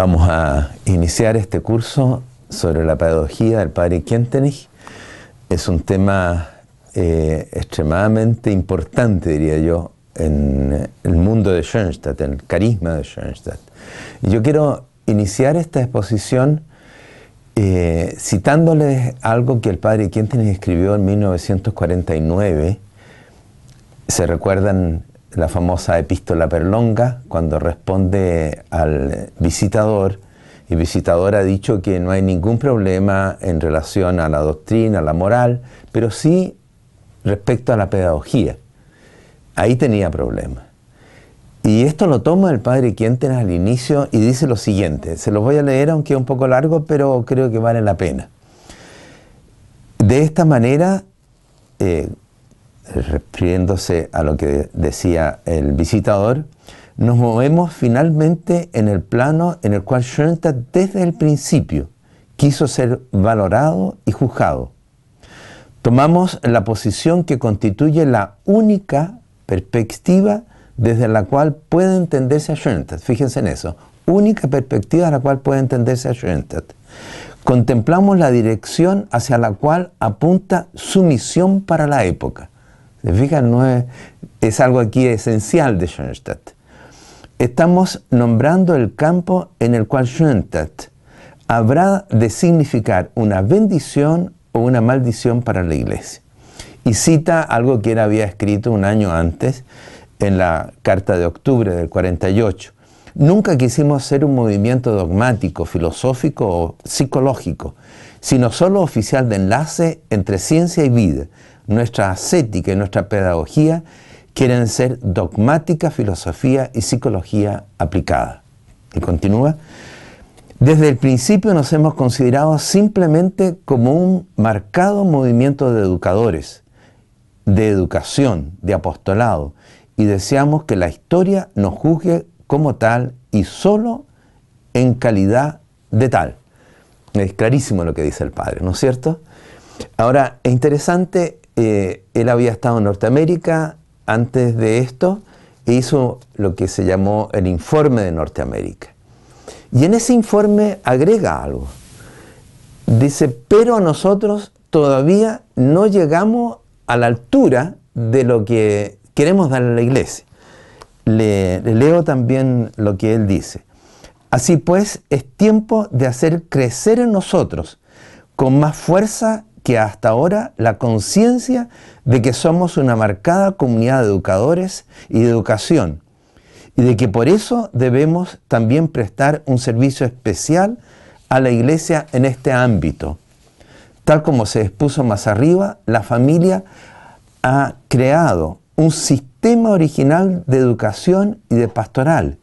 Vamos a iniciar este curso sobre la pedagogía del padre Kientenich. Es un tema eh, extremadamente importante, diría yo, en el mundo de Schoenstatt, en el carisma de Schoenstatt. Y yo quiero iniciar esta exposición eh, citándoles algo que el padre Kientenich escribió en 1949. Se recuerdan la famosa epístola perlonga, cuando responde al visitador, y visitador ha dicho que no hay ningún problema en relación a la doctrina, a la moral, pero sí respecto a la pedagogía. Ahí tenía problemas. Y esto lo toma el padre Quientes al inicio y dice lo siguiente, se los voy a leer aunque es un poco largo, pero creo que vale la pena. De esta manera, eh, refiriéndose a lo que decía el visitador, nos movemos finalmente en el plano en el cual Schoenstatt desde el principio quiso ser valorado y juzgado. Tomamos la posición que constituye la única perspectiva desde la cual puede entenderse a Schoenstatt. Fíjense en eso. Única perspectiva a la cual puede entenderse a Schoenstatt. Contemplamos la dirección hacia la cual apunta su misión para la época. No es, algo aquí esencial de Schoenstatt. Estamos nombrando el campo en el cual Schoenstatt habrá de significar una bendición o una maldición para la iglesia. Y cita algo que él había escrito un año antes en la carta de octubre del 48. Nunca quisimos ser un movimiento dogmático, filosófico o psicológico, sino solo oficial de enlace entre ciencia y vida, nuestra ascética y nuestra pedagogía quieren ser dogmática, filosofía y psicología aplicada. Y continúa. Desde el principio nos hemos considerado simplemente como un marcado movimiento de educadores, de educación, de apostolado, y deseamos que la historia nos juzgue como tal y solo en calidad de tal. Es clarísimo lo que dice el padre, ¿no es cierto? Ahora, es interesante eh, él había estado en Norteamérica antes de esto e hizo lo que se llamó el informe de Norteamérica. Y en ese informe agrega algo. Dice, pero nosotros todavía no llegamos a la altura de lo que queremos dar a la iglesia. le leo también lo que él dice. Así pues, es tiempo de hacer crecer en nosotros con más fuerza que hasta ahora la conciencia de que somos una marcada comunidad de educadores y de educación y de que por eso debemos también prestar un servicio especial a la iglesia en este ámbito. Tal como se expuso más arriba, la familia ha creado un sistema original de educación y de pastoral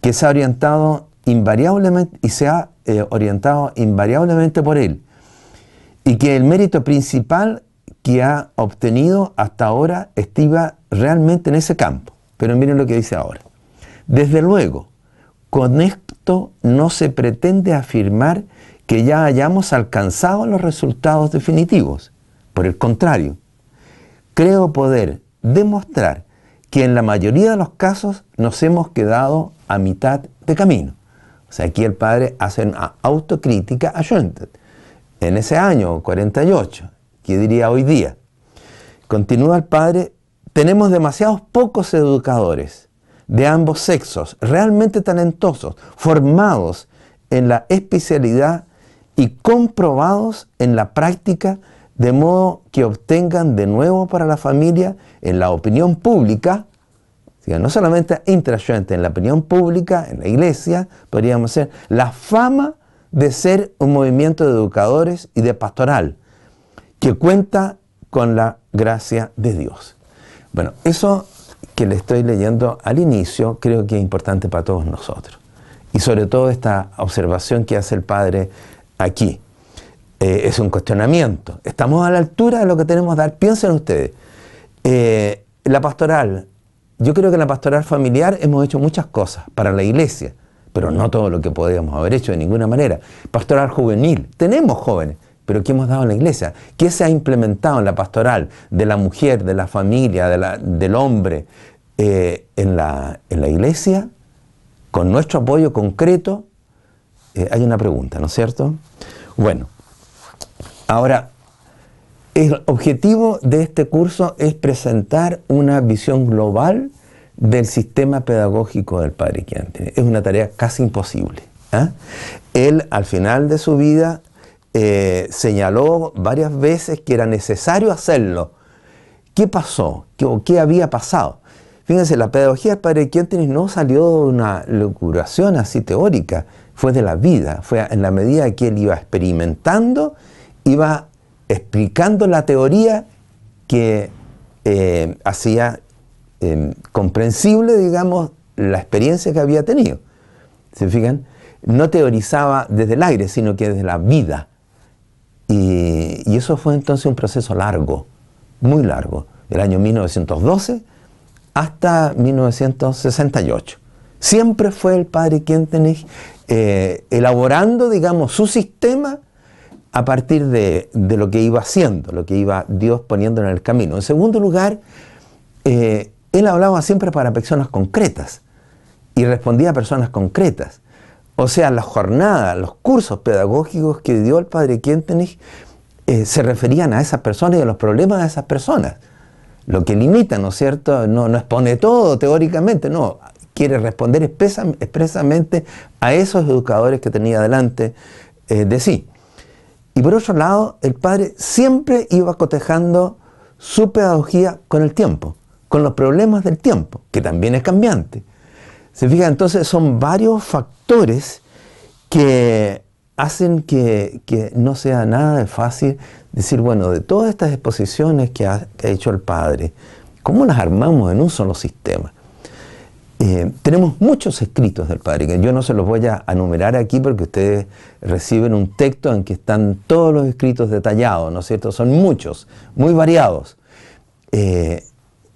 que se ha orientado invariablemente y se ha eh, orientado invariablemente por él y que el mérito principal que ha obtenido hasta ahora estiva realmente en ese campo. Pero miren lo que dice ahora. Desde luego, con esto no se pretende afirmar que ya hayamos alcanzado los resultados definitivos. Por el contrario, creo poder demostrar que en la mayoría de los casos nos hemos quedado a mitad de camino. O sea, aquí el padre hace una autocrítica a Schoenstatt en ese año, 48, que diría hoy día. Continúa el padre, tenemos demasiados pocos educadores de ambos sexos, realmente talentosos, formados en la especialidad y comprobados en la práctica, de modo que obtengan de nuevo para la familia en la opinión pública, no solamente intrascendente, en la opinión pública, en la iglesia, podríamos ser, la fama de ser un movimiento de educadores y de pastoral que cuenta con la gracia de Dios. Bueno, eso que le estoy leyendo al inicio creo que es importante para todos nosotros. Y sobre todo esta observación que hace el Padre aquí. Eh, es un cuestionamiento. Estamos a la altura de lo que tenemos que dar. Piensen ustedes. Eh, la pastoral, yo creo que en la pastoral familiar hemos hecho muchas cosas para la iglesia pero no todo lo que podríamos haber hecho de ninguna manera. Pastoral juvenil, tenemos jóvenes, pero ¿qué hemos dado en la iglesia? ¿Qué se ha implementado en la pastoral de la mujer, de la familia, del hombre eh, en, la, en la iglesia? Con nuestro apoyo concreto, Eh, hay una pregunta, ¿no es cierto? Bueno, ahora, el objetivo de este curso es presentar una visión global del sistema pedagógico del Padre Quiante. Es una tarea casi imposible. ¿ah? Él, al final de su vida, eh, señaló varias veces que era necesario hacerlo. ¿Qué pasó? ¿Qué, había pasado? Fíjense, la pedagogía del Padre Quiente no salió de una locuración así teórica, fue de la vida, fue en la medida que él iba experimentando, iba explicando la teoría que eh, hacía em, comprensible, digamos, la experiencia que había tenido. ¿Se fijan? No teorizaba desde el aire, sino que desde la vida. Y, eso fue entonces un proceso largo, muy largo, del año 1912 hasta 1968. Siempre fue el padre Quentenich eh, elaborando, digamos, su sistema a partir de, lo que iba haciendo, lo que iba Dios poniendo en el camino. En segundo lugar, eh, él hablaba siempre para personas concretas y respondía a personas concretas. O sea, las jornadas, los cursos pedagógicos que dio el padre Quentenich eh, se referían a esas personas y a los problemas de esas personas. Lo que limita, ¿no es cierto? No, no expone todo teóricamente, no quiere responder expresamente a esos educadores que tenía delante eh, de sí. Y por otro lado, el padre siempre iba cotejando su pedagogía con el tiempo, con los problemas del tiempo, que también es cambiante. Se fija, entonces son varios factores que hacen que, no sea nada de fácil decir, bueno, de todas estas exposiciones que ha, que ha hecho el padre, ¿cómo las armamos en un solo sistema? Eh, tenemos muchos escritos del Padre, que yo no se los voy a enumerar aquí porque ustedes reciben un texto en que están todos los escritos detallados, ¿no es cierto? Son muchos, muy variados. Eh,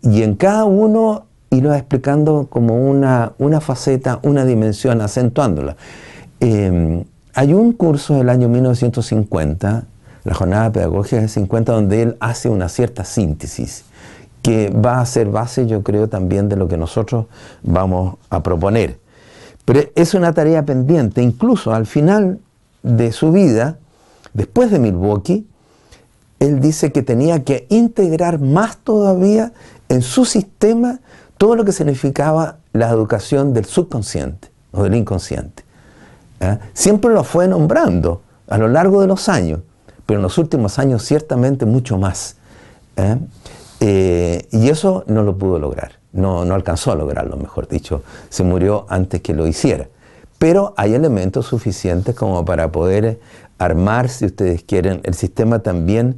y en cada uno irlo explicando como una, una faceta, una dimensión, acentuándola. Eh, hay un curso del año 1950, la jornada pedagógica de 50, donde él hace una cierta síntesis que va a ser base, yo creo, también de lo que nosotros vamos a proponer. Pero es una tarea pendiente, incluso al final de su vida, después de Milwaukee, él dice que tenía que integrar más todavía en su sistema todo lo que significaba la educación del subconsciente o del inconsciente. ¿ah? Siempre lo fue nombrando a lo largo de los años, pero en los últimos años ciertamente mucho más. ¿eh? Eh, y eso no lo pudo lograr, no, no alcanzó a lograrlo, mejor dicho, se murió antes que lo hiciera. Pero hay elementos suficientes como para poder armar, si ustedes quieren, el sistema también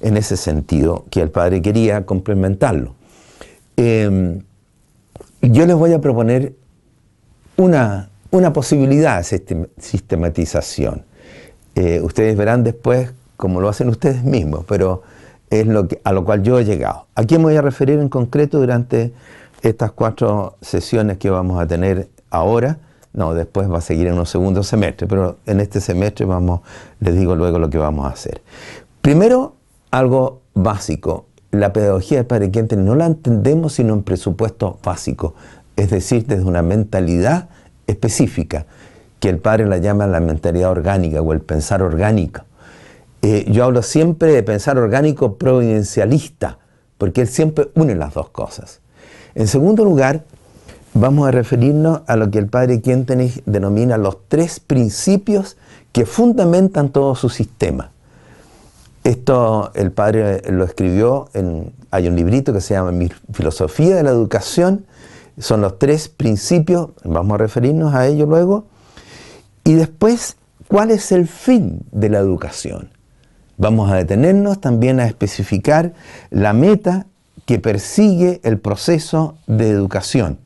en ese sentido, que el padre quería complementarlo. Em, yo les voy a proponer una, una posibilidad de sistematización. Eh, ustedes verán después cómo lo hacen ustedes mismos, pero es lo que, a lo cual yo he llegado. ¿A quién me voy a referir en concreto durante estas cuatro sesiones que vamos a tener ahora? No, después va a seguir en un segundo semestre, pero en este semestre vamos, les digo luego lo que vamos a hacer. Primero, algo básico. La pedagogía de Padre Quente no la entendemos sino en presupuesto básico, es decir, desde una mentalidad específica, que el Padre la llama la mentalidad orgánica o el pensar orgánico eh, yo hablo siempre de pensar orgánico providencialista, porque él siempre une las dos cosas. En segundo lugar, vamos a referirnos a lo que el padre Quentenich denomina los tres principios que fundamentan todo su sistema. Esto el padre lo escribió, en, hay un librito que se llama Mi Filosofía de la Educación, son los tres principios, vamos a referirnos a ello luego, y después, ¿cuál es el fin de la educación? Vamos a detenernos también a especificar la meta que persigue el proceso de educación.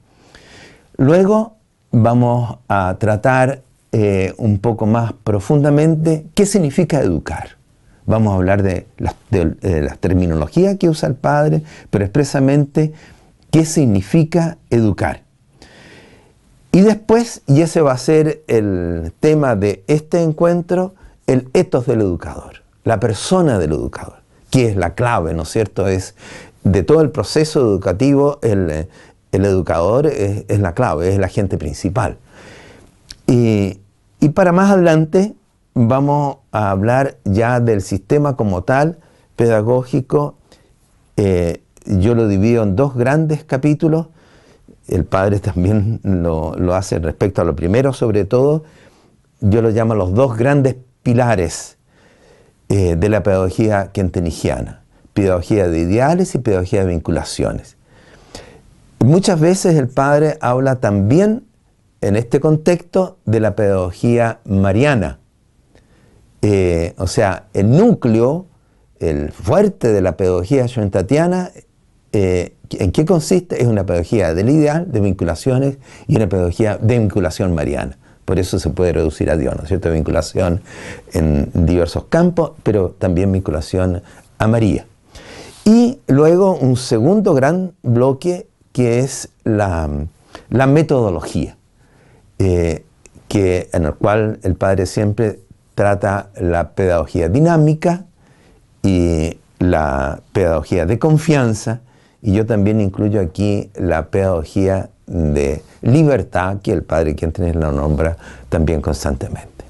Luego vamos a tratar eh, un poco más profundamente qué significa educar. Vamos a hablar de la, de terminología que usa el padre, pero expresamente qué significa educar. Y después, y ese va a ser el tema de este encuentro, el etos del educador la persona del educador, que es la clave, ¿no es cierto? Es de todo el proceso educativo, el, educador es, la clave, es el agente principal. Y para más adelante vamos a hablar ya del sistema como tal, pedagógico. Eh, yo lo divido en dos grandes capítulos. El padre también lo, hace respecto a lo primero, sobre todo. Yo lo llamo los dos grandes pilares eh, de la pedagogía quentenigiana. Pedagogía de ideales y pedagogía de vinculaciones. Muchas veces el padre habla también en este contexto de la pedagogía mariana. Eh, o sea, el núcleo, el fuerte de la pedagogía tatiana, eh, ¿en qué consiste? Es una pedagogía del ideal, de vinculaciones y una pedagogía de vinculación mariana. Por eso se puede reducir a Dios, ¿no es cierto? Vinculación en diversos campos, pero también vinculación a María. Y luego un segundo gran bloque que es la metodología. Eh, que, en el cual el padre siempre trata la pedagogía dinámica y la pedagogía de confianza, y yo también incluyo aquí la pedagogía de libertad, que el padre quien tiene la nombra también constantemente.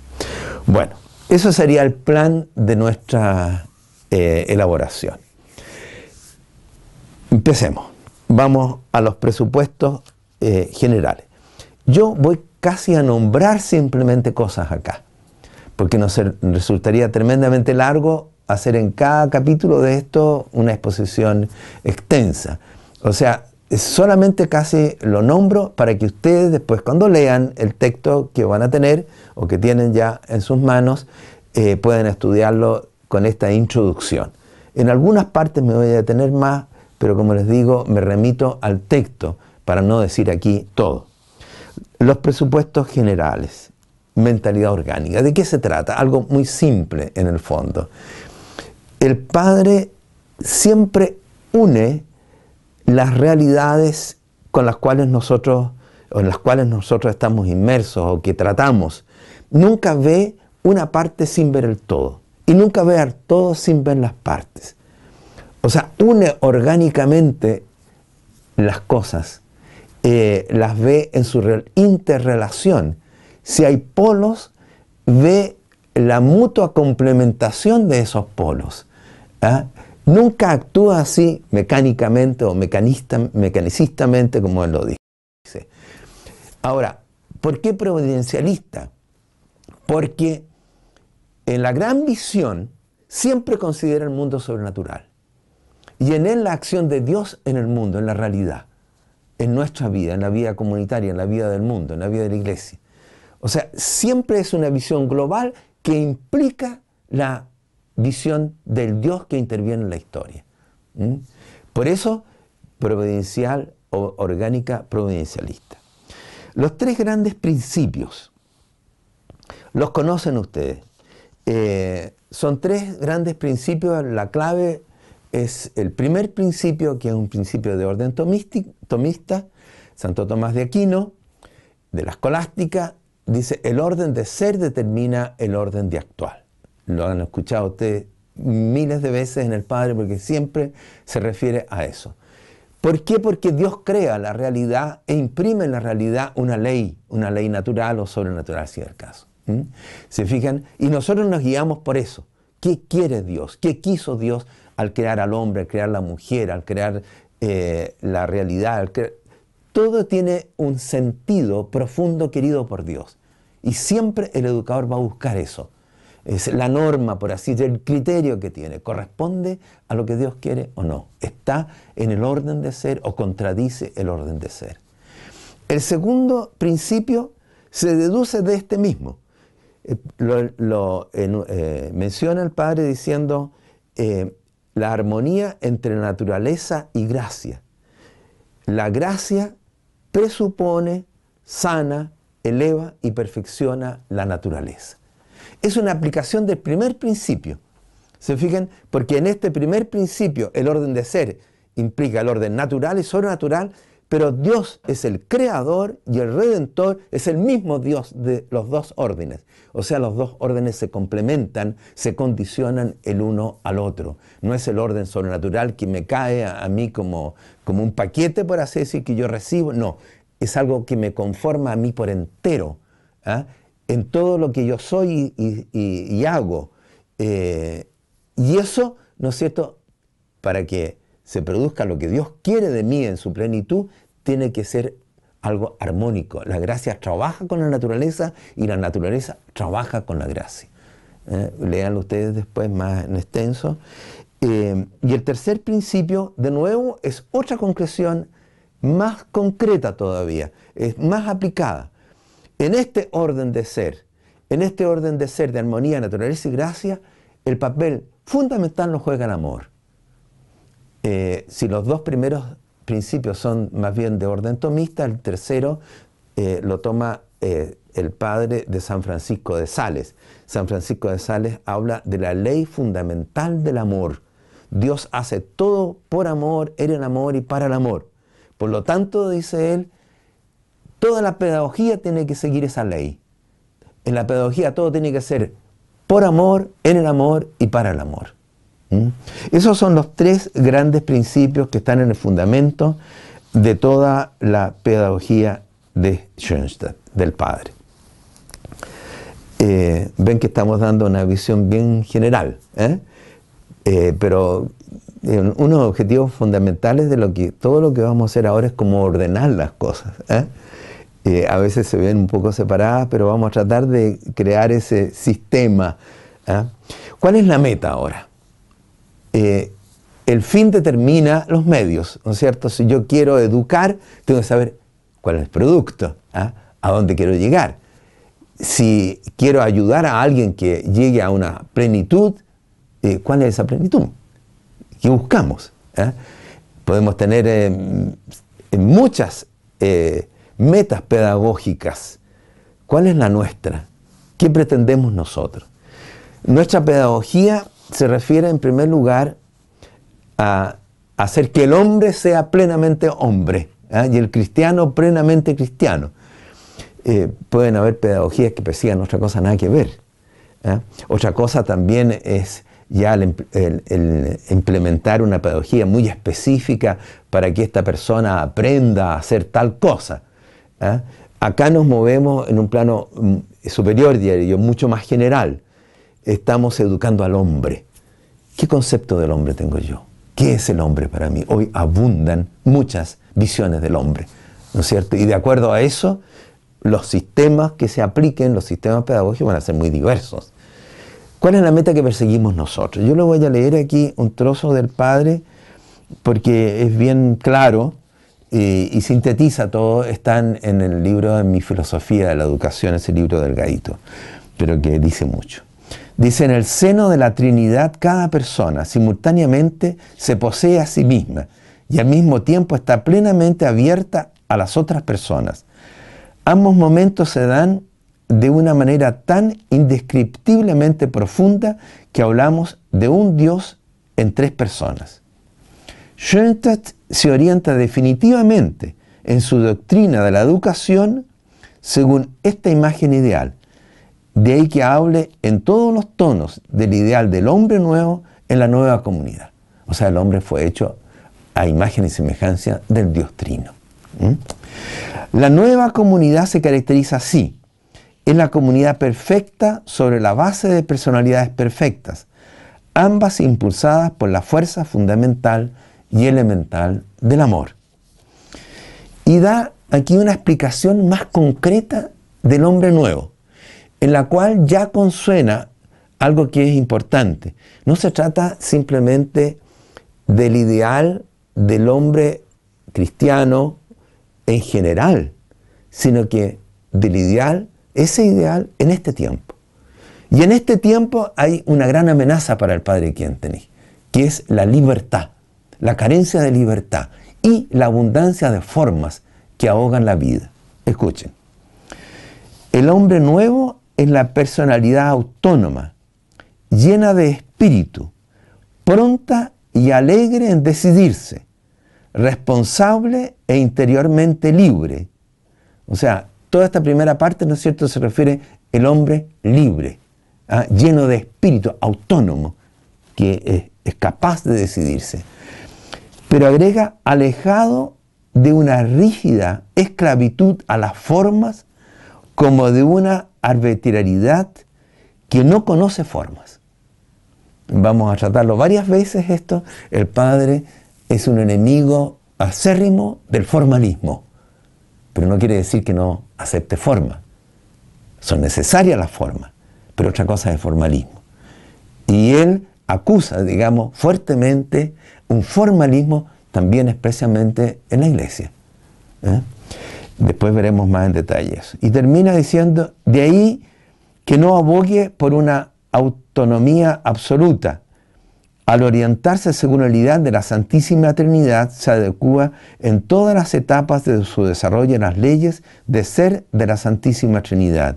Bueno, eso sería el plan de nuestra eh, elaboración. Empecemos. Vamos a los presupuestos eh, generales. Yo voy casi a nombrar simplemente cosas acá, porque nos resultaría tremendamente largo hacer en cada capítulo de esto una exposición extensa. O sea, solamente casi lo nombro para que ustedes después cuando lean el texto que van a tener o que tienen ya en sus manos, eh, pueden estudiarlo con esta introducción. En algunas partes me voy a detener más, pero como les digo, me remito al texto para no decir aquí todo. Los presupuestos generales, mentalidad orgánica. ¿De qué se trata? Algo muy simple en el fondo. El Padre siempre une las realidades con las cuales nosotros o en las cuales nosotros estamos inmersos o que tratamos. Nunca ve una parte sin ver el todo y nunca ve al todo sin ver las partes. O sea, une orgánicamente las cosas eh, las ve en su interrelación. Si hay polos, ve la mutua complementación de esos polos. ¿ah? Nunca actúa así mecánicamente o mecanicistamente como él lo dice. Ahora, ¿por qué providencialista? Porque en la gran visión siempre considera el mundo sobrenatural. Y en él la acción de Dios en el mundo, en la realidad en nuestra vida, en la vida comunitaria, en la vida del mundo, en la vida de la iglesia. O sea, siempre es una visión global que implica la visión del Dios que interviene en la historia. Por eso, providencial o orgánica providencialista. Los tres grandes principios, los conocen ustedes. Eh, son tres grandes principios, la clave es el primer principio, que es un principio de orden tomista, Santo Tomás de Aquino, de la escolástica, dice, el orden de ser determina el orden de actuar. Lo han escuchado ustedes miles de veces en el Padre porque siempre se refiere a eso. ¿Por qué? Porque Dios crea la realidad e imprime en la realidad una ley, una ley natural o sobrenatural, si es el caso. ¿Se fijan? Y nosotros nos guiamos por eso. ¿Qué quiere Dios? ¿Qué quiso Dios al crear al hombre, al crear la mujer, al crear eh, la realidad. Todo tiene un sentido profundo querido por Dios. Y siempre el educador va a buscar eso. Es la norma, por así decirlo, el criterio que tiene. ¿Corresponde a lo que Dios quiere o no? ¿Está en el orden de ser o contradice el orden de ser? El segundo principio se deduce de este mismo. Eh, lo, eh, menciona el Padre diciendo, la armonía entre naturaleza y gracia. La gracia presupone, sana, eleva y perfecciona la naturaleza. Es una aplicación del primer principio. ¿Se fijan? Porque en este primer principio el orden de ser implica el orden natural y sobrenatural pero Dios es el creador y el redentor es el mismo Dios de los dos órdenes. O sea, los dos órdenes se complementan, se condicionan el uno al otro. No es el orden sobrenatural que me cae a, mí como, como un paquete, por así decir, que yo recibo. No, es algo que me conforma a mí por entero. ¿ah? en todo lo que yo soy y, hago. Eh, y eso, ¿no es cierto?, para que se produzca lo que Dios quiere de mí en su plenitud, tiene que ser algo armónico. La gracia trabaja con la naturaleza y la naturaleza trabaja con la gracia. Eh, leanlo ustedes después más en extenso. Eh, y el tercer principio, de nuevo, es otra concreción más concreta todavía, es más aplicada. En este orden de ser, en este orden de ser de armonía, naturaleza y gracia, el papel fundamental lo juega el amor. Eh, si los dos primeros principios son más bien de orden tomista, el tercero eh, lo toma eh, el padre de San Francisco de Sales. San Francisco de Sales habla de la ley fundamental del amor. Dios hace todo por amor, en el amor y para el amor. Por lo tanto, dice él, toda la pedagogía tiene que seguir esa ley. En la pedagogía todo tiene que ser por amor, en el amor y para el amor. ¿Mm? Esos son los tres grandes principios que están en el fundamento de toda la pedagogía de Schoenstatt, del padre. Eh, ven que estamos dando una visión bien general, ¿eh? Eh, pero unos objetivos fundamentales de lo que todo lo que vamos a hacer ahora es como ordenar las cosas. a veces se ven un poco separadas, pero vamos a tratar de crear ese sistema. ¿Cuál es la meta ahora? Eh, el fin determina los medios, ¿no es cierto? Si yo quiero educar, tengo que saber cuál es el producto, ¿ah? a dónde quiero llegar. Si quiero ayudar a alguien que llegue a una plenitud, eh, ¿cuál es esa plenitud? ¿Qué buscamos? ¿Ah? Podemos tener eh, muchas metas pedagógicas. ¿Cuál es la nuestra? ¿Qué pretendemos nosotros? Nuestra pedagogía se refiere en primer lugar a hacer que el hombre sea plenamente hombre ¿ah? y el cristiano plenamente cristiano. Eh, pueden haber pedagogías que persigan otra cosa nada que ver. ¿ah? Otra cosa también es ya el, implementar una pedagogía muy específica para que esta persona aprenda a hacer tal cosa. ¿ah? Acá nos movemos en un plano mm, superior, diario, mucho más general estamos educando al hombre. ¿Qué concepto del hombre tengo yo? ¿Qué es el hombre para mí? Hoy abundan muchas visiones del hombre, ¿no es cierto? Y de acuerdo a eso, los sistemas que se apliquen, los sistemas pedagógicos van a ser muy diversos. ¿Cuál es la meta que perseguimos nosotros? Yo le voy a leer aquí un trozo del Padre porque es bien claro y, sintetiza todo. Están en el libro de mi filosofía de la educación, ese libro del Gaito, pero que dice mucho. Dice, en el seno de la Trinidad cada persona simultáneamente se posee a sí misma y al mismo tiempo está plenamente abierta a las otras personas. Ambos momentos se dan de una manera tan indescriptiblemente profunda que hablamos de un Dios en tres personas. Schoenstatt se orienta definitivamente en su doctrina de la educación según esta imagen ideal de ahí que hable en todos los tonos del ideal del hombre nuevo en la nueva comunidad. O sea, el hombre fue hecho a imagen y semejanza del Dios Trino. La nueva comunidad se caracteriza así. Es la comunidad perfecta sobre la base de personalidades perfectas, ambas impulsadas por la fuerza fundamental y elemental del amor. Y da aquí una explicación más concreta del hombre nuevo en la cual ya consuena algo que es importante. No se trata simplemente del ideal del hombre cristiano en general, sino que del ideal, ese ideal en este tiempo. Y en este tiempo hay una gran amenaza para el Padre Quientenis, que es la libertad, la carencia de libertad y la abundancia de formas que ahogan la vida. Escuchen, el hombre nuevo es la personalidad autónoma, llena de espíritu, pronta y alegre en decidirse, responsable e interiormente libre. O sea, toda esta primera parte, ¿no es cierto?, se refiere el hombre libre, ¿ah? lleno de espíritu, autónomo, que es capaz de decidirse. Pero agrega alejado de una rígida esclavitud a las formas como de una arbitrariedad que no conoce formas. Vamos a tratarlo varias veces esto. El padre es un enemigo acérrimo del formalismo, pero no quiere decir que no acepte forma. Son necesarias las formas, pero otra cosa es formalismo. Y él acusa, digamos, fuertemente un formalismo también expresamente en la iglesia. ¿eh? Después veremos más en detalles. Y termina diciendo, de ahí que no abogue por una autonomía absoluta. Al orientarse según la unidad de la Santísima Trinidad, se adecua en todas las etapas de su desarrollo en las leyes de ser de la Santísima Trinidad.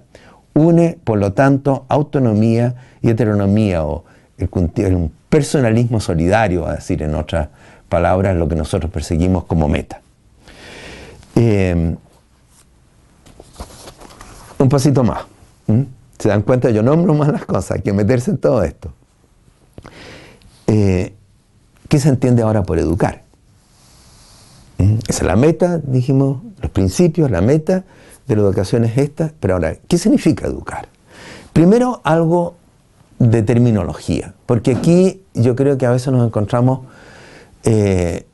Une, por lo tanto, autonomía y heteronomía, o el, personalismo solidario, a decir en otras palabras, lo que nosotros perseguimos como meta. Eh, un pasito más. Se dan cuenta, yo nombro más las cosas, hay que meterse en todo esto. Eh, ¿Qué se entiende ahora por educar? Esa es la meta, dijimos, los principios, la meta de la educación es esta, pero ahora, ¿qué significa educar? Primero, algo de terminología, porque aquí yo creo que a veces nos encontramos eh,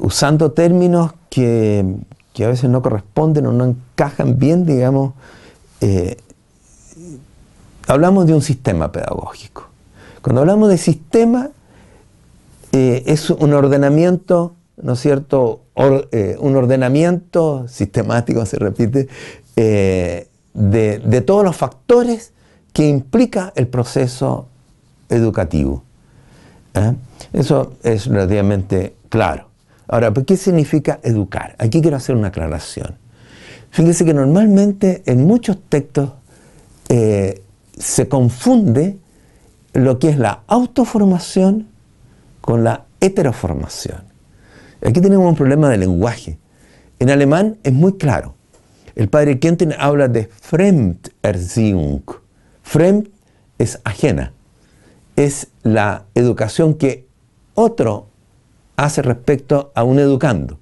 usando términos que, que, a veces no corresponden o no encajan bien, digamos, eh, hablamos de un sistema pedagógico. Cuando hablamos de sistema, eh, es un ordenamiento, ¿no es cierto? Eh, un ordenamiento sistemático, se repite, eh, de, todos los factores que implica el proceso educativo. Eso es relativamente claro. Ahora, ¿qué significa educar? Aquí quiero hacer una aclaración. Fíjense que normalmente en muchos textos se confunde lo que es la autoformación con la heteroformación. Aquí tenemos un problema de lenguaje. En alemán es muy claro. El padre Kenten habla de Fremderziehung. Fremd es ajena. Es la educación que otro hace respecto a un educando.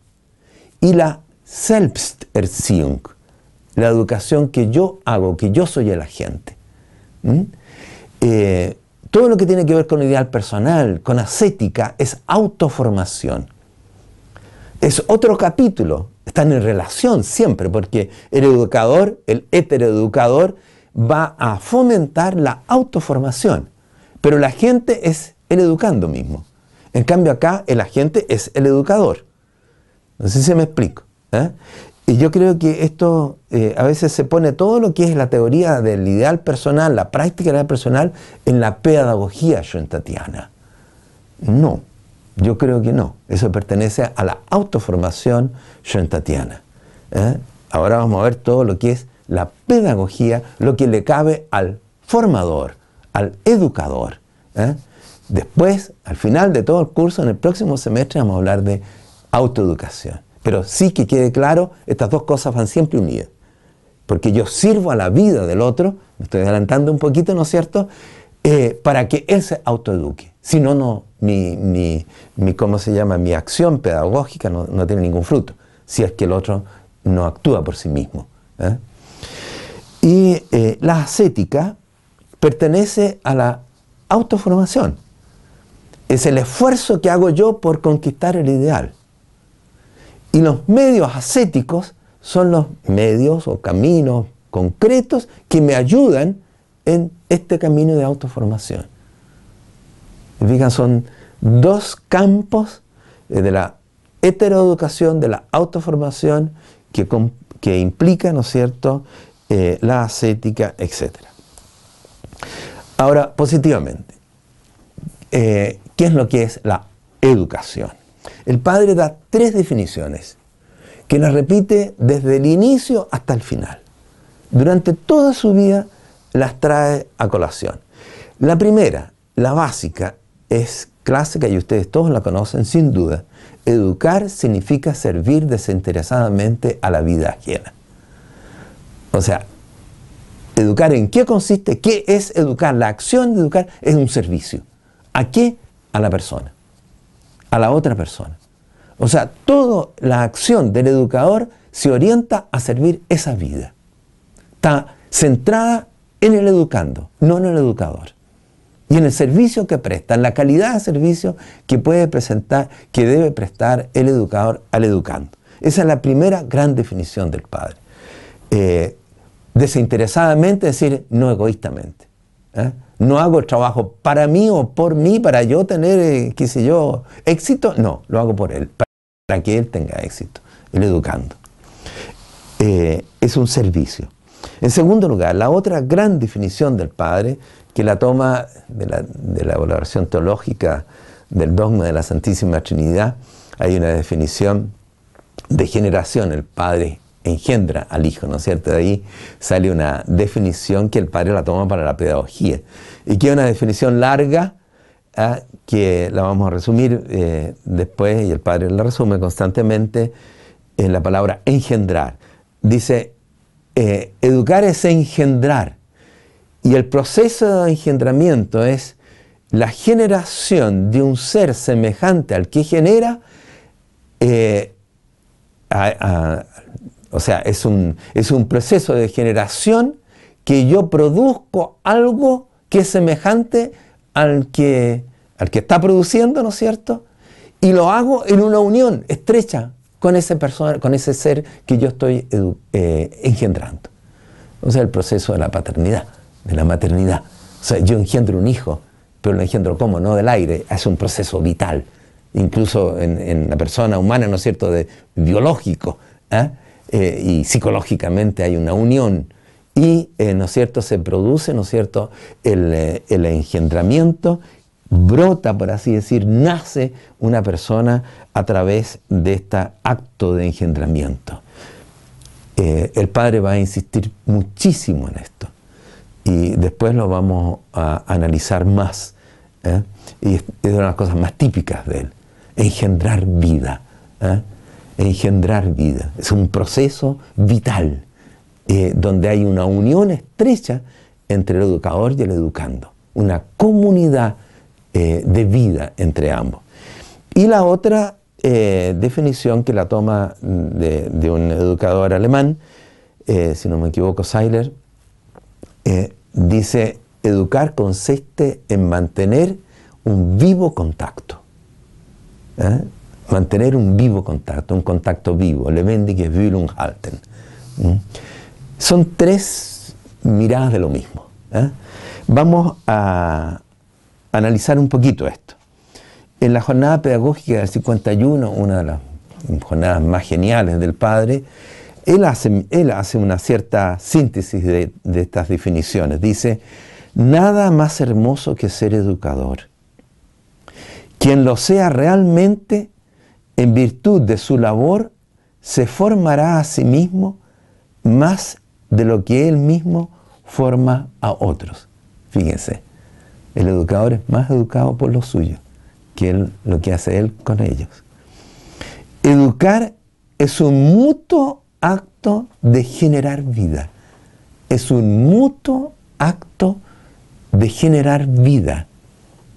Y la Selbsterziehung, la educación que yo hago, que yo soy el agente. ¿Mm? Eh, todo lo que tiene que ver con ideal personal, con ascética, es autoformación. Es otro capítulo, están en relación siempre, porque el educador, el heteroeducador, va a fomentar la autoformación, pero la gente es el educando mismo. En cambio acá el agente es el educador. No sé si me explico. ¿Eh? Y yo creo que esto eh, a veces se pone todo lo que es la teoría del ideal personal, la práctica del ideal personal, en la pedagogía schoentatiana. No, yo creo que no. Eso pertenece a la autoformación schoentatiana. ¿eh? Ahora vamos a ver todo lo que es la pedagogía, lo que le cabe al formador, al educador. ¿eh? Después, al final de todo el curso, en el próximo semestre, vamos a hablar de autoeducación. Pero sí que quede claro, estas dos cosas van siempre unidas. Porque yo sirvo a la vida del otro, me estoy adelantando un poquito, ¿no es cierto? Eh, para que él se autoeduque. Si no, no mi, mi, ¿cómo se llama? Mi acción pedagógica no, tiene ningún fruto, si es que el otro no actúa por sí mismo. ¿eh? Y eh, la ascética pertenece a la autoformación. Es el esfuerzo que hago yo por conquistar el ideal. Y los medios ascéticos son los medios o caminos concretos que me ayudan en este camino de autoformación. Fijan, son dos campos eh, de la heteroeducación, de la autoformación, que, que implica, ¿no es cierto?, eh, la ascética, etc. Ahora, positivamente, eh, ¿qué es lo que es la educación? El padre da tres definiciones que las repite desde el inicio hasta el final. Durante toda su vida las trae a colación. La primera, la básica, es clásica y ustedes todos la conocen sin duda. Educar significa servir desinteresadamente a la vida ajena. O sea, educar en qué consiste, qué es educar. La acción de educar es un servicio. ¿A qué? A la persona a la otra persona. O sea, toda la acción del educador se orienta a servir esa vida. Está centrada en el educando, no en el educador. Y en el servicio que presta, en la calidad de servicio que puede presentar, que debe prestar el educador al educando. Esa es la primera gran definición del padre. Eh, desinteresadamente, es decir, no egoístamente. ¿eh? No hago el trabajo para mí o por mí, para yo tener, eh, qué sé yo, éxito. No, lo hago por él, para que él tenga éxito, el educando. es un servicio. En segundo lugar, la otra gran definición del Padre, que la toma de la, de la valoración teológica del dogma de la Santísima Trinidad, hay una definición de generación, el Padre engendra al Hijo, ¿no es cierto? De ahí sale una definición que el Padre la toma para la pedagogía y que es una definición larga ¿ah? que la vamos a resumir eh, después y el Padre la resume constantemente en la palabra engendrar. Dice, eh, educar es engendrar. Y el proceso de engendramiento es la generación de un ser semejante al que genera, eh, o sea, es un, es un proceso de generación que yo produzco algo que es semejante al que, al que está produciendo, ¿no es cierto? Y lo hago en una unión estrecha con ese, persona, con ese ser que yo estoy eh, engendrando. O sea, el proceso de la paternidad, de la maternidad. O sea, yo engendro un hijo, pero lo engendro como, no del aire, es un proceso vital, incluso en, la persona humana, ¿no es cierto?, de, biológico, ¿eh? Eh, y psicológicamente hay una unión, y, ¿no es cierto?, se produce, ¿no es cierto?, el, el engendramiento brota, por así decir, nace una persona a través de este acto de engendramiento. Eh, el padre va a insistir muchísimo en esto y después lo vamos a analizar más. ¿eh? Y es, una de las cosas más típicas de él, engendrar vida. ¿eh? Engendrar vida. Es un proceso vital donde hay una unión estrecha entre el educador y el educando, una comunidad eh, de vida entre ambos. Y la otra eh, definición que la toma de, un educador alemán, eh, si no me equivoco, Seiler, dice, educar consiste en mantener un vivo contacto. Mantener un vivo contacto, un contacto vivo, lebendige Wühlung halten. Son tres miradas de lo mismo. Vamos a, analizar un poquito esto. En la jornada pedagógica del 51, una de las jornadas más geniales del padre, él hace, él hace una cierta síntesis de, de estas definiciones. Dice, nada más hermoso que ser educador. Quien lo sea realmente, en virtud de su labor, se formará a sí mismo más de lo que él mismo forma a otros. Fíjense. El educador es más educado por los suyos que lo que hace él con ellos. Educar es un mutuo acto de generar vida. Es un mutuo acto de generar vida.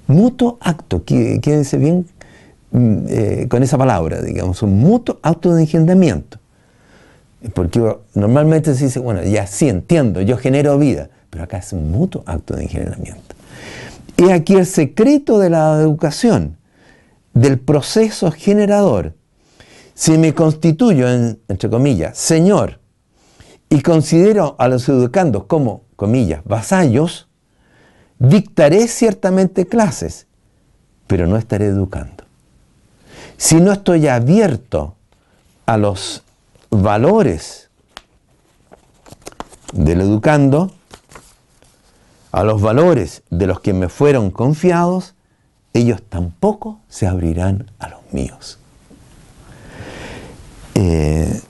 Mutuo acto, quédense bien mm, eh, con esa palabra, digamos, un mutuo acto de engendramiento. Porque normalmente se dice, bueno, ya sí entiendo, yo genero vida, pero acá es un mutuo acto de engendramiento. Y aquí el secreto de la educación, del proceso generador. Si me constituyo, entre comillas, señor, y considero a los educandos como, comillas, vasallos, dictaré ciertamente clases, pero no estaré educando. Si no estoy abierto a los valores del educando, a los valores de los que me fueron confiados, ellos tampoco se abrirán a los míos. Eh,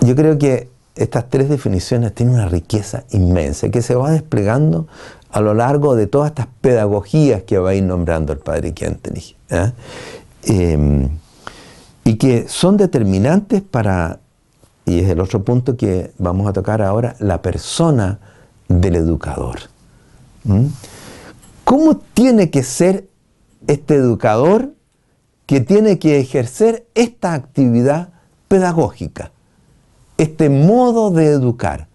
yo creo que estas tres definiciones tienen una riqueza inmensa que se va desplegando a lo largo de todas estas pedagogías que va a ir nombrando el padre Kentenich. ¿eh? Em, y que son determinantes para, y es el otro punto que vamos a tocar ahora, la persona del educador. ¿Mm? ¿Cómo tiene que ser este educador que tiene que ejercer esta actividad pedagógica, este modo de educar?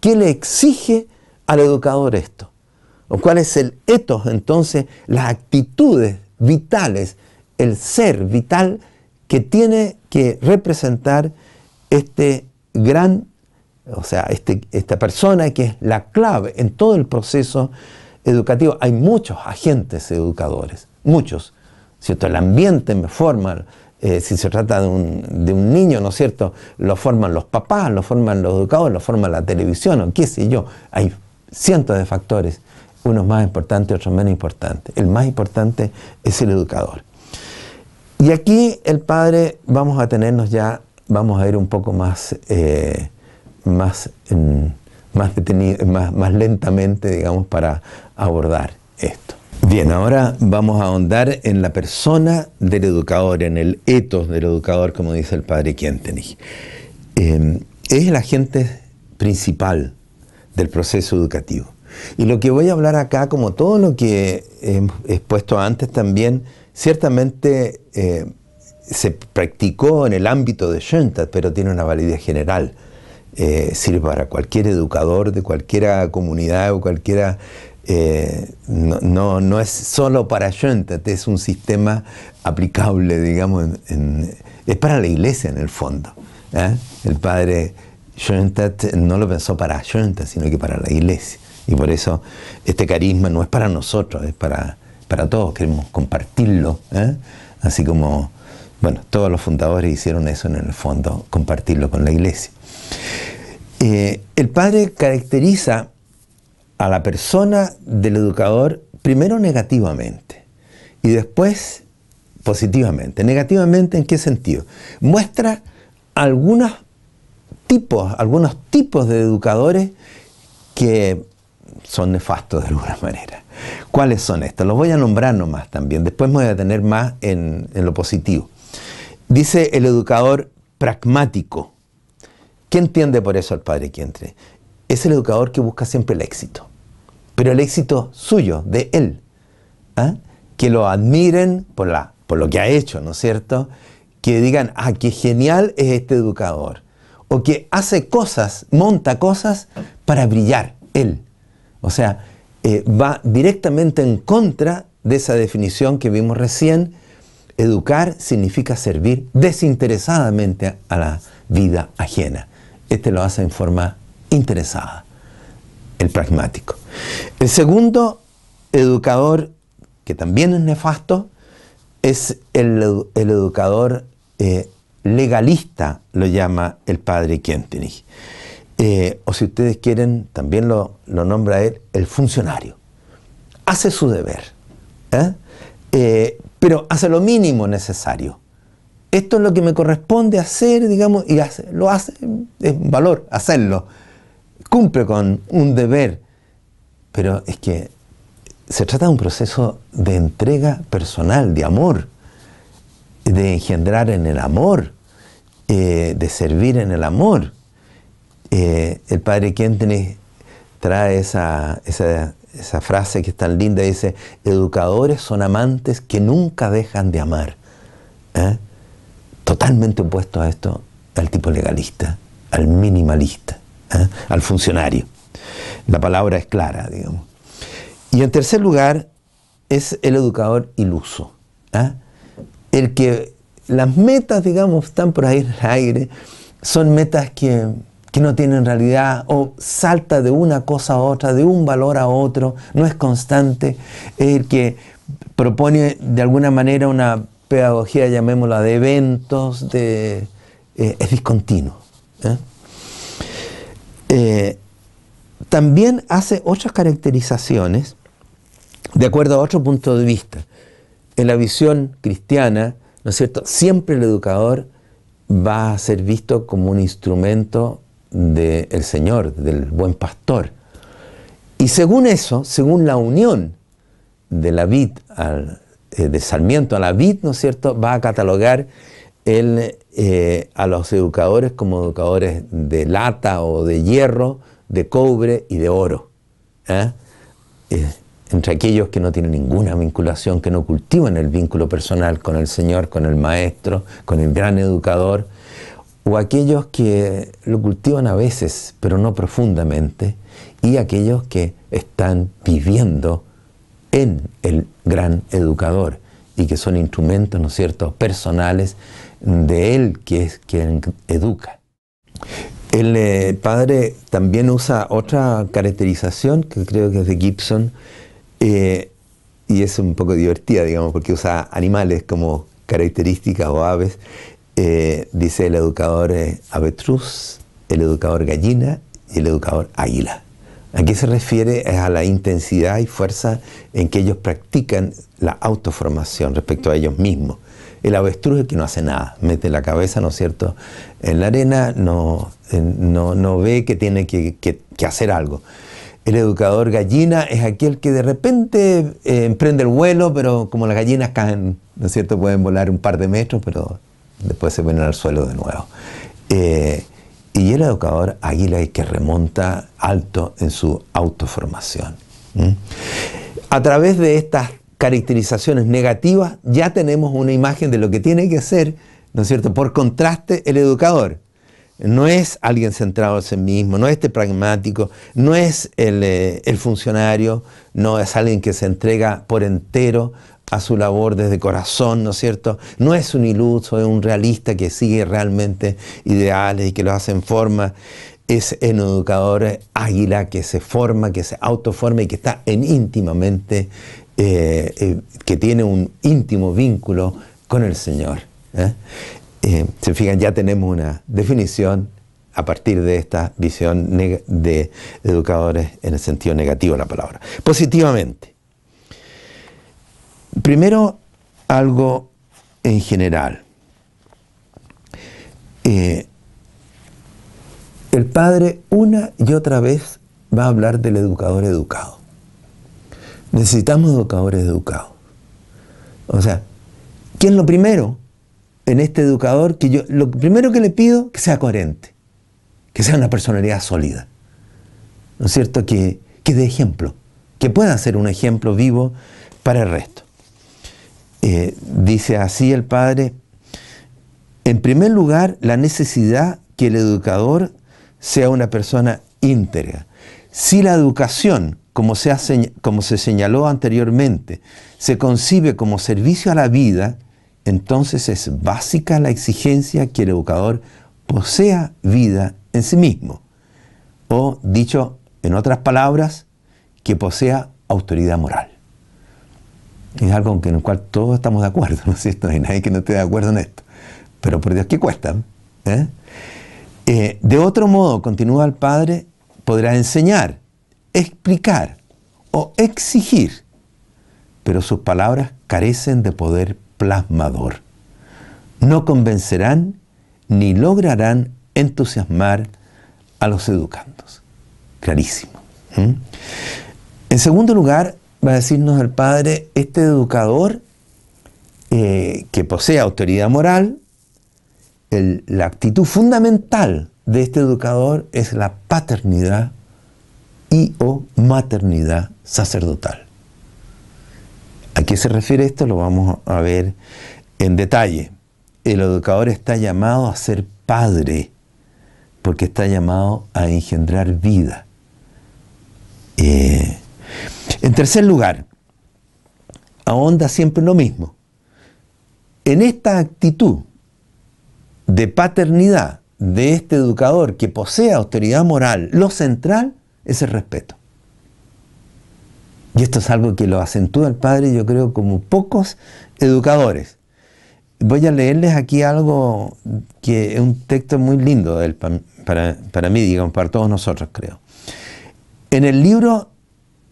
¿Qué le exige al educador esto? ¿O cuál es el etos, entonces, las actitudes vitales, el ser vital que tiene que representar este gran, o sea, este, esta persona que es la clave en todo el proceso educativo? Hay muchos agentes educadores, muchos, ¿cierto? El ambiente me forma, eh, si se trata de un, niño, ¿no es cierto? Lo forman los papás, lo forman los educadores, lo forma la televisión, o qué sé yo. Hay cientos de factores, unos más importantes, otros menos importantes. El más importante es el educador. Y aquí el padre, vamos a tenernos ya, vamos a ir un poco más, eh, más, más, detenido, más, más lentamente, digamos, para abordar esto. Bien, ahora vamos a ahondar en la persona del educador, en el etos del educador, como dice el padre Quentenich. Em, es el agente principal del proceso educativo. Y lo que voy a hablar acá, como todo lo que he expuesto antes también, ciertamente eh, se practicó en el ámbito de Schoenstatt, pero tiene una validez general. Eh, sirve para cualquier educador de cualquier comunidad o cualquiera eh, no, no, es solo para Schoenstatt, es un sistema aplicable, digamos, es para la iglesia en el fondo. El padre Schoenstatt no lo pensó para Schoenstatt, sino que para la iglesia. Y por eso este carisma no es para nosotros, es para, para todos, queremos compartirlo. ¿eh? Así como, bueno, todos los fundadores hicieron eso en el fondo, compartirlo con la iglesia. el padre caracteriza a la persona del educador primero negativamente y después positivamente. Negativamente, ¿en qué sentido? Muestra algunos tipos, algunos tipos de educadores que son nefastos de alguna manera. ¿Cuáles son estos? Los voy a nombrar nomás también, después me voy a tener más en, lo positivo. Dice el educador pragmático. ¿Qué entiende por eso el padre Quientre? Es el educador que busca siempre el éxito pero el éxito suyo, de él. ¿ah? Que lo admiren por, la, por lo que ha hecho, ¿no es cierto? Que digan, ah, qué genial es este educador. O que hace cosas, monta cosas para brillar, él. O sea, eh, va directamente en contra de esa definición que vimos recién. Educar significa servir desinteresadamente a la vida ajena. Este lo hace en forma interesada el pragmático. El segundo educador, que también es nefasto, es el, educador eh, legalista, lo llama el padre Quentenich. Eh, o si ustedes quieren, también lo, nombra él, el funcionario. Hace su deber, ¿eh? pero hace lo mínimo necesario. Esto es lo que me corresponde hacer, digamos, y lo hace, es valor hacerlo cumple con un deber, pero es que se trata de un proceso de entrega personal, de amor, de engendrar en el amor, eh, de servir en el amor. Eh, el padre Quentin trae esa, frase que es tan linda, dice, educadores son amantes que nunca dejan de amar. ¿eh? Totalmente opuesto a esto, al tipo legalista, al minimalista. ¿eh? al funcionario. La palabra es clara, digamos. Y en tercer lugar, es el educador iluso. El que las metas, digamos, están por ahí en el aire, son metas que, que no tienen realidad o salta de una cosa a otra, de un valor a otro, no es constante, es el que propone de alguna manera una pedagogía, llamémosla, de eventos, de, eh, es discontinuo. Eh, también hace otras caracterizaciones de acuerdo a otro punto de vista. En la visión cristiana, ¿no es cierto? Siempre el educador va a ser visto como un instrumento del Señor, del buen pastor. Y según eso, según la unión de la vid, al, eh, de Sarmiento a la vid, ¿no es cierto?, va a catalogar eh, a los educadores como educadores de lata o de hierro, de cobre y de oro. ¿eh? Eh, entre aquellos que no tienen ninguna vinculación, que no cultivan el vínculo personal con el Señor, con el Maestro, con el gran educador, o aquellos que lo cultivan a veces, pero no profundamente, y aquellos que están viviendo en el gran educador y que son instrumentos, ¿no es cierto?, personales de él, que es quien educa. El eh, padre también usa otra caracterización, que creo que es de Gibson, eh, y es un poco divertida, digamos, porque usa animales como características o aves. Eh, dice el educador avetruz, el educador gallina y el educador águila. ¿A qué se refiere? Es a la intensidad y fuerza en que ellos practican la autoformación respecto a ellos mismos. El avestruz es el que no hace nada, mete la cabeza, ¿no es cierto?, en la arena, no, no, ve que tiene que, hacer algo. El educador gallina es aquel que de repente eh, emprende el vuelo, pero como las gallinas caen, ¿no es cierto?, pueden volar un par de metros, pero después se ponen al suelo de nuevo. Eh, y el educador águila es que remonta alto en su autoformación. A través de estas caracterizaciones negativas ya tenemos una imagen de lo que tiene que ser, ¿no es cierto?, por contraste el educador. No es alguien centrado en sí mismo, no es este pragmático, no es el, eh, el funcionario, no es alguien que se entrega por entero a su labor desde corazón, ¿no es cierto? No es un iluso, es un realista que sigue realmente ideales y que los hace en forma. Es un educador águila que se forma, que se autoforma y que está en íntimamente, eh, eh, que tiene un íntimo vínculo con el Señor. ¿eh? se fijan, ya tenemos una definición a partir de esta visión de educadores en el sentido negativo de la palabra. Positivamente. Primero, algo en general. Eh, el padre una y otra vez va a hablar del educador educado. Necesitamos educadores educados. O sea, ¿qué es lo primero en este educador? Que yo, lo primero que le pido, que sea coherente, que sea una personalidad sólida. ¿No es cierto? Que, que dé ejemplo, que pueda ser un ejemplo vivo para el resto. Eh, dice así el padre, en primer lugar, la necesidad que el educador sea una persona íntegra. Si la educación, como se, como se señaló anteriormente, se concibe como servicio a la vida, entonces es básica la exigencia que el educador posea vida en sí mismo. O, dicho en otras palabras, que posea autoridad moral es algo en el cual todos estamos de acuerdo, ¿no es cierto? No hay nadie que no esté de acuerdo en esto. Pero por Dios, ¿qué cuesta? ¿Eh? Eh, de otro modo, continúa el Padre, podrá enseñar, explicar o exigir, pero sus palabras carecen de poder plasmador. No convencerán ni lograrán entusiasmar a los educandos. Clarísimo. En segundo lugar, va a decirnos el Padre, este educador eh, que posee autoridad moral, la actitud fundamental de este educador es la paternidad y o maternidad sacerdotal. ¿A qué se refiere esto? Lo vamos a ver en detalle. El educador está llamado a ser padre porque está llamado a engendrar vida. Eh, en tercer lugar, ahonda siempre lo mismo. En esta actitud de paternidad de este educador que posee autoridad moral, lo central es el respeto. Y esto es algo que lo acentúa el padre, yo creo, como pocos educadores. Voy a leerles aquí algo que es un texto muy lindo para, para mí, digamos, para todos nosotros, creo. En el libro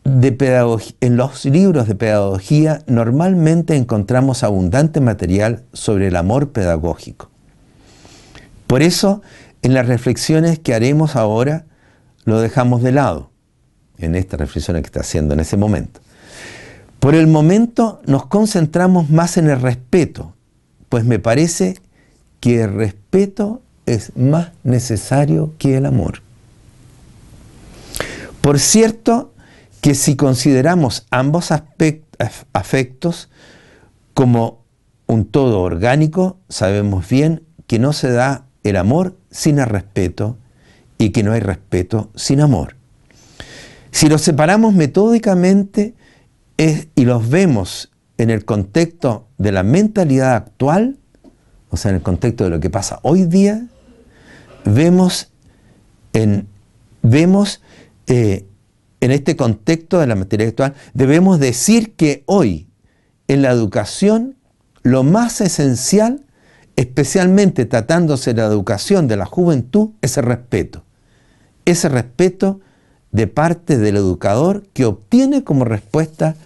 en los libros de pedagogía normalmente encontramos abundante material sobre el amor pedagógico. Por eso, en las reflexiones que haremos ahora, lo dejamos de lado, en esta reflexión que está haciendo en ese momento. Por el momento nos concentramos más en el respeto, pues me parece que el respeto es más necesario que el amor. Por cierto, que si consideramos ambos afectos como un todo orgánico, sabemos bien que no se da el amor sin el respeto y que no hay respeto sin amor. Si los separamos metódicamente y los vemos en el contexto de la mentalidad actual, o sea, en el contexto de lo que pasa hoy día, vemos vemos, eh, en este contexto de la materia actual, debemos decir que hoy en la educación lo más esencial, especialmente tratándose de la educación de la juventud, es el respeto. Ese respeto de parte del educador que obtiene como respuesta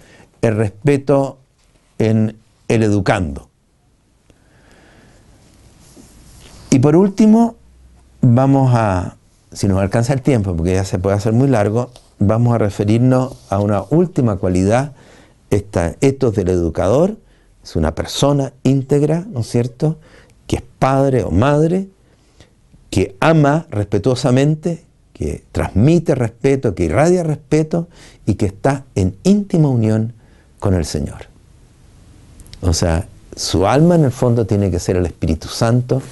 el respeto en el educando. Y por último, vamos a, si nos alcanza el tiempo, porque ya se puede hacer muy largo, vamos a referirnos a una última cualidad, esta etos del educador, es una persona íntegra, ¿no es cierto?, que es padre o madre, que ama respetuosamente, que transmite respeto, que irradia respeto y que está en íntima unión con el Señor. O sea, su alma en el fondo tiene que ser el Espíritu Santo,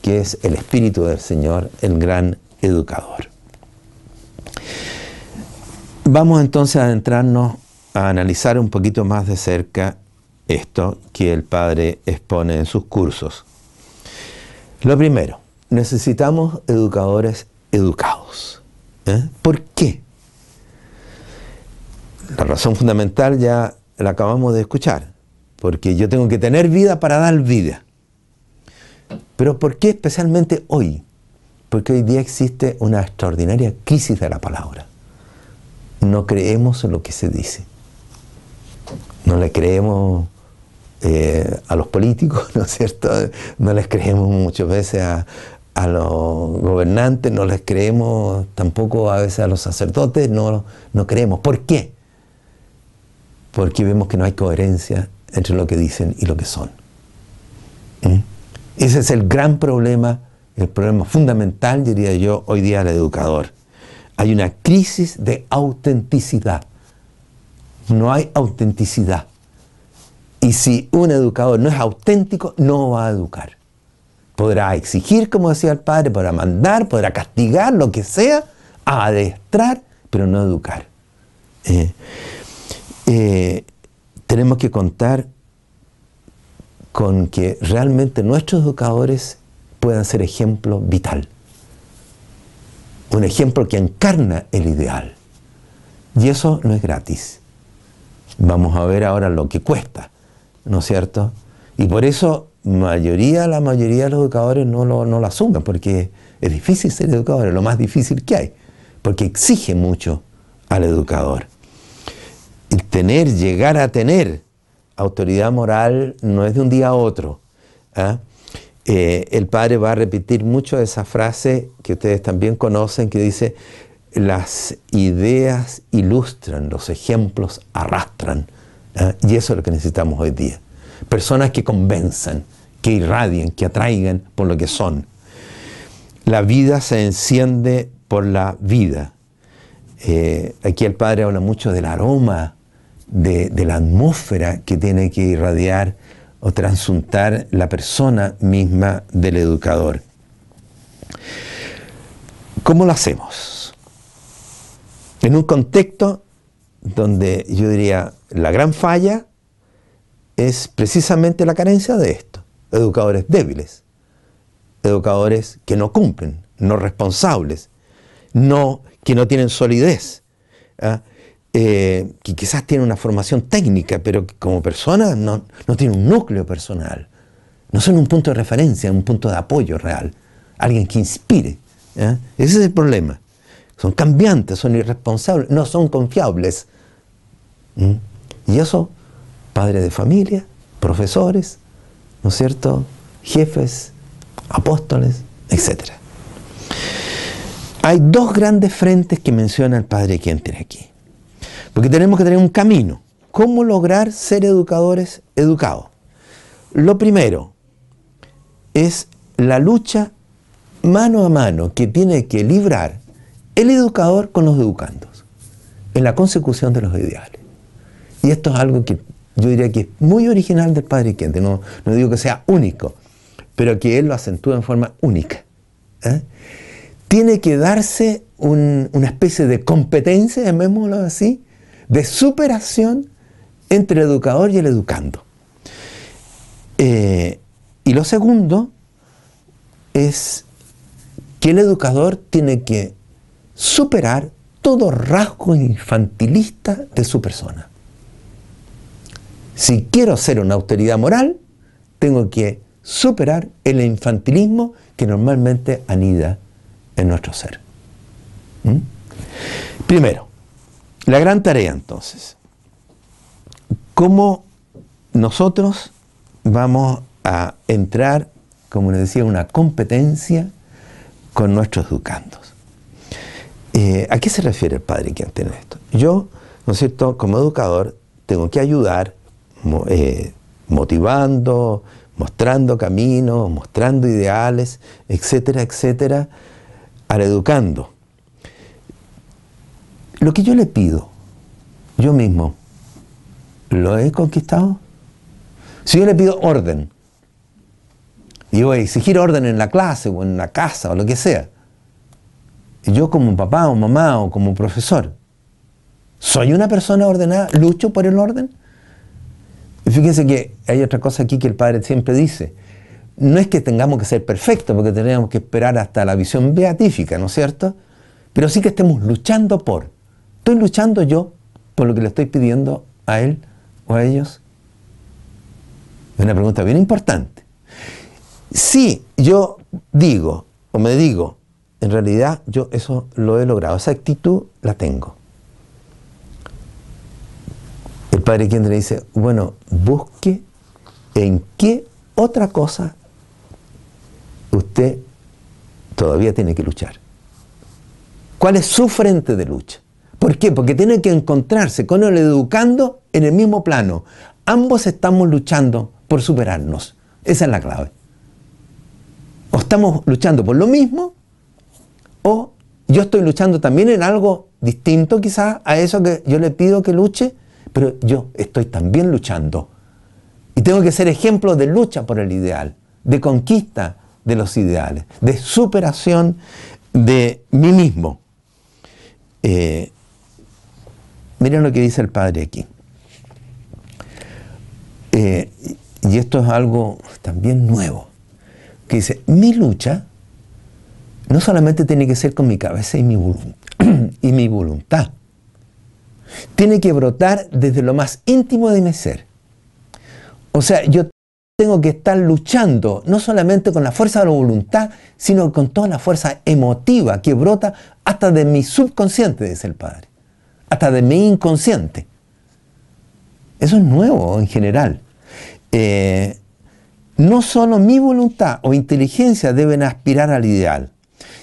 que es el Espíritu del Señor, el gran educador. Vamos entonces a adentrarnos a analizar un poquito más de cerca esto que el Padre expone en sus cursos. Lo primero, necesitamos educadores educados. ¿eh? ¿Por qué? La razón fundamental ya la acabamos de escuchar, porque yo tengo que tener vida para dar vida. Pero ¿por qué especialmente hoy? Porque hoy día existe una extraordinaria crisis de la palabra. No creemos en lo que se dice. No le creemos eh, a los políticos, ¿no es cierto? No les creemos muchas veces a, los gobernantes, no les creemos tampoco a veces a los sacerdotes, no, no creemos. ¿Por qué? Porque vemos que no hay coherencia entre lo que dicen y lo que son. ¿Mm? Ese es el gran problema, el problema fundamental, diría yo, hoy día del educador. Hay una crisis de autenticidad. No hay autenticidad. Y si un educador no es auténtico, no va a educar. Podrá exigir, como decía el padre, podrá mandar, podrá castigar, lo que sea, adestrar, pero no educar. Eh, eh, tenemos que contar con que realmente nuestros educadores puedan ser ejemplo vital. Un ejemplo que encarna el ideal. Y eso no es gratis. Vamos a ver ahora lo que cuesta. ¿no es cierto? Y por eso mayoría, la mayoría de los educadores no lo, no asumen, porque es difícil ser educador, es lo más difícil que hay, porque exige mucho al educador. El tener, llegar a tener autoridad moral no es de un día a otro. ¿ah? Eh, el padre va a repetir mucho esa frase que ustedes también conocen, que dice, las ideas ilustran, los ejemplos arrastran. ¿ah? Y eso es lo que necesitamos hoy día. Personas que convenzan, que irradien, que atraigan por lo que son. La vida se enciende por la vida. Eh, aquí el Padre habla mucho del aroma, de, de, la atmósfera que tiene que irradiar o transuntar la persona misma del educador. ¿Cómo lo hacemos? En un contexto donde yo diría la gran falla es precisamente la carencia de esto. Educadores débiles, educadores que no cumplen, no responsables, no, que no tienen solidez, ¿ah? Eh, que quizás tienen una formación técnica, pero como personas no, no tienen un núcleo personal, no son un punto de referencia, un punto de apoyo real, alguien que inspire. Ese es el problema. Son cambiantes, son irresponsables, no son confiables. ¿Mm? Y eso, padres de familia, profesores, ¿no es cierto? Jefes, apóstoles, etc. Hay dos grandes frentes que menciona el padre quien tiene aquí. Porque tenemos que tener un camino. ¿Cómo lograr ser educadores educados? Lo primero es la lucha mano a mano que tiene que librar el educador con los educandos en la consecución de los ideales. Y esto es algo que yo diría que es muy original del Padre Quente, no, digo que sea único, pero que él lo acentúa en forma única. ¿eh? Tiene que darse una especie de competencia, llamémoslo así, de superación entre el educador y el educando. Eh, y lo segundo es que el educador tiene que superar todo rasgo infantilista de su persona. Si quiero ser una autoridad moral, tengo que superar el infantilismo que normalmente anida en nuestro ser. ¿Mm? Primero, la gran tarea entonces, ¿cómo nosotros vamos a entrar, como les decía, una competencia con nuestros educandos? Eh, ¿A qué se refiere el padre que tiene esto? Yo, ¿no es cierto?, como educador, tengo que ayudar eh, motivando, mostrando caminos, mostrando ideales, etcétera, etcétera, al educando. Lo que yo le pido, yo mismo, ¿lo he conquistado? Si yo le pido orden, y voy a exigir orden en la clase o en la casa o lo que sea, yo como papá o mamá o como profesor, ¿soy una persona ordenada? ¿Lucho por el orden? Y fíjense que hay otra cosa aquí que el padre siempre dice. No es que tengamos que ser perfectos, porque tenemos que esperar hasta la visión beatífica, ¿no es cierto? Pero sí que estemos luchando por. ¿Estoy luchando yo por lo que le estoy pidiendo a él o a ellos? Es una pregunta bien importante. Si yo digo o me digo, en realidad yo eso lo he logrado, esa actitud la tengo. El padre quien le dice, bueno, busque en qué otra cosa usted todavía tiene que luchar. ¿Cuál es su frente de lucha? ¿Por qué? Porque tiene que encontrarse con el educando en el mismo plano. Ambos estamos luchando por superarnos. Esa es la clave. O estamos luchando por lo mismo o yo estoy luchando también en algo distinto quizás a eso que yo le pido que luche, pero yo estoy también luchando. Y tengo que ser ejemplo de lucha por el ideal, de conquista de los ideales, de superación de mí mismo. Eh, miren lo que dice el Padre aquí. Eh, y esto es algo también nuevo, que dice, mi lucha no solamente tiene que ser con mi cabeza y mi, y mi voluntad, tiene que brotar desde lo más íntimo de mi ser. O sea, yo tengo que estar luchando no solamente con la fuerza de la voluntad, sino con toda la fuerza emotiva que brota hasta de mi subconsciente, dice el Padre, hasta de mi inconsciente. Eso es nuevo en general. Eh, no solo mi voluntad o inteligencia deben aspirar al ideal,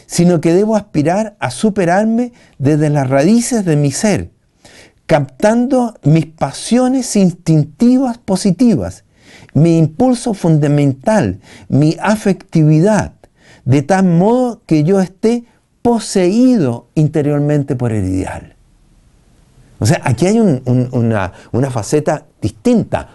sino que debo aspirar a superarme desde las raíces de mi ser, captando mis pasiones instintivas positivas, mi impulso fundamental, mi afectividad, de tal modo que yo esté poseído interiormente por el ideal. O sea, aquí hay una, faceta distinta.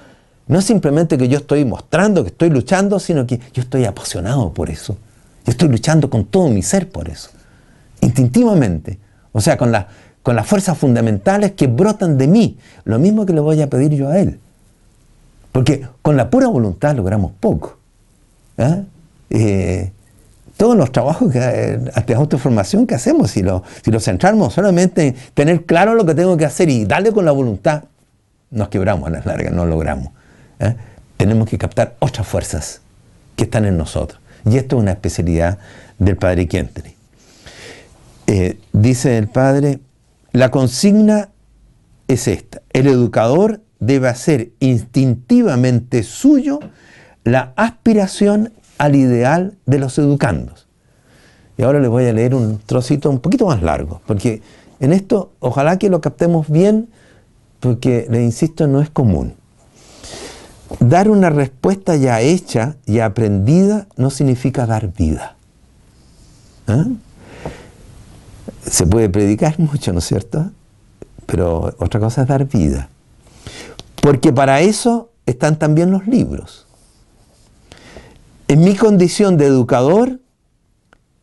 No es simplemente que yo estoy mostrando que estoy luchando, sino que yo estoy apasionado por eso. Yo estoy luchando con todo mi ser por eso, instintivamente. O sea, con, con las fuerzas fundamentales que brotan de mí. Lo mismo que le voy a pedir yo a Él. Porque con la pura voluntad logramos poco. ¿ah? Eh, todos los trabajos que, de autoformación que hacemos, si lo, centramos solamente en tener claro lo que tengo que hacer y darle con la voluntad, nos quebramos a las largas, no logramos. ¿ah? Tenemos que captar otras fuerzas que están en nosotros. Y esto es una especialidad del padre Kentry. Eh, dice el padre, la consigna es esta, el educador debe hacer instintivamente suyo la aspiración al ideal de los educandos. Y ahora les voy a leer un trocito un poquito más largo, porque en esto ojalá que lo captemos bien, porque le insisto, no es común. Dar una respuesta ya hecha y aprendida no significa dar vida. ¿Ah? Se puede predicar mucho, ¿no es cierto? Pero otra cosa es dar vida. Porque para eso están también los libros. En mi condición de educador,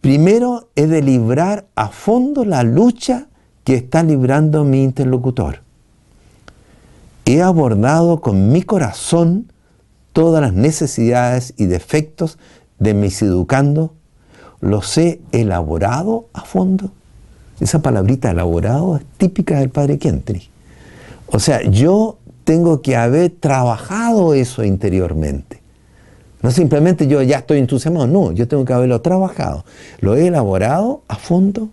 primero es de librar a fondo la lucha que está librando mi interlocutor. He abordado con mi corazón todas las necesidades y defectos de mis educandos, los he elaborado a fondo. Esa palabrita elaborado es típica del padre Kentry. O sea, yo tengo que haber trabajado eso interiormente. No simplemente yo ya estoy entusiasmado, no, yo tengo que haberlo trabajado. Lo he elaborado a fondo.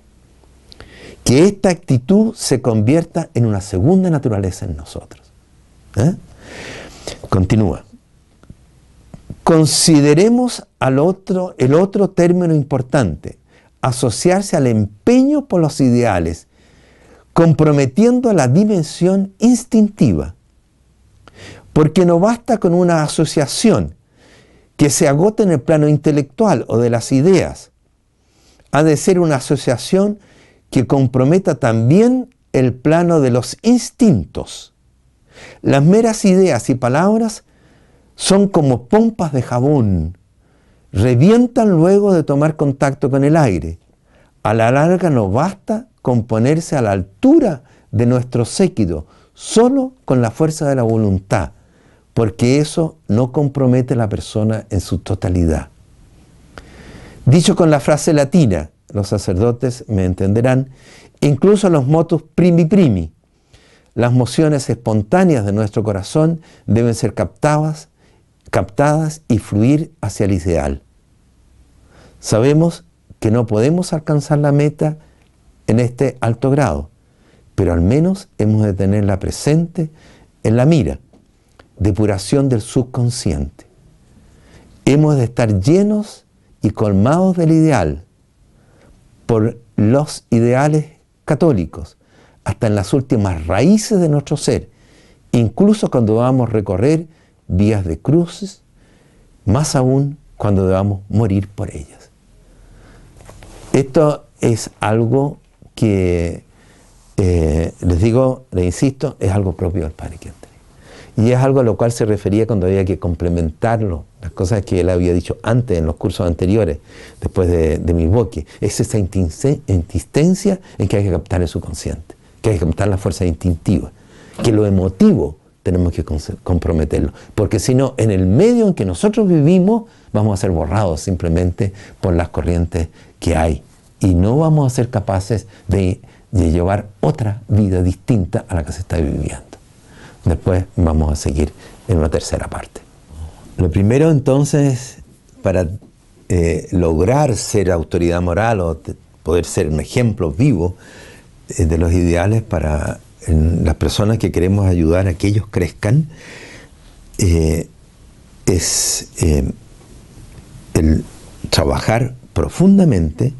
Que esta actitud se convierta en una segunda naturaleza en nosotros. ¿Eh? Continúa. Consideremos al otro, el otro término importante, asociarse al empeño por los ideales, comprometiendo la dimensión instintiva. Porque no basta con una asociación que se agote en el plano intelectual o de las ideas. Ha de ser una asociación que comprometa también el plano de los instintos. Las meras ideas y palabras son como pompas de jabón. Revientan luego de tomar contacto con el aire. A la larga no basta con ponerse a la altura de nuestro séquito, solo con la fuerza de la voluntad, porque eso no compromete a la persona en su totalidad. Dicho con la frase latina, los sacerdotes me entenderán, incluso los motus primi primi, las mociones espontáneas de nuestro corazón deben ser captadas captadas y fluir hacia el ideal. Sabemos que no podemos alcanzar la meta en este alto grado, pero al menos hemos de tenerla presente en la mira, depuración del subconsciente. Hemos de estar llenos y colmados del ideal por los ideales católicos, hasta en las últimas raíces de nuestro ser, incluso cuando vamos a recorrer vías de cruces, más aún cuando debamos morir por ellas. Esto es algo que, eh, les digo, les insisto, es algo propio del Kentry. Y es algo a lo cual se refería cuando había que complementarlo, las cosas que él había dicho antes en los cursos anteriores, después de, de mi boque. Es esa insistencia en que hay que captar el subconsciente, que hay que captar la fuerza instintiva, que lo emotivo tenemos que comprometerlo. Porque si no, en el medio en que nosotros vivimos, vamos a ser borrados simplemente por las corrientes que hay. Y no vamos a ser capaces de, llevar otra vida distinta a la que se está viviendo. Después vamos a seguir en una tercera parte. Lo primero entonces, para eh, lograr ser autoridad moral o poder ser un ejemplo vivo eh, de los ideales para las personas que queremos ayudar a que ellos crezcan, eh, es el trabajar profundamente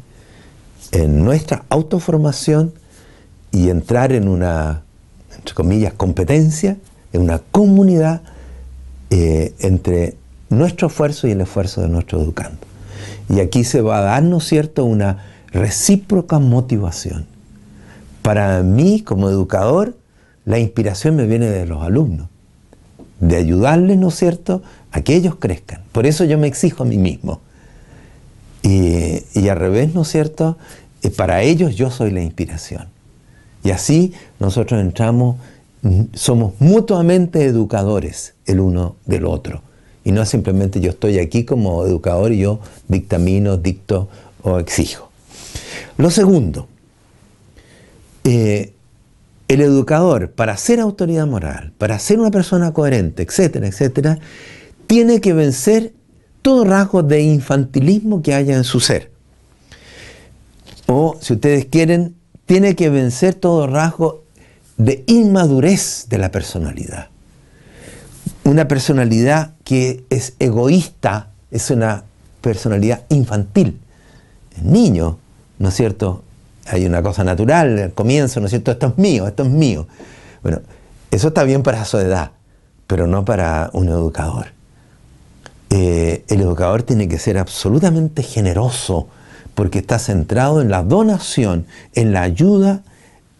en nuestra autoformación y entrar en una, comillas, competencia, en una comunidad eh, entre nuestro esfuerzo y el esfuerzo de nuestro educando. Y aquí se va a darnos, cierto?, una recíproca motivación para mí, como educador, la inspiración me viene de los alumnos, de ayudarles, ¿no es cierto?, a que ellos crezcan. Por eso yo me exijo a mí mismo. Y, al revés, ¿no es cierto?, eh, para ellos yo soy la inspiración. Y así nosotros entramos, mm, somos mutuamente educadores el uno del otro. Y no simplemente yo estoy aquí como educador y yo dictamino, dicto o exijo. Lo segundo, eh, el educador, para ser autoridad moral, para ser una persona coherente, etcétera, etcétera, tiene que vencer todo rasgo de infantilismo que haya en su ser. O, si ustedes quieren, tiene que vencer todo rasgo de inmadurez de la personalidad. Una personalidad que es egoísta es una personalidad infantil. Niño, ¿no es cierto? hay una cosa natural, el comienzo, ¿no es cierto? Esto es mío, esto es mío. Bueno, eso está bien para su edad, pero no para un educador. Eh, el educador tiene que ser absolutamente generoso porque está centrado en la donación, en la ayuda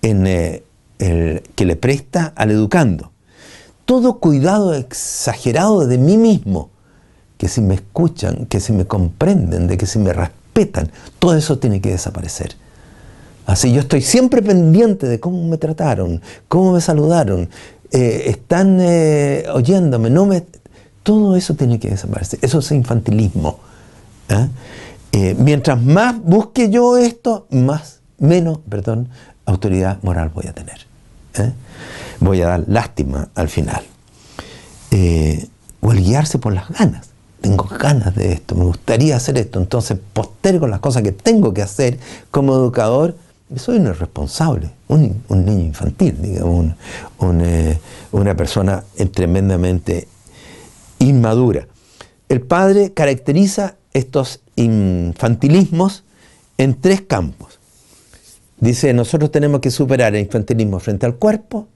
en, eh, el, que le presta al educando. Todo cuidado exagerado de mí mismo, que si me escuchan, que si me comprenden, de que si me respetan. Todo eso tiene que desaparecer. Así yo estoy siempre pendiente de cómo me trataron, cómo me saludaron, eh, están eh, oyéndome, no me... Todo eso tiene que desaparecer. Eso es infantilismo. ¿eh? Mientras más busque yo esto, más, menos, perdón, autoridad moral voy a tener. Voy a dar lástima al final. o el guiarse por las ganas tengo ganas de esto, me gustaría hacer esto, entonces postergo las cosas que tengo que hacer como educador soy un irresponsable, un, niño infantil, digamos, eh, una persona tremendamente inmadura. El padre caracteriza estos infantilismos en tres campos. Dice, nosotros tenemos que superar el infantilismo frente al cuerpo,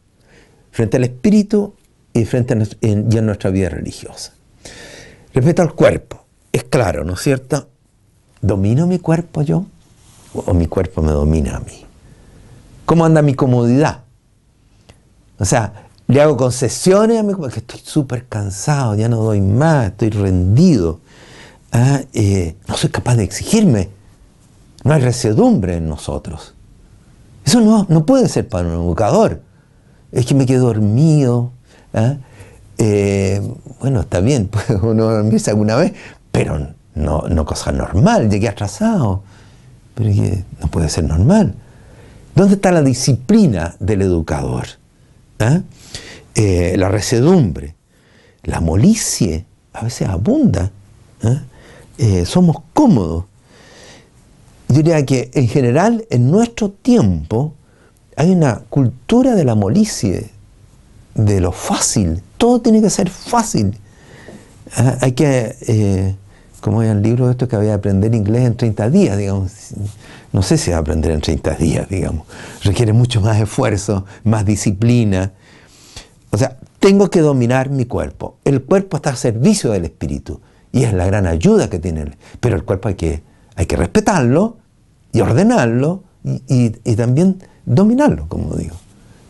frente al espíritu y frente a en, nuestra vida religiosa. Respecto al cuerpo, es claro, ¿no es cierto? ¿Domino mi cuerpo yo? o mi cuerpo me domina a mí? ¿Cómo anda mi comodidad? O sea, le hago concesiones a mi cuerpo, que estoy súper cansado, ya no doy más, estoy rendido. Ah, eh, no soy capaz de exigirme. No hay resedumbre en nosotros. Eso no, no puede ser para un educador. Es que me quedo dormido. ¿ah? Eh, bueno, está bien, puede uno dormirse alguna vez, pero no, no cosa normal, llegué atrasado. Pero no puede ser normal. ¿Dónde está la disciplina del educador? ¿Ah? Eh, la resedumbre, la molicie, a veces abunda. Eh, somos cómodos. Yo diría que en general en nuestro tiempo hay una cultura de la molicie, de lo fácil. Todo tiene que ser fácil. ¿Ah? Hay que eh, como hay el libro de esto que había de aprender inglés en 30 días, digamos. No sé si va a aprender en 30 días, digamos. Requiere mucho más esfuerzo, más disciplina. O sea, tengo que dominar mi cuerpo. El cuerpo está al servicio del espíritu y es la gran ayuda que tiene. Pero el cuerpo hay que, hay que respetarlo y ordenarlo y, también dominarlo, como digo.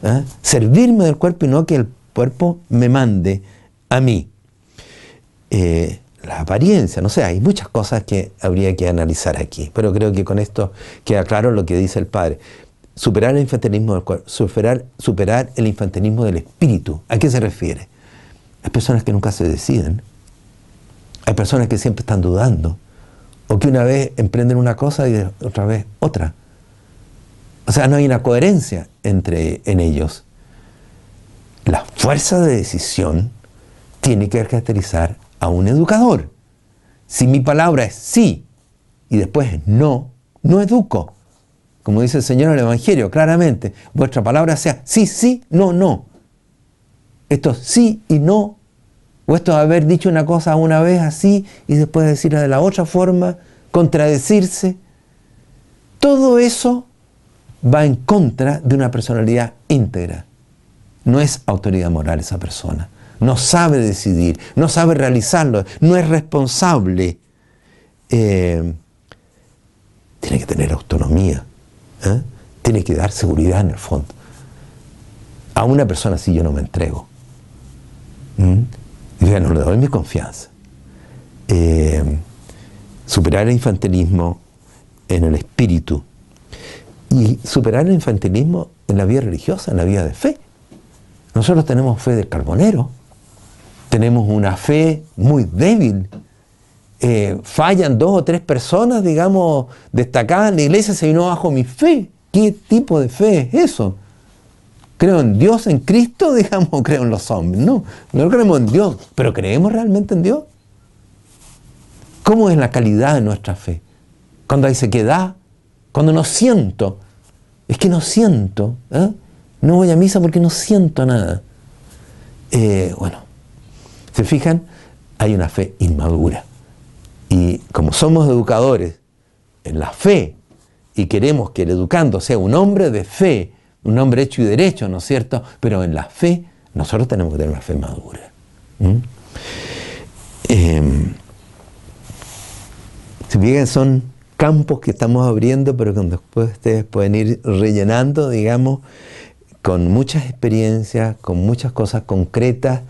¿eh? Servirme del cuerpo y no que el cuerpo me mande a mí. Eh, la apariencia, no sé, hay muchas cosas que habría que analizar aquí, pero creo que con esto queda claro lo que dice el padre. Superar el infantilismo del cuerpo, superar, superar el infantilismo del espíritu. ¿A qué se refiere? Hay personas que nunca se deciden, hay personas que siempre están dudando, o que una vez emprenden una cosa y otra vez otra. O sea, no hay una coherencia entre, en ellos. La fuerza de decisión tiene que caracterizar a un educador. Si mi palabra es sí y después es no, no educo. Como dice el Señor en el Evangelio, claramente, vuestra palabra sea sí, sí, no, no. Esto sí y no, o esto haber dicho una cosa una vez así y después decirla de la otra forma, contradecirse. Todo eso va en contra de una personalidad íntegra. No es autoridad moral esa persona no sabe decidir, no sabe realizarlo, no es responsable. Eh, tiene que tener autonomía, ¿eh? tiene que dar seguridad en el fondo. A una persona así yo no me entrego. ¿Mm? Y no le doy mi confianza. Eh, superar el infantilismo en el espíritu y superar el infantilismo en la vida religiosa, en la vida de fe. Nosotros tenemos fe del carbonero, tenemos una fe muy débil. Eh, fallan dos o tres personas, digamos, destacadas en la iglesia, se vino bajo mi fe. ¿Qué tipo de fe es eso? ¿Creo en Dios, en Cristo, digamos, o creo en los hombres? No, no creemos en Dios, pero ¿creemos realmente en Dios? ¿Cómo es la calidad de nuestra fe? Cuando hay sequedad, cuando no siento, es que no siento, ¿eh? no voy a misa porque no siento nada. Eh, bueno, ¿Se fijan? Hay una fe inmadura. Y como somos educadores en la fe y queremos que el educando sea un hombre de fe, un hombre hecho y derecho, ¿no es cierto? Pero en la fe nosotros tenemos que tener una fe madura. Em, si bien son campos que estamos abriendo, pero que después ustedes pueden ir rellenando, digamos, con muchas experiencias, con muchas cosas concretas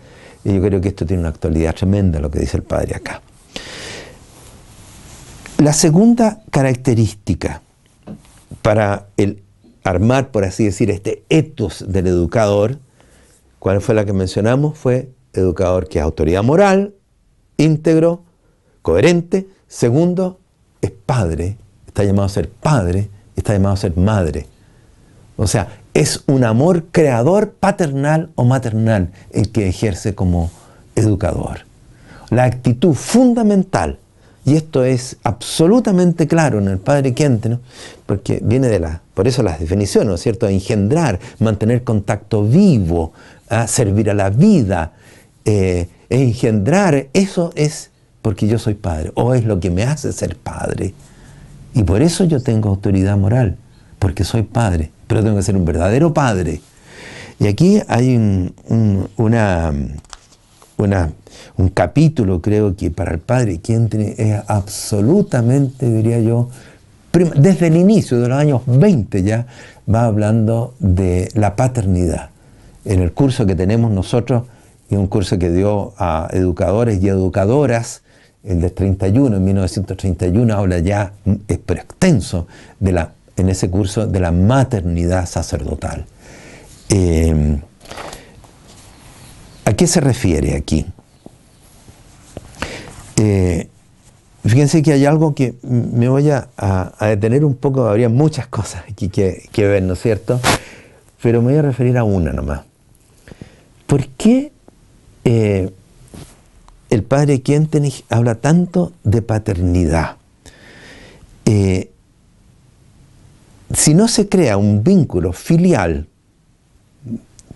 y yo creo que esto tiene una actualidad tremenda, lo que dice el Padre acá. La segunda característica para el armar, por así decir, este etos del educador, ¿cuál fue la que mencionamos? Fue educador que es autoridad moral, íntegro, coherente. Segundo, es padre, está llamado a ser padre, está llamado a ser madre. O sea, es un amor creador, paternal o maternal el que ejerce como educador. La actitud fundamental, y esto es absolutamente claro en el Padre Quente, ¿no? porque viene de la, por eso las definiciones, ¿no es cierto? Engendrar, mantener contacto vivo, ¿ah? servir a la vida, eh, engendrar, eso es porque yo soy padre, o es lo que me hace ser padre. Y por eso yo tengo autoridad moral, porque soy padre, pero tengo que ser un verdadero padre. Y aquí hay un, una, un capítulo, creo que para el padre quien es absolutamente, diría yo, desde el inicio de los años 20 ya va hablando de la paternidad. En el curso que tenemos nosotros, y un curso que dio a educadores y educadoras, el de 31, en 1931, habla ya, es extenso, de la, en ese curso de la maternidad sacerdotal. Eh, ¿A qué se refiere aquí? Eh, fíjense que hay algo que me voy a, detener un poco, habría muchas cosas aquí que, ver, ¿no es cierto? Pero me voy a referir a una nomás. ¿Por qué eh, el padre Quentenich habla tanto de paternidad. Eh, si no se crea un vínculo filial,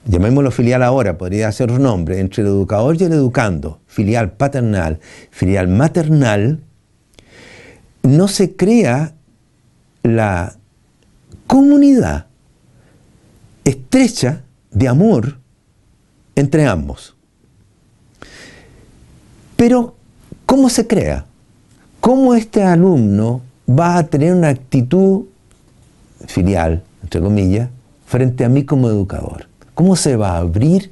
llamémoslo filial ahora, podría ser un nombre, entre el educador y el educando, filial paternal, filial maternal, no se crea la comunidad estrecha de amor entre ambos. Pero, ¿cómo se crea? ¿Cómo este alumno va a tener una actitud filial, entre comillas, frente a mí como educador? ¿Cómo se va a abrir?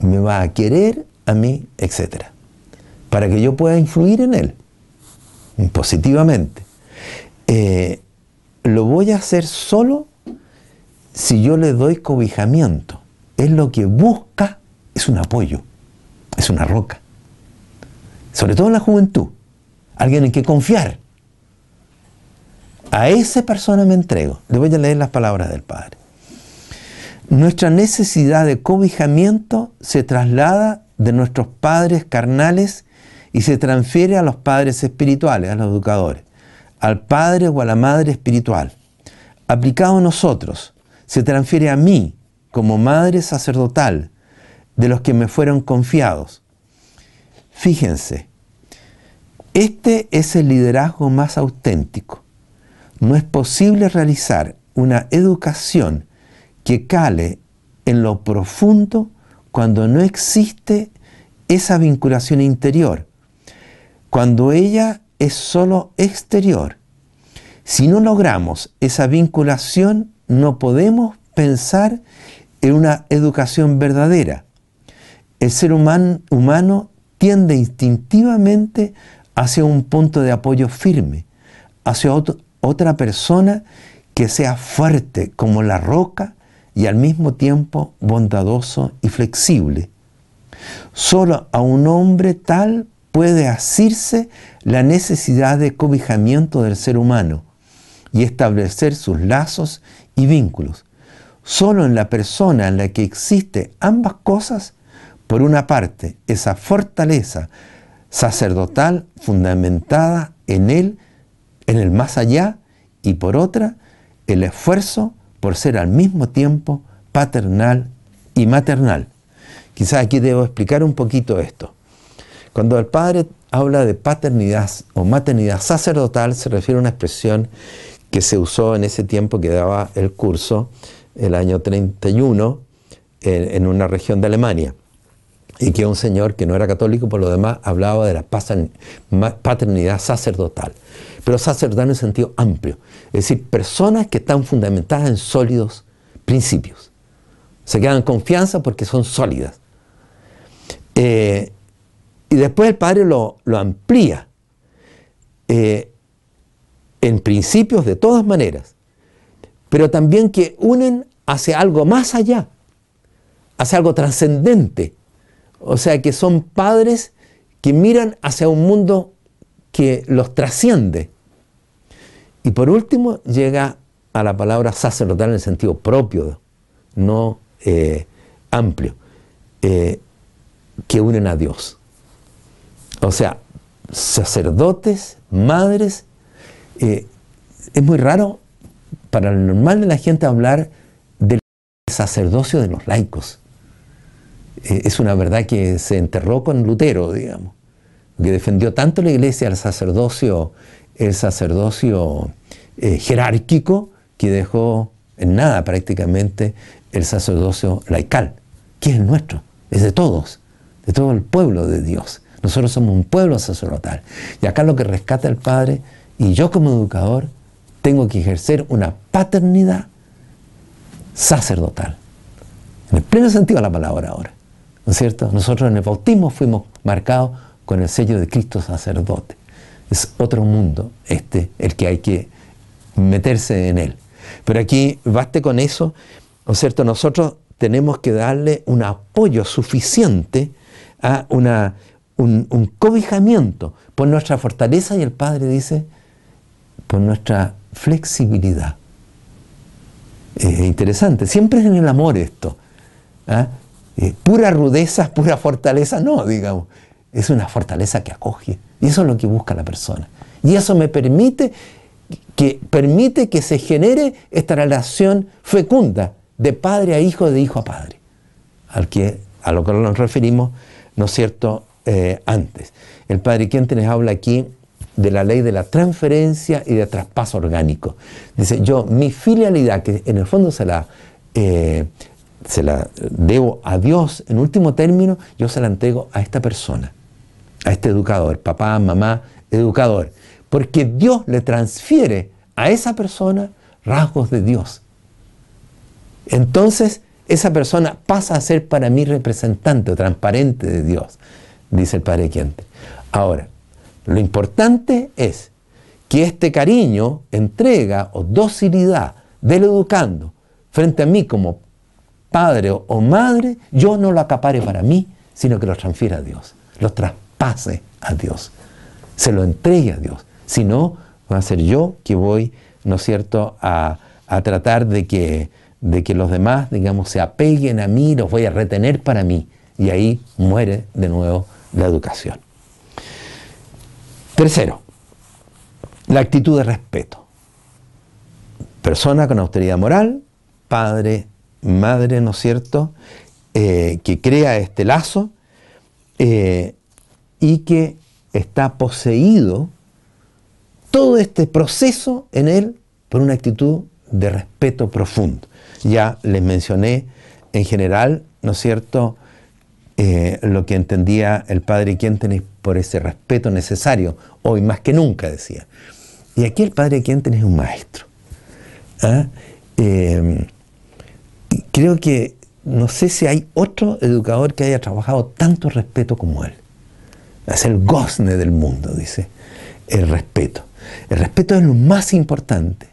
¿Me va a querer a mí, etcétera? Para que yo pueda influir en él positivamente. Eh, lo voy a hacer solo si yo le doy cobijamiento. Es lo que busca, es un apoyo, es una roca sobre todo en la juventud, alguien en que confiar. A esa persona me entrego. Le voy a leer las palabras del Padre. Nuestra necesidad de cobijamiento se traslada de nuestros padres carnales y se transfiere a los padres espirituales, a los educadores, al padre o a la madre espiritual. Aplicado a nosotros, se transfiere a mí como madre sacerdotal de los que me fueron confiados Fíjense, este es el liderazgo más auténtico. No es posible realizar una educación que cale en lo profundo cuando no existe esa vinculación interior, cuando ella es solo exterior. Si no logramos esa vinculación, no podemos pensar en una educación verdadera. El ser humano, humano tiende instintivamente hacia un punto de apoyo firme, hacia otra persona que sea fuerte como la roca y al mismo tiempo bondadoso y flexible. Solo a un hombre tal puede asirse la necesidad de cobijamiento del ser humano y establecer sus lazos y vínculos. Solo en la persona en la que existe ambas cosas por una parte, esa fortaleza sacerdotal fundamentada en él, en el más allá, y por otra, el esfuerzo por ser al mismo tiempo paternal y maternal. Quizás aquí debo explicar un poquito esto. Cuando el padre habla de paternidad o maternidad sacerdotal, se refiere a una expresión que se usó en ese tiempo que daba el curso, el año 31, en una región de Alemania y que un señor que no era católico, por lo demás, hablaba de la paternidad sacerdotal. Pero sacerdotal en sentido amplio. Es decir, personas que están fundamentadas en sólidos principios. Se quedan confianza porque son sólidas. Eh, y después el padre lo, amplía. Eh, en principios de todas maneras, pero también que unen hacia algo más allá, hacia algo trascendente. O sea, que son padres que miran hacia un mundo que los trasciende. Y por último llega a la palabra sacerdotal en el sentido propio, no eh, amplio, eh, que unen a Dios. O sea, sacerdotes, madres, eh, es muy raro para el normal de la gente hablar del sacerdocio de los laicos. Es una verdad que se enterró con Lutero, digamos, que defendió tanto la iglesia el sacerdocio, el sacerdocio jerárquico, que dejó en nada prácticamente el sacerdocio laical, que es nuestro, es de todos, de todo el pueblo de Dios. Nosotros somos un pueblo sacerdotal. Y acá lo que rescata el Padre, y yo como educador, tengo que ejercer una paternidad sacerdotal. En el pleno sentido de la palabra ahora. ¿No es cierto? Nosotros en el bautismo fuimos marcados con el sello de Cristo sacerdote. Es otro mundo este el que hay que meterse en él. Pero aquí, baste con eso, ¿no es cierto? Nosotros tenemos que darle un apoyo suficiente a una, un, cobijamiento por nuestra fortaleza y el Padre dice, por nuestra flexibilidad. Es interesante, siempre es en el amor esto. ¿ah? Eh, pura rudeza, pura fortaleza, no, digamos. Es una fortaleza que acoge. Y eso es lo que busca la persona. Y eso me permite que permite que se genere esta relación fecunda de padre a hijo, de hijo a padre, al que, a lo que nos referimos, ¿no es cierto?, eh, antes. El padre les habla aquí de la ley de la transferencia y de traspaso orgánico. Dice, yo mi filialidad, que en el fondo se la, eh, se la debo a Dios, en último término, yo se la entrego a esta persona, a este educador, papá, mamá, educador porque Dios le transfiere a esa persona rasgos de Dios. Entonces, esa persona pasa a ser para mí representante o transparente de Dios, dice el Padre Quiente. Ahora, lo importante es que este cariño, entrega o docilidad del educando frente a mí como padre o madre, yo no lo acapare para mí, sino que lo transfiera a Dios, lo traspase a Dios, se lo entregue a Dios. Si no, va a ser yo que voy, ¿no es cierto?, a, tratar de que, de que los demás, digamos, se apeguen a mí, los voy a retener para mí. Y ahí muere de nuevo la educación. Tercero, la actitud de respeto. Persona con autoridad moral, padre, madre, ¿no es cierto?, eh, que crea este lazo eh, y que está poseído todo este proceso en él por una actitud de respeto profundo. Ya les mencioné en general, ¿no es cierto?, eh, lo que entendía el padre Quientenis por ese respeto necesario, hoy más que nunca decía. Y aquí el padre Quientenis es un maestro. ¿ah? Creo que no sé si hay otro educador que haya trabajado tanto respeto como él. Es el gozne del mundo, dice, el respeto. El respeto es lo más importante.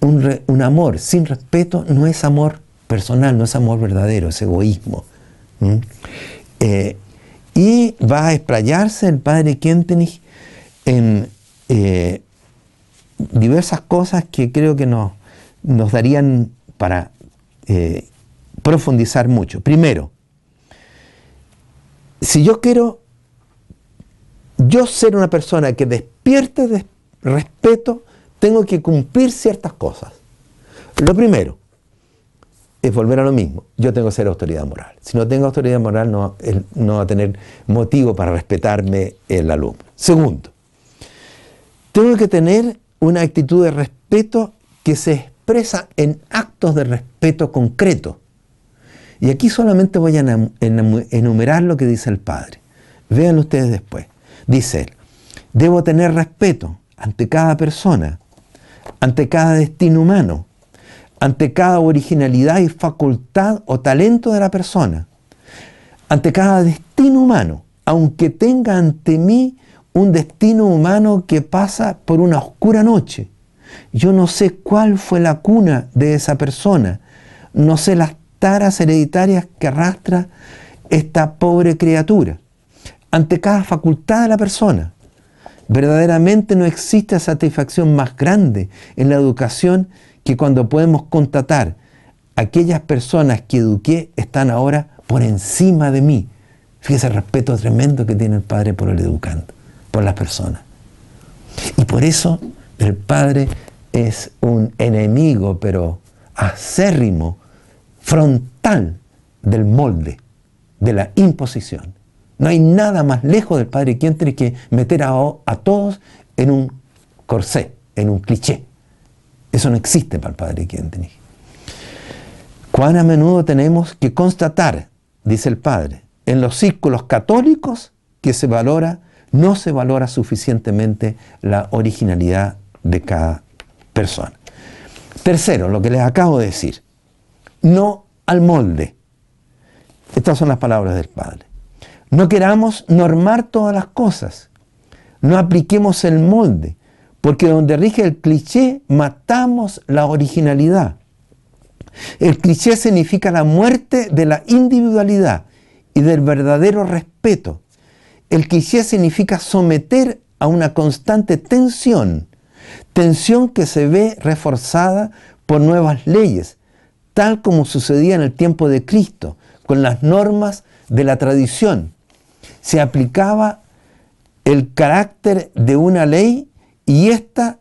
Un, amor sin respeto no es amor personal, no es amor verdadero, es egoísmo. Eh, y va a explayarse el padre Kentenich en eh, diversas cosas que creo que nos, nos darían para eh, profundizar mucho. Primero, si yo quiero yo ser una persona que despierte respeto, tengo que cumplir ciertas cosas. Lo primero es volver a lo mismo. Yo tengo que ser autoridad moral. Si no tengo autoridad moral, no, no va a tener motivo para respetarme el alumno. Segundo, tengo que tener una actitud de respeto que se expresa en actos de respeto concreto. Y aquí solamente voy a enumerar lo que dice el Padre. Vean ustedes después. Dice él, debo tener respeto ante cada persona, ante cada destino humano, ante cada originalidad y facultad o talento de la persona, ante cada destino humano, aunque tenga ante mí un destino humano que pasa por una oscura noche, Yo no sé cuál fue la cuna de esa persona. No sé las taras hereditarias que arrastra esta pobre criatura. Ante cada facultad de la persona. Verdaderamente no existe satisfacción más grande en la educación que cuando podemos constatar aquellas personas que eduqué están ahora por encima de mí. Fíjese el respeto tremendo que tiene el Padre por el educando, por las personas. Y por eso el Padre es un enemigo, pero acérrimo, frontal del molde, de la imposición. No hay nada más lejos del Padre quien tiene que meter a, todos en un corsé, en un cliché. Eso no existe para el Padre tiene. Cuán a menudo tenemos que constatar, dice el Padre, en los círculos católicos que se valora, no se valora suficientemente la originalidad de cada persona. Tercero, lo que les acabo de decir, no al molde. Estas son las palabras del Padre. No queramos normar todas las cosas. No apliquemos el molde, porque donde rige el cliché matamos la originalidad. El cliché significa la muerte de la individualidad y del verdadero respeto. El cliché significa someter a una constante tensión, tensión que se ve reforzada por nuevas leyes, tal como sucedía en el tiempo de Cristo, con las normas de la tradición, se aplicaba el carácter de una ley y esta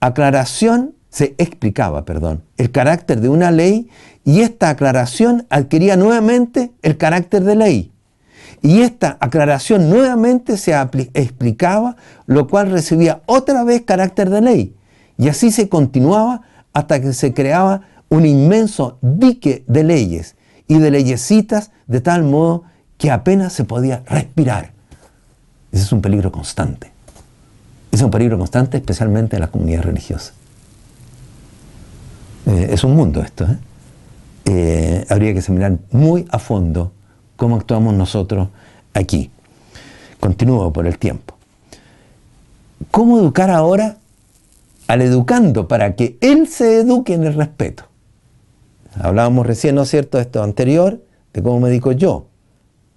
aclaración se explicaba, perdón, el carácter de una ley y esta aclaración adquiría nuevamente el carácter de ley. Y esta aclaración nuevamente se explicaba, lo cual recibía otra vez carácter de ley. Y así se continuaba hasta que se creaba un inmenso dique de leyes y de leyesitas de tal modo que apenas se podía respirar. Ese es un peligro constante. Es un peligro constante especialmente en la comunidad religiosa. Eh, es un mundo esto. ¿eh? Eh, habría que examinar muy a fondo cómo actuamos nosotros aquí. Continúo por el tiempo. ¿Cómo educar ahora al educando para que él se eduque en el respeto? Hablábamos recién, ¿no es cierto?, de esto anterior, de cómo me dedico yo.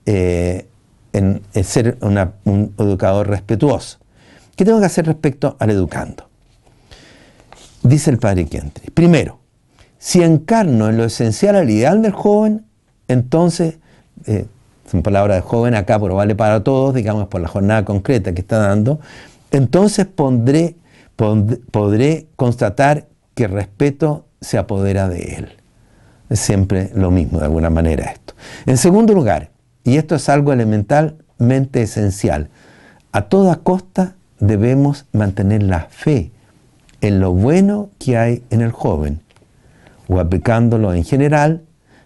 Eh, en, ser un educador respetuoso. ¿Qué tengo que hacer respecto al educando? Dice el padre Kentry. Primero, si encarno en lo esencial al ideal del joven, entonces, eh, son palabras de joven acá, pero vale para todos, digamos, por la jornada concreta que está dando, entonces pondré, podré constatar que el respeto se apodera de él. Es siempre lo mismo, de alguna manera, esto. En segundo lugar, y esto es algo elementalmente esencial. A toda costa debemos mantener la fe en lo bueno que hay en el joven, o aplicándolo en general,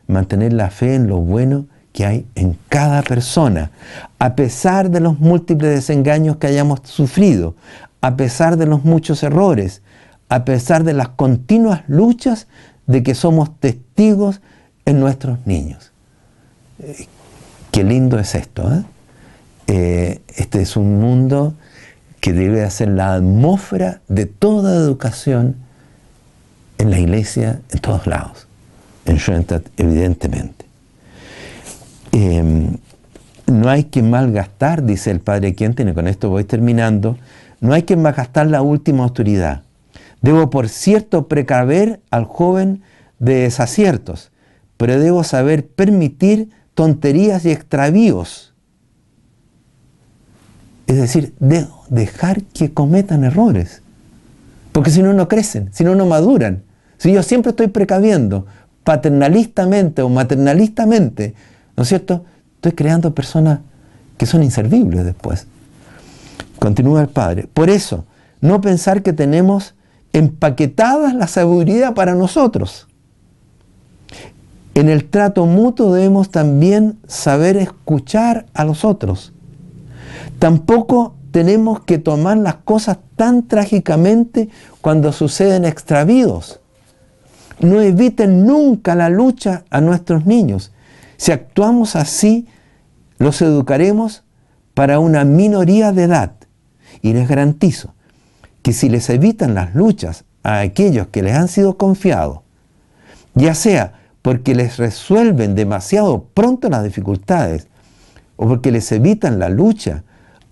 mantener la fe en lo bueno que hay en cada persona, a pesar de los múltiples desengaños que hayamos sufrido, a pesar de los muchos errores, a pesar de las continuas luchas de que somos testigos en nuestros niños. Qué lindo es esto. ¿eh? Eh, este es un mundo que debe ser la atmósfera de toda educación en la iglesia, en todos lados. En Schoenstatt, evidentemente. Em, no hay que malgastar, dice el padre Quenten, y con esto voy terminando, no hay que malgastar la última autoridad. Debo, por cierto, precaver al joven de desaciertos, pero debo saber permitir tonterías y extravíos. Es decir, dejar que cometan errores. Porque si no, no crecen, si no, no maduran. Si yo siempre estoy precaviendo, paternalistamente o maternalistamente, ¿no es cierto? Estoy creando personas que son inservibles después. Continúa el Padre. Por eso, no pensar que tenemos empaquetadas la sabiduría para nosotros. En el trato mutuo debemos también saber escuchar a los otros. Tampoco tenemos que tomar las cosas tan trágicamente cuando suceden extravíos. No eviten nunca la lucha a nuestros niños. Si actuamos así, los educaremos para una minoría de edad. Y les garantizo que si les evitan las luchas a aquellos que les han sido confiados, ya sea porque les resuelven demasiado pronto las dificultades o porque les evitan la lucha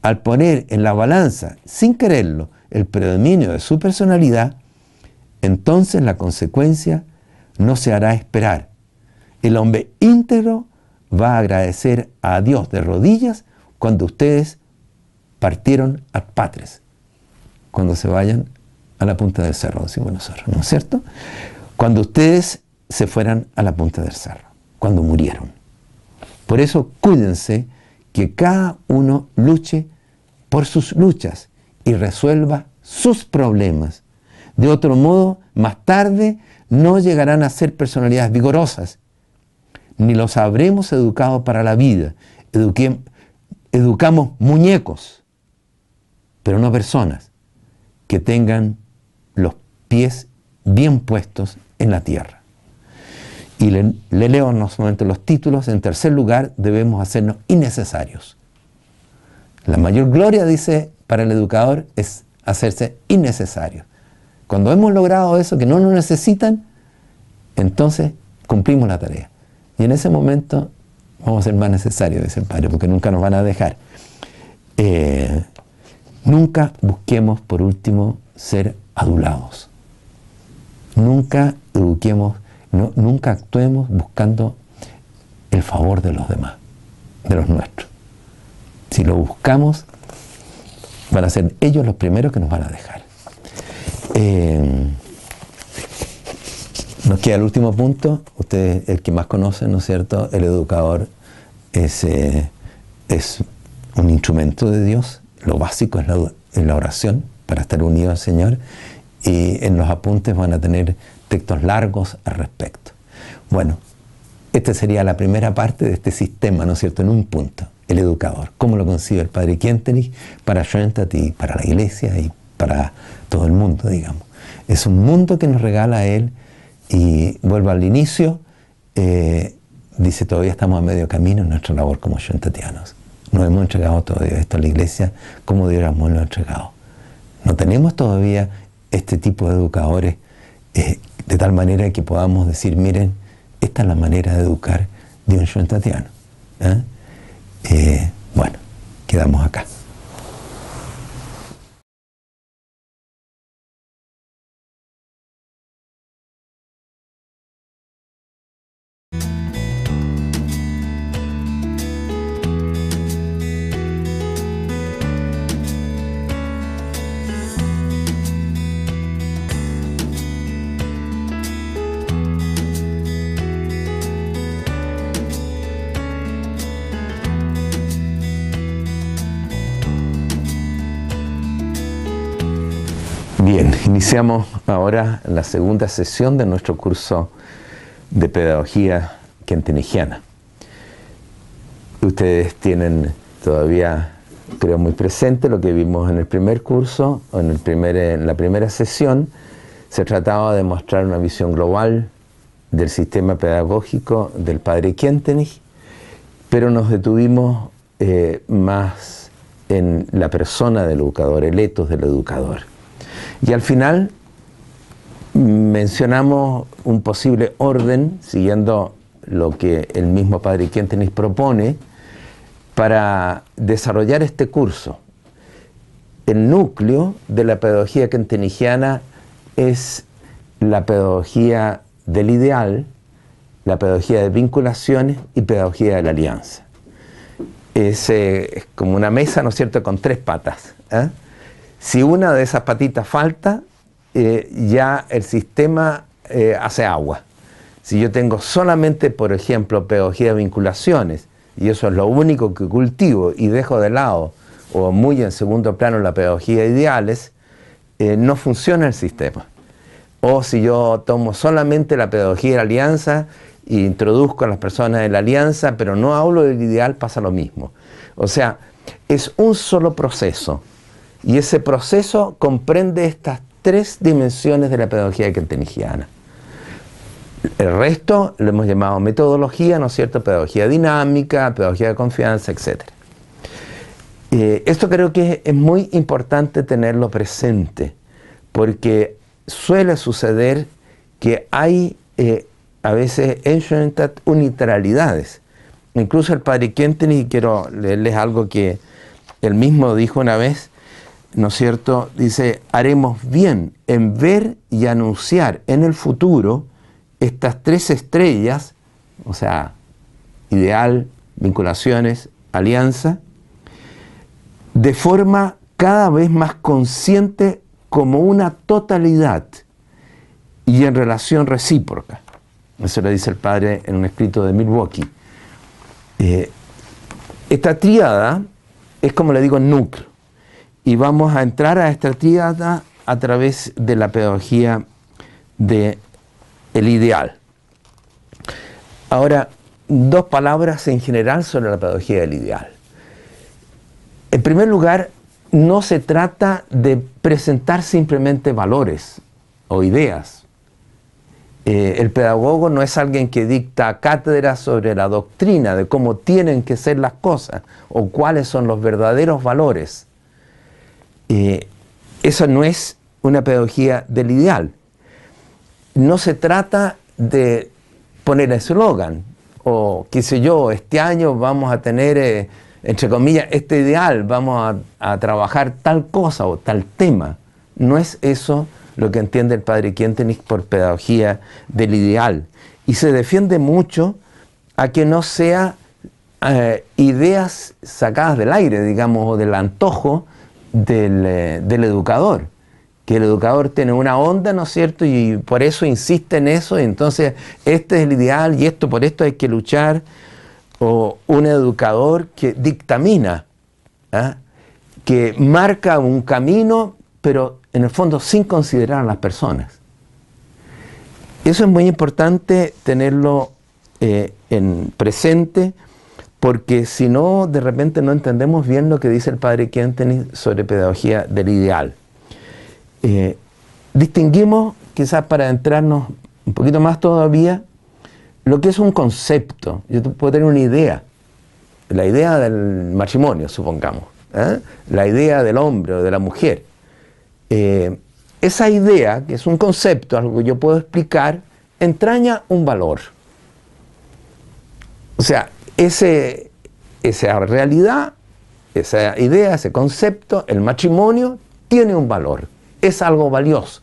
al poner en la balanza, sin quererlo, el predominio de su personalidad, entonces la consecuencia no se hará esperar. El hombre íntegro va a agradecer a Dios de rodillas cuando ustedes partieron a patres, cuando se vayan a la punta del cerro, decimos nosotros, ¿no es cierto? Cuando ustedes se fueran a la punta del cerro, cuando murieron. Por eso cuídense que cada uno luche por sus luchas y resuelva sus problemas. De otro modo, más tarde no llegarán a ser personalidades vigorosas, ni los habremos educado para la vida. educamos muñecos, pero no personas que tengan los pies bien puestos en la tierra. Y le, leo en los momentos los títulos. En tercer lugar, debemos hacernos innecesarios. La mayor gloria, dice, para el educador es hacerse innecesario. Cuando hemos logrado eso, que no nos necesitan, entonces cumplimos la tarea. Y en ese momento vamos a ser más necesarios, dice el Padre, porque nunca nos van a dejar. Eh, nunca busquemos, por último, ser adulados. Nunca eduquemos nunca actuemos buscando el favor de los demás, de los nuestros. Si lo buscamos, van a ser ellos los primeros que nos van a dejar. Eh, nos queda el último punto, usted el que más conoce, ¿no es cierto? El educador es, eh, es un instrumento de Dios, lo básico es la, oración para estar unido al Señor y en los apuntes van a tener textos largos al respecto. Bueno, esta sería la primera parte de este sistema, ¿no es cierto?, en un punto, el educador. ¿Cómo lo concibe el Padre Kientenich para y para la iglesia y para todo el mundo, digamos? Es un mundo que nos regala Él y vuelvo al inicio, eh, dice, todavía estamos a medio camino en nuestra labor como Shantatianos. No hemos entregado todavía esto a la iglesia como deberíamos lo entregado. No tenemos todavía este tipo de educadores eh, de tal manera que podamos decir, miren, esta es la manera de educar de un Tatiano. ¿eh? Eh, bueno, quedamos acá. Iniciamos ahora la segunda sesión de nuestro curso de pedagogía quentenigiana. Ustedes tienen todavía, creo, muy presente lo que vimos en el primer curso, en, el primer, en la primera sesión. Se trataba de mostrar una visión global del sistema pedagógico del padre Quentenich, pero nos detuvimos eh, más en la persona del educador, el etos del educador. Y al final mencionamos un posible orden, siguiendo lo que el mismo Padre Quentenis propone, para desarrollar este curso. El núcleo de la pedagogía quentenigiana es la pedagogía del ideal, la pedagogía de vinculaciones y pedagogía de la alianza. Es, como una mesa, ¿no es cierto?, con tres patas. ¿eh? Si una de esas patitas falta, eh, ya el sistema eh, hace agua. Si yo tengo solamente, por ejemplo, pedagogía de vinculaciones, y eso es lo único que cultivo y dejo de lado, o muy en segundo plano la pedagogía de ideales, eh, no funciona el sistema. O si yo tomo solamente la pedagogía de la alianza e introduzco a las personas en la alianza, pero no hablo del ideal, pasa lo mismo. O sea, es un solo proceso y ese proceso comprende estas tres dimensiones de la pedagogía kentenigiana. El resto lo hemos llamado metodología, ¿no es cierto? Pedagogía dinámica, pedagogía de confianza, etc. Eh, esto creo que es muy importante tenerlo presente, porque suele suceder que hay eh, a veces unilateralidades. Incluso el padre Kenton, y quiero leerles algo que él mismo dijo una vez, ¿no es cierto? Dice, haremos bien en ver y anunciar en el futuro estas tres estrellas, o sea, ideal, vinculaciones, alianza, de forma cada vez más consciente como una totalidad y en relación recíproca. Eso le dice el padre en un escrito de Milwaukee. Eh, esta tríada es como le digo núcleo. Y vamos a entrar a esta tríada a través de la pedagogía del el ideal. Ahora, dos palabras en general sobre la pedagogía del ideal. En primer lugar, no se trata de presentar simplemente valores o ideas. Eh, el pedagogo no es alguien que dicta cátedra sobre la doctrina de cómo tienen que ser las cosas o cuáles son los verdaderos valores. Eh, eso no es una pedagogía del ideal. No se trata de poner eslogan o qué sé yo, este año vamos a tener, eh, entre comillas, este ideal, vamos a, trabajar tal cosa o tal tema. No es eso lo que entiende el padre Quintenich por pedagogía del ideal. Y se defiende mucho a que no sea eh, ideas sacadas del aire, digamos, o del antojo del, eh, del educador que el educador tiene una onda, ¿no es cierto? Y por eso insiste en eso, y entonces este es el ideal y esto por esto hay que luchar. O un educador que dictamina, ¿ah? que marca un camino, pero en el fondo sin considerar a las personas. Eso es muy importante tenerlo eh, en presente, porque si no, de repente no entendemos bien lo que dice el padre Kentenny sobre pedagogía del ideal. Eh, distinguimos, quizás para entrarnos un poquito más todavía, lo que es un concepto. Yo puedo tener una idea, la idea del matrimonio, supongamos, ¿eh? la idea del hombre o de la mujer. Eh, esa idea, que es un concepto, algo que yo puedo explicar, entraña un valor. O sea, ese, esa realidad, esa idea, ese concepto, el matrimonio, tiene un valor es algo valioso.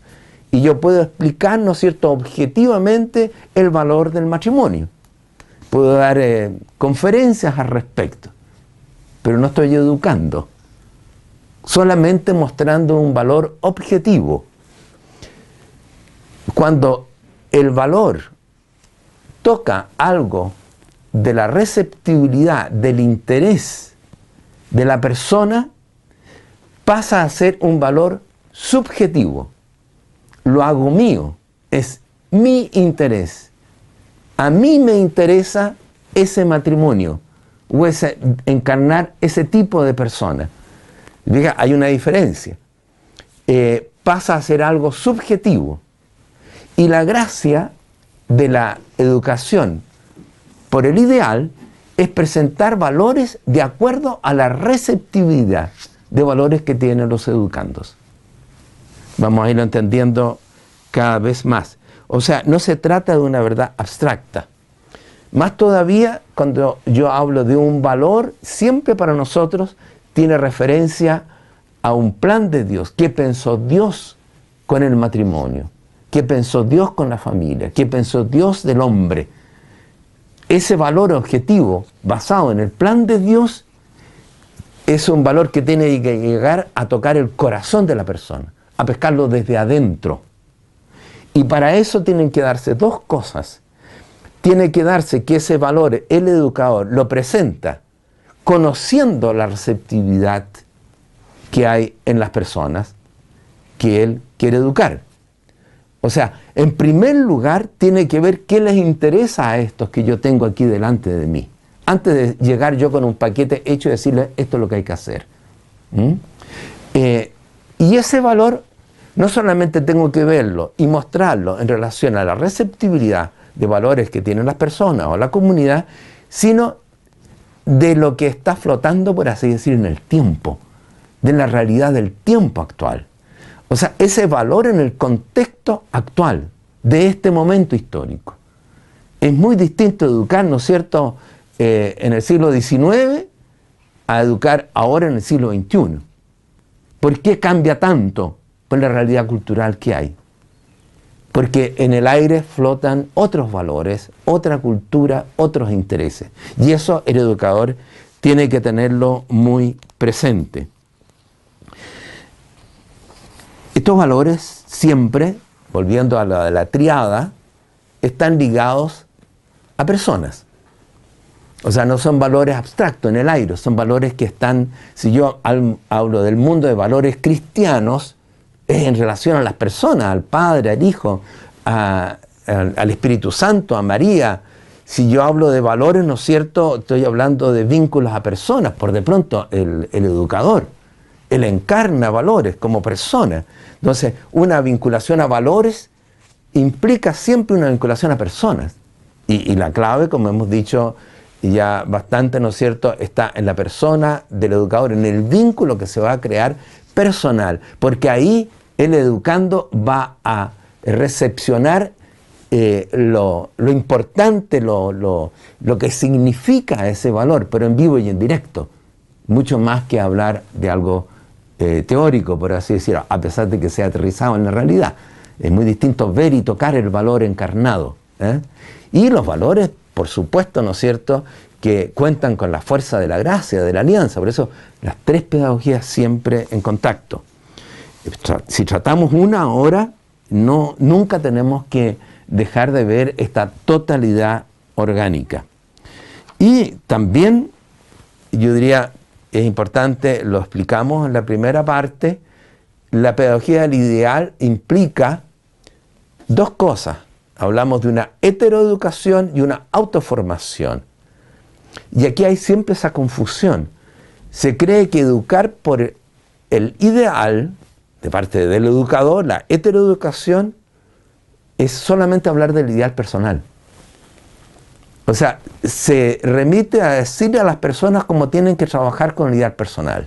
Y yo puedo explicar, ¿no es cierto?, objetivamente el valor del matrimonio. Puedo dar eh, conferencias al respecto, pero no estoy educando, solamente mostrando un valor objetivo. Cuando el valor toca algo de la receptibilidad, del interés de la persona, pasa a ser un valor subjetivo, lo hago mío, es mi interés. A mí me interesa ese matrimonio o ese, encarnar ese tipo de persona. Diga, hay una diferencia. Eh, pasa a ser algo subjetivo. Y la gracia de la educación por el ideal es presentar valores de acuerdo a la receptividad de valores que tienen los educandos. Vamos a irlo entendiendo cada vez más. O sea, no se trata de una verdad abstracta. Más todavía, cuando yo hablo de un valor, siempre para nosotros tiene referencia a un plan de Dios. ¿Qué pensó Dios con el matrimonio? ¿Qué pensó Dios con la familia? ¿Qué pensó Dios del hombre? Ese valor objetivo basado en el plan de Dios es un valor que tiene que llegar a tocar el corazón de la persona a pescarlo desde adentro. Y para eso tienen que darse dos cosas. Tiene que darse que ese valor el educador lo presenta conociendo la receptividad que hay en las personas que él quiere educar. O sea, en primer lugar tiene que ver qué les interesa a estos que yo tengo aquí delante de mí. Antes de llegar yo con un paquete hecho y decirles esto es lo que hay que hacer. ¿Mm? Eh, y ese valor no solamente tengo que verlo y mostrarlo en relación a la receptibilidad de valores que tienen las personas o la comunidad, sino de lo que está flotando, por así decir, en el tiempo, de la realidad del tiempo actual. O sea, ese valor en el contexto actual de este momento histórico. Es muy distinto educar, ¿no es cierto?, eh, en el siglo XIX a educar ahora en el siglo XXI. ¿Por qué cambia tanto por la realidad cultural que hay? Porque en el aire flotan otros valores, otra cultura, otros intereses. Y eso el educador tiene que tenerlo muy presente. Estos valores siempre, volviendo a la de la triada, están ligados a personas. O sea, no son valores abstractos en el aire, son valores que están, si yo hablo del mundo de valores cristianos, es en relación a las personas, al Padre, al Hijo, al, Espíritu Santo, a María. Si yo hablo de valores, ¿no es cierto? Estoy hablando de vínculos a personas, por de pronto el, educador, él encarna valores como persona. Entonces, una vinculación a valores implica siempre una vinculación a personas. y la clave, como hemos dicho, ya bastante, ¿no es cierto?, está en la persona del educador, en el vínculo que se va a crear personal, porque ahí el educando va a recepcionar eh, lo, importante, lo, que significa ese valor, pero en vivo y en directo, mucho más que hablar de algo eh, teórico, por así decirlo, a pesar de que sea aterrizado en la realidad. Es muy distinto ver y tocar el valor encarnado. ¿eh? Y los valores por supuesto, ¿no es cierto?, que cuentan con la fuerza de la gracia, de la alianza. Por eso las tres pedagogías siempre en contacto. Si tratamos una ahora, no, nunca tenemos que dejar de ver esta totalidad orgánica. Y también, yo diría, es importante, lo explicamos en la primera parte, la pedagogía del ideal implica dos cosas hablamos de una heteroeducación y una autoformación. Y aquí hay siempre esa confusión. Se cree que educar por el ideal, de parte del educador, la heteroeducación, es solamente hablar del ideal personal. O sea, se remite a decirle a las personas cómo tienen que trabajar con el ideal personal.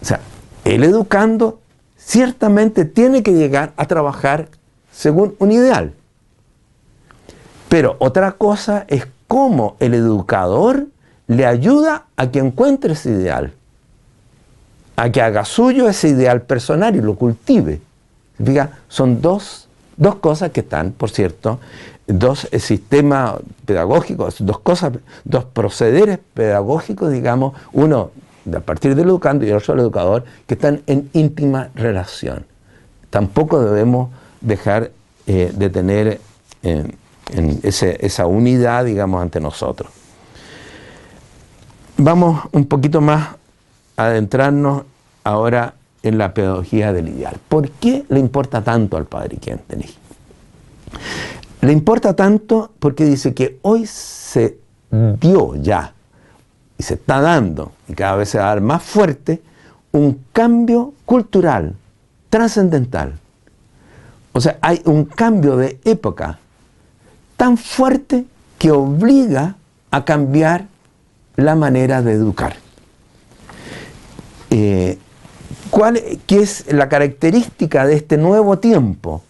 O sea, el educando ciertamente tiene que llegar a trabajar según un ideal. Pero otra cosa es cómo el educador le ayuda a que encuentre ese ideal, a que haga suyo ese ideal personal y lo cultive. son dos, dos cosas que están, por cierto, dos sistemas pedagógicos, dos cosas, dos procederes pedagógicos, digamos, uno a partir del educando y otro del educador, que están en íntima relación. Tampoco debemos dejar eh, de tener eh, esa unidad, digamos, ante nosotros. Vamos un poquito más a adentrarnos ahora en la pedagogía del ideal. ¿Por qué le importa tanto al padre Quintenig? Le importa tanto porque dice que hoy se dio ya, y se está dando, y cada vez se va a dar más fuerte, un cambio cultural trascendental o sea, hay un cambio de época tan fuerte que obliga a cambiar la manera de educar. Eh, ¿cuál, ¿Qué es la característica de este nuevo tiempo?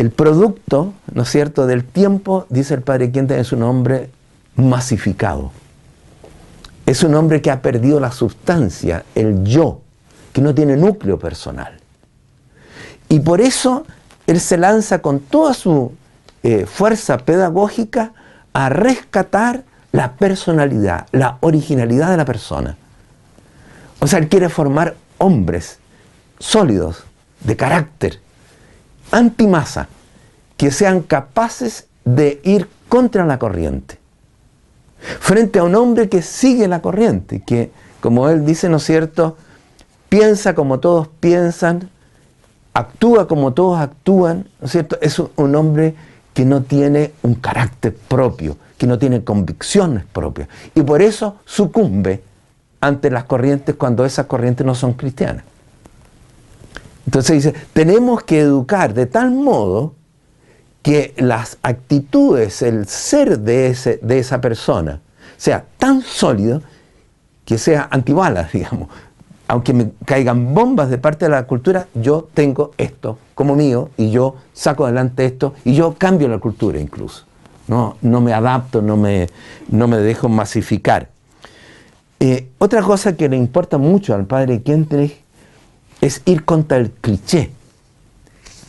El producto, ¿no es cierto?, del tiempo, dice el Padre Quinta, es un hombre masificado. Es un hombre que ha perdido la sustancia, el yo, que no tiene núcleo personal. Y por eso él se lanza con toda su eh, fuerza pedagógica a rescatar la personalidad, la originalidad de la persona. O sea, él quiere formar hombres sólidos, de carácter, antimasa, que sean capaces de ir contra la corriente. Frente a un hombre que sigue la corriente, que, como él dice, ¿no es cierto?, piensa como todos piensan, actúa como todos actúan, ¿no es cierto? Es un hombre que no tiene un carácter propio, que no tiene convicciones propias. Y por eso sucumbe ante las corrientes cuando esas corrientes no son cristianas. Entonces dice, tenemos que educar de tal modo que las actitudes, el ser de, ese, de esa persona sea tan sólido que sea antibalas, digamos, aunque me caigan bombas de parte de la cultura, yo tengo esto como mío y yo saco adelante esto y yo cambio la cultura incluso. No, no me adapto, no me, no me dejo masificar. Eh, otra cosa que le importa mucho al padre Kentrich es ir contra el cliché,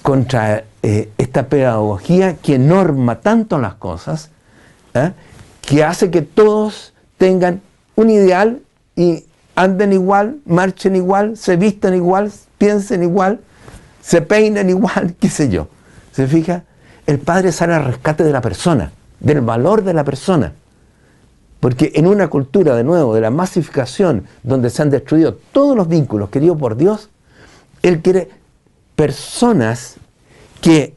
contra eh, esta pedagogía que norma tanto las cosas, ¿eh? que hace que todos tengan un ideal y anden igual, marchen igual, se vistan igual, piensen igual, se peinen igual, qué sé yo. ¿Se fija? El padre sale al rescate de la persona, del valor de la persona. Porque en una cultura, de nuevo, de la masificación, donde se han destruido todos los vínculos queridos por Dios, Él quiere personas que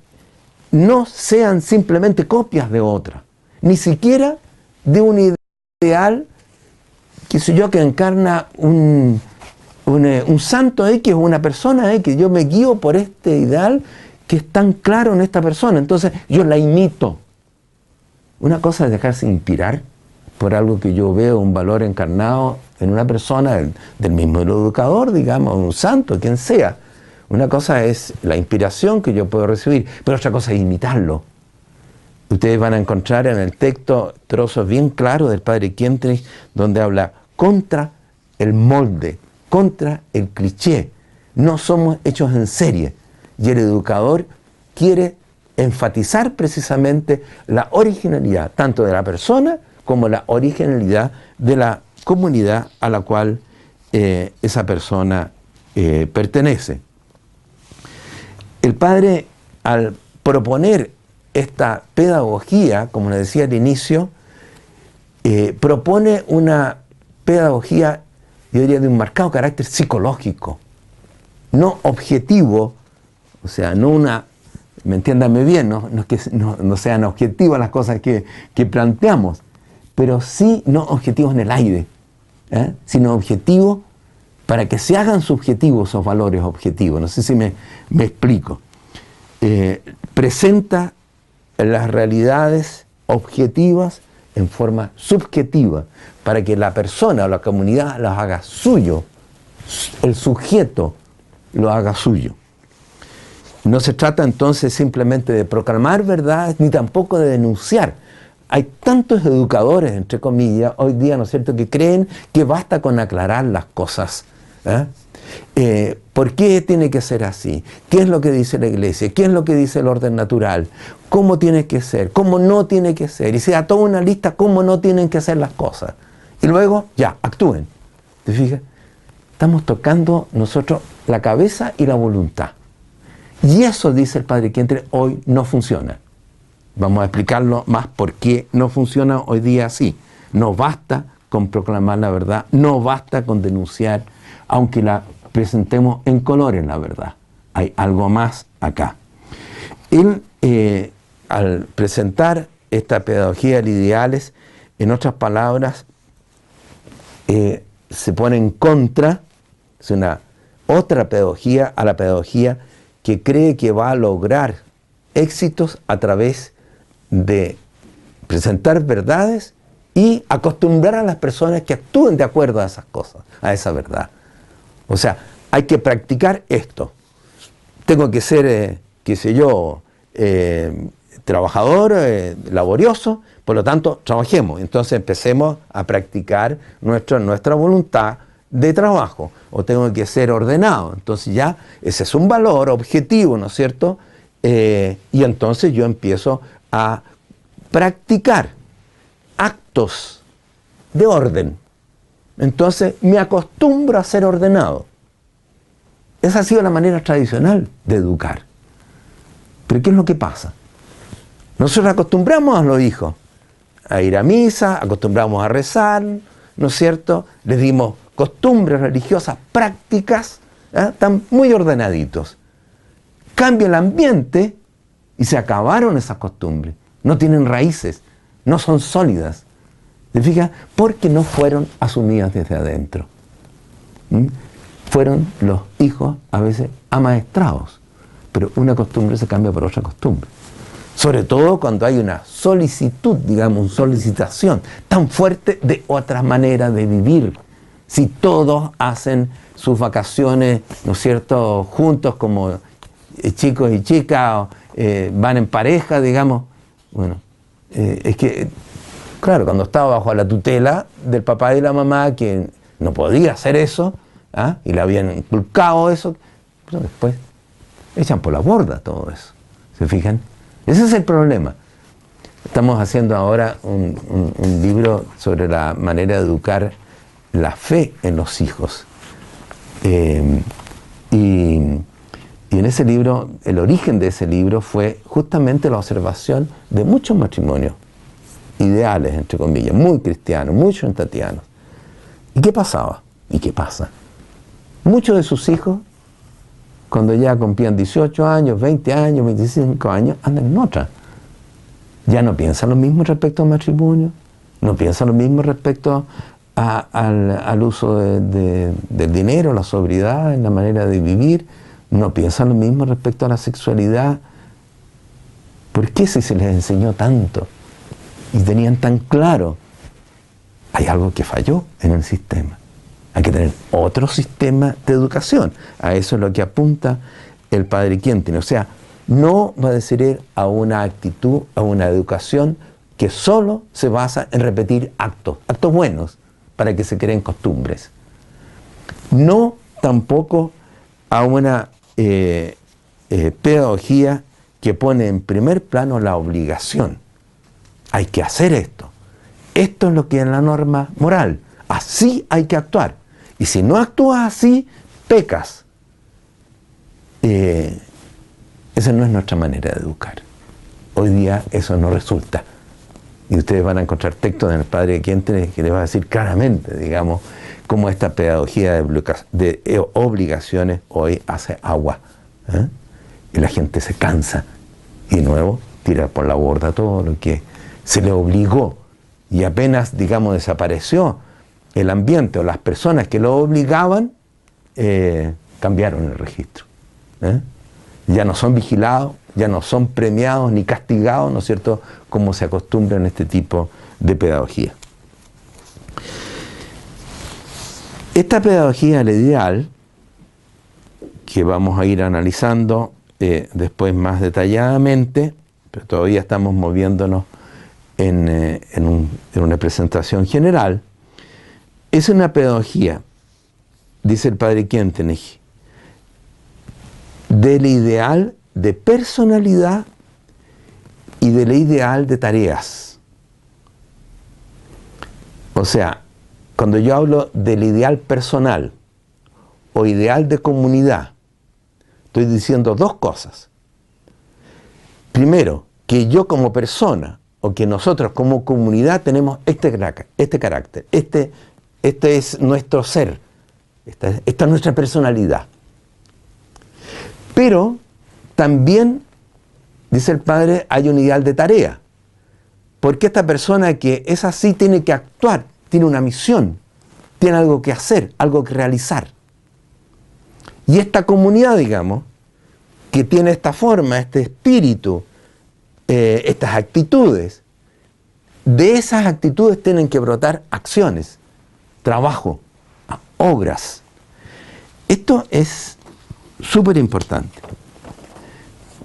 no sean simplemente copias de otra, ni siquiera de un ideal, que sé yo, que encarna un, un, eh, un santo X o una persona X. Yo me guío por este ideal que es tan claro en esta persona. Entonces yo la imito. Una cosa es dejarse inspirar por algo que yo veo, un valor encarnado en una persona del, mismo educador, digamos, un santo, quien sea. Una cosa es la inspiración que yo puedo recibir, pero otra cosa es imitarlo. Ustedes van a encontrar en el texto trozos bien claros del padre Kientrich donde habla contra el molde, contra el cliché. No somos hechos en serie. Y el educador quiere enfatizar precisamente la originalidad tanto de la persona como la originalidad de la comunidad a la cual eh, esa persona eh, pertenece. El padre, al proponer esta pedagogía, como le decía al inicio, eh, propone una pedagogía, yo diría, de un marcado carácter psicológico, no objetivo, o sea, no una, me entiéndame bien, no, es que no, sean objetivas las cosas que, que planteamos, pero sí no objetivos en el aire, ¿eh? sino objetivos para que se hagan subjetivos esos valores objetivos. No sé si me, explico. Eh, presenta las realidades objetivas en forma subjetiva, para que la persona o la comunidad las haga suyo, el sujeto lo haga suyo. No se trata entonces simplemente de proclamar verdades ni tampoco de denunciar, hay tantos educadores, entre comillas, hoy día, ¿no es cierto?, que creen que basta con aclarar las cosas. ¿eh? Eh, ¿Por qué tiene que ser así? ¿Qué es lo que dice la iglesia? ¿Qué es lo que dice el orden natural? ¿Cómo tiene que ser? ¿Cómo no tiene que ser? Y se da toda una lista cómo no tienen que ser las cosas. Y luego, ya, actúen. ¿Te fijas? Estamos tocando nosotros la cabeza y la voluntad. Y eso, dice el Padre Quintre, hoy no funciona. Vamos a explicarlo más por qué no funciona hoy día así. No basta con proclamar la verdad, no basta con denunciar, aunque la presentemos en colores la verdad. Hay algo más acá. Él, eh, al presentar esta pedagogía de ideales, en otras palabras, eh, se pone en contra, es una otra pedagogía a la pedagogía que cree que va a lograr éxitos a través de presentar verdades y acostumbrar a las personas que actúen de acuerdo a esas cosas, a esa verdad. O sea, hay que practicar esto. Tengo que ser, eh, qué sé yo, eh, trabajador, eh, laborioso, por lo tanto, trabajemos. Entonces empecemos a practicar nuestra, nuestra voluntad de trabajo. O tengo que ser ordenado. Entonces ya ese es un valor objetivo, ¿no es cierto? y entonces yo empiezo a practicar actos de orden. Entonces me acostumbro a ser ordenado. Esa ha sido la manera tradicional de educar. Pero ¿qué es lo que pasa? Nosotros acostumbramos a los hijos a ir a misa, acostumbramos a rezar, ¿no es cierto? Les dimos costumbres religiosas, prácticas, ¿eh? están muy ordenaditos. Cambia el ambiente y se acabaron esas costumbres. No tienen raíces, no son sólidas. ¿Te fijas? Porque no fueron asumidas desde adentro. ¿Mm? Fueron los hijos a veces amaestrados. Pero una costumbre se cambia por otra costumbre. Sobre todo cuando hay una solicitud, digamos, solicitación tan fuerte de otra manera de vivir, Si todos hacen sus vacaciones, ¿no es cierto?, juntos como chicos y chicas, eh, van en pareja, digamos. Bueno, eh, es que, claro, cuando estaba bajo la tutela del papá y la mamá, que no podía hacer eso, ¿ah? y le habían inculcado eso, pues después echan por la borda todo eso. ¿Se fijan? Ese es el problema. Estamos haciendo ahora un, libro sobre la manera de educar la fe en los hijos. Eh, y, en ese libro, el origen de ese libro fue justamente la observación de muchos matrimonios ideales, entre comillas, muy cristianos, muy tatianos. ¿Y qué pasaba? ¿Y qué pasa? Muchos de sus hijos, cuando ya cumplían 18 años, 20 años, 25 años, andan en otra ya no piensa lo mismo respecto al matrimonio, no piensa lo mismo respecto al, uso del dinero, la sobriedad, en la manera de vivir, no piensa lo mismo respecto a la sexualidad. ¿Por qué si se les enseñó tanto y tenían tan claro? Hay algo que falló en el sistema. Hay que tener otro sistema de educación. A eso es lo que apunta el padre Quentin. O sea, no va a decir a una actitud, a una educación que solo se basa en repetir actos, actos buenos, para que se creen costumbres. No tampoco a una eh, eh, pedagogía que pone en primer plano la obligación. Hay que hacer esto. Esto es lo que es la norma moral. Así hay que actuar. Y si no actúas así, pecas. Eh, esa no es nuestra manera de educar. Hoy día eso no resulta. Y ustedes van a encontrar textos en el Padre de Quientes que les va a decir claramente, digamos, cómo esta pedagogía de, eh, obligaciones hoy hace agua. ¿eh? Y la gente se cansa y de nuevo tira por la borda todo lo que se le obligó. Y apenas, digamos, desapareció el ambiente o las personas que lo obligaban, eh, cambiaron el registro ya no son vigilados, ya no son premiados ni castigados, ¿no es cierto?, como se acostumbra en este tipo de pedagogía. Esta pedagogía, el ideal, que vamos a ir analizando eh, después más detalladamente, pero todavía estamos moviéndonos en, eh, en una presentación general, es una pedagogía, dice el padre Quentenich, del ideal de personalidad y del ideal de tareas. O sea, cuando yo hablo del ideal personal o ideal de comunidad, estoy diciendo dos cosas. Primero, que yo como persona o que nosotros como comunidad tenemos este, este carácter, este, este es nuestro ser, esta es nuestra personalidad. Pero también, dice el padre, hay un ideal de tarea. Porque esta persona que es así tiene que actuar, tiene una misión, tiene algo que hacer, algo que realizar. Y esta comunidad, digamos, que tiene esta forma, este espíritu, eh, estas actitudes, de esas actitudes tienen que brotar acciones, trabajo, obras. Esto es súper importante.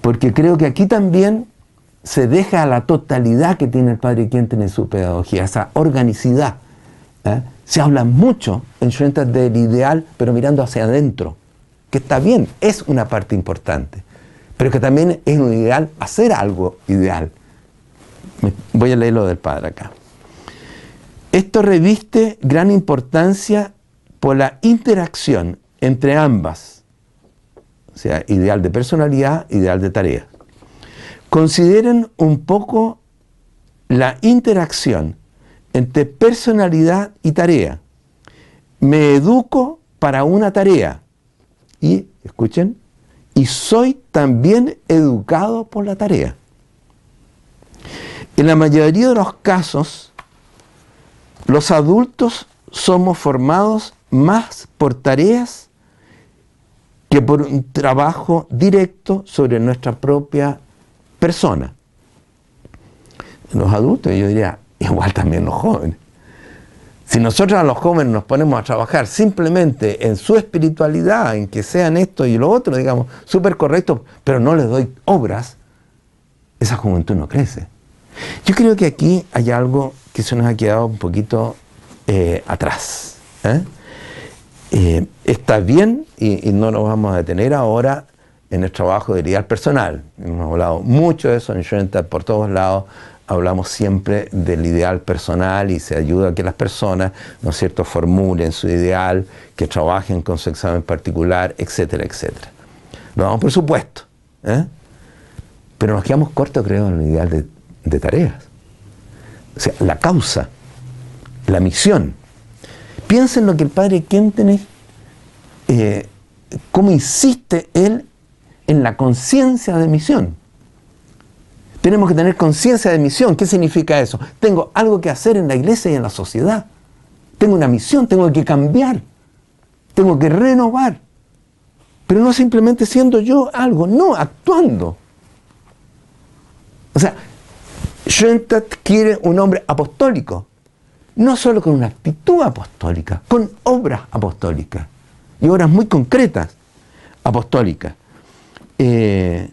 Porque creo que aquí también se deja la totalidad que tiene el Padre Quinten en su pedagogía, esa organicidad. ¿Eh? Se habla mucho en Schwenter del ideal, pero mirando hacia adentro, que está bien, es una parte importante, pero que también es un ideal hacer algo ideal. Voy a leer lo del Padre acá. Esto reviste gran importancia por la interacción entre ambas sea, ideal de personalidad, ideal de tarea. Consideren un poco la interacción entre personalidad y tarea. Me educo para una tarea y, escuchen, y soy también educado por la tarea. En la mayoría de los casos, los adultos somos formados más por tareas que por un trabajo directo sobre nuestra propia persona. Los adultos, yo diría, igual también los jóvenes. Si nosotros a los jóvenes nos ponemos a trabajar simplemente en su espiritualidad, en que sean esto y lo otro, digamos, súper correcto, pero no les doy obras, esa juventud no crece. Yo creo que aquí hay algo que se nos ha quedado un poquito eh, atrás. ¿eh? Eh, está bien, y, no nos vamos a detener ahora en el trabajo de ideal personal. Hemos hablado mucho de eso en Shenta por todos lados, hablamos siempre del ideal personal y se ayuda a que las personas, ¿no cierto?, formulen su ideal, que trabajen con su examen particular, etcétera, etcétera. Lo damos por supuesto, ¿eh? pero nos quedamos cortos, creo, en el ideal de, tareas. O sea, la causa, la misión. Piensen lo que el padre Kentenich, eh, cómo insiste él en la conciencia de misión. Tenemos que tener conciencia de misión. ¿Qué significa eso? Tengo algo que hacer en la iglesia y en la sociedad. Tengo una misión, tengo que cambiar. Tengo que renovar. Pero no simplemente siendo yo algo, no, actuando. O sea, Schoenstatt quiere un hombre apostólico. No solo con una actitud apostólica, con obras apostólicas. Y obras muy concretas apostólicas. Eh,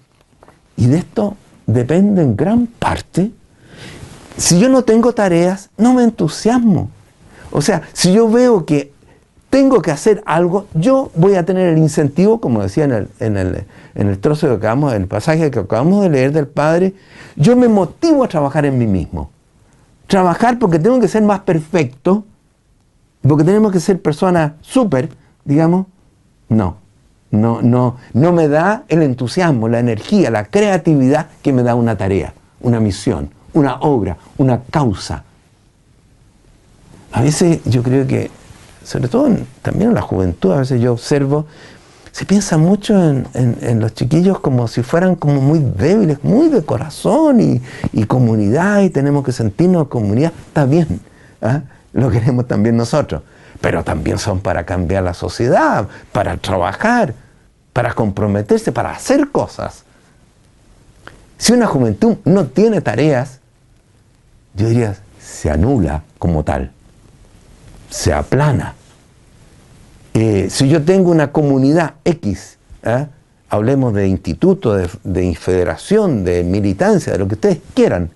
y de esto depende en gran parte. Si yo no tengo tareas, no me entusiasmo. O sea, si yo veo que tengo que hacer algo, yo voy a tener el incentivo, como decía en el, en el, en el trozo que acabamos, el pasaje que acabamos de leer del Padre, yo me motivo a trabajar en mí mismo. Trabajar porque tengo que ser más perfecto, porque tenemos que ser personas súper, digamos, no. No, no, no me da el entusiasmo, la energía, la creatividad que me da una tarea, una misión, una obra, una causa. A veces yo creo que, sobre todo también en la juventud, a veces yo observo, se piensa mucho en, los chiquillos como si fueran como muy débiles, muy de corazón y, comunidad y tenemos que sentirnos comunidad. Está bien, ¿ah? lo queremos también nosotros pero también son para cambiar la sociedad, para trabajar, para comprometerse, para hacer cosas. Si una juventud no tiene tareas, yo diría, se anula como tal, se aplana. Eh, si yo tengo una comunidad X, ¿eh? hablemos de instituto, de, de federación, de militancia, de lo que ustedes quieran,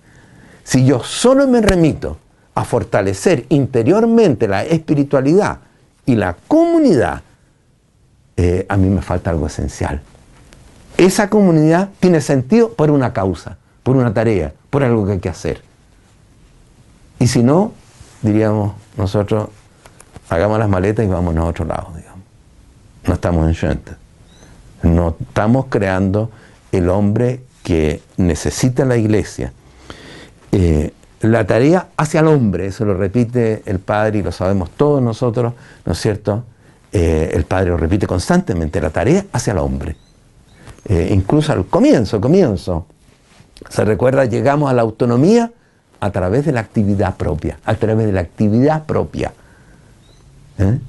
si yo solo me remito a fortalecer interiormente la espiritualidad y la comunidad, eh, a mí me falta algo esencial. Esa comunidad tiene sentido por una causa, por una tarea, por algo que hay que hacer. Y si no, diríamos nosotros, hagamos las maletas y vamos a otro lado, digamos. No estamos en Schwente. No estamos creando el hombre que necesita la iglesia. Eh, la tarea hacia el hombre, eso lo repite el Padre y lo sabemos todos nosotros, ¿no es cierto? Eh, el Padre lo repite constantemente, la tarea hacia el hombre. Eh, incluso al comienzo, comienzo. Se recuerda, llegamos a la autonomía a través de la actividad propia, a través de la actividad propia. ¿Eh?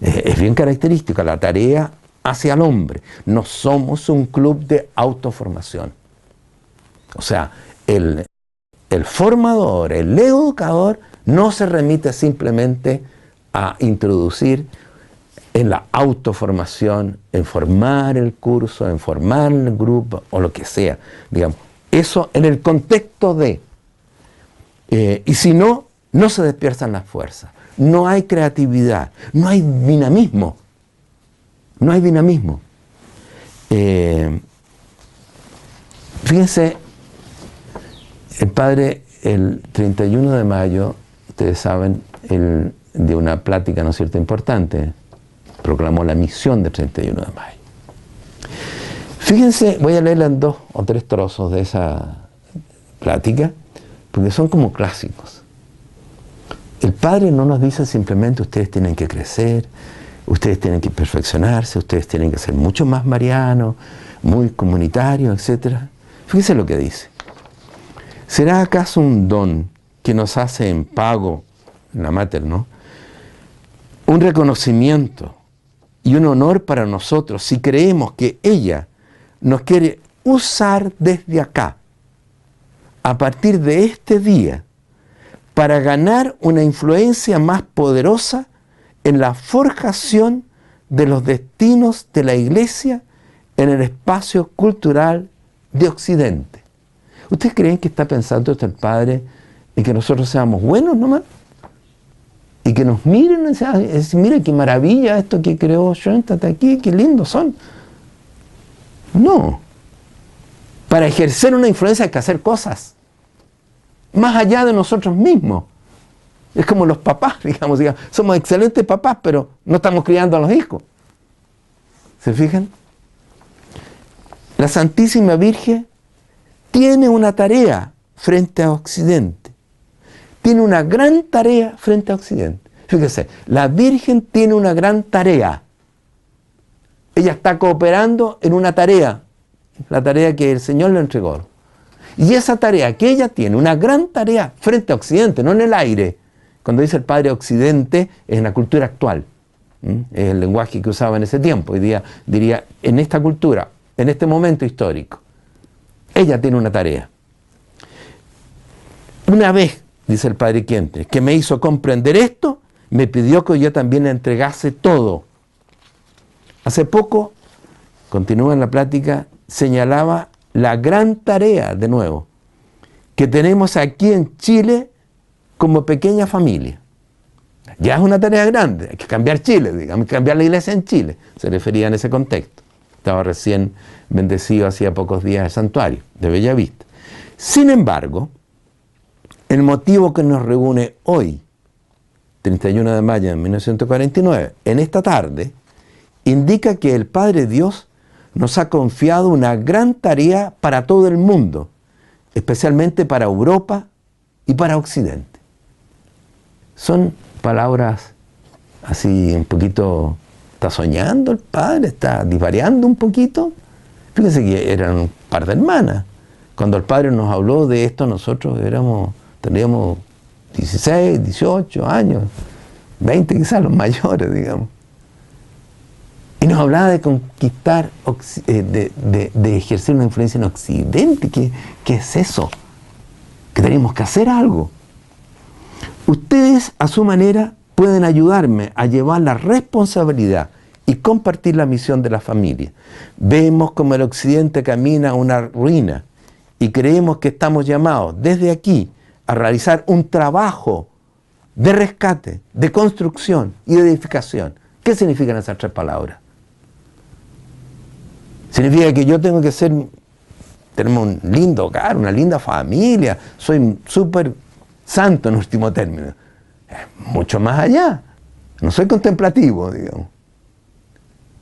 Es bien característica la tarea hacia el hombre. No somos un club de autoformación. O sea, el, el formador, el educador, no se remite simplemente a introducir en la autoformación, en formar el curso, en formar el grupo o lo que sea, digamos. Eso en el contexto de. Eh, y si no, no se despiertan las fuerzas, no hay creatividad, no hay dinamismo. No hay dinamismo. Eh, fíjense, el padre, el 31 de mayo, ustedes saben, de una plática, ¿no cierto?, importante, proclamó la misión del 31 de mayo. Fíjense, voy a leerla en dos o tres trozos de esa plática, porque son como clásicos. El Padre no nos dice simplemente ustedes tienen que crecer, ustedes tienen que perfeccionarse, ustedes tienen que ser mucho más marianos, muy comunitarios, etc. Fíjense lo que dice. ¿Será acaso un don que nos hace en pago, la mater, ¿no? Un reconocimiento y un honor para nosotros si creemos que ella nos quiere usar desde acá, a partir de este día, para ganar una influencia más poderosa en la forjación de los destinos de la iglesia en el espacio cultural de Occidente. ¿Ustedes creen que está pensando esto el Padre en que nosotros seamos buenos nomás? Y que nos miren y dicen, mira qué maravilla esto que creó Schoenstatt aquí, qué lindos son. No. Para ejercer una influencia hay que hacer cosas. Más allá de nosotros mismos. Es como los papás, digamos, digamos, somos excelentes papás, pero no estamos criando a los hijos. ¿Se fijan? La Santísima Virgen tiene una tarea frente a Occidente. Tiene una gran tarea frente a Occidente. Fíjese, la Virgen tiene una gran tarea. Ella está cooperando en una tarea, la tarea que el Señor le entregó. Y esa tarea que ella tiene, una gran tarea frente a Occidente, no en el aire. Cuando dice el Padre Occidente, es en la cultura actual. Es el lenguaje que usaba en ese tiempo. Hoy día diría, en esta cultura, en este momento histórico. Ella tiene una tarea. Una vez, dice el Padre Quiente, que me hizo comprender esto, me pidió que yo también le entregase todo. Hace poco, continúa en la plática, señalaba la gran tarea, de nuevo, que tenemos aquí en Chile como pequeña familia. Ya es una tarea grande, hay que cambiar Chile, digamos, cambiar la iglesia en Chile, se refería en ese contexto. Estaba recién bendecido hacía pocos días el santuario de Bellavista. Sin embargo, el motivo que nos reúne hoy, 31 de mayo de 1949, en esta tarde, indica que el Padre Dios nos ha confiado una gran tarea para todo el mundo, especialmente para Europa y para Occidente. Son palabras así un poquito, está soñando el padre, está divariando un poquito. Fíjense que eran un par de hermanas. Cuando el padre nos habló de esto, nosotros éramos, teníamos 16, 18 años, 20 quizás los mayores, digamos. Y nos hablaba de conquistar, eh, de, ejercer una influencia en Occidente. ¿Qué, ¿Qué es eso? Que tenemos que hacer algo. Ustedes a su manera pueden ayudarme a llevar la responsabilidad y compartir la misión de la familia. Vemos como el occidente camina a una ruina y creemos que estamos llamados desde aquí a realizar un trabajo de rescate, de construcción y de edificación. ¿Qué significan esas tres palabras? Significa que yo tengo que ser, tenemos un lindo hogar, una linda familia, soy súper santo en último término. Mucho más allá. No soy contemplativo, digamos.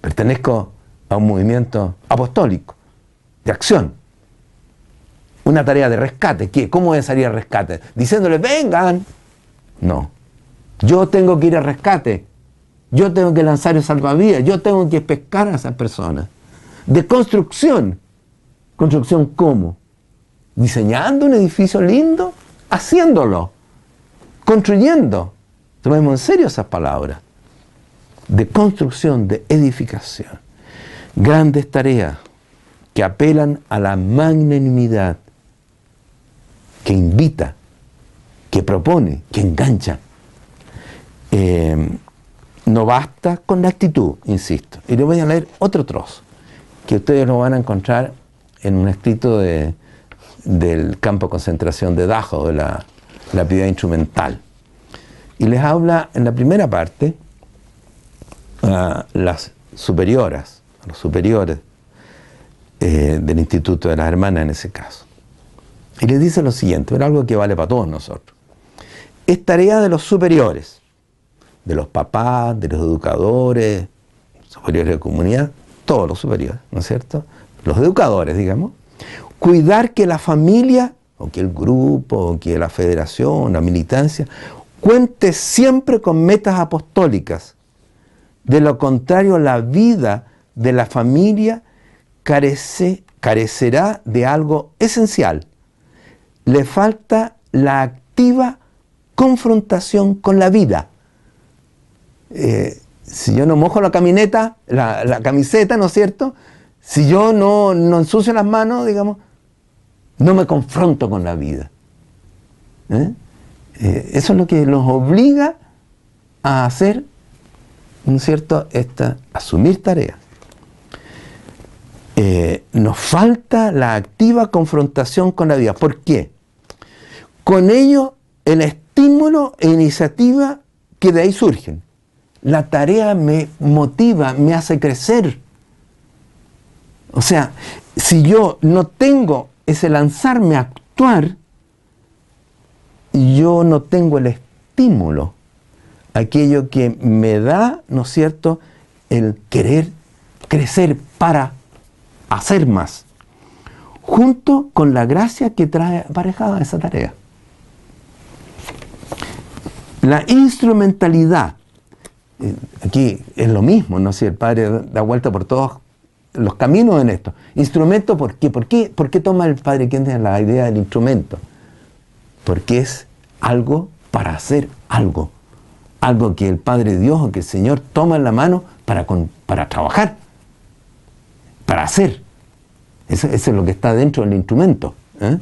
Pertenezco a un movimiento apostólico, de acción. Una tarea de rescate. ¿Qué? ¿Cómo es salir a rescate? Diciéndole, vengan. No. Yo tengo que ir a rescate. Yo tengo que lanzar el salvavidas. Yo tengo que pescar a esas personas de construcción. ¿Construcción cómo? Diseñando un edificio lindo, haciéndolo, construyendo. Tomemos en serio esas palabras. De construcción, de edificación. Grandes tareas que apelan a la magnanimidad, que invita, que propone, que engancha. Eh, no basta con la actitud, insisto. Y le voy a leer otro trozo que ustedes lo van a encontrar en un escrito del campo de concentración de Dajo, de la, la piedad instrumental. Y les habla en la primera parte a las superioras, a los superiores eh, del Instituto de las Hermanas en ese caso. Y les dice lo siguiente, es algo que vale para todos nosotros. Es tarea de los superiores, de los papás, de los educadores, superiores de comunidad, todos los superiores, ¿no es cierto? Los educadores, digamos, cuidar que la familia, o que el grupo, o que la federación, la militancia, cuente siempre con metas apostólicas. De lo contrario, la vida de la familia carece, carecerá de algo esencial. Le falta la activa confrontación con la vida. Eh, si yo no mojo la camioneta, la, camiseta, ¿no es cierto? Si yo no, no, ensucio las manos, digamos, no me confronto con la vida. ¿eh? Eh, eso es lo que nos obliga a hacer, ¿no es cierto?, esta, asumir tareas. Eh, nos falta la activa confrontación con la vida. ¿Por qué? Con ello el estímulo e iniciativa que de ahí surgen. La tarea me motiva, me hace crecer. O sea, si yo no tengo ese lanzarme a actuar, yo no tengo el estímulo, aquello que me da, ¿no es cierto?, el querer crecer para hacer más, junto con la gracia que trae aparejada esa tarea. La instrumentalidad, eh, aquí es lo mismo, ¿no? Si el Padre da vuelta por todos los caminos en esto. Instrumento, ¿por qué? ¿Por qué, ¿Por qué toma el Padre quien tiene la idea del instrumento? Porque es algo para hacer algo. Algo que el Padre Dios o que el Señor toma en la mano para, para trabajar, para hacer. Eso, es lo que está dentro del instrumento. ¿eh?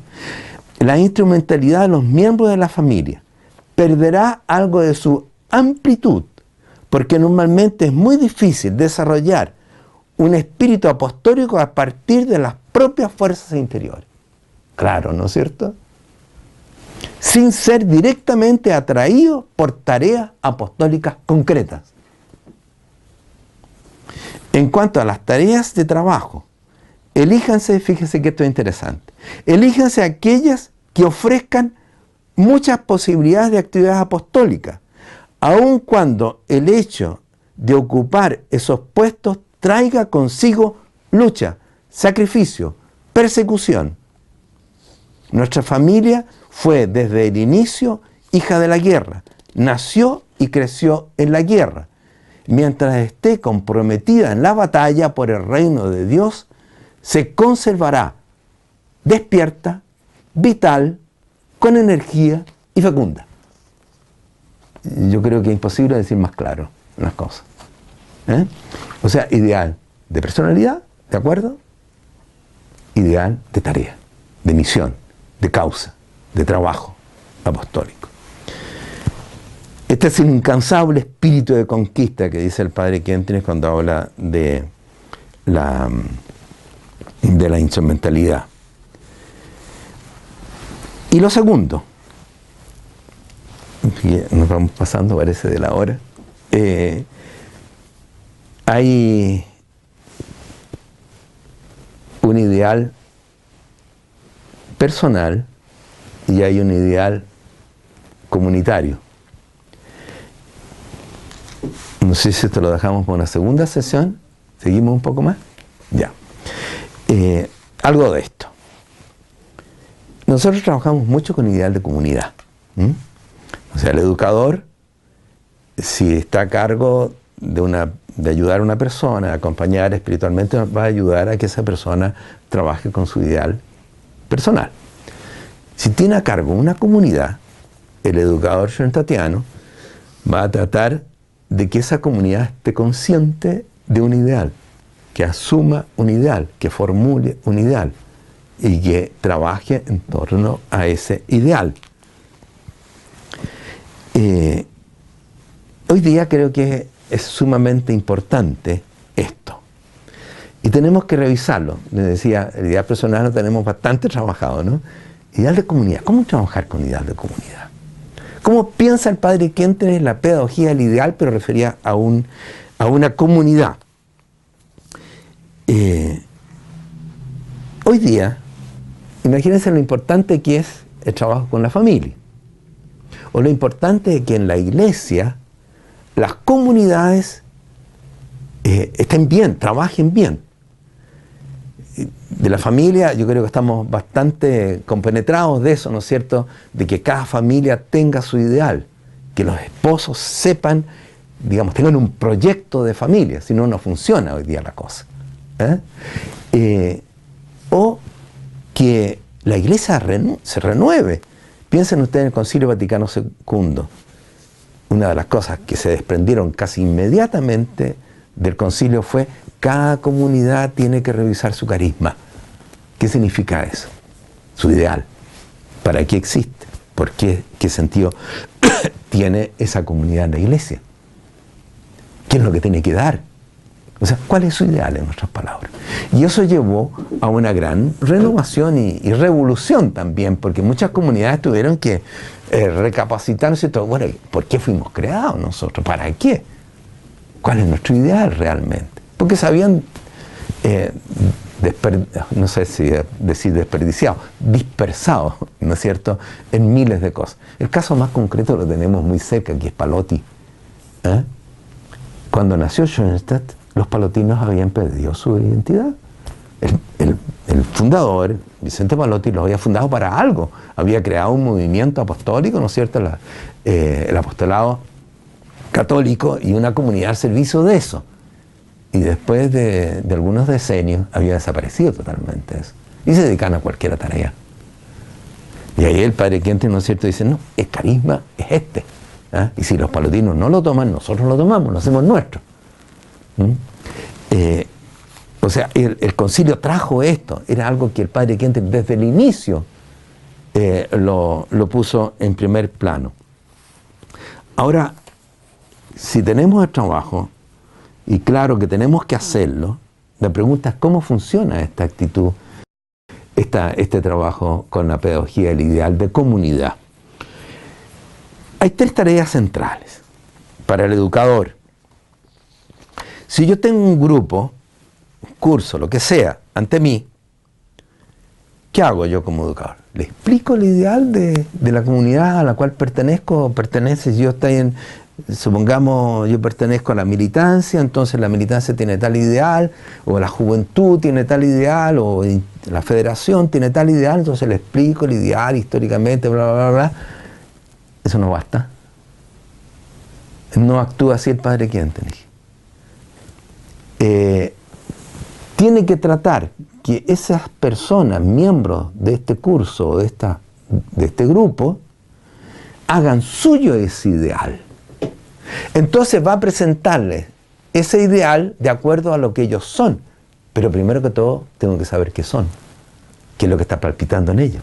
La instrumentalidad de los miembros de la familia perderá algo de su amplitud, porque normalmente es muy difícil desarrollar un espíritu apostólico a partir de las propias fuerzas interiores. Claro, ¿no es cierto? Sin ser directamente atraído por tareas apostólicas concretas. En cuanto a las tareas de trabajo, elíjanse, fíjense que esto es interesante, elíjanse aquellas que ofrezcan muchas posibilidades de actividades apostólicas, aun cuando el hecho de ocupar esos puestos traiga consigo lucha, sacrificio, persecución. Nuestra familia fue desde el inicio hija de la guerra, nació y creció en la guerra. Mientras esté comprometida en la batalla por el reino de Dios, se conservará despierta, vital, con energía y fecunda. Yo creo que es imposible decir más claro las cosas. ¿Eh? O sea, ideal de personalidad, ¿de acuerdo? Ideal de tarea, de misión, de causa, de trabajo apostólico. Este es el incansable espíritu de conquista que dice el padre Quentin cuando habla de la, de la instrumentalidad. Y lo segundo, nos vamos pasando, parece de la hora, eh, hay un ideal personal y hay un ideal comunitario. No sé si esto lo dejamos para una segunda sesión. ¿Seguimos un poco más? Ya. Eh, algo de esto. Nosotros trabajamos mucho con ideal de comunidad. O sea, el educador, si está a cargo de, una, de ayudar a una persona, acompañar espiritualmente, va a ayudar a que esa persona trabaje con su ideal personal. Si tiene a cargo una comunidad, el educador tatiano va a tratar de que esa comunidad esté consciente de un ideal, que asuma un ideal, que formule un ideal y que trabaje en torno a ese ideal. Eh, hoy día creo que es sumamente importante esto. Y tenemos que revisarlo. Les decía, el ideal personal lo tenemos bastante trabajado, ¿no? Ideal de comunidad. ¿Cómo trabajar con ideal de comunidad? ¿Cómo piensa el padre Quente en la pedagogía del ideal, pero refería a, un, a una comunidad? Eh, hoy día, imagínense lo importante que es el trabajo con la familia. O lo importante que en la iglesia las comunidades eh, estén bien, trabajen bien. De la familia yo creo que estamos bastante compenetrados de eso, ¿no es cierto? De que cada familia tenga su ideal, que los esposos sepan, digamos, tengan un proyecto de familia, si no, no funciona hoy día la cosa. ¿eh? Eh, o que la iglesia se renueve. Piensen ustedes en el Concilio Vaticano II una de las cosas que se desprendieron casi inmediatamente del concilio fue cada comunidad tiene que revisar su carisma. ¿Qué significa eso? Su ideal. ¿Para qué existe? ¿Por qué? ¿Qué sentido tiene esa comunidad en la iglesia? ¿Qué es lo que tiene que dar? O sea, ¿cuál es su ideal en nuestras palabras? Y eso llevó a una gran renovación y, revolución también, porque muchas comunidades tuvieron que eh, recapacitarse todo. Bueno, ¿por qué fuimos creados nosotros? ¿Para qué? ¿Cuál es nuestro ideal realmente? Porque sabían eh, no sé si decir desperdiciado, dispersado, ¿no es cierto?, en miles de cosas. El caso más concreto lo tenemos muy cerca, que es Palotti. ¿eh? Cuando nació Schoenstatt, los palotinos habían perdido su identidad. El, fundador, Vicente Palotti, lo había fundado para algo. Había creado un movimiento apostólico, ¿no es cierto?, eh, el apostolado católico y una comunidad al servicio de eso. Y después de, algunos decenios había desaparecido totalmente eso. Y se dedican a cualquier tarea. Y ahí el padre Quente, ¿no es cierto?, dice, no, el carisma es este. ¿ah? Y si los palotinos no lo toman, nosotros lo tomamos, lo hacemos nuestro. ¿Mm? Eh, o sea, el, concilio trajo esto, era algo que el padre Quente desde el inicio eh, lo, lo puso en primer plano. Ahora, si tenemos el trabajo, y claro que tenemos que hacerlo, la pregunta es cómo funciona esta actitud, este trabajo con la pedagogía, el ideal de comunidad. Hay tres tareas centrales para el educador. Si yo tengo un grupo, curso, lo que sea, ante mí, ¿qué hago yo como educador? Le explico el ideal de, de la comunidad a la cual pertenezco, pertenece, yo estoy en, supongamos yo pertenezco a la militancia, entonces la militancia tiene tal ideal, o la juventud tiene tal ideal, o la federación tiene tal ideal, entonces le explico el ideal históricamente, bla, bla, bla, Eso no basta. No actúa así el padre quien eh, tiene que tratar que esas personas, miembros de este curso, de, esta, de este grupo, hagan suyo ese ideal entonces va a presentarles ese ideal de acuerdo a lo que ellos son. Pero primero que todo, tengo que saber qué son, qué es lo que está palpitando en ellos,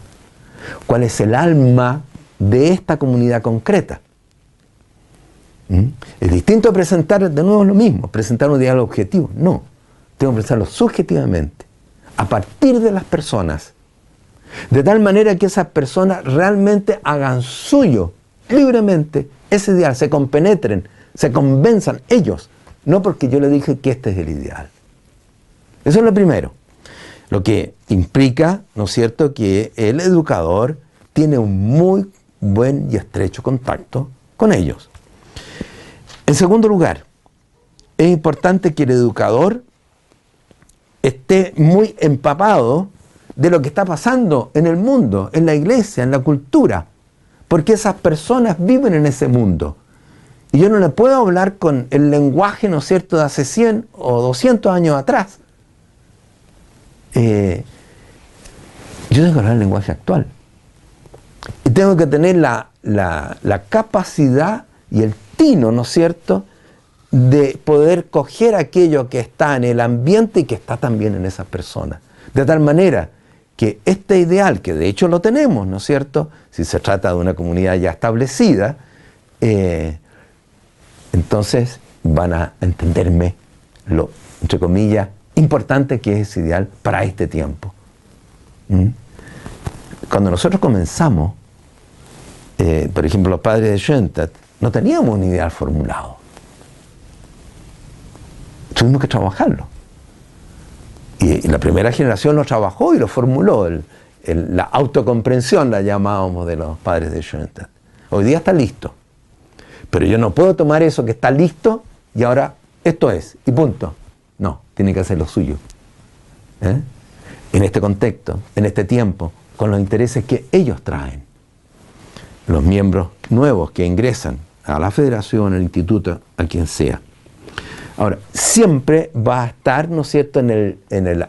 cuál es el alma de esta comunidad concreta. ¿Mm? Es distinto a presentar de nuevo lo mismo, presentar un ideal objetivo. No, tengo que presentarlo subjetivamente, a partir de las personas, de tal manera que esas personas realmente hagan suyo, libremente, ese ideal, se compenetren, se convenzan ellos, no porque yo le dije que este es el ideal. Eso es lo primero. Lo que implica, ¿no es cierto?, que el educador tiene un muy buen y estrecho contacto con ellos. En segundo lugar, es importante que el educador esté muy empapado de lo que está pasando en el mundo, en la iglesia, en la cultura porque esas personas viven en ese mundo. Y yo no le puedo hablar con el lenguaje, ¿no es cierto?, de hace 100 o 200 años atrás. Eh, yo tengo que hablar el lenguaje actual. Y tengo que tener la, la capacidad y el tino, ¿no es cierto?, de poder coger aquello que está en el ambiente y que está también en esas personas. De tal manera que este ideal, que de hecho lo tenemos, ¿no es cierto? Si se trata de una comunidad ya establecida, eh, entonces van a entenderme lo, entre comillas, importante que es ese ideal para este tiempo. ¿Mm? Cuando nosotros comenzamos, eh, por ejemplo, los padres de Schoenstatt, no teníamos un ideal formulado. Tuvimos que trabajarlo. Y, la primera generación lo trabajó y lo formuló. la autocomprensión la llamábamos de los padres de Schoenstatt. Hoy día está listo. Pero yo no puedo tomar eso que está listo y ahora esto es, y punto. No, tiene que hacer lo suyo. ¿Eh? En este contexto, en este tiempo, con los intereses que ellos traen. Los miembros nuevos que ingresan a la federación, al instituto, a quien sea. Ahora, siempre va a estar, ¿no es cierto?, en el, en el,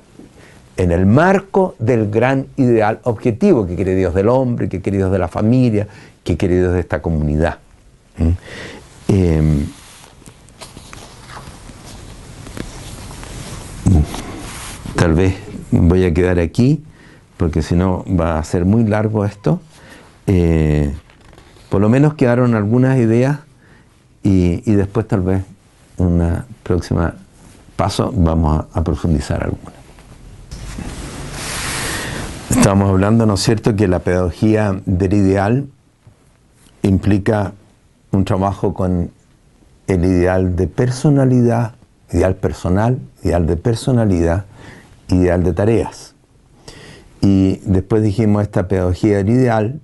en el marco del gran ideal objetivo que quiere Dios del hombre, que quiere Dios de la familia, que quiere Dios de esta comunidad. Em, tal vez voy a quedar aquí, porque si no va a ser muy largo esto. eh, por lo menos quedaron algunas ideas y, después tal vez en una próxima paso vamos a, a profundizar algunas. Estamos hablando, ¿no es cierto?, que la pedagogía del ideal implica un trabajo con el ideal de personalidad, ideal personal, ideal de personalidad, ideal de tareas. Y después dijimos, esta pedagogía del ideal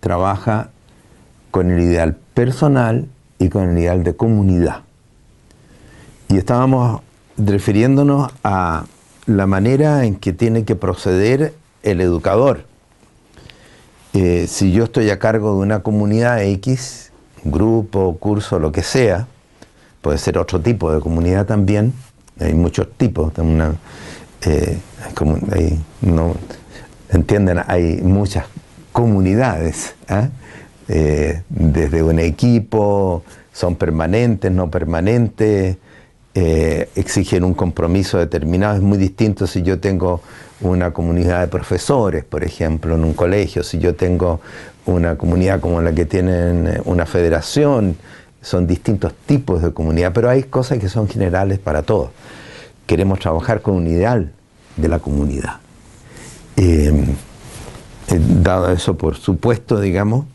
trabaja con el ideal personal y con el ideal de comunidad. Y estábamos refiriéndonos a la manera en que tiene que proceder el educador. Eh, si yo estoy a cargo de una comunidad X, grupo, curso, lo que sea, puede ser otro tipo de comunidad también, hay muchos tipos, una, eh, no, entienden, hay muchas comunidades, ¿ah? eh, desde un equipo, son permanentes, no permanentes, eh, exigen un compromiso determinado, es muy distinto si yo tengo una comunidad de profesores, por ejemplo, en un colegio, si yo tengo una comunidad como la que tienen una federación, son distintos tipos de comunidad, pero hay cosas que son generales para todos. Queremos trabajar con un ideal de la comunidad. Eh, eh, dado eso por supuesto, digamos,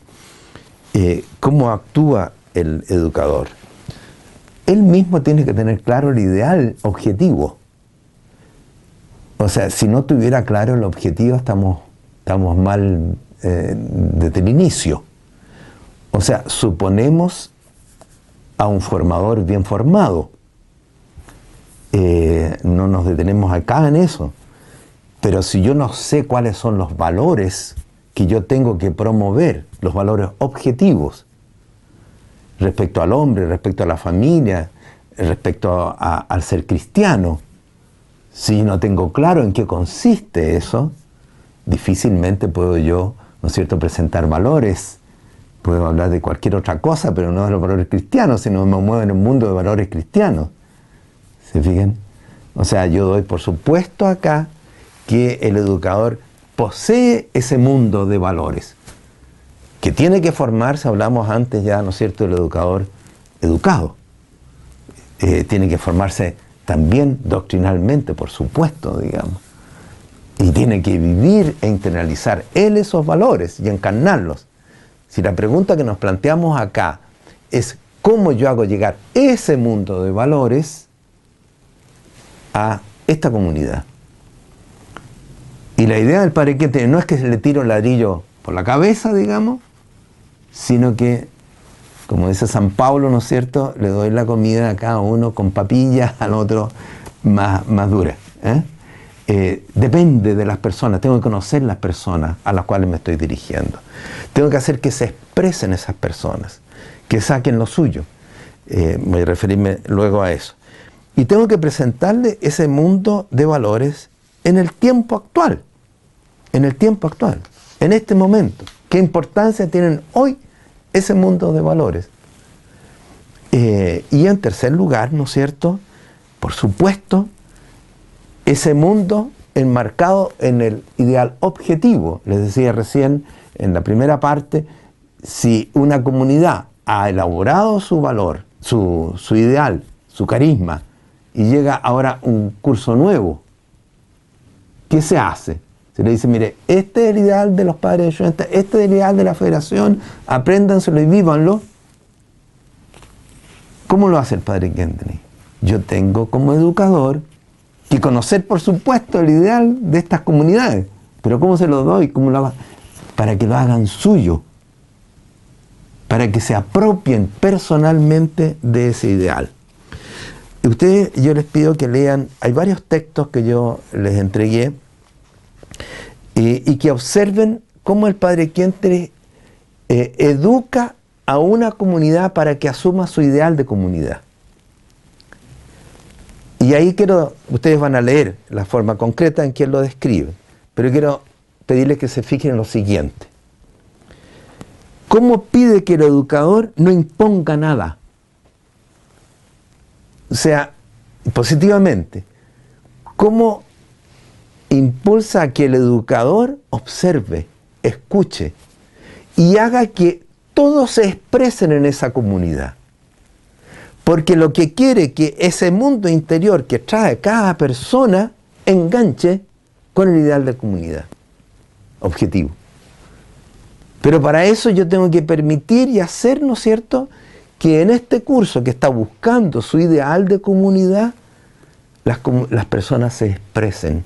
eh, ¿cómo actúa el educador? Él mismo tiene que tener claro el ideal objetivo. O sea, si no tuviera claro el objetivo, estamos, estamos mal desde el inicio. O sea, suponemos a un formador bien formado. no nos detenemos acá en eso. Pero si yo no sé cuáles son los valores que yo tengo que promover, los valores objetivos, respecto al hombre, respecto a la familia, respecto al ser cristiano, si no tengo claro en qué consiste eso, difícilmente puedo yo, ¿no es cierto?, presentar valores. Puedo hablar de cualquier otra cosa, pero no de los valores cristianos, sino me muevo en un mundo de valores cristianos. ¿Se fijan? O sea, yo doy por supuesto acá que el educador posee ese mundo de valores, que tiene que formarse, hablamos antes ya, ¿no es cierto?, el educador educado. Eh, tiene que formarse también doctrinalmente, por supuesto, digamos. Y tiene que vivir e internalizar él esos valores y encarnarlos. Si la pregunta que nos planteamos acá es cómo yo hago llegar ese mundo de valores a esta comunidad. Y la idea del Padre Quente no es que se le tire un ladrillo por la cabeza, digamos, sino que, como dice San Pablo, ¿no es cierto?, le doy la comida a cada uno con papillas, al otro más, más dura. ¿eh? Eh, depende de las personas, tengo que conocer las personas a las cuales me estoy dirigiendo. Tengo que hacer que se expresen esas personas, que saquen lo suyo. Eh, voy a referirme luego a eso. Y tengo que presentarle ese mundo de valores en el tiempo actual en el tiempo actual, en este momento. ¿Qué importancia tienen hoy ese mundo de valores? Eh, y en tercer lugar, ¿no es cierto? Por supuesto, ese mundo enmarcado en el ideal objetivo. Les decía recién en la primera parte, si una comunidad ha elaborado su valor, su, su ideal, su carisma, y llega ahora un curso nuevo, ¿qué se hace? Se le dice, mire, este es el ideal de los padres de este es el ideal de la federación, apréndanselo y vívanlo. ¿Cómo lo hace el padre Kendrick? Yo tengo como educador que conocer, por supuesto, el ideal de estas comunidades. Pero ¿cómo se lo doy? ¿Cómo lo hago? Para que lo hagan suyo. Para que se apropien personalmente de ese ideal. Ustedes, yo les pido que lean, hay varios textos que yo les entregué y que observen cómo el Padre Quientre eh, educa a una comunidad para que asuma su ideal de comunidad. Y ahí quiero, ustedes van a leer la forma concreta en que él lo describe, pero quiero pedirles que se fijen en lo siguiente. ¿Cómo pide que el educador no imponga nada? O sea, positivamente, ¿cómo impulsa a que el educador observe, escuche y haga que todos se expresen en esa comunidad. Porque lo que quiere que ese mundo interior que trae cada persona enganche con el ideal de comunidad. Objetivo. Pero para eso yo tengo que permitir y hacer, ¿no es cierto?, que en este curso que está buscando su ideal de comunidad, las, las personas se expresen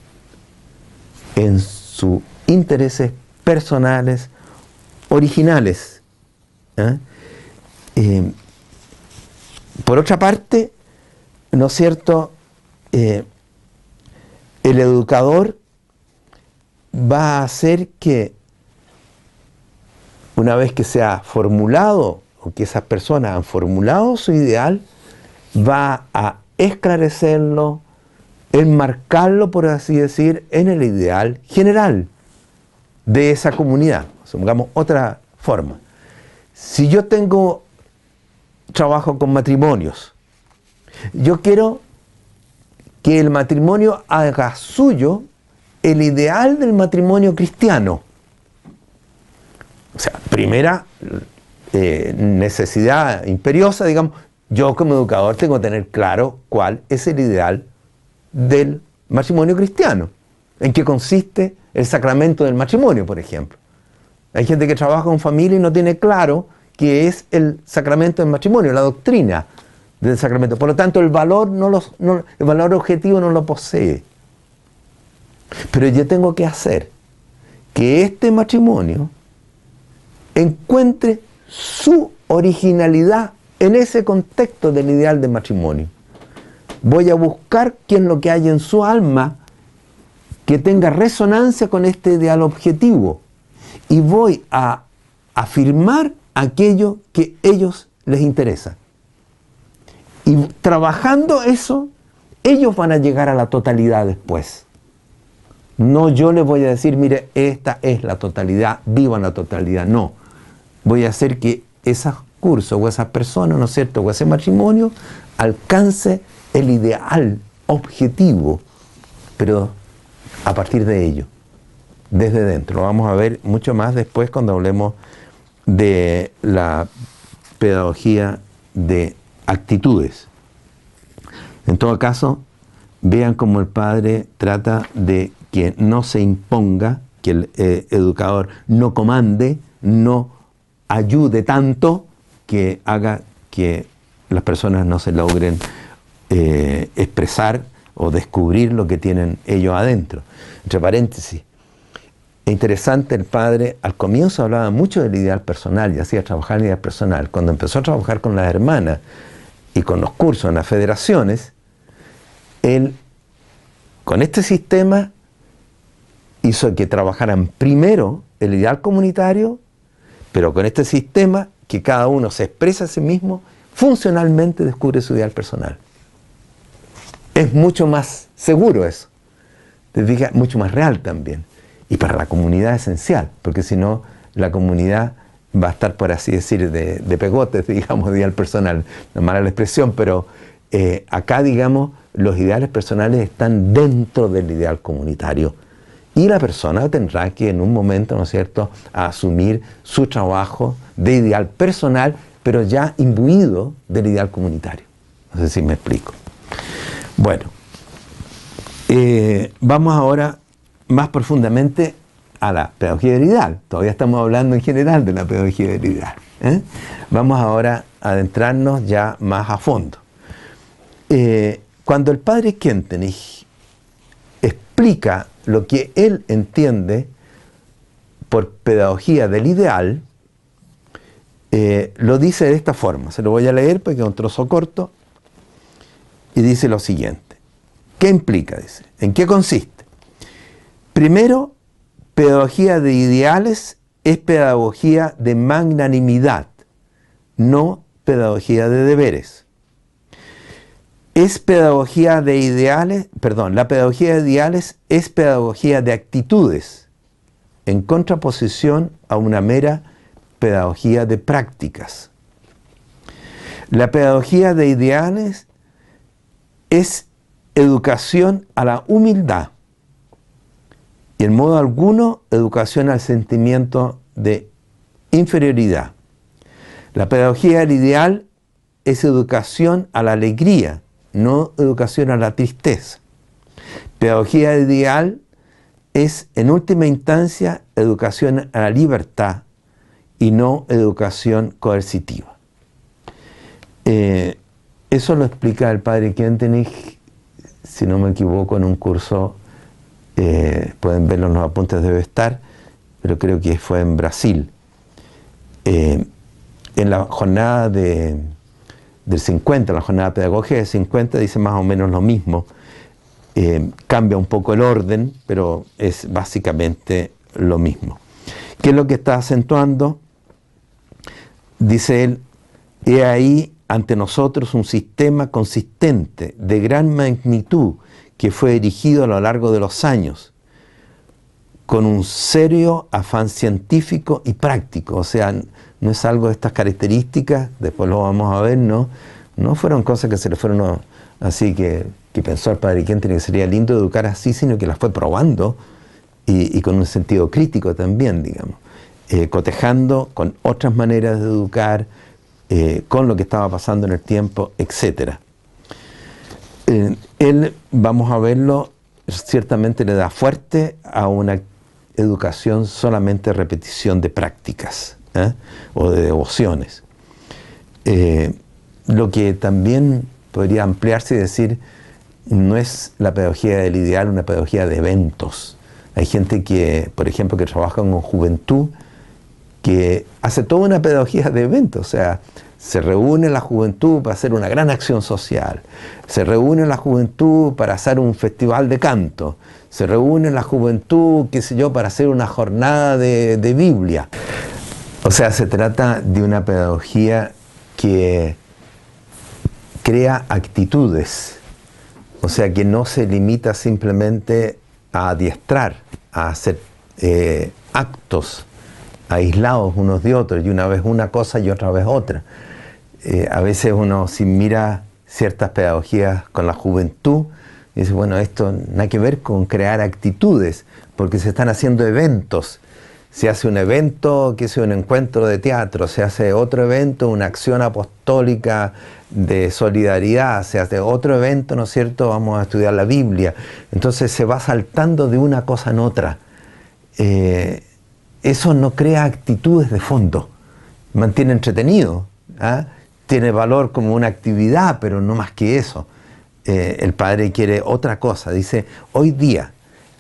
en sus intereses personales, originales. ¿eh? Eh, por otra parte, ¿no es cierto? Eh, el educador va a hacer que una vez que se ha formulado o que esas personas han formulado su ideal, va a esclarecerlo, enmarcarlo, por así decir, en el ideal general de esa comunidad. Supongamos otra forma. Si yo tengo trabajo con matrimonios, yo quiero que el matrimonio haga suyo el ideal del matrimonio cristiano. O sea, primera eh, necesidad imperiosa, digamos, yo como educador tengo que tener claro cuál es el ideal del matrimonio cristiano, en qué consiste el sacramento del matrimonio, por ejemplo. Hay gente que trabaja con familia y no tiene claro qué es el sacramento del matrimonio, la doctrina del sacramento. Por lo tanto, el valor, no el valor objetivo no lo posee. Pero yo tengo que hacer que este matrimonio encuentre su originalidad en ese contexto del ideal de matrimonio. Voy a buscar qué es lo que hay en su alma que tenga resonancia con este ideal objetivo y voy a afirmar aquello que ellos les interesa. Y trabajando eso, ellos van a llegar a la totalidad después. No yo les voy a decir, mire, esta es la totalidad, vivan la totalidad. No, voy a hacer que esos cursos o esas personas, ¿no es cierto?, o ese matrimonio alcance el ideal objetivo, pero a partir de ello, desde dentro. Lo vamos a ver mucho más después cuando hablemos de la pedagogía de actitudes. En todo caso, vean cómo el padre trata de que no se imponga, que el eh, educador no comande, no ayude tanto que haga que las personas no se logren eh, expresar o descubrir lo que tienen ellos adentro. Entre paréntesis, es interesante, el padre al comienzo hablaba mucho del ideal personal y hacía trabajar el ideal personal. Cuando empezó a trabajar con las hermanas y con los cursos en las federaciones, él con este sistema hizo que trabajaran primero el ideal comunitario pero con este sistema que cada uno se expresa a sí mismo, funcionalmente descubre su ideal personal. Es mucho más seguro eso. Te fijas, mucho más real también. Y para la comunidad esencial, porque si no, la comunidad va a estar, por así decir, de, de pegotes, digamos, de ideal personal. No mala la expresión, pero eh, acá, digamos, los ideales personales están dentro del ideal comunitario y la persona tendrá que en un momento, ¿no es cierto?, asumir su trabajo de ideal personal, pero ya imbuido del ideal comunitario. No sé si me explico. Bueno, eh, vamos ahora más profundamente a la pedagogía del ideal. Todavía estamos hablando en general de la pedagogía del ideal. ¿eh? Vamos ahora a adentrarnos ya más a fondo. Eh, cuando el padre Kentenich explica lo que él entiende por pedagogía del ideal, eh, lo dice de esta forma. Se lo voy a leer porque es un trozo corto. Y dice lo siguiente. ¿Qué implica? Dice. ¿En qué consiste? Primero, pedagogía de ideales es pedagogía de magnanimidad, no pedagogía de deberes es pedagogía de ideales, perdón, la pedagogía de ideales es pedagogía de actitudes, en contraposición a una mera pedagogía de prácticas. La pedagogía de ideales es educación a la humildad y en modo alguno educación al sentimiento de inferioridad. La pedagogía del ideal es educación a la alegría, no educación a la tristeza. Pedagogía ideal es, en última instancia, educación a la libertad y no educación coercitiva. Eh, eso lo explica el padre Kentenich, si no me equivoco, en un curso, eh, pueden verlo en los apuntes, debe estar, pero creo que fue en Brasil. Eh, en la jornada de, del 50, la jornada pedagógica del 50, dice más o menos lo mismo. Eh, cambia un poco el orden, pero es básicamente lo mismo. ¿Qué es lo que está acentuando? Dice él, he ahí ante nosotros un sistema consistente de gran magnitud que fue erigido a lo largo de los años con un serio afán científico y práctico, o sea, no es algo de estas características, después lo vamos a ver, ¿no? No fueron cosas que se le fueron así que, que pensó el padre Quente que sería lindo educar así, sino que las fue probando y, con un sentido crítico también, digamos, eh, cotejando con otras maneras de educar, eh, con lo que estaba pasando en el tiempo, etc. Eh, él, vamos a verlo, ciertamente le da fuerte a una educación solamente repetición de prácticas ¿eh? o de devociones. lo que también podría ampliarse y decir, no es la pedagogía del ideal una pedagogía de eventos. Hay gente que, por ejemplo, que trabaja con juventud, que hace toda una pedagogía de eventos, o sea, se reúne la juventud para hacer una gran acción social, se reúne la juventud para hacer un festival de canto, se reúne la juventud, qué sé yo, para hacer una jornada de, Biblia. O sea, se trata de una pedagogía que crea actitudes, o sea, que no se limita simplemente a adiestrar, a hacer eh, actos aislados unos de otros, y una vez una cosa y otra vez otra. Eh, a veces uno si mira ciertas pedagogías con la juventud, dice, bueno, esto nada que ver con crear actitudes, porque se están haciendo eventos. Se hace un evento, que es un encuentro de teatro, se hace otro evento, una acción apostólica de solidaridad, se hace otro evento, ¿no es cierto? Vamos a estudiar la Biblia. Entonces se va saltando de una cosa en otra. Eh, eso no crea actitudes de fondo, mantiene entretenido, ¿ah? tiene valor como una actividad, pero no más que eso. Eh, el padre quiere otra cosa, dice, hoy día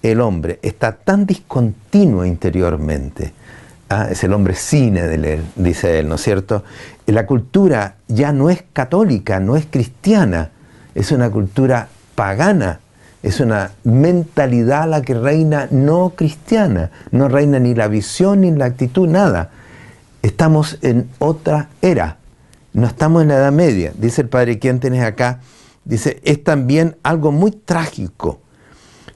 el hombre está tan discontinuo interiormente, ¿ah? es el hombre cine de él, dice él, ¿no es cierto? La cultura ya no es católica, no es cristiana, es una cultura pagana, es una mentalidad la que reina no cristiana, no reina ni la visión ni la actitud, nada. Estamos en otra era, no estamos en la Edad Media. Dice el padre, ¿quién tenés acá? Dice, es también algo muy trágico,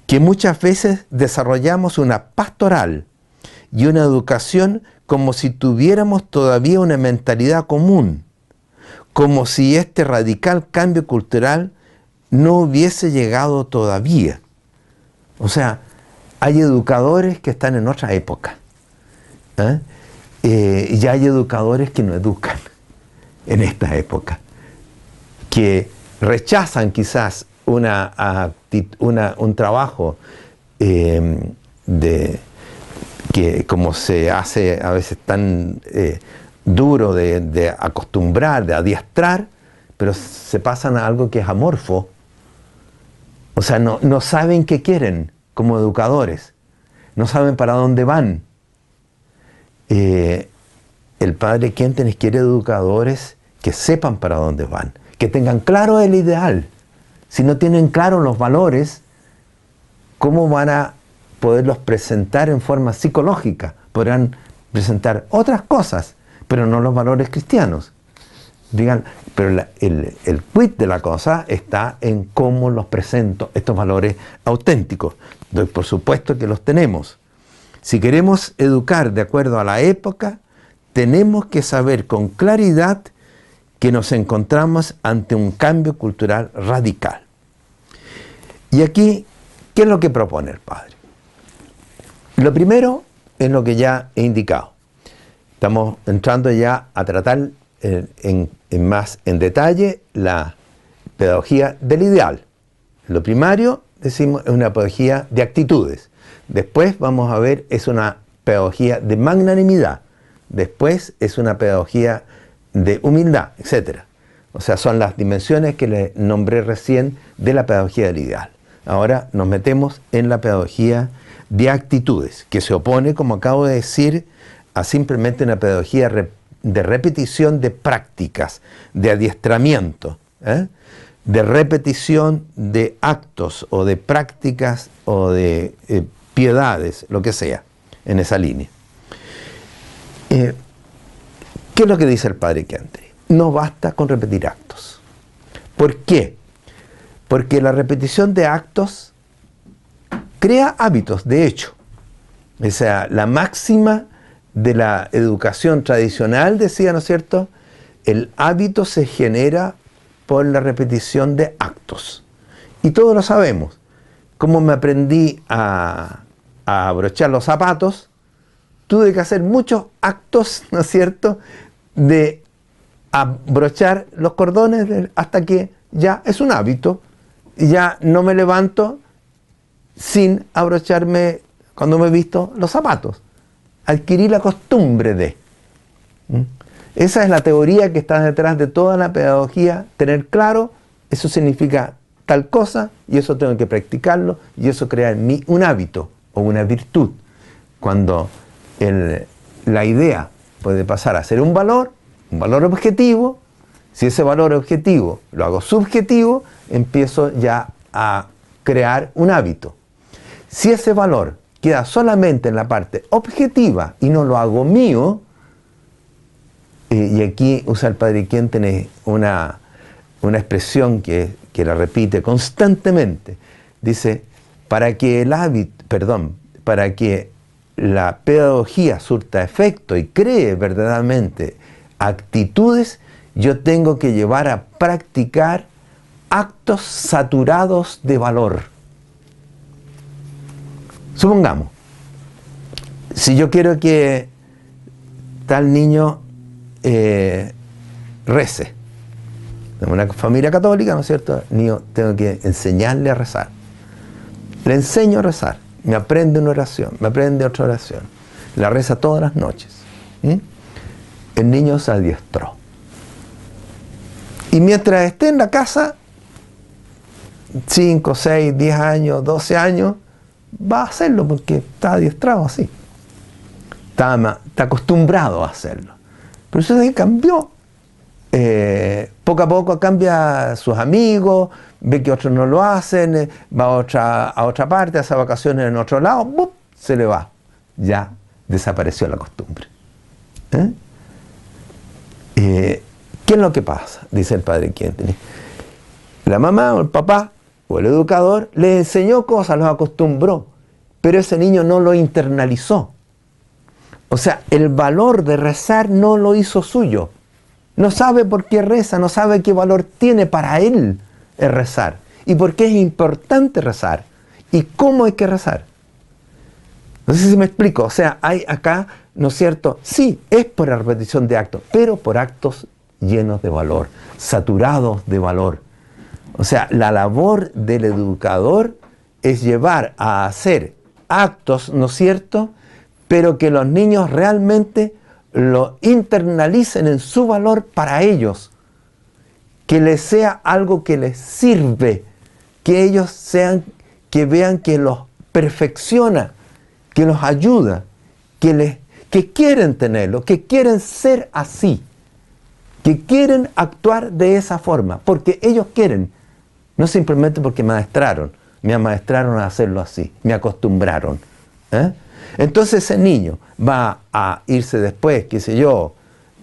que muchas veces desarrollamos una pastoral y una educación como si tuviéramos todavía una mentalidad común, como si este radical cambio cultural no hubiese llegado todavía. O sea, hay educadores que están en otra época. ¿eh? Eh, y hay educadores que no educan en esta época, que rechazan quizás una, un trabajo em, de, que como se hace a veces tan eh, duro de, de, acostumbrar, de adiestrar, pero se pasan a algo que es amorfo, o sea, no, no saben qué quieren como educadores, no saben para dónde van. Eh, el padre Quentenes quiere educadores que sepan para dónde van, que tengan claro el ideal. Si no tienen claro los valores, ¿cómo van a poderlos presentar en forma psicológica? Podrán presentar otras cosas, pero no los valores cristianos. Digan, pero el, el quid de la cosa está en cómo los presento estos valores auténticos. por supuesto que los tenemos. Si queremos educar de acuerdo a la época, tenemos que saber con claridad que nos encontramos ante un cambio cultural radical. Y aquí, ¿qué es lo que propone el padre? Lo primero es lo que ya he indicado. Estamos entrando ya a tratar en, más en detalle la pedagogía del ideal. Lo primario, decimos, es una pedagogía de actitudes. Después vamos a ver, es una pedagogía de magnanimidad. Después es una pedagogía de humildad, etc. O sea, son las dimensiones que le nombré recién de la pedagogía del ideal. Ahora nos metemos en la pedagogía de actitudes, que se opone, como acabo de decir, a simplemente una pedagogía de repetición de prácticas, de adiestramiento, ¿eh? de repetición de actos o de prácticas o de eh, piedades, lo que sea, en esa línea. Eh, ¿Qué es lo que dice el padre Kentry? No basta con repetir actos. ¿Por qué? Porque la repetición de actos crea hábitos, de hecho. O sea, la máxima de la educación tradicional decía, ¿no es cierto? El hábito se genera por la repetición de actos. Y todos lo sabemos. Como me aprendí a, abrochar los zapatos, tuve que hacer muchos actos, ¿no es cierto?, de abrochar los cordones hasta que ya es un hábito ya no me levanto sin abrocharme cuando me he visto los zapatos adquirir la costumbre de. Esa es la teoría que está detrás de toda la pedagogía, tener claro, eso significa tal cosa y eso tengo que practicarlo y eso crea en mí un hábito o una virtud. Cuando la idea puede pasar a ser un valor, un valor objetivo, si ese valor objetivo lo hago subjetivo, empiezo ya a crear un hábito. Si ese valor queda solamente en la parte objetiva y no lo hago mío, y aquí usa el padre quien tiene una, una expresión que, que la repite constantemente. Dice, para que el hábito, perdón, para que la pedagogía surta efecto y cree verdaderamente actitudes, yo tengo que llevar a practicar actos saturados de valor. Supongamos, si yo quiero que tal niño eh, rece, en una familia católica, ¿no es cierto? Niño, tengo que enseñarle a rezar. Le enseño a rezar, me aprende una oración, me aprende otra oración. La reza todas las noches. El niño se adiestró. Y mientras esté en la casa, 5, 6, 10 años, 12 años, va a hacerlo porque está adiestrado así. Está, acostumbrado a hacerlo. Pero eso cambió. Eh, poco a poco cambia sus amigos, ve que otros no lo hacen, eh, va a otra, a otra parte, hace vacaciones en otro lado, se le va. Ya desapareció la costumbre. ¿Eh? ¿Qué es lo que pasa? Dice el padre Quien La mamá o el papá o el educador le enseñó cosas, los acostumbró, pero ese niño no lo internalizó. O sea, el valor de rezar no lo hizo suyo. No sabe por qué reza, no sabe qué valor tiene para él el rezar y por qué es importante rezar y cómo hay que rezar. No sé si me explico. O sea, hay acá, ¿no es cierto? Sí, es por la repetición de actos, pero por actos llenos de valor, saturados de valor. O sea, la labor del educador es llevar a hacer actos, ¿no es cierto? Pero que los niños realmente lo internalicen en su valor para ellos. Que les sea algo que les sirve. Que ellos sean, que vean que los perfecciona, que los ayuda, que, les, que quieren tenerlo, que quieren ser así. Que quieren actuar de esa forma. Porque ellos quieren no simplemente porque me maestraron, me amaestraron a hacerlo así, me acostumbraron. ¿eh? Entonces ese niño va a irse después, qué sé yo,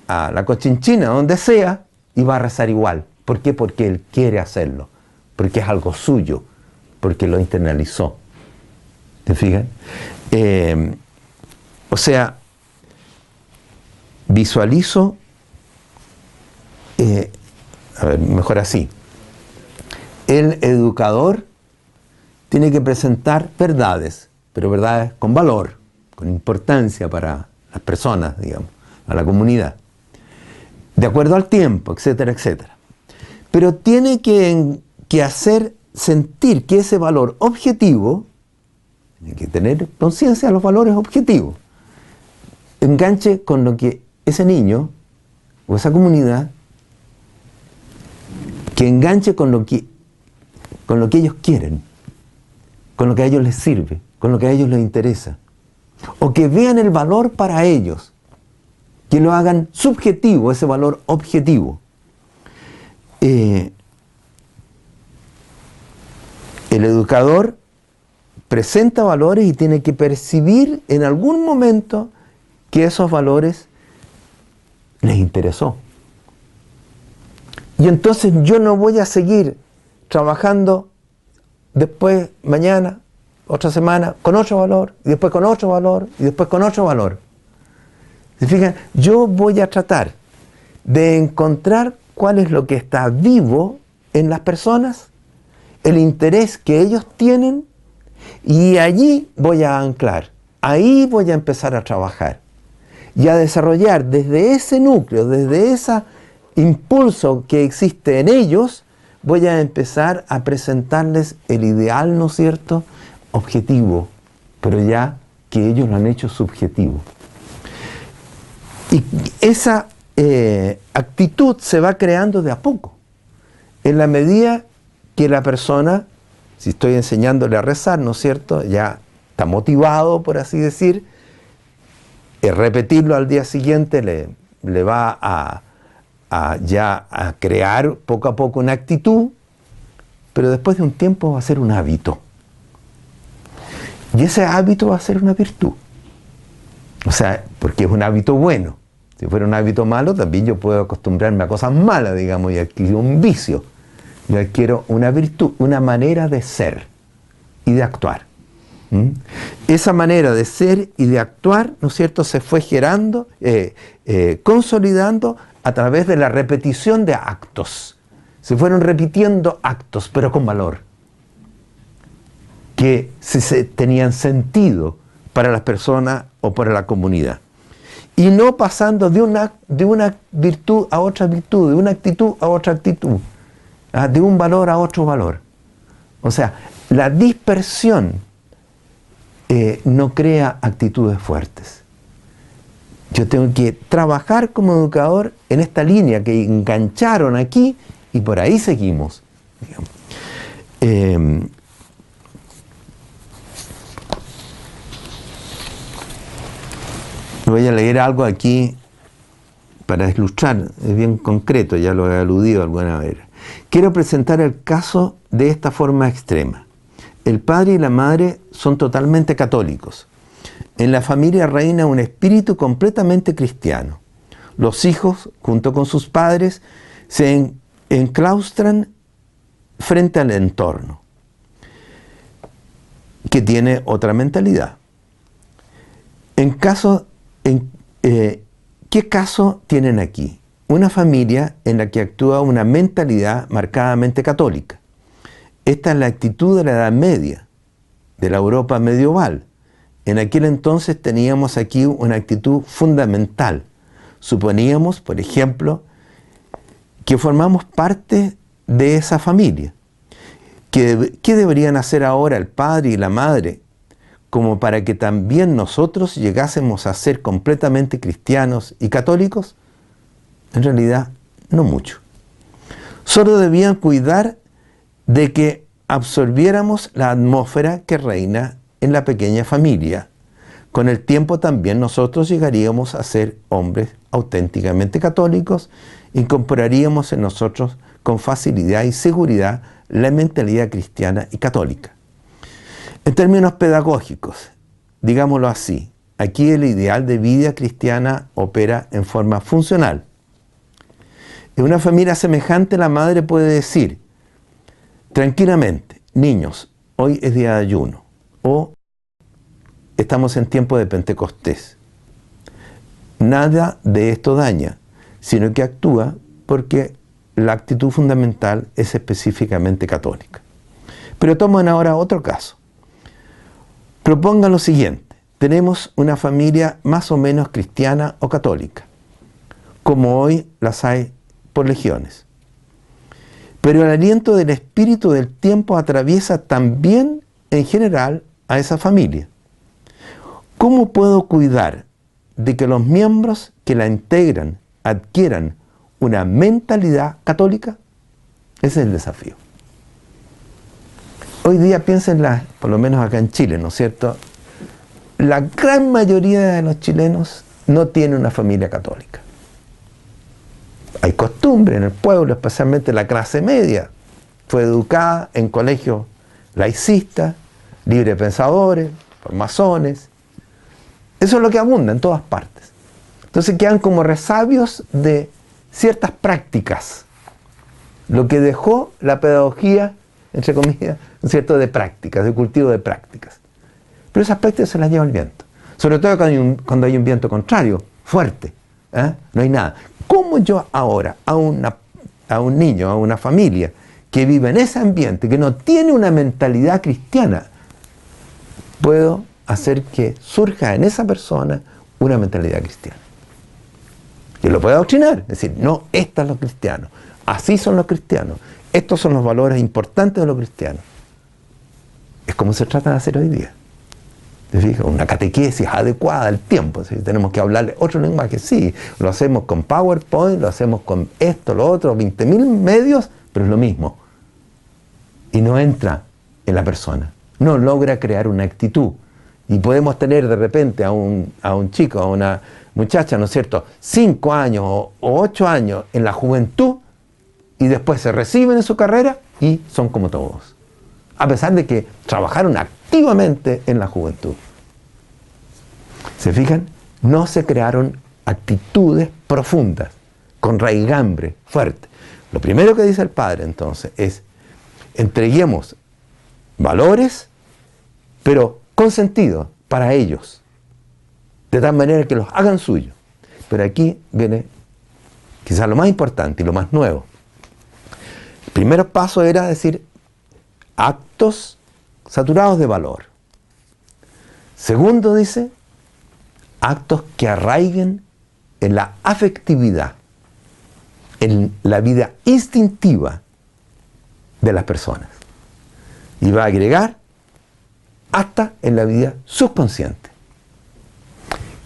a la cochinchina, donde sea, y va a rezar igual. ¿Por qué? Porque él quiere hacerlo, porque es algo suyo, porque lo internalizó. ¿Te fijas? Eh, o sea, visualizo, eh, a ver, mejor así, el educador tiene que presentar verdades, pero verdades con valor, con importancia para las personas, digamos. a la comunidad, de acuerdo al tiempo, etcétera, etcétera. Pero tiene que, hacer sentir que ese valor objetivo, hay que tener conciencia de los valores objetivos, enganche con lo que ese niño o esa comunidad, que enganche con lo que, con lo que ellos quieren, con lo que a ellos les sirve, con lo que a ellos les interesa. O que vean el valor para ellos, que lo hagan subjetivo, ese valor objetivo. Eh, el educador presenta valores y tiene que percibir en algún momento que esos valores les interesó. Y entonces yo no voy a seguir trabajando después, mañana, otra semana, con otro valor, y después con otro valor, y después con otro valor. ¿Se? Yo voy a tratar de encontrar cuál es lo que está vivo en las personas, el interés que ellos tienen, y allí voy a anclar, ahí voy a empezar a trabajar y a desarrollar desde ese núcleo, desde ese impulso que existe en ellos, voy a empezar a presentarles el ideal, ¿no es cierto?, objetivo, pero ya que ellos lo han hecho subjetivo. Y esa eh, actitud se va creando de a poco, en la medida que la persona, si estoy enseñándole a rezar, ¿no es cierto?, ya está motivado, por así decir, repetirlo al día siguiente le, le va a, ya a crear poco a poco una actitud, pero después de un tiempo va a ser un hábito. Y ese hábito va a ser una virtud. O sea, porque es un hábito bueno. Si fuera un hábito malo, también yo puedo acostumbrarme a cosas malas, digamos, y adquirir un vicio. Yo adquiero una virtud, una manera de ser y de actuar. ¿Mm? Esa manera de ser y de actuar, ¿no es cierto?, se fue gerando, eh, eh, consolidando a través de la repetición de actos. Se fueron repitiendo actos, pero con valor, que se, tenían sentido para las personas o para la comunidad. Y no pasando de una, de una virtud a otra virtud, de una actitud a otra actitud, ¿ah? de un valor a otro valor. O sea, la dispersión eh, no crea actitudes fuertes. Yo tengo que trabajar como educador en esta línea que engancharon aquí y por ahí seguimos. Em, voy a leer algo aquí para ilustrar, es bien concreto, ya lo he aludido alguna vez. Quiero presentar el caso de esta forma extrema el padre y la madre son totalmente católicos. En la familia reina un espíritu completamente cristiano. Los hijos, junto con sus padres, se enclaustran frente al entorno, que tiene otra mentalidad. En eh, ¿Qué caso tienen aquí? Una familia en la que actúa una mentalidad marcadamente católica. Esta es la actitud de la Edad Media, de la Europa medieval. En aquel entonces teníamos aquí una actitud fundamental. Suponíamos, por ejemplo, que formamos parte de esa familia. ¿Qué, ¿Qué, deberían hacer ahora el padre y la madre como para que también nosotros llegásemos a ser completamente cristianos y católicos? En realidad, no mucho. Solo debían cuidar de que absorbiéramos la atmósfera que reina en la pequeña familia. Con el tiempo también nosotros llegaríamos a ser hombres auténticamente católicos, incorporaríamos en nosotros con facilidad y seguridad la mentalidad cristiana y católica. En términos pedagógicos, digámoslo así, aquí el ideal de vida cristiana opera en forma funcional. En una familia semejante la madre puede decir, tranquilamente, niños, hoy es día de ayuno o estamos en tiempo de Pentecostés. Nada de esto daña, sino que actúa porque la actitud fundamental es específicamente católica. Pero toman ahora otro caso. Propongan lo siguiente. Tenemos una familia más o menos cristiana o católica. como hoy las hay por legiones. Pero el aliento del espíritu del tiempo atraviesa también en general a esa familia. ¿Cómo puedo cuidar de que los miembros que la integran adquieran una mentalidad católica? Ese es el desafío. Hoy día piénsenla, por lo menos acá en Chile, ¿no es cierto? La gran mayoría de los chilenos no tiene una familia católica. Hay costumbre en el pueblo, especialmente la clase media. Fue educada en colegios laicistas, librepensadores, masones. Eso es lo que abunda en todas partes. Entonces quedan como resabios de ciertas prácticas. Lo que dejó la pedagogía, entre comillas, ¿cierto? de prácticas, de cultivo de prácticas. Pero esas prácticas se las lleva el viento. Sobre todo cuando hay un, viento contrario, fuerte. ¿eh? No hay nada. ¿Cómo yo ahora a, a un niño, a una familia que vive en ese ambiente, que no tiene una mentalidad cristiana, puedo hacer que surja en esa persona una mentalidad cristiana? Y lo puedo adoctrinar, es decir, no, estos son los cristianos, así son los cristianos, estos son los valores importantes de los cristianos. Es como se trata de hacer hoy día. Una catequesis adecuada al tiempo. Tenemos que hablarle otro lenguaje. Sí, lo hacemos con PowerPoint, lo hacemos con esto, lo otro, 20.000 medios, pero es lo mismo. Y no entra en la persona. No logra crear una actitud. Y podemos tener de repente a un, a un chico, a una muchacha, ¿no es cierto?, cinco años o, o ocho años en la juventud y después se reciben en su carrera y son como todos. A pesar de que trabajaron activamente en la juventud. ¿Se fijan? No se crearon actitudes profundas, con raigambre fuerte. Lo primero que dice el Padre entonces es, entreguemos valores, pero con sentido para ellos, de tal manera que los hagan suyos. Pero aquí viene quizás lo más importante y lo más nuevo. El primer paso era decir actos saturados de valor. Segundo dice, actos que arraiguen en la afectividad, en la vida instintiva de las personas. Y va a agregar hasta en la vida subconsciente.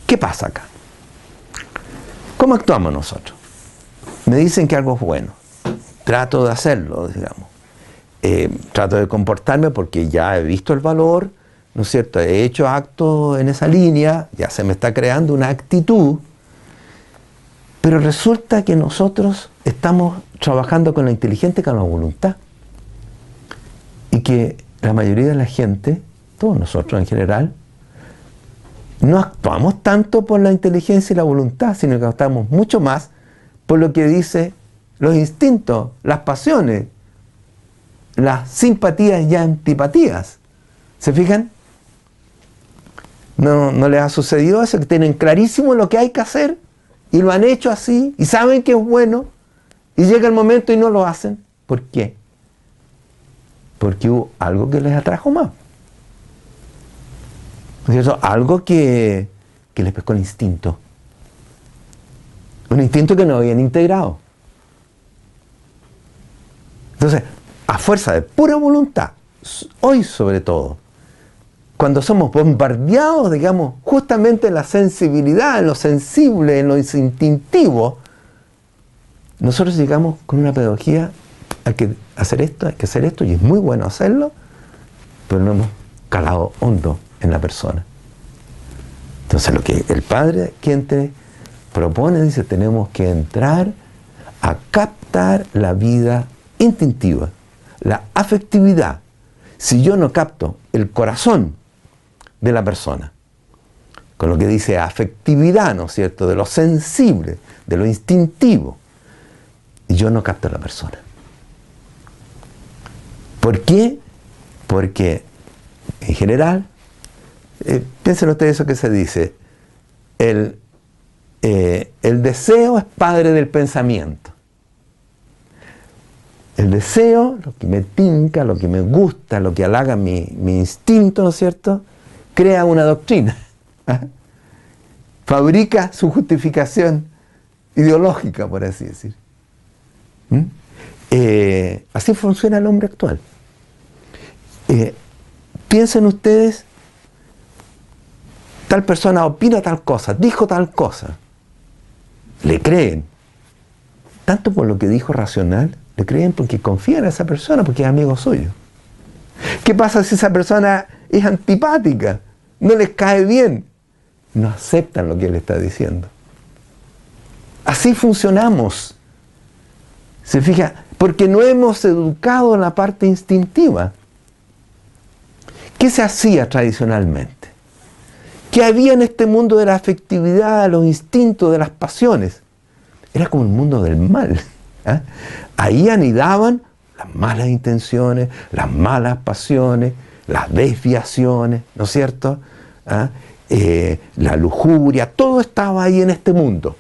¿Qué pasa acá? ¿Cómo actuamos nosotros? Me dicen que algo es bueno. Trato de hacerlo, digamos. Eh, trato de comportarme porque ya he visto el valor, ¿no es cierto? He hecho actos en esa línea, ya se me está creando una actitud, pero resulta que nosotros estamos trabajando con la inteligente con la voluntad. Y que la mayoría de la gente, todos nosotros en general, no actuamos tanto por la inteligencia y la voluntad, sino que actuamos mucho más por lo que dice los instintos, las pasiones, las simpatías y antipatías. ¿Se fijan? ¿No, ¿No les ha sucedido eso? Que tienen clarísimo lo que hay que hacer y lo han hecho así y saben que es bueno y llega el momento y no lo hacen. ¿Por qué? Porque hubo algo que les atrajo más. Algo que, que les pescó el instinto. Un instinto que no habían integrado. Entonces, a fuerza de pura voluntad, hoy sobre todo, cuando somos bombardeados, digamos, justamente en la sensibilidad, en lo sensible, en lo instintivo, nosotros llegamos con una pedagogía, hay que hacer esto, hay que hacer esto, y es muy bueno hacerlo, pero no hemos calado hondo en la persona. Entonces lo que el Padre quien te propone, dice, tenemos que entrar a captar la vida instintiva, la afectividad. Si yo no capto el corazón de la persona, con lo que dice afectividad, ¿no es cierto?, de lo sensible, de lo instintivo, yo no capto a la persona. ¿Por qué? Porque en general, eh, piensen ustedes eso que se dice, el, eh, el deseo es padre del pensamiento. El deseo, lo que me tinca, lo que me gusta, lo que halaga mi, instinto, ¿no es cierto? Crea una doctrina. Fabrica su justificación ideológica, por así decir. ¿Mm? Eh, así funciona el hombre actual. Piensen ustedes, tal persona opina tal cosa, dijo tal cosa, le creen, tanto por lo que dijo racional, le creen porque confían en esa persona, porque es amigo suyo. ¿Qué pasa si esa persona es antipática? No les cae bien. No aceptan lo que él está diciendo. Así funcionamos. Se fija, porque no hemos educado la parte instintiva. ¿Qué se hacía tradicionalmente? ¿Qué había en este mundo de la afectividad, de los instintos, de las pasiones? Era como el mundo del mal. ¿eh? Ahí anidaban las malas intenciones, las malas pasiones, las desviaciones, ¿no es cierto? ¿Ah? Eh, la lujuria, todo estaba ahí en este mundo.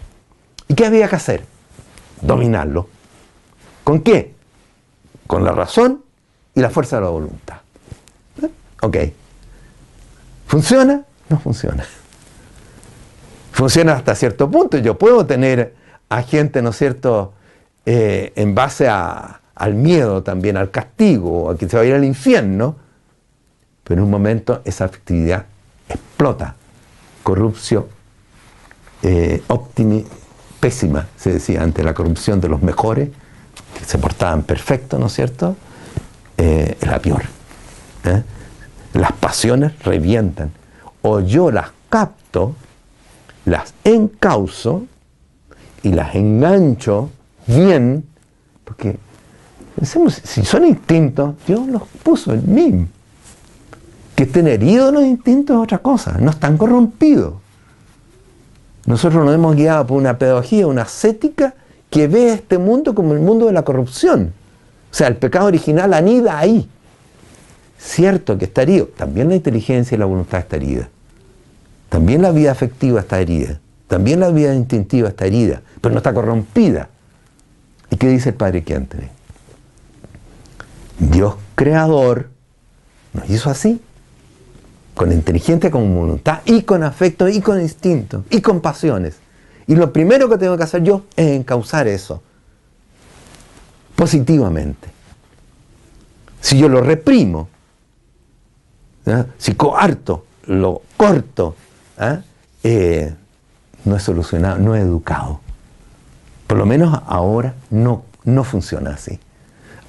¿Y qué había que hacer? Dominarlo. ¿Con qué? Con la razón y la fuerza de la voluntad. ¿Eh? Ok. ¿Funciona? No funciona. Funciona hasta cierto punto. Yo puedo tener a gente, ¿no es cierto?, eh, en base al miedo también, al castigo, a que se va a ir al infierno, pero en un momento esa actividad explota. Corrupción eh, pésima, se decía ante la corrupción de los mejores, que se portaban perfecto, ¿no es cierto? Eh, la peor. ¿eh? Las pasiones revientan. O yo las capto, las encauso y las engancho bien, porque pensemos, si son instintos, Dios los puso en mí. Que estén heridos los instintos es otra cosa, no están corrompidos. Nosotros nos hemos guiado por una pedagogía, una ascética que ve este mundo como el mundo de la corrupción. O sea, el pecado original anida ahí. Cierto que está herido. También la inteligencia y la voluntad está herida. También la vida afectiva está herida. También la vida instintiva está herida, pero no está corrompida. ¿Y qué dice el Padre Quentin? Dios creador nos hizo así, con inteligencia, con voluntad y con afecto y con instinto y con pasiones. Y lo primero que tengo que hacer yo es encauzar eso positivamente. Si yo lo reprimo, si coarto, lo corto, eh, no es solucionado, no es educado. Por lo menos ahora no, no funciona así.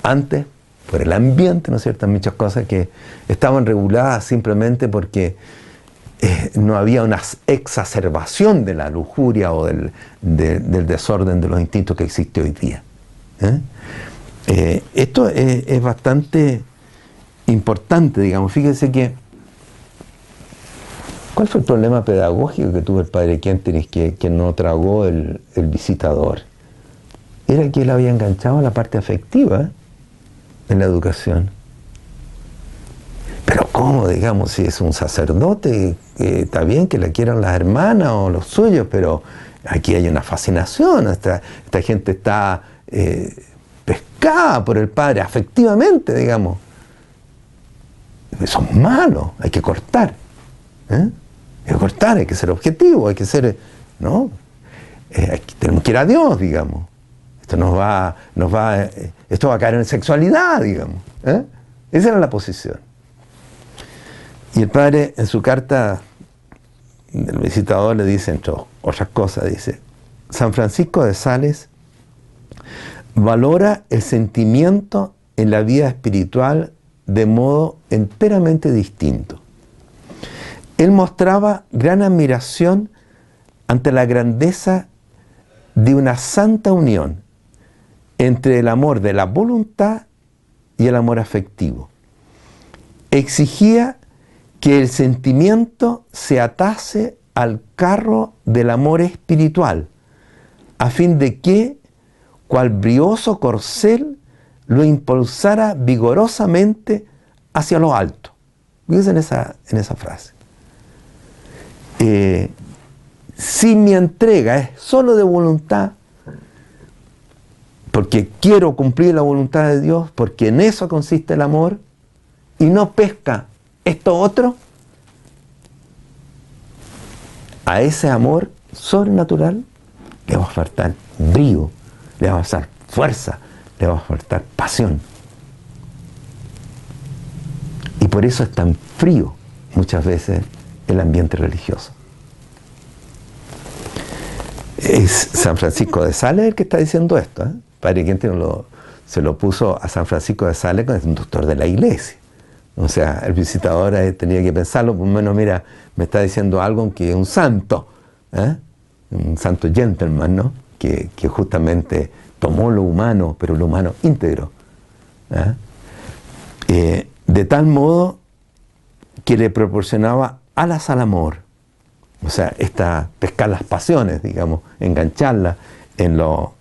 Antes, por el ambiente, ¿no es cierto? Muchas cosas que estaban reguladas simplemente porque eh, no había una exacerbación de la lujuria o del, desorden de los instintos que existe hoy día. ¿eh? Eh, esto es, bastante importante, digamos. Fíjense que, ¿cuál fue el problema pedagógico que tuvo el padre Quentin que, que no tragó el, el, visitador? Era que él había enganchado la parte afectiva en la educación. Pero ¿cómo, digamos, si es un sacerdote, está bien que la quieran las hermanas o los suyos, pero aquí hay una fascinación, esta, esta gente está eh, pescada por el Padre afectivamente, digamos. Eso es malo, hay que cortar. ¿eh? Hay que cortar, hay que ser objetivo, hay que ser, ¿no? Eh, tenemos que ir a Dios, digamos. Esto nos va, nos va, esto va a caer en sexualidad, digamos. Esa era la posición. Y el padre en su carta del visitador le dice, entre otras cosas, dice, San Francisco de Sales valora el sentimiento en la vida espiritual de modo enteramente distinto. Él mostraba gran admiración ante la grandeza de una santa unión entre el amor de la voluntad y el amor afectivo. Exigía que el sentimiento se atase al carro del amor espiritual, a fin de que, cual brioso corcel, lo impulsara vigorosamente hacia lo alto. Fíjense en esa, en esa frase. Eh, si mi entrega es solo de voluntad, porque quiero cumplir la voluntad de Dios, porque en eso consiste el amor, y no pesca esto otro, a ese amor sobrenatural le va a faltar brío, le va a faltar fuerza, le va a faltar pasión. Y por eso es tan frío muchas veces el ambiente religioso. Es San Francisco de Sales el que está diciendo esto. ¿eh? Padre Quente lo, se lo puso a San Francisco de Sales, que es un doctor de la iglesia. O sea, el visitador tenía que pensarlo, por lo menos, mira, me está diciendo algo que es un santo, ¿eh? un santo gentleman, ¿no? Que, justamente tomó lo humano, pero lo humano íntegro. ¿eh? Eh, de tal modo que le proporcionaba alas al amor. O sea, esta, pescar las pasiones, digamos, engancharlas en lo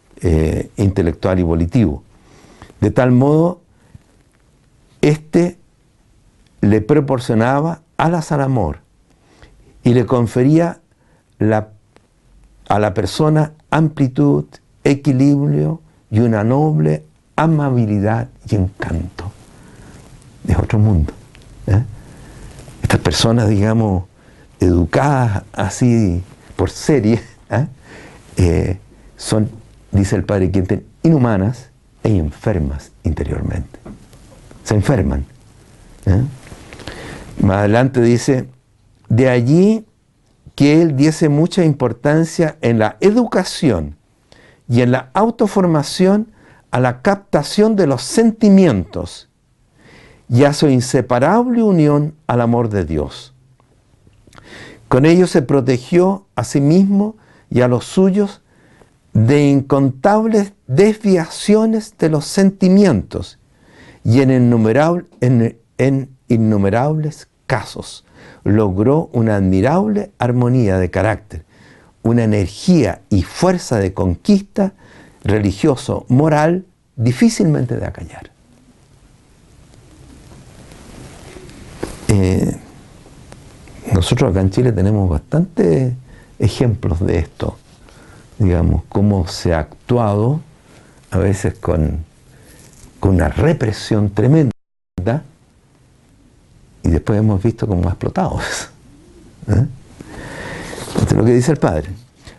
intelectual y volitivo. De tal modo, este le proporcionaba alas al amor y le confería a la persona amplitud, equilibrio y una noble amabilidad y encanto. Es otro mundo. ¿eh? Estas personas, digamos, educadas así por serie, ¿eh? Eh, son, dice el padre Quinten, inhumanas e enfermas interiormente. Se enferman. Más adelante dice, de allí que él diese mucha importancia en la educación y en la autoformación a la captación de los sentimientos y a su inseparable unión al amor de Dios. Con ello se protegió a sí mismo y a los suyos de incontables desviaciones de los sentimientos y en, en innumerables casos logró una admirable armonía de carácter, una energía y fuerza de conquista religioso, moral, difícilmente de acallar. Eh, nosotros acá en Chile tenemos bastantes ejemplos de esto, digamos, cómo se ha actuado a veces con, con una represión tremenda y después hemos visto cómo ha explotado. ¿Eh? Lo que dice el Padre.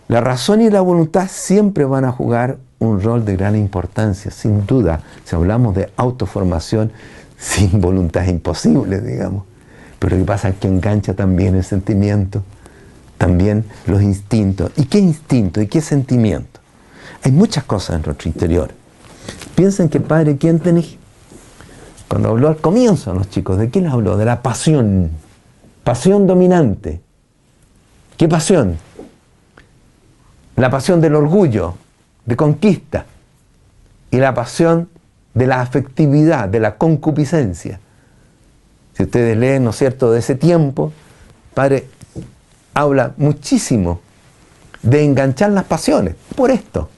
La razón y la voluntad siempre van a jugar un rol de gran importancia, sin duda. Si hablamos de autoformación, sin voluntad es imposible, digamos. Pero lo que pasa es que engancha también el sentimiento, también los instintos. ¿Y qué instinto y qué sentimiento? Hay muchas cosas en nuestro interior. Piensen que Padre, ¿quién tenéis? Cuando habló al comienzo los chicos, ¿de les habló? De la pasión. Pasión dominante. ¿Qué pasión? La pasión del orgullo, de conquista. Y la pasión de la afectividad, de la concupiscencia. Si ustedes leen, ¿no es cierto?, de ese tiempo, Padre habla muchísimo de enganchar las pasiones, por esto.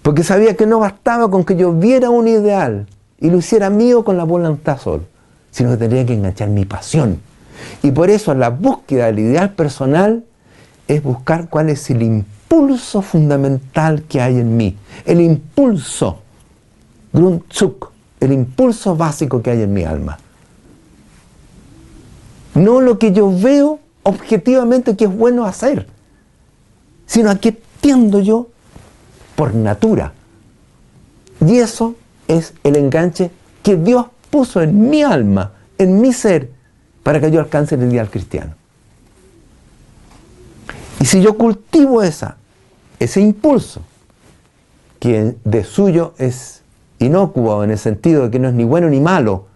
Porque sabía que no bastaba con que yo viera un ideal, y lo hiciera mío con la voluntad solo, sino que tendría que enganchar mi pasión. Y por eso la búsqueda del ideal personal es buscar cuál es el impulso fundamental que hay en mí. El impulso, Grundzug, el impulso básico que hay en mi alma. No lo que yo veo objetivamente que es bueno hacer, sino a qué tiendo yo por natura. Y eso es el enganche que Dios puso en mi alma, en mi ser, para que yo alcance el ideal cristiano. Y si yo cultivo esa, ese impulso, que de suyo es inocuo en el sentido de que no es ni bueno ni malo,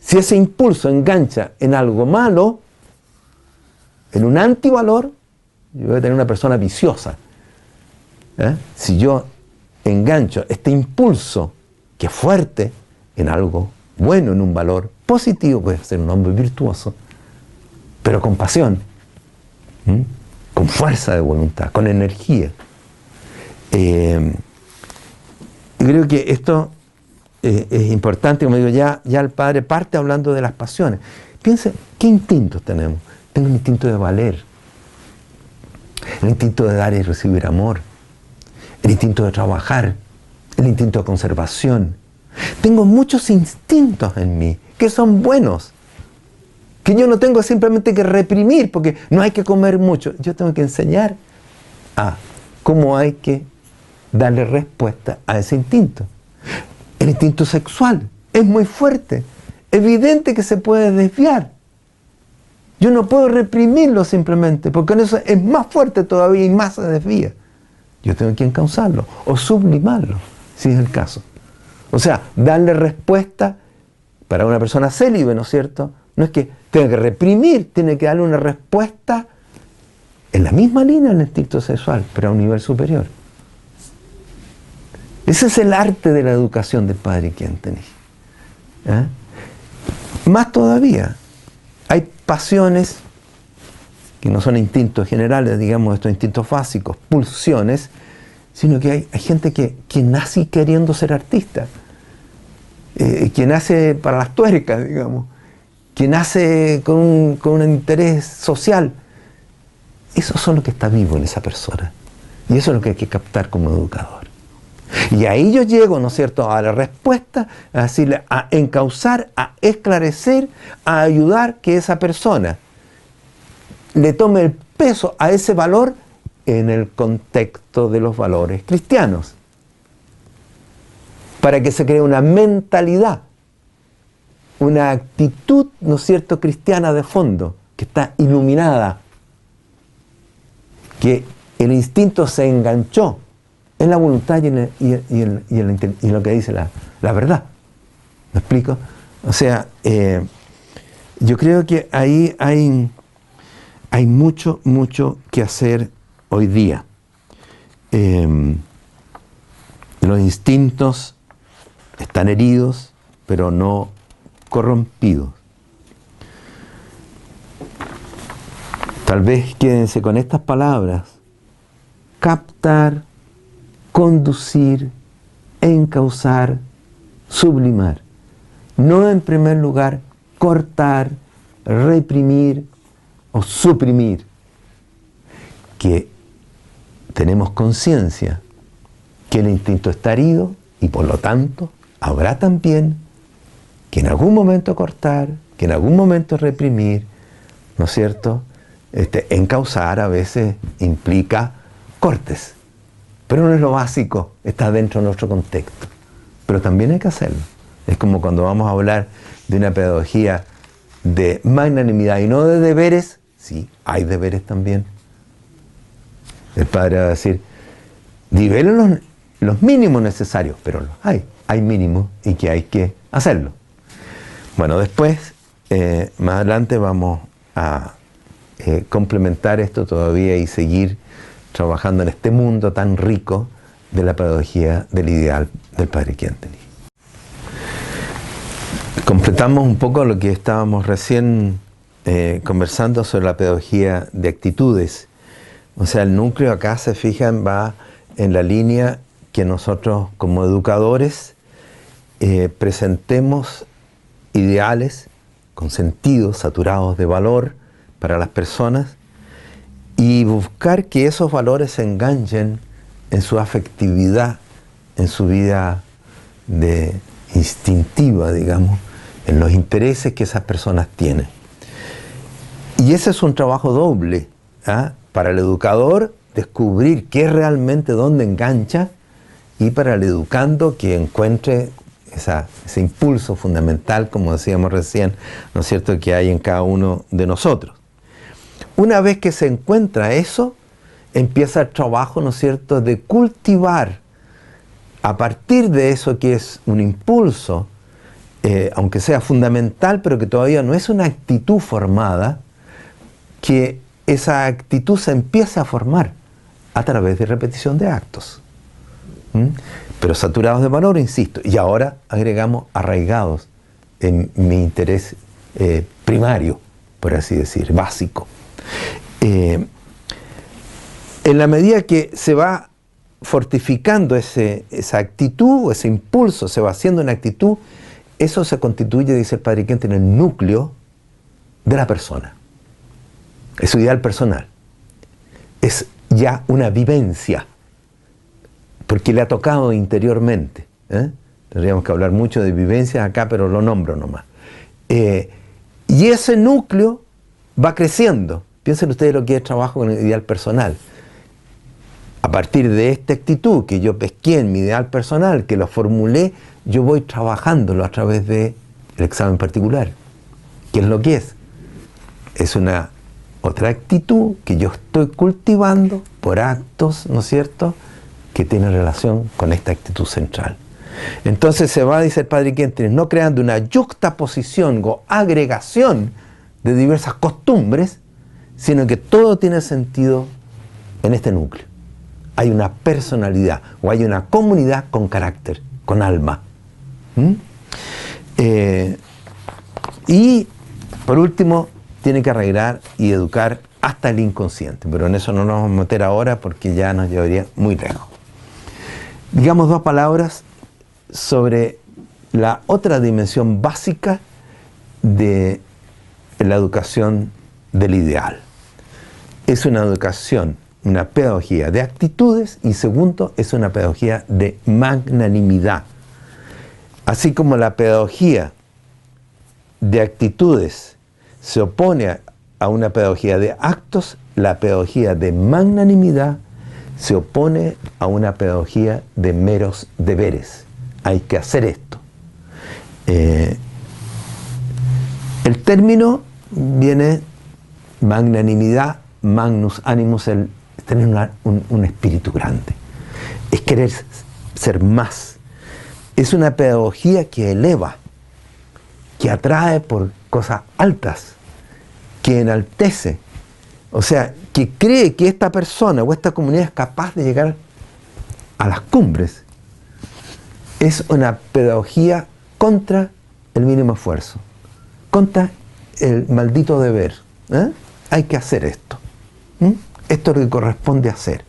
si ese impulso engancha en algo malo, en un antivalor, yo voy a tener una persona viciosa. ¿eh? Si yo engancho, este impulso que es fuerte en algo bueno, en un valor positivo, puede ser un hombre virtuoso, pero con pasión, con fuerza de voluntad, con energía. Eh, creo que esto eh, es importante, como digo, ya, ya el padre parte hablando de las pasiones. Piense, ¿qué instintos tenemos? Tengo un instinto de valer, el instinto de dar y recibir amor, el instinto de trabajar, el instinto de conservación. Tengo muchos instintos en mí que son buenos, que yo no tengo simplemente que reprimir, porque no hay que comer mucho. Yo tengo que enseñar a cómo hay que darle respuesta a ese instinto. El instinto sexual es muy fuerte, evidente que se puede desviar. Yo no puedo reprimirlo simplemente, porque eso es más fuerte todavía y más se desvía. Yo tengo que encauzarlo o sublimarlo, si es el caso. O sea, darle respuesta para una persona célibe, ¿no es cierto? No es que tenga que reprimir, tiene que darle una respuesta en la misma línea del instinto sexual, pero a un nivel superior. Ese es el arte de la educación del padre quien tenéis. ¿eh? Más todavía, hay pasiones que no son instintos generales, digamos, estos instintos básicos, pulsiones, sino que hay, gente que, nace queriendo ser artista, eh, que nace para las tuercas, digamos, que nace con un, con un interés social. Eso es lo que está vivo en esa persona. Y eso es lo que hay que captar como educador. Y ahí yo llego, ¿no es cierto?, a la respuesta, a decirle, a encauzar, a esclarecer, a ayudar que esa persona le tome el peso a ese valor en el contexto de los valores cristianos. Para que se cree una mentalidad, una actitud, ¿no es cierto?, cristiana de fondo, que está iluminada, que el instinto se enganchó en la voluntad y en, lo que dice la, verdad. ¿Me explico? O sea, eh, yo creo que ahí hay, hay mucho, mucho que hacer hoy día. Eh, los instintos están heridos, pero no corrompidos. Tal vez quédense con estas palabras. Captar conducir, encauzar, sublimar. No en primer lugar cortar, reprimir o suprimir. Que tenemos conciencia que el instinto está herido y por lo tanto habrá también que en algún momento cortar, que en algún momento reprimir, ¿no es cierto? Este, encauzar a veces implica cortes. Pero no es lo básico, está dentro de nuestro contexto. Pero también hay que hacerlo. Es como cuando vamos a hablar de una pedagogía de magnanimidad y no de deberes, sí, hay deberes también. El padre va a decir, nivelen los, mínimos necesarios, pero los hay, hay mínimos y que hay que hacerlo. Bueno, después, eh, más adelante vamos a eh, complementar esto todavía y seguir trabajando en este mundo tan rico de la pedagogía del ideal del Padre Quinteni. Completamos un poco lo que estábamos recién eh, conversando sobre la pedagogía de actitudes. O sea, el núcleo acá se fijan va en la línea que nosotros como educadores eh, presentemos ideales con sentido, saturados de valor para las personas y buscar que esos valores se enganchen en su afectividad, en su vida de instintiva, digamos, en los intereses que esas personas tienen. Y ese es un trabajo doble ¿ah? para el educador descubrir qué realmente dónde engancha y para el educando que encuentre ese impulso fundamental, como decíamos recién, ¿no es cierto?, que hay en cada uno de nosotros. Una vez que se encuentra eso, empieza el trabajo, ¿no es cierto?, de cultivar a partir de eso que es un impulso, eh, aunque sea fundamental, pero que todavía no es una actitud formada, que esa actitud se empiece a formar a través de repetición de actos. Pero saturados de valor, insisto. Y ahora agregamos arraigados en mi interés eh, primario, por así decir, básico. Eh, en la medida que se va fortificando esa actitud ese impulso, se va haciendo una actitud, eso se constituye, dice el Padre Quente, en el núcleo de la persona. Es su ideal personal. Es ya una vivencia, porque le ha tocado interiormente. ¿eh? Tendríamos que hablar mucho de vivencias acá, pero lo nombro nomás. Eh, y ese núcleo va creciendo Piensen ustedes lo que es trabajo con el ideal personal. a partir de esta actitud que yo pesqué en mi ideal personal, que lo formulé, yo voy trabajándolo a través del examen particular. ¿Qué es lo que es? Es una otra actitud que yo estoy cultivando por actos, ¿no es cierto?, que tienen relación con esta actitud central. Entonces se va, dice el padre Quentin, no creando una juxtaposición o agregación de diversas costumbres, sino que todo tiene sentido en este núcleo. Hay una personalidad o hay una comunidad con carácter, con alma. ¿Mm? Eh, y por último, tiene que arreglar y educar hasta el inconsciente, pero en eso no nos vamos a meter ahora porque ya nos llevaría muy lejos. Digamos dos palabras sobre la otra dimensión básica de la educación del ideal. Es una educación, una pedagogía de actitudes y segundo, es una pedagogía de magnanimidad. Así como la pedagogía de actitudes se opone a una pedagogía de actos, la pedagogía de magnanimidad se opone a una pedagogía de meros deberes. Hay que hacer esto. Eh, el término viene magnanimidad, magnus animus, el tener un espíritu grande. Es querer ser más. Es una pedagogía que eleva, que atrae por cosas altas que enaltece, o sea, que cree que esta persona o esta comunidad es capaz de llegar a las cumbres, es una pedagogía contra el mínimo esfuerzo, contra el maldito deber. ¿eh? Hay que hacer esto. Esto es lo que corresponde hacer.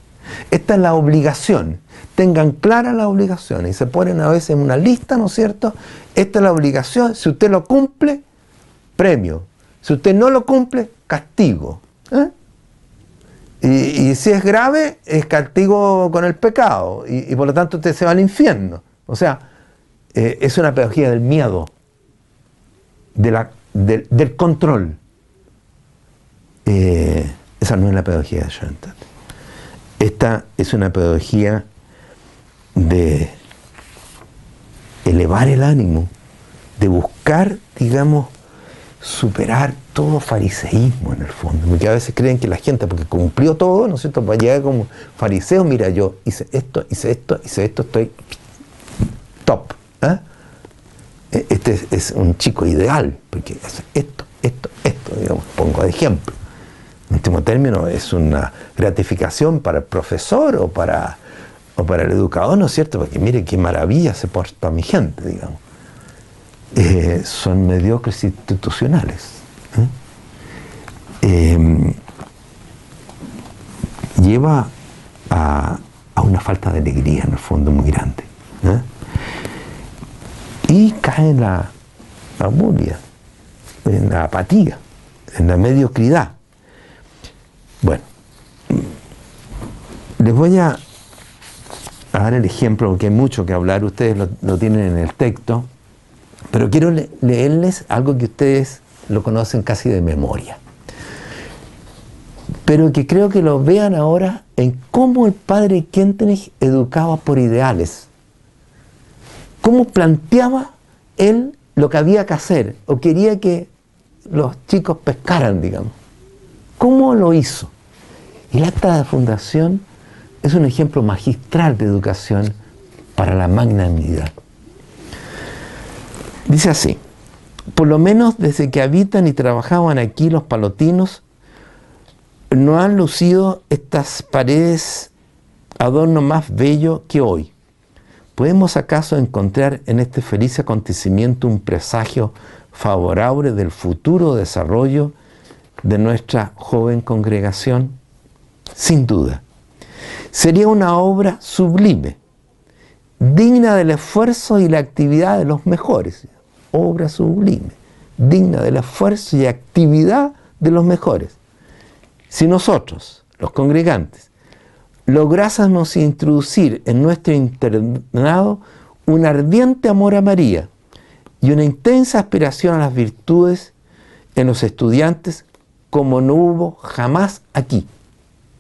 Esta es la obligación. Tengan clara la obligación y se ponen a veces en una lista, ¿no es cierto? Esta es la obligación. Si usted lo cumple, premio. Si usted no lo cumple, castigo. ¿Eh? Y, si es grave, es castigo con el pecado. Y, por lo tanto usted se va al infierno. O sea, eh, es una pedagogía del miedo, del, control. Eh, esa no es la pedagogía de Schoenstatt. Esta es una pedagogía de elevar el ánimo, de buscar, digamos, superar todo fariseísmo en el fondo. Porque a veces creen que la gente, porque cumplió todo, ¿no es cierto?, va a llegar como fariseo, mira, yo hice esto, hice esto, hice esto, estoy top. ¿eh? E, este es, un chico ideal, porque hace esto, esto, esto, digamos, pongo de ejemplo. En último término, es una gratificación para el profesor o para, o para el educador, ¿no es cierto? Porque mire qué maravilla se porta mi gente, digamos. Eh, son mediocres institucionales. ¿eh? Em, lleva a, una falta de alegría en el fondo muy grande. ¿eh? Y cae en la abulia, en la apatía, en la mediocridad. Bueno, les voy a, dar el ejemplo, porque hay mucho que hablar, ustedes lo tienen en el texto. Pero quiero leerles algo que ustedes lo conocen casi de memoria. Pero que creo que lo vean ahora en cómo el padre Kentenich educaba por ideales. Cómo planteaba él lo que había que hacer o quería que los chicos pescaran, digamos. ¿Cómo lo hizo? La acta de fundación es un ejemplo magistral de educación para la magnanimidad. Dice así, por lo menos desde que habitan y trabajaban aquí los palotinos, no han lucido estas paredes adorno más bello que hoy. ¿Podemos acaso encontrar en este feliz acontecimiento un presagio favorable del futuro desarrollo de nuestra joven congregación? Sin duda. Sería una obra sublime, digna del esfuerzo y la actividad de los mejores obra sublime, digna del esfuerzo y actividad de los mejores. Si nosotros, los congregantes, lográsemos introducir en nuestro internado un ardiente amor a María y una intensa aspiración a las virtudes en los estudiantes como no hubo jamás aquí.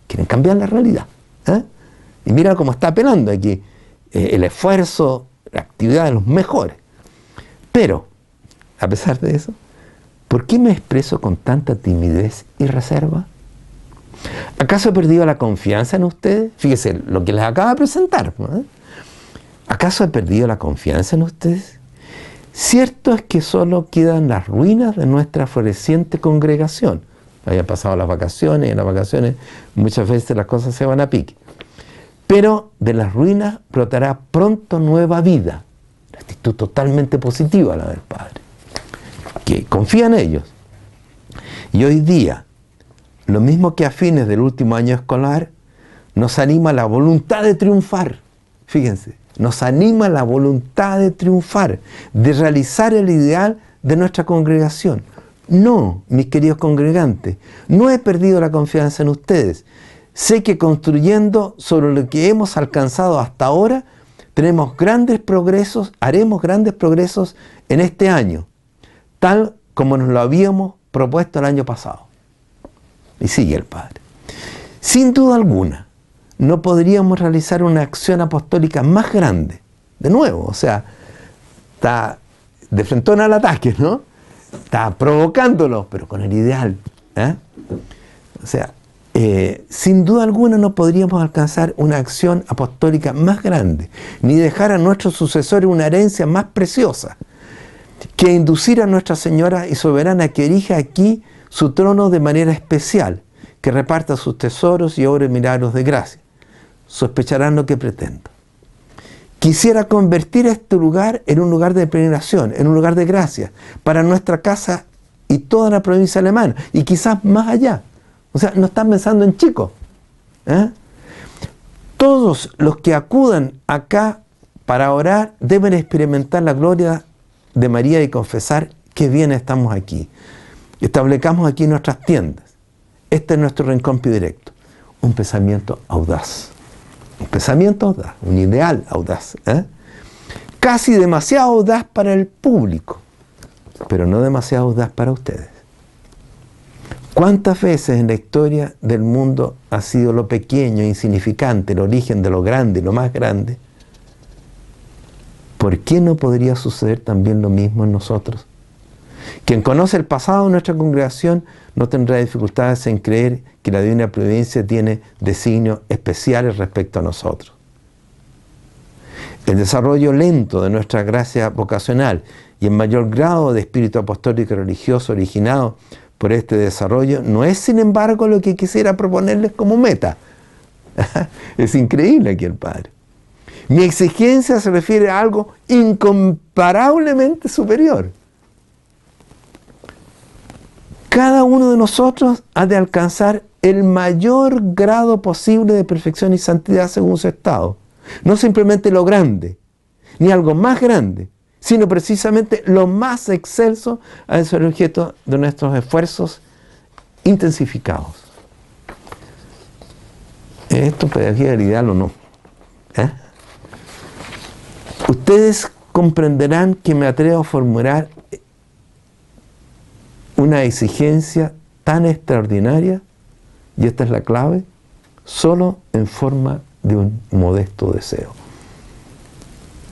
Quieren cambiar la realidad. ¿eh? Y mira cómo está apelando aquí. Eh, el esfuerzo, la actividad de los mejores. Pero, a pesar de eso, ¿por qué me expreso con tanta timidez y reserva? ¿Acaso he perdido la confianza en ustedes? Fíjese lo que les acaba de presentar. ¿Acaso he perdido la confianza en ustedes? Cierto es que solo quedan las ruinas de nuestra floreciente congregación. Había pasado las vacaciones y en las vacaciones muchas veces las cosas se van a pique. Pero de las ruinas brotará pronto nueva vida. La actitud totalmente positiva la del Padre. Que confía en ellos. Y hoy día, lo mismo que a fines del último año escolar, nos anima la voluntad de triunfar. Fíjense, nos anima la voluntad de triunfar, de realizar el ideal de nuestra congregación. No, mis queridos congregantes, no he perdido la confianza en ustedes. Sé que construyendo sobre lo que hemos alcanzado hasta ahora, tenemos grandes progresos, haremos grandes progresos en este año, tal como nos lo habíamos propuesto el año pasado. Y sigue el Padre. Sin duda alguna, no podríamos realizar una acción apostólica más grande. De nuevo, o sea, está de frente al ataque, ¿no? Está provocándolo, pero con el ideal. ¿eh? O sea, eh, sin duda alguna no podríamos alcanzar una acción apostólica más grande, ni dejar a nuestros sucesores una herencia más preciosa, que inducir a Nuestra Señora y Soberana que erija aquí su trono de manera especial, que reparta sus tesoros y obre milagros de gracia. Sospecharán lo que pretendo. Quisiera convertir este lugar en un lugar de peregrinación, en un lugar de gracia, para nuestra casa y toda la provincia alemana, y quizás más allá. O sea, no están pensando en chicos. ¿eh? Todos los que acudan acá para orar deben experimentar la gloria de María y confesar que bien estamos aquí. Establecamos aquí nuestras tiendas. Este es nuestro rincón directo. Un pensamiento audaz. Un pensamiento audaz, un ideal audaz. ¿eh? Casi demasiado audaz para el público, pero no demasiado audaz para ustedes. ¿Cuántas veces en la historia del mundo ha sido lo pequeño, insignificante, el origen de lo grande, lo más grande? ¿Por qué no podría suceder también lo mismo en nosotros? Quien conoce el pasado de nuestra congregación no tendrá dificultades en creer que la Divina Providencia tiene designios especiales respecto a nosotros. El desarrollo lento de nuestra gracia vocacional y el mayor grado de espíritu apostólico y religioso originado por este desarrollo no es sin embargo lo que quisiera proponerles como meta. es increíble aquí el Padre. Mi exigencia se refiere a algo incomparablemente superior. Cada uno de nosotros ha de alcanzar el mayor grado posible de perfección y santidad según su estado. No simplemente lo grande, ni algo más grande, sino precisamente lo más excelso a ser objeto de nuestros esfuerzos intensificados. ¿Esto pedagogía del ideal o no? ¿Eh? Ustedes comprenderán que me atrevo a formular una exigencia tan extraordinaria, y esta es la clave, solo en forma de un modesto deseo.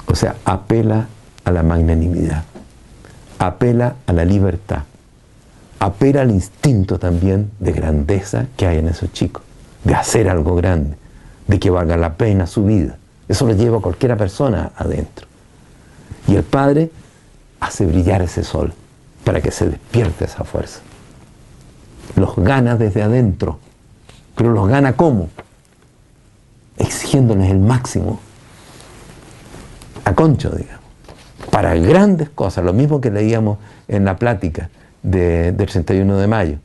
O sea, apela a la magnanimidad, apela a la libertad, apela al instinto también de grandeza que hay en esos chicos, de hacer algo grande, de que valga la pena su vida. Eso lo lleva a cualquiera persona adentro. Y el Padre hace brillar ese sol para que se despierte esa fuerza. Los gana desde adentro, pero los gana ¿cómo? Exigiéndoles el máximo. A concho, digamos para grandes cosas, lo mismo que leíamos en la plática del 31 de mayo.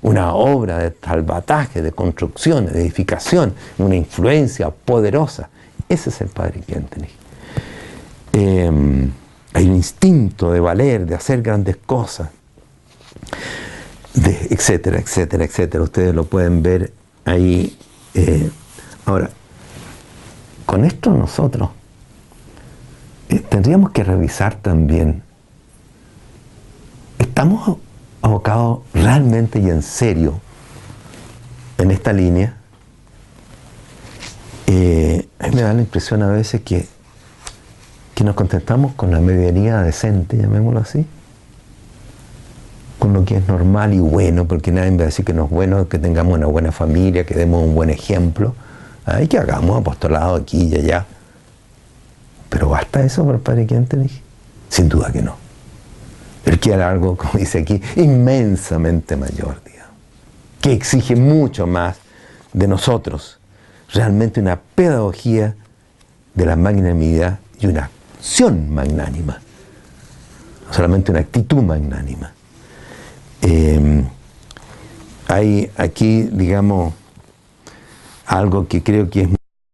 Una obra de salvataje, de construcción, de edificación, una influencia poderosa. Ese es el Padre que eh, hay un instinto de valer, de hacer grandes cosas, de, etcétera, etcétera, etcétera. Ustedes lo pueden ver ahí. Eh, ahora, con esto nosotros tendríamos que revisar también, ¿estamos abocados realmente y en serio en esta línea? eh, me da la impresión a veces que, que nos contentamos con la medianía decente, llamémoslo así, con lo que es normal y bueno, porque nadie va a decir que no es bueno que tengamos una buena familia, que demos un buen ejemplo, hay que hagamos apostolado aquí y allá. Pero basta eso por el Padre te dije. Sin duda que no. Él quiere algo, como dice aquí, inmensamente mayor, digamos, que exige mucho más de nosotros. Realmente una pedagogía de la magnanimidad y una acción magnánima. No solamente una actitud magnánima. Em, hay aquí, digamos, algo que creo que es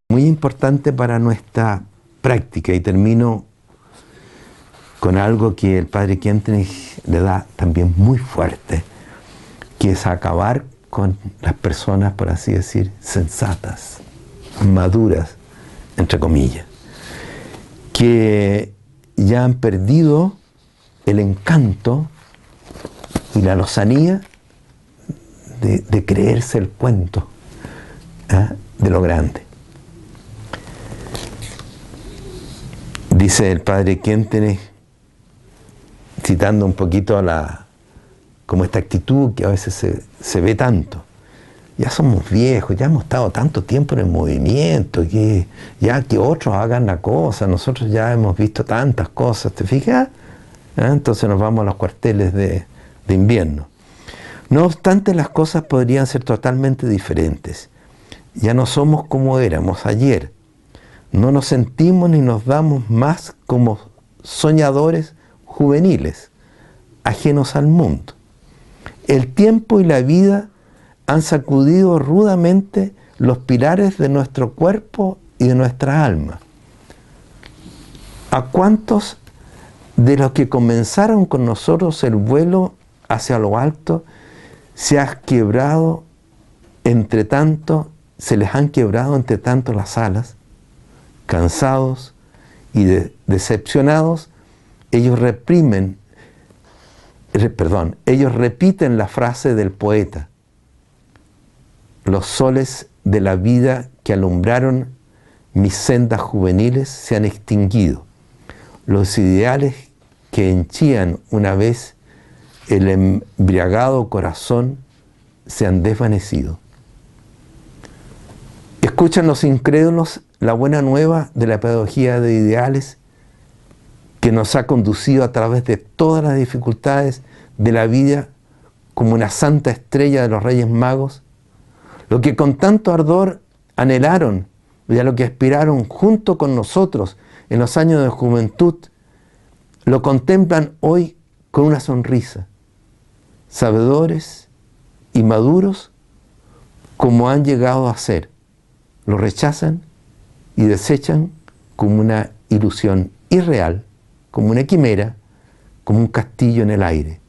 muy importante para nuestra práctica y termino con algo que el padre Kentenich le da también muy fuerte, que es acabar con las personas, por así decir, sensatas, maduras, entre comillas, que ya han perdido el encanto y la lozanía de, creerse el cuento ¿ah? de lo grande. Dice el padre Kentenich citando un poquito a la, como esta actitud que a veces se, ve tanto. Ya somos viejos, ya hemos estado tanto tiempo en el movimiento, que ya que otros hagan la cosa, nosotros ya hemos visto tantas cosas, ¿te fijas? ¿Ah? Entonces nos vamos a los cuarteles de, de invierno. No obstante, las cosas podrían ser totalmente diferentes. Ya no somos como éramos ayer. No nos sentimos ni nos damos más como soñadores juveniles, ajenos al mundo. El tiempo y la vida han sacudido rudamente los pilares de nuestro cuerpo y de nuestra alma. ¿A cuántos de los que comenzaron con nosotros el vuelo hacia lo alto se ha quebrado entre tanto, se les han quebrado entre tanto las alas, cansados y decepcionados, ellos reprimen, perdón, ellos repiten la frase del poeta, los soles de la vida que alumbraron mis sendas juveniles se han extinguido, los ideales que henchían una vez el embriagado corazón se han desvanecido. Escuchan los incrédulos la buena nueva de la pedagogía de ideales que nos ha conducido a través de todas las dificultades de la vida como una santa estrella de los Reyes Magos, lo que con tanto ardor anhelaron y a lo que aspiraron junto con nosotros en los años de juventud, lo contemplan hoy con una sonrisa, sabedores y maduros como han llegado a ser. Lo rechazan y desechan como una ilusión irreal como una quimera, como un castillo en el aire,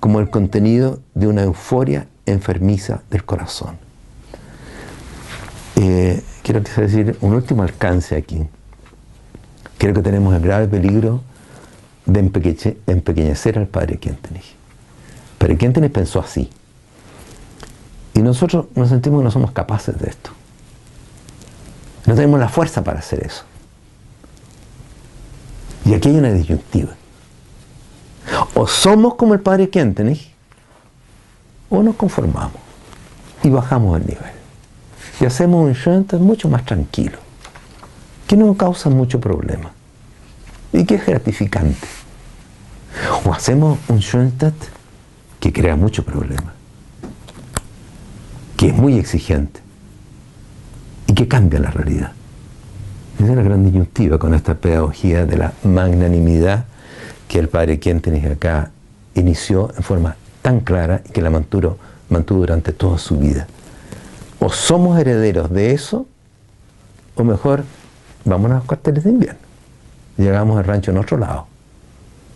como el contenido de una euforia enfermiza del corazón. Eh, quiero decir un último alcance aquí. Creo que tenemos el grave peligro de empequeñecer al padre Quentenich. Padre Quentenich pensó así. Y nosotros nos sentimos que no somos capaces de esto. No tenemos la fuerza para hacer eso. Y aquí hay una disyuntiva. O somos como el padre Kentenich, o nos conformamos y bajamos el nivel. Y hacemos un Schoenstatt mucho más tranquilo, que no causa mucho problema y que es gratificante. O hacemos un Schoenstatt que crea mucho problema, que es muy exigente y que cambia la realidad. Esa es la gran disyuntiva con esta pedagogía de la magnanimidad que el padre Quentenich acá inició en forma tan clara y que la mantuvo, mantuvo durante toda su vida. O somos herederos de eso, o mejor, vamos a los cuarteles de invierno. Llegamos al rancho en otro lado,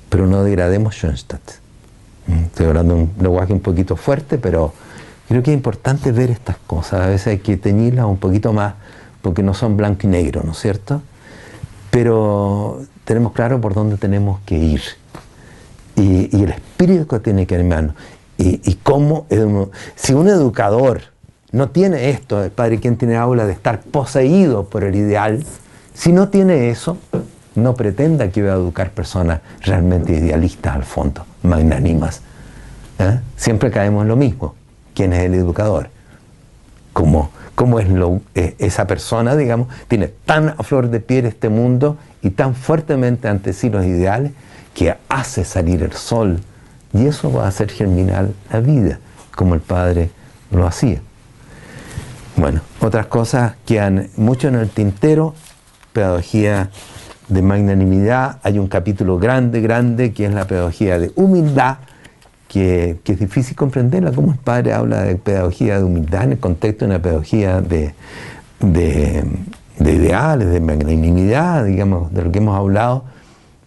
pero no degrademos Schoenstatt. Mm, estoy hablando un lenguaje un poquito fuerte, pero creo que es importante ver estas cosas. A veces hay que teñirlas un poquito más porque no son blanco y negro, ¿no es cierto? Pero tenemos claro por dónde tenemos que ir. Y, el espíritu que tiene que hermano. Y, y cómo, si un educador no tiene esto, el padre quien tiene aula de estar poseído por el ideal, si no tiene eso, no pretenda que va a educar personas realmente idealistas al fondo, magnánimas. ¿eh? Siempre caemos en lo mismo. ¿Quién es el educador? ¿Cómo, cómo es lo, eh, esa persona, digamos, tiene tan a flor de piel este mundo y tan fuertemente ante sí los ideales que hace salir el sol y eso va a hacer germinar la vida, como el Padre lo hacía. Bueno, otras cosas que han mucho en el tintero, pedagogía de magnanimidad, hay un capítulo grande, grande, que es la pedagogía de humildad, que, es difícil comprenderla, cómo el padre habla de pedagogía de humildad en el contexto de una pedagogía de, de, ideales, de magnanimidad, digamos, de lo que hemos hablado.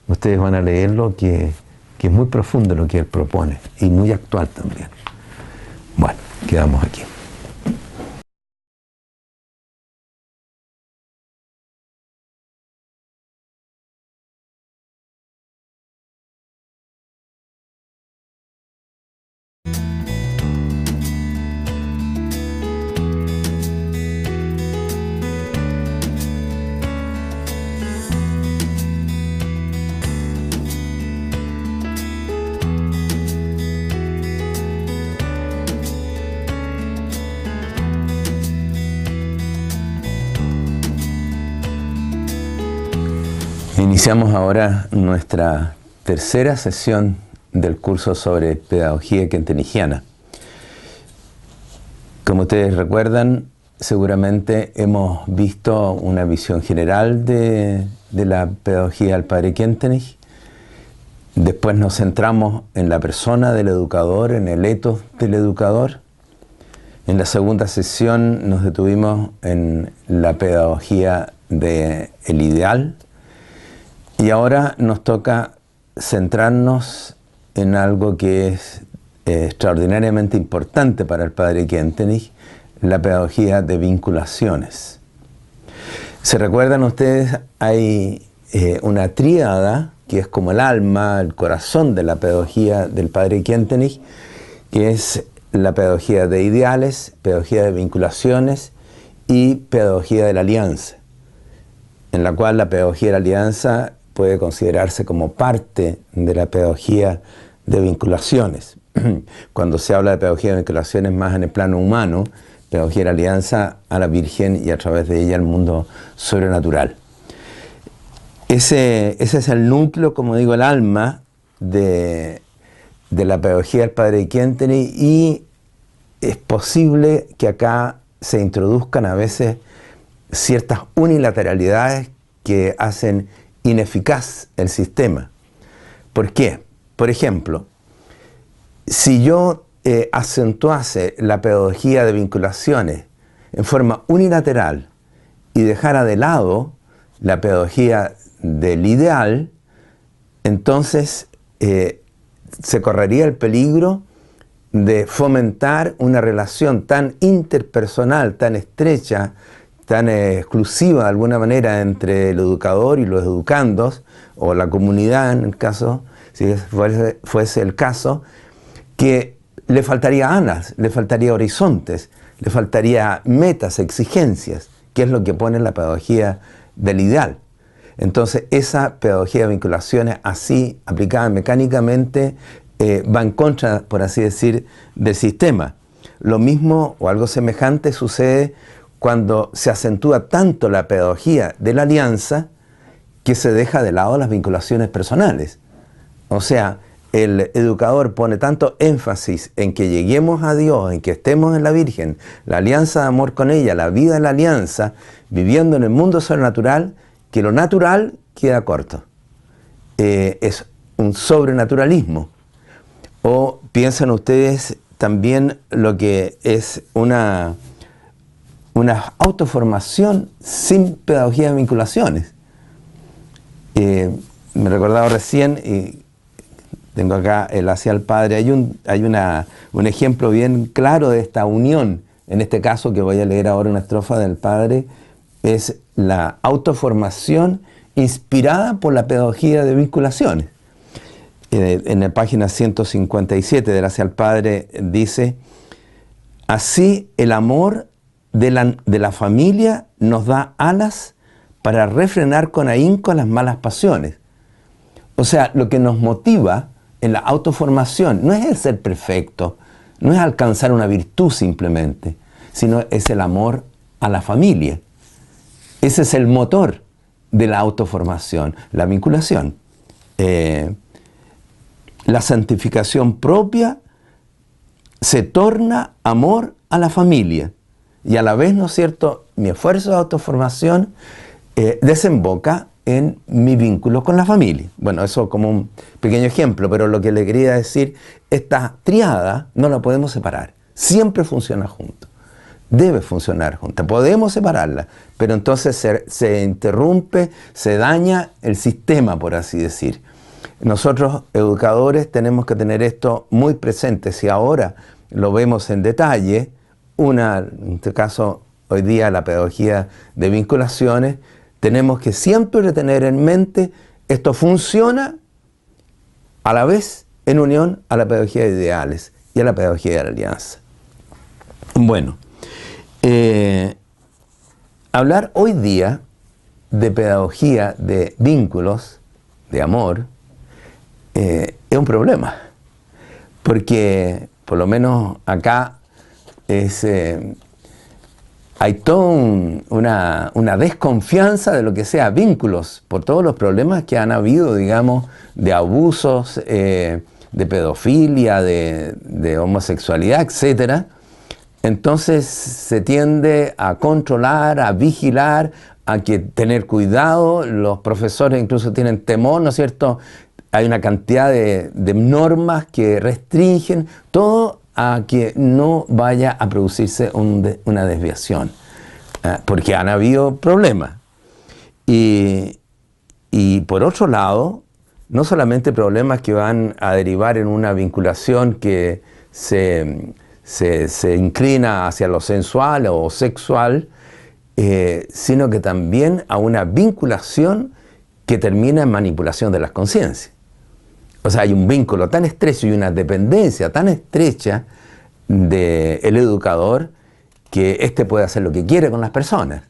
Ustedes van a leerlo, que, que es muy profundo lo que él propone y muy actual también. Bueno, quedamos aquí. Iniciamos ahora nuestra tercera sesión del curso sobre pedagogía kentenigiana. Como ustedes recuerdan, seguramente hemos visto una visión general de, la pedagogía del padre Kentenich. Después nos centramos en la persona del educador, en el etos del educador. En la segunda sesión nos detuvimos en la pedagogía del ideal, y ahora nos toca centrarnos en algo que es eh, extraordinariamente importante para el padre Kentenich, la pedagogía de vinculaciones. ¿Se recuerdan ustedes? Hay eh, una tríada que es como el alma, el corazón de la pedagogía del padre Kentenich, que es la pedagogía de ideales, pedagogía de vinculaciones y pedagogía de la alianza, en la cual la pedagogía de la alianza puede considerarse como parte de la pedagogía de vinculaciones. Cuando se habla de pedagogía de vinculaciones más en el plano humano, pedagogía de la alianza a la Virgen y a través de ella al mundo sobrenatural. Ese, ese es el núcleo, como digo, el alma de, de la pedagogía del Padre Quenteni y es posible que acá se introduzcan a veces ciertas unilateralidades que hacen ineficaz el sistema. ¿Por qué? Por ejemplo, si yo eh, acentuase la pedagogía de vinculaciones en forma unilateral y dejara de lado la pedagogía del ideal, entonces eh, se correría el peligro de fomentar una relación tan interpersonal, tan estrecha, tan exclusiva de alguna manera entre el educador y los educandos, o la comunidad en el caso, si fuese, el caso, que le faltaría alas, le faltaría horizontes, le faltaría metas, exigencias, que es lo que pone la pedagogía del ideal. Entonces, esa pedagogía de vinculaciones así, aplicada mecánicamente, eh, va en contra, por así decir, del sistema. Lo mismo o algo semejante sucede cuando se acentúa tanto la pedagogía de la alianza que se deja de lado las vinculaciones personales. O sea, el educador pone tanto énfasis en que lleguemos a Dios, en que estemos en la Virgen, la alianza de amor con ella, la vida de la alianza, viviendo en el mundo sobrenatural, que lo natural queda corto. Eh, es un sobrenaturalismo. O piensan ustedes también lo que es una una autoformación sin pedagogía de vinculaciones. Eh, me recordaba recién, y tengo acá el hacia el padre, hay, un, hay una, un ejemplo bien claro de esta unión, en este caso que voy a leer ahora una estrofa del padre, es la autoformación inspirada por la pedagogía de vinculaciones. Eh, en la página 157 del Hacia el Padre dice, Así el amor de la, de la familia nos da alas para refrenar con ahínco las malas pasiones. O sea, lo que nos motiva en la autoformación no es el ser perfecto, no es alcanzar una virtud simplemente, sino es el amor a la familia. Ese es el motor de la autoformación, la vinculación. Eh, la santificación propia se torna amor a la familia. Y a la vez, ¿no es cierto?, mi esfuerzo de autoformación eh, desemboca en mi vínculo con la familia. Bueno, eso como un pequeño ejemplo, pero lo que le quería decir, esta triada no la podemos separar, siempre funciona junto, debe funcionar junto, podemos separarla, pero entonces se, se interrumpe, se daña el sistema, por así decir. Nosotros, educadores, tenemos que tener esto muy presente. Si ahora lo vemos en detalle, una, en este caso, hoy día la pedagogía de vinculaciones, tenemos que siempre tener en mente esto funciona a la vez en unión a la pedagogía de ideales y a la pedagogía de la alianza. Bueno, eh, hablar hoy día de pedagogía de vínculos, de amor, eh, es un problema, porque por lo menos acá eh, hay toda una, desconfianza de lo que sea vínculos, por todos los problemas que han habido, digamos, de abusos, eh, de pedofilia, de, homosexualidad, etc. Entonces se tiende a controlar, a vigilar, a que tener cuidado, los profesores incluso tienen temor, ¿no es cierto?, hay una cantidad de, normas que restringen todo a que no vaya a producirse una desviación, ¿eh? porque han habido problemas. Y, por otro lado, no solamente problemas que van a derivar en una vinculación que se, inclina hacia lo sensual o sexual, eh, sino que también a una vinculación que termina en manipulación de las conciencias. O sea, hay un vínculo tan estrecho y una dependencia tan estrecha del educador que éste puede hacer lo que quiere con las personas.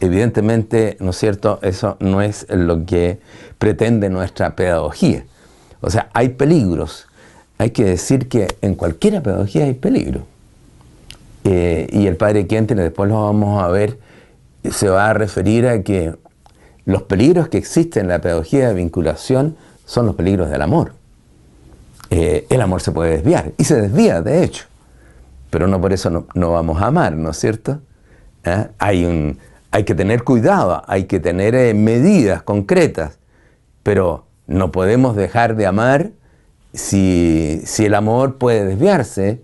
Evidentemente, ¿no es cierto? Eso no es lo que pretende nuestra pedagogía. O sea, hay peligros. Hay que decir que en cualquier pedagogía hay peligro. Eh, y el padre Quente, después lo vamos a ver, se va a referir a que los peligros que existen en la pedagogía de vinculación son los peligros del amor. Eh, el amor se puede desviar, y se desvía, de hecho, pero no por eso no, vamos a amar, ¿no es cierto? ¿Eh? Hay, un, hay que tener cuidado, hay que tener eh, medidas concretas, pero no podemos dejar de amar si, el amor puede desviarse.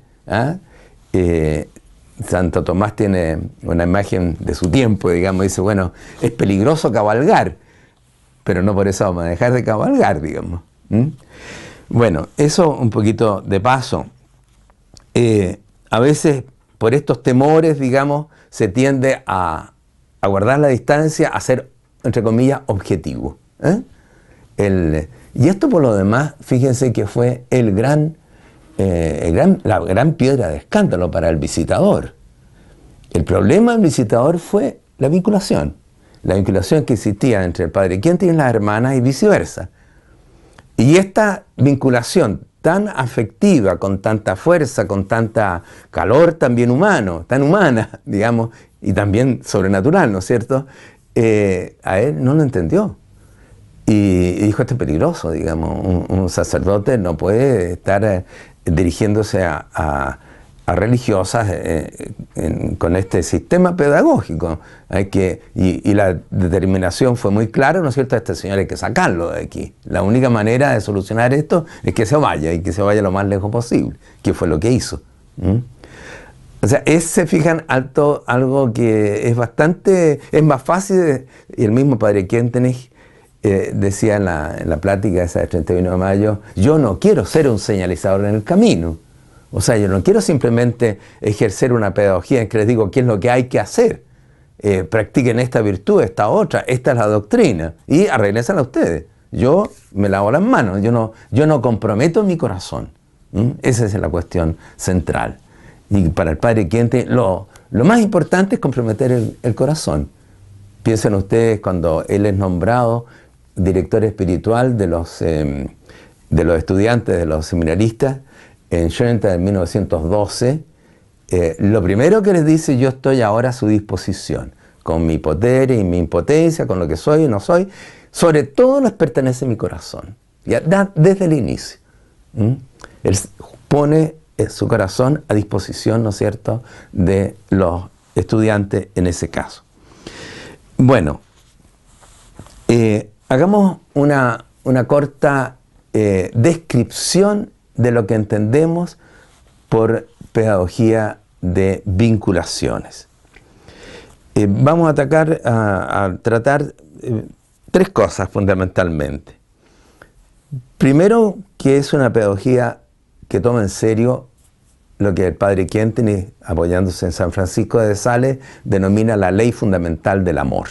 Santo Tomás tiene una imagen de su tiempo, digamos, dice, bueno, es peligroso cabalgar, pero no por eso vamos a dejar de cabalgar, digamos. Bueno, eso un poquito de paso. Eh, a veces por estos temores, digamos, se tiende a, guardar la distancia, a ser, entre comillas, objetivo. ¿eh? y esto por lo demás, fíjense que fue el gran, eh, el gran, la gran piedra de escándalo para el visitador. El problema del visitador fue la vinculación la vinculación que existía entre el padre quien tiene las hermanas y viceversa. Y esta vinculación tan afectiva, con tanta fuerza, con tanta calor también humano, tan humana, digamos, y también sobrenatural, ¿no es cierto? Eh, a él no lo entendió. Y, dijo, esto es peligroso, digamos, un, sacerdote no puede estar eh, dirigiéndose a religiosas eh, con este sistema pedagógico. Hay que, y, la determinación fue muy clara, ¿no es cierto? A este señor hay que sacarlo de aquí. La única manera de solucionar esto es que se vaya y que se vaya lo más lejos posible, que fue lo que hizo. O sea, es, se fijan, algo que es bastante, es más fácil, y el mismo padre Quentenich eh, decía en la, en la plática esa de 31 de mayo, yo no quiero ser un señalizador en el camino o sea, yo no quiero simplemente ejercer una pedagogía en que les digo qué es lo que hay que hacer. Eh, practiquen esta virtud, esta otra, esta es la doctrina y arreglésela ustedes. Yo me lavo las manos, yo no, yo no comprometo mi corazón. Esa es la cuestión central. Y para el padre Quiente, lo, lo más importante es comprometer el, corazón. Piensen ustedes cuando él es nombrado director espiritual de los, em, de los estudiantes, de los seminaristas, en Schoenstatt en 1912, eh, lo primero que les dice, yo estoy ahora a su disposición, con mi poder y mi impotencia, con lo que soy y no soy, sobre todo les pertenece mi corazón, ya, desde el inicio. Él pone eh, su corazón a disposición, ¿no es cierto?, de los estudiantes en ese caso. Bueno, eh, hagamos una, corta eh, descripción de lo que entendemos por pedagogía de vinculaciones. vamos a, atacar, a tratar tres cosas fundamentalmente. Primero, que es una pedagogía que toma en serio lo que el padre Quentini, apoyándose en San Francisco de Sales, denomina la ley fundamental del amor.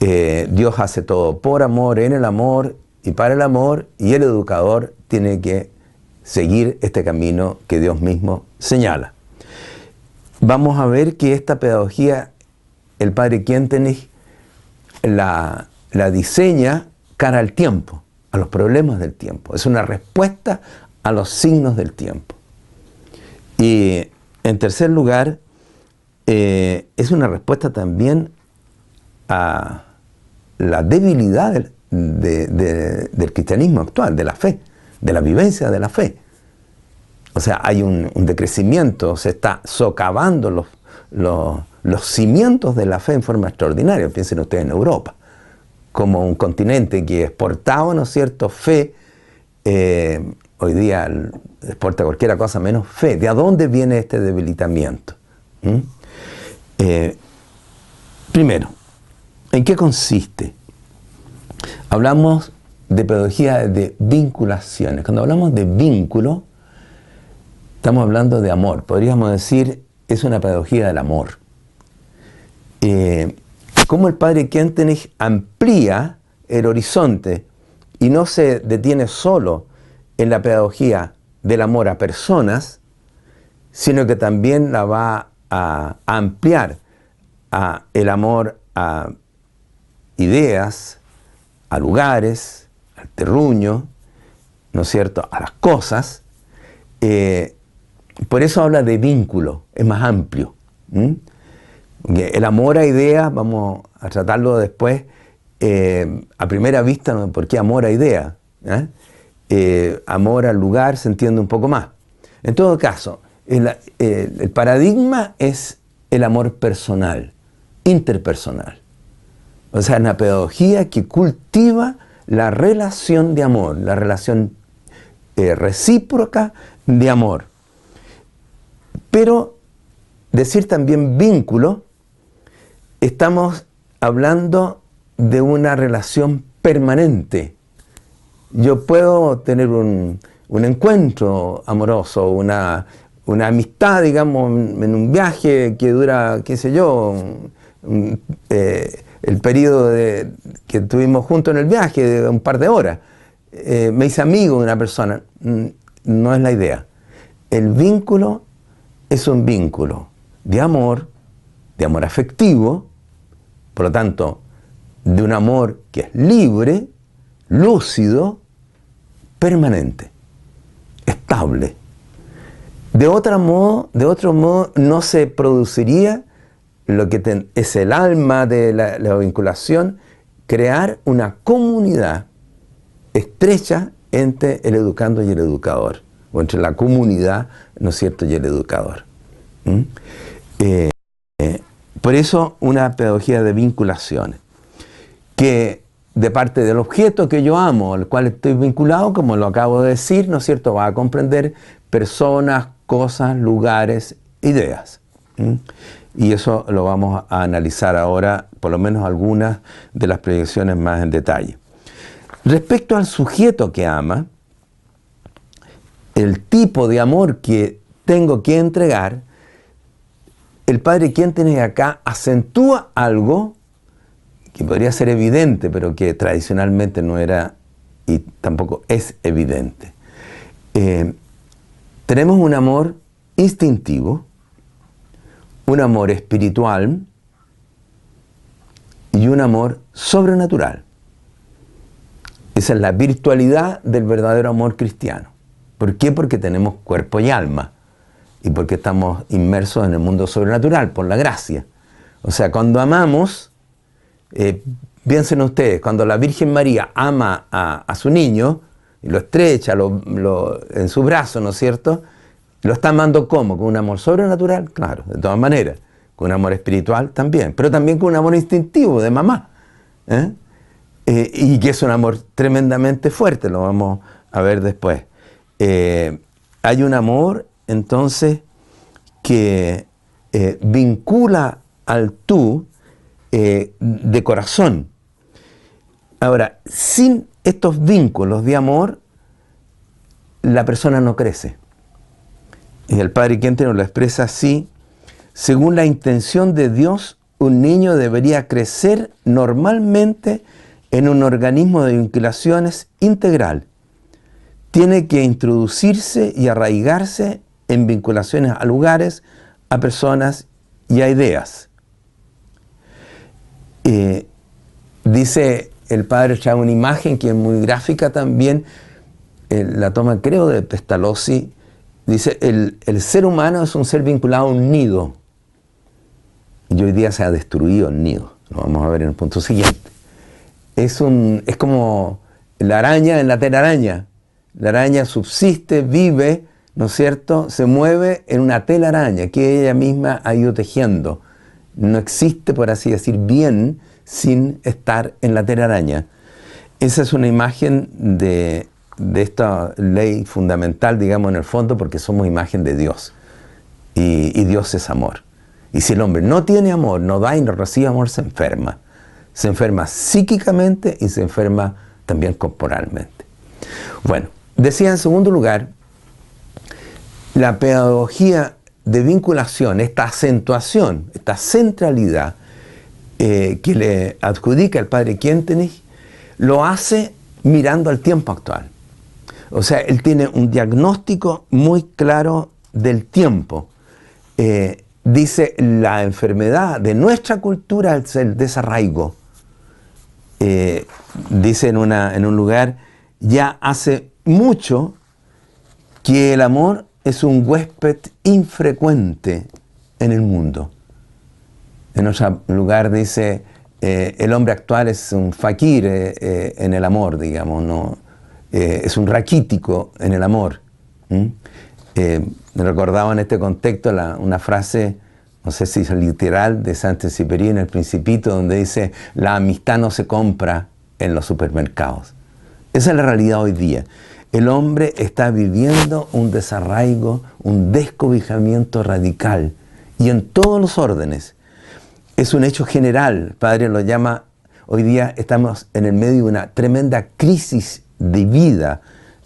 Eh, Dios hace todo por amor, en el amor y para el amor, y el educador tiene que seguir este camino que Dios mismo señala. Vamos a ver que esta pedagogía, el padre Quentini la, la diseña cara al tiempo a los problemas del tiempo. Es una respuesta a los signos del tiempo. Y en tercer lugar, eh, es una respuesta también a la debilidad del, cristianismo actual, de la fe, de la vivencia de la fe. O sea, hay un, decrecimiento, se está socavando los, los, cimientos de la fe en forma extraordinaria. Piensen ustedes en Europa como un continente que exportaba, ¿no es cierto?, fe, eh, hoy día exporta cualquier cosa menos fe. ¿De dónde viene este debilitamiento? ¿Mm? Eh, primero, ¿en qué consiste? Hablamos de pedagogía de vinculaciones. Cuando hablamos de vínculo, estamos hablando de amor. Podríamos decir, es una pedagogía del amor. Eh, cómo el padre Kentenich amplía el horizonte y no se detiene solo en la pedagogía del amor a personas, sino que también la va a ampliar a el amor a ideas, a lugares, al terruño, ¿no es cierto?, a las cosas. Eh, por eso habla de vínculo, es más amplio. El amor a ideas, vamos a tratarlo después, eh, a primera vista, ¿por qué amor a ideas? ¿Eh? Amor al lugar se entiende un poco más. En todo caso, el, paradigma es el amor personal, interpersonal. O sea, una pedagogía que cultiva la relación de amor, la relación recíproca de amor. Pero decir también vínculo estamos hablando de una relación permanente. Yo puedo tener un, encuentro amoroso, una, amistad, digamos, en un viaje que dura, qué sé yo, eh, el periodo que tuvimos juntos en el viaje, de un par de horas. Eh, me hice amigo de una persona. Mm, no es la idea. El vínculo es un vínculo de amor, de amor afectivo, por lo tanto, de un amor que es libre, lúcido, permanente, estable. De otro modo, de otro modo no se produciría lo que es el alma de la, la vinculación, crear una comunidad estrecha entre el educando y el educador, o entre la comunidad, ¿no es cierto?, y el educador. ¿Mm? Eh, por eso una pedagogía de vinculaciones, que de parte del objeto que yo amo, al cual estoy vinculado, como lo acabo de decir, ¿no es cierto?, va a comprender personas, cosas, lugares, ideas. Y eso lo vamos a analizar ahora, por lo menos algunas de las proyecciones más en detalle. Respecto al sujeto que ama, el tipo de amor que tengo que entregar el padre quien tiene acá acentúa algo que podría ser evidente, pero que tradicionalmente no era y tampoco es evidente. Eh, tenemos un amor instintivo, un amor espiritual y un amor sobrenatural. Esa es la virtualidad del verdadero amor cristiano. ¿Por qué? Porque tenemos cuerpo y alma y porque estamos inmersos en el mundo sobrenatural por la gracia. O sea, cuando amamos, eh, piensen ustedes, cuando la Virgen María ama a, su niño y lo estrecha en su brazo, ¿no es cierto? Lo está amando ¿cómo? ¿Con un amor sobrenatural? Claro, de todas maneras. Con un amor espiritual también, pero también con un amor instintivo de mamá. ¿eh? Eh, y que es un amor tremendamente fuerte, lo vamos a ver después. Eh, hay un amor entonces que vincula al tú de corazón. Ahora, sin estos vínculos de amor, la persona no crece. Y el Padre Quente nos lo expresa así. Según la intención de Dios, un niño debería crecer normalmente en un organismo de vinculaciones integral. Tiene que introducirse y arraigarse en vinculaciones a lugares, a personas y a ideas. Eh, dice el padre, trae una imagen que es muy gráfica también, eh, la toma creo de Pestalozzi, Dice, el, ser humano es un ser vinculado a un nido. Y hoy día se ha destruido el nido. Lo vamos a ver en el punto siguiente. Es, un, es como la araña en la telaraña. La araña subsiste, vive, ¿no es cierto? Se mueve en una telaraña que ella misma ha ido tejiendo. No existe, por así decir, bien sin estar en la telaraña. Esa es una imagen de de esta ley fundamental, digamos, en el fondo, porque somos imagen de Dios. Y, Dios es amor. Y si el hombre no tiene amor, no da y no recibe amor, se enferma. Se enferma psíquicamente y se enferma también corporalmente. Bueno, decía en segundo lugar, la pedagogía de vinculación, esta acentuación, esta centralidad eh, que le adjudica el padre Quentenich, lo hace mirando al tiempo actual. O sea, él tiene un diagnóstico muy claro del tiempo. Eh, dice, la enfermedad de nuestra cultura es el desarraigo. Eh, dice en, en un lugar, ya hace mucho que el amor es un huésped infrecuente en el mundo. En otro lugar dice, eh, el hombre actual es un fakir en el amor, digamos, no, eh, es un raquítico en el amor. Eh, me recordaba en este contexto una frase, no sé si es literal, de Saint-Exupéry en El Principito, donde dice, la amistad no se compra en los supermercados. Esa es la realidad hoy día. El hombre está viviendo un desarraigo, un descobijamiento radical, y en todos los órdenes. Es un hecho general, padre lo llama, hoy día estamos en el medio de una tremenda crisis de vida.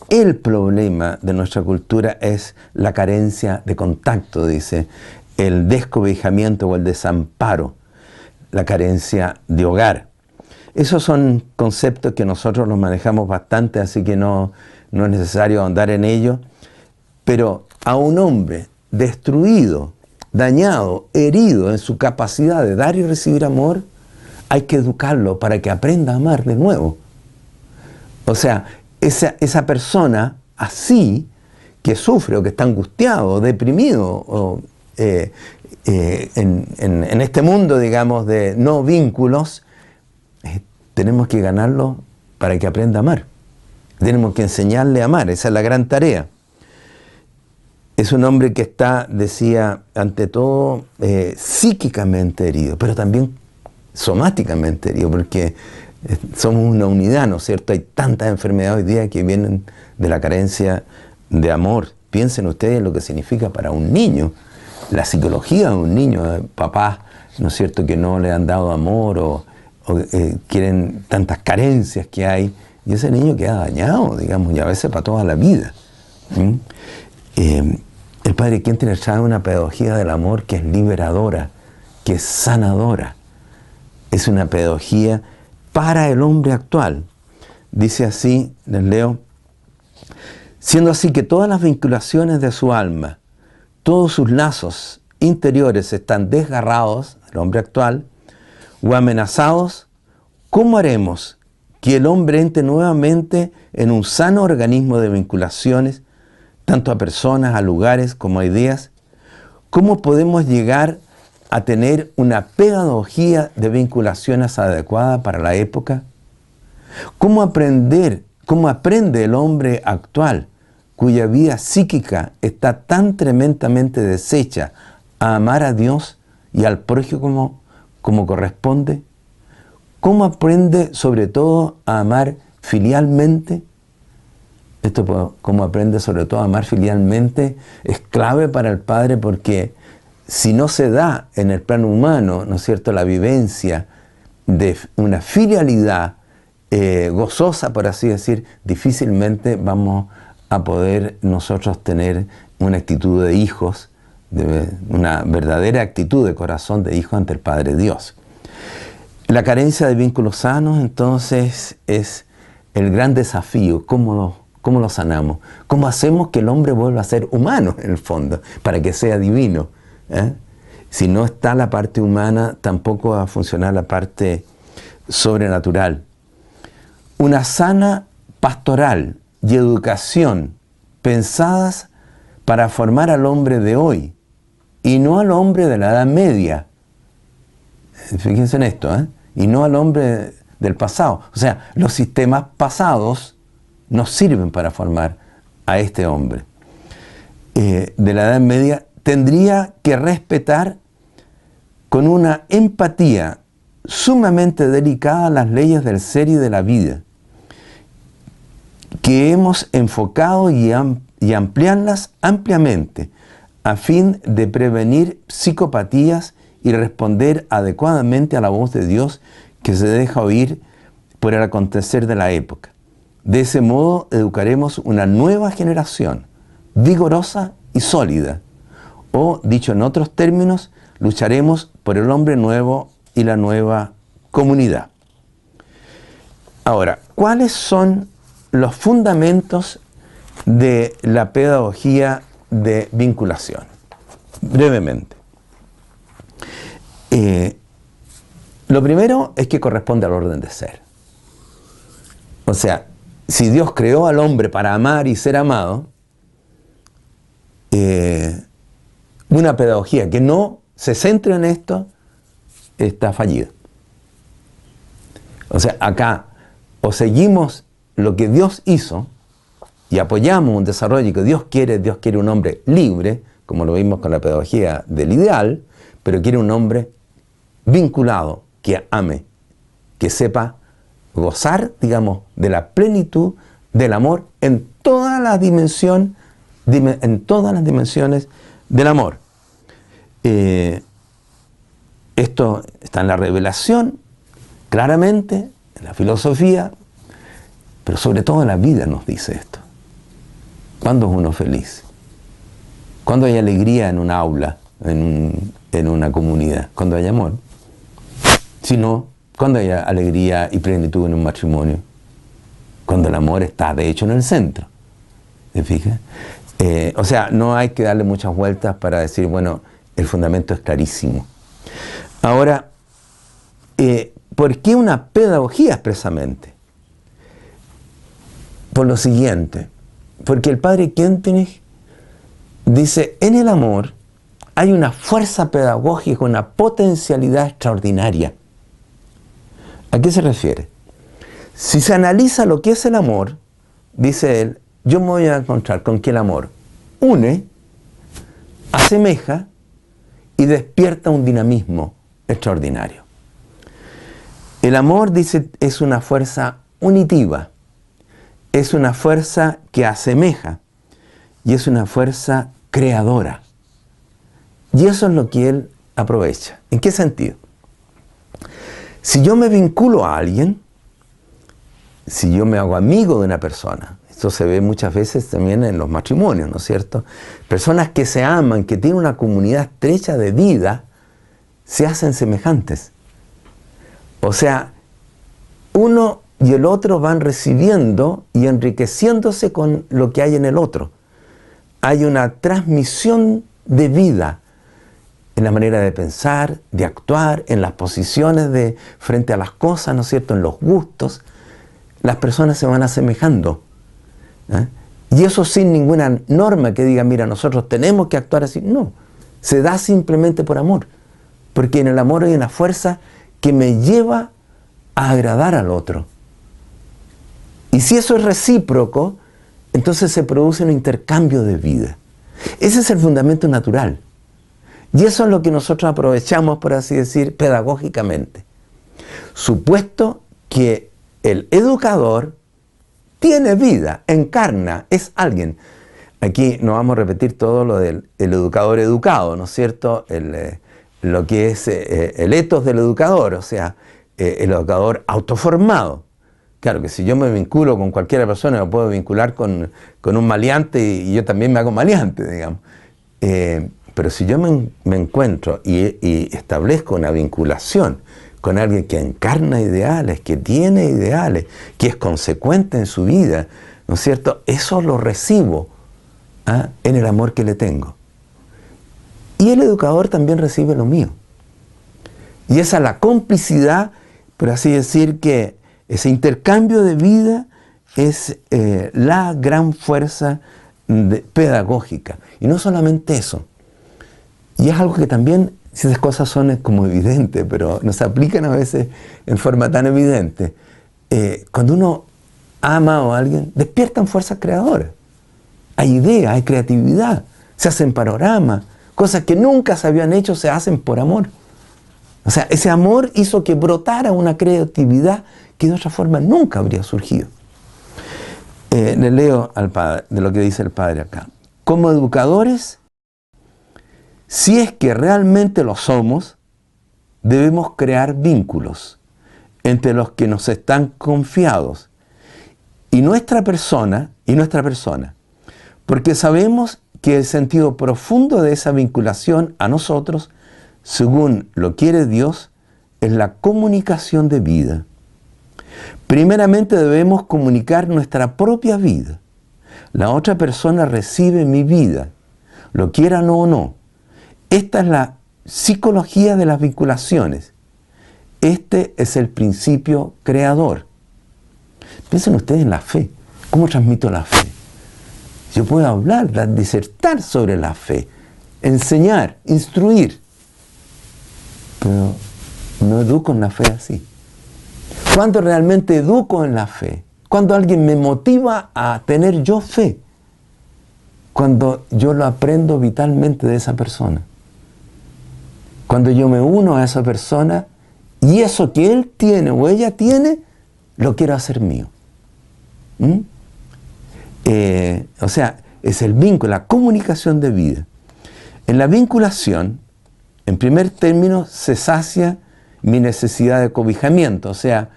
El problema de nuestra cultura es la carencia de contacto, dice, el descobijamiento o el desamparo, la carencia de hogar. Esos son conceptos que nosotros los manejamos bastante, así que no, no es necesario andar en ello. Pero a un hombre destruido, dañado, herido en su capacidad de dar y recibir amor, hay que educarlo para que aprenda a amar de nuevo. O sea, esa, persona así, que sufre o que está angustiado deprimido o, eh, eh, en, este mundo, digamos, de no vínculos, eh, tenemos que ganarlo para que aprenda a amar. Tenemos que enseñarle a amar, esa es la gran tarea. Es un hombre que está, decía, ante todo, psíquicamente herido, pero también somáticamente herido, porque somos una unidad, ¿no es cierto? Hay tantas enfermedades hoy día que vienen de la carencia de amor. Piensen ustedes lo que significa para un niño, la psicología de un niño, papás, ¿no es cierto?, que no le han dado amor o, eh, quieren tantas carencias que hay, y ese niño queda dañado, digamos, y a veces para toda la vida. Eh, el Padre quien tiene una pedagogía del amor que es liberadora, que es sanadora. Es una pedagogía para el hombre actual. Dice así, les leo, siendo así que todas las vinculaciones de su alma, todos sus lazos interiores están desgarrados, el hombre actual, o amenazados, ¿cómo haremos que el hombre entre nuevamente en un sano organismo de vinculaciones, tanto a personas, a lugares como a ideas? ¿Cómo podemos llegar a tener una pedagogía de vinculaciones adecuada para la época? ¿Cómo aprender, cómo aprende el hombre actual, cuya vida psíquica está tan tremendamente deshecha, a amar a Dios y al prójimo como, como corresponde? ¿Cómo aprende sobre todo a amar filialmente? Esto, cómo aprende sobre todo a amar filialmente, es clave para el Padre porque si no se da en el plano humano, ¿no es cierto?, la vivencia de una filialidad eh, gozosa, por así decir, difícilmente vamos a poder nosotros tener una actitud de hijos, una verdadera actitud de corazón de hijo ante el Padre Dios. La carencia de vínculos sanos entonces es el gran desafío, ¿cómo lo, cómo lo sanamos? ¿Cómo hacemos que el hombre vuelva a ser humano en el fondo, para que sea divino? ¿Eh? Si no está la parte humana, tampoco va a funcionar la parte sobrenatural. Una sana pastoral y educación pensadas para formar al hombre de hoy y no al hombre de la Edad Media. Fíjense en esto, ¿eh? y no al hombre del pasado. O sea, los sistemas pasados nos sirven para formar a este hombre. Eh, de la Edad Media tendría que respetar con una empatía sumamente delicada las leyes del ser y de la vida, que hemos enfocado y, ampliarlas ampliamente a fin de prevenir psicopatías y responder adecuadamente a la voz de Dios que se deja oír por el acontecer de la época. De ese modo educaremos una nueva generación, vigorosa y sólida, o, dicho en otros términos, lucharemos por el hombre nuevo y la nueva comunidad. Ahora, ¿cuáles son los fundamentos de la pedagogía de vinculación? Brevemente. Eh, lo primero es que corresponde al orden de ser. O sea, si Dios creó al hombre para amar y ser amado, eh, una pedagogía que no se centre en esto está fallida. O sea, acá o seguimos lo que Dios hizo y apoyamos un desarrollo que Dios quiere, Dios quiere un hombre libre, como lo vimos con la pedagogía del ideal, pero quiere un hombre vinculado, que ame, que sepa gozar, digamos, de la plenitud del amor en todas las dimensiones, en todas las dimensiones del amor. Eh, esto está en la revelación, claramente, en la filosofía, pero sobre todo en la vida nos dice esto. ¿Cuándo es uno feliz? ¿Cuándo hay alegría en un aula, en, una comunidad? ¿Cuándo hay amor? Si no, ¿cuándo hay alegría y plenitud en un matrimonio? Cuando el amor está de hecho en el centro. ¿Te fijas? Eh, o sea, no hay que darle muchas vueltas para decir, bueno, el fundamento es clarísimo. Ahora, eh, ¿por qué una pedagogía expresamente? Por lo siguiente, porque el padre Kentenich dice, en el amor hay una fuerza pedagógica, una potencialidad extraordinaria. ¿A qué se refiere? Si se analiza lo que es el amor, dice él, yo me voy a encontrar con que el amor une, asemeja y despierta un dinamismo extraordinario. El amor, dice, es una fuerza unitiva, es una fuerza que asemeja y es una fuerza creadora. Y eso es lo que él aprovecha. ¿En qué sentido? Si yo me vinculo a alguien, si yo me hago amigo de una persona, esto se ve muchas veces también en los matrimonios, ¿no es cierto? Personas que se aman, que tienen una comunidad estrecha de vida, se hacen semejantes. O sea, uno y el otro van recibiendo y enriqueciéndose con lo que hay en el otro. Hay una transmisión de vida en la manera de pensar, de actuar, en las posiciones de frente a las cosas, ¿no es cierto?, en los gustos, las personas se van asemejando. ¿Eh? Y eso sin ninguna norma que diga, mira, nosotros tenemos que actuar así. No, se da simplemente por amor. Porque en el amor hay una fuerza que me lleva a agradar al otro. Y si eso es recíproco, entonces se produce un intercambio de vida. Ese es el fundamento natural. Y eso es lo que nosotros aprovechamos, por así decir, pedagógicamente. Supuesto que el educador tiene vida, encarna, es alguien. Aquí no vamos a repetir todo lo del educador educado, ¿no es cierto? Eh, lo que es eh, eh, el etos del educador, o sea, el educador autoformado. Claro que si yo me vinculo con cualquier persona, me puedo vincular con, un maleante y, yo también me hago maleante, digamos. pero si yo me, encuentro y, y establezco una vinculación con alguien que encarna ideales, que tiene ideales, que es consecuente en su vida, ¿no es cierto? Eso lo recibo ¿ah? en el amor que le tengo. Y el educador también recibe lo mío. Y esa es la complicidad, por así decir, que ese intercambio de vida es eh, la gran fuerza pedagógica. Y no solamente eso. Y es algo que también si esas cosas son como evidentes, pero nos aplican a veces en forma tan evidente. Eh, cuando uno ama a alguien, despiertan fuerzas creadoras. Hay ideas, hay creatividad, se hacen panoramas, cosas que nunca se habían hecho se hacen por amor. O sea, ese amor hizo que brotara una creatividad que de otra forma nunca habría surgido. Eh, le leo al padre, de lo que dice el padre acá. Como educadores, si es que realmente lo somos, debemos crear vínculos entre los que nos están confiados y nuestra persona y nuestra persona, porque sabemos que el sentido profundo de esa vinculación a nosotros, según lo quiere Dios, es la comunicación de vida. Primeramente debemos comunicar nuestra propia vida. La otra persona recibe mi vida, lo quiera o no. Esta es la psicología de las vinculaciones. Este es el principio creador. Piensen ustedes en la fe. ¿Cómo transmito la fe? Yo puedo hablar, disertar sobre la fe, enseñar, instruir, pero no educo en la fe así. ¿Cuándo realmente educo en la fe? Cuando alguien me motiva a tener yo fe. Cuando yo lo aprendo vitalmente de esa persona. Cuando yo me uno a esa persona y eso que él tiene o ella tiene, lo quiero hacer mío. ¿Mm? Eh, o sea, es el vínculo, la comunicación de vida. En la vinculación, en primer término, se sacia mi necesidad de cobijamiento. O sea,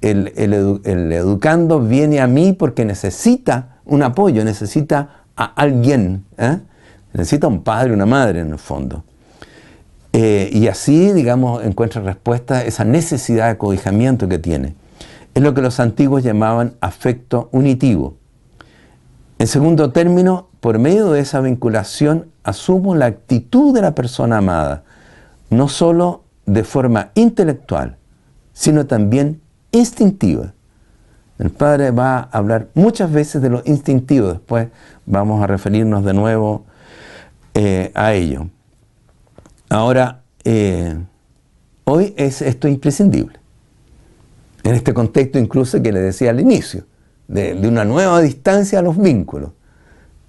el, educando viene a mí porque necesita un apoyo, necesita a alguien. ¿eh? Necesita un padre, una madre en el fondo. Eh, y así, digamos, encuentra respuesta a esa necesidad de cobijamiento que tiene. Es lo que los antiguos llamaban afecto unitivo. En segundo término, por medio de esa vinculación, asumo la actitud de la persona amada, no solo de forma intelectual, sino también instintiva. El Padre va a hablar muchas veces de lo instintivo, después vamos a referirnos de nuevo eh, a ello. Ahora, eh, hoy es esto imprescindible. En este contexto incluso que le decía al inicio, de, una nueva distancia a los vínculos.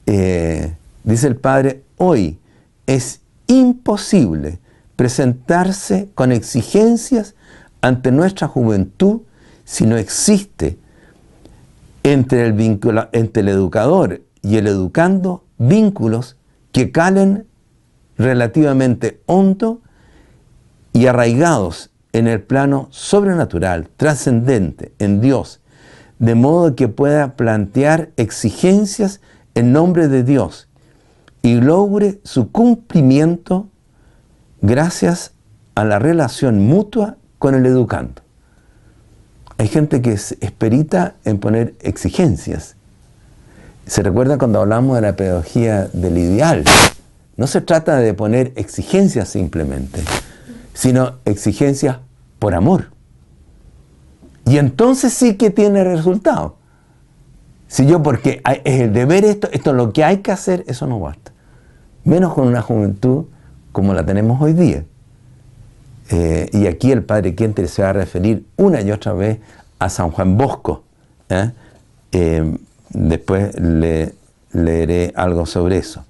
Eh, dice el Padre, hoy es imposible presentarse con exigencias ante nuestra juventud si no existe entre el, entre el educador y el educando vínculos que calen relativamente hondo y arraigados en el plano sobrenatural, trascendente, en Dios, de modo que pueda plantear exigencias en nombre de Dios y logre su cumplimiento gracias a la relación mutua con el educando. Hay gente que es esperita en poner exigencias. Se recuerda cuando hablamos de la pedagogía del ideal, no se trata de poner exigencias simplemente, sino exigencias por amor. Y entonces sí que tiene resultado. Si yo, porque es el deber esto, esto es lo que hay que hacer, eso no basta. Menos con una juventud como la tenemos hoy día. Eh, y aquí el padre Quinter se va a referir una y otra vez a San Juan Bosco. ¿eh? Eh, después le leeré algo sobre eso.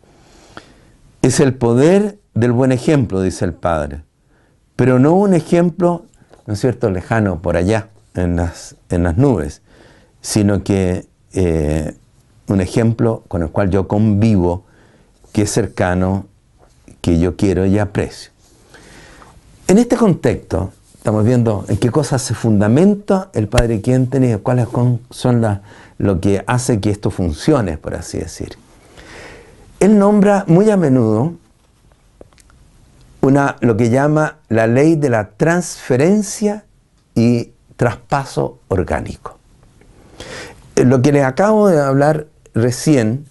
Es el poder del buen ejemplo, dice el padre, pero no un ejemplo, ¿no es cierto?, lejano por allá, en las, en las nubes, sino que un ejemplo con el cual yo convivo, que es cercano, que yo quiero y aprecio. En este contexto, estamos viendo en qué cosas se fundamenta el Padre Quienten y cuáles son lo que hace que esto funcione, por así decir. Él nombra muy a menudo una, lo que llama la ley de la transferencia y traspaso orgánico. Eh, lo que les acabo de hablar recién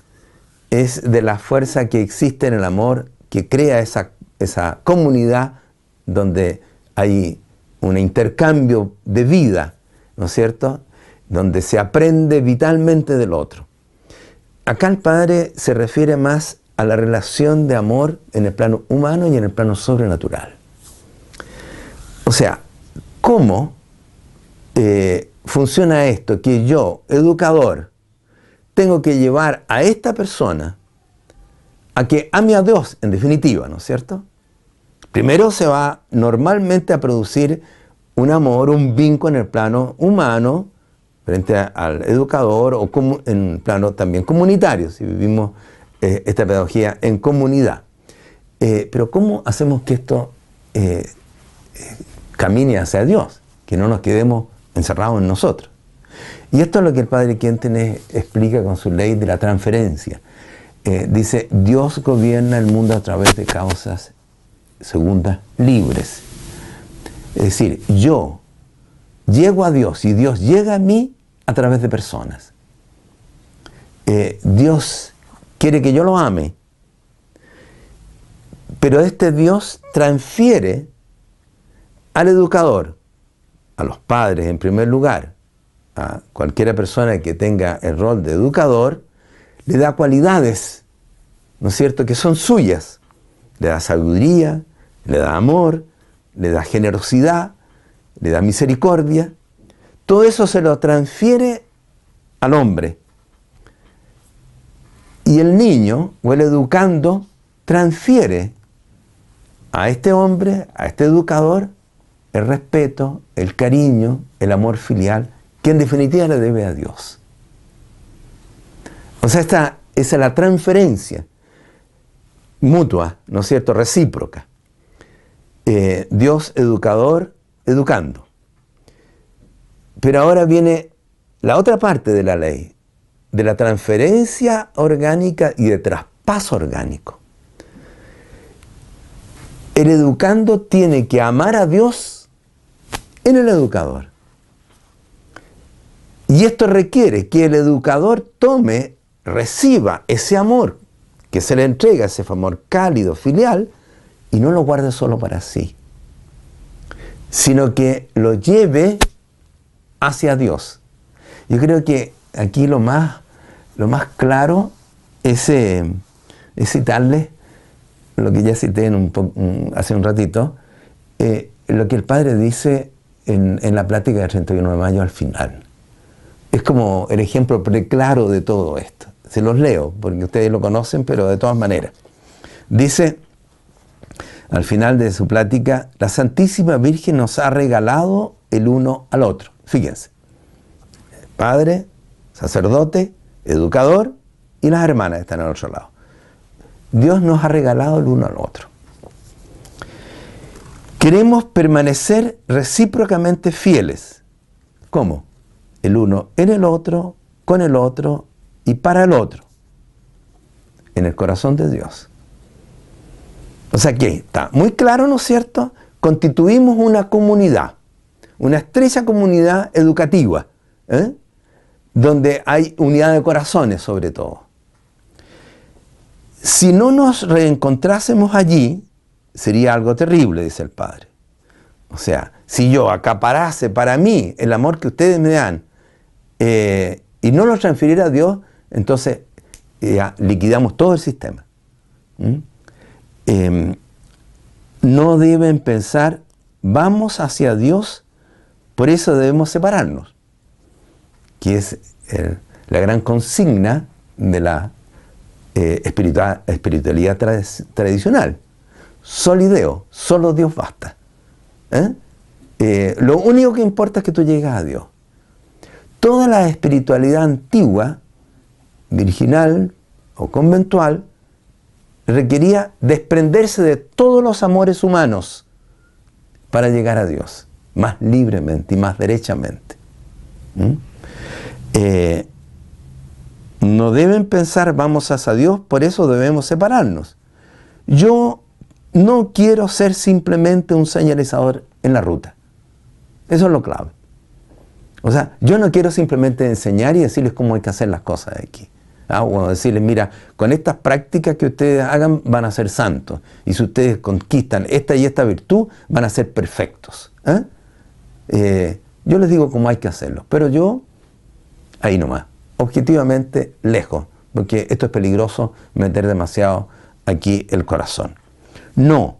es de la fuerza que existe en el amor, que crea esa, esa comunidad donde hay un intercambio de vida, ¿no es cierto? Donde se aprende vitalmente del otro. Acá el Padre se refiere más a la relación de amor en el plano humano y en el plano sobrenatural. O sea, ¿cómo eh, funciona esto? Que yo, educador, tengo que llevar a esta persona a que ame a Dios, en definitiva, ¿no es cierto? Primero se va normalmente a producir un amor, un vínculo en el plano humano frente al educador o en el plano también comunitario, si vivimos eh, esta pedagogía en comunidad. Eh, pero ¿cómo hacemos que esto eh, camine hacia Dios? Que no nos quedemos encerrados en nosotros. Y esto es lo que el Padre Quientenes explica con su ley de la transferencia. dice, Dios gobierna el mundo a través de causas segundas libres. Es decir, yo llego a Dios y Dios llega a mí a través de personas. Eh, Dios quiere que yo lo ame, pero este Dios transfiere al educador, a los padres en primer lugar, a cualquiera persona que tenga el rol de educador, le da cualidades, ¿no es cierto?, que son suyas. Le da sabiduría, le da amor, le da generosidad, le da misericordia. Todo eso se lo transfiere al hombre. Y el niño o el educando transfiere a este hombre, a este educador, el respeto, el cariño, el amor filial, que en definitiva le debe a Dios. O sea, esta, esa es la transferencia mutua, ¿no es cierto?, recíproca. Eh, Dios educador, educando. Pero ahora viene la otra parte de la ley, de la transferencia orgánica y de traspaso orgánico. El educando tiene que amar a Dios en el educador. Y esto requiere que el educador tome, reciba ese amor que se le entrega, ese amor cálido, filial, y no lo guarde solo para sí, sino que lo lleve hacia Dios. Yo creo que aquí lo más, lo más claro es, eh, citarle lo que ya cité hace un ratito, eh, lo que el Padre dice en, en, la plática del 31 de mayo al final. Es como el ejemplo preclaro de todo esto. Se los leo, porque ustedes lo conocen, pero de todas maneras. Dice, al final de su plática, la Santísima Virgen nos ha regalado el uno al otro. Fíjense, padre, sacerdote, educador y las hermanas están al otro lado. Dios nos ha regalado el uno al otro. Queremos permanecer recíprocamente fieles. ¿Cómo? El uno en el otro, con el otro y para el otro. En el corazón de Dios. O sea que está muy claro, ¿no es cierto? Constituimos una comunidad, una estrecha comunidad educativa, ¿eh? donde hay unidad de corazones sobre todo. si no nos reencontrásemos allí, sería algo terrible, dice el Padre. O sea, si yo acaparase para mí el amor que ustedes me dan eh, y no lo transfiriera a Dios, entonces liquidamos todo el sistema. ¿Mm? Em, no deben pensar, vamos hacia Dios, por eso debemos separarnos, que es la gran consigna de la eh, espiritualidad tradicional. Solideo, solo Dios basta. ¿eh? Eh, lo único que importa es que tú llegas a Dios. Toda la espiritualidad antigua, virginal o conventual, requería desprenderse de todos los amores humanos para llegar a Dios, más libremente y más derechamente. ¿Mm? Eh, no deben pensar vamos hacia Dios, por eso debemos separarnos. Yo no quiero ser simplemente un señalizador en la ruta. Eso es lo clave. O sea, yo no quiero simplemente enseñar y decirles cómo hay que hacer las cosas aquí. Ah, o decirles, mira, con estas prácticas que ustedes hagan van a ser santos. Y si ustedes conquistan esta y esta virtud, van a ser perfectos. ¿eh? Eh, yo les digo cómo hay que hacerlo. Pero yo, ahí nomás, objetivamente lejos. Porque esto es peligroso meter demasiado aquí el corazón. No,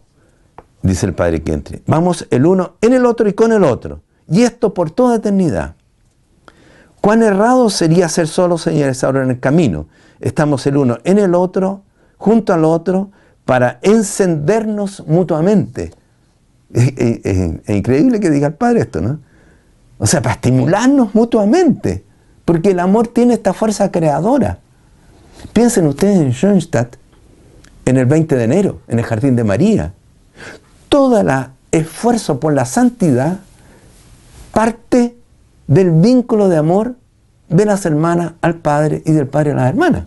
dice el Padre Kentri. Vamos el uno en el otro y con el otro. Y esto por toda eternidad. Cuán errado sería ser solo señores ahora en el camino. Estamos el uno en el otro, junto al otro, para encendernos mutuamente. Es, increíble que diga el Padre esto, ¿no? O sea, para estimularnos mutuamente. Porque el amor tiene esta fuerza creadora. Piensen ustedes en Schoenstatt, en el 20 de enero, en el Jardín de María. Todo el esfuerzo por la santidad parte del vínculo de amor de las hermanas al padre y del padre a las hermanas.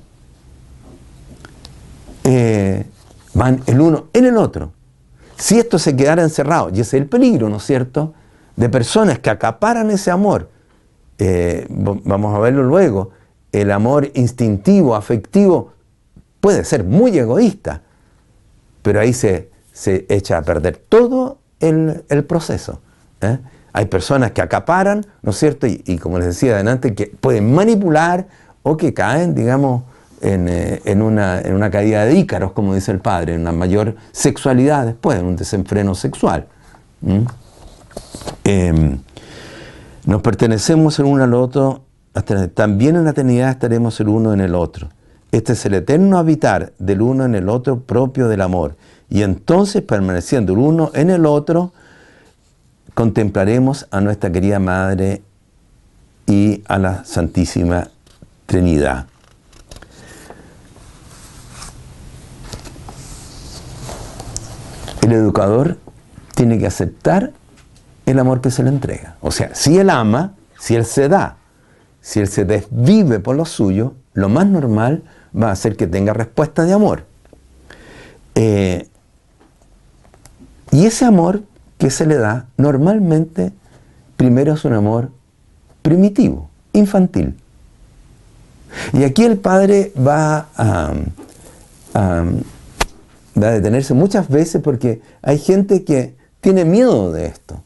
Eh, van el uno en el otro. Si esto se quedara encerrado, y ese es el peligro, ¿no es cierto?, de personas que acaparan ese amor, eh, vamos a verlo luego, el amor instintivo, afectivo, puede ser muy egoísta, pero ahí se, echa a perder todo el, proceso. ¿eh? Hay personas que acaparan, ¿no es cierto? Y, como les decía adelante, que pueden manipular o que caen, digamos, en, eh, una, caída de ícaros, como dice el padre, en una mayor sexualidad después, en un desenfreno sexual. Em, nos pertenecemos el uno al otro, hasta, también en la eternidad estaremos el uno en el otro. Este es el eterno habitar del uno en el otro propio del amor. Y entonces, permaneciendo el uno en el otro, contemplaremos a nuestra querida Madre y a la Santísima Trinidad. El educador tiene que aceptar el amor que se le entrega. O sea, si él ama, si él se da, si él se desvive por lo suyo, lo más normal va a ser que tenga respuesta de amor. Eh, y ese amor que se le da normalmente primero es un amor primitivo, infantil. Y aquí el padre va a, a, detenerse muchas veces porque hay gente que tiene miedo de esto.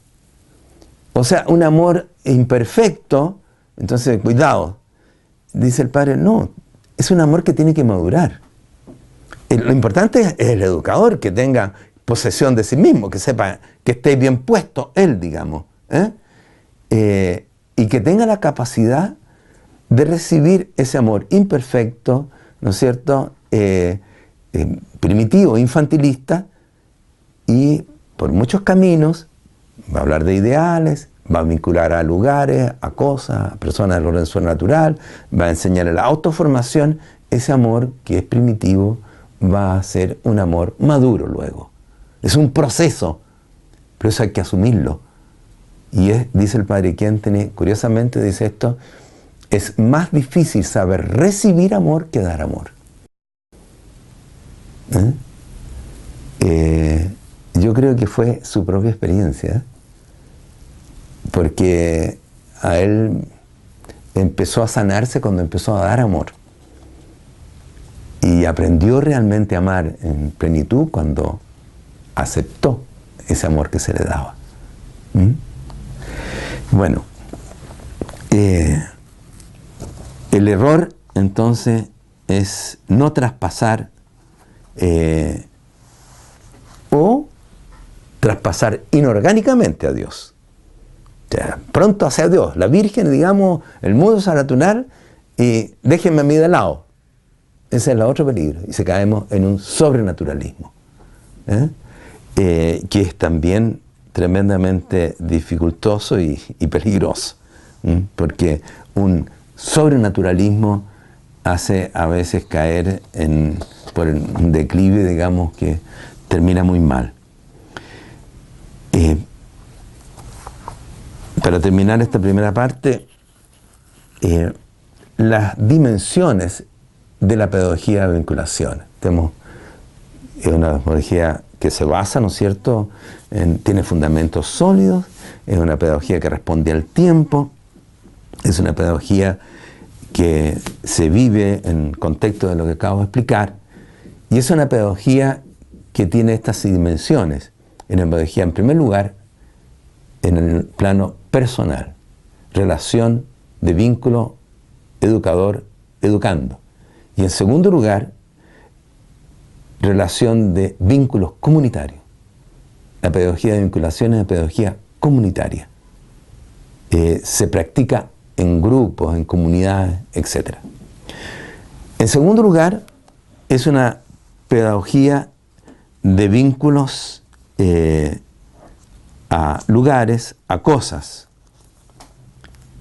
O sea, un amor imperfecto, entonces cuidado. Dice el padre, no, es un amor que tiene que madurar. Lo importante es el educador que tenga posesión de sí mismo, que sepa que esté bien puesto él, digamos. ¿eh? Eh, y que tenga la capacidad de recibir ese amor imperfecto, ¿no es cierto?, eh, primitivo, infantilista, y por muchos caminos va a hablar de ideales, va a vincular a lugares, a cosas, a personas del orden natural, va a enseñar la autoformación, ese amor que es primitivo va a ser un amor maduro luego. Es un proceso, pero eso hay que asumirlo. Y es, dice el padre tiene curiosamente dice esto, es más difícil saber recibir amor que dar amor. ¿Eh? Eh, yo creo que fue su propia experiencia porque a él empezó a sanarse cuando empezó a dar amor. y aprendió realmente a amar en plenitud cuando aceptó ese amor que se le daba. ¿Mm? Bueno, eh, el error entonces es no traspasar eh, o traspasar inorgánicamente a Dios. pronto hacia Dios, la Virgen, digamos, el mundo natural y déjenme a mí de lado. Ese es el otro peligro. Y se caemos en un sobrenaturalismo, ¿eh? Eh, que es también tremendamente dificultoso y, peligroso, porque un sobrenaturalismo hace a veces caer en, por un declive, digamos, que termina muy mal. Eh, para terminar esta primera parte, eh, las dimensiones de la pedagogía de vinculación. Tenemos una pedagogía que se basa, ¿no es cierto?, tiene fundamentos sólidos, es una pedagogía que responde al tiempo, es una pedagogía que se vive en contexto de lo que acabo de explicar, y es una pedagogía que tiene estas dimensiones. En la pedagogía, en primer lugar, en el plano personal, relación de vínculo educador-educando. Y en segundo lugar, relación de vínculos comunitarios. La pedagogía de vinculación es una pedagogía comunitaria. Eh, se practica en grupos, en comunidades, etc. En segundo lugar, es una pedagogía de vínculos eh, a lugares, a cosas,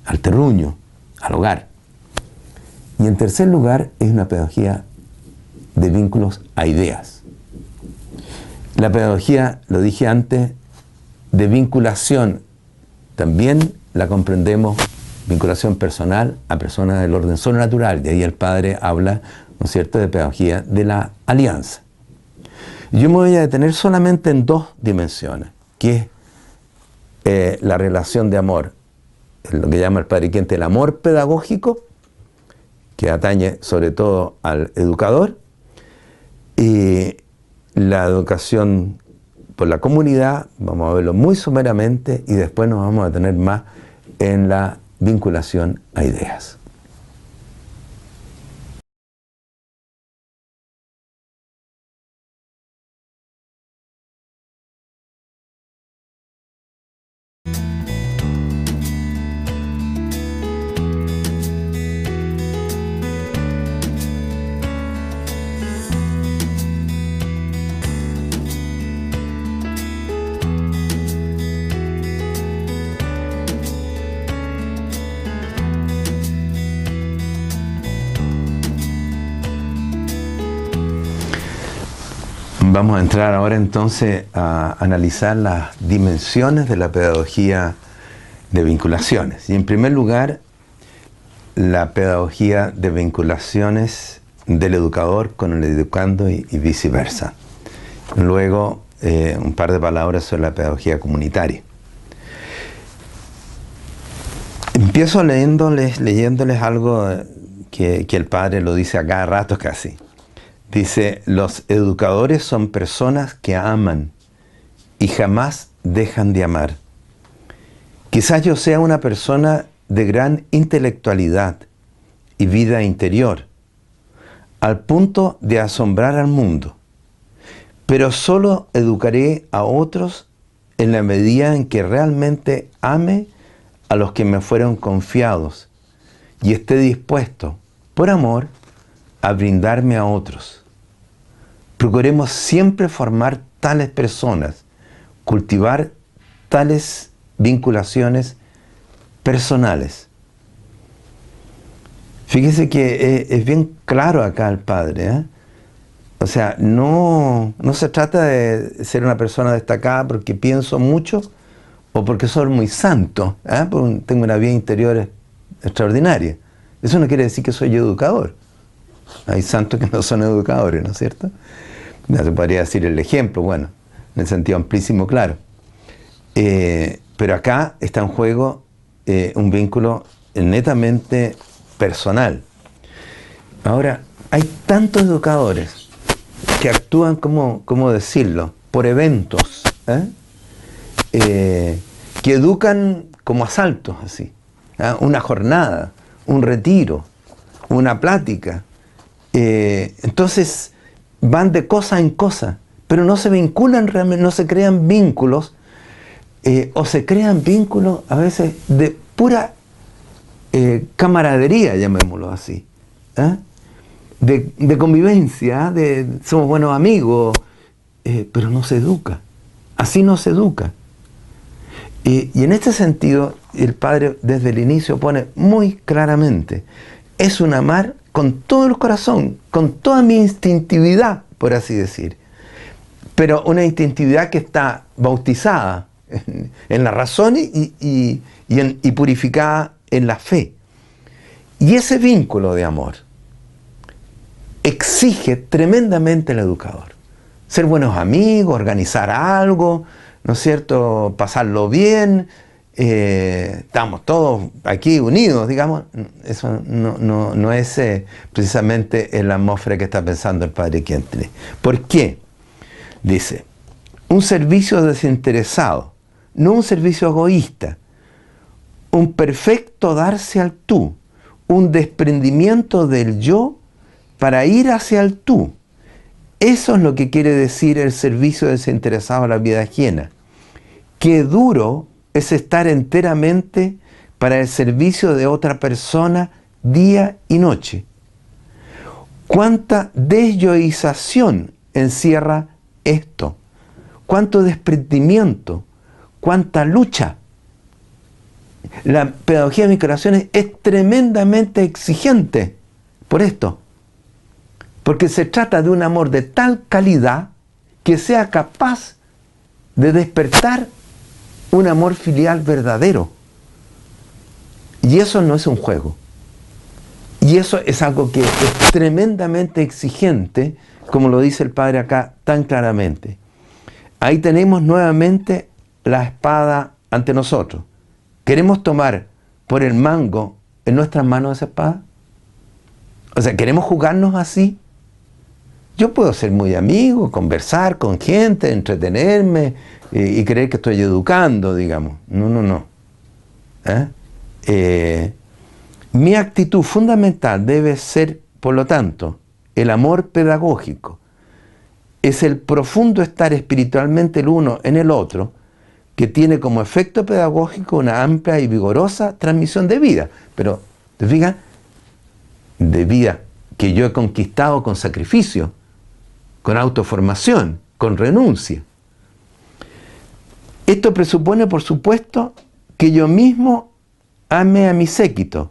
al terruño, al hogar. Y en tercer lugar, es una pedagogía de vínculos a ideas. La pedagogía, lo dije antes, de vinculación, también la comprendemos, vinculación personal a personas del orden sobrenatural. De ahí el padre habla, ¿no es cierto?, de pedagogía de la alianza. Yo me voy a detener solamente en dos dimensiones, que es eh, la relación de amor, lo que llama el padre Quente el amor pedagógico, que atañe sobre todo al educador, y la educación por la comunidad, vamos a verlo muy someramente y después nos vamos a tener más en la vinculación a ideas. Vamos a entrar ahora entonces a analizar las dimensiones de la pedagogía de vinculaciones. Y en primer lugar, la pedagogía de vinculaciones del educador con el educando y, viceversa. Luego, eh, un par de palabras sobre la pedagogía comunitaria. Empiezo leyéndoles, leyéndoles algo que, que el padre lo dice a cada rato casi. Dice, los educadores son personas que aman y jamás dejan de amar. Quizás yo sea una persona de gran intelectualidad y vida interior, al punto de asombrar al mundo, pero solo educaré a otros en la medida en que realmente ame a los que me fueron confiados y esté dispuesto, por amor, a brindarme a otros. Procuremos siempre formar tales personas, cultivar tales vinculaciones personales. Fíjese que es, bien claro acá el padre. ¿eh? O sea, no, no se trata de ser una persona destacada porque pienso mucho o porque soy muy santo, ¿eh? tengo una vida interior extraordinaria. Eso no quiere decir que soy educador. Hay santos que no son educadores, ¿no es cierto? Ya se podría decir el ejemplo, bueno, en el sentido amplísimo, claro. Eh, pero acá está en juego eh, un vínculo netamente personal. Ahora, hay tantos educadores que actúan, como, ¿cómo decirlo?, por eventos, ¿eh? Que educan como asaltos, así. Una jornada, un retiro, una plática. Entonces van de cosa en cosa, pero no se vinculan realmente, no se crean vínculos, o se crean vínculos a veces de pura camaradería, llamémoslo así. ¿ah? de, convivencia, de somos buenos amigos, eh, pero no se educa. Así no se educa. Y, y en este sentido, el padre desde el inicio pone muy claramente, es un amar con todo el corazón, con toda mi instintividad, por así decir. Pero una instintividad que está bautizada en, la razón y, y purificada en la fe. Y ese vínculo de amor, exige tremendamente el educador. Ser buenos amigos, organizar algo, ¿no es cierto? Pasarlo bien, eh, estamos todos aquí unidos, digamos. Eso no, es eh, precisamente el atmósfera que está pensando el padre Quentin. ¿Por qué? Dice, un servicio desinteresado, no un servicio egoísta, un perfecto darse al tú, un desprendimiento del yo para ir hacia el tú. Eso es lo que quiere decir el servicio desinteresado a la vida ajena. Qué duro es estar enteramente para el servicio de otra persona día y noche. Cuánta desyoización encierra esto. Cuánto desprendimiento, cuánta lucha. La pedagogía de corazones es tremendamente exigente por esto. Porque se trata de un amor de tal calidad que sea capaz de despertar un amor filial verdadero. Y eso no es un juego. Y eso es algo que es tremendamente exigente, como lo dice el Padre acá tan claramente. Ahí tenemos nuevamente la espada ante nosotros. ¿Queremos tomar por el mango en nuestras manos esa espada? O sea, ¿queremos jugarnos así? Yo puedo ser muy amigo, conversar con gente, entretenerme y creer que estoy educando, digamos. No, no, no. ¿Eh? Eh, mi actitud fundamental debe ser, por lo tanto, el amor pedagógico. Es el profundo estar espiritualmente el uno en el otro que tiene como efecto pedagógico una amplia y vigorosa transmisión de vida. Pero, ¿te fijas? De vida que yo he conquistado con sacrificio con autoformación, con renuncia. Esto presupone, por supuesto, que yo mismo ame a mi séquito,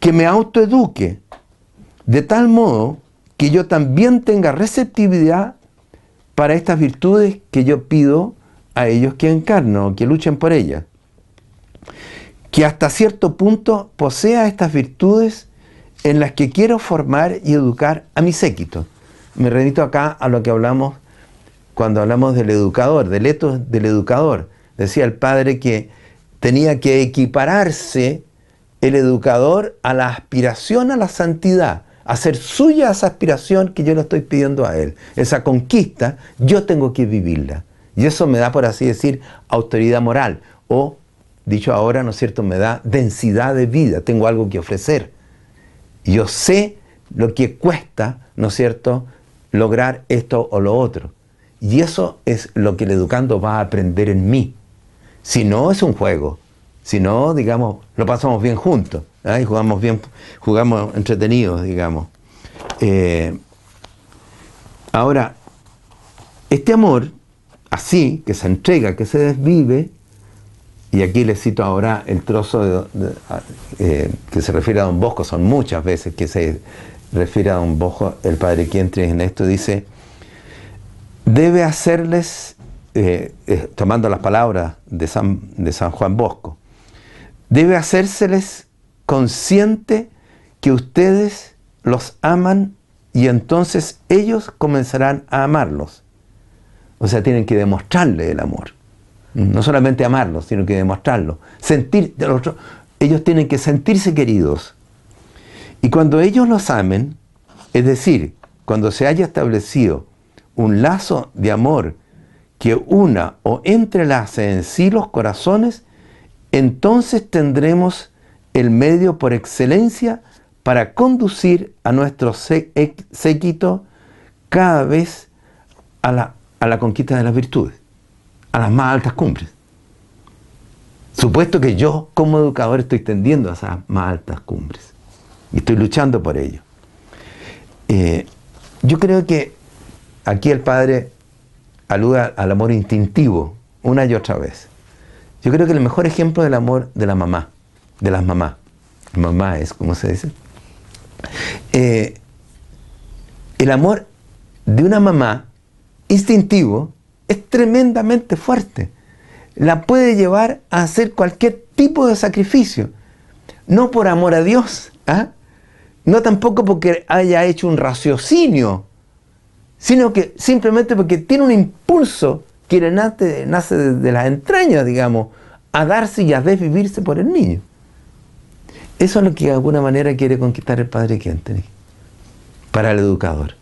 que me autoeduque, de tal modo que yo también tenga receptividad para estas virtudes que yo pido a ellos que encarno, que luchen por ellas. Que hasta cierto punto posea estas virtudes en las que quiero formar y educar a mi séquito. Me remito acá a lo que hablamos cuando hablamos del educador, del eto del educador. Decía el padre que tenía que equipararse el educador a la aspiración a la santidad, hacer suya esa aspiración que yo le estoy pidiendo a él. Esa conquista, yo tengo que vivirla. Y eso me da, por así decir, autoridad moral. O, dicho ahora, ¿no es cierto?, me da densidad de vida, tengo algo que ofrecer. Yo sé lo que cuesta, ¿no es cierto?, lograr esto o lo otro. Y eso es lo que el educando va a aprender en mí. Si no es un juego, si no, digamos, lo pasamos bien juntos, ¿eh? jugamos bien, jugamos entretenidos, digamos. Eh, ahora, este amor, así, que se entrega, que se desvive, y aquí les cito ahora el trozo eh, que se refiere a Don Bosco, son muchas veces que se refiere a don Bosco, el padre Quientres en esto, dice, debe hacerles, eh, eh, tomando las palabras de San, de San Juan Bosco, debe hacérseles consciente que ustedes los aman y entonces ellos comenzarán a amarlos. O sea, tienen que demostrarle el amor. No solamente amarlos, sino que demostrarlo. Sentir, ellos tienen que sentirse queridos y cuando ellos los amen, Es decir, cuando se haya establecido un lazo de amor que una o entrelace en sí los corazones, entonces tendremos el medio por excelencia para conducir a nuestro séquito cada vez a la, a la conquista de las virtudes, a las más altas cumbres. Supuesto que yo como educador estoy tendiendo a esas más altas cumbres y estoy luchando por ello. Eh, yo creo que aquí el padre aluda al amor instintivo una y otra vez. Yo creo que el mejor ejemplo del amor de la mamá, de las mamás, mamá es como se dice, eh, el amor de una mamá instintivo es tremendamente fuerte. La puede llevar a hacer cualquier tipo de sacrificio. No por amor a Dios, ¿ah? no tampoco porque haya hecho un raciocinio, sino que simplemente porque tiene un impulso que nace, nace desde las entrañas, digamos, a darse y a desvivirse por el niño. Eso es lo que de alguna manera quiere conquistar el padre Kentenich para el educador.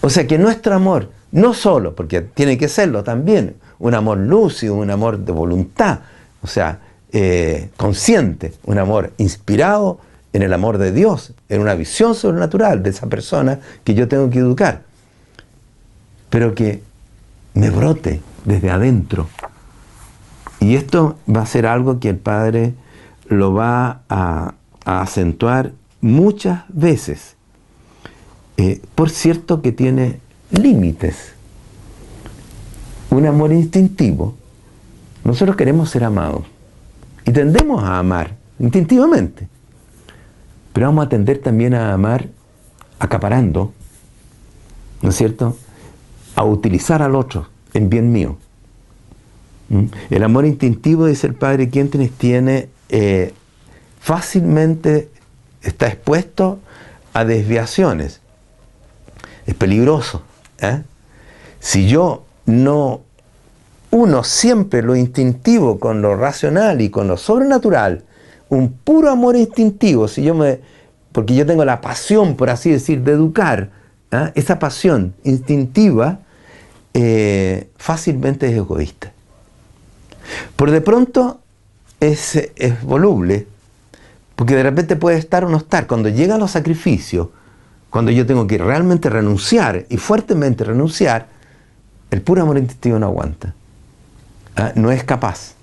O sea que nuestro amor, no solo, porque tiene que serlo también, un amor lúcido, un amor de voluntad, o sea, eh, consciente, un amor inspirado en el amor de Dios, en una visión sobrenatural de esa persona que yo tengo que educar, pero que me brote desde adentro. Y esto va a ser algo que el Padre lo va a, acentuar muchas veces. Eh, por cierto que tiene límites. Un amor instintivo. Nosotros queremos ser amados y tendemos a amar instintivamente. Pero vamos a tender también a amar acaparando, ¿no es cierto? A utilizar al otro en bien mío. ¿Mm? El amor instintivo, dice el padre Quienes tiene eh, fácilmente está expuesto a desviaciones. Es peligroso. ¿eh? Si yo no uno siempre lo instintivo con lo racional y con lo sobrenatural, un puro amor instintivo, si yo me, porque yo tengo la pasión, por así decir, de educar, ¿eh? esa pasión instintiva eh, fácilmente es egoísta. Por de pronto es, es voluble, porque de repente puede estar o no estar. Cuando llegan los sacrificios, cuando yo tengo que realmente renunciar y fuertemente renunciar, el puro amor instintivo no aguanta. ¿Ah? No es capaz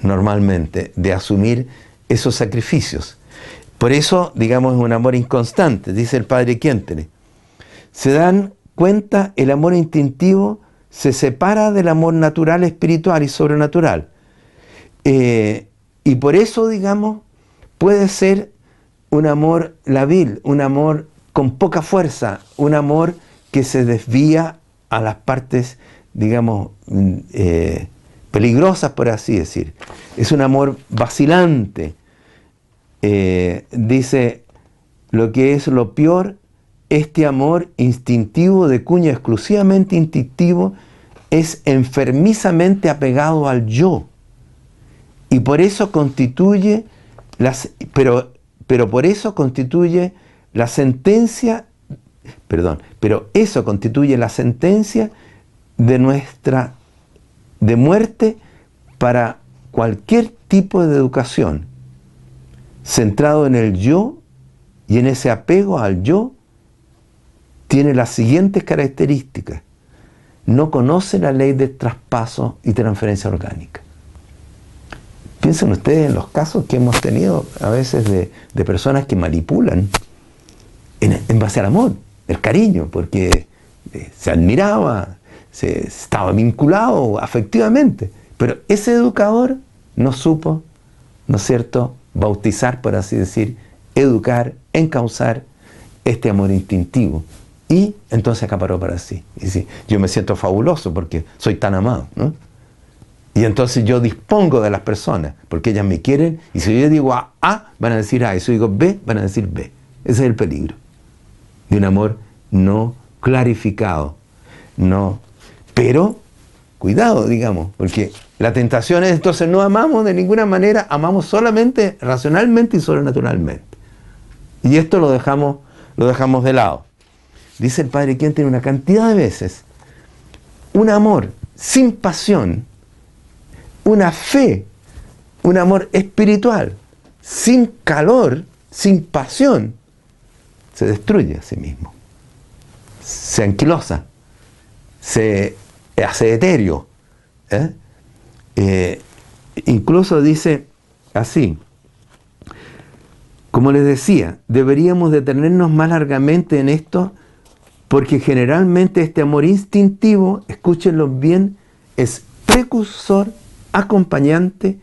normalmente de asumir esos sacrificios. Por eso, digamos, es un amor inconstante, dice el padre Quientele. Se dan cuenta, el amor instintivo se separa del amor natural, espiritual y sobrenatural. Eh, y por eso, digamos, puede ser un amor labil, un amor con poca fuerza, un amor que se desvía a las partes, digamos, mm, eh, peligrosas, por así decir. Es un amor vacilante. Eh, dice, lo que es lo peor, este amor instintivo, de cuña exclusivamente instintivo, es enfermizamente apegado al yo. Y por eso constituye las, pero, pero por eso constituye la sentencia, perdón, pero eso constituye la sentencia de nuestra, de muerte para cualquier tipo de educación, centrado en el yo y en ese apego al yo, tiene las siguientes características. No conoce la ley de traspaso y transferencia orgánica. Piensen ustedes en los casos que hemos tenido a veces de, personas que manipulan en, base al amor, el cariño, porque eh, se admiraba, se estaba vinculado afectivamente. Pero ese educador no supo, ¿no es cierto?, bautizar, por así decir, educar, encauzar este amor instintivo. Y entonces acaparó para sí. Y dice, yo me siento fabuloso porque soy tan amado. Y entonces yo dispongo de las personas, porque ellas me quieren, y si yo digo A, A, van a decir A, y si yo digo B, van a decir B. Ese es el peligro de un amor no clarificado. No. Pero, cuidado, digamos, porque la tentación es entonces no amamos de ninguna manera, amamos solamente racionalmente y sobrenaturalmente. Y esto lo dejamos, lo dejamos de lado. Dice el Padre quien tiene una cantidad de veces, un amor sin pasión, una fe, un amor espiritual, sin calor, sin pasión, se destruye a sí mismo, se anquilosa, se hace etéreo. ¿eh? Eh, incluso dice así, como les decía, deberíamos detenernos más largamente en esto porque generalmente este amor instintivo, escúchenlo bien, es precursor, acompañante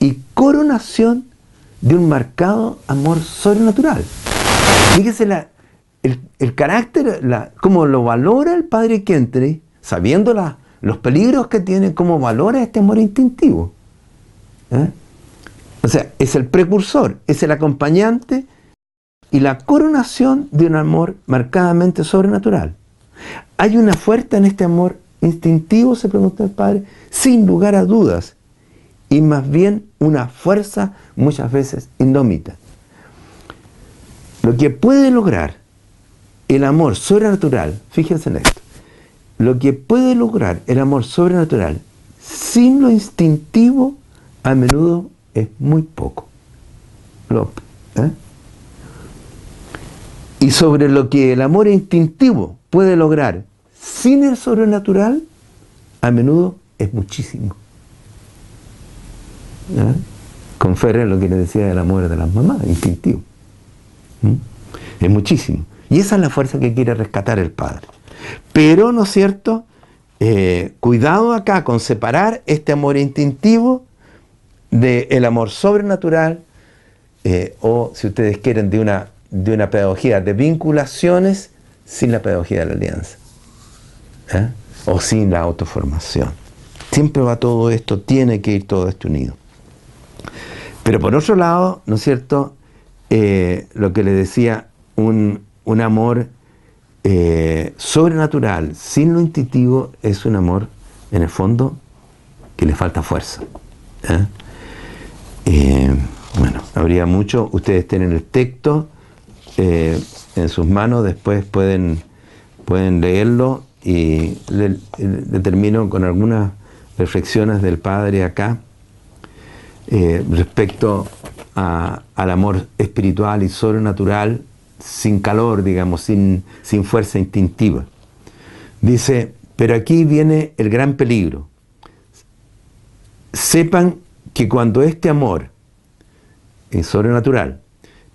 y coronación de un marcado amor sobrenatural. Fíjese el, carácter, la, cómo lo valora el padre Kentrey, sabiendo los peligros que tiene, cómo valora este amor instintivo. ¿eh? O sea, es el precursor, es el acompañante y la coronación de un amor marcadamente sobrenatural. ¿Hay una fuerza en este amor instintivo, se pregunta el padre? Sin lugar a dudas. Y más bien una fuerza muchas veces indómita. Lo que puede lograr el amor sobrenatural, fíjense en esto, lo que puede lograr el amor sobrenatural sin lo instintivo a menudo es muy poco. ¿eh? Y sobre lo que el amor instintivo puede lograr sin el sobrenatural, a menudo es muchísimo. ¿Eh? Con lo que le decía del amor de las mamás, instintivo. ¿Mm? Es muchísimo. Y esa es la fuerza que quiere rescatar el Padre. Pero, ¿no es cierto? Eh, cuidado acá con separar este amor instintivo del amor sobrenatural eh, o, si ustedes quieren, de una, de una pedagogía de vinculaciones sin la pedagogía de la alianza. ¿eh? O sin la autoformación. Siempre va todo esto, tiene que ir todo esto unido. Pero por otro lado, ¿no es cierto? Eh, lo que le decía, un, un amor sobrenatural, sin lo instintivo, es un amor, en el fondo, que le falta fuerza. Eh, bueno, habría mucho. Ustedes tienen el texto eh, en sus manos, después pueden, pueden leerlo y le, termino con algunas reflexiones del Padre acá eh, respecto al amor espiritual y sobrenatural sin calor, digamos, sin, sin fuerza instintiva. Dice, pero aquí viene el gran peligro. Sepan que cuando este amor es sobrenatural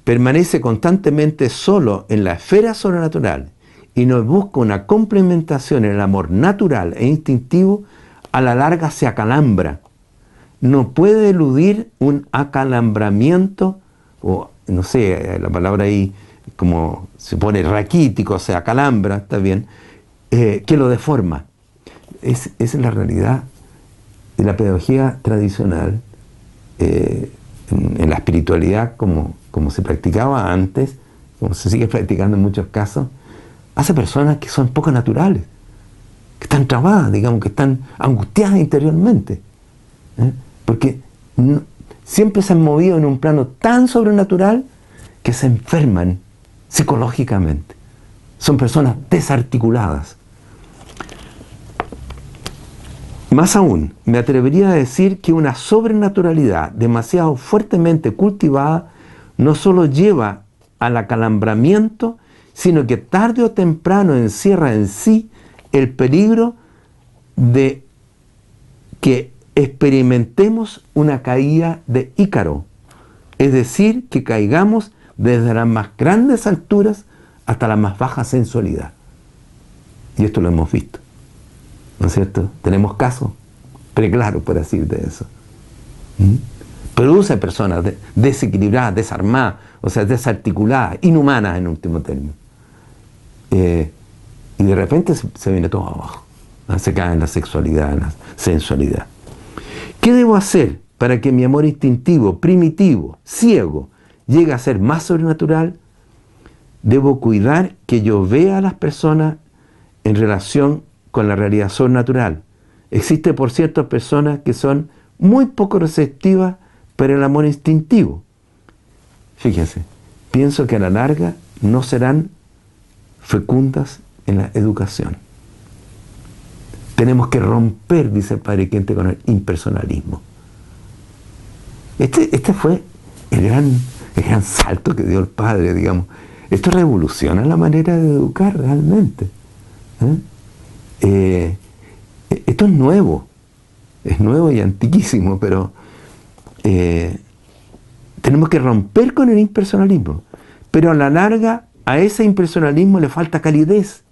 permanece constantemente solo en la esfera sobrenatural y no busca una complementación en el amor natural e instintivo, a la larga se acalambra. No puede eludir un acalambramiento, o no sé, la palabra ahí como se pone raquítico, se acalambra, está bien, eh, que lo deforma. Es, es la realidad de la pedagogía tradicional eh, en, la espiritualidad como, como se practicaba antes, como se sigue practicando en muchos casos, hace personas que son poco naturales, que están trabadas, digamos, que están angustiadas interiormente. ¿eh? Porque siempre se han movido en un plano tan sobrenatural que se enferman psicológicamente. Son personas desarticuladas. Más aún, me atrevería a decir que una sobrenaturalidad demasiado fuertemente cultivada no solo lleva al acalambramiento, sino que tarde o temprano encierra en sí el peligro de que experimentemos una caída de Ícaro, es decir, que caigamos desde las más grandes alturas hasta la más baja sensualidad. Y esto lo hemos visto. ¿no es cierto? Tenemos casos preclaros, por decir de eso. ¿Mm? Produce personas desequilibradas, desarmadas, o sea, desarticuladas, inhumanas en último término. Eh, y de repente se, viene todo abajo. Se cae en la sexualidad, en la sensualidad. ¿Qué debo hacer para que mi amor instintivo, primitivo, ciego, llegue a ser más sobrenatural? Debo cuidar que yo vea a las personas en relación con la realidad sobrenatural. Existe, por cierto, personas que son muy poco receptivas para el amor instintivo. Fíjense, pienso que a la larga no serán fecundas en la educación. Tenemos que romper, dice el Padre Quente, con el impersonalismo. Este, este fue el gran, el gran salto que dio el Padre, digamos. Esto revoluciona la manera de educar realmente. ¿eh? Eh, esto es nuevo, es nuevo y antiquísimo, pero eh, tenemos que romper con el impersonalismo. Pero a la larga, a ese impersonalismo le falta calidez.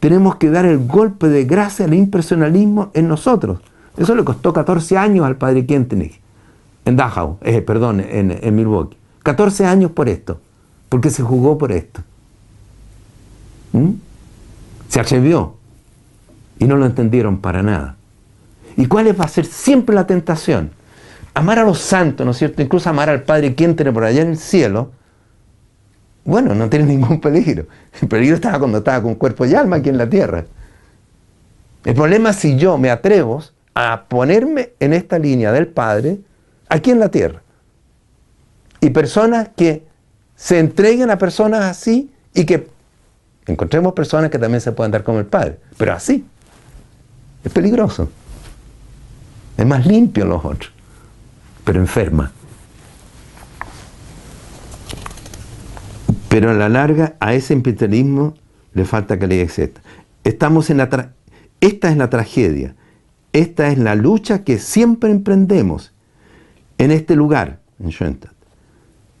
Tenemos que dar el golpe de gracia al impersonalismo en nosotros. Eso le costó 14 años al padre Kentenich, en Dachau, eh, perdón, en, Milwaukee. 14 años por esto, porque se jugó por esto. ¿Mm? Se atrevió y no lo entendieron para nada. ¿Y cuál va a ser siempre la tentación? Amar a los santos, ¿no es cierto? Incluso amar al Padre quien tiene por allá en el cielo. Bueno, no tiene ningún peligro. El peligro estaba cuando estaba con cuerpo y alma aquí en la tierra. El problema es si yo me atrevo a ponerme en esta línea del Padre aquí en la tierra. Y personas que se entreguen a personas así y que encontremos personas que también se puedan dar como el Padre, pero así. Es peligroso. Es más limpio los otros, pero enferma. Pero a la larga a ese imperialismo le falta calidad etc. Estamos en la esta es la tragedia. Esta es la lucha que siempre emprendemos en este lugar, en Schoenstatt.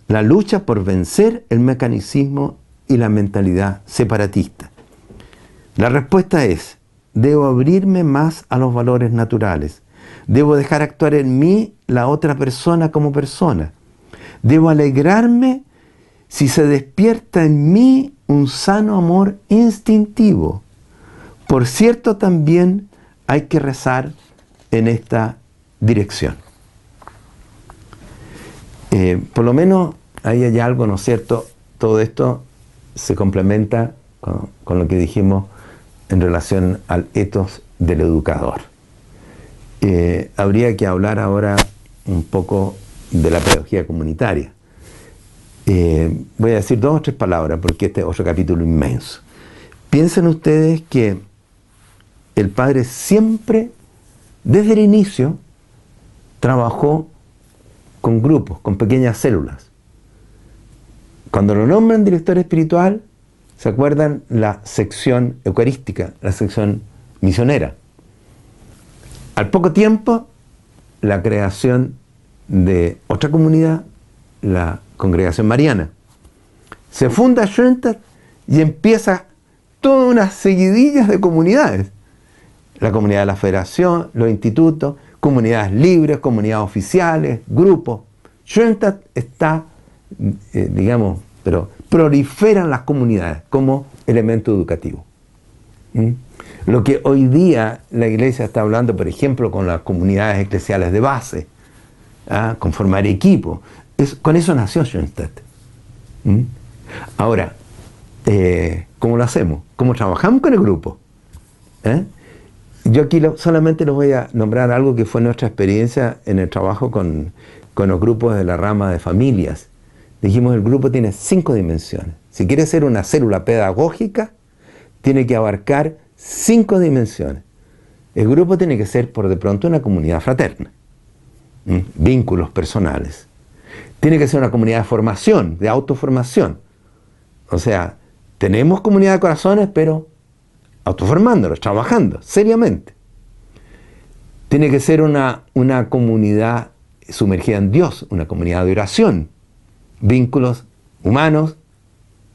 La lucha por vencer el mecanicismo y la mentalidad separatista. La respuesta es, debo abrirme más a los valores naturales. Debo dejar actuar en mí la otra persona como persona. Debo alegrarme si se despierta en mí un sano amor instintivo. Por cierto, también hay que rezar en esta dirección. Eh, por lo menos ahí hay algo, ¿no es cierto? Todo esto se complementa con lo que dijimos en relación al etos del educador. Eh, habría que hablar ahora un poco de la pedagogía comunitaria. Eh, voy a decir dos o tres palabras porque este es otro capítulo inmenso. Piensen ustedes que el padre siempre, desde el inicio, trabajó con grupos, con pequeñas células. Cuando lo nombran director espiritual, ¿Se acuerdan la sección eucarística, la sección misionera? Al poco tiempo, la creación de otra comunidad, la congregación mariana. Se funda Schoenstatt y empieza toda una seguidillas de comunidades. La comunidad de la federación, los institutos, comunidades libres, comunidades oficiales, grupos. Schoenstatt está, eh, digamos, pero proliferan las comunidades como elemento educativo. ¿Mm? Lo que hoy día la iglesia está hablando, por ejemplo, con las comunidades eclesiales de base, ¿ah? con formar equipo, es, con eso nació Schoenstatt. Ahora, eh, ¿cómo lo hacemos? ¿Cómo trabajamos con el grupo? ¿Eh? Yo aquí solamente les voy a nombrar algo que fue nuestra experiencia en el trabajo con, con los grupos de la rama de familias Dijimos, el grupo tiene cinco dimensiones. Si quiere ser una célula pedagógica, tiene que abarcar cinco dimensiones. El grupo tiene que ser, por de pronto, una comunidad fraterna. Vínculos personales. Tiene que ser una comunidad de formación, de autoformación. O sea, tenemos comunidad de corazones, pero autoformándolos, trabajando seriamente. Tiene que ser una, una comunidad sumergida en Dios, una comunidad de oración, vínculos humanos,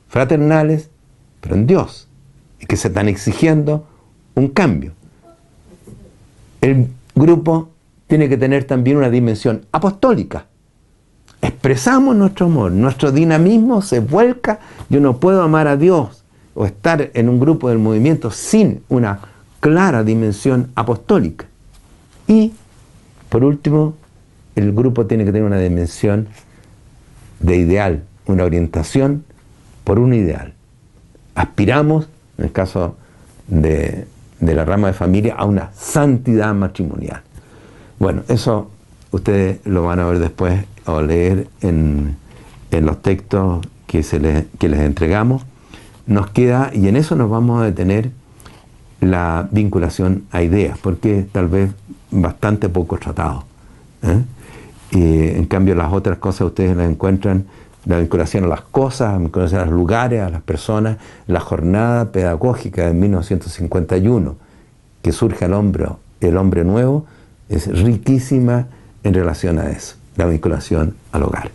fraternales, pero en Dios, que se están exigiendo un cambio. El grupo tiene que tener también una dimensión apostólica. Expresamos nuestro amor, nuestro dinamismo se vuelca. Yo no puedo amar a Dios o estar en un grupo del movimiento sin una clara dimensión apostólica. Y, por último, el grupo tiene que tener una dimensión de ideal, una orientación por un ideal. Aspiramos, en el caso de, la rama de familia, a una santidad matrimonial. Bueno, eso ustedes lo van a ver después o leer en, los textos que, se les, que les entregamos, nos queda, y en eso nos vamos a detener, la vinculación a ideas, porque tal vez bastante poco tratado. ¿eh? en cambio, las otras cosas ustedes las encuentran, la vinculación a las cosas, la vinculación a los lugares, a las personas, la jornada pedagógica de 1951, que surge el hombre, el hombre nuevo, es riquísima en relación a eso, la vinculación al hogar.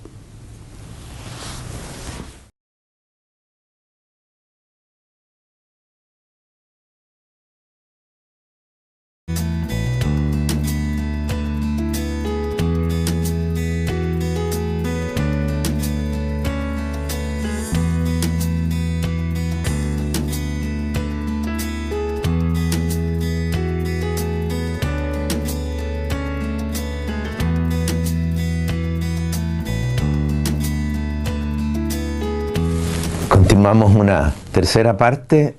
Una tercera parte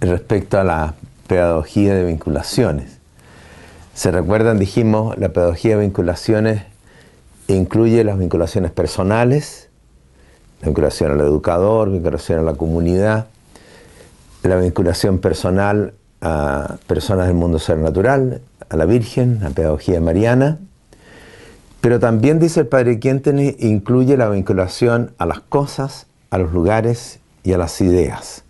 respecto a la pedagogía de vinculaciones. Se recuerdan, dijimos, la pedagogía de vinculaciones incluye las vinculaciones personales, la vinculación al educador, vinculación a la comunidad, la vinculación personal a personas del mundo sobrenatural, a la Virgen, la pedagogía mariana, pero también, dice el Padre Quientenis, incluye la vinculación a las cosas, a los lugares y a las ideas.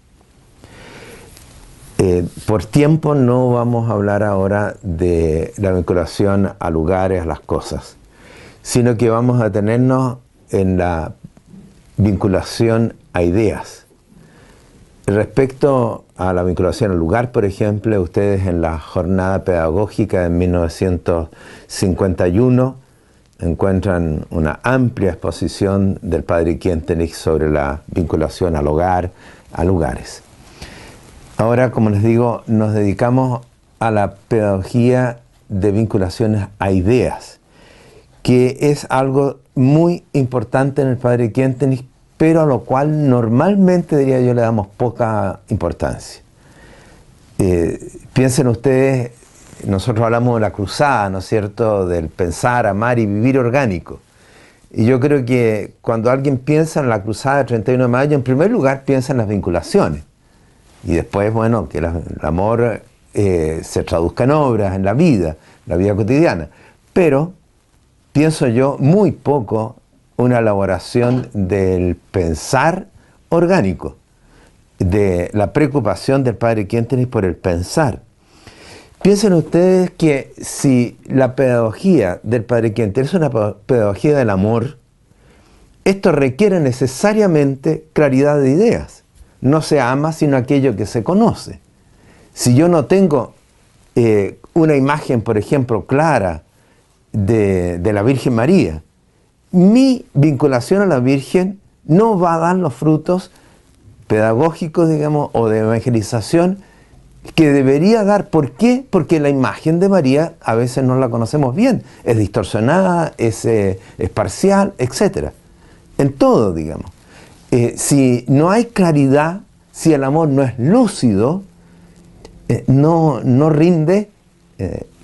Eh, por tiempo no vamos a hablar ahora de la vinculación a lugares, a las cosas, sino que vamos a tenernos en la vinculación a ideas. Respecto a la vinculación al lugar, por ejemplo, ustedes en la jornada pedagógica de 1951 encuentran una amplia exposición del padre Kientenich sobre la vinculación al hogar, a lugares. Ahora, como les digo, nos dedicamos a la pedagogía de vinculaciones a ideas, que es algo muy importante en el padre Kientenich, pero a lo cual normalmente, diría yo, le damos poca importancia. Eh, piensen ustedes nosotros hablamos de la cruzada, ¿no es cierto?, del pensar, amar y vivir orgánico. Y yo creo que cuando alguien piensa en la cruzada del 31 de mayo, en primer lugar piensa en las vinculaciones. Y después, bueno, que el amor eh, se traduzca en obras, en la vida, la vida cotidiana. Pero pienso yo muy poco una elaboración del pensar orgánico, de la preocupación del padre Quintenis por el pensar. Piensen ustedes que si la pedagogía del Padre Quente es una pedagogía del amor, esto requiere necesariamente claridad de ideas. No se ama sino aquello que se conoce. Si yo no tengo eh, una imagen, por ejemplo, clara de, de la Virgen María, mi vinculación a la Virgen no va a dar los frutos pedagógicos, digamos, o de evangelización que debería dar. ¿Por qué? Porque la imagen de María a veces no la conocemos bien. Es distorsionada, es, eh, parcial, etc. En todo, digamos. Eh, si no hay claridad, si el amor no es lúcido, eh, no, no, rinde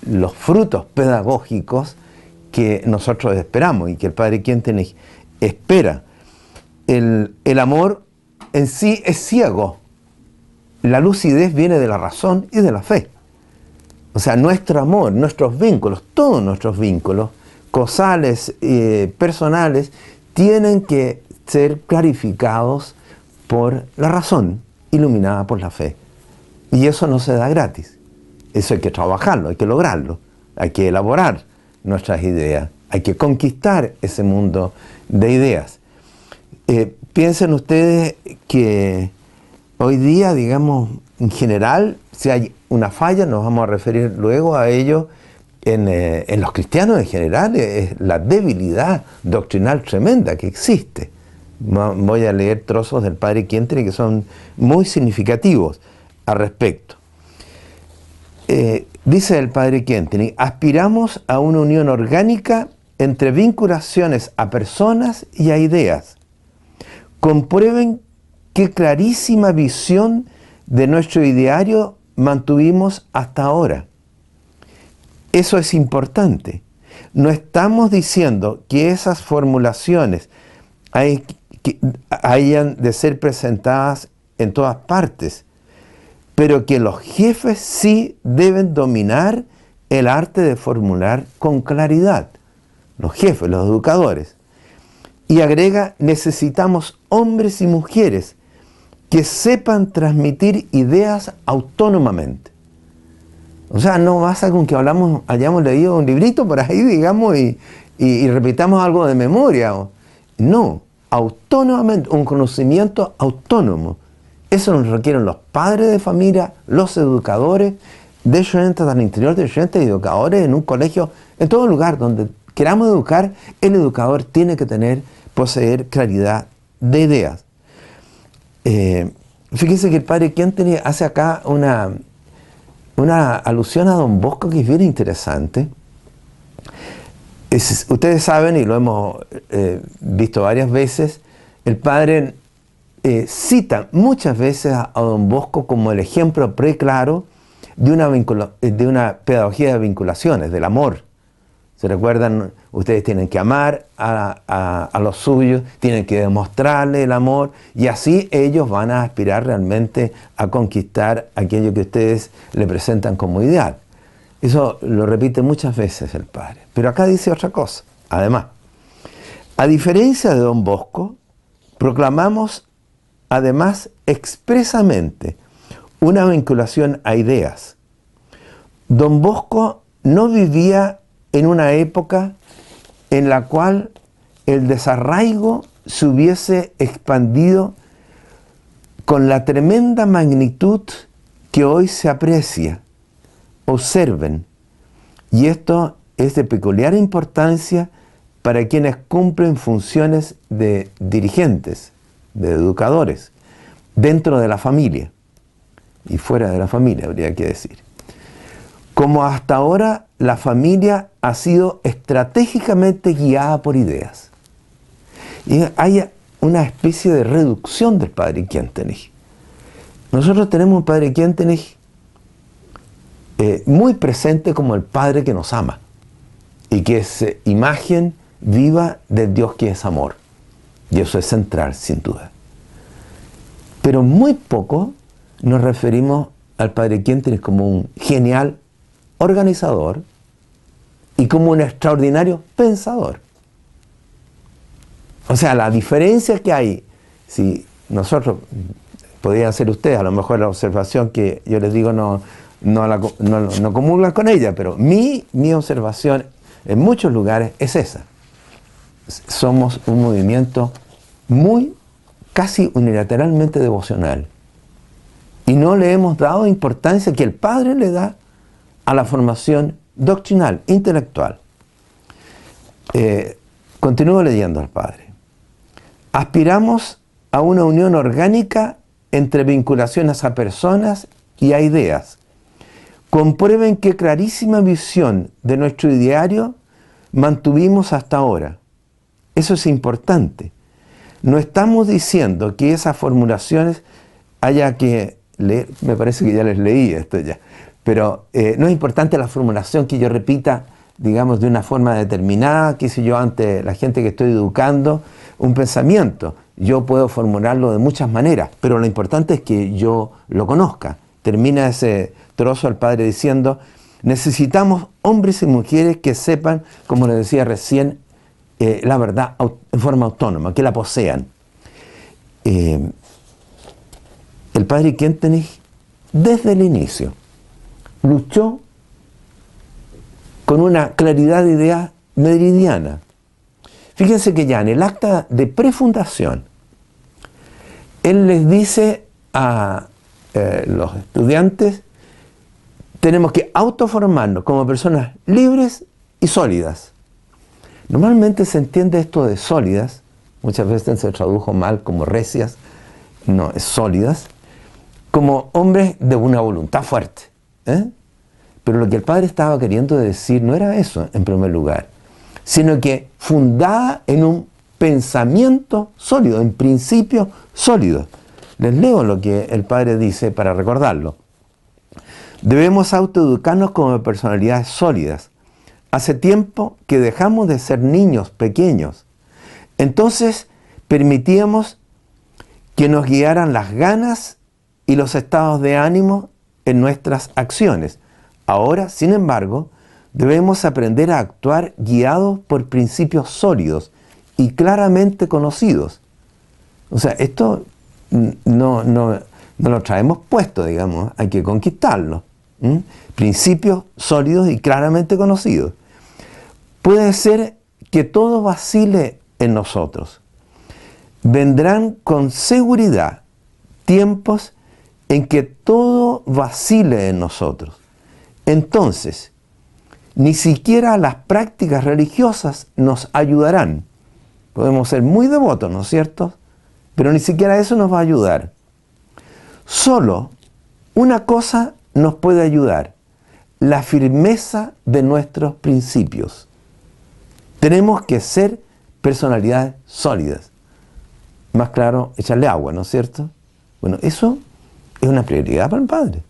los frutos pedagógicos que nosotros esperamos y que el Padre Quien espera. El, el amor en sí es ciego la lucidez viene de la razón y de la fe. O sea, nuestro amor, nuestros vínculos, todos nuestros vínculos, causales, eh, personales, tienen que ser clarificados por la razón, iluminada por la fe. Y eso no se da gratis. Eso hay que trabajarlo, hay que lograrlo, hay que elaborar nuestras ideas, hay que conquistar ese mundo de ideas. Eh, piensen ustedes que Hoy día, digamos, en general, si hay una falla, nos vamos a referir luego a ello, en, eh, los cristianos en general, es la debilidad doctrinal tremenda que existe. Voy a leer trozos del Padre Quientre que son muy significativos al respecto. Eh, dice el Padre Quientre, aspiramos a una unión orgánica entre vinculaciones a personas y a ideas. Comprueben qué clarísima visión de nuestro ideario mantuvimos hasta ahora. Eso es importante. No estamos diciendo que esas formulaciones hayan de ser presentadas en todas partes, pero que los jefes sí deben dominar el arte de formular con claridad. Los jefes, los educadores. Y agrega, necesitamos hombres y mujeres que sepan transmitir ideas autónomamente. O sea, no basta con que hablamos, hayamos leído un librito por ahí, digamos, y, y repitamos algo de memoria. No, autónomamente, un conocimiento autónomo. Eso nos requieren los padres de familia, los educadores, de estudiantes al interior de estudiantes y educadores en un colegio, en todo lugar donde queramos educar, el educador tiene que tener, poseer claridad de ideas. Eh, fíjense que el padre Quentin hace acá una, una alusión a Don Bosco que es bien interesante ustedes saben, y lo hemos eh, visto varias veces, el padre eh, cita muchas veces a, don Bosco como el ejemplo preclaro de de una pedagogía de vinculaciones, del amor. ¿Se recuerdan? Ustedes tienen que amar a, a, los suyos, tienen que demostrarle el amor y así ellos van a aspirar realmente a conquistar aquello que ustedes le presentan como ideal. Eso lo repite muchas veces el padre. Pero acá dice otra cosa. Además, a diferencia de don Bosco, proclamamos además expresamente una vinculación a ideas. Don Bosco no vivía en una época en la cual el desarraigo se hubiese expandido con la tremenda magnitud que hoy se aprecia. Observen, y esto es de peculiar importancia para quienes cumplen funciones de dirigentes, de educadores, dentro de la familia. Y fuera de la familia, habría que decir. Como hasta ahora la familia ha sido estratégicamente guiada por ideas. Y hay una especie de reducción del padre Quentenich. Nosotros tenemos un padre Quentenich eh, muy presente como el Padre que nos ama y que es eh, imagen viva del Dios que es amor. Y eso es central, sin duda. Pero muy poco nos referimos al Padre Quintenes como un genial organizador y como un extraordinario pensador. O sea, la diferencia que hay, si nosotros, podrían ser ustedes, a lo mejor la observación que yo les digo no, no, la, no, con ella, pero mi, mi observación en muchos lugares es esa. Somos un movimiento muy, casi unilateralmente devocional. Y no le hemos dado importancia que el Padre le da a la formación doctrinal, intelectual. Eh, continúo leyendo al Padre. Aspiramos a una unión orgánica entre vinculaciones a personas y a ideas, comprueben qué clarísima visión de nuestro ideario mantuvimos hasta ahora. Eso es importante. No estamos diciendo que esas formulaciones haya que leer, me parece que ya les leí esto ya, pero eh, no es importante la formulación que yo repita, digamos, de una forma determinada, qué sé yo, ante la gente que estoy educando, un pensamiento. Yo puedo formularlo de muchas maneras, pero lo importante es que yo lo conozca. Termina ese trozo al Padre diciendo, necesitamos hombres y mujeres que sepan, como le decía recién, eh, la verdad en forma autónoma, que la posean. Eh, el Padre Kentenich, desde el inicio, luchó con una claridad de idea meridiana. Fíjense que ya en el acta de prefundación, él les dice a eh, los estudiantes tenemos que autoformarnos como personas libres y sólidas. Normalmente se entiende esto de sólidas, muchas veces se tradujo mal como recias, no, es sólidas, como hombres de una voluntad fuerte. ¿Eh? Pero lo que el padre estaba queriendo decir no era eso en primer lugar, sino que fundada en un pensamiento sólido, en principios sólidos. Les leo lo que el padre dice para recordarlo. Debemos autoeducarnos como personalidades sólidas. Hace tiempo que dejamos de ser niños pequeños. Entonces permitíamos que nos guiaran las ganas y los estados de ánimo en nuestras acciones. Ahora, sin embargo, debemos aprender a actuar guiados por principios sólidos y claramente conocidos. O sea, esto no, no, lo traemos puesto, digamos, hay que conquistarlo. Principios sólidos y claramente conocidos. Puede ser que todo vacile en nosotros. Vendrán con seguridad tiempos en que todo vacile en nosotros. Entonces, ni siquiera las prácticas religiosas nos ayudarán. Podemos ser muy devotos, ¿no es cierto? Pero ni siquiera eso nos va a ayudar. Solo una cosa nos puede ayudar, la firmeza de nuestros principios. Tenemos que ser personalidades sólidas. Más claro, echarle agua, ¿no es cierto? Bueno, eso es una prioridad para el Padre.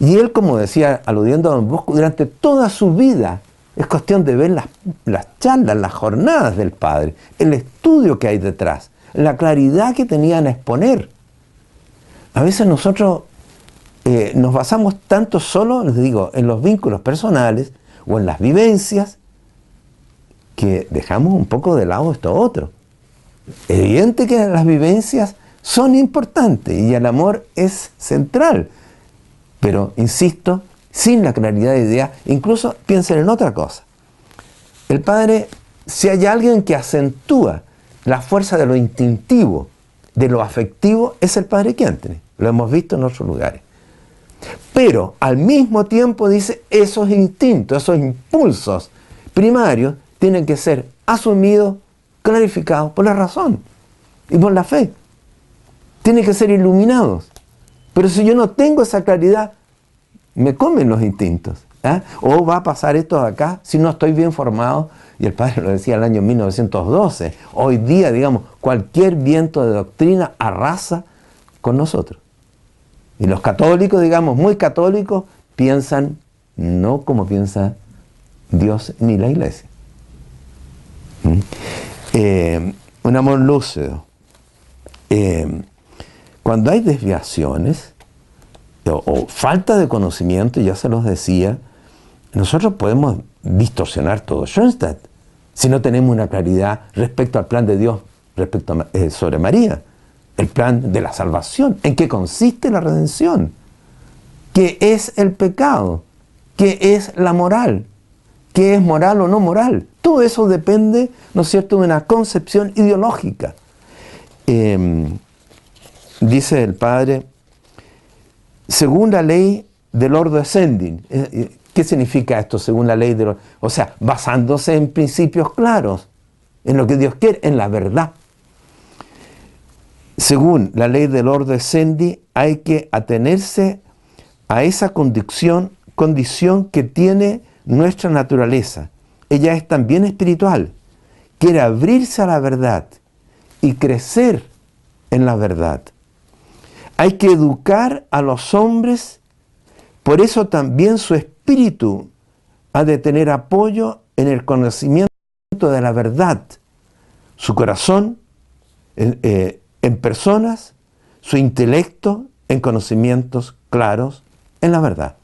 Y él, como decía, aludiendo a Don Bosco, durante toda su vida, es cuestión de ver las, las charlas, las jornadas del Padre, el estudio que hay detrás, la claridad que tenían a exponer. A veces nosotros eh, nos basamos tanto solo, les digo, en los vínculos personales o en las vivencias, que dejamos un poco de lado esto otro. Evidente que las vivencias son importantes y el amor es central. Pero, insisto, sin la claridad de idea, incluso piensen en otra cosa. El padre, si hay alguien que acentúa la fuerza de lo instintivo, de lo afectivo, es el padre Quientene. Lo hemos visto en otros lugares. Pero al mismo tiempo dice, esos instintos, esos impulsos primarios tienen que ser asumidos, clarificados por la razón y por la fe. Tienen que ser iluminados. Pero si yo no tengo esa claridad, me comen los instintos. ¿ah? O va a pasar esto acá si no estoy bien formado. Y el padre lo decía en el año 1912. Hoy día, digamos, cualquier viento de doctrina arrasa con nosotros. Y los católicos, digamos, muy católicos, piensan no como piensa Dios ni la iglesia. Eh, un amor lúcido. Eh, cuando hay desviaciones o, falta de conocimiento, ya se los decía, nosotros podemos distorsionar todo Schoenstatt si no tenemos una claridad respecto al plan de Dios respecto eh, sobre María, el plan de la salvación, en qué consiste la redención, qué es el pecado, qué es la moral, qué es moral o no moral. Todo eso depende, ¿no es cierto?, de una concepción ideológica. Em, dice el padre, según la ley del ordo ascending. Eh, eh, ¿Qué significa esto según la ley del O sea, basándose en principios claros, en lo que Dios quiere, en la verdad. Según la ley del ordo ascendi, hay que atenerse a esa condición, condición que tiene nuestra naturaleza. Ella es también espiritual. Quiere abrirse a la verdad y crecer en la verdad. Hay que educar a los hombres, por eso también su espíritu ha de tener apoyo en el conocimiento de la verdad. Su corazón en, eh, en personas, su intelecto en conocimientos claros en la verdad.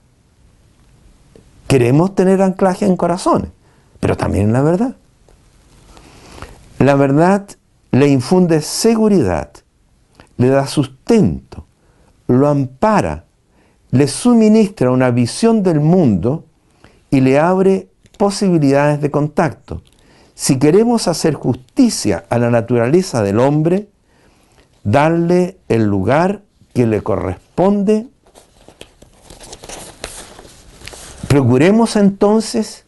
Queremos tener anclaje en corazones, pero también en la verdad. La verdad le infunde seguridad, le da sustento, lo ampara, le suministra una visión del mundo y le abre posibilidades de contacto. Si queremos hacer justicia a la naturaleza del hombre, darle el lugar que le corresponde Procuremos entonces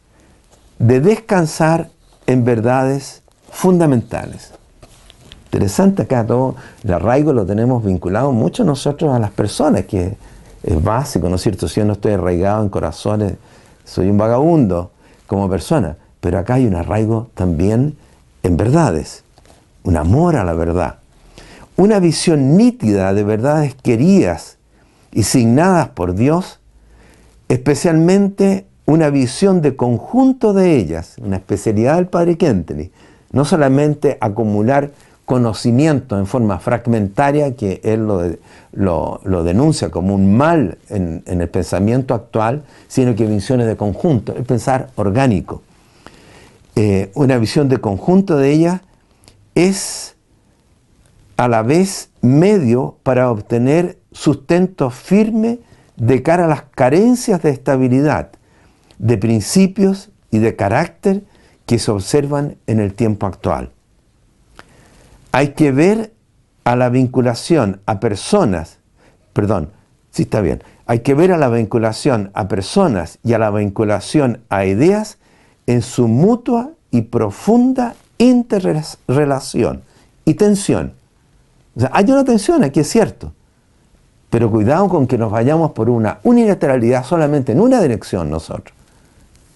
de descansar en verdades fundamentales. Interesante acá todo, el arraigo lo tenemos vinculado mucho nosotros a las personas, que es básico, ¿no es cierto? Si yo no estoy arraigado en corazones, soy un vagabundo como persona, pero acá hay un arraigo también en verdades, un amor a la verdad, una visión nítida de verdades queridas y signadas por Dios especialmente una visión de conjunto de ellas, una especialidad del Padre Kentley, no solamente acumular conocimiento en forma fragmentaria, que él lo, lo, denuncia como un mal en, el pensamiento actual, sino que visiones de conjunto, el pensar orgánico. Eh, una visión de conjunto de ella es a la vez medio para obtener sustento firme de cara a las carencias de estabilidad, de principios y de carácter que se observan en el tiempo actual. Hay que ver a la vinculación a personas, perdón, sí está bien, hay que ver a la vinculación a personas y a la vinculación a ideas en su mutua y profunda interrelación y tensión. O sea, hay una tensión aquí, es cierto, pero cuidado con que nos vayamos por una unilateralidad solamente en una dirección nosotros.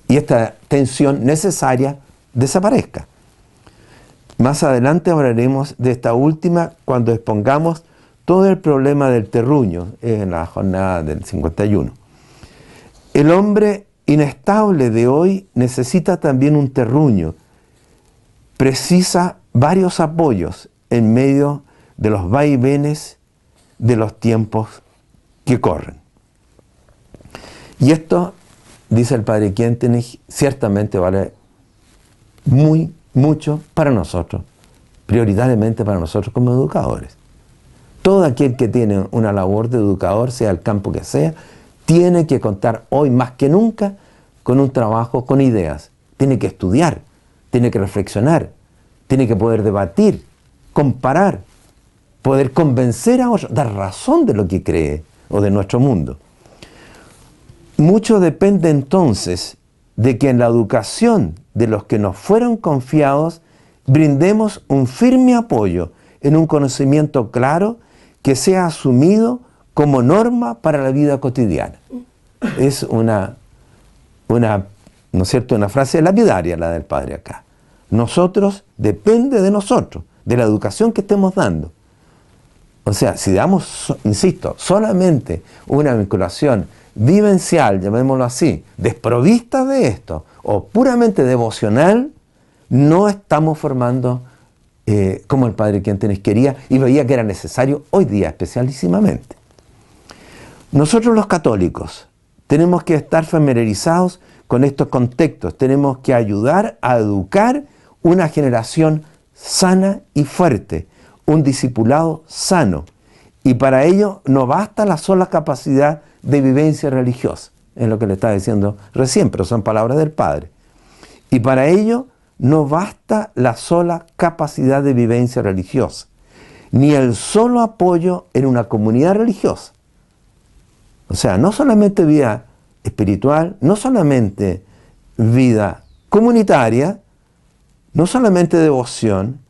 Y esta tensión necesaria desaparezca. Más adelante hablaremos de esta última cuando expongamos todo el problema del terruño en la jornada del 51. El hombre inestable de hoy necesita también un terruño, precisa varios apoyos en medio de los vaivenes de los tiempos que corren. Y esto, dice el padre Quentenich, ciertamente vale muy mucho para nosotros, prioritariamente para nosotros como educadores. Todo aquel que tiene una labor de educador, sea el campo que sea, tiene que contar hoy más que nunca con un trabajo con ideas. Tiene que estudiar, tiene que reflexionar, tiene que poder debatir, comparar, poder convencer a otros, dar razón de lo que cree o de nuestro mundo. Mucho depende entonces de que en la educación de los que nos fueron confiados brindemos un firme apoyo en un conocimiento claro que sea asumido como norma para la vida cotidiana. Es una, una, ¿no es cierto? una frase lapidaria la del padre acá. Nosotros, depende de nosotros, de la educación que estemos dando. O sea, si damos, insisto, solamente una vinculación vivencial, llamémoslo así, desprovista de esto, o puramente devocional, no estamos formando eh, como el Padre Quien quería y veía que era necesario hoy día especialísimamente. Nosotros los católicos tenemos que estar familiarizados con estos contextos, tenemos que ayudar a educar una generación sana y fuerte, un discipulado sano. Y para ello no basta la sola capacidad de vivencia religiosa, es lo que le estaba diciendo recién, pero son palabras del Padre. Y para ello no basta la sola capacidad de vivencia religiosa, ni el solo apoyo en una comunidad religiosa. O sea, no solamente vida espiritual, no solamente vida comunitaria, no solamente devoción,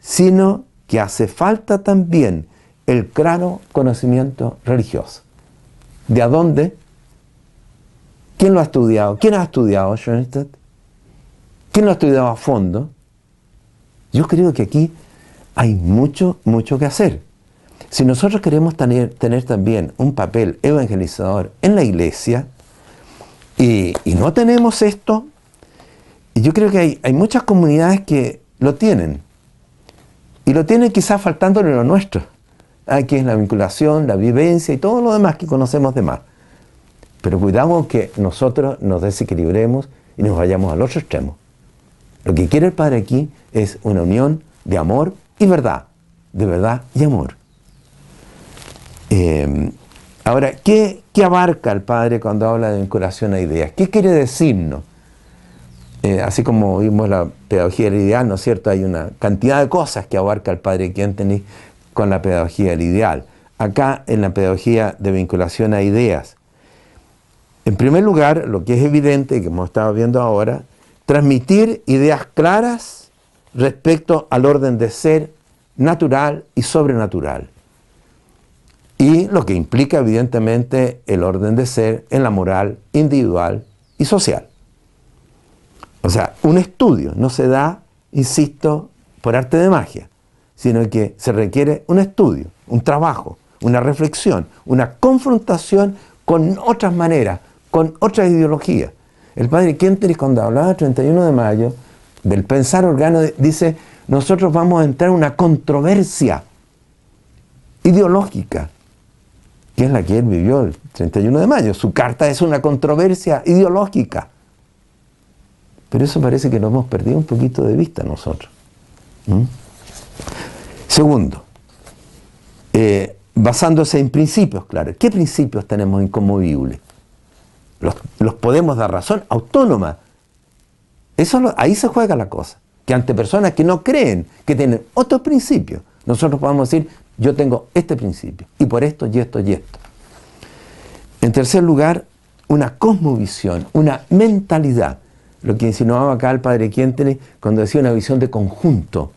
sino que hace falta también el claro conocimiento religioso. ¿De a dónde? ¿Quién lo ha estudiado? ¿Quién ha estudiado Schoenstatt? ¿Quién lo ha estudiado a fondo? Yo creo que aquí hay mucho, mucho que hacer. Si nosotros queremos tener, también un papel evangelizador en la iglesia y, no tenemos esto, yo creo que hay, hay muchas comunidades que lo tienen. Y lo tienen quizás faltándole lo nuestro. Aquí es la vinculación, la vivencia y todo lo demás que conocemos de más. Pero cuidado que nosotros nos desequilibremos y nos vayamos al otro extremo. Lo que quiere el Padre aquí es una unión de amor y verdad, de verdad y amor. Em, ahora, ¿qué, ¿qué, abarca el Padre cuando habla de vinculación a ideas? ¿Qué quiere decirnos? Eh, así como vimos la pedagogía del ideal, ¿no es cierto? Hay una cantidad de cosas que abarca el Padre Quinteni con la pedagogía del ideal. Acá en la pedagogía de vinculación a ideas. En primer lugar, lo que es evidente, que hemos estado viendo ahora, transmitir ideas claras respecto al orden de ser natural y sobrenatural. Y lo que implica evidentemente el orden de ser en la moral individual y social. O sea, un estudio no se da, insisto, por arte de magia sino que se requiere un estudio, un trabajo, una reflexión, una confrontación con otras maneras, con otras ideologías. El padre Kentrich cuando hablaba el 31 de mayo del pensar organo dice, nosotros vamos a entrar en una controversia ideológica, que es la que él vivió el 31 de mayo. Su carta es una controversia ideológica. Pero eso parece que lo hemos perdido un poquito de vista nosotros. Segundo, eh, basándose en principios, claro. ¿Qué principios tenemos inconmovibles? Los, podemos dar razón autónoma. Eso ahí se juega la cosa. Que ante personas que no creen, que tienen otros principios, nosotros podemos decir, yo tengo este principio, y por esto, y esto, y esto. En tercer lugar, una cosmovisión, una mentalidad. Lo que insinuaba acá el padre Quientele cuando decía una visión de conjunto.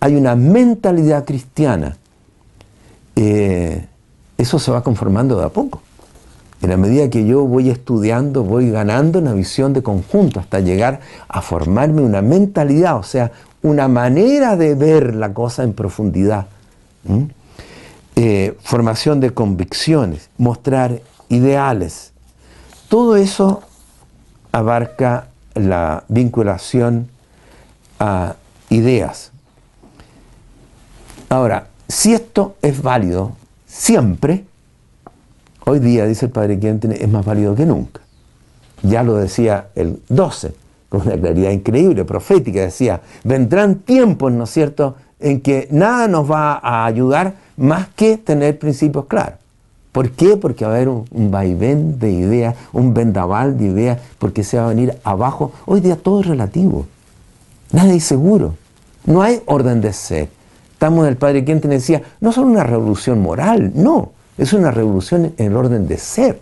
Hay una mentalidad cristiana. Eh, eso se va conformando de a poco. En la medida que yo voy estudiando, voy ganando una visión de conjunto hasta llegar a formarme una mentalidad, o sea, una manera de ver la cosa en profundidad. Eh, formación de convicciones, mostrar ideales. Todo eso abarca la vinculación a ideas. Ahora, si esto es válido siempre, hoy día, dice el padre Quintana, es más válido que nunca. Ya lo decía el 12, con una claridad increíble, profética, decía, vendrán tiempos, ¿no es cierto?, en que nada nos va a ayudar más que tener principios claros. ¿Por qué? Porque va a haber un, vaivén de ideas, un vendaval de ideas, porque se va a venir abajo. Hoy día todo es relativo, nada es seguro, no hay orden de ser. Estamos el Padre quien te decía, no son una revolución moral, no, es una revolución en el orden de ser.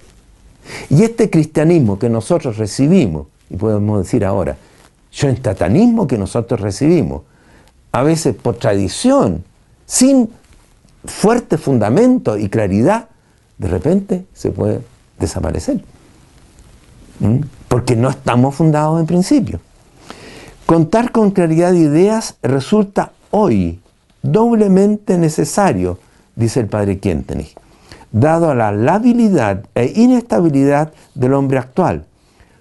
Y este cristianismo que nosotros recibimos, y podemos decir ahora, yo en tatanismo que nosotros recibimos, a veces por tradición, sin fuerte fundamento y claridad, de repente se puede desaparecer. ¿Mm? Porque no estamos fundados en principio. Contar con claridad de ideas resulta hoy doblemente necesario, dice el padre Quentenich, dado a la labilidad e inestabilidad del hombre actual.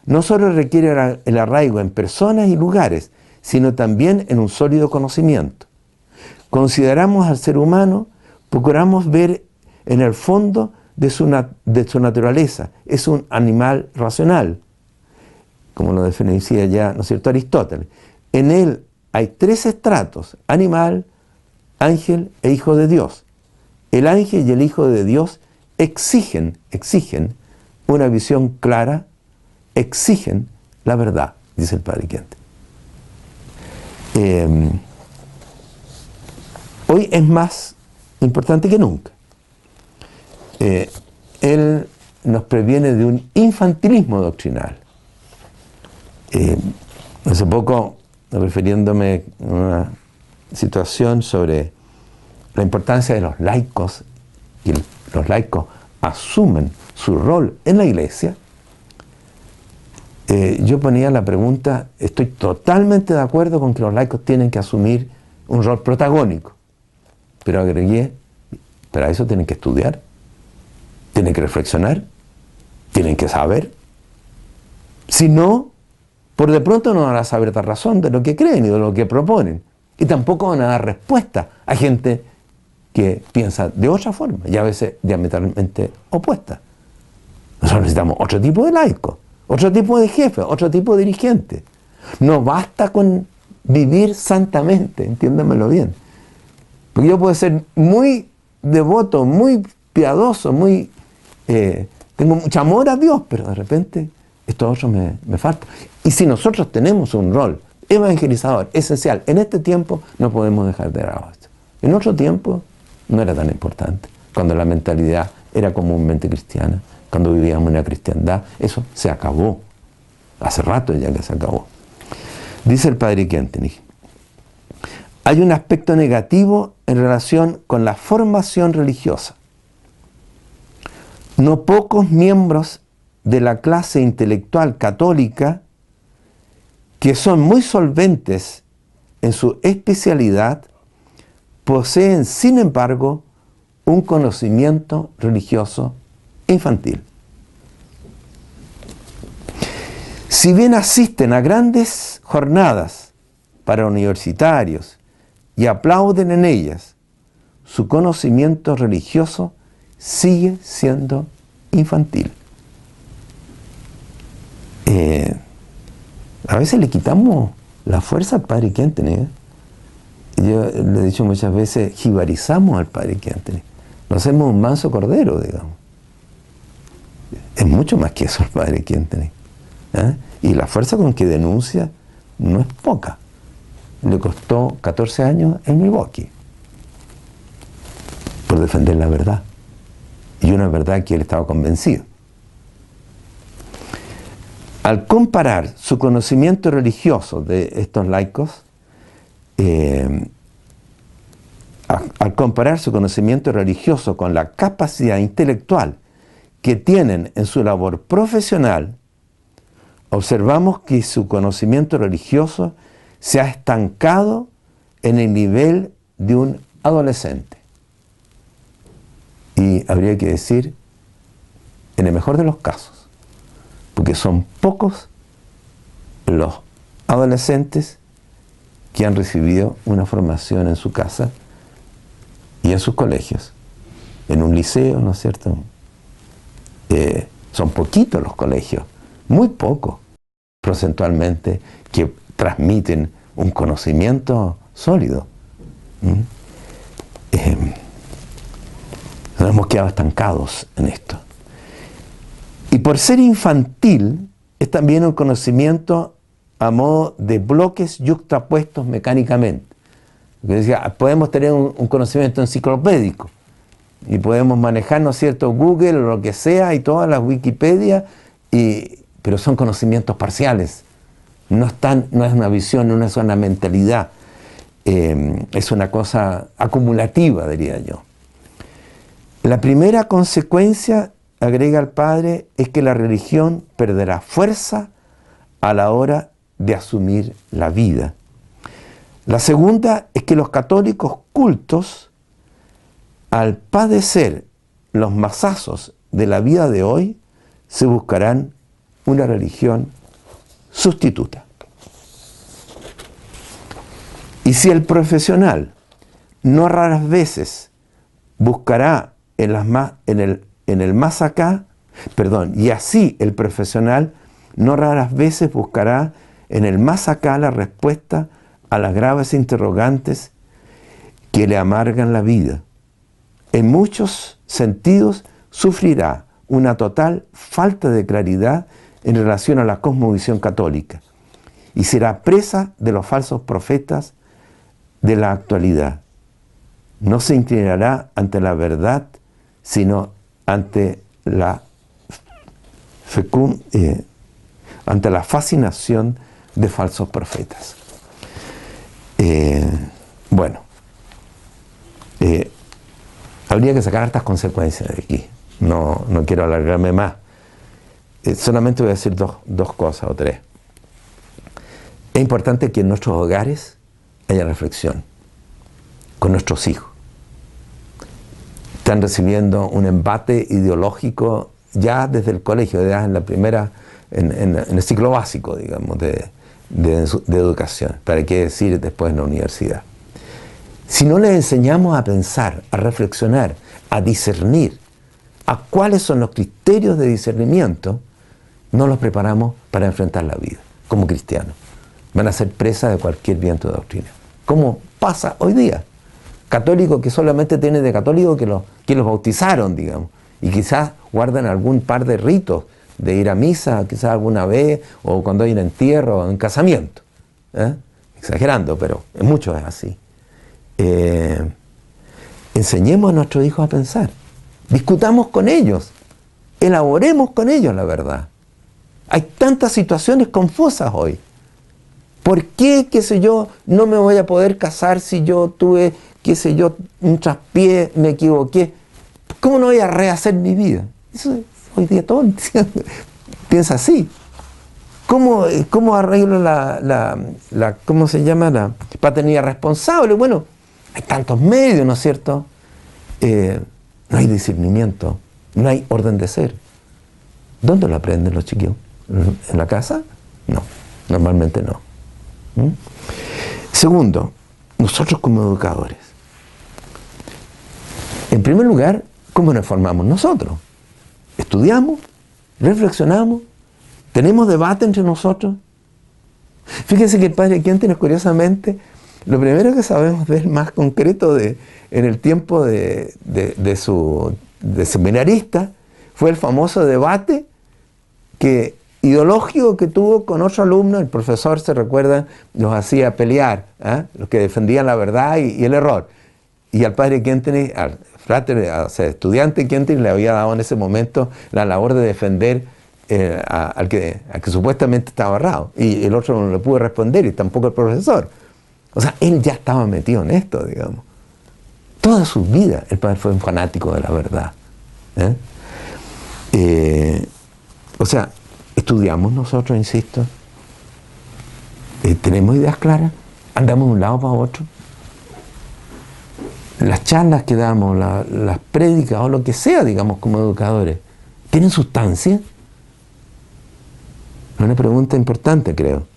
No solo requiere el arraigo en personas y lugares, sino también en un sólido conocimiento. Consideramos al ser humano, procuramos ver en el fondo de su, naturaleza. Es un animal racional, como lo decía ya, ¿no es cierto?, Aristóteles. En él hay tres estratos, animal, ángel e hijo de Dios. El ángel y el hijo de Dios exigen, exigen una visión clara, exigen la verdad, dice el Padre Quente. Em, hoy es más importante que nunca. Eh, él nos previene de un infantilismo doctrinal. Eh, hace poco, refiriéndome a una situación sobre la importancia de los laicos, y los laicos asumen su rol en la iglesia, eh, yo ponía la pregunta, estoy totalmente de acuerdo con que los laicos tienen que asumir un rol protagónico, pero agregué, para eso tienen que estudiar, tienen que reflexionar, tienen que saber. Si no, por de pronto no van a saber dar razón de lo que creen y de lo que proponen. Y tampoco van a dar respuesta a gente que piensa de otra forma y a veces diametralmente opuesta. Nosotros necesitamos otro tipo de laicos otro tipo de jefe, otro tipo de dirigente. No basta con vivir santamente, entiéndamelo bien. Porque yo puedo ser muy devoto, muy piadoso, muy... Eh, tengo mucho amor a Dios, pero de repente esto otro me, me falta. Y si nosotros tenemos un rol evangelizador esencial en este tiempo, no podemos dejar de lado esto. En otro tiempo no era tan importante, cuando la mentalidad era comúnmente cristiana cuando vivíamos en la cristiandad, eso se acabó. Hace rato ya que se acabó. Dice el padre Kentenich, hay un aspecto negativo en relación con la formación religiosa. No pocos miembros de la clase intelectual católica que son muy solventes en su especialidad poseen, sin embargo, un conocimiento religioso infantil. Si bien asisten a grandes jornadas para universitarios y aplauden en ellas, su conocimiento religioso sigue siendo infantil. Eh, a veces le quitamos la fuerza al Padre Quentin. Yo le he dicho muchas veces, jibarizamos al Padre Quentin. Lo hacemos un manso cordero, digamos. Es mucho más que eso el Padre Quentin. ¿eh? Y la fuerza con que denuncia no es poca. Le costó 14 años en Milwaukee por defender la verdad. Y una verdad que él estaba convencido. Al comparar su conocimiento religioso de estos laicos, eh, al comparar su conocimiento religioso con la capacidad intelectual que tienen en su labor profesional, observamos que su conocimiento religioso se ha estancado en el nivel de un adolescente. Y habría que decir, en el mejor de los casos, porque son pocos los adolescentes que han recibido una formación en su casa y en sus colegios, en un liceo, ¿no es cierto? Eh, son poquitos los colegios, muy pocos procentualmente, que transmiten un conocimiento sólido. ¿Mm? Eh, nos hemos quedado estancados en esto. Y por ser infantil, es también un conocimiento a modo de bloques yuxtapuestos mecánicamente. Podemos tener un, conocimiento enciclopédico y podemos manejar, ¿no es cierto?, Google o lo que sea y todas las Wikipedia, y, pero son conocimientos parciales. No, están, no es una visión, no es una mentalidad. Eh, es una cosa acumulativa, diría yo. La primera consecuencia, agrega el padre, es que la religión perderá fuerza a la hora de asumir la vida. La segunda es que los católicos cultos, al padecer los masazos de la vida de hoy, se buscarán una religión sustituta. Y si el profesional no raras veces buscará en, el, en el más acá, perdón, y así el profesional no raras veces buscará en el más acá la respuesta a las graves interrogantes que le amargan la vida. En muchos sentidos sufrirá una total falta de claridad en relación a la cosmovisión católica y será presa de los falsos profetas de la actualidad. No se inclinará ante la verdad, sino ante la, eh, ante la fascinación de falsos profetas. Eh, bueno, eh, habría que sacar estas consecuencias de aquí. No, no quiero alargarme más. solamente voy a decir dos, dos cosas o tres. Es importante que en nuestros hogares haya reflexión con nuestros hijos. Están recibiendo un embate ideológico ya desde el colegio, ya en la primera, en, el ciclo básico, digamos, de, de, educación. ¿Para qué decir después en la universidad? Si no les enseñamos a pensar, a reflexionar, a discernir, a cuáles son los criterios de discernimiento, no los preparamos para enfrentar la vida como cristianos. Van a ser presa de cualquier viento de doctrina. ¿Cómo pasa hoy día? Católicos que solamente tienen de católicos que los, que los bautizaron, digamos, y quizás guardan algún par de ritos de ir a misa, quizás alguna vez, o cuando hay un entierro, o un casamiento. ¿eh? Exagerando, pero en muchos es así. Eh, enseñemos a nuestros hijos a pensar, discutamos con ellos, elaboremos con ellos la verdad. Hay tantas situaciones confusas hoy. ¿Por qué, qué sé yo, no me voy a poder casar si yo tuve, qué sé yo, un traspié, me equivoqué? ¿Cómo no voy a rehacer mi vida? Eso hoy día todo piensa así. ¿Cómo, cómo arreglo la, ¿cómo se llama? La paternidad responsable. Bueno, hay tantos medios, ¿no es cierto? Eh, no hay discernimiento, no hay orden de ser. ¿Dónde lo aprenden los chiquillos? ¿En la casa? No, normalmente no. ¿Mm? Segundo, nosotros como educadores? En primer lugar, ¿cómo nos formamos nosotros? Estudiamos, reflexionamos, tenemos debate entre nosotros. Fíjense que el padre Quintenes, curiosamente, lo primero que sabemos ver más concreto de, en el tiempo de, su de seminarista fue el famoso debate que, ideológico que tuvo con otro alumno, el profesor se recuerda, los hacía pelear, ¿eh? los que defendían la verdad y, el error. Y al padre Quintenes, al frater, o sea, estudiante Quintenes le había dado en ese momento la labor de defender eh, al, que, al que supuestamente estaba errado. Y el otro no le pudo responder y tampoco el profesor. O sea, él ya estaba metido en esto, digamos. Toda su vida el padre fue un fanático de la verdad. ¿eh? Eh, o sea, estudiamos nosotros, insisto, eh, tenemos ideas claras, andamos de un lado para otro. Las charlas que damos, las prédicas o lo que sea, digamos, como educadores, ¿tienen sustancia? Es una pregunta importante, creo.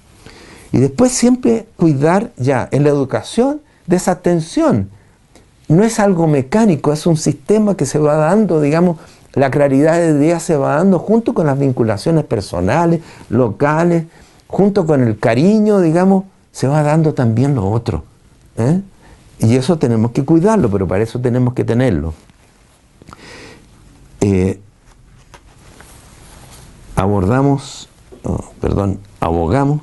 Y después siempre cuidar ya en la educación de esa atención no es algo mecánico, es un sistema que se va dando, digamos, la claridad de día se va dando junto con las vinculaciones personales, locales, junto con el cariño, digamos, se va dando también lo otro. ¿eh? Y eso tenemos que cuidarlo, pero para eso tenemos que tenerlo. Eh, abordamos, perdón, abogamos,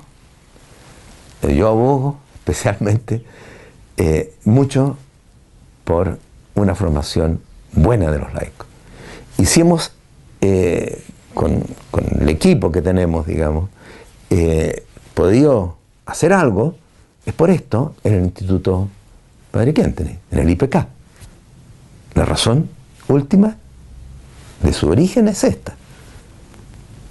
eh, yo abogo especialmente mucho por una formación buena de los laicos. Hicimos eh, con, el equipo que tenemos, digamos, eh, podido hacer algo, es por esto en el Instituto Padre Quentene, en el IPK. La razón última de su origen es esta.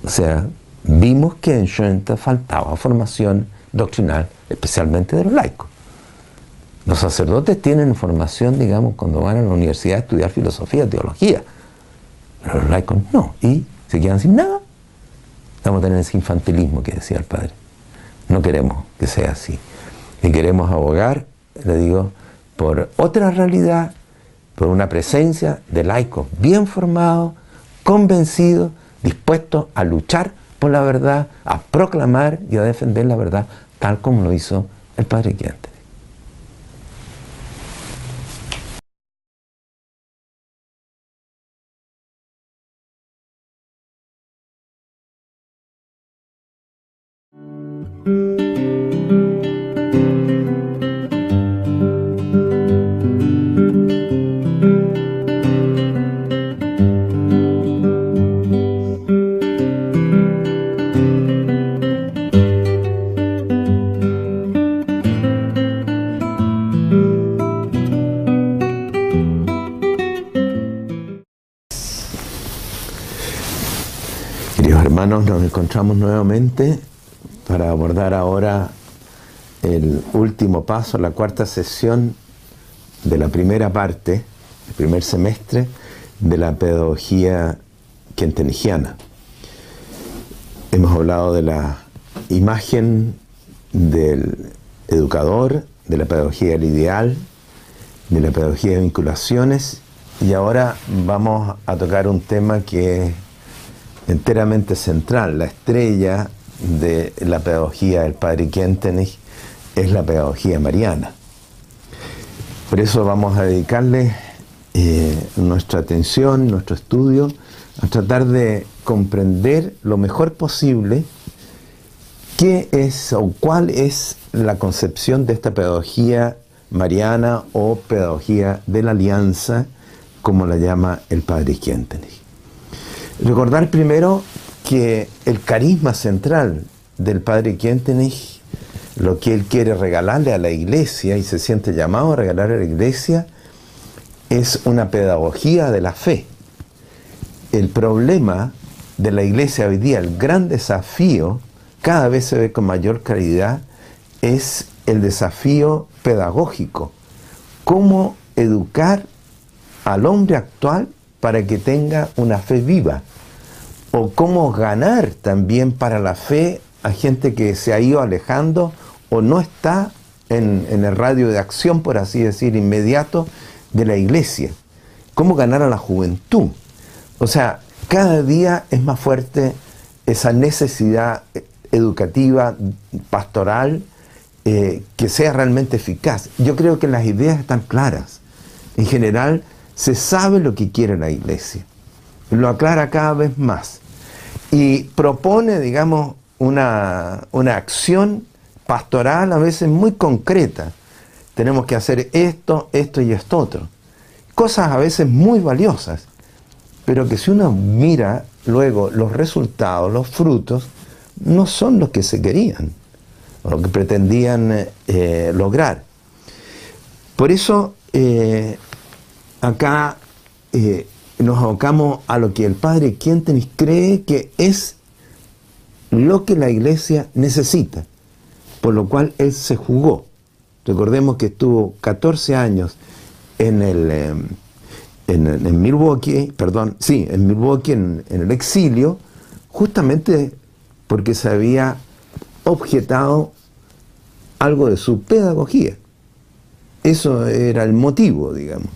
O sea, vimos que en Schoenstatt faltaba formación doctrinal, especialmente de los laicos. Los sacerdotes tienen formación, digamos, cuando van a la universidad a estudiar filosofía, teología. Pero los laicos no. Y se quedan sin nada. A tener ese infantilismo que decía el padre. No queremos que sea así. Y queremos abogar, le digo, por otra realidad, por una presencia de laicos bien formados, convencidos, dispuestos a luchar por la verdad, a proclamar y a defender la verdad, tal como lo hizo el padre Quiente. Nuevamente para abordar ahora el último paso, la cuarta sesión de la primera parte, el primer semestre de la pedagogía quentenigiana. Hemos hablado de la imagen del educador, de la pedagogía del ideal, de la pedagogía de vinculaciones y ahora vamos a tocar un tema que enteramente central, la estrella de la pedagogía del padre Kentenich es la pedagogía mariana. Por eso vamos a dedicarle eh, nuestra atención, nuestro estudio, a tratar de comprender lo mejor posible qué es o cuál es la concepción de esta pedagogía mariana o pedagogía de la alianza, como la llama el padre Kentenich. Recordar primero que el carisma central del padre Quentenich, lo que él quiere regalarle a la iglesia y se siente llamado a regalar a la iglesia, es una pedagogía de la fe. El problema de la iglesia hoy día, el gran desafío, cada vez se ve con mayor claridad, es el desafío pedagógico. Cómo educar al hombre actual para que tenga una fe viva. O cómo ganar también para la fe a gente que se ha ido alejando o no está en, el radio de acción, por así decir, inmediato de la iglesia. ¿Cómo ganar a la juventud? O sea, cada día es más fuerte esa necesidad educativa, pastoral, eh, que sea realmente eficaz. Yo creo que las ideas están claras. En general, se sabe lo que quiere la iglesia. Lo aclara cada vez más. Y propone, digamos, una, una acción pastoral a veces muy concreta. Tenemos que hacer esto, esto y esto otro. Cosas a veces muy valiosas, pero que si uno mira luego los resultados, los frutos, no son los que se querían, o lo que pretendían eh, lograr. Por eso eh, acá eh, nos abocamos a lo que el padre Quientenis cree que es lo que la iglesia necesita, por lo cual él se jugó. Recordemos que estuvo 14 años en el en, Milwaukee, perdón, sí, en Milwaukee, en, en el exilio, justamente porque se había objetado algo de su pedagogía. Eso era el motivo, digamos.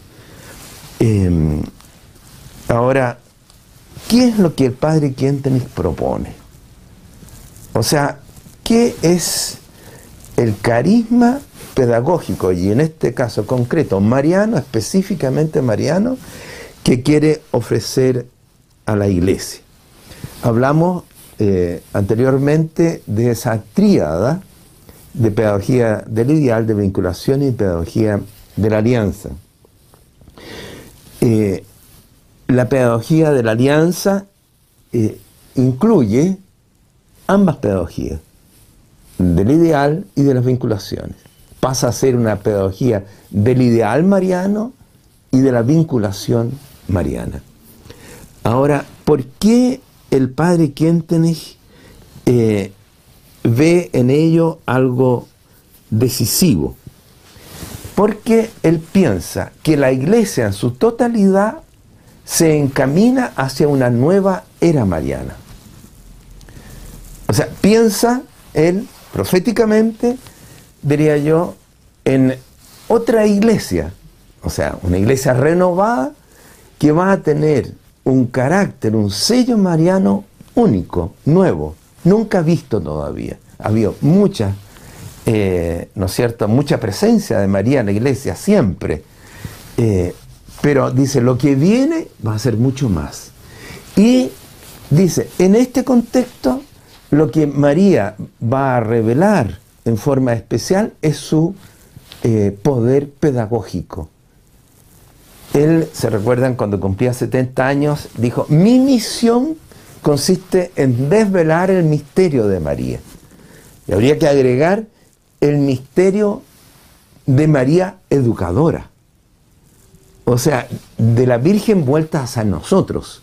Em, ahora, ¿qué es lo que el padre Quentenis propone? O sea, ¿qué es el carisma pedagógico y en este caso concreto, Mariano, específicamente Mariano, que quiere ofrecer a la iglesia? Hablamos eh, anteriormente de esa tríada de pedagogía del ideal, de vinculación y pedagogía de la alianza. Eh, la pedagogía de la alianza eh, incluye ambas pedagogías, del ideal y de las vinculaciones. Pasa a ser una pedagogía del ideal mariano y de la vinculación mariana. Ahora, ¿por qué el padre Quentenich eh, ve en ello algo decisivo, porque él piensa que la iglesia en su totalidad se encamina hacia una nueva era mariana. O sea, piensa él proféticamente, diría yo, en otra iglesia, o sea, una iglesia renovada que va a tener un carácter, un sello mariano único, nuevo, nunca visto todavía. Ha habido mucha, eh, ¿no es cierto?, mucha presencia de María en la iglesia, siempre. Eh, pero dice, lo que viene va a ser mucho más. Y dice, en este contexto, lo que María va a revelar en forma especial es su eh, poder pedagógico. Él, se recuerdan, cuando cumplía 70 años, dijo, mi misión consiste en desvelar el misterio de María. Y habría que agregar el misterio de María educadora. O sea, de la Virgen vuelta hacia nosotros.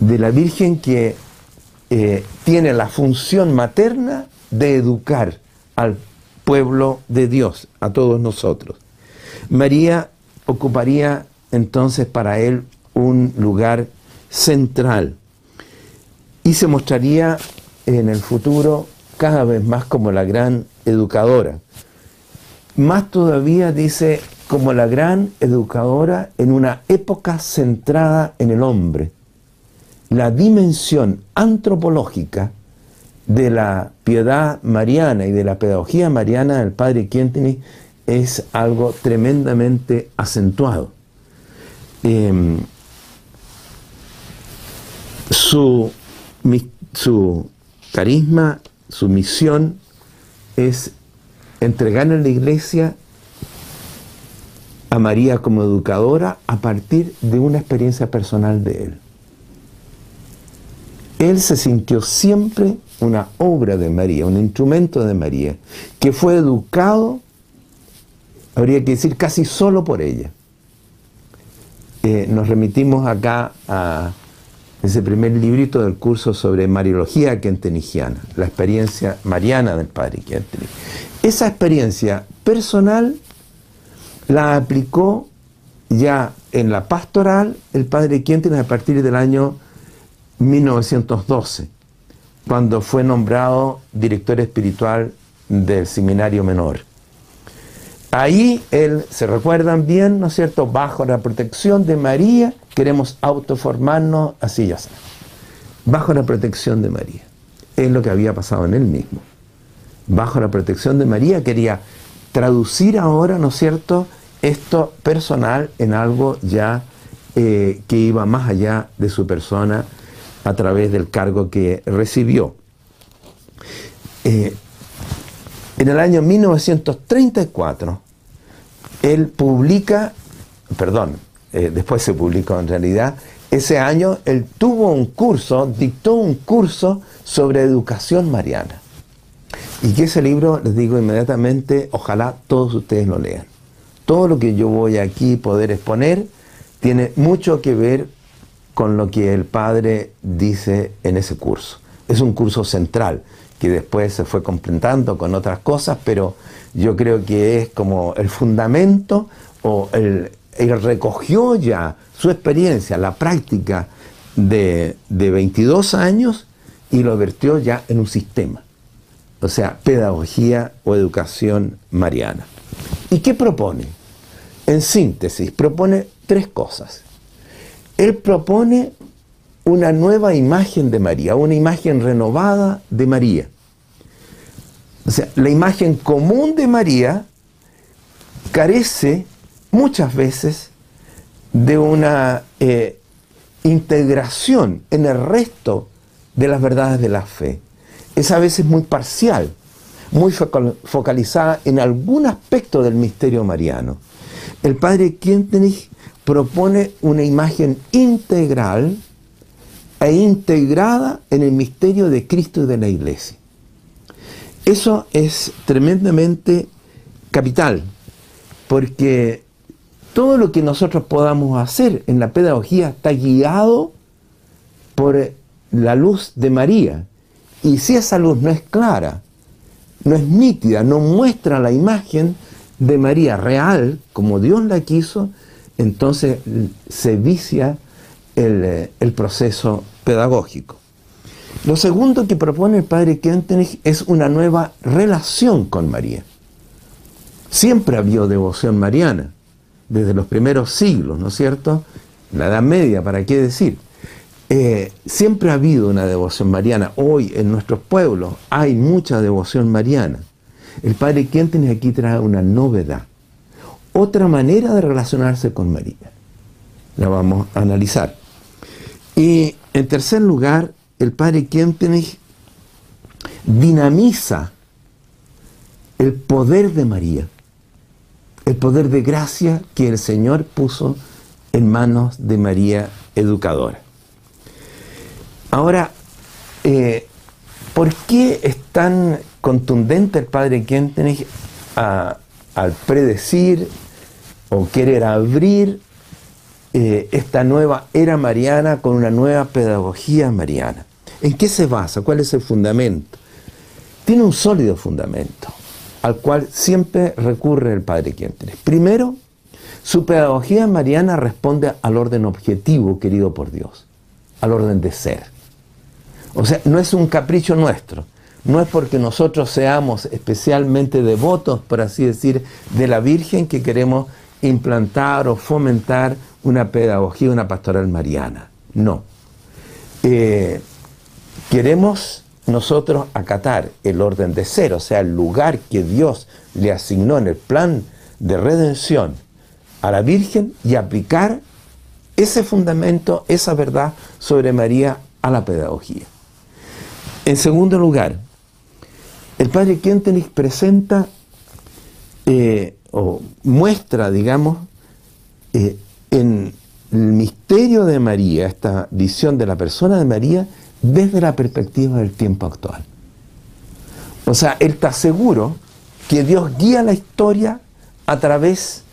De la Virgen que eh, tiene la función materna de educar al pueblo de Dios, a todos nosotros. María ocuparía entonces para él un lugar central y se mostraría en el futuro cada vez más como la gran educadora. Más todavía dice como la gran educadora en una época centrada en el hombre. La dimensión antropológica de la piedad mariana y de la pedagogía mariana del padre Quintini es algo tremendamente acentuado. Em, su, su carisma, su misión es entregar en la iglesia a María como educadora a partir de una experiencia personal de él. Él se sintió siempre una obra de María, un instrumento de María, que fue educado habría que decir casi solo por ella. Eh, nos remitimos acá a ese primer librito del curso sobre Mariología Quentenigiana, la experiencia mariana del padre Quentenich. Esa experiencia personal la aplicó ya en la pastoral el padre Quentenich a partir del año 1912, cuando fue nombrado director espiritual del seminario menor ahí él, se recuerdan bien, ¿no es cierto? Bajo la protección de María, queremos autoformarnos así ya está. Bajo la protección de María. Es lo que había pasado en él mismo. Bajo la protección de María quería traducir ahora, ¿no es cierto?, esto personal en algo ya eh, que iba más allá de su persona a través del cargo que recibió. Eh, en el año 1934, él publica, perdón, eh, después se publicó en realidad, ese año él tuvo un curso, dictó un curso sobre educación mariana. Y que ese libro, les digo inmediatamente, ojalá todos ustedes lo lean. Todo lo que yo voy aquí poder exponer tiene mucho que ver con lo que el padre dice en ese curso. Es un curso central que después se fue completando con otras cosas, pero yo creo que es como el fundamento o el, él recogió ya su experiencia, la práctica de, de 22 años y lo vertió ya en un sistema. O sea, pedagogía o educación mariana. ¿Y qué propone? En síntesis, propone tres cosas. Él propone una nueva imagen de María, una imagen renovada de María. O sea, la imagen común de María carece muchas veces de una eh, integración en el resto de las verdades de la fe. Es a veces muy parcial, muy focalizada en algún aspecto del misterio mariano. El padre Kientenich propone una imagen integral e integrada en el misterio de Cristo y de la Iglesia. Eso es tremendamente capital, porque todo lo que nosotros podamos hacer en la pedagogía está guiado por la luz de María. Y si esa luz no es clara, no es nítida, no muestra la imagen de María real, como Dios la quiso, entonces se vicia el, proceso pedagógico. Lo segundo que propone el padre Kentenich es una nueva relación con María. Siempre ha habido devoción mariana, desde los primeros siglos, ¿no es cierto? La Edad Media, ¿para qué decir? Eh, siempre ha habido una devoción mariana. Hoy en nuestros pueblos hay mucha devoción mariana. El padre Kentenich aquí trae una novedad otra manera de relacionarse con María. La vamos a analizar. Y en tercer lugar, el padre Kempenich dinamiza el poder de María, el poder de gracia que el Señor puso en manos de María Educadora. Ahora, eh, ¿por qué es tan contundente el padre Kentenich al predecir o querer abrir eh, esta nueva era mariana con una nueva pedagogía mariana. ¿En qué se basa? ¿Cuál es el fundamento? Tiene un sólido fundamento al cual siempre recurre el Padre Quientres. Primero, su pedagogía mariana responde al orden objetivo querido por Dios, al orden de ser. O sea, no es un capricho nuestro, no es porque nosotros seamos especialmente devotos, por así decir, de la Virgen que queremos implantar o fomentar una pedagogía, una pastoral mariana. No. Eh, queremos nosotros acatar el orden de ser, o sea, el lugar que Dios le asignó en el plan de redención a la Virgen y aplicar ese fundamento, esa verdad sobre María a la pedagogía. En segundo lugar, el padre Kentenich presenta eh, o muestra, digamos, eh, en el misterio de María, esta visión de la persona de María, desde la perspectiva del tiempo actual. O sea, él está seguro que Dios guía la historia a través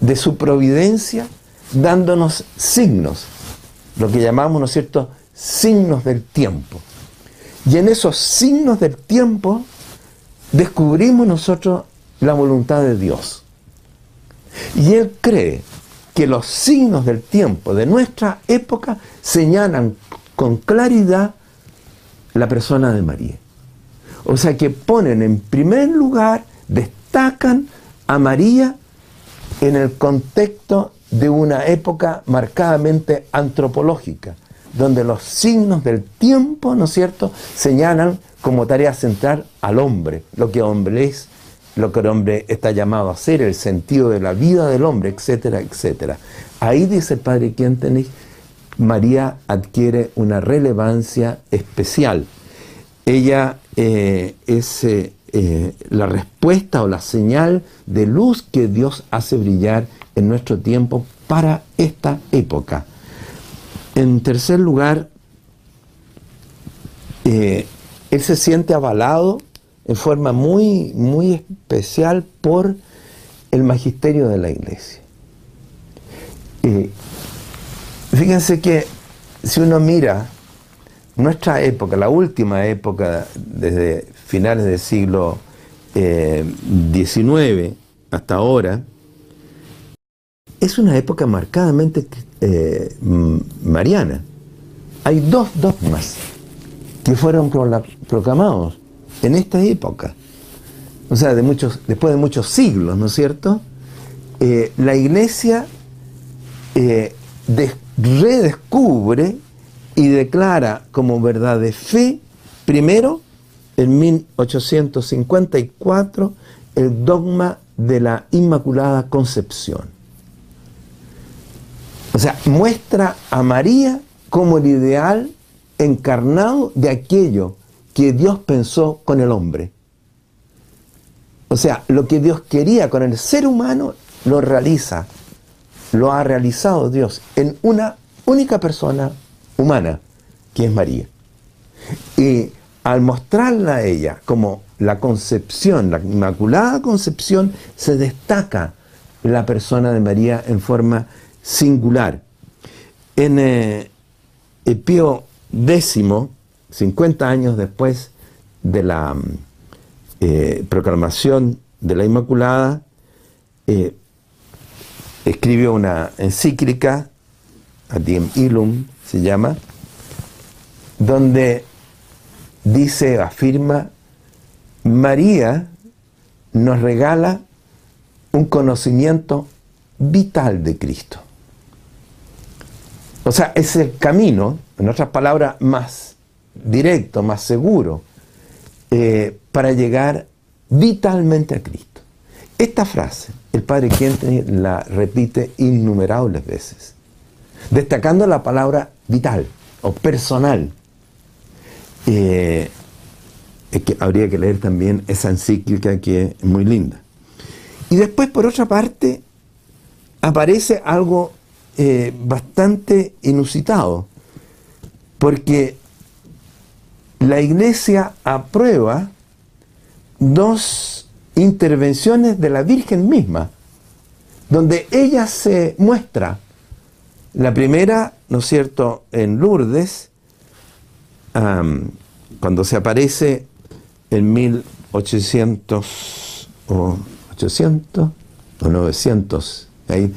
de su providencia, dándonos signos, lo que llamamos, ¿no es cierto?, signos del tiempo. Y en esos signos del tiempo descubrimos nosotros la voluntad de Dios. Y él cree que los signos del tiempo de nuestra época señalan con claridad la persona de María. O sea que ponen en primer lugar, destacan a María en el contexto de una época marcadamente antropológica, donde los signos del tiempo, ¿no es cierto?, señalan como tarea central al hombre, lo que hombre es, lo que el hombre está llamado a ser, el sentido de la vida del hombre, etcétera, etcétera. Ahí dice el padre Quentenich, María adquiere una relevancia especial. Ella eh, es eh, eh, la respuesta o la señal de luz que Dios hace brillar en nuestro tiempo para esta época. En tercer lugar, él se siente avalado en forma muy, muy especial por el magisterio de la iglesia. fíjense que si uno mira nuestra época, la última época, desde finales del siglo XIX eh, hasta ahora, es una época marcadamente eh, mariana. Hay dos dogmas que fueron proclamados en esta época, o sea, después de muchos siglos, ¿no es cierto? Eh, la iglesia eh, redescubre y declara como verdad de fe, primero, en 1854, el dogma de la Inmaculada Concepción. O sea, muestra a María como el ideal encarnado de aquello que Dios pensó con el hombre. O sea, lo que Dios quería con el ser humano lo realiza, lo ha realizado Dios en una única persona humana, que es María. Y al mostrarla a ella como la concepción, la inmaculada concepción, se destaca la persona de María en forma singular. En eh, Pío X, 50 años después de la eh, proclamación de la Inmaculada, eh, escribió una encíclica, Adiem Ilum se llama, donde dice, afirma, María nos regala un conocimiento vital de Cristo. O sea, es el camino, en otras palabras, más directo, más seguro, eh, para llegar vitalmente a Cristo. Esta frase, el padre Quien la repite innumerables veces, destacando la palabra vital o personal. Eh, que habría que leer también esa encíclica que es muy linda. Y después, por otra parte, aparece algo eh, bastante inusitado, porque la iglesia aprueba dos intervenciones de la Virgen misma, donde ella se muestra. La primera, ¿no es cierto?, en Lourdes, cuando se aparece en 1800 o 800 o 900, ahí,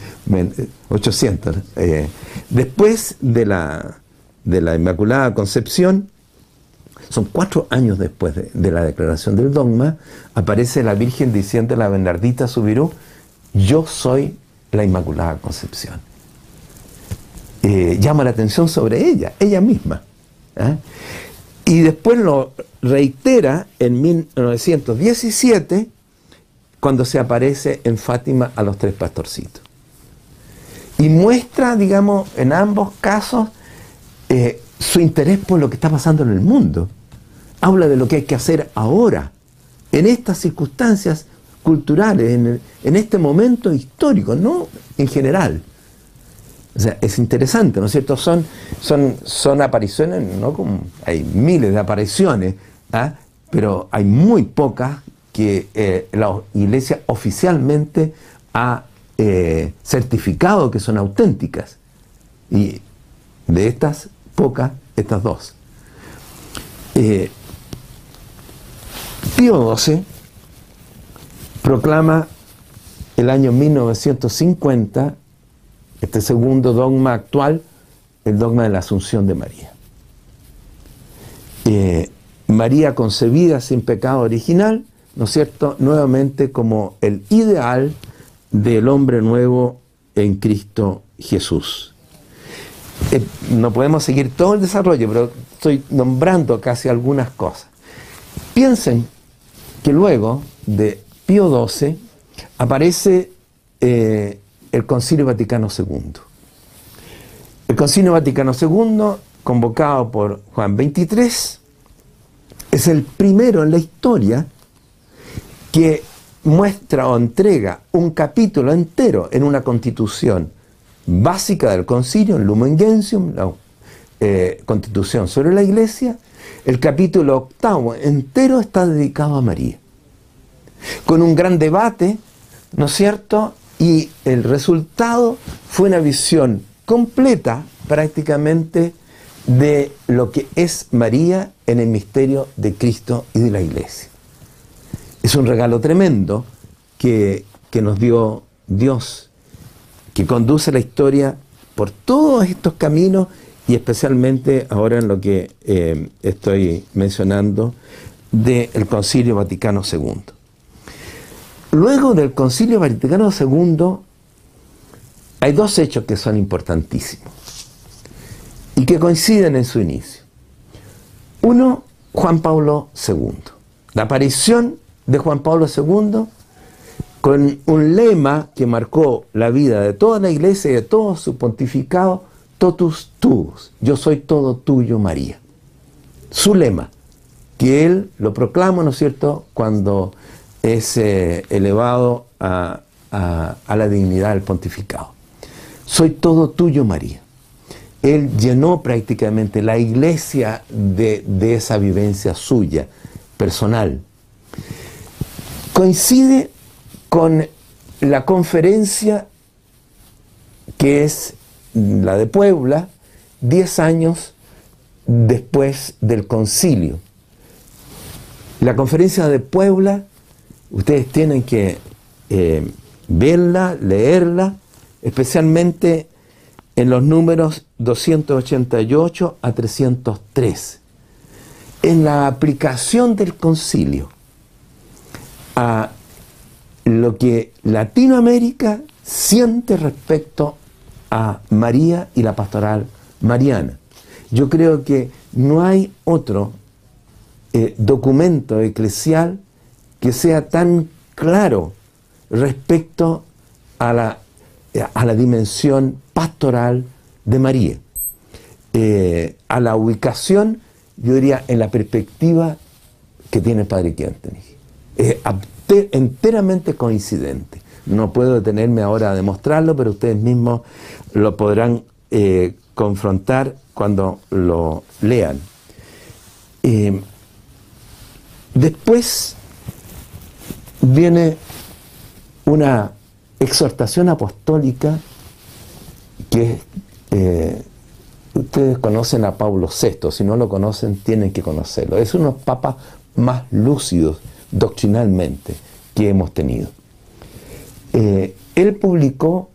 800. Eh, después de la, de la Inmaculada Concepción, son cuatro años después de, la declaración del dogma, aparece la Virgen diciendo a la Bernardita Subirú, yo soy la Inmaculada Concepción. Eh, llama la atención sobre ella, ella misma. ¿eh? Y después lo reitera en 1917, cuando se aparece en Fátima a los tres pastorcitos. Y muestra, digamos, en ambos casos, eh, su interés por lo que está pasando en el mundo habla de lo que hay que hacer ahora, en estas circunstancias culturales, en, este momento histórico, no en general. O sea, es interesante, ¿no es cierto? Son, son, son apariciones, ¿no? Como hay miles de apariciones, ¿ah? pero hay muy pocas que eh, la iglesia oficialmente ha eh, certificado que son auténticas. Y de estas pocas, estas dos. Eh, Pío XII proclama el año 1950 este segundo dogma actual, el dogma de la Asunción de María. Eh, María concebida sin pecado original, ¿no es cierto?, nuevamente como el ideal del hombre nuevo en Cristo Jesús. Eh, no podemos seguir todo el desarrollo, pero estoy nombrando casi algunas cosas. Piensen que luego de Pío XII aparece eh, el Concilio Vaticano II. El Concilio Vaticano II, convocado por Juan XXIII, es el primero en la historia que muestra o entrega un capítulo entero en una constitución básica del concilio, en Lumen Gentium, la eh, constitución sobre la iglesia, el capítulo octavo entero está dedicado a María. Con un gran debate, ¿no es cierto? Y el resultado fue una visión completa prácticamente de lo que es María en el misterio de Cristo y de la iglesia. Es un regalo tremendo que, nos dio Dios, que conduce la historia por todos estos caminos y especialmente ahora en lo que eh, estoy mencionando del Concilio Vaticano II. Luego del Concilio Vaticano II hay dos hechos que son importantísimos y que coinciden en su inicio. Uno, Juan Pablo II. La aparición de Juan Pablo II con un lema que marcó la vida de toda la iglesia y de todo su pontificado, totus tuus, yo soy todo tuyo María. Su lema, que él lo proclama, ¿no es cierto?, cuando es eh, elevado a, la dignidad del pontificado. Soy todo tuyo María. Él llenó prácticamente la iglesia de, de esa vivencia suya, personal coincide con la conferencia que es la de Puebla, 10 años después del concilio. La conferencia de Puebla, ustedes tienen que eh, verla, leerla, especialmente en los números 288 a 303. En la aplicación del concilio a lo que Latinoamérica siente respecto a María y la pastoral mariana. Yo creo que no hay otro eh, documento eclesial que sea tan claro respecto a la, a la dimensión pastoral de María, eh, a la ubicación, yo diría, en la perspectiva que tiene el Padre Quintanilla es enteramente coincidente. No puedo detenerme ahora a demostrarlo, pero ustedes mismos lo podrán eh, confrontar cuando lo lean. Eh, después viene una exhortación apostólica que eh, ustedes conocen a Pablo VI, si no lo conocen tienen que conocerlo. Es uno de los papas más lúcidos doctrinalmente que hemos tenido. Eh, él publicó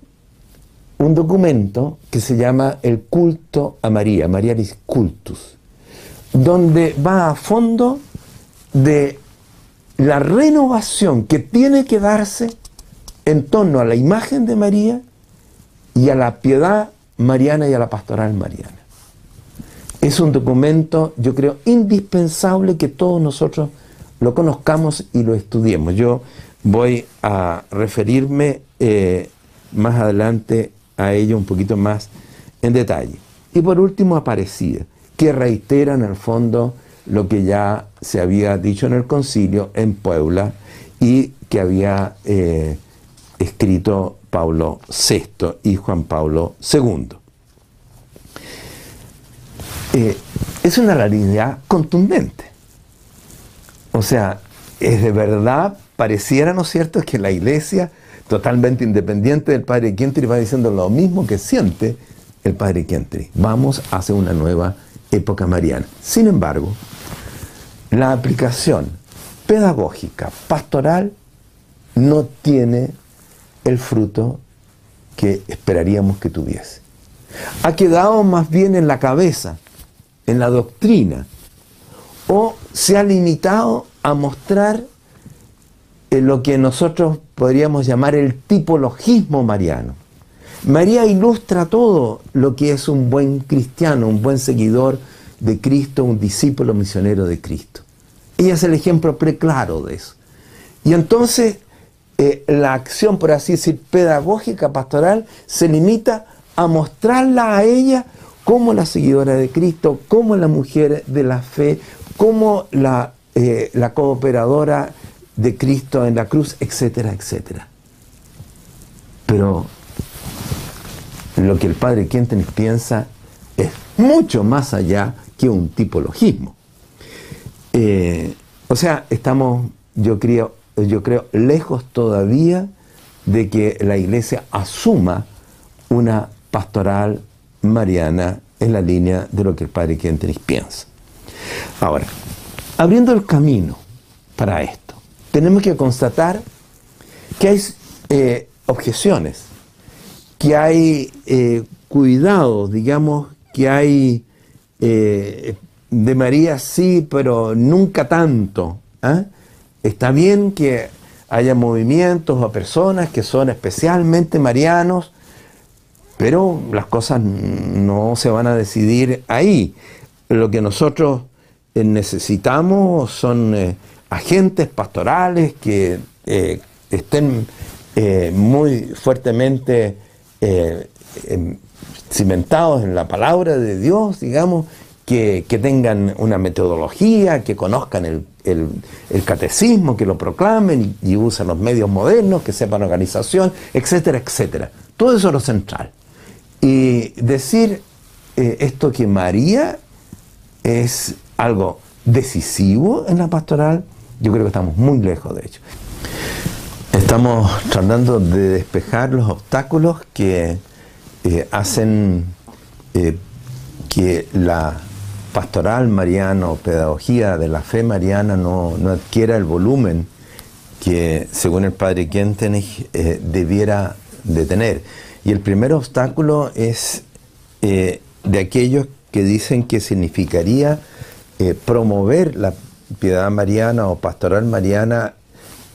un documento que se llama El culto a María, Marialis Cultus, donde va a fondo de la renovación que tiene que darse en torno a la imagen de María y a la piedad mariana y a la pastoral mariana. Es un documento, yo creo, indispensable que todos nosotros lo conozcamos y lo estudiemos. Yo voy a referirme eh, más adelante a ello un poquito más en detalle. Y por último, Aparecida, que reitera en el fondo lo que ya se había dicho en el concilio en Puebla y que había eh, escrito Pablo VI y Juan Pablo II. Eh, es una realidad contundente. O sea, es de verdad, pareciera, ¿no es cierto?, que la iglesia, totalmente independiente del Padre Quintri, va diciendo lo mismo que siente el Padre Quintri. Vamos hacia una nueva época mariana. Sin embargo, la aplicación pedagógica, pastoral, no tiene el fruto que esperaríamos que tuviese. Ha quedado más bien en la cabeza, en la doctrina, o se ha limitado a mostrar lo que nosotros podríamos llamar el tipologismo mariano. María ilustra todo lo que es un buen cristiano, un buen seguidor de Cristo, un discípulo misionero de Cristo. Ella es el ejemplo preclaro de eso. Y entonces eh, la acción, por así decir, pedagógica, pastoral, se limita a mostrarla a ella como la seguidora de Cristo, como la mujer de la fe, como la, eh, la cooperadora de Cristo en la cruz, etcétera, etcétera. Pero lo que el padre Quentin piensa es mucho más allá que un tipologismo. Eh, o sea, estamos, yo creo, yo creo, lejos todavía de que la iglesia asuma una pastoral mariana en la línea de lo que el padre Quentin piensa. Ahora, abriendo el camino para esto, tenemos que constatar que hay eh, objeciones, que hay eh, cuidados, digamos, que hay eh, de María sí, pero nunca tanto. ¿ah? Está bien que haya movimientos o personas que son especialmente marianos, pero las cosas no se van a decidir ahí. Lo que nosotros necesitamos son agentes pastorales que eh, estén eh, muy fuertemente eh, em, cimentados en la palabra de Dios, digamos, que, tengan una metodología, que conozcan el, catecismo, que lo proclamen y, usen los medios modernos, que sepan organización, etcétera, etcétera. Todo eso es lo central. Y decir esto que María es algo decisivo en la pastoral, yo creo que estamos muy lejos de ello. Estamos tratando de despejar los obstáculos que eh, hacen eh, que la pastoral mariana o pedagogía de la fe mariana no, adquiera el volumen que, según el padre Kentenich, eh, debiera de tener. Y el primer obstáculo es de aquellos que dicen que significaría promover la piedad mariana o pastoral mariana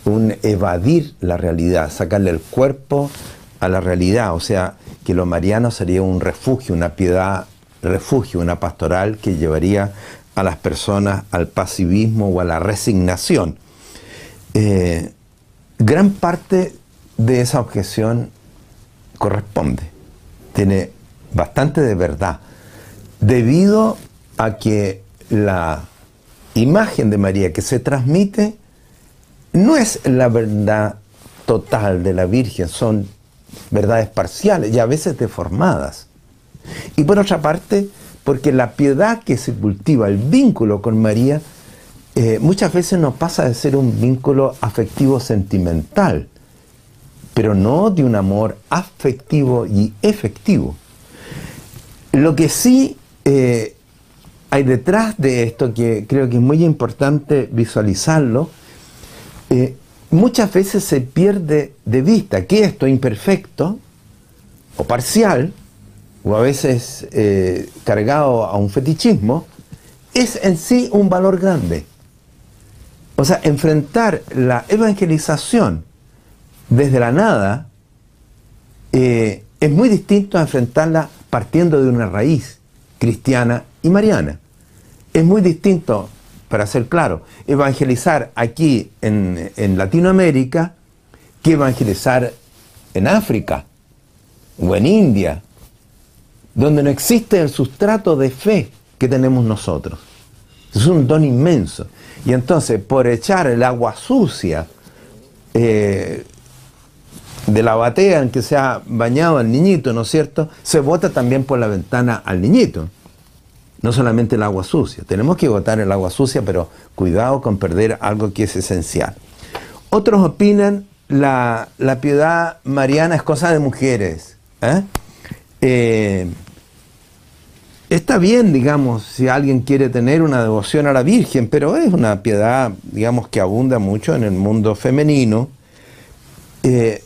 un evadir la realidad, sacarle el cuerpo a la realidad, o sea, que lo mariano sería un refugio, una piedad refugio, una pastoral que llevaría a las personas al pasivismo o a la resignación. Eh, gran parte de esa objeción corresponde, tiene bastante de verdad, debido a que la imagen de María que se transmite no es la verdad total de la Virgen, son verdades parciales y a veces deformadas. Y por otra parte, porque la piedad que se cultiva, el vínculo con María, eh, muchas veces nos pasa de ser un vínculo afectivo sentimental, pero no de un amor afectivo y efectivo. Lo que sí eh, hay detrás de esto que creo que es muy importante visualizarlo, eh, muchas veces se pierde de vista que esto imperfecto o parcial, o a veces eh, cargado a un fetichismo, es en sí un valor grande. O sea, enfrentar la evangelización desde la nada eh, es muy distinto a enfrentarla partiendo de una raíz cristiana y mariana. Es muy distinto, para ser claro, evangelizar aquí en, Latinoamérica que evangelizar en África o en India, donde no existe el sustrato de fe que tenemos nosotros. Es un don inmenso. Y entonces, por echar el agua sucia eh, de la batea en que se ha bañado al niñito, ¿no es cierto?, se bota también por la ventana al niñito no solamente el agua sucia. Tenemos que botar el agua sucia, pero cuidado con perder algo que es esencial. Otros opinan la, la piedad mariana es cosa de mujeres. ¿eh? Eh, está bien, digamos, si alguien quiere tener una devoción a la Virgen, pero es una piedad, digamos, que abunda mucho en el mundo femenino. Eh,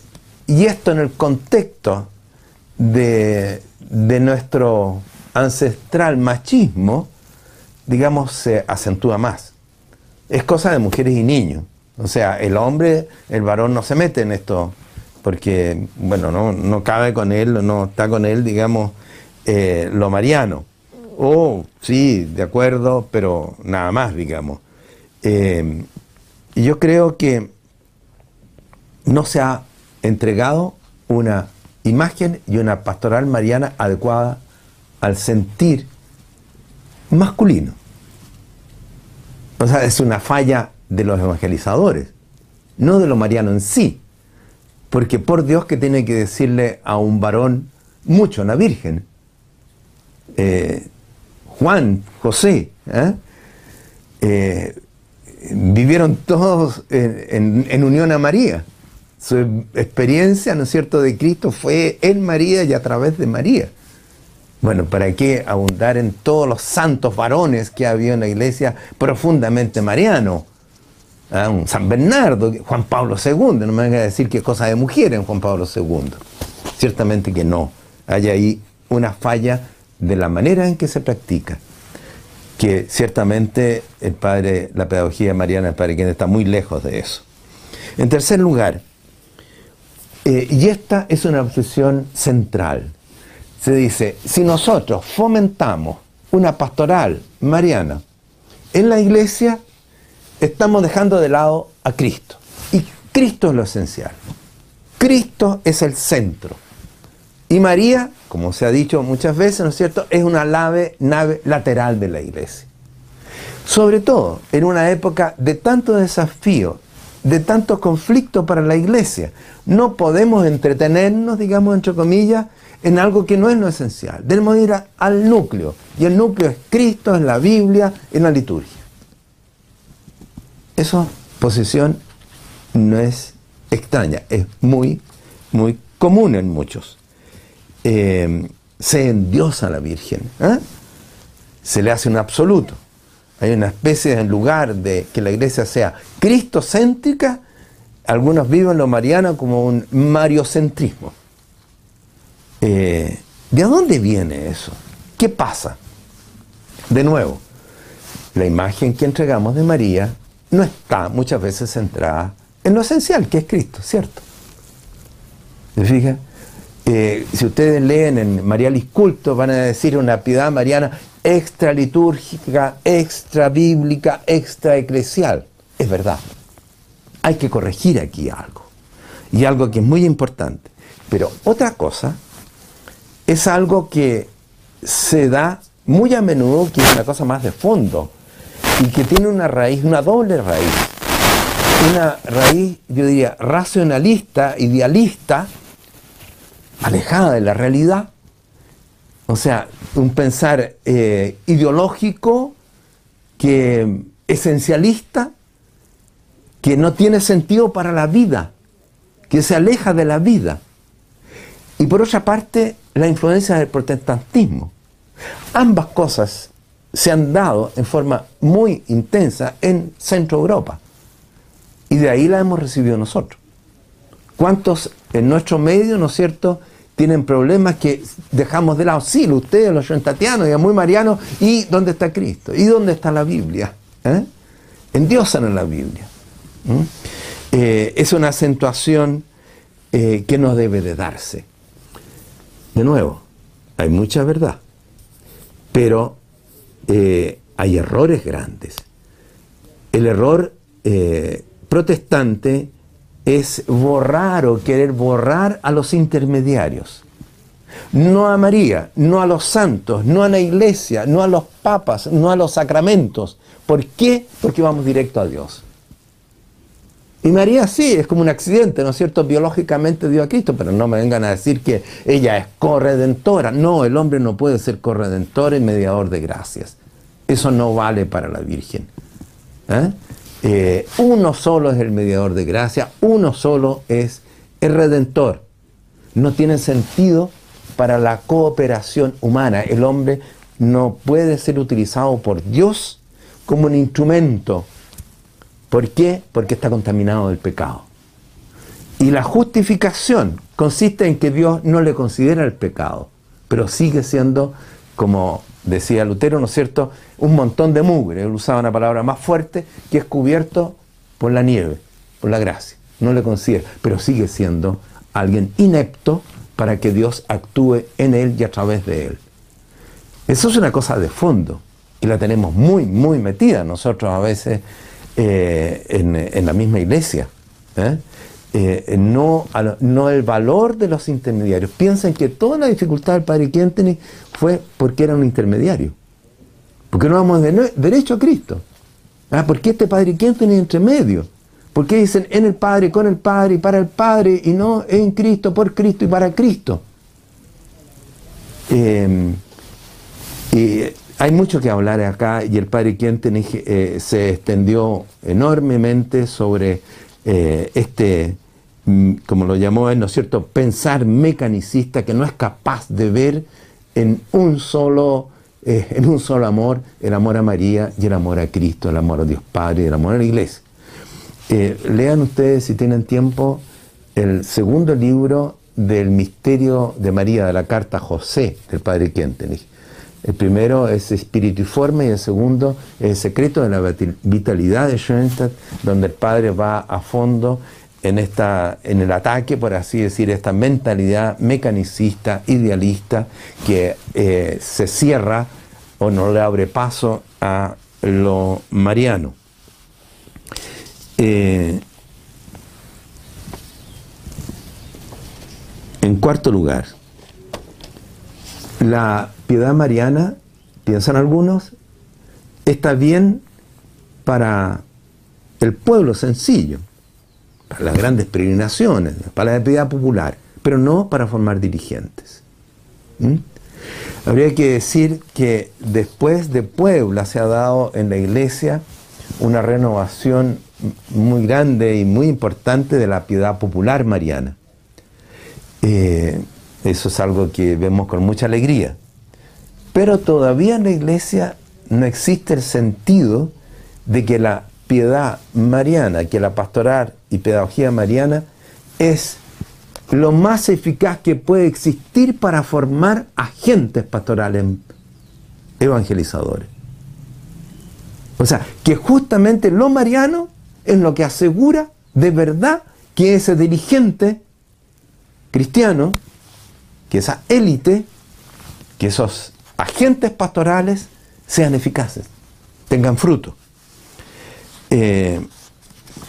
y esto en el contexto de, de nuestro ancestral machismo, digamos, se acentúa más. Es cosa de mujeres y niños. O sea, el hombre, el varón no se mete en esto, porque, bueno, no, cabe con él, no está con él, digamos, eh, lo mariano. Oh, sí, de acuerdo, pero nada más, digamos. Eh, y yo creo que no se ha entregado una imagen y una pastoral mariana adecuada al sentir masculino. O sea, es una falla de los evangelizadores, no de lo mariano en sí. Porque por Dios que tiene que decirle a un varón mucho, una virgen. Eh, Juan, José, ¿eh? Eh, vivieron todos en, unión a María. Su experiencia, ¿no es cierto?, de Cristo fue en María y a través de María. Bueno, ¿para qué abundar en todos los santos varones que había en la iglesia profundamente mariano? ¿Ah? Un San Bernardo, Juan Pablo II, no me venga a decir que es cosa de mujer en Juan Pablo II. Ciertamente que no. Hay ahí una falla de la manera en que se practica que ciertamente el padre, la pedagogía mariana el padre quien está muy lejos de eso. En tercer lugar, eh, y esta es una obsesión central, se dice, si nosotros fomentamos una pastoral mariana en la iglesia, estamos dejando de lado a Cristo. Y Cristo es lo esencial. Cristo es el centro. Y María, como se ha dicho muchas veces, ¿no es cierto?, es una nave, nave lateral de la iglesia. Sobre todo en una época de tanto desafío, de tanto conflicto para la iglesia. No podemos entretenernos, digamos, entre comillas, en algo que no es lo esencial. Debemos ir al núcleo. Y el núcleo es Cristo, es la Biblia, en la liturgia. Esa posición no es extraña, es muy, muy común en muchos eh, se endiosa a la Virgen. ¿eh? Se le hace un absoluto. Hay una especie, en lugar de que la iglesia sea cristocéntrica, algunos viven lo mariano como un mariocentrismo. Eh, ¿De dónde viene eso? ¿Qué pasa? De nuevo, la imagen que entregamos de María no está muchas veces centrada en lo esencial, que es Cristo, ¿cierto? ¿Se? Eh, si ustedes leen en Marialis Culto, van a decir una piedad mariana extra litúrgica, extra bíblica, extra eclesial. Es verdad. Hay que corregir aquí algo. Y algo que es muy importante. Pero otra cosa es algo que se da muy a menudo, que es una cosa más de fondo, y que tiene una raíz, una doble raíz. Una raíz, yo diría, racionalista, idealista, alejada de la realidad. O sea, un pensar eh, ideológico que esencialista, que no tiene sentido para la vida, que se aleja de la vida. Y por otra parte, la influencia del protestantismo. Ambas cosas se han dado en forma muy intensa en Centro Europa. Y de ahí la hemos recibido nosotros. ¿Cuántos en nuestro medio, ¿no es cierto?, tienen problemas que dejamos de lado. Sí, ustedes, los tatianos, y muy marianos, ¿y dónde está Cristo? ¿Y dónde está la Biblia? ¿Eh? Endiosan en la Biblia. ¿Mm? Eh, es una acentuación eh, que no debe de darse. De nuevo, hay mucha verdad, pero eh, hay errores grandes. El error protestante es borrar o querer borrar a los intermediarios. No a María, no a los santos, no a la iglesia, no a los papas, no a los sacramentos. ¿Por qué? Porque vamos directo a Dios. Y María sí, es como un accidente, ¿no es cierto? Biológicamente dio a Cristo, pero no me vengan a decir que ella es corredentora. No, el hombre no puede ser corredentor y mediador de gracias. Eso no vale para la Virgen. ¿Eh? Eh, uno solo es el mediador de gracia, uno solo es el redentor. No tiene sentido para la cooperación humana. El hombre no puede ser utilizado por Dios como un instrumento. ¿Por qué? Porque está contaminado del pecado. Y la justificación consiste en que Dios no le considera el pecado, pero sigue siendo como decía Lutero, ¿no es cierto?, un montón de mugre, él usaba una palabra más fuerte, que es cubierto por la nieve, por la gracia. No le considera, pero sigue siendo alguien inepto para que Dios actúe en él y a través de él. Eso es una cosa de fondo y la tenemos muy, muy metida nosotros a veces eh, en, la misma iglesia. ¿eh? Eh, no, no el valor de los intermediarios. Piensen que toda la dificultad del padre Quinteni fue porque era un intermediario. Porque no vamos de derecho a Cristo. ¿Ah? ¿Por este padre Quinteni entre medio? ¿Por qué dicen en el Padre, con el Padre y para el Padre y no en Cristo, por Cristo y para Cristo? Hay mucho que hablar acá y el Padre Quinteni eh, se extendió enormemente sobre eh, este Mm, como lo llamó él, ¿no es cierto?, pensar mecanicista que no es capaz de ver en un solo, eh, en un solo amor el amor a María y el amor a Cristo, el amor a Dios Padre y el amor a la Iglesia. Lean ustedes, si tienen tiempo, el segundo libro del misterio de María, de la carta José del Padre Kentenich. El primero es Espirituiforme y el segundo es El secreto de la vitalidad de Schoenstatt, donde el Padre va a fondo en, esta, en el ataque, por así decir, esta mentalidad mecanicista, idealista, que eh, se cierra o no le abre paso a lo mariano. Eh, en cuarto lugar, la piedad mariana, piensan algunos, está bien para el pueblo sencillo para las grandes peregrinaciones, para la piedad popular, pero no para formar dirigentes. ¿Mm? Habría que decir que después de Puebla se ha dado en la iglesia una renovación muy grande y muy importante de la piedad popular mariana. Eh, eso es algo que vemos con mucha alegría. Pero todavía en la iglesia no existe el sentido de que la piedad mariana, que la pastoral y pedagogía mariana es lo más eficaz que puede existir para formar agentes pastorales evangelizadores. O sea, que justamente lo mariano es lo que asegura de verdad que ese dirigente cristiano, que esa élite, que esos agentes pastorales sean eficaces, tengan fruto. Eh,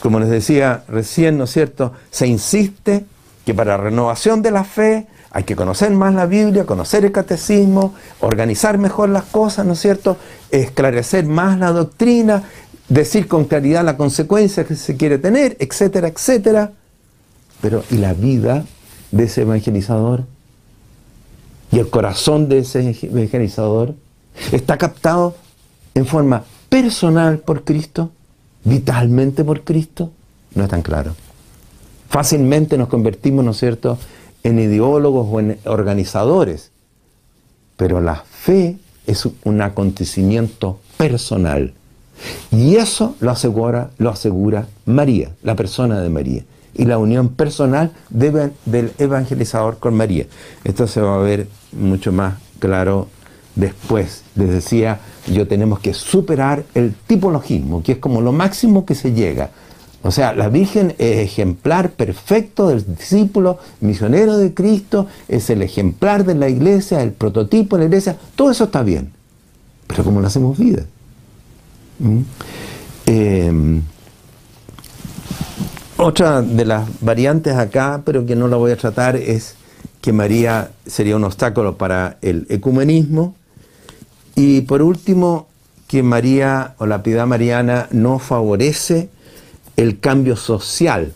como les decía recién, ¿no es cierto?, se insiste que para renovación de la fe hay que conocer más la Biblia, conocer el catecismo, organizar mejor las cosas, ¿no es cierto?, esclarecer más la doctrina, decir con claridad la consecuencia que se quiere tener, etcétera, etcétera. Pero ¿y la vida de ese evangelizador? ¿Y el corazón de ese evangelizador? ¿Está captado en forma personal por Cristo? vitalmente por Cristo? No es tan claro. Fácilmente nos convertimos, ¿no es cierto?, en ideólogos o en organizadores, pero la fe es un acontecimiento personal. Y eso lo asegura, lo asegura María, la persona de María, y la unión personal del evangelizador con María. Esto se va a ver mucho más claro después. Les decía, yo tenemos que superar el tipologismo, que es como lo máximo que se llega. O sea, la Virgen es ejemplar perfecto del discípulo misionero de Cristo, es el ejemplar de la iglesia, el prototipo de la iglesia, todo eso está bien. Pero ¿cómo lo hacemos vida? ¿Mm? Em, otra de las variantes acá, pero que no la voy a tratar, es que María sería un obstáculo para el ecumenismo y por último, que María o la piedad mariana no favorece el cambio social.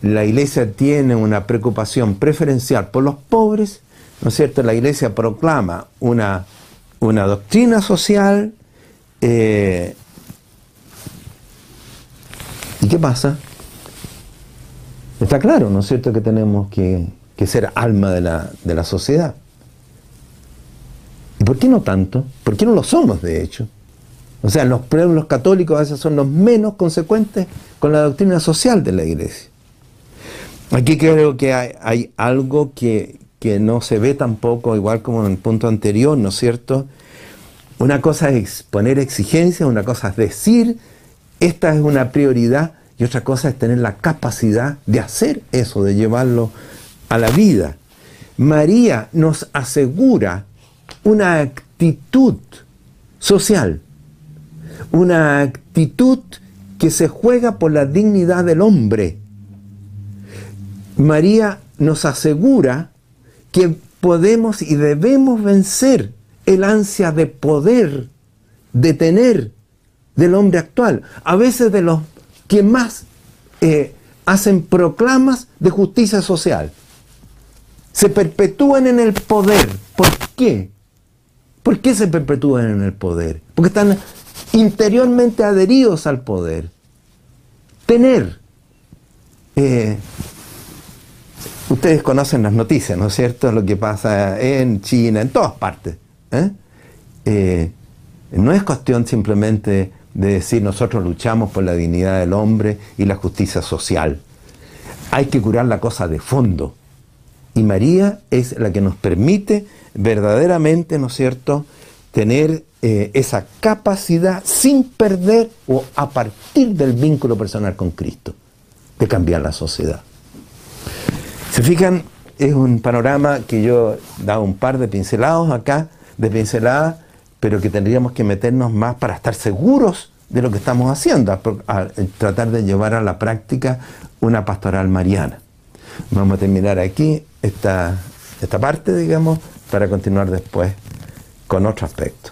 La iglesia tiene una preocupación preferencial por los pobres, ¿no es cierto? La iglesia proclama una, una doctrina social. Eh, ¿Y qué pasa? Está claro, ¿no es cierto?, que tenemos que, ser alma de la, sociedad. ¿Y por qué no tanto? ¿Por qué no lo somos, de hecho? O sea, los pueblos católicos a veces son los menos consecuentes con la doctrina social de la iglesia. Aquí creo que hay, algo que, no se ve tampoco, igual como en el punto anterior, ¿no es cierto? Una cosa es poner exigencias, una cosa es decir, esta es una prioridad, y otra cosa es tener la capacidad de hacer eso, de llevarlo a la vida. María nos asegura una actitud social, una actitud que se juega por la dignidad del hombre. María nos asegura que podemos y debemos vencer el ansia de poder, de tener del hombre actual, a veces de los que más eh, hacen proclamas de justicia social. Se perpetúan en el poder. ¿Por qué? ¿Por qué se perpetúan en el poder? Porque están interiormente adheridos al poder. Tener. Eh, ustedes conocen las noticias, ¿no es cierto? Lo que pasa en China, en todas partes. ¿eh? No es cuestión simplemente de decir nosotros luchamos por la dignidad del hombre y la justicia social. Hay que curar la cosa de fondo. Y María es la que nos permite verdaderamente, ¿no es cierto?, tener eh, esa capacidad sin perder o a partir del vínculo personal con Cristo, de cambiar la sociedad. Se fijan, es un panorama que yo he dado un par de pincelados acá, de pinceladas, pero que tendríamos que meternos más para estar seguros de lo que estamos haciendo, a, tratar de llevar a la práctica una pastoral mariana. Vamos a terminar aquí esta, esta parte, digamos, para continuar después con otro aspecto.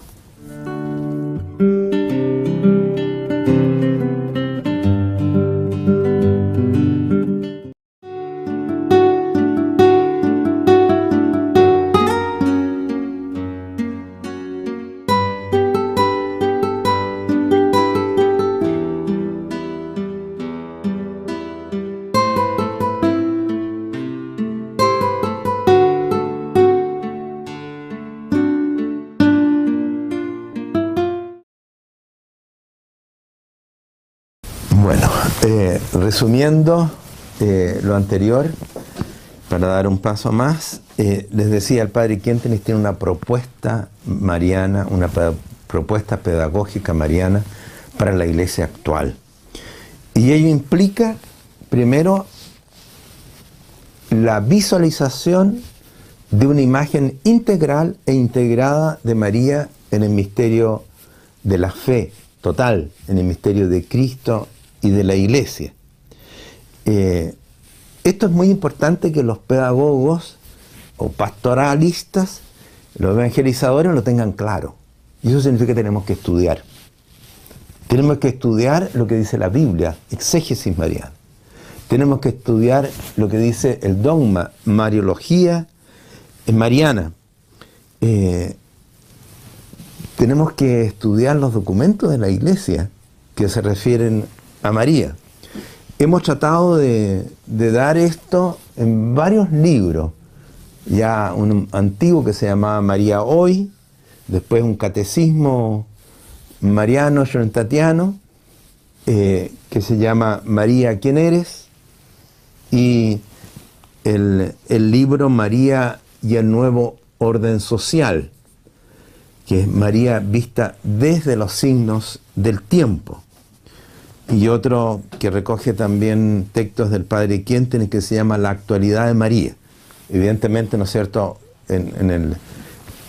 Resumiendo eh, lo anterior, para dar un paso más, eh, les decía, el padre Quintenis tiene una propuesta mariana, una propuesta pedagógica mariana para la iglesia actual. Y ello implica, primero, la visualización de una imagen integral e integrada de María en el misterio de la fe total, en el misterio de Cristo y de la iglesia. Eh, esto es muy importante que los pedagogos o pastoralistas, los evangelizadores lo tengan claro. Y eso significa que tenemos que estudiar. Tenemos que estudiar lo que dice la Biblia, exégesis mariana. Tenemos que estudiar lo que dice el dogma, mariología mariana. Eh, tenemos que estudiar los documentos de la iglesia que se refieren a María. Hemos tratado de, dar esto en varios libros. Ya un antiguo que se llamaba María Hoy, después un catecismo mariano tatiano eh, que se llama María, ¿quién eres? Y el, el libro María y el nuevo orden social, que es María vista desde los signos del tiempo y otro que recoge también textos del padre Quienten que se llama La actualidad de María. Evidentemente, ¿no es cierto?, en, el,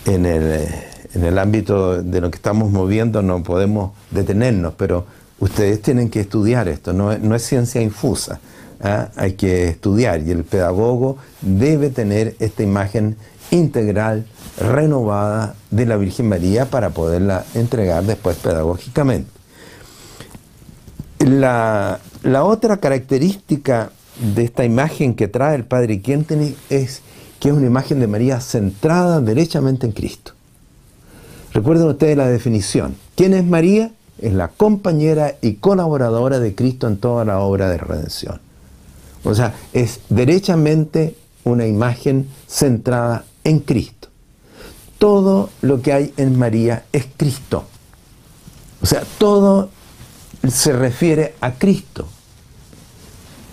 en, el, en el ámbito de lo que estamos moviendo no podemos detenernos, pero ustedes tienen que estudiar esto, no, no es ciencia infusa, ¿ah? hay que estudiar y el pedagogo debe tener esta imagen integral, renovada de la Virgen María para poderla entregar después pedagógicamente. La, otra característica de esta imagen que trae el padre Quinteni es que es una imagen de María centrada derechamente en Cristo. Recuerden ustedes la definición. ¿Quién es María? Es la compañera y colaboradora de Cristo en toda la obra de redención. O sea, es derechamente una imagen centrada en Cristo. Todo lo que hay en María es Cristo. O sea, todo se refiere a Cristo.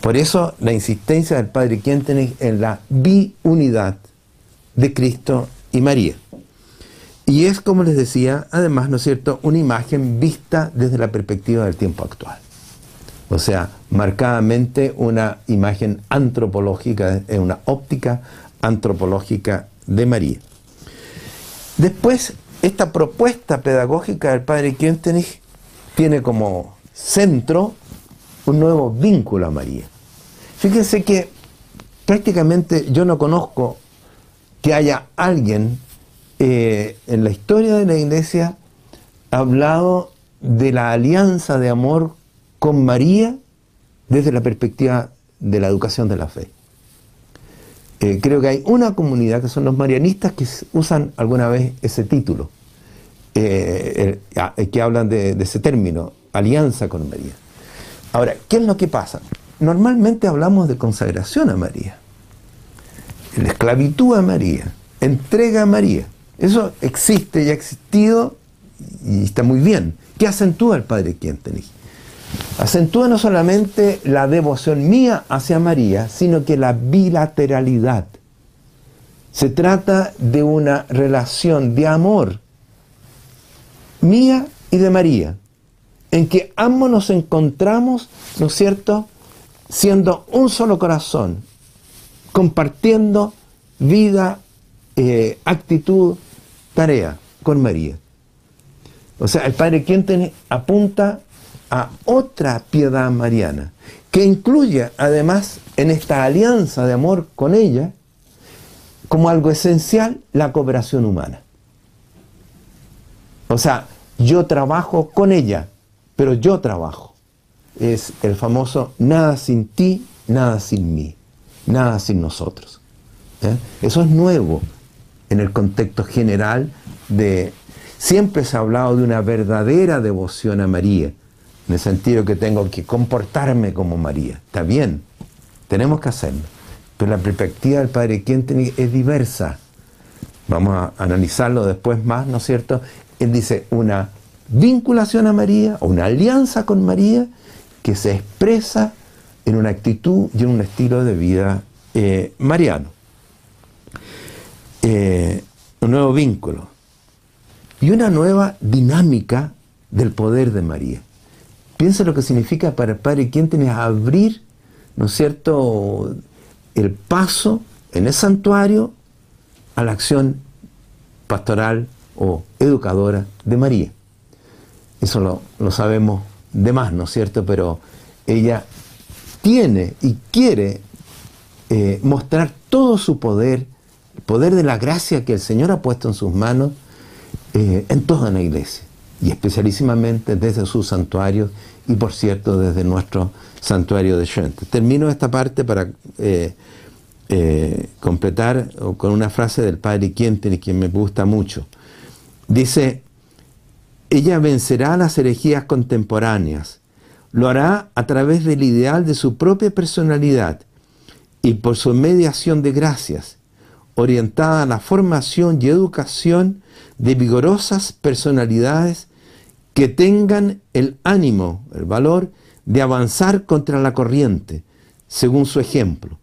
Por eso la insistencia del Padre Quintenes en la biunidad de Cristo y María. Y es, como les decía, además, ¿no es cierto?, una imagen vista desde la perspectiva del tiempo actual. O sea, marcadamente una imagen antropológica, una óptica antropológica de María. Después, esta propuesta pedagógica del padre Kientenich tiene como centro un nuevo vínculo a María. Fíjense que prácticamente yo no conozco que haya alguien eh, en la historia de la iglesia hablado de la alianza de amor con María desde la perspectiva de la educación de la fe. Eh, creo que hay una comunidad que son los marianistas que usan alguna vez ese título, eh, que hablan de, de ese término, alianza con María. Ahora, ¿qué es lo que pasa? Normalmente hablamos de consagración a María, la esclavitud a María, entrega a María. Eso existe y ha existido y está muy bien. ¿Qué acentúa el Padre Quintenich? Acentúa no solamente la devoción mía hacia María, sino que la bilateralidad. Se trata de una relación de amor mía y de María, en que ambos nos encontramos, ¿no es cierto?, siendo un solo corazón, compartiendo vida, eh, actitud, tarea con María. O sea, el Padre Quinten apunta a otra piedad mariana, que incluye además en esta alianza de amor con ella, como algo esencial, la cooperación humana. O sea, yo trabajo con ella, pero yo trabajo. Es el famoso nada sin ti, nada sin mí, nada sin nosotros. Eso es nuevo en el contexto general de... Siempre se ha hablado de una verdadera devoción a María, en el sentido que tengo que comportarme como María. Está bien, tenemos que hacerlo. Pero la perspectiva del Padre Quinten es diversa. Vamos a analizarlo después más, ¿no es cierto? Él dice una vinculación a María, o una alianza con María, que se expresa en una actitud y en un estilo de vida eh, mariano. Eh, un nuevo vínculo y una nueva dinámica del poder de María. Piensa lo que significa para el Padre quien tenés abrir, ¿no es cierto?, el paso en el santuario a la acción pastoral o educadora de María. Eso lo, lo sabemos de más, ¿no es cierto? Pero ella tiene y quiere eh, mostrar todo su poder, el poder de la gracia que el Señor ha puesto en sus manos eh, en toda la iglesia y especialísimamente desde su santuario y por cierto desde nuestro santuario de Schente. Termino esta parte para eh, completar con una frase del padre Quienten, que me gusta mucho. Dice, ella vencerá las herejías contemporáneas. Lo hará a través del ideal de su propia personalidad y por su mediación de gracias, orientada a la formación y educación de vigorosas personalidades que tengan el ánimo, el valor de avanzar contra la corriente, según su ejemplo,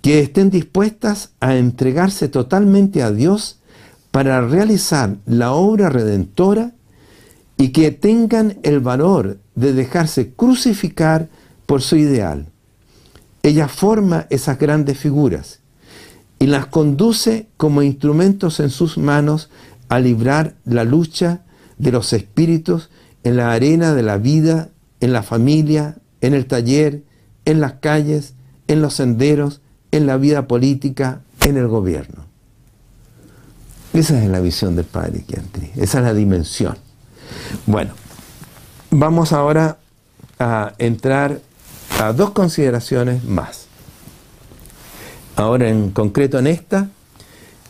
que estén dispuestas a entregarse totalmente a Dios para realizar la obra redentora y que tengan el valor de dejarse crucificar por su ideal. Ella forma esas grandes figuras y las conduce como instrumentos en sus manos a librar la lucha de los espíritus en la arena de la vida, en la familia, en el taller, en las calles, en los senderos, en la vida política, en el gobierno. Esa es la visión del Padre Chiantri, esa es la dimensión. Bueno, vamos ahora a entrar a dos consideraciones más. Ahora en concreto en esta,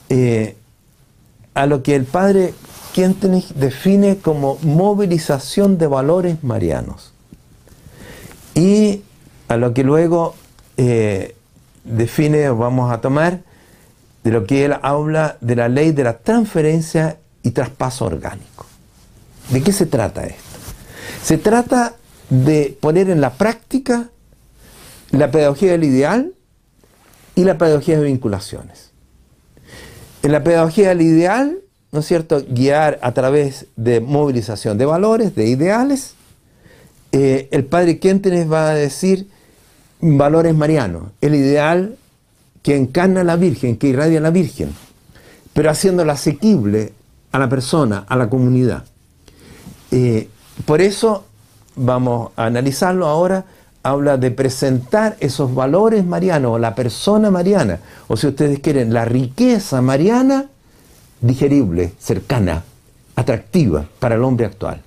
eh, a lo que el padre Kientenich define como movilización de valores marianos. Y a lo que luego eh, define, vamos a tomar, de lo que él habla de la ley de la transferencia y traspaso orgánico. ¿De qué se trata esto? Se trata de poner en la práctica la pedagogía del ideal y la pedagogía de vinculaciones. En la pedagogía del ideal, ¿no es cierto?, guiar a través de movilización de valores, de ideales, eh, el padre Quéntenes va a decir valores marianos, el ideal que encarna a la Virgen, que irradia a la Virgen, pero haciéndola asequible a la persona, a la comunidad. Eh, por eso vamos a analizarlo ahora, habla de presentar esos valores marianos, o la persona mariana, o si ustedes quieren, la riqueza mariana, digerible, cercana, atractiva para el hombre actual.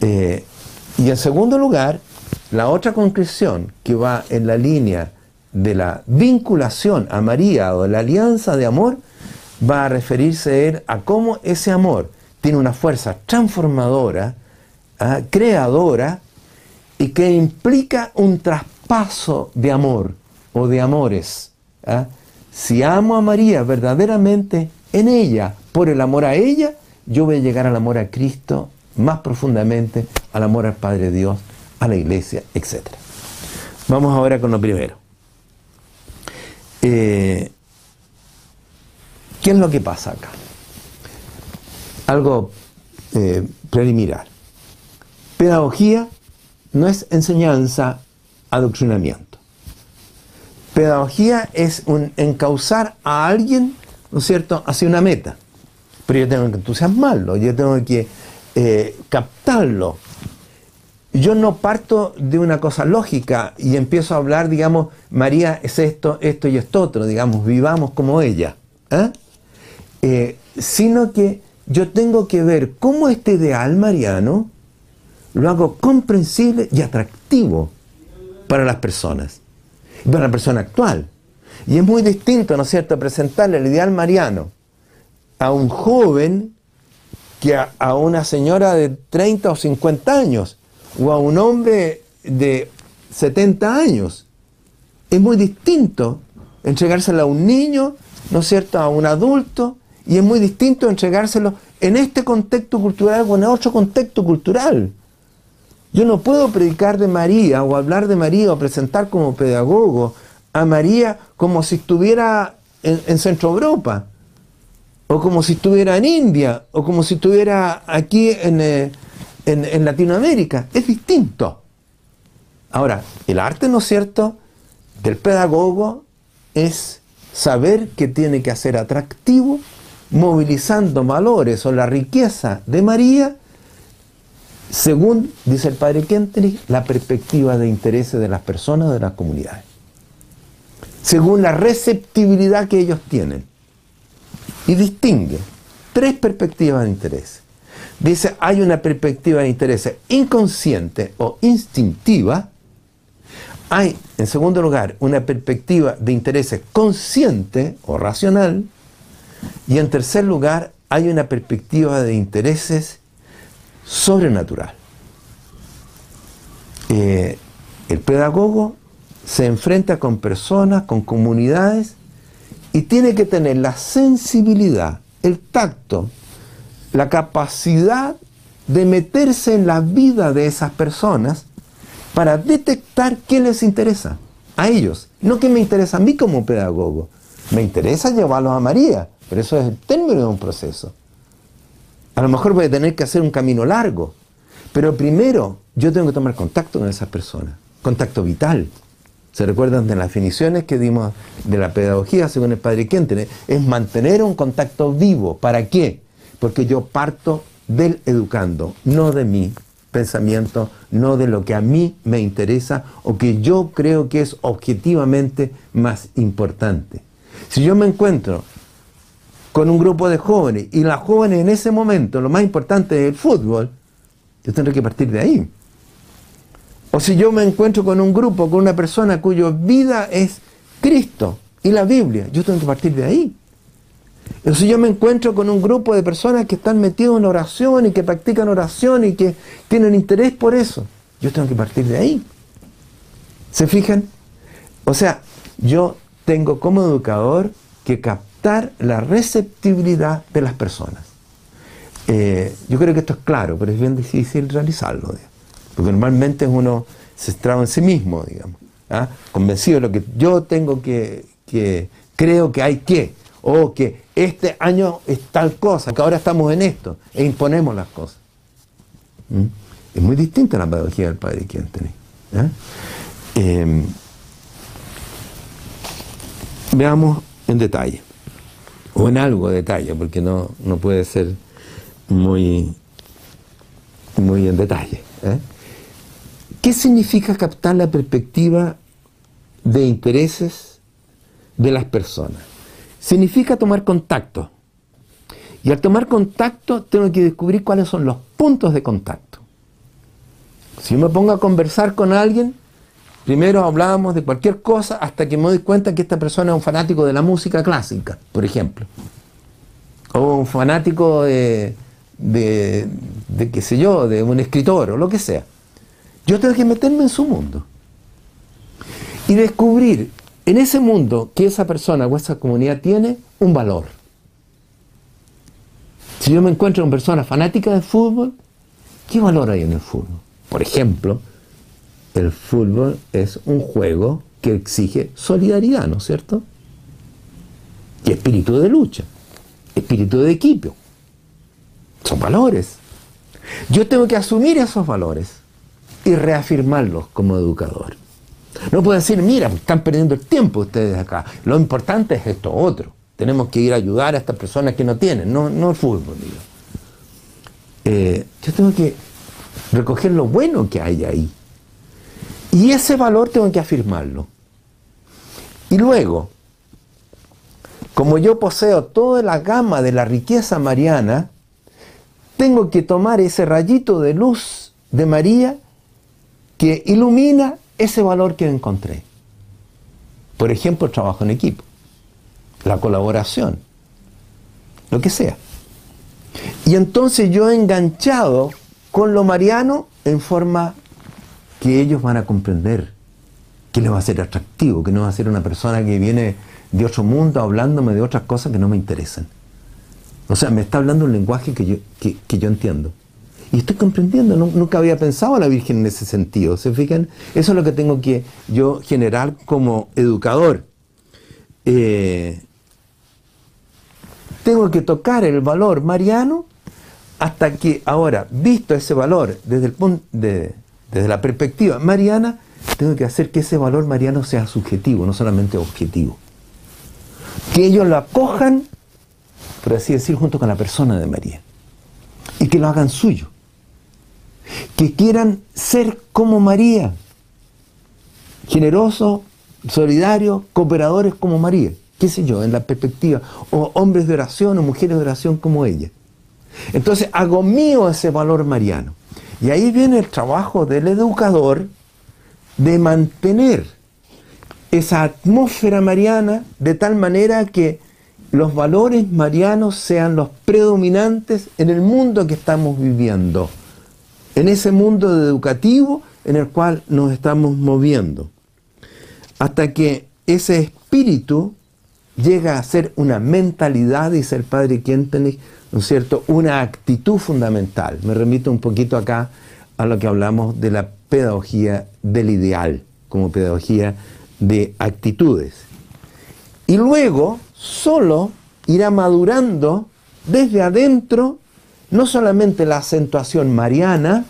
Eh, y en segundo lugar, la otra conclusión que va en la línea de la vinculación a María o de la alianza de amor, va a referirse a cómo ese amor tiene una fuerza transformadora, ¿ah? creadora, y que implica un traspaso de amor o de amores. ¿ah? Si amo a María verdaderamente en ella, por el amor a ella, yo voy a llegar al amor a Cristo más profundamente, al amor al Padre Dios, a la iglesia, etc. Vamos ahora con lo primero. Eh, ¿Qué es lo que pasa acá? Algo eh, preliminar. Pedagogía no es enseñanza, adoctrinamiento. Pedagogía es un encauzar a alguien, ¿no es cierto?, hacia una meta. Pero yo tengo que entusiasmarlo, yo tengo que eh, captarlo. Yo no parto de una cosa lógica y empiezo a hablar, digamos, María es esto, esto y esto otro, digamos, vivamos como ella. ¿eh? Eh, sino que yo tengo que ver cómo este ideal mariano lo hago comprensible y atractivo para las personas, para la persona actual. Y es muy distinto, ¿no es cierto?, presentarle el ideal mariano a un joven que a, una señora de 30 o 50 años o a un hombre de 70 años. Es muy distinto entregárselo a un niño, ¿no es cierto?, a un adulto, y es muy distinto entregárselo en este contexto cultural o en otro contexto cultural. Yo no puedo predicar de María o hablar de María o presentar como pedagogo a María como si estuviera en, Centro Europa, o como si estuviera en India, o como si estuviera aquí en, eh, en, en Latinoamérica. Es distinto. Ahora, el arte, ¿no es cierto?, del pedagogo es saber que tiene que hacer atractivo movilizando valores o la riqueza de María, según, dice el padre Kentrich, la perspectiva de intereses de las personas, de las comunidades. Según la receptibilidad que ellos tienen. Y distingue tres perspectivas de interés. Dice, hay una perspectiva de interés inconsciente o instintiva. Hay, en segundo lugar, una perspectiva de interés consciente o racional. Y en tercer lugar, hay una perspectiva de intereses sobrenatural. Eh, el pedagogo se enfrenta con personas, con comunidades, y tiene que tener la sensibilidad, el tacto, la capacidad de meterse en la vida de esas personas para detectar qué les interesa a ellos. No que me interesa a mí como pedagogo, me interesa llevarlos a María, pero eso es el término de un proceso. A lo mejor voy a tener que hacer un camino largo, pero primero yo tengo que tomar contacto con esas personas, contacto vital. ¿Se recuerdan de las definiciones que dimos de la pedagogía según el padre Quentene? Es mantener un contacto vivo. ¿Para qué? Porque yo parto del educando, no de mi pensamiento, no de lo que a mí me interesa o que yo creo que es objetivamente más importante. Si yo me encuentro con un grupo de jóvenes y las jóvenes en ese momento, lo más importante es el fútbol, yo tendré que partir de ahí. O si yo me encuentro con un grupo, con una persona cuya vida es Cristo y la Biblia, yo tengo que partir de ahí. O si yo me encuentro con un grupo de personas que están metidos en oración y que practican oración y que tienen interés por eso, yo tengo que partir de ahí. ¿Se fijan? O sea, yo tengo como educador que captar la receptibilidad de las personas. Eh, yo creo que esto es claro, pero es bien difícil realizarlo, porque normalmente uno se estraba en sí mismo, digamos, ¿ah? convencido de lo que yo tengo que, que, creo que hay que, o que este año es tal cosa, que ahora estamos en esto, e imponemos las cosas. ¿Mm? Es muy distinta la pedagogía del padre que ¿eh? eh, veamos en detalle, o en algo de detalle, porque no, no puede ser muy, muy en detalle. ¿eh? ¿Qué significa captar la perspectiva de intereses de las personas? Significa tomar contacto. Y al tomar contacto tengo que descubrir cuáles son los puntos de contacto. Si yo me pongo a conversar con alguien, primero hablábamos de cualquier cosa hasta que me doy cuenta que esta persona es un fanático de la música clásica, por ejemplo. O un fanático de, de, qué sé yo, de un escritor o lo que sea. Yo tengo que meterme en su mundo. Y descubrir en ese mundo que esa persona o esa comunidad tiene un valor. Si yo me encuentro con personas fanáticas de fútbol, ¿qué valor hay en el fútbol? Por ejemplo, el fútbol es un juego que exige solidaridad, ¿no es cierto? Y espíritu de lucha, espíritu de equipo. Son valores. Yo tengo que asumir esos valores y reafirmarlos como educador. No puedo decir, mira, están perdiendo el tiempo ustedes acá. Lo importante es esto otro. Tenemos que ir a ayudar a estas personas que no tienen, no, no el fútbol. Eh, yo tengo que recoger lo bueno que hay ahí. Y ese valor tengo que afirmarlo. Y luego, como yo poseo toda la gama de la riqueza mariana, tengo que tomar ese rayito de luz de María que ilumina ese valor que encontré. Por ejemplo, el trabajo en equipo, la colaboración, lo que sea. Y entonces yo he enganchado con lo mariano en forma que ellos van a comprender, que les va a ser atractivo, que no va a ser una persona que viene de otro mundo hablándome de otras cosas que no me interesan. O sea, me está hablando un lenguaje que yo, que, yo entiendo. Y estoy comprendiendo, nunca había pensado a la Virgen en ese sentido. ¿Se fijan? Eso es lo que tengo que yo generar como educador. Eh, tengo que tocar el valor mariano hasta que ahora, visto ese valor desde, el punto de, desde la perspectiva mariana, tengo que hacer que ese valor mariano sea subjetivo, no solamente objetivo. Que ellos lo acojan, por así decir, junto con la persona de María. Y que lo hagan suyo. Que quieran ser como María. Generosos, solidarios, cooperadores como María. ¿Qué sé yo? En la perspectiva. O hombres de oración o mujeres de oración como ella. Entonces hago mío ese valor mariano. Y ahí viene el trabajo del educador de mantener esa atmósfera mariana de tal manera que los valores marianos sean los predominantes en el mundo que estamos viviendo, en ese mundo educativo en el cual nos estamos moviendo, hasta que ese espíritu llega a ser una mentalidad, dice el Padre quien tenéis ¿no es cierto?, una actitud fundamental. Me remito un poquito acá a lo que hablamos de la pedagogía del ideal, como pedagogía de actitudes. Y luego solo irá madurando desde adentro no solamente la acentuación mariana,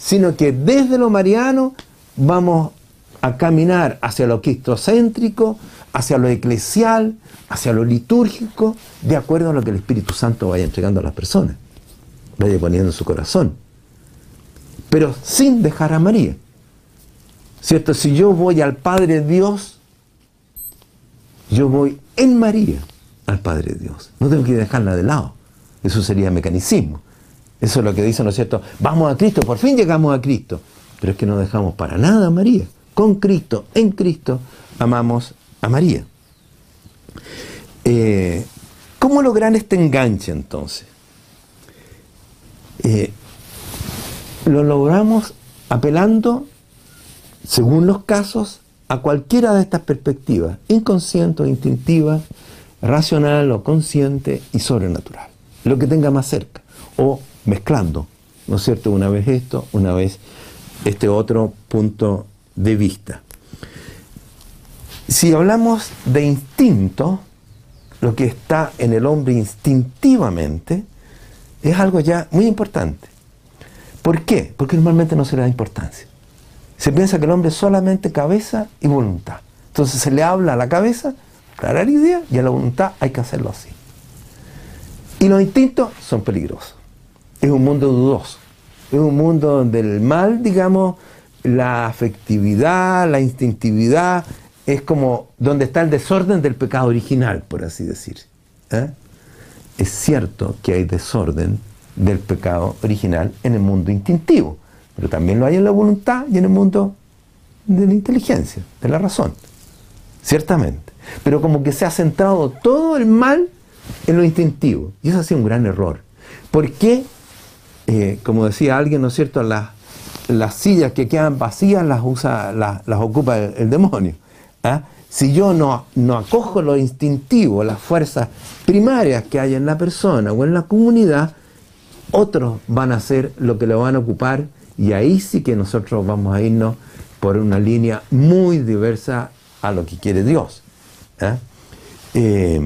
sino que desde lo mariano vamos a caminar hacia lo cristocéntrico, hacia lo eclesial, hacia lo litúrgico, de acuerdo a lo que el Espíritu Santo vaya entregando a las personas, vaya poniendo en su corazón. Pero sin dejar a María. ¿Cierto? Si yo voy al Padre Dios, yo voy en María al Padre Dios. No tengo que dejarla de lado. Eso sería mecanicismo. Eso es lo que dice, ¿no es cierto? Vamos a Cristo, por fin llegamos a Cristo. Pero es que no dejamos para nada a María. Con Cristo, en Cristo, amamos a María. Eh, ¿Cómo lograr este enganche entonces? Eh, lo logramos apelando, según los casos, a cualquiera de estas perspectivas, inconsciente o instintiva, racional o consciente y sobrenatural, lo que tenga más cerca, o mezclando, ¿no es cierto? Una vez esto, una vez este otro punto de vista. Si hablamos de instinto, lo que está en el hombre instintivamente es algo ya muy importante. ¿Por qué? Porque normalmente no se le da importancia. Se piensa que el hombre es solamente cabeza y voluntad. Entonces se le habla a la cabeza, clara la idea, y a la voluntad hay que hacerlo así. Y los instintos son peligrosos. Es un mundo dudoso. Es un mundo donde el mal, digamos, la afectividad, la instintividad, es como donde está el desorden del pecado original, por así decir. ¿eh? Es cierto que hay desorden del pecado original en el mundo instintivo, pero también lo hay en la voluntad y en el mundo de la inteligencia, de la razón. Ciertamente. Pero como que se ha centrado todo el mal en lo instintivo. Y eso ha sido un gran error. ¿Por qué? Eh, como decía alguien, ¿no es cierto? Las, las sillas que quedan vacías las, usa, las, ocupa el, demonio. ¿ah? Si yo no, no acojo lo instintivo, las fuerzas primarias que hay en la persona o en la comunidad, otros van a hacer lo que lo van a ocupar y ahí sí que nosotros vamos a irnos por una línea muy diversa a lo que quiere Dios. ¿ah? Eh,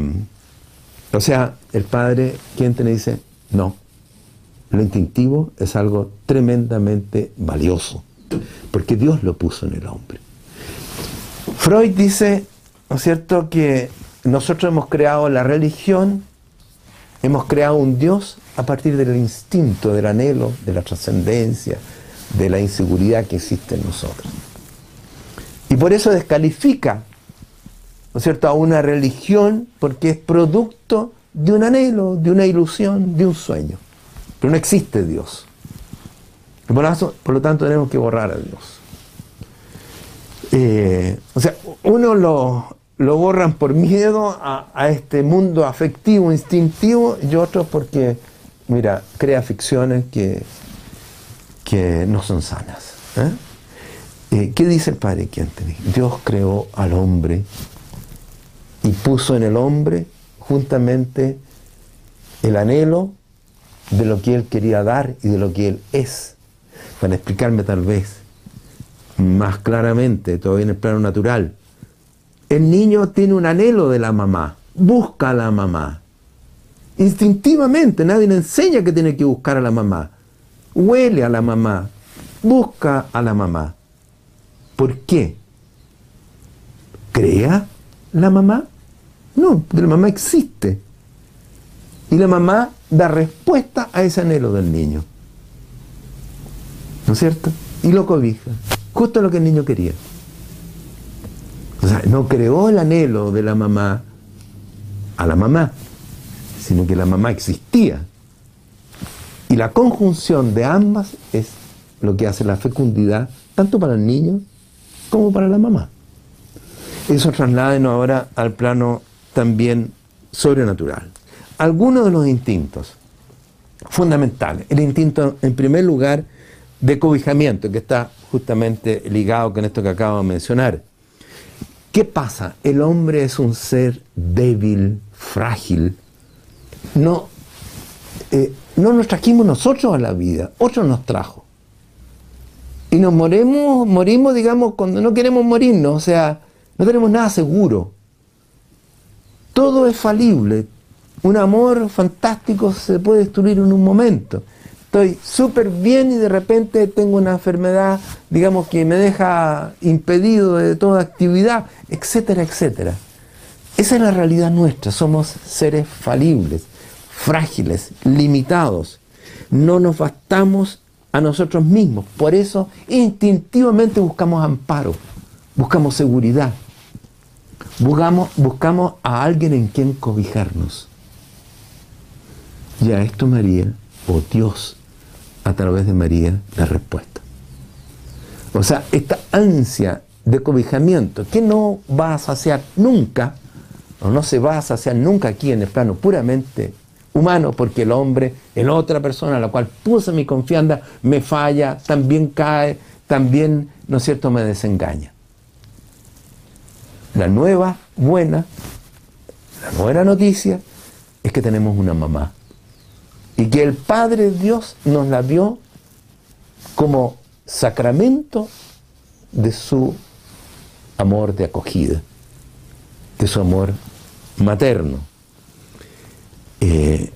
o sea, el padre, quien te dice, no, lo instintivo es algo tremendamente valioso, porque Dios lo puso en el hombre. Freud dice, ¿no es cierto?, que nosotros hemos creado la religión, hemos creado un Dios a partir del instinto, del anhelo, de la trascendencia, de la inseguridad que existe en nosotros. Y por eso descalifica, ¿no es cierto?, a una religión porque es producto de un anhelo, de una ilusión, de un sueño. Pero no existe Dios. Por lo, tanto, tenemos que borrar a Dios. Eh, o sea, uno lo, lo borran por miedo a, este mundo afectivo, instintivo, y otros porque, mira, crea ficciones que, que no son sanas. ¿eh? Eh, ¿Qué dice el Padre Dios creó al hombre y puso en el hombre juntamente el anhelo de lo que Él quería dar y de lo que Él es. Para explicarme tal vez más claramente, todavía en el plano natural. El niño tiene un anhelo de la mamá, busca a la mamá. Instintivamente, nadie le enseña que tiene que buscar a la mamá. Huele a la mamá, busca a la mamá. ¿Por qué? ¿Crea la mamá? No, la mamá existe. Y la mamá da respuesta a ese anhelo del niño. ¿No es cierto? Y lo cobija. Justo lo que el niño quería. O sea, no creó el anhelo de la mamá a la mamá, sino que la mamá existía. Y la conjunción de ambas es lo que hace la fecundidad, tanto para el niño como para la mamá. Eso trasladenos ahora al plano también sobrenatural algunos de los instintos fundamentales. El instinto, en primer lugar, de cobijamiento, que está justamente ligado con esto que acabo de mencionar. ¿Qué pasa? El hombre es un ser débil, frágil. No, eh, no nos trajimos nosotros a la vida, otro nos trajo. Y nos morimos, morimos, digamos, cuando no queremos morirnos, o sea, no tenemos nada seguro. Todo es falible, un amor fantástico se puede destruir en un momento. Estoy súper bien y de repente tengo una enfermedad, digamos, que me deja impedido de toda actividad, etcétera, etcétera. Esa es la realidad nuestra. Somos seres falibles, frágiles, limitados. No nos bastamos a nosotros mismos. Por eso instintivamente buscamos amparo, buscamos seguridad, buscamos, buscamos a alguien en quien cobijarnos. Y a esto María, o Dios, a través de María, la respuesta. O sea, esta ansia de cobijamiento que no va a saciar nunca, o no se va a saciar nunca aquí en el plano puramente humano, porque el hombre, en otra persona a la cual puse mi confianza, me falla, también cae, también, ¿no es cierto?, me desengaña. La nueva buena, la buena noticia es que tenemos una mamá y que el Padre Dios nos la dio como sacramento de su amor de acogida, de su amor materno. Eh,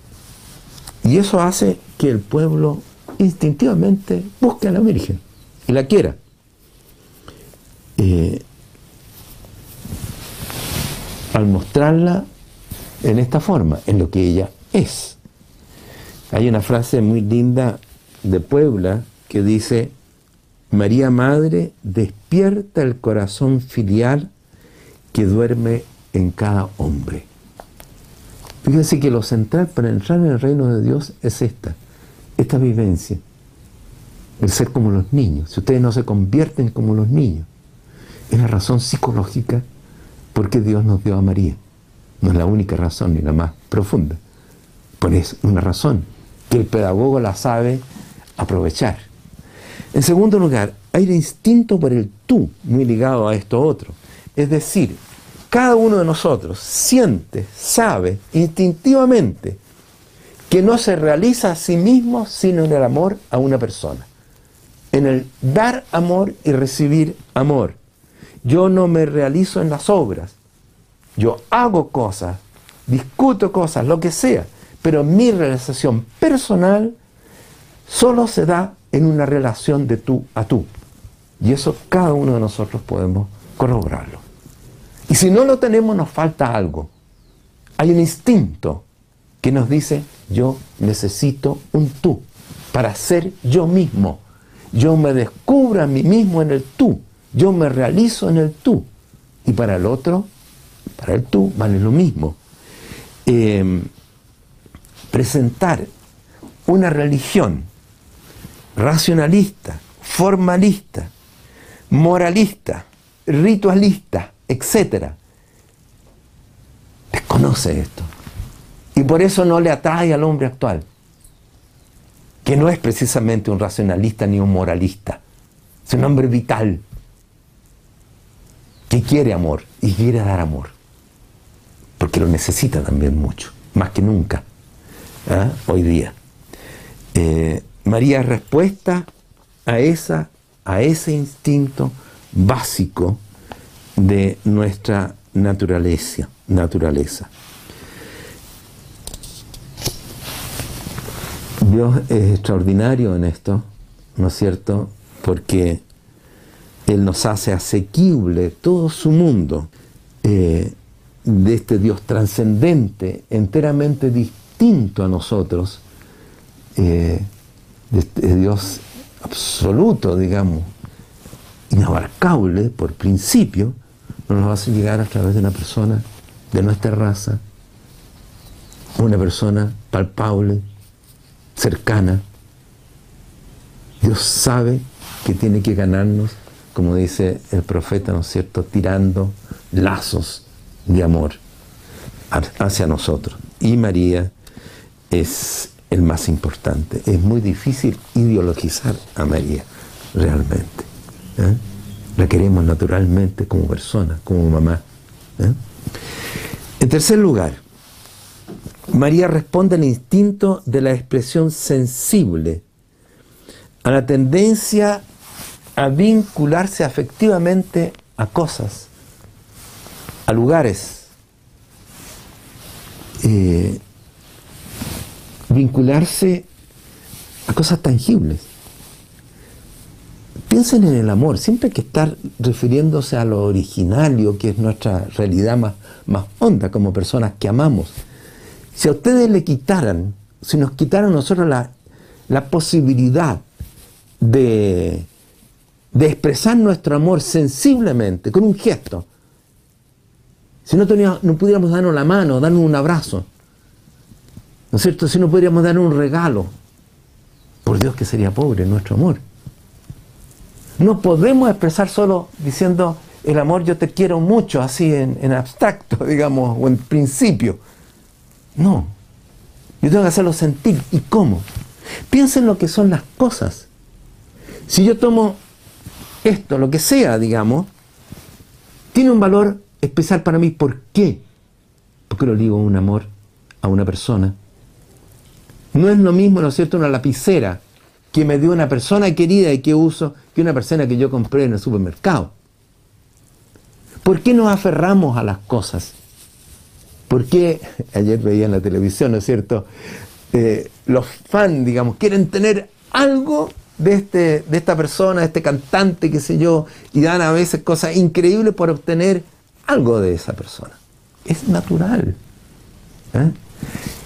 y eso hace que el pueblo instintivamente busque a la Virgen y la quiera. Eh, al mostrarla en esta forma, en lo que ella es. Hay una frase muy linda de Puebla que dice, María Madre despierta el corazón filial que duerme en cada hombre. Fíjense que lo central para entrar en el reino de Dios es esta, esta vivencia, el ser como los niños. Si ustedes no se convierten como los niños, es la razón psicológica por qué Dios nos dio a María. No es la única razón ni la más profunda, pero es una razón que el pedagogo la sabe aprovechar. En segundo lugar, hay el instinto por el tú, muy ligado a esto otro. Es decir, cada uno de nosotros siente, sabe instintivamente que no se realiza a sí mismo sino en el amor a una persona. En el dar amor y recibir amor. Yo no me realizo en las obras. Yo hago cosas, discuto cosas, lo que sea, pero mi realización personal solo se da en una relación de tú a tú. Y eso cada uno de nosotros podemos corroborarlo. Y si no lo tenemos nos falta algo. Hay un instinto que nos dice, yo necesito un tú para ser yo mismo. Yo me descubro a mí mismo en el tú. Yo me realizo en el tú. Y para el otro, para el tú, vale lo mismo. Em, presentar una religión racionalista, formalista, moralista, ritualista, etc. Desconoce esto. Y por eso no le atrae al hombre actual, que no es precisamente un racionalista ni un moralista, es un hombre vital, que quiere amor y quiere dar amor, porque lo necesita también mucho, más que nunca, ¿ah? hoy día. Eh, María es respuesta a, esa, a ese instinto básico de nuestra naturaleza. naturaleza. Dios es extraordinario en esto, ¿no es cierto? Porque Él nos hace asequible todo su mundo eh, de este Dios trascendente, enteramente distinto a nosotros, eh, este Dios absoluto, digamos, inabarcable por principio, no nos hace llegar a través de una persona de nuestra raza, una persona palpable, cercana. Dios sabe que tiene que ganarnos, como dice el profeta, ¿no es cierto?, tirando lazos de amor hacia nosotros. Y María es el más importante. Es muy difícil ideologizar a María, realmente. ¿eh? La queremos naturalmente como persona, como mamá. ¿eh? En tercer lugar, María responde al instinto de la expresión sensible, a la tendencia a vincularse afectivamente a cosas, a lugares, eh, vincularse a cosas tangibles. Piensen en el amor, siempre hay que estar refiriéndose a lo originario, que es nuestra realidad más, más honda como personas que amamos. Si a ustedes le quitaran, si nos quitaran nosotros la, posibilidad de, de expresar nuestro amor sensiblemente, con un gesto, si no, no pudiéramos darnos la mano, darnos un abrazo, ¿no es cierto? Si no pudiéramos darnos un regalo, por Dios que sería pobre nuestro amor. No podemos expresar solo diciendo el amor yo te quiero mucho, así en, abstracto, digamos, o en principio. No. Yo tengo que hacerlo sentir. ¿Y cómo? Piensen lo que son las cosas. Si yo tomo esto, lo que sea, digamos, tiene un valor especial para mí. ¿Por qué? Porque lo digo un amor a una persona. No es lo mismo, ¿no es cierto?, una lapicera que me dio una persona querida y que uso que una persona que yo compré en el supermercado. ¿Por qué nos aferramos a las cosas? ¿Por qué, ayer veía en la televisión, ¿no es cierto? Eh, los fans, digamos, quieren tener algo de, este, de esta persona, de este cantante, qué sé yo, y dan a veces cosas increíbles por obtener algo de esa persona. Es natural. ¿eh?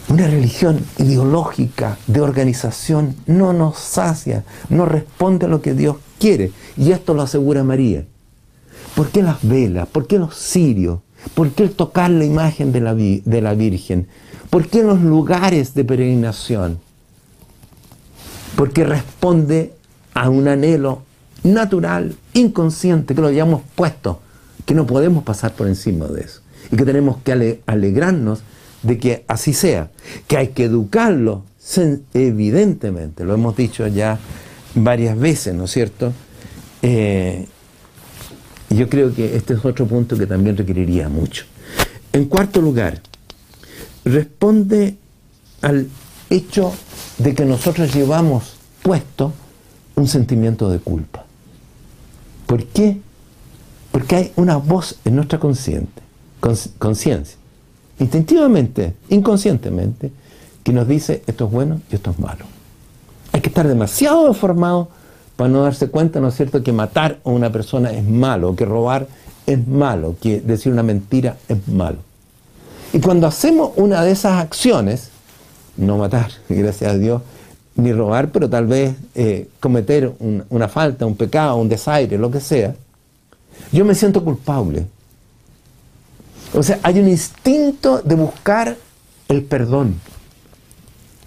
Una religión ideológica de organización no nos sacia, no responde a lo que Dios quiere. Y esto lo asegura María. ¿Por qué las velas? ¿Por qué los cirios? ¿Por qué el tocar la imagen de la, de la Virgen? ¿Por qué los lugares de peregrinación? Porque responde a un anhelo natural, inconsciente, que lo hayamos puesto, que no podemos pasar por encima de eso. Y que tenemos que alegrarnos de que así sea, que hay que educarlo, evidentemente, lo hemos dicho ya varias veces, ¿no es cierto? Eh, yo creo que este es otro punto que también requeriría mucho. En cuarto lugar, responde al hecho de que nosotros llevamos puesto un sentimiento de culpa. ¿Por qué? Porque hay una voz en nuestra conciencia instintivamente, inconscientemente, que nos dice esto es bueno y esto es malo. Hay que estar demasiado formado para no darse cuenta, ¿no es cierto?, que matar a una persona es malo, que robar es malo, que decir una mentira es malo. Y cuando hacemos una de esas acciones, no matar, gracias a Dios, ni robar, pero tal vez eh, cometer una falta, un pecado, un desaire, lo que sea, yo me siento culpable o sea, hay un instinto de buscar el perdón,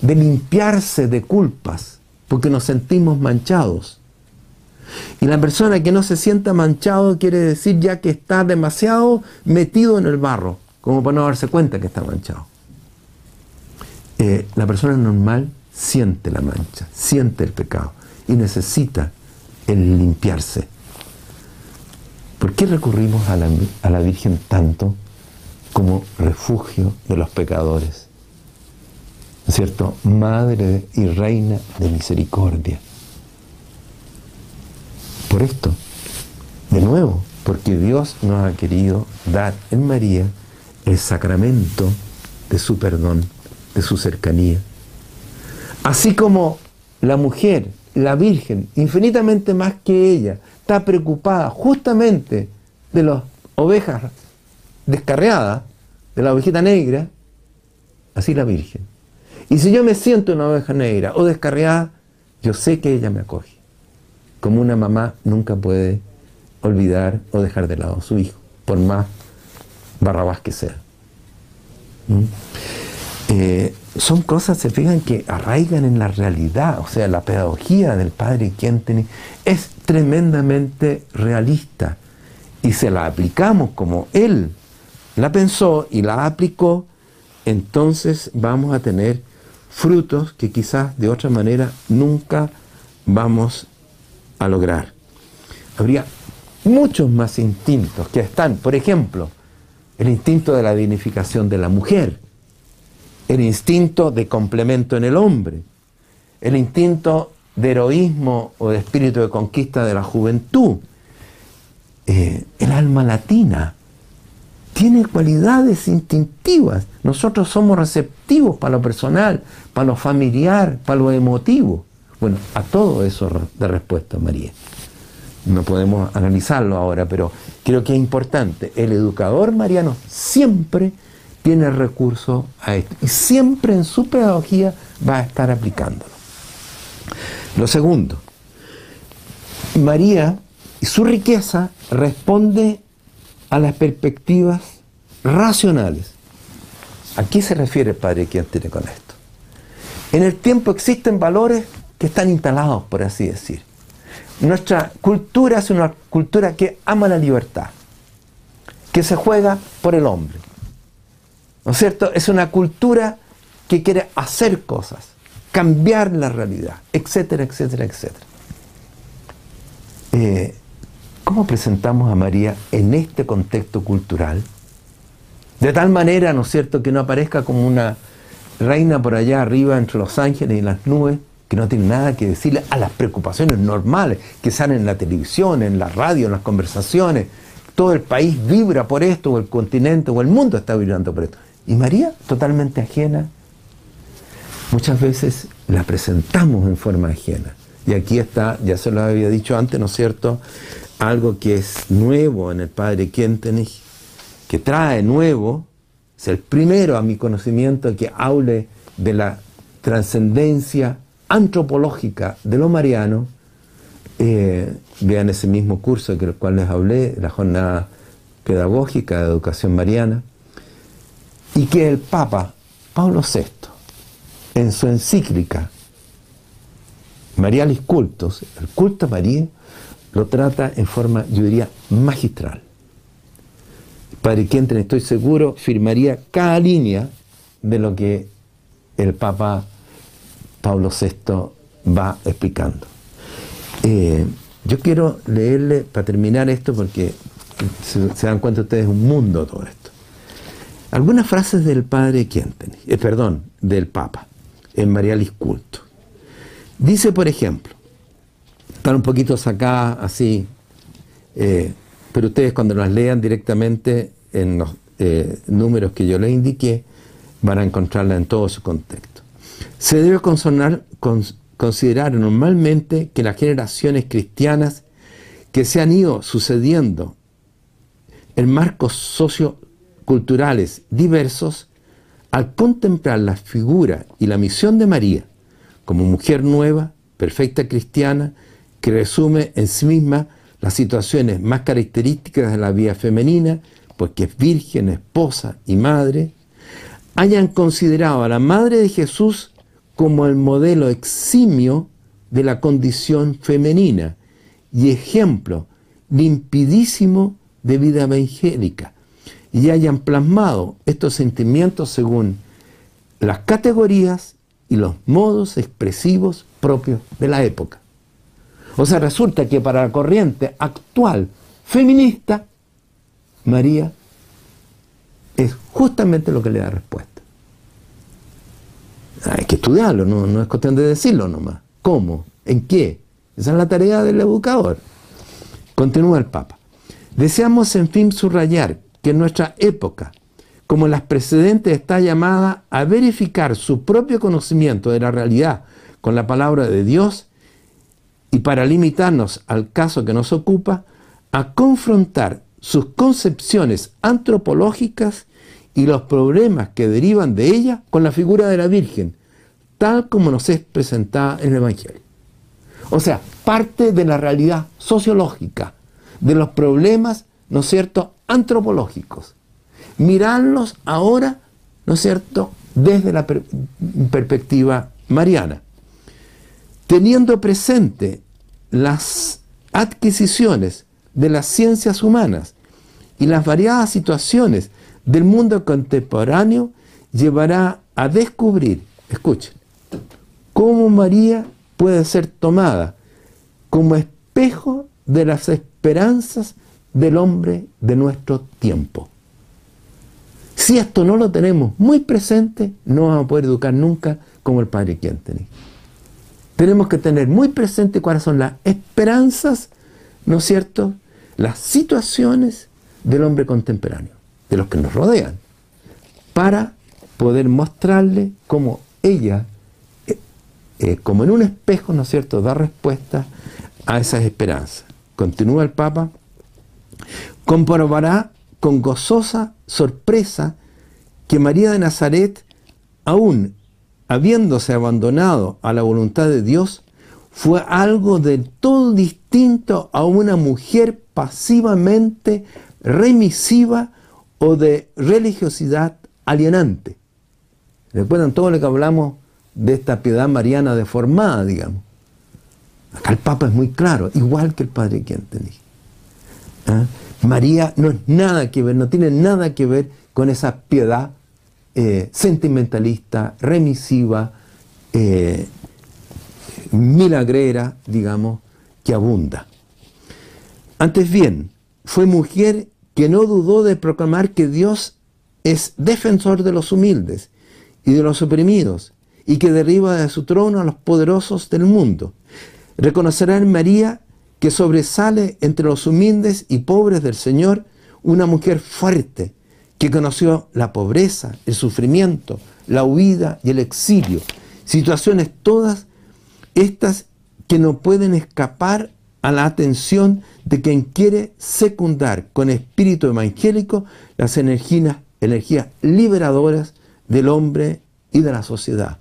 de limpiarse de culpas, porque nos sentimos manchados. Y la persona que no se sienta manchado quiere decir ya que está demasiado metido en el barro, como para no darse cuenta que está manchado. Eh, la persona normal siente la mancha, siente el pecado y necesita el limpiarse. ¿Por qué recurrimos a la, a la Virgen tanto? Como refugio de los pecadores. ¿No es cierto? Madre y reina de misericordia. Por esto, de nuevo, porque Dios nos ha querido dar en María el sacramento de su perdón, de su cercanía. Así como la mujer, la Virgen, infinitamente más que ella, está preocupada justamente de las ovejas descarriada de la ovejita negra, así la Virgen. Y si yo me siento una oveja negra o descarriada, yo sé que ella me acoge. Como una mamá nunca puede olvidar o dejar de lado a su hijo, por más barrabás que sea. ¿Mm? Eh, son cosas, se fijan, que arraigan en la realidad, o sea, la pedagogía del padre Quentini es tremendamente realista y se la aplicamos como él la pensó y la aplicó, entonces vamos a tener frutos que quizás de otra manera nunca vamos a lograr. Habría muchos más instintos que están, por ejemplo, el instinto de la dignificación de la mujer, el instinto de complemento en el hombre, el instinto de heroísmo o de espíritu de conquista de la juventud, eh, el alma latina, tiene cualidades instintivas. Nosotros somos receptivos para lo personal, para lo familiar, para lo emotivo. Bueno, a todo eso de respuesta, María. No podemos analizarlo ahora, pero creo que es importante. El educador mariano siempre tiene recurso a esto y siempre en su pedagogía va a estar aplicándolo. Lo segundo, María y su riqueza responde a las perspectivas racionales. ¿A se refiere el Padre quien tiene con esto? En el tiempo existen valores que están instalados, por así decir. Nuestra cultura es una cultura que ama la libertad, que se juega por el hombre. ¿No es cierto? Es una cultura que quiere hacer cosas, cambiar la realidad, etcétera, etcétera, etcétera. Eh, ¿Cómo presentamos a María en este contexto cultural? De tal manera, ¿no es cierto?, que no aparezca como una reina por allá arriba entre los ángeles y las nubes, que no tiene nada que decirle a las preocupaciones normales que salen en la televisión, en la radio, en las conversaciones. Todo el país vibra por esto, o el continente, o el mundo está vibrando por esto. Y María, totalmente ajena. muchas veces la presentamos en forma ajena. Y aquí está, ya se lo había dicho antes, ¿no es cierto? Algo que es nuevo en el padre Kentenich, que trae nuevo, es el primero a mi conocimiento que hable de la trascendencia antropológica de lo mariano. Eh, vean ese mismo curso que el cual les hablé, la jornada pedagógica de educación mariana, y que el Papa Pablo VI, en su encíclica Marialis Cultos, el culto a lo trata en forma, yo diría, magistral. Padre Quenten, estoy seguro, firmaría cada línea de lo que el Papa Pablo VI va explicando. Eh, yo quiero leerle, para terminar esto, porque se, dan cuenta ustedes, es un mundo todo esto. Algunas frases del Padre Quenten, eh, perdón, del Papa, en Marialis Culto. Dice, por ejemplo, están un poquito sacadas así, eh, pero ustedes cuando las lean directamente en los eh, números que yo les indiqué, van a encontrarla en todo su contexto. Se debe considerar normalmente que las generaciones cristianas que se han ido sucediendo en marcos socioculturales diversos, al contemplar la figura y la misión de María como mujer nueva, perfecta cristiana, que resume en sí misma las situaciones más características de la vida femenina, porque es virgen, esposa y madre, hayan considerado a la Madre de Jesús como el modelo eximio de la condición femenina y ejemplo limpidísimo de vida evangélica, y hayan plasmado estos sentimientos según las categorías y los modos expresivos propios de la época. O sea, resulta que para la corriente actual feminista, María es justamente lo que le da respuesta. Hay que estudiarlo, no, es cuestión de decirlo nomás. ¿Cómo? ¿En qué? Esa es la tarea del educador. Continúa el Papa. Deseamos, en fin, subrayar que en nuestra época como las precedentes, está llamada a verificar su propio conocimiento de la realidad con la palabra de Dios y para limitarnos al caso que nos ocupa, a confrontar sus concepciones antropológicas y los problemas que derivan de ella con la figura de la Virgen, tal como nos es presentada en el Evangelio. O sea, parte de la realidad sociológica, de los problemas, ¿no es cierto?, antropológicos mirarlos ahora, ¿no es cierto?, desde la perspectiva mariana. Teniendo presente las adquisiciones de las ciencias humanas y las variadas situaciones del mundo contemporáneo, llevará a descubrir, escuchen, cómo María puede ser tomada como espejo de las esperanzas del hombre de nuestro tiempo. Si esto no lo tenemos muy presente, no vamos a poder educar nunca como el Padre Quinteni. Tenemos que tener muy presente cuáles son las esperanzas, ¿no es cierto?, las situaciones del hombre contemporáneo, de los que nos rodean, para poder mostrarle cómo ella, eh, eh, como en un espejo, ¿no es cierto?, da respuesta a esas esperanzas. Continúa el Papa, comprobará con gozosa sorpresa que María de Nazaret, aún habiéndose abandonado a la voluntad de Dios, fue algo del todo distinto a una mujer pasivamente remisiva o de religiosidad alienante. Recuerdan todo lo que hablamos de esta piedad mariana deformada, digamos. Acá el Papa es muy claro, igual que el Padre quien. ¿Ah? María no es nada que ver, no tiene nada que ver con esa piedad eh, sentimentalista, remisiva, eh, milagrera, digamos, que abunda. Antes bien, fue mujer que no dudó de proclamar que Dios es defensor de los humildes y de los oprimidos y que derriba de su trono a los poderosos del mundo. Reconocerá en María que sobresale entre los humildes y pobres del Señor, una mujer fuerte, que conoció la pobreza, el sufrimiento, la huida y el exilio, Situaciones todas estas que no pueden escapar a la atención de quien quiere secundar con espíritu evangélico las energías, energías liberadoras del hombre y de la sociedad.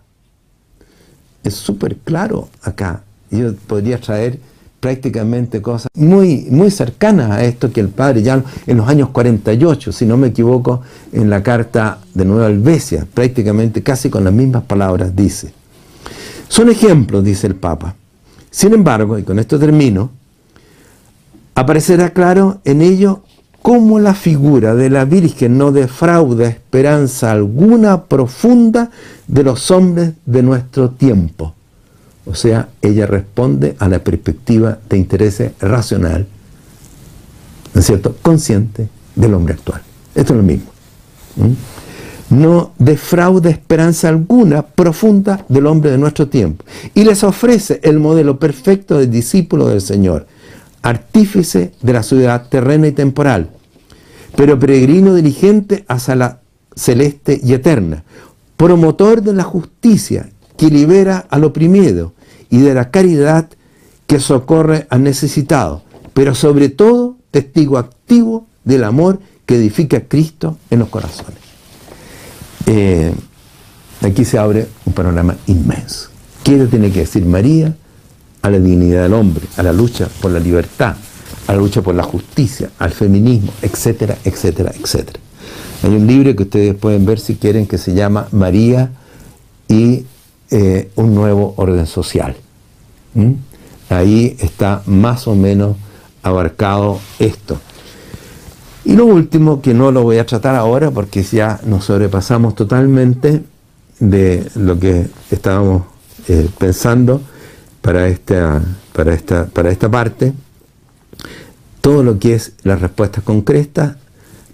Es súper claro acá. Yo podría traer prácticamente cosas muy, muy cercanas a esto que el padre ya en los años 48, si no me equivoco, en la carta de Nueva Albesia, prácticamente casi con las mismas palabras dice. Son ejemplos, dice el Papa. Sin embargo, y con esto termino, aparecerá claro en ello cómo la figura de la Virgen no defrauda esperanza alguna profunda de los hombres de nuestro tiempo. O sea, ella responde a la perspectiva de interés racional, ¿no es cierto?, consciente del hombre actual. Esto es lo mismo. No defrauda esperanza alguna profunda del hombre de nuestro tiempo. Y les ofrece el modelo perfecto del discípulo del Señor, artífice de la ciudad terrena y temporal, pero peregrino diligente hacia la celeste y eterna, promotor de la justicia que libera al oprimido y de la caridad que socorre al necesitado, pero sobre todo testigo activo del amor que edifica a Cristo en los corazones. Eh, aquí se abre un panorama inmenso. ¿Qué tiene que decir María? A la dignidad del hombre, a la lucha por la libertad, a la lucha por la justicia, al feminismo, etcétera, etcétera, etcétera. Hay un libro que ustedes pueden ver si quieren que se llama María y eh, un nuevo orden social. Ahí está más o menos abarcado esto. Y lo último, que no lo voy a tratar ahora porque ya nos sobrepasamos totalmente de lo que estábamos eh, pensando para esta, para, esta, para esta parte, todo lo que es la respuesta concreta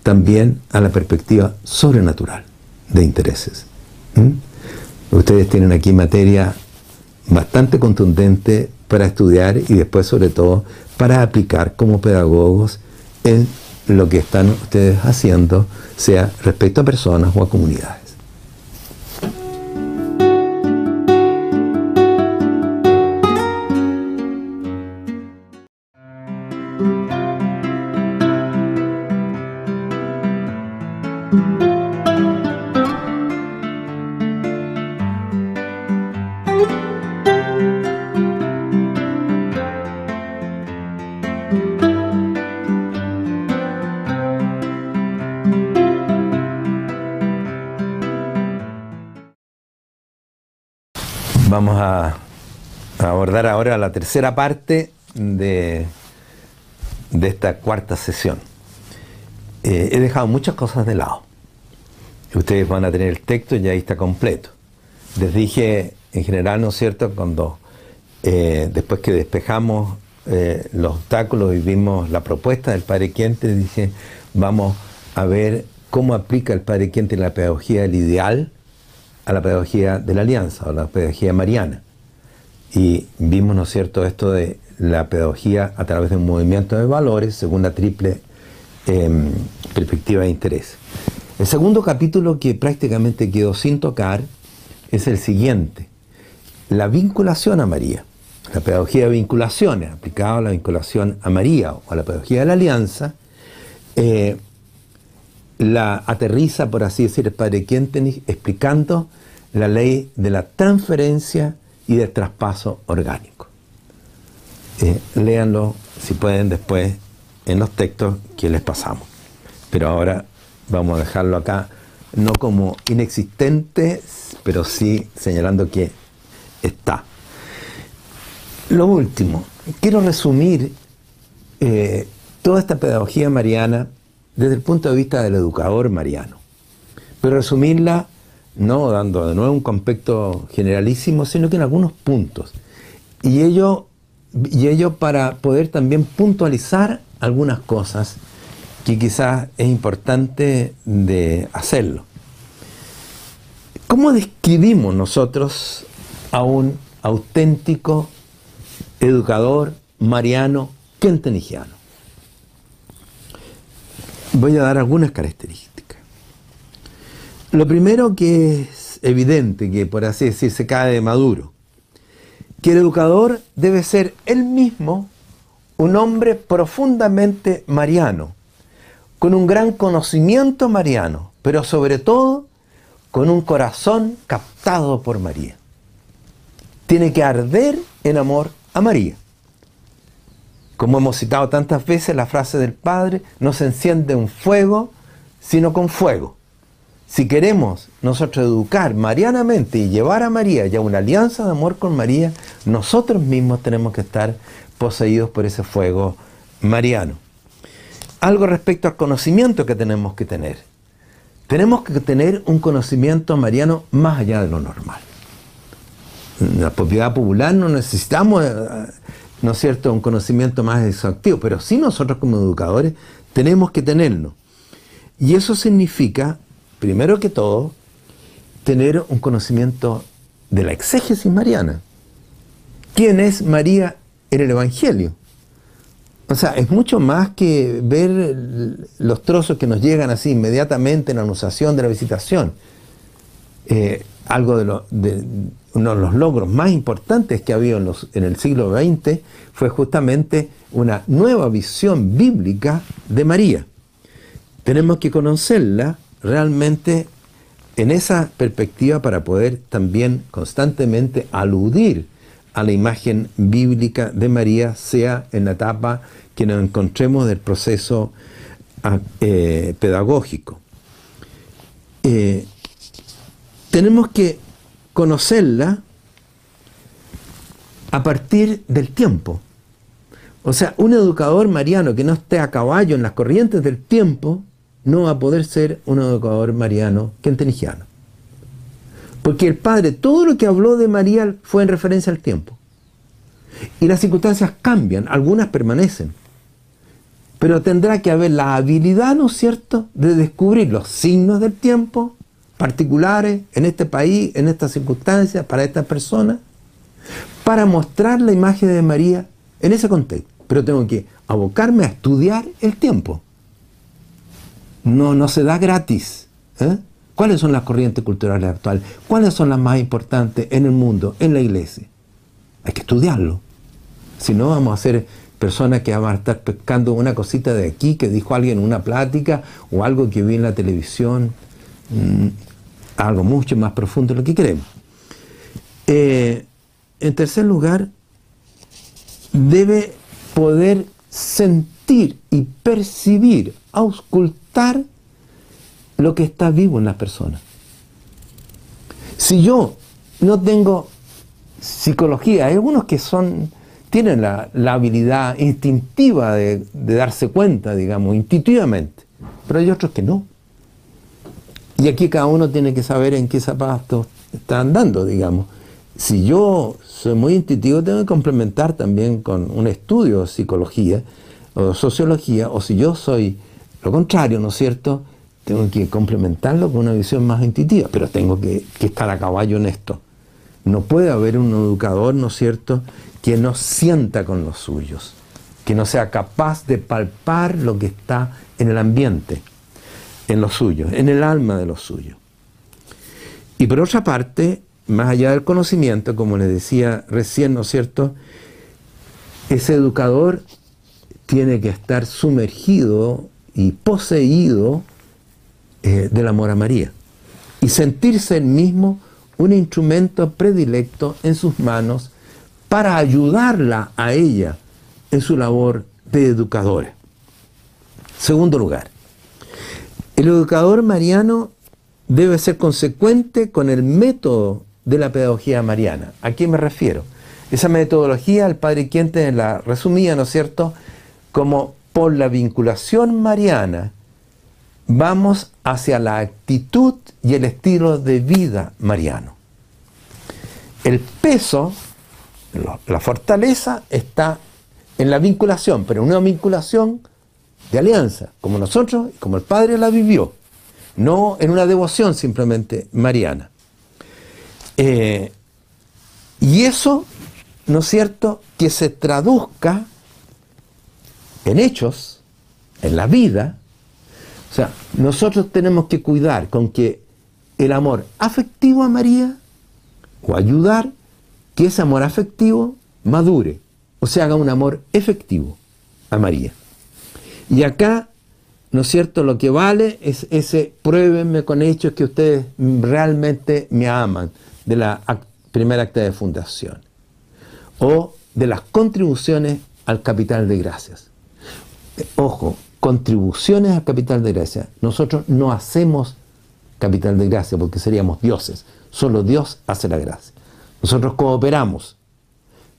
también a la perspectiva sobrenatural de intereses. Ustedes tienen aquí materia bastante contundente para estudiar y después sobre todo para aplicar como pedagogos en lo que están ustedes haciendo, sea respecto a personas o a comunidades. Ahora la tercera parte de, de esta cuarta sesión. Eh, he dejado muchas cosas de lado. Ustedes van a tener el texto y ahí está completo. Les dije en general, ¿no es cierto?, cuando eh, después que despejamos eh, los obstáculos y vimos la propuesta del Padre Quiente, dije, vamos a ver cómo aplica el Padre Quiente la pedagogía del ideal a la pedagogía de la alianza o la pedagogía mariana. Y vimos, ¿no es cierto?, esto de la pedagogía a través de un movimiento de valores según la triple em, perspectiva de interés. El segundo capítulo que prácticamente quedó sin tocar es el siguiente, la vinculación a María. La pedagogía de vinculaciones, aplicada a la vinculación a María o a la pedagogía de la alianza, eh, la aterriza, por así decir, el padre Quentenich explicando la ley de la transferencia y del traspaso orgánico. Eh, léanlo, si pueden, después en los textos que les pasamos. Pero ahora vamos a dejarlo acá, no como inexistente, pero sí señalando que está. Lo último, quiero resumir eh, toda esta pedagogía mariana desde el punto de vista del educador mariano. Pero resumirla no dando de nuevo un concepto generalísimo, sino que en algunos puntos. Y ello, y ello para poder también puntualizar algunas cosas que quizás es importante de hacerlo. ¿Cómo describimos nosotros a un auténtico educador mariano kentenigiano? Voy a dar algunas características. Lo primero que más evidente, que por así decir se cae de maduro, que el educador debe ser él mismo un hombre profundamente mariano, con un gran conocimiento mariano, pero sobre todo con un corazón captado por María. Tiene que arder en amor a María. Como hemos citado tantas veces la frase del Padre, no se enciende un fuego sino con fuego. Si queremos nosotros educar marianamente y llevar a María ya una alianza de amor con María, nosotros mismos tenemos que estar poseídos por ese fuego mariano. Algo respecto al conocimiento que tenemos que tener. Tenemos que tener un conocimiento mariano más allá de lo normal. En la propiedad popular no necesitamos, eh, ¿no es cierto?, un conocimiento más exhaustivo, pero sí nosotros como educadores tenemos que tenerlo. Y eso significa, primero que todo, tener un conocimiento de la exégesis mariana. ¿Quién es María en el Evangelio? O sea, es mucho más que ver los trozos que nos llegan así inmediatamente en la anunciación de la visitación. Eh, algo de, uno de los logros más importantes que ha habido en, en el siglo XX fue justamente una nueva visión bíblica de María tenemos que conocerla realmente en esa perspectiva para poder también constantemente aludir a la imagen bíblica de María, sea en la etapa que nos encontremos del proceso ah, eh, pedagógico. Eh, tenemos que conocerla a partir del tiempo. O sea, un educador mariano que no esté a caballo en las corrientes del tiempo no va a poder ser un educador mariano quentenigiano. Porque el padre, todo lo que habló de María fue en referencia al tiempo. Y las circunstancias cambian, algunas permanecen. Pero tendrá que haber la habilidad, ¿no es cierto?, de descubrir los signos del tiempo particulares en este país, en estas circunstancias, para estas personas, para mostrar la imagen de María en ese contexto. Pero tengo que abocarme a estudiar el tiempo no, no se da gratis. ¿eh? ¿Cuáles son las corrientes culturales actuales? ¿Cuáles son las más importantes en el mundo, en la iglesia? Hay que estudiarlo. Si no, vamos a ser personas que van a estar pescando una cosita de aquí que dijo alguien en una plática o algo que vi en la televisión, mm, algo mucho más profundo de lo que queremos. Eh, en tercer lugar, debe poder sentir y percibir, auscultar lo que está vivo en las personas. Si yo no tengo psicología, hay algunos que son, tienen la, habilidad instintiva de, darse cuenta, digamos, intuitivamente, pero hay otros que no. Y aquí cada uno tiene que saber en qué zapatos está andando, digamos. Si yo soy muy intuitivo, tengo que complementar también con un estudio de psicología o sociología, o si yo soy lo contrario, ¿no es cierto? Tengo que complementarlo con una visión más intuitiva, pero tengo que, estar a caballo en esto. No puede haber un educador, ¿no es cierto?, que no sienta con los suyos, que no sea capaz de palpar lo que está en el ambiente, en los suyos, en el alma de los suyos. Y por otra parte, más allá del conocimiento, como les decía recién, ¿no es cierto?, ese educador tiene que estar sumergido y poseído eh, del amor a María y sentirse él mismo un instrumento predilecto en sus manos para ayudarla a ella en su labor de educadora. Segundo lugar, el educador mariano debe ser consecuente con el método de la pedagogía mariana. ¿A qué me refiero? Esa metodología el padre Quiente la resumía, ¿no es cierto?, como por la vinculación mariana, vamos hacia la actitud y el estilo de vida mariano. El peso, la fortaleza está en la vinculación, pero una vinculación de alianza, como nosotros y como el Padre la vivió, no en una devoción simplemente mariana. Eh, y eso, ¿no es cierto?, que se traduzca en hechos, en la vida, o sea, nosotros tenemos que cuidar con que el amor afectivo a María o ayudar que ese amor afectivo madure o se haga un amor efectivo a María. Y acá, ¿no es cierto?, lo que vale es ese pruébenme con hechos que ustedes realmente me aman de la primera acta de fundación o de las contribuciones al capital de gracias. Ojo, contribuciones al capital de gracia. Nosotros no hacemos capital de gracia porque seríamos dioses. Solo Dios hace la gracia. Nosotros cooperamos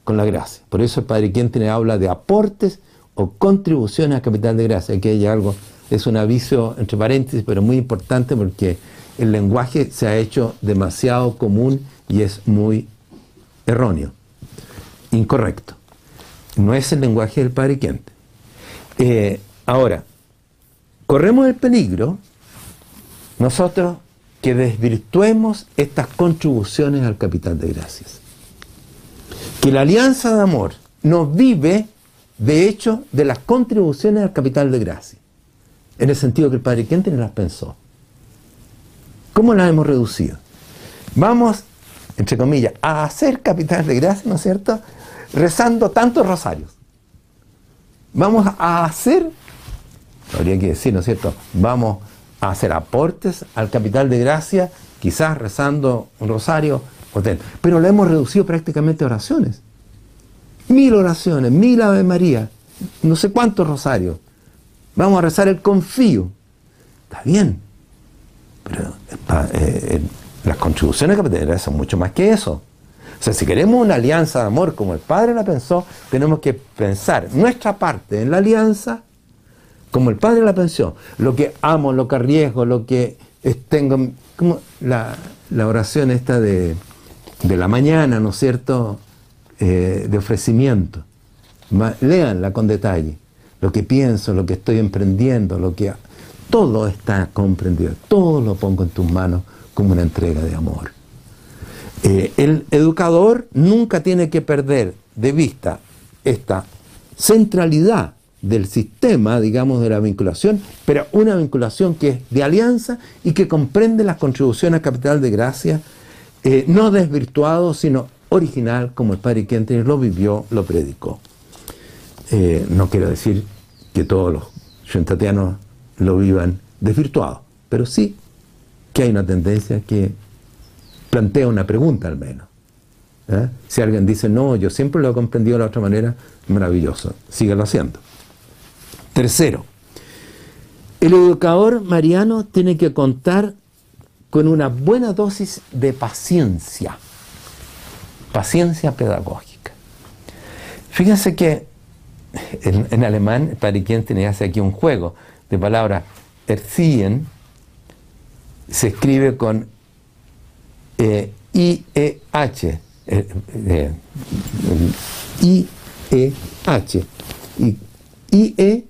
con la gracia. Por eso el Padre tiene habla de aportes o contribuciones al capital de gracia. Aquí hay algo, es un aviso entre paréntesis, pero muy importante porque el lenguaje se ha hecho demasiado común y es muy erróneo, incorrecto. No es el lenguaje del Padre Quente. Eh, ahora, corremos el peligro nosotros que desvirtuemos estas contribuciones al capital de gracias. Que la alianza de amor nos vive, de hecho, de las contribuciones al capital de gracia. En el sentido que el Padre Quente las pensó. ¿Cómo las hemos reducido? Vamos, entre comillas, a hacer capital de gracia, ¿no es cierto? Rezando tantos rosarios. Vamos a hacer, habría que decir, ¿no es cierto? Vamos a hacer aportes al capital de gracia, quizás rezando un rosario, pero lo hemos reducido prácticamente a oraciones. Mil oraciones, mil Ave María, no sé cuántos rosarios. Vamos a rezar el confío. Está bien, pero eh, eh, las contribuciones capital de gracia son mucho más que eso. O sea, si queremos una alianza de amor como el Padre la pensó, tenemos que pensar nuestra parte en la alianza como el Padre la pensó. Lo que amo, lo que arriesgo, lo que tengo, como la, oración esta de, la mañana, ¿no es cierto?, eh, de ofrecimiento. Leanla con detalle. Lo que pienso, lo que estoy emprendiendo, lo que... Todo está comprendido, todo lo pongo en tus manos como una entrega de amor. Eh, el educador nunca tiene que perder de vista esta centralidad del sistema, digamos, de la vinculación, pero una vinculación que es de alianza y que comprende las contribuciones a capital de gracia, eh, no desvirtuado, sino original, como el Padre Quentin lo vivió, lo predicó. Eh, no quiero decir que todos los yuntatianos lo vivan desvirtuado, pero sí que hay una tendencia que plantea una pregunta al menos. ¿eh? Si alguien dice, no, yo siempre lo he comprendido de la otra manera, maravilloso, síguelo haciendo. Tercero, el educador mariano tiene que contar con una buena dosis de paciencia, paciencia pedagógica. Fíjense que en, alemán, para quien tiene hace aquí un juego de palabras, erziehen se escribe con eh, I-E-H, eh, eh, I-E-H, y I-E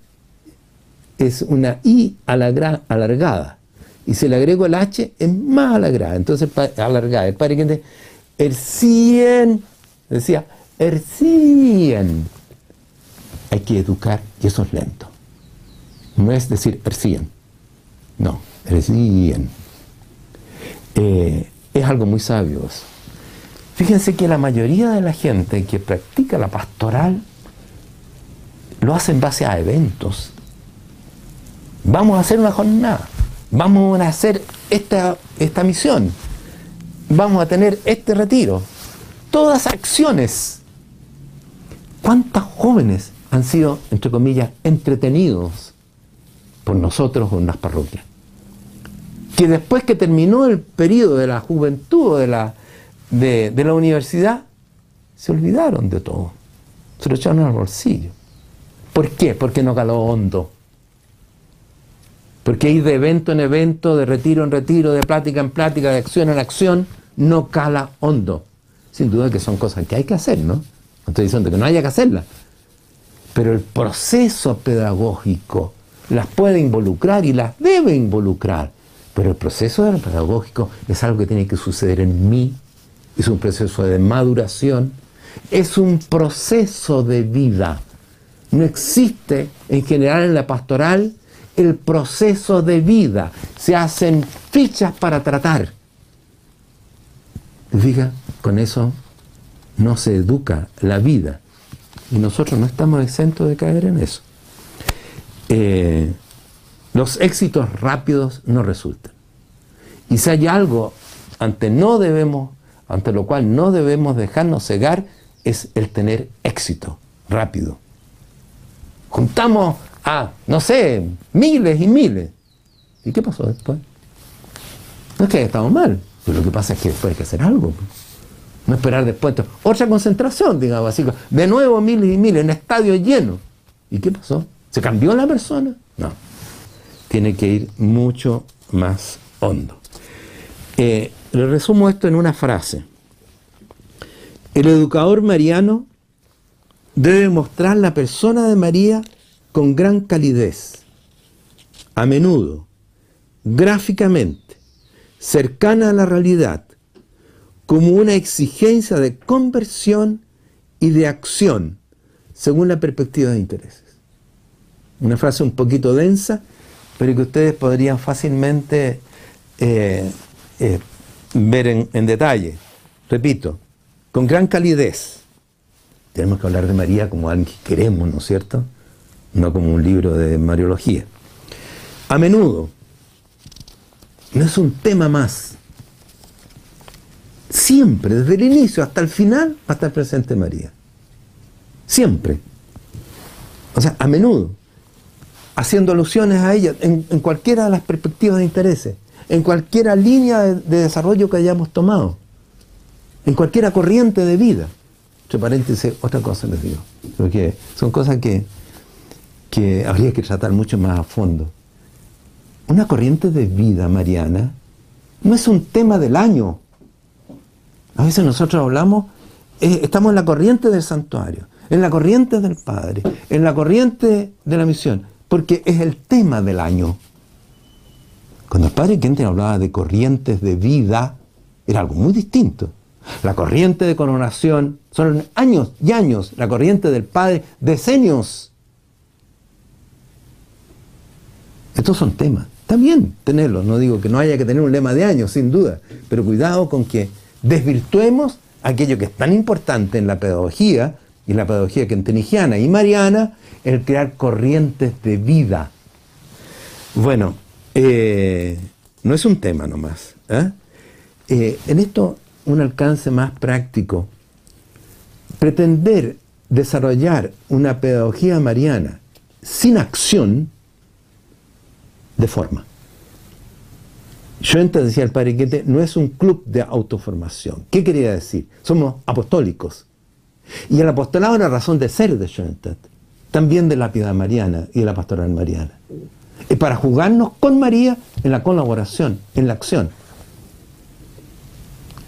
es una I alargada. Y si le agrego el H, es más alargada. Entonces, alargada. El padre que el 100, decía, el 100. Hay que educar y eso es lento. No es decir el 100. No, el 100. Eh, es algo muy sabio eso. Fíjense que la mayoría de la gente que practica la pastoral lo hace en base a eventos vamos a hacer una jornada, vamos a hacer esta, esta misión, vamos a tener este retiro. Todas acciones. ¿Cuántos jóvenes han sido, entre comillas, entretenidos por nosotros en las parroquias? Que después que terminó el periodo de la juventud de la, de la universidad, se olvidaron de todo. Se lo echaron al bolsillo. ¿Por qué? Porque no caló hondo porque ir de evento en evento, de retiro en retiro, de plática en plática, de acción en acción, no cala hondo. Sin duda que son cosas que hay que hacer, ¿no? No estoy diciendo que no haya que hacerlas. Pero el proceso pedagógico las puede involucrar y las debe involucrar. Pero el proceso pedagógico es algo que tiene que suceder en mí. Es un proceso de maduración. Es un proceso de vida. No existe en general en la pastoral el proceso de vida, se hacen fichas para tratar. Fija, con eso no se educa la vida. Y nosotros no estamos exentos de caer en eso. Eh, los éxitos rápidos no resultan. Y si hay algo ante no debemos, ante lo cual no debemos dejarnos cegar, es el tener éxito rápido. Juntamos a, no sé, miles y miles. ¿Y qué pasó después? No es que estamos mal, pero lo que pasa es que después hay que hacer algo. No esperar después. Otra concentración, digamos así. De nuevo miles y miles, en estadio lleno. ¿Y qué pasó? ¿Se cambió la persona? No. Tiene que ir mucho más hondo. Eh, le resumo esto en una frase. El educador mariano debe mostrar la persona de María con gran calidez, a menudo, gráficamente, cercana a la realidad, como una exigencia de conversión y de acción, según la perspectiva de intereses. Una frase un poquito densa, pero que ustedes podrían fácilmente eh, eh, ver en, detalle. Repito, con gran calidez. Tenemos que hablar de María como alguien que queremos, ¿no es cierto? No como un libro de Mariología. A menudo, no es un tema más. Siempre, desde el inicio hasta el final, va a estar presente María. Siempre. O sea, a menudo. Haciendo alusiones a ella en, en cualquiera de las perspectivas de intereses en cualquiera línea de, desarrollo que hayamos tomado, en cualquiera corriente de vida. Entre paréntesis, otra cosa les digo, porque son cosas que, que habría que tratar mucho más a fondo. Una corriente de vida, Mariana, no es un tema del año. A veces nosotros hablamos, eh, estamos en la corriente del santuario, en la corriente del Padre, en la corriente de la misión, porque es el tema del año. Cuando el padre Kenten hablaba de corrientes de vida, era algo muy distinto. La corriente de coronación son años y años, la corriente del Padre, decenios. Estos son temas. También tenerlos, no digo que no haya que tener un lema de años, sin duda, pero cuidado con que desvirtuemos aquello que es tan importante en la pedagogía, y la pedagogía kentenigiana y mariana, el crear corrientes de vida. Bueno, eh, no es un tema nomás. ¿eh? Eh, en esto, un alcance más práctico. Pretender desarrollar una pedagogía mariana sin acción, de forma. Yo antes decía el padre Quete, no es un club de autoformación. ¿Qué quería decir? Somos apostólicos. Y el apostolado es la razón de ser de Schoenstatt, también de la piedad mariana y de la pastoral mariana es para jugarnos con María en la colaboración, en la acción,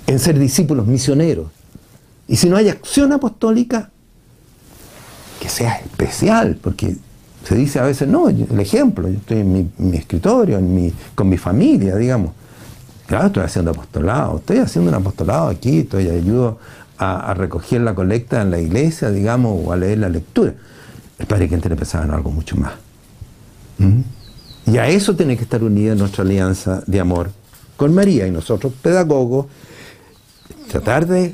en ser discípulos misioneros. Y si no hay acción apostólica, que sea especial, porque se dice a veces, no, el ejemplo, yo estoy en mi, escritorio, con mi familia, digamos. Claro, estoy haciendo apostolado, estoy haciendo un apostolado aquí, estoy ayudo a, recoger la colecta en la iglesia, digamos, o a leer la lectura. El Padre Quente le pensaba en algo mucho más. ¿Mm? Y a eso tiene que estar unida nuestra alianza de amor con María y nosotros, pedagogos, tratar de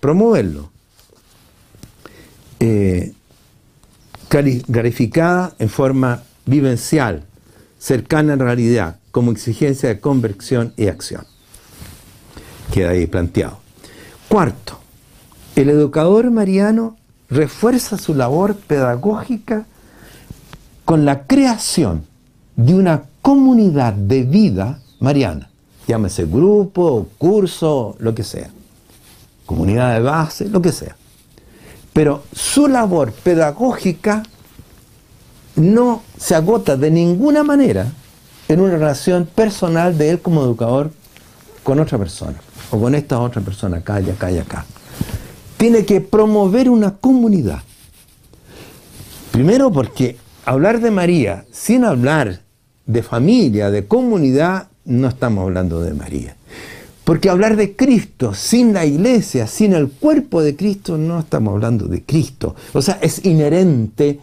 promoverlo. Eh, clarificada en forma vivencial, cercana en realidad, como exigencia de conversión y acción. Queda ahí planteado. Cuarto, el educador mariano refuerza su labor pedagógica con la creación de una comunidad de vida mariana, llámese grupo, curso, lo que sea, comunidad de base, lo que sea. Pero su labor pedagógica no se agota de ninguna manera en una relación personal de él como educador con otra persona, o con esta otra persona acá y acá y acá. Tiene que promover una comunidad. Primero porque hablar de María sin hablar de familia, de comunidad, no estamos hablando de María. Porque hablar de Cristo sin la iglesia, sin el cuerpo de Cristo, no estamos hablando de Cristo. O sea, es inherente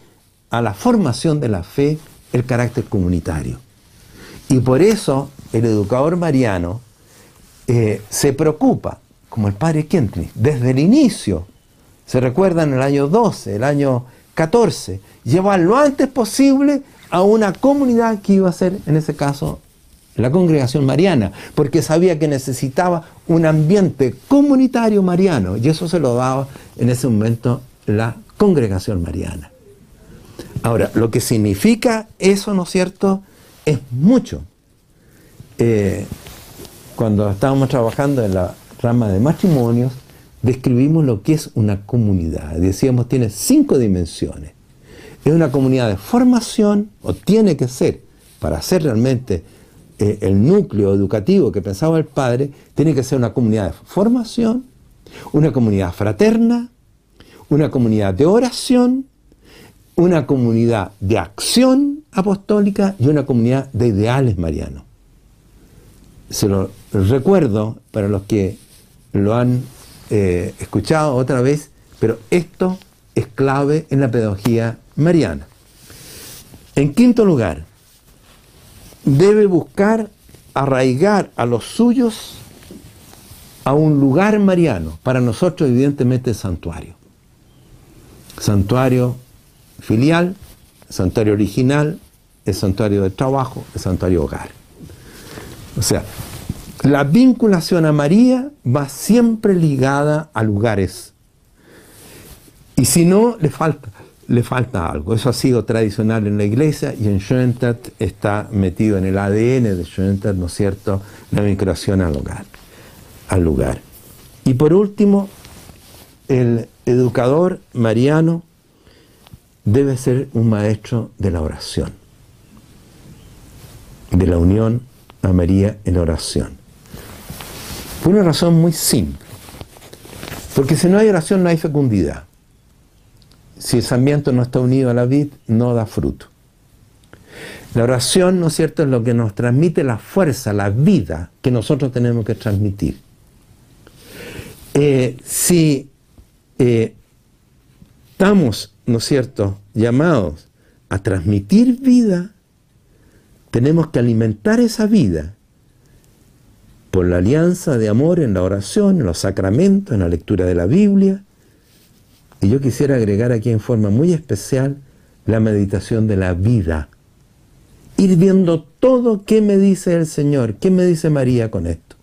a la formación de la fe el carácter comunitario. Y por eso el educador mariano eh, se preocupa como el padre Kentry, desde el inicio, se recuerda en el año 12, el año 14, llevar lo antes posible a una comunidad que iba a ser, en ese caso, la congregación mariana, porque sabía que necesitaba un ambiente comunitario mariano, y eso se lo daba en ese momento la congregación mariana. Ahora, lo que significa eso, ¿no es cierto?, es mucho. Eh, cuando estábamos trabajando en la rama de matrimonios, describimos lo que es una comunidad. Decíamos, tiene cinco dimensiones. Es una comunidad de formación, o tiene que ser, para ser realmente eh, el núcleo educativo que pensaba el padre, tiene que ser una comunidad de formación, una comunidad fraterna, una comunidad de oración, una comunidad de acción apostólica y una comunidad de ideales marianos. Se lo recuerdo para los que lo han eh, escuchado otra vez, pero esto es clave en la pedagogía mariana. En quinto lugar, debe buscar arraigar a los suyos a un lugar mariano. Para nosotros, evidentemente, es santuario. Santuario filial, santuario original, el santuario de trabajo, el santuario hogar. O sea, la vinculación a María va siempre ligada a lugares. Y si no, le falta, le falta algo. Eso ha sido tradicional en la iglesia y en Schoenstatt está metido en el ADN de Schoenstatt, ¿no es cierto?, la vinculación al al lugar. Y por último, el educador mariano debe ser un maestro de la oración, de la unión a María en oración. Por una razón muy simple. Porque si no hay oración no hay fecundidad. Si el sarmiento no está unido a la vid, no da fruto. La oración, ¿no es cierto?, es lo que nos transmite la fuerza, la vida que nosotros tenemos que transmitir. Eh, si eh, estamos, ¿no es cierto?, llamados a transmitir vida, tenemos que alimentar esa vida por la alianza de amor en la oración, en los sacramentos, en la lectura de la Biblia. Y yo quisiera agregar aquí en forma muy especial la meditación de la vida. Ir viendo todo qué me dice el Señor, qué me dice María con esto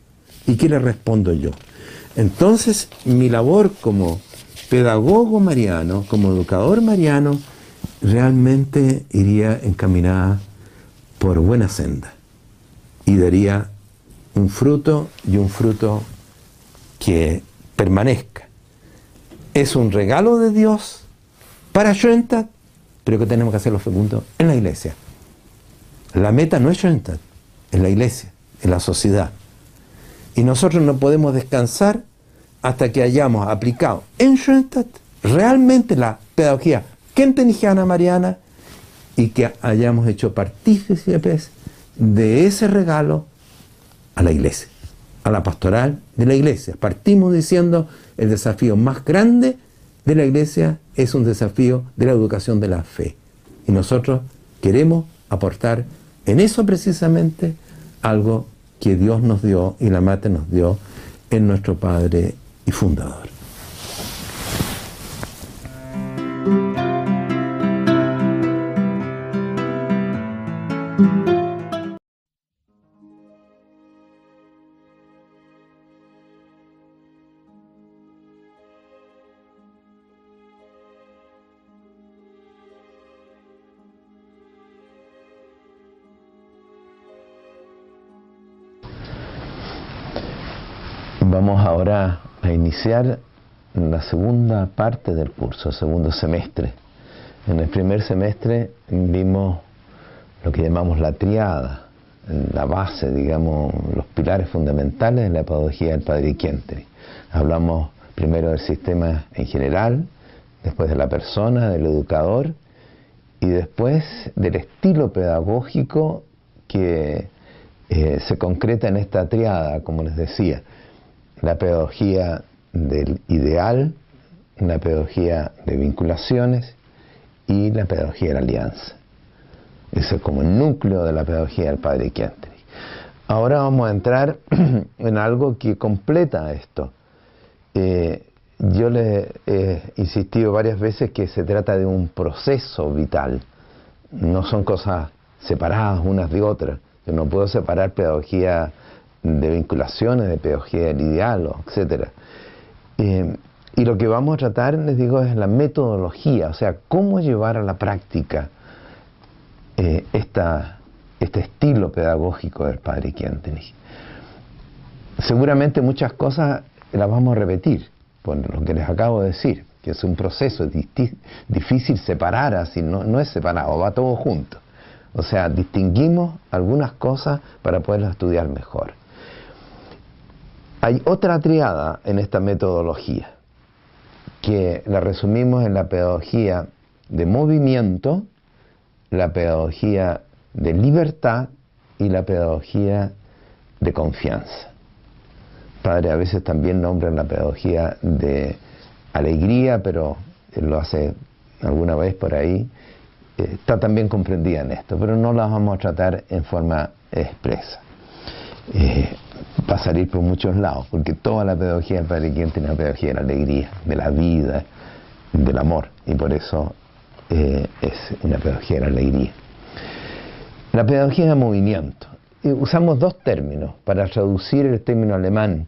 y qué le respondo yo. Entonces mi labor como pedagogo mariano, como educador mariano, realmente iría encaminada por buena senda y daría un fruto y un fruto que permanezca. Es un regalo de Dios para Schoenstatt, pero que tenemos que hacerlo fecundo en la iglesia. La meta no es Schoenstatt, es la iglesia, es la sociedad. Y nosotros no podemos descansar hasta que hayamos aplicado en Schoenstatt realmente la pedagogía kentenigiana mariana y que hayamos hecho partícipes de ese regalo a la iglesia, a la pastoral de la iglesia. Partimos diciendo el desafío más grande de la iglesia es un desafío de la educación de la fe. Y nosotros queremos aportar en eso precisamente algo que Dios nos dio y la Mate nos dio en nuestro Padre y fundador. Iniciar la segunda parte del curso, segundo semestre. En el primer semestre vimos lo que llamamos la triada, la base, digamos, los pilares fundamentales de la pedagogía del Padre Quientre. Hablamos primero del sistema en general, después de la persona, del educador, y después del estilo pedagógico que eh, se concreta en esta triada, como les decía la pedagogía del ideal, la pedagogía de vinculaciones y la pedagogía de la alianza. Ese es como el núcleo de la pedagogía del padre Chiantri. Ahora vamos a entrar en algo que completa esto, eh, yo le he insistido varias veces que se trata de un proceso vital, no son cosas separadas unas de otras. Yo no puedo separar pedagogía de vinculaciones, de pedagogía del ideal, etc. Eh, y lo que vamos a tratar, les digo, es la metodología, o sea, cómo llevar a la práctica eh, esta, este estilo pedagógico del padre Kiantenich. Seguramente muchas cosas las vamos a repetir, por lo que les acabo de decir, que es un proceso difícil separar así, no, no es separado, va todo junto. O sea, distinguimos algunas cosas para poderlas estudiar mejor. Hay otra triada en esta metodología, que la resumimos en la pedagogía de movimiento, la pedagogía de libertad y la pedagogía de confianza. Padre a veces también nombra la pedagogía de alegría, pero lo hace alguna vez por ahí, eh, está también comprendida en esto, pero no la vamos a tratar en forma expresa. Eh, va salir por muchos lados, porque toda la pedagogía del Padre Quien tiene la pedagogía de la alegría, de la vida, del amor, y por eso eh, es una pedagogía de la alegría. La pedagogía de movimiento. usamos dos términos para traducir el término alemán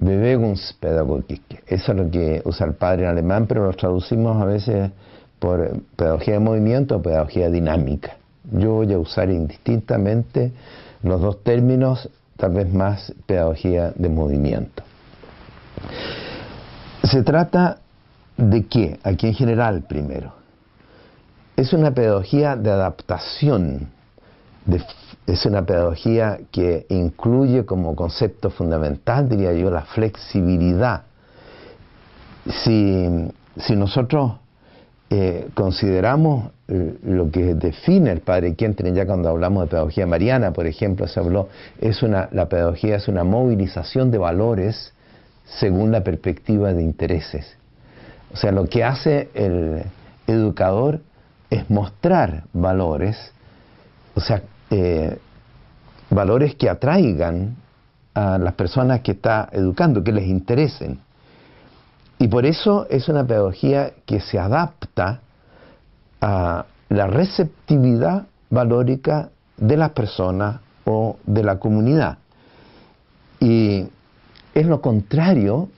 Bewegungspedagogik. Eso es lo que usa el padre en alemán, pero lo traducimos a veces por pedagogía de movimiento o pedagogía dinámica. Yo voy a usar indistintamente los dos términos, tal vez más pedagogía de movimiento. Se trata de qué? Aquí en general primero. Es una pedagogía de adaptación es una pedagogía que incluye como concepto fundamental, diría yo, la flexibilidad. Si, nosotros eh, consideramos lo que define el padre Quenten, ya cuando hablamos de pedagogía mariana, por ejemplo, se habló, es una, la pedagogía es una movilización de valores según la perspectiva de intereses. O sea, lo que hace el educador es mostrar valores, o sea, eh, valores que atraigan a las personas que está educando, que les interesen. Y por eso es una pedagogía que se adapta a la receptividad valórica de las personas o de la comunidad. Y es lo contrario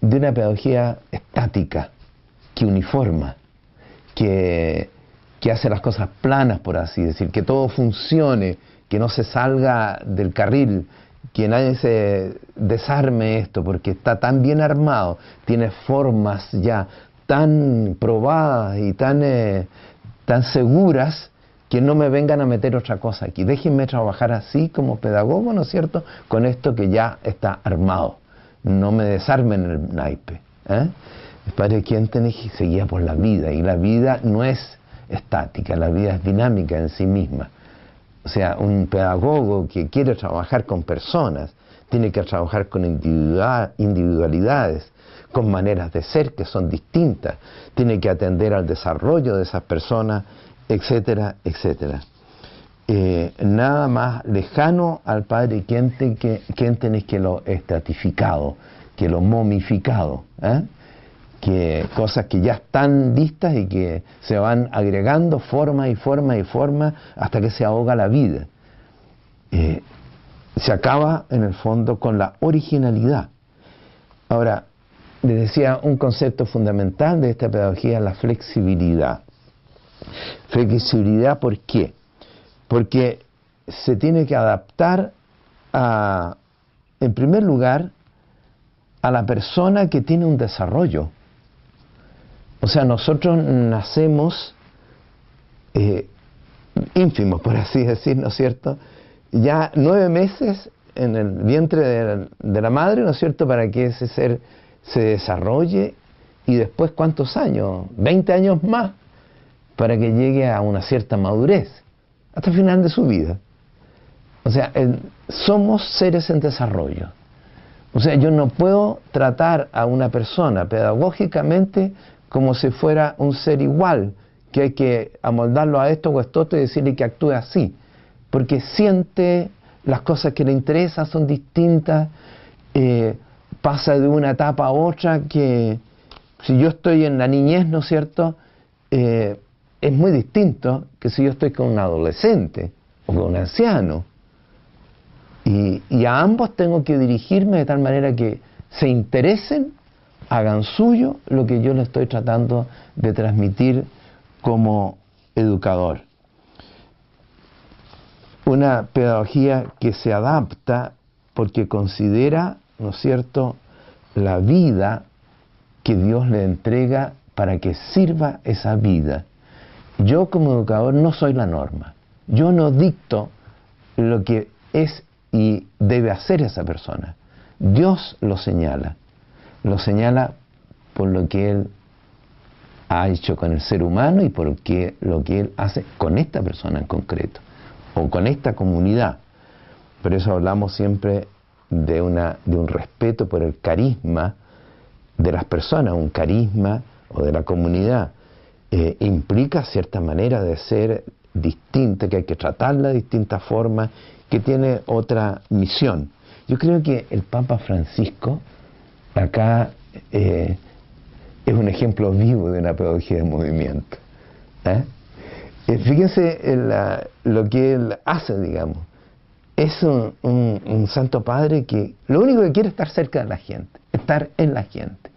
de una pedagogía estática, que uniforma, que que hace las cosas planas, por así decir, que todo funcione, que no se salga del carril, que nadie se desarme esto, porque está tan bien armado, tiene formas ya tan probadas y tan, eh, tan seguras que no me vengan a meter otra cosa aquí. Déjenme trabajar así como pedagogo, ¿no es cierto?, con esto que ya está armado. No me desarmen el naipe. ¿eh? Padre Quien seguía por la vida y la vida no es estática, la vida es dinámica en sí misma. O sea, un pedagogo que quiere trabajar con personas tiene que trabajar con individualidades, con maneras de ser que son distintas, tiene que atender al desarrollo de esas personas, etcétera, etcétera. Eh, nada más lejano al Padre Quenten que, que lo estratificado, que lo momificado. ¿eh? que cosas que ya están vistas y que se van agregando forma y forma y forma hasta que se ahoga la vida. Eh, se acaba en el fondo con la originalidad. Ahora, les decía un concepto fundamental de esta pedagogía, la flexibilidad. Flexibilidad, ¿por qué? Porque se tiene que adaptar a, en primer lugar, a la persona que tiene un desarrollo o sea, nosotros nacemos eh, ínfimos, por así decir, ¿no es cierto? Ya nueve meses en el vientre de la, madre, ¿no es cierto?, para que ese ser se desarrolle y después cuántos años, 20 años más, para que llegue a una cierta madurez, hasta el final de su vida. O sea, somos seres en desarrollo. O sea, yo no puedo tratar a una persona pedagógicamente como si fuera un ser igual, que hay que amoldarlo a esto o esto y decirle que actúe así, porque siente las cosas que le interesan son distintas, eh, pasa de una etapa a otra que si yo estoy en la niñez, ¿no es cierto? Eh, es muy distinto que si yo estoy con un adolescente o con un anciano. Y, y, a ambos tengo que dirigirme de tal manera que se interesen, hagan suyo lo que yo les estoy tratando de transmitir como educador. Una pedagogía que se adapta porque considera, ¿no es cierto?, la vida que Dios le entrega para que sirva esa vida. Yo como educador no soy la norma. Yo no dicto lo que es y debe hacer esa persona. Dios lo señala. Lo señala por lo que Él ha hecho con el ser humano y por lo que Él hace con esta persona en concreto o con esta comunidad. Por eso hablamos siempre de, una, de un respeto por el carisma de las personas, un carisma o de la comunidad. Eh, implica cierta manera de ser distinta, que hay que tratarla de distinta forma, que tiene otra misión. Yo creo que el Papa Francisco acá eh, es un ejemplo vivo de una pedagogía de movimiento. ¿eh? fíjense lo que él hace, digamos. Es un, santo padre que lo único que quiere es estar cerca de la gente, estar en la gente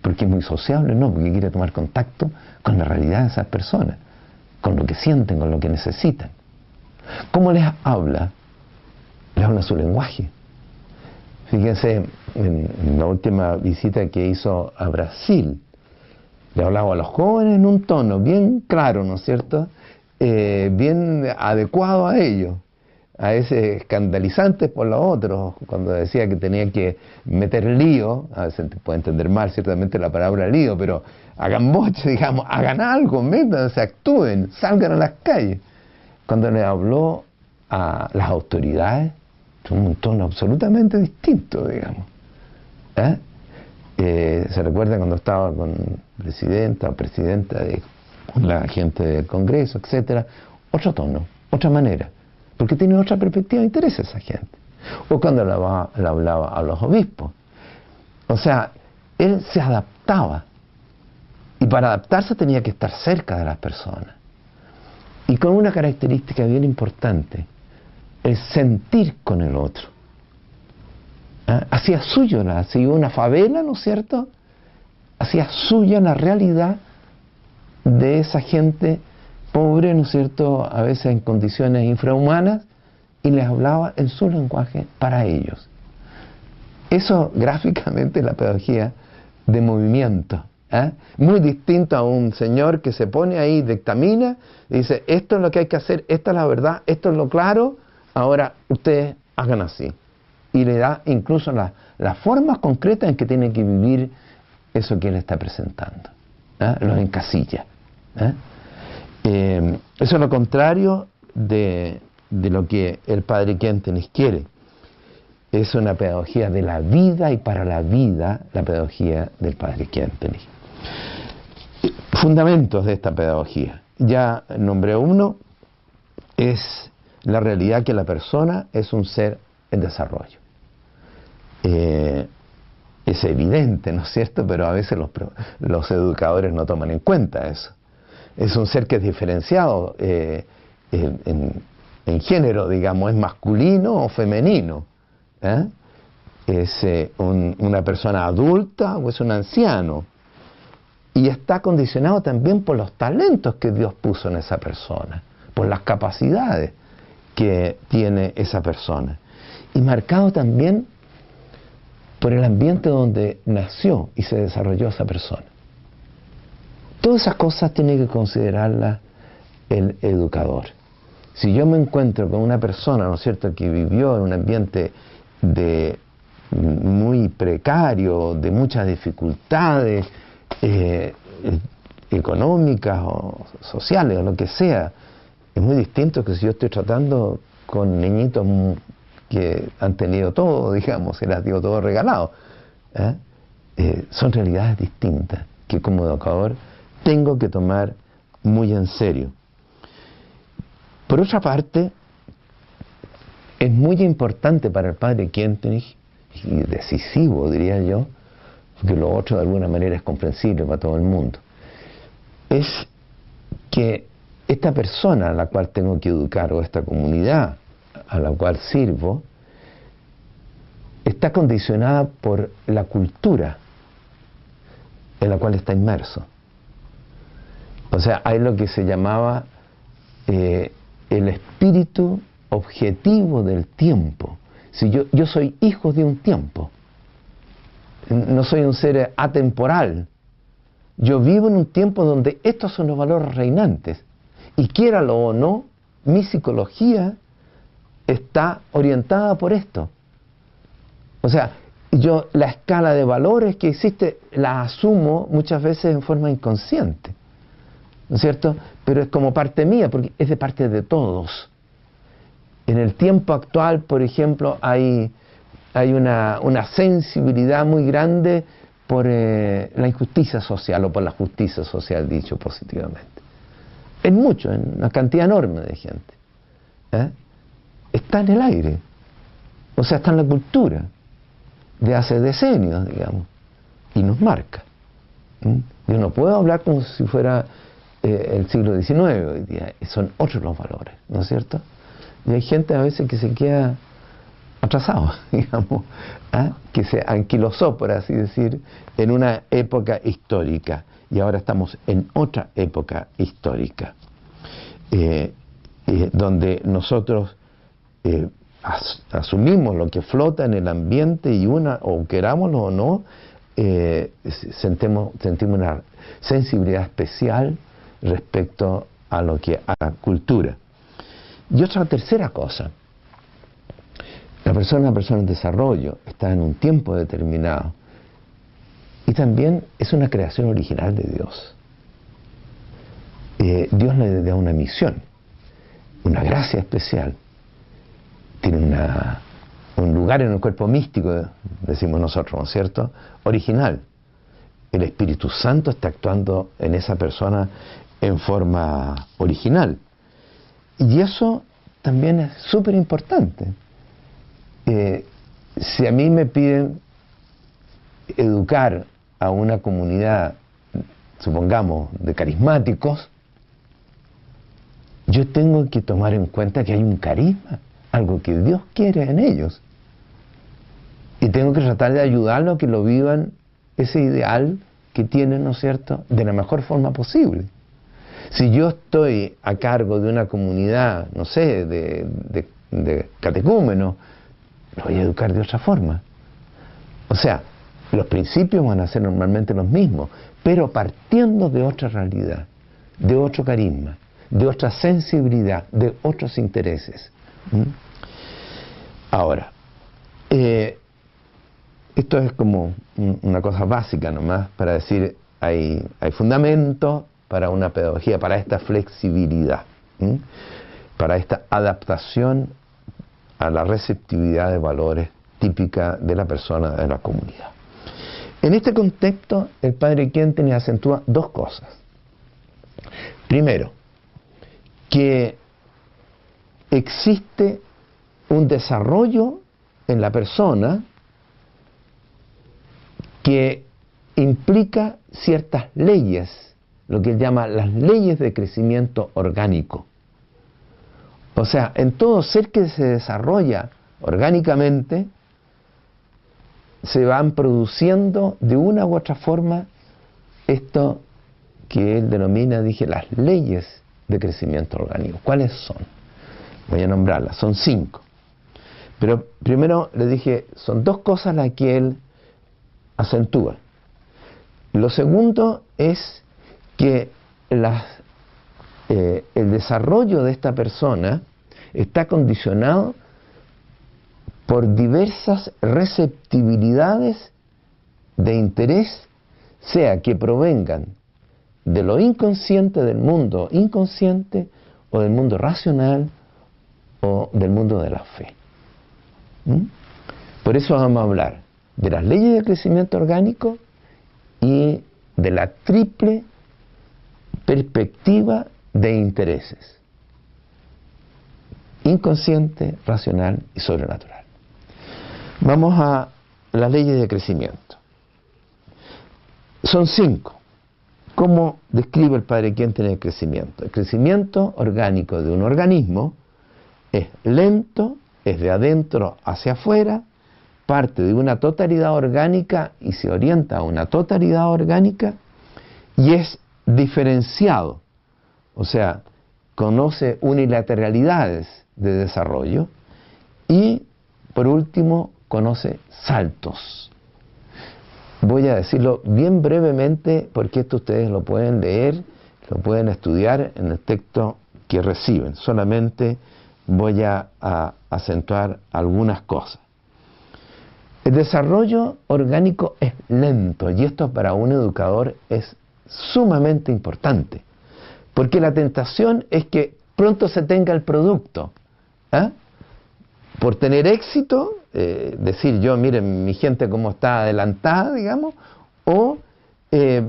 porque es muy sociable, no, porque quiere tomar contacto con la realidad de esas personas, con lo que sienten, con lo que necesitan. ¿Cómo les habla? Les habla su lenguaje. Fíjense, en, la última visita que hizo a Brasil, le hablaba a los jóvenes en un tono bien claro, ¿no es cierto? Eh, bien adecuado a ellos a veces escandalizantes por los otros, cuando decía que tenía que meter lío, a veces puede entender mal ciertamente la palabra lío, pero hagan boche, digamos, hagan algo, métanse, actúen, salgan a las calles. Cuando le habló a las autoridades, tuvo un tono absolutamente distinto, digamos. ¿Eh? Eh, se recuerda cuando estaba con presidenta o presidenta de la gente del Congreso, etcétera, otro tono, otra manera porque tiene otra perspectiva de interés esa gente. O cuando le, hablaba a los obispos. O sea, él se adaptaba. Y para adaptarse tenía que estar cerca de las personas. Y con una característica bien importante, el sentir con el otro. ¿Ah? Hacía suyo, la, si una favela, ¿no es cierto? Hacía suya la realidad de esa gente pobre, ¿no es cierto?, a veces en condiciones infrahumanas, y les hablaba en su lenguaje para ellos. Eso gráficamente es la pedagogía de movimiento. ¿eh? Muy distinto a un señor que se pone ahí, dictamina, y dice, esto es lo que hay que hacer, esta es la verdad, esto es lo claro, ahora ustedes hagan así. Y le da incluso las la formas concretas en que tiene que vivir eso que él está presentando. ¿eh? Los encasilla. ¿eh? Eh, eso es lo contrario de, lo que el padre Quentenis quiere. Es una pedagogía de la vida y para la vida, la pedagogía del padre Quentenis. Fundamentos de esta pedagogía. Ya nombré uno, es la realidad que la persona es un ser en desarrollo. Eh, es evidente, ¿no es cierto? Pero a veces los, los educadores no toman en cuenta eso es un ser que es diferenciado eh, en, género, digamos, es masculino o femenino. ¿eh? Es eh, una persona adulta o es un anciano. Y está condicionado también por los talentos que Dios puso en esa persona, por las capacidades que tiene esa persona. Y marcado también por el ambiente donde nació y se desarrolló esa persona. Todas esas cosas tiene que considerarlas el educador. Si yo me encuentro con una persona, ¿no es cierto?, que vivió en un ambiente de muy precario, de muchas dificultades eh, económicas o sociales o lo que sea, es muy distinto que si yo estoy tratando con niñitos que han tenido todo, digamos, se las digo todo regalado. ¿eh? Eh, son realidades distintas que como educador tengo que tomar muy en serio. Por otra parte, es muy importante para el padre Kentenich y decisivo, diría yo, porque lo otro de alguna manera es comprensible para todo el mundo, es que esta persona a la cual tengo que educar o esta comunidad a la cual sirvo, está condicionada por la cultura en la cual está inmerso. O sea, hay lo que se llamaba eh, el espíritu objetivo del tiempo. Si yo, yo soy hijo de un tiempo, no soy un ser atemporal. Yo vivo en un tiempo donde estos son los valores reinantes. Y quiéralo o no, mi psicología está orientada por esto. O sea, yo la escala de valores que existe la asumo muchas veces en forma inconsciente, ¿no es cierto? Pero es como parte mía, porque es de parte de todos. En el tiempo actual, por ejemplo, hay, hay una, sensibilidad muy grande por eh, la injusticia social o por la justicia social, dicho positivamente. En mucho, en una cantidad enorme de gente. ¿eh? Está en el aire, o sea, está en la cultura de hace decenios, digamos, y nos marca. Yo no puedo hablar como si fuera eh, el siglo XIX hoy día, son otros los valores, ¿no es cierto? Y hay gente a veces que se queda atrasado, digamos, ¿ah? que se anquilosó, por así decir, en una época histórica, y ahora estamos en otra época histórica, eh, eh, donde nosotros asumimos lo que flota en el ambiente y una, o querámoslo o no, eh, sentimos, sentimos una sensibilidad especial respecto a lo que a la cultura. Y otra tercera cosa, la persona es una persona en desarrollo, está en un tiempo determinado y también es una creación original de Dios. Eh, Dios le da una misión, una gracia especial tiene una, un lugar en el cuerpo místico, decimos nosotros, ¿no es cierto? Original. El Espíritu Santo está actuando en esa persona en forma original. Y eso también es súper importante. Eh, si a mí me piden educar a una comunidad, supongamos, de carismáticos, yo tengo que tomar en cuenta que hay un carisma algo que Dios quiere en ellos. Y tengo que tratar de ayudarlos a que lo vivan ese ideal que tienen, ¿no es cierto?, de la mejor forma posible. Si yo estoy a cargo de una comunidad, no sé, de, de, de catecúmenos, lo voy a educar de otra forma. O sea, los principios van a ser normalmente los mismos, pero partiendo de otra realidad, de otro carisma, de otra sensibilidad, de otros intereses. ¿Mm? Ahora, eh, esto es como una cosa básica nomás para decir, hay, hay fundamentos para una pedagogía, para esta flexibilidad, para esta adaptación a la receptividad de valores típica de la persona, de la comunidad. En este contexto, el padre Quenten acentúa dos cosas. Primero, que existe un desarrollo en la persona que implica ciertas leyes, lo que él llama las leyes de crecimiento orgánico. O sea, en todo ser que se desarrolla orgánicamente, se van produciendo de una u otra forma esto que él denomina, dije, las leyes de crecimiento orgánico. ¿Cuáles son? Voy a nombrarlas, son cinco. Pero primero le dije, son dos cosas las que él acentúa. Lo segundo es que eh, el desarrollo de esta persona está condicionado por diversas receptibilidades de interés, sea que provengan de lo inconsciente del mundo inconsciente o del mundo racional o del mundo de la fe. ¿Mm? Por eso vamos a hablar de las leyes de crecimiento orgánico y de la triple perspectiva de intereses. Inconsciente, racional y sobrenatural. Vamos a las leyes de crecimiento. Son cinco. ¿Cómo describe el Padre quién tiene el crecimiento? El crecimiento orgánico de un organismo es lento, es de adentro hacia afuera, parte de una totalidad orgánica y se orienta a una totalidad orgánica y es diferenciado, o sea, conoce unilateralidades de desarrollo y, por último, conoce saltos. Voy a decirlo bien brevemente porque esto ustedes lo pueden leer, lo pueden estudiar en el texto que reciben. Solamente voy a, acentuar algunas cosas. El desarrollo orgánico es lento y esto para un educador es sumamente importante, porque la tentación es que pronto se tenga el producto. ¿ah? Por tener éxito, eh, decir yo, miren mi gente cómo está adelantada, digamos, o eh,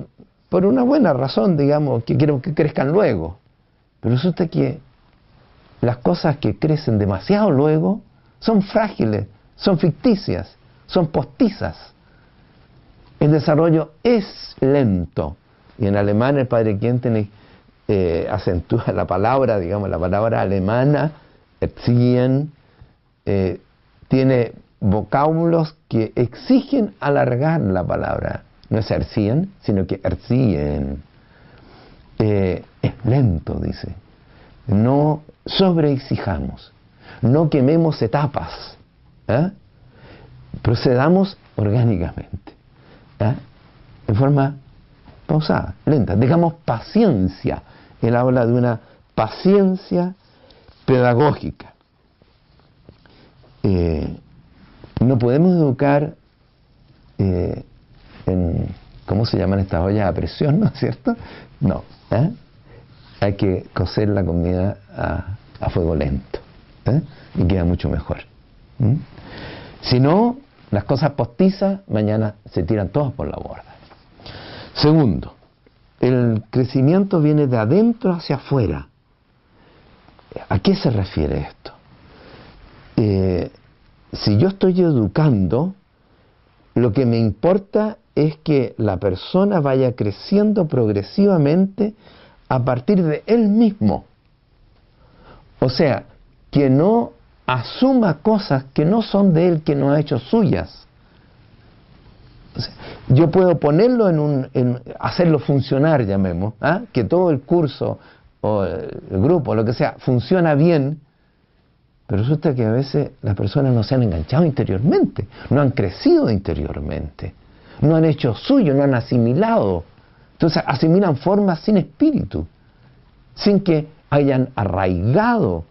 por una buena razón, digamos, que quiero que crezcan luego. Pero resulta que las cosas que crecen demasiado luego son frágiles, son ficticias, son postizas. El desarrollo es lento. Y en alemán el padre Quintene eh, acentúa la palabra, digamos, la palabra alemana, erziehen, eh, tiene vocábulos que exigen alargar la palabra. No es erziehen, sino que erziehen. Eh, es lento, dice. No sobreexijamos, no quememos etapas, ¿eh? procedamos orgánicamente, ¿eh? en forma pausada, lenta, digamos paciencia. Él habla de una paciencia pedagógica. Eh, no podemos educar en, ¿cómo se llaman estas ollas a presión, no es cierto? No hay que cocer la comida a, fuego lento ¿eh? y queda mucho mejor. Si no, las cosas postizas mañana se tiran todas por la borda. Segundo, el crecimiento viene de adentro hacia afuera. ¿A qué se refiere esto? Eh, si yo estoy educando, lo que me importa es que la persona vaya creciendo progresivamente a partir de él mismo. O sea, que no asuma cosas que no son de él, que no ha hecho suyas. Yo puedo ponerlo en un, en hacerlo funcionar, llamemos, ¿ah? que todo el curso o el grupo, lo que sea, funciona bien, pero resulta que a veces las personas no se han enganchado interiormente, no han crecido interiormente, no han hecho suyo, no han asimilado entonces asimilan formas sin espíritu, sin que hayan arraigado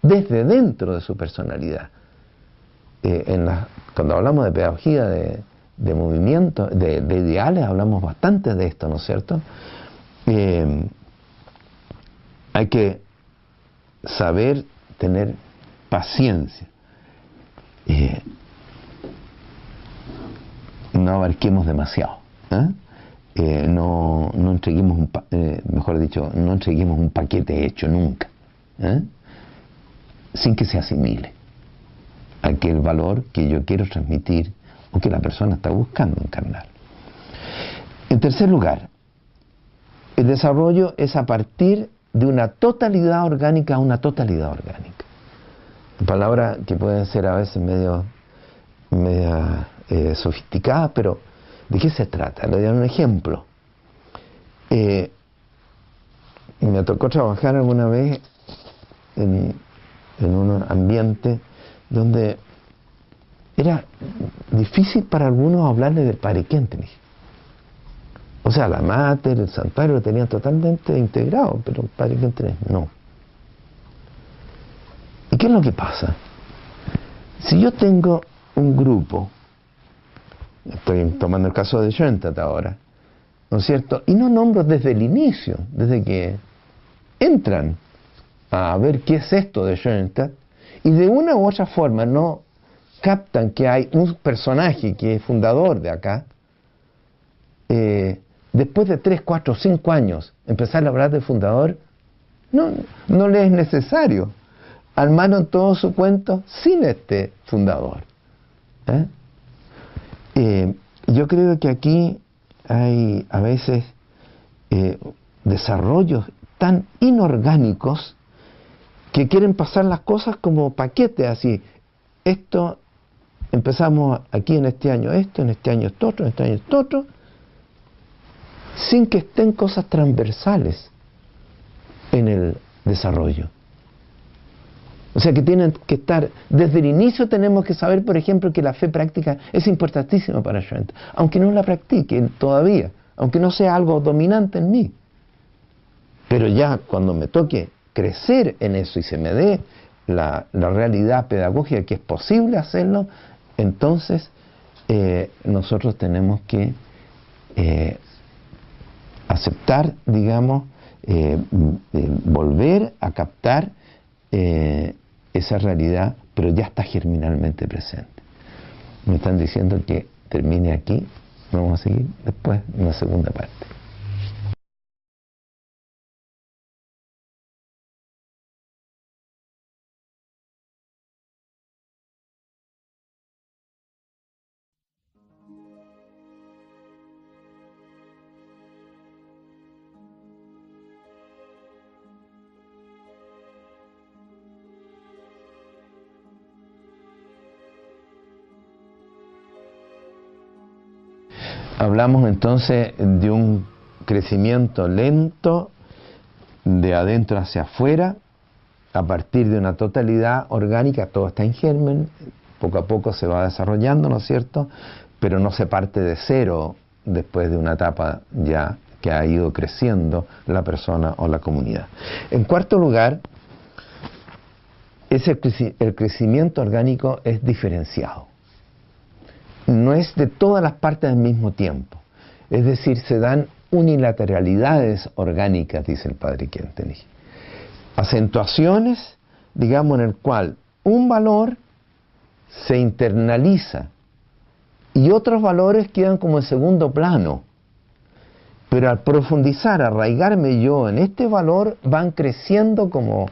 desde dentro de su personalidad. Eh, cuando hablamos de pedagogía de, movimiento, de, ideales, hablamos bastante de esto, ¿no es cierto? Eh, hay que saber tener paciencia. Eh, no abarquemos demasiado. Eh, no, no, entreguemos un, eh, mejor dicho, no entreguemos un paquete hecho nunca, sin que se asimile aquel valor que yo quiero transmitir o que la persona está buscando encarnar. En tercer lugar, el desarrollo es a partir de una totalidad orgánica a una totalidad orgánica. Palabra que pueden ser a veces medio, media sofisticada, pero ¿De qué se trata? Le doy un ejemplo. Eh, me tocó trabajar alguna vez en, un ambiente donde era difícil para algunos hablarle del Padre O sea, la mater, el santuario lo tenían totalmente integrado, pero el Padre no. ¿Y qué es lo que pasa? Si yo tengo un grupo estoy tomando el caso de Schoenstatt ahora, ¿no es cierto? Y no nombro desde el inicio, desde que entran a ver qué es esto de Schoenstatt, y de una u otra forma no captan que hay un personaje que es fundador de acá, eh, después de 3, 4, 5 años empezar a hablar del fundador, no, no le es necesario. Armaron todo su cuento sin este fundador. ¿eh? Eh, yo creo que aquí hay a veces desarrollos tan inorgánicos que quieren pasar las cosas como paquetes, así. Esto, empezamos aquí en este año esto, en este año esto en este año esto otro, sin que estén cosas transversales en el desarrollo. O sea que tienen que estar, desde el inicio tenemos que saber, por ejemplo, que la fe práctica es importantísima para Shrent, aunque no la practique todavía, aunque no sea algo dominante en mí. Pero ya cuando me toque crecer en eso y se me dé la, realidad pedagógica que es posible hacerlo, entonces eh, nosotros tenemos que eh, aceptar, digamos, eh, volver a captar esa realidad, pero ya está germinalmente presente. Me están diciendo que termine aquí, vamos a seguir después en la segunda parte. Hablamos entonces de un crecimiento lento de adentro hacia afuera, a partir de una totalidad orgánica, todo está en germen, poco a poco se va desarrollando, ¿no es cierto? Pero no se parte de cero después de una etapa ya que ha ido creciendo la persona o la comunidad. En cuarto lugar, el crecimiento orgánico es diferenciado no es de todas las partes al mismo tiempo. Es decir, se dan unilateralidades orgánicas, dice el padre Quinteni. Acentuaciones, digamos, en el cual un valor se internaliza y otros valores quedan como en segundo plano. Pero al profundizar, arraigarme yo en este valor, van creciendo como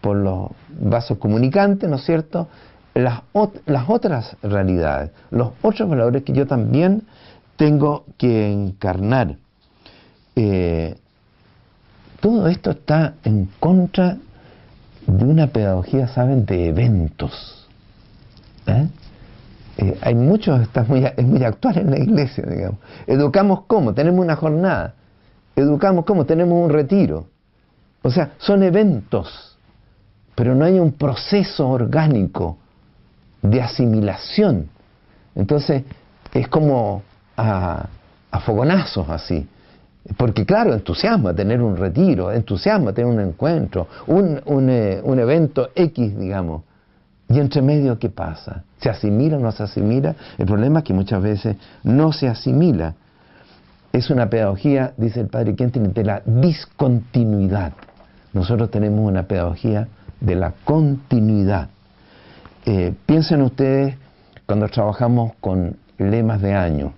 por los vasos comunicantes, ¿no es cierto? Las, las otras realidades, los otros valores que yo también tengo que encarnar. Eh, todo esto está en contra de una pedagogía, ¿saben?, de eventos. ¿eh? Eh, hay muchos, está muy, es muy actual en la iglesia, digamos. Educamos cómo, tenemos una jornada. Educamos cómo, tenemos un retiro. O sea, son eventos, pero no hay un proceso orgánico de asimilación. Entonces es como a, fogonazos así. Porque claro, entusiasma tener un retiro, entusiasma tener un encuentro, un, un, eh, un, evento X, digamos. Y entre medio, ¿qué pasa? ¿Se asimila o no se asimila? El problema es que muchas veces no se asimila. Es una pedagogía, dice el padre Quentin, de la discontinuidad. Nosotros tenemos una pedagogía de la continuidad. Eh, piensen ustedes cuando trabajamos con lemas de año,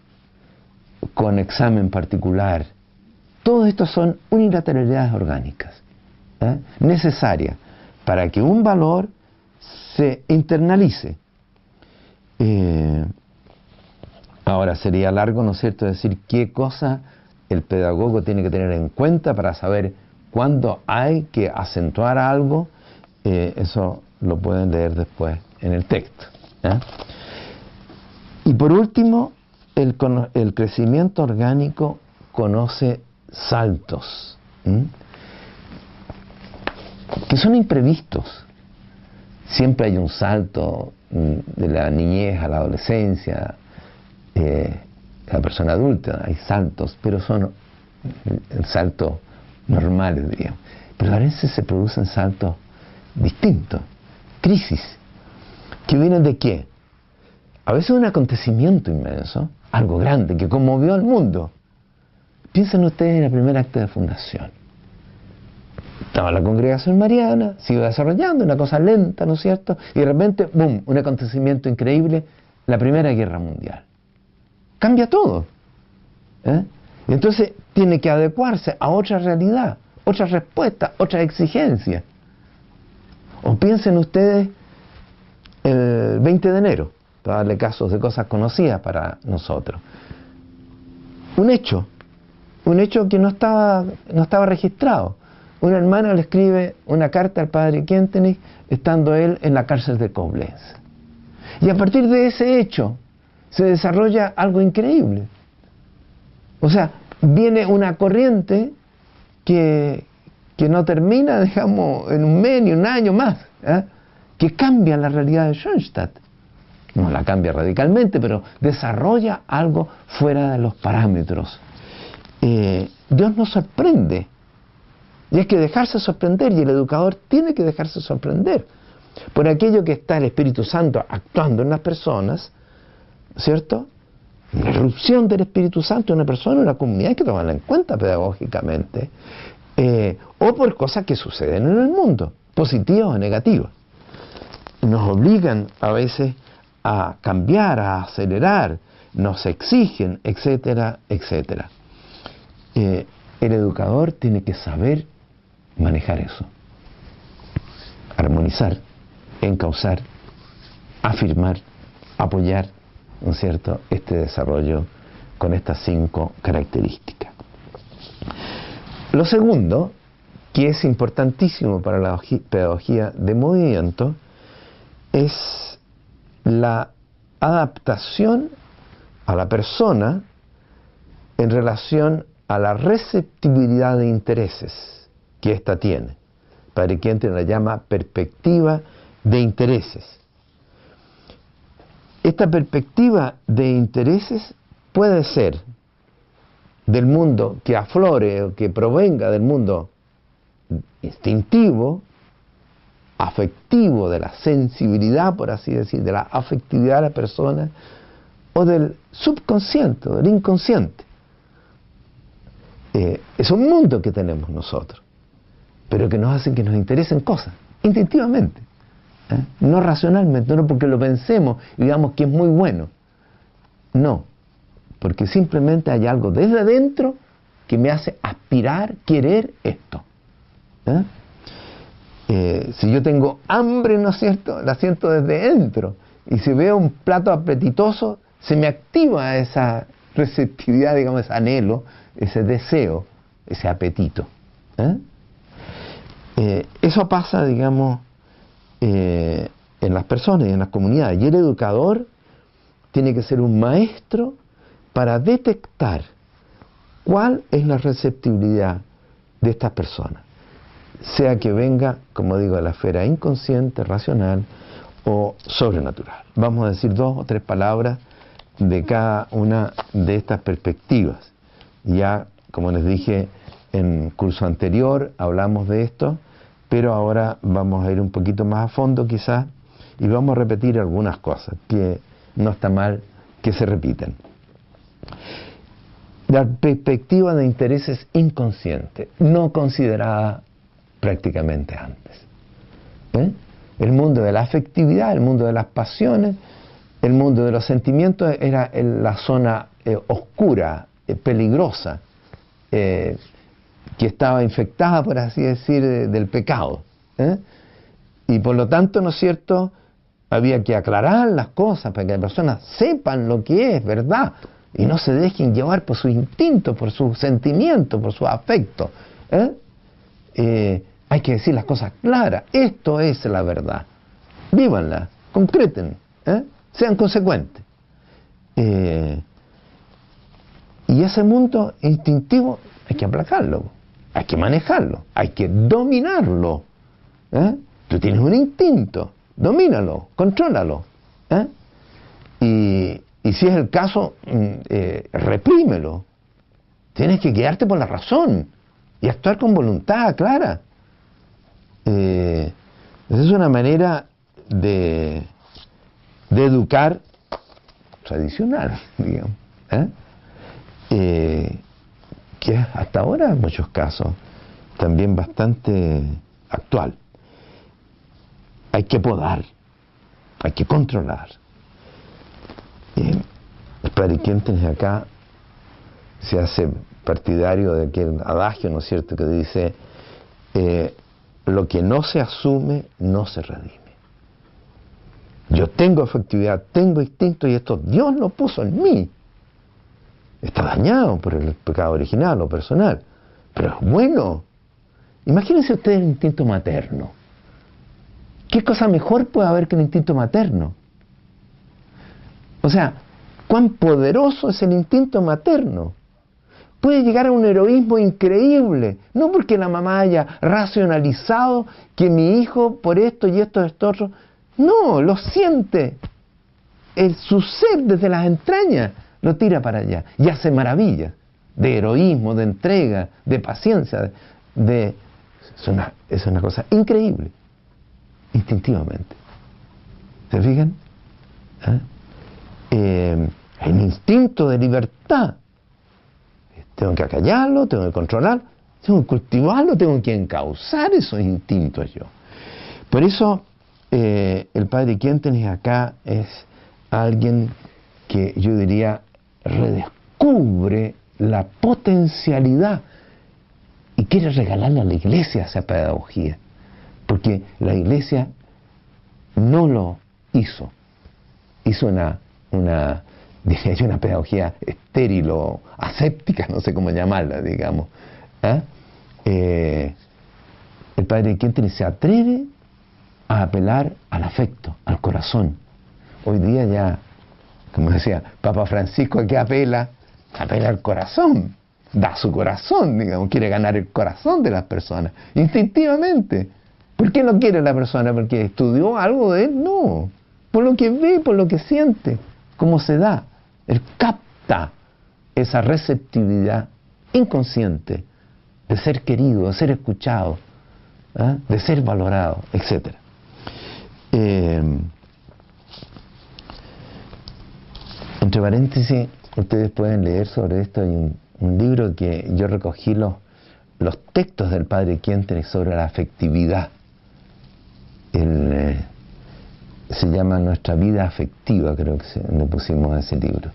con examen particular, todo esto son unilateralidades orgánicas, ¿eh? necesarias para que un valor se internalice. Eh, ahora sería largo, ¿no es cierto?, decir qué cosa el pedagogo tiene que tener en cuenta para saber cuándo hay que acentuar algo. eso lo pueden leer después en el texto. Y por último, el, crecimiento orgánico conoce saltos, que son imprevistos. Siempre hay un salto de la niñez a la adolescencia, eh, la persona adulta, hay saltos, pero son saltos normales, digamos. Pero a veces se producen saltos distintos, crisis ¿Que vienen de qué? A veces un acontecimiento inmenso, algo grande que conmovió al mundo. Piensen ustedes en el primer acto de fundación. Estaba la congregación mariana, se iba desarrollando, una cosa lenta, ¿no es cierto? Y de repente, ¡boom!, un acontecimiento increíble, la Primera Guerra Mundial. Cambia todo. ¿eh? Entonces tiene que adecuarse a otra realidad, otra respuesta, otra exigencia. O piensen ustedes el 20 de enero, para darle casos de cosas conocidas para nosotros. Un hecho, un hecho que no estaba, no estaba registrado. Un hermano le escribe una carta al padre Quentenich estando él en la cárcel de Koblenz. Y a partir de ese hecho se desarrolla algo increíble. O sea, viene una corriente que, que no termina, digamos, en un mes ni un año más, ¿eh? Que cambia la realidad de Schoenstatt. No la cambia radicalmente, pero desarrolla algo fuera de los parámetros. Eh, Dios nos sorprende. Y hay que dejarse sorprender, y el educador tiene que dejarse sorprender por aquello que está el Espíritu Santo actuando en las personas, ¿cierto? La erupción del Espíritu Santo en una persona, en una comunidad, hay que tomarla en cuenta pedagógicamente. Eh, o por cosas que suceden en el mundo, positivas o negativas. Nos obligan a veces a cambiar, a acelerar, nos exigen, etcétera, etcétera. Eh, el educador tiene que saber manejar eso, armonizar, encauzar, afirmar, apoyar, ¿no es cierto?, este desarrollo con estas cinco características. Lo segundo, que es importantísimo para la pedagogía de movimiento, es la adaptación a la persona en relación a la receptibilidad de intereses que ésta tiene. Padre Quente la llama perspectiva de intereses. Esta perspectiva de intereses puede ser del mundo que aflore o que provenga del mundo instintivo, afectivo, de la sensibilidad, por así decir, de la afectividad de la persona, o del subconsciente, del inconsciente. Eh, es un mundo que tenemos nosotros, pero que nos hace que nos interesen cosas, instintivamente, ¿eh? no racionalmente, no porque lo pensemos y digamos que es muy bueno, no, porque simplemente hay algo desde adentro que me hace aspirar, querer esto. ¿eh? Eh, si yo tengo hambre, ¿no es cierto?, la siento desde dentro. Y si veo un plato apetitoso, se me activa esa receptividad, digamos, ese anhelo, ese deseo, ese apetito. ¿eh? eso pasa, digamos, en las personas y en las comunidades. Y el educador tiene que ser un maestro para detectar cuál es la receptibilidad de estas personas, sea que venga, como digo, de la esfera inconsciente, racional o sobrenatural. Vamos a decir dos o tres palabras de cada una de estas perspectivas. Ya, como les dije en curso anterior, hablamos de esto, pero ahora vamos a ir un poquito más a fondo quizás y vamos a repetir algunas cosas que no está mal que se repiten. La perspectiva de intereses inconsciente, no considerada prácticamente antes. ¿Eh? El mundo de la afectividad, el mundo de las pasiones, el mundo de los sentimientos era la zona eh, oscura, eh, peligrosa, que estaba infectada, por así decir, del pecado. Y por lo tanto, ¿no es cierto?, había que aclarar las cosas para que las personas sepan lo que es verdad y no se dejen llevar por su instinto, por su sentimiento, por su afecto. ¿eh? Eh, hay que decir las cosas claras. Esto es la verdad. Vívanla, concreten, ¿eh? sean consecuentes. y ese mundo instintivo hay que aplacarlo, hay que manejarlo, hay que dominarlo. Tú tienes un instinto, domínalo, contrólalo. Y, y si es el caso, mm, eh, reprímelo. Tienes que guiarte por la razón y actuar con voluntad clara. Eh, esa es una manera de, educar tradicional, digamos, ¿eh? Eh, que hasta ahora en muchos casos también bastante actual. Hay que podar, hay que controlar, padre Quentes acá se hace partidario de aquel adagio, ¿no es cierto?, que dice, eh, lo que no se asume no se redime. Yo tengo afectividad, tengo instinto y esto Dios lo puso en mí. Está dañado por el pecado original o personal, pero es bueno. Imagínense ustedes el instinto materno. ¿Qué cosa mejor puede haber que el instinto materno? O sea, cuán poderoso es el instinto materno. Puede llegar a un heroísmo increíble, no porque la mamá haya racionalizado que mi hijo por esto y esto, esto, otro. No, lo siente. El, su ser desde las entrañas lo tira para allá y hace maravillas de heroísmo, de entrega, de paciencia, de, es, una, cosa increíble, instintivamente. ¿Se fijan? ¿Eh? Eh, el instinto de libertad. Tengo que acallarlo, tengo que controlar, tengo que cultivarlo, tengo que encauzar esos instintos yo. Por eso eh, el padre Quintenes acá es alguien que yo diría redescubre la potencialidad y quiere regalarle a la iglesia esa pedagogía, porque la iglesia no lo hizo, hizo una, una diría yo, una pedagogía estéril o aséptica, no sé cómo llamarla, digamos. ¿eh? Eh, el padre Quintenes se atreve a apelar al afecto, al corazón. Hoy día ya, como decía Papa Francisco, que apela, apela al corazón, da su corazón, digamos, quiere ganar el corazón de las personas, instintivamente. ¿Por qué no quiere la persona? ¿Porque estudió algo de él? No. Por lo que ve, por lo que siente, cómo se da. Él capta esa receptividad inconsciente de ser querido, de ser escuchado, ¿ah? de ser valorado, etcétera. Eh, entre paréntesis, ustedes pueden leer sobre esto. Hay un, libro que yo recogí los, los textos del padre Quientre sobre la afectividad. Eh, se llama Nuestra vida afectiva, creo que le pusimos a ese libro.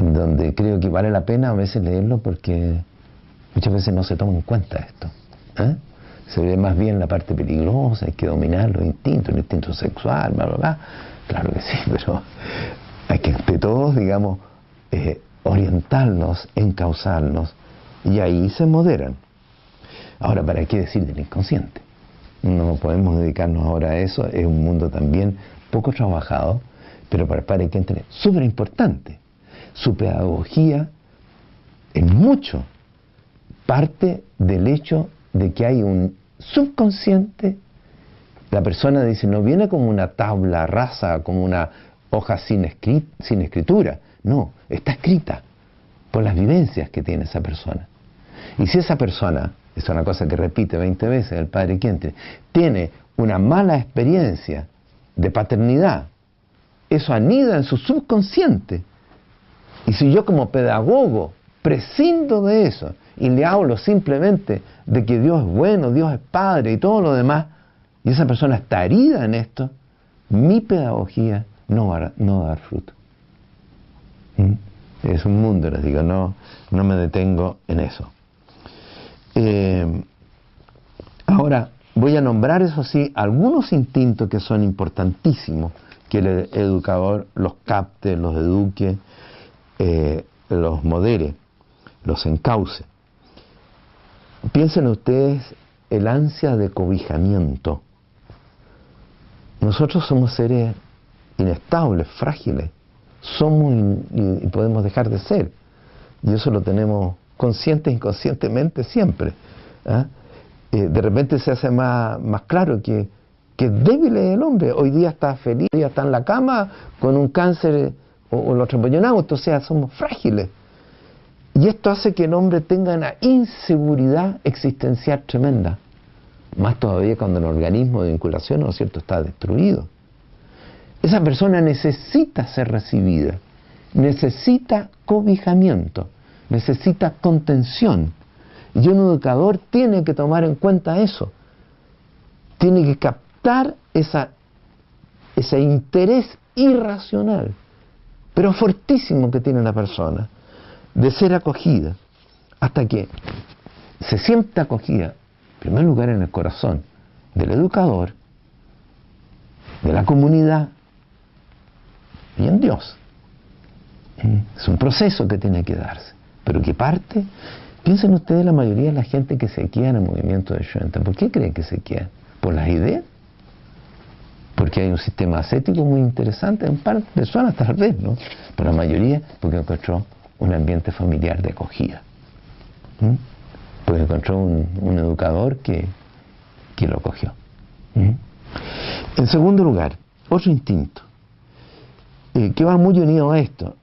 Donde creo que vale la pena a veces leerlo porque muchas veces no se toma en cuenta esto. ¿eh? se ve más bien la parte peligrosa, hay que dominar los instintos, el instinto sexual, bla, bla, bla. Claro que sí, pero hay que entre todos, digamos, eh, orientarnos, encauzarnos, y ahí se moderan. Ahora, ¿para qué decir del inconsciente? No podemos dedicarnos ahora a eso, es un mundo también poco trabajado, pero para el padre que entender, súper importante. Su pedagogía, en mucho, parte del hecho de que hay un subconsciente, la persona dice, no viene como una tabla rasa, como una hoja sin, sin escritura, no, está escrita por las vivencias que tiene esa persona. Y si esa persona, es una cosa que repite 20 veces el padre Quiente, tiene una mala experiencia de paternidad, eso anida en su subconsciente. Y si yo como pedagogo prescindo de eso y le hablo simplemente de que Dios es bueno, Dios es Padre y todo lo demás, y esa persona está herida en esto, mi pedagogía no va a, no dar fruto. ¿Mm? Es un mundo, les digo, no, no me detengo en eso. Eh, ahora, voy a nombrar, eso sí, algunos instintos que son importantísimos, que el educador los capte, los eduque, eh, los modere, los encauce. Piensen ustedes el ansia de cobijamiento. Nosotros somos seres inestables, frágiles. Somos y, podemos dejar de ser. Y eso lo tenemos consciente e inconscientemente siempre. ¿ah? Eh, de repente se hace más, más claro que, que débil es el hombre. Hoy día está feliz, hoy día está en la cama con un cáncer o, o lo atropellamos, o sea, somos frágiles. Y esto hace que el hombre tenga una inseguridad existencial tremenda. Más todavía cuando el organismo de vinculación, ¿no es cierto?, está destruido. Esa persona necesita ser recibida, necesita cobijamiento, necesita contención. Y un educador tiene que tomar en cuenta eso. Tiene que captar esa, ese interés irracional, pero fortísimo que tiene la persona de ser acogida hasta que se sienta acogida, en primer lugar en el corazón del educador, de la comunidad y en Dios. Es un proceso que tiene que darse, pero que parte, piensen ustedes la mayoría de la gente que se queda en el movimiento de Schoenstatt, ¿por qué creen que se queda? ¿Por las ideas? Porque hay un sistema ascético muy interesante, en par de personas tal vez, ¿no? Pero la mayoría porque encontró un ambiente familiar de acogida. Porque encontró un, educador que, que, lo acogió. En segundo lugar, otro instinto, eh, que va muy unido a esto,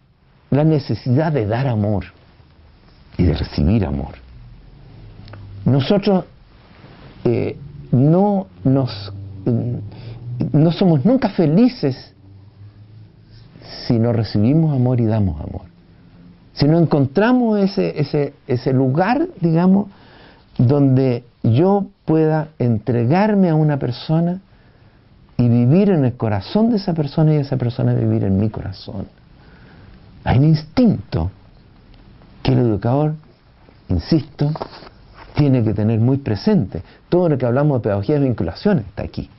la necesidad de dar amor y de recibir amor. Nosotros eh, no nos no somos nunca felices si no recibimos amor y damos amor. Si no encontramos ese, ese, ese lugar, digamos, donde yo pueda entregarme a una persona y vivir en el corazón de esa persona y esa persona vivir en mi corazón. Hay un instinto que el educador, insisto, tiene que tener muy presente. Todo lo que hablamos de pedagogía de vinculación está aquí.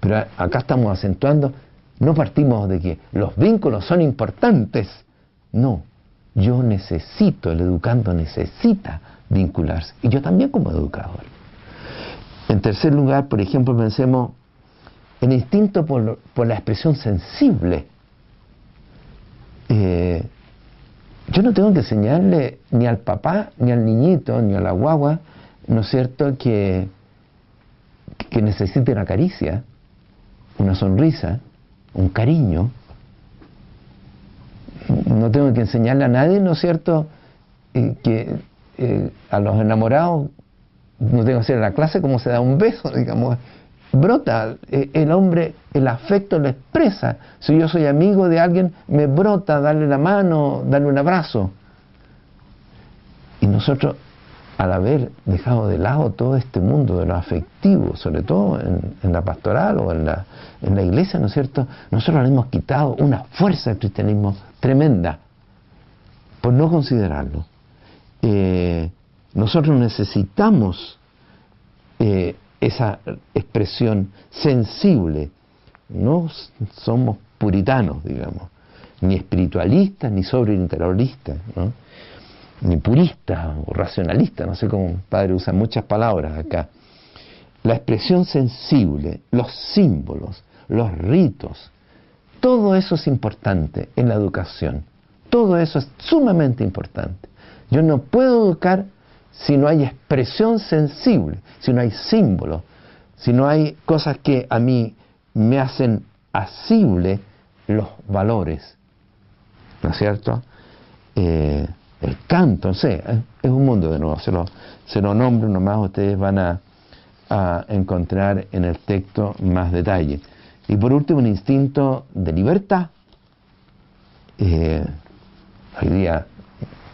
Pero acá estamos acentuando, no partimos de que los vínculos son importantes. No, yo necesito, el educando necesita vincularse. Y yo también como educador. En tercer lugar, por ejemplo, pensemos en instinto por, la expresión sensible. Eh, yo no tengo que enseñarle ni al papá, ni al niñito, ni a la guagua, ¿no es cierto?, que, que necesite una caricia una sonrisa, un cariño. No tengo que enseñarle a nadie, ¿no es cierto?, eh, que eh, a los enamorados no tengo que hacer la clase cómo se da un beso, digamos. Brota, eh, el hombre, el afecto lo expresa. Si yo soy amigo de alguien, me brota darle la mano, darle un abrazo. Y nosotros al haber dejado de lado todo este mundo de lo afectivo, sobre todo en, la pastoral o en la, en la, iglesia, ¿no es cierto? Nosotros le hemos quitado una fuerza al cristianismo tremenda por no considerarlo. Eh, nosotros necesitamos eh, esa expresión sensible. No somos puritanos, digamos, ni espiritualistas, ni sobreinterioristas, ¿no? Ni purista o racionalista, no sé cómo padre usa muchas palabras acá. La expresión sensible, los símbolos, los ritos, todo eso es importante en la educación. Todo eso es sumamente importante. Yo no puedo educar si no hay expresión sensible, si no hay símbolos, si no hay cosas que a mí me hacen asible los valores. ¿No es cierto? Eh, el canto, no sé, es un mundo de nuevo, se lo, se lo nombro nomás, ustedes van a, encontrar en el texto más detalle. Y por último, un instinto de libertad. Eh, hoy día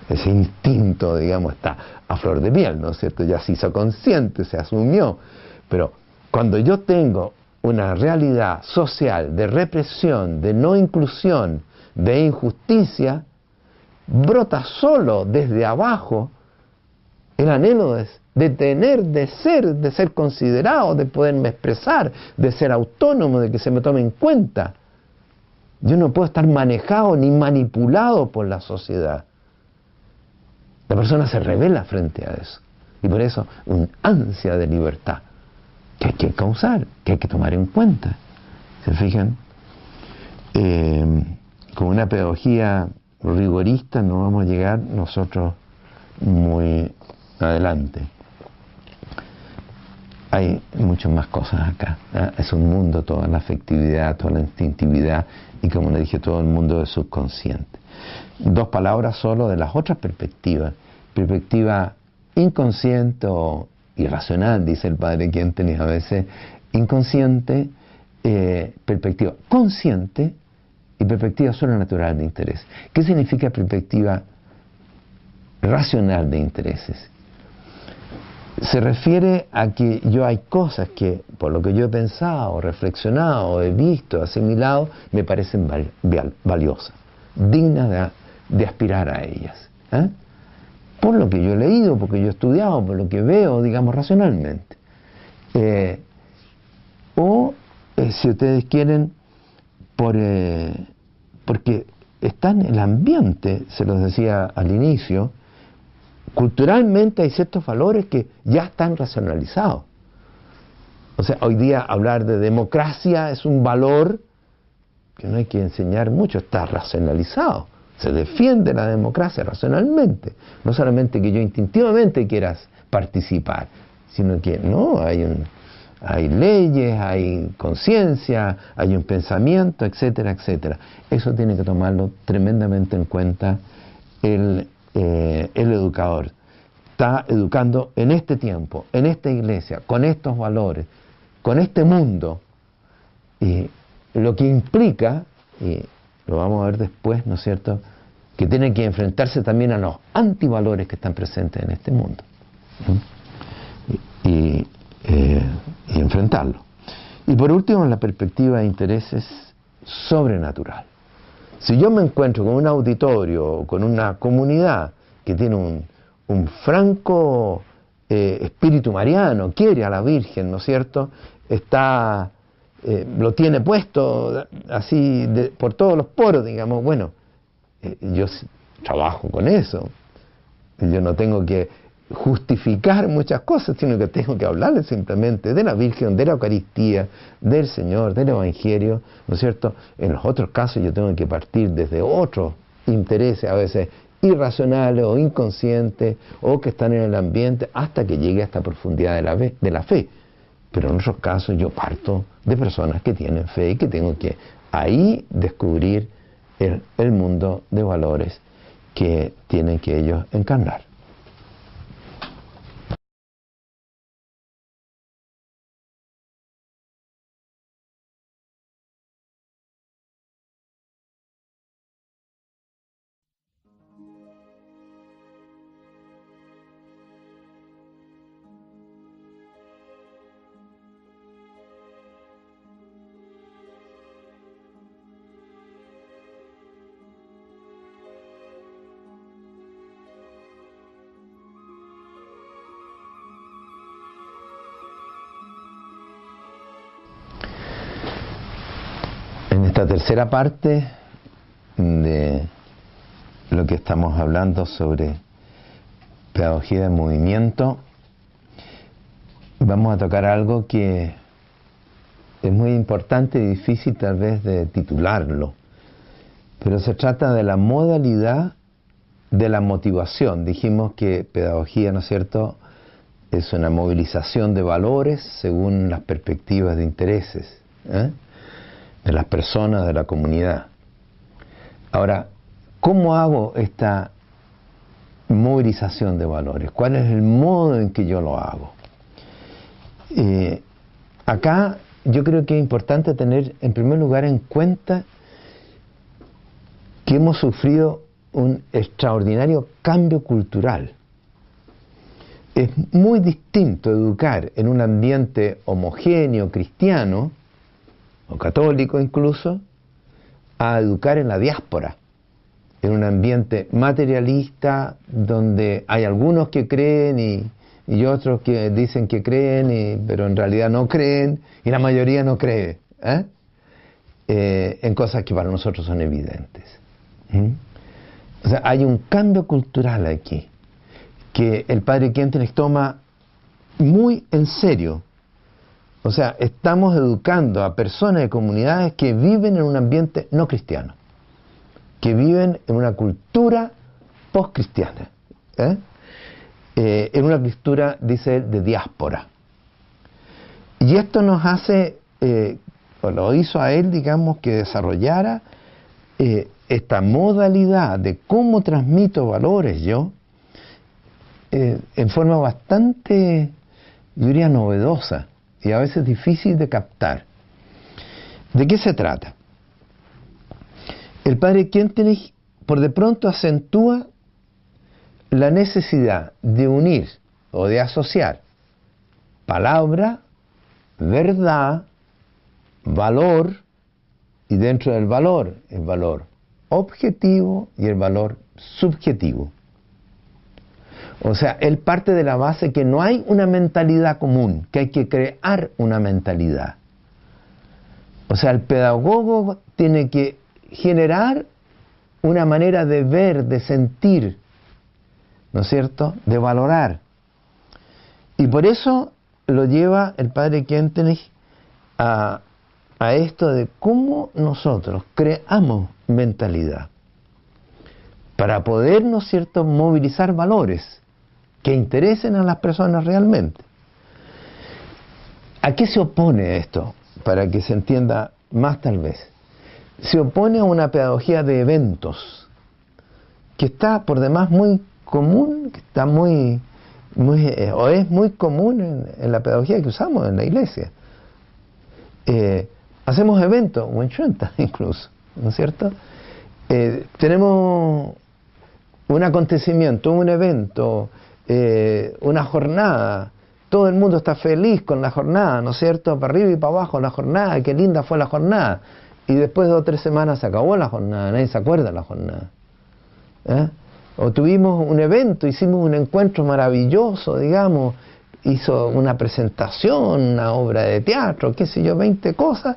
ese instinto, digamos, está a flor de piel, ¿no es cierto? Ya se hizo consciente, se asumió. Pero cuando yo tengo una realidad social de represión, de no inclusión, de injusticia, brota solo desde abajo el anhelo de, tener, de ser, de ser considerado, de poderme expresar, de ser autónomo, de que se me tome en cuenta. Yo no puedo estar manejado ni manipulado por la sociedad. La persona se revela frente a eso. Y por eso un ansia de libertad que hay que causar, que hay que tomar en cuenta. ¿Se fijan? Eh, con una pedagogía rigorista no vamos a llegar nosotros muy adelante. Hay muchas más cosas acá. ¿eh? Es un mundo, toda la afectividad, toda la instintividad y como le dije, todo el mundo del subconsciente. Dos palabras solo de las otras perspectivas. Perspectiva inconsciente o irracional, dice el padre quien a veces, inconsciente, eh, perspectiva consciente y perspectiva natural de interés. ¿Qué significa perspectiva racional de intereses? Se refiere a que yo hay cosas que, por lo que yo he pensado, reflexionado, he visto, asimilado, me parecen valiosas, dignas de, aspirar a ellas. ¿eh? Por lo que yo he leído, porque yo he estudiado, por lo que veo, digamos, racionalmente. Eh, o eh, si ustedes quieren, por, eh, porque está en el ambiente, se los decía al inicio, culturalmente hay ciertos valores que ya están racionalizados. O sea, hoy día hablar de democracia es un valor que no hay que enseñar mucho, está racionalizado. Se defiende la democracia racionalmente. No solamente que yo instintivamente quieras participar, sino que no, hay, un, hay leyes, hay conciencia, hay un pensamiento, etcétera, etcétera. Eso tiene que tomarlo tremendamente en cuenta el, eh, el educador. Está educando en este tiempo, en esta iglesia, con estos valores, con este mundo, y lo que implica, y lo vamos a ver después, ¿no es cierto?, que tiene que enfrentarse también a los antivalores que están presentes en este mundo. Y, eh, y, enfrentarlo. Y por último, la perspectiva de intereses sobrenatural. Si yo me encuentro con un auditorio o con una comunidad que tiene un, franco eh, espíritu mariano, quiere a la Virgen, ¿no es cierto? está, eh, lo tiene puesto así por todos los poros, digamos, bueno, yo trabajo con eso, yo no tengo que justificar muchas cosas, sino que tengo que hablarle simplemente de la Virgen, de la Eucaristía, del Señor, del Evangelio, ¿no es cierto? En los otros casos yo tengo que partir desde otros intereses, a veces irracionales o inconscientes, o que están en el ambiente, hasta que llegue a esta profundidad de la, de la fe. Pero en otros casos yo parto de personas que tienen fe y que tengo que ahí descubrir el, el mundo de valores que tienen que ellos encarnar. Tercera parte de lo que estamos hablando sobre pedagogía de movimiento, vamos a tocar algo que es muy importante y difícil tal vez de titularlo, pero se trata de la modalidad de la motivación. Dijimos que pedagogía, ¿no es cierto?, es una movilización de valores según las perspectivas de intereses. ¿eh? De las personas, de la comunidad. Ahora, ¿cómo hago esta movilización de valores? ¿Cuál es el modo en que yo lo hago? Eh, acá yo creo que es importante tener en primer lugar en cuenta que hemos sufrido un extraordinario cambio cultural. Es muy distinto educar en un ambiente homogéneo, cristiano, católico incluso, a educar en la diáspora, en un ambiente materialista donde hay algunos que creen y, otros que dicen que creen, pero en realidad no creen, y la mayoría no cree ¿eh? Eh, en cosas que para nosotros son evidentes. O sea, hay un cambio cultural aquí, que el padre Quentin toma muy en serio o sea, estamos educando a personas de comunidades que viven en un ambiente no cristiano, que viven en una cultura post-cristiana, ¿eh? Eh, en una cultura, dice él, de diáspora. Y esto nos hace, eh, o lo hizo a él, digamos, que desarrollara esta modalidad de cómo transmito valores yo, en forma bastante, yo diría, novedosa y a veces difícil de captar. ¿De qué se trata? El padre Kentenich por de pronto acentúa la necesidad de unir o de asociar palabra, verdad, valor y dentro del valor el valor objetivo y el valor subjetivo. O sea, él parte de la base que no hay una mentalidad común, que hay que crear una mentalidad. O sea, el pedagogo tiene que generar una manera de ver, de sentir, ¿no es cierto?, de valorar. Y por eso lo lleva el padre Kentenich a, a esto de cómo nosotros creamos mentalidad para poder, ¿no es cierto?, movilizar valores que interesen a las personas realmente. ¿A qué se opone esto? Para que se entienda más tal vez. Se opone a una pedagogía de eventos, que está por demás muy común, que está muy, muy eh, o es muy común en, la pedagogía que usamos en la iglesia. Eh, hacemos eventos, o en incluso, ¿no es cierto? Eh, tenemos un acontecimiento, un evento, una jornada, todo el mundo está feliz con la jornada, ¿no es cierto? Para arriba y para abajo la jornada, qué linda fue la jornada. Y después de dos o tres semanas se acabó la jornada, nadie se acuerda de la jornada. ¿Eh? O tuvimos un evento, hicimos un encuentro maravilloso, digamos, hizo una presentación, una obra de teatro, qué sé yo, 20 cosas,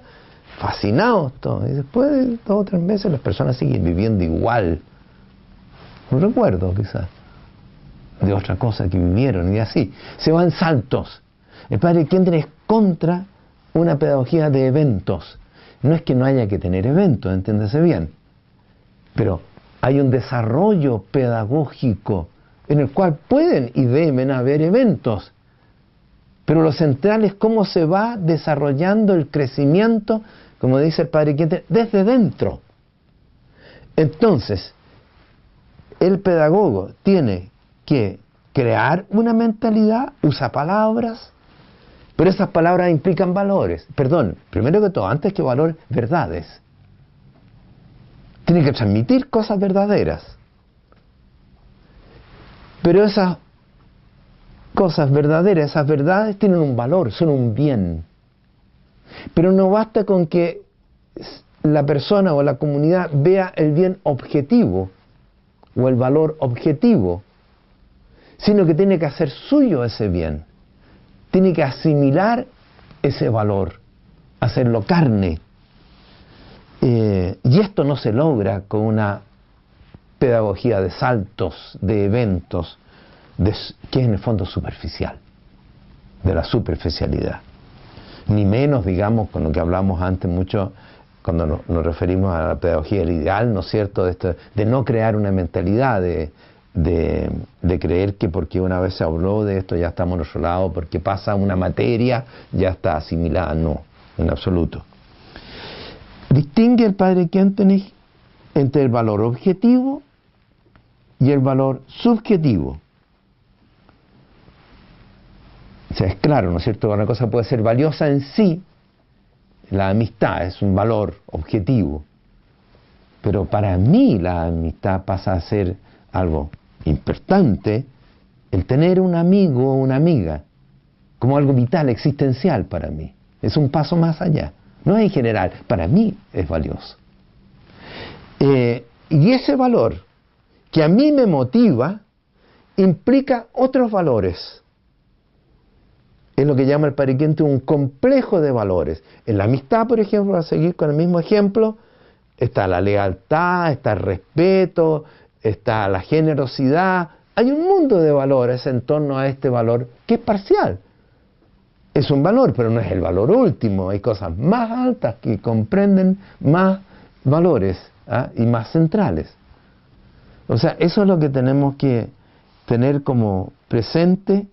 fascinados todos. Y después de dos o tres meses las personas siguen viviendo igual. Un recuerdo quizás de otra cosa que vivieron y así. Se van saltos. El padre Kinder es contra una pedagogía de eventos. No es que no haya que tener eventos, entiéndase bien, pero hay un desarrollo pedagógico en el cual pueden y deben haber eventos. Pero lo central es cómo se va desarrollando el crecimiento, como dice el padre Kinder, desde dentro. Entonces, el pedagogo tiene que crear una mentalidad, usa palabras, pero esas palabras implican valores. Perdón, primero que todo, antes que valores, verdades. Tiene que transmitir cosas verdaderas. Pero esas cosas verdaderas, esas verdades tienen un valor, son un bien. Pero no basta con que la persona o la comunidad vea el bien objetivo o el valor objetivo sino que tiene que hacer suyo ese bien, tiene que asimilar ese valor, hacerlo carne. Eh, y esto no se logra con una pedagogía de saltos, de eventos, que es en el fondo superficial, de la superficialidad. Ni menos, digamos, con lo que hablamos antes mucho, cuando nos, referimos a la pedagogía del ideal, ¿no es cierto?, de, esto, de no crear una mentalidad de, de, creer que porque una vez se habló de esto ya estamos en otro lado, porque pasa una materia ya está asimilada. No, en absoluto. Distingue el padre Kentenich entre el valor objetivo y el valor subjetivo. O sea, es claro, ¿no es cierto? Una cosa puede ser valiosa en sí, la amistad es un valor objetivo, pero para mí la amistad pasa a ser algo importante el tener un amigo o una amiga como algo vital, existencial para mí. Es un paso más allá. No es en general, para mí es valioso. Eh, y ese valor que a mí me motiva implica otros valores. Es lo que llama el pariquente un complejo de valores. En la amistad, por ejemplo, a seguir con el mismo ejemplo, está la lealtad, está el respeto, está la generosidad, hay un mundo de valores en torno a este valor que es parcial. Es un valor, pero no es el valor último. Hay cosas más altas que comprenden más valores ¿ah? y más centrales. O sea, eso es lo que tenemos que tener como presente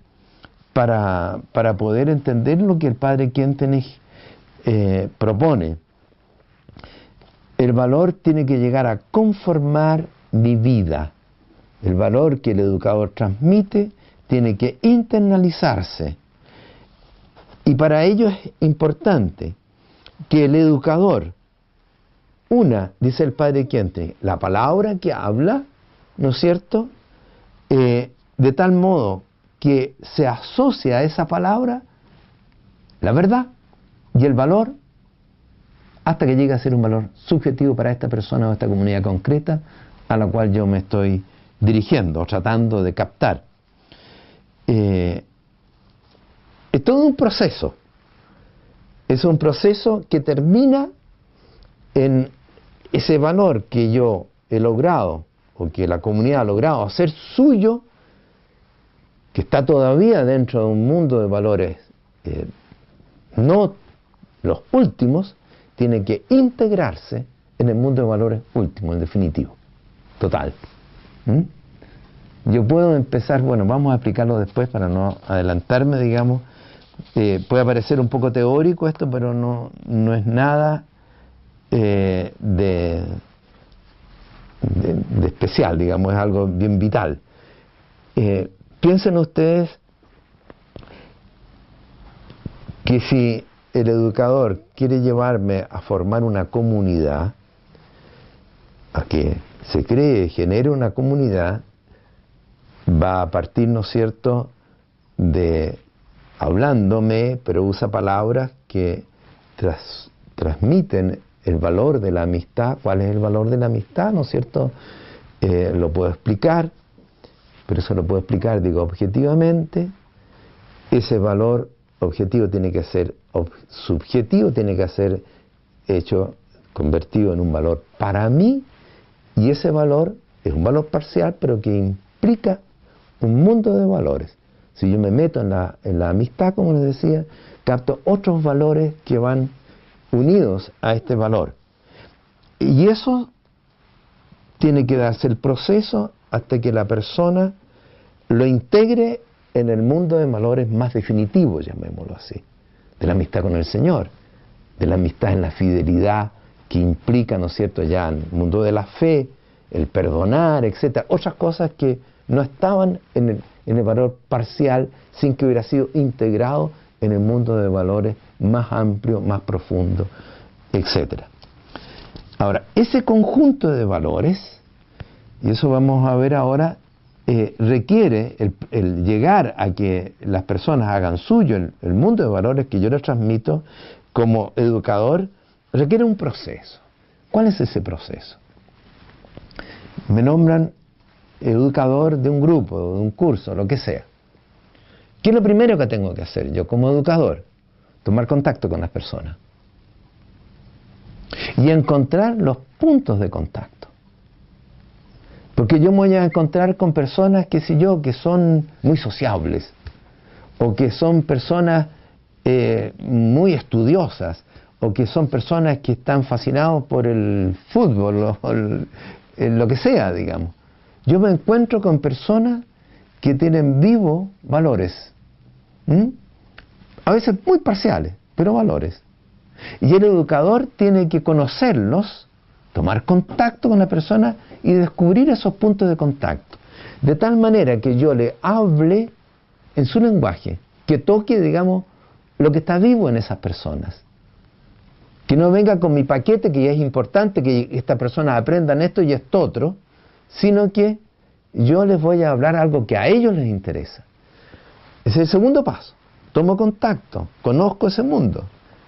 para, poder entender lo que el padre Quentenich eh, propone. El valor tiene que llegar a conformar mi vida. El valor que el educador transmite tiene que internalizarse. Y para ello es importante que el educador una, dice el padre Quiente, la palabra que habla, ¿no es cierto? Eh, de tal modo que se asocia a esa palabra la verdad y el valor hasta que llegue a ser un valor subjetivo para esta persona o esta comunidad concreta a la cual yo me estoy dirigiendo tratando de captar. Eh, es todo un proceso. Es un proceso que termina en ese valor que yo he logrado o que la comunidad ha logrado hacer suyo, que está todavía dentro de un mundo de valores eh, no los últimos, tiene que integrarse en el mundo de valores último, en definitivo, total. ¿Mm? Yo puedo empezar, bueno, vamos a explicarlo después para no adelantarme, digamos. Eh, puede parecer un poco teórico esto, pero no, no es nada eh, de, de, especial, digamos, es algo bien vital. Eh, piensen ustedes que si el educador quiere llevarme a formar una comunidad, a que se cree, genere una comunidad, va a partir, ¿no es cierto?, de hablándome, pero usa palabras que transmiten el valor de la amistad. ¿Cuál es el valor de la amistad? ¿No es cierto? Eh, lo puedo explicar, pero eso lo puedo explicar, digo, objetivamente. Ese valor objetivo tiene que ser subjetivo, tiene que ser hecho, convertido en un valor para mí, y ese valor es un valor parcial, pero que implica un mundo de valores. Si yo me meto en la, en la amistad, como les decía, capto otros valores que van unidos a este valor. Y eso tiene que darse el proceso hasta que la persona lo integre en el mundo de valores más definitivos, llamémoslo así, de la amistad con el Señor, de la amistad en la fidelidad que implica, ¿no es cierto?, ya en el mundo de la fe, el perdonar, etcétera, otras cosas que no estaban en el, en el valor parcial sin que hubiera sido integrado en el mundo de valores más amplio, más profundo, etc. Ahora, ese conjunto de valores, y eso vamos a ver ahora, eh, requiere el, llegar a que las personas hagan suyo el, el mundo de valores que yo les transmito como educador, requiere un proceso. ¿Cuál es ese proceso? Me nombran educador de un grupo, de un curso, lo que sea. ¿Qué es lo primero que tengo que hacer yo como educador? Tomar contacto con las personas. Y encontrar los puntos de contacto. Porque yo me voy a encontrar con personas, qué sé yo, que son muy sociables, o que son personas eh, muy estudiosas, o que son personas que están fascinados por el fútbol, o lo que sea, digamos. Yo me encuentro con personas que tienen vivos valores. A veces muy parciales, pero valores. Y el educador tiene que conocerlos, tomar contacto con la persona y descubrir esos puntos de contacto. De tal manera que yo le hable en su lenguaje, que toque, digamos, lo que está vivo en esas personas. Que no venga con mi paquete, que ya es importante que esta persona aprenda esto y esto otro, sino que yo les voy a hablar algo que a ellos les interesa. Es el segundo paso. Tomo contacto, conozco ese mundo,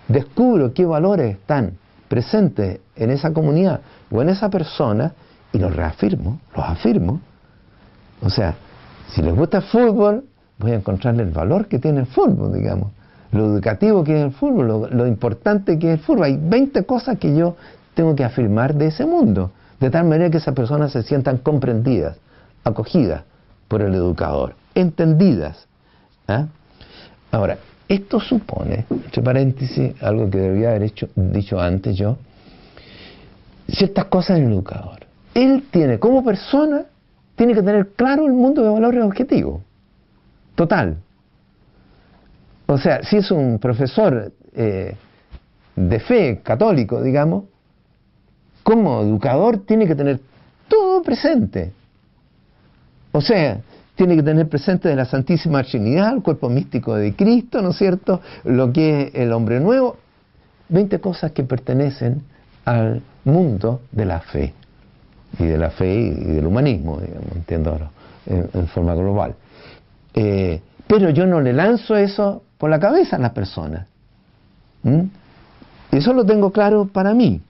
descubro qué valores están presentes en esa comunidad o en esa persona y los reafirmo, los afirmo. O sea, si les gusta el fútbol, voy a encontrarle el valor que tiene el fútbol, digamos, lo educativo que es el fútbol, lo, importante que es el fútbol. Hay 20 cosas que yo tengo que afirmar de ese mundo, de tal manera que esas personas se sientan comprendidas, acogidas por el educador, entendidas ¿Ah? Ahora, esto supone, entre paréntesis, algo que debería haber hecho, dicho antes yo, ciertas cosas en el educador. Él tiene, como persona, tiene que tener claro el mundo de valores objetivos. Total. O sea, si es un profesor eh, de fe católico, digamos, como educador tiene que tener todo presente. O sea, tiene que tener presente de la Santísima Trinidad, el cuerpo místico de Cristo, ¿no es cierto? Lo que es el hombre nuevo. Veinte cosas que pertenecen al mundo de la fe. Y de la fe y del humanismo, digamos, entiendo en, forma global. Eh, pero yo no le lanzo eso por la cabeza a las personas. Eso lo tengo claro para mí.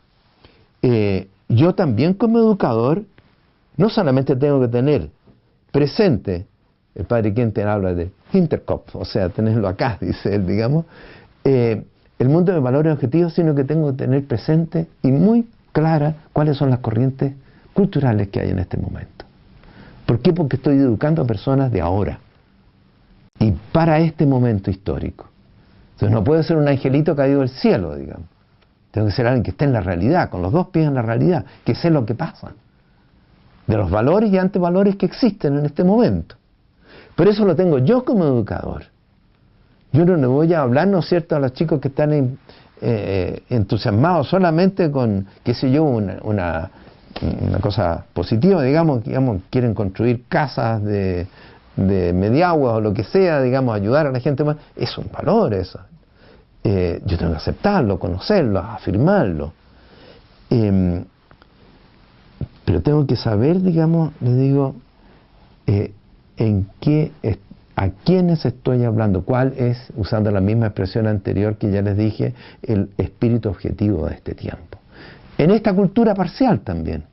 Eh, yo también como educador no solamente tengo que tener presente. El padre Quinten habla de Hinterkopf, o sea, tenerlo acá, dice él, digamos. Eh, el mundo de valores objetivos, sino que tengo que tener presente y muy clara cuáles son las corrientes culturales que hay en este momento. ¿Por qué? Porque estoy educando a personas de ahora y para este momento histórico. Entonces no puedo ser un angelito caído del cielo, digamos. Tengo que ser alguien que esté en la realidad, con los dos pies en la realidad, que sé lo que pasa, de los valores y antivalores que existen en este momento. Pero eso lo tengo yo como educador. Yo no le voy a hablar, ¿no es cierto?, a los chicos que están eh, eh, entusiasmados solamente con, qué sé yo, una, una, cosa positiva, digamos, digamos, quieren construir casas de, de mediagua o lo que sea, digamos, ayudar a la gente más. Es un valor eso. Eh, yo tengo que aceptarlo, conocerlo, afirmarlo. Em, pero tengo que saber, digamos, les digo, en qué a quiénes estoy hablando, cuál es, usando la misma expresión anterior que ya les dije, el espíritu objetivo de este tiempo. En esta cultura parcial también,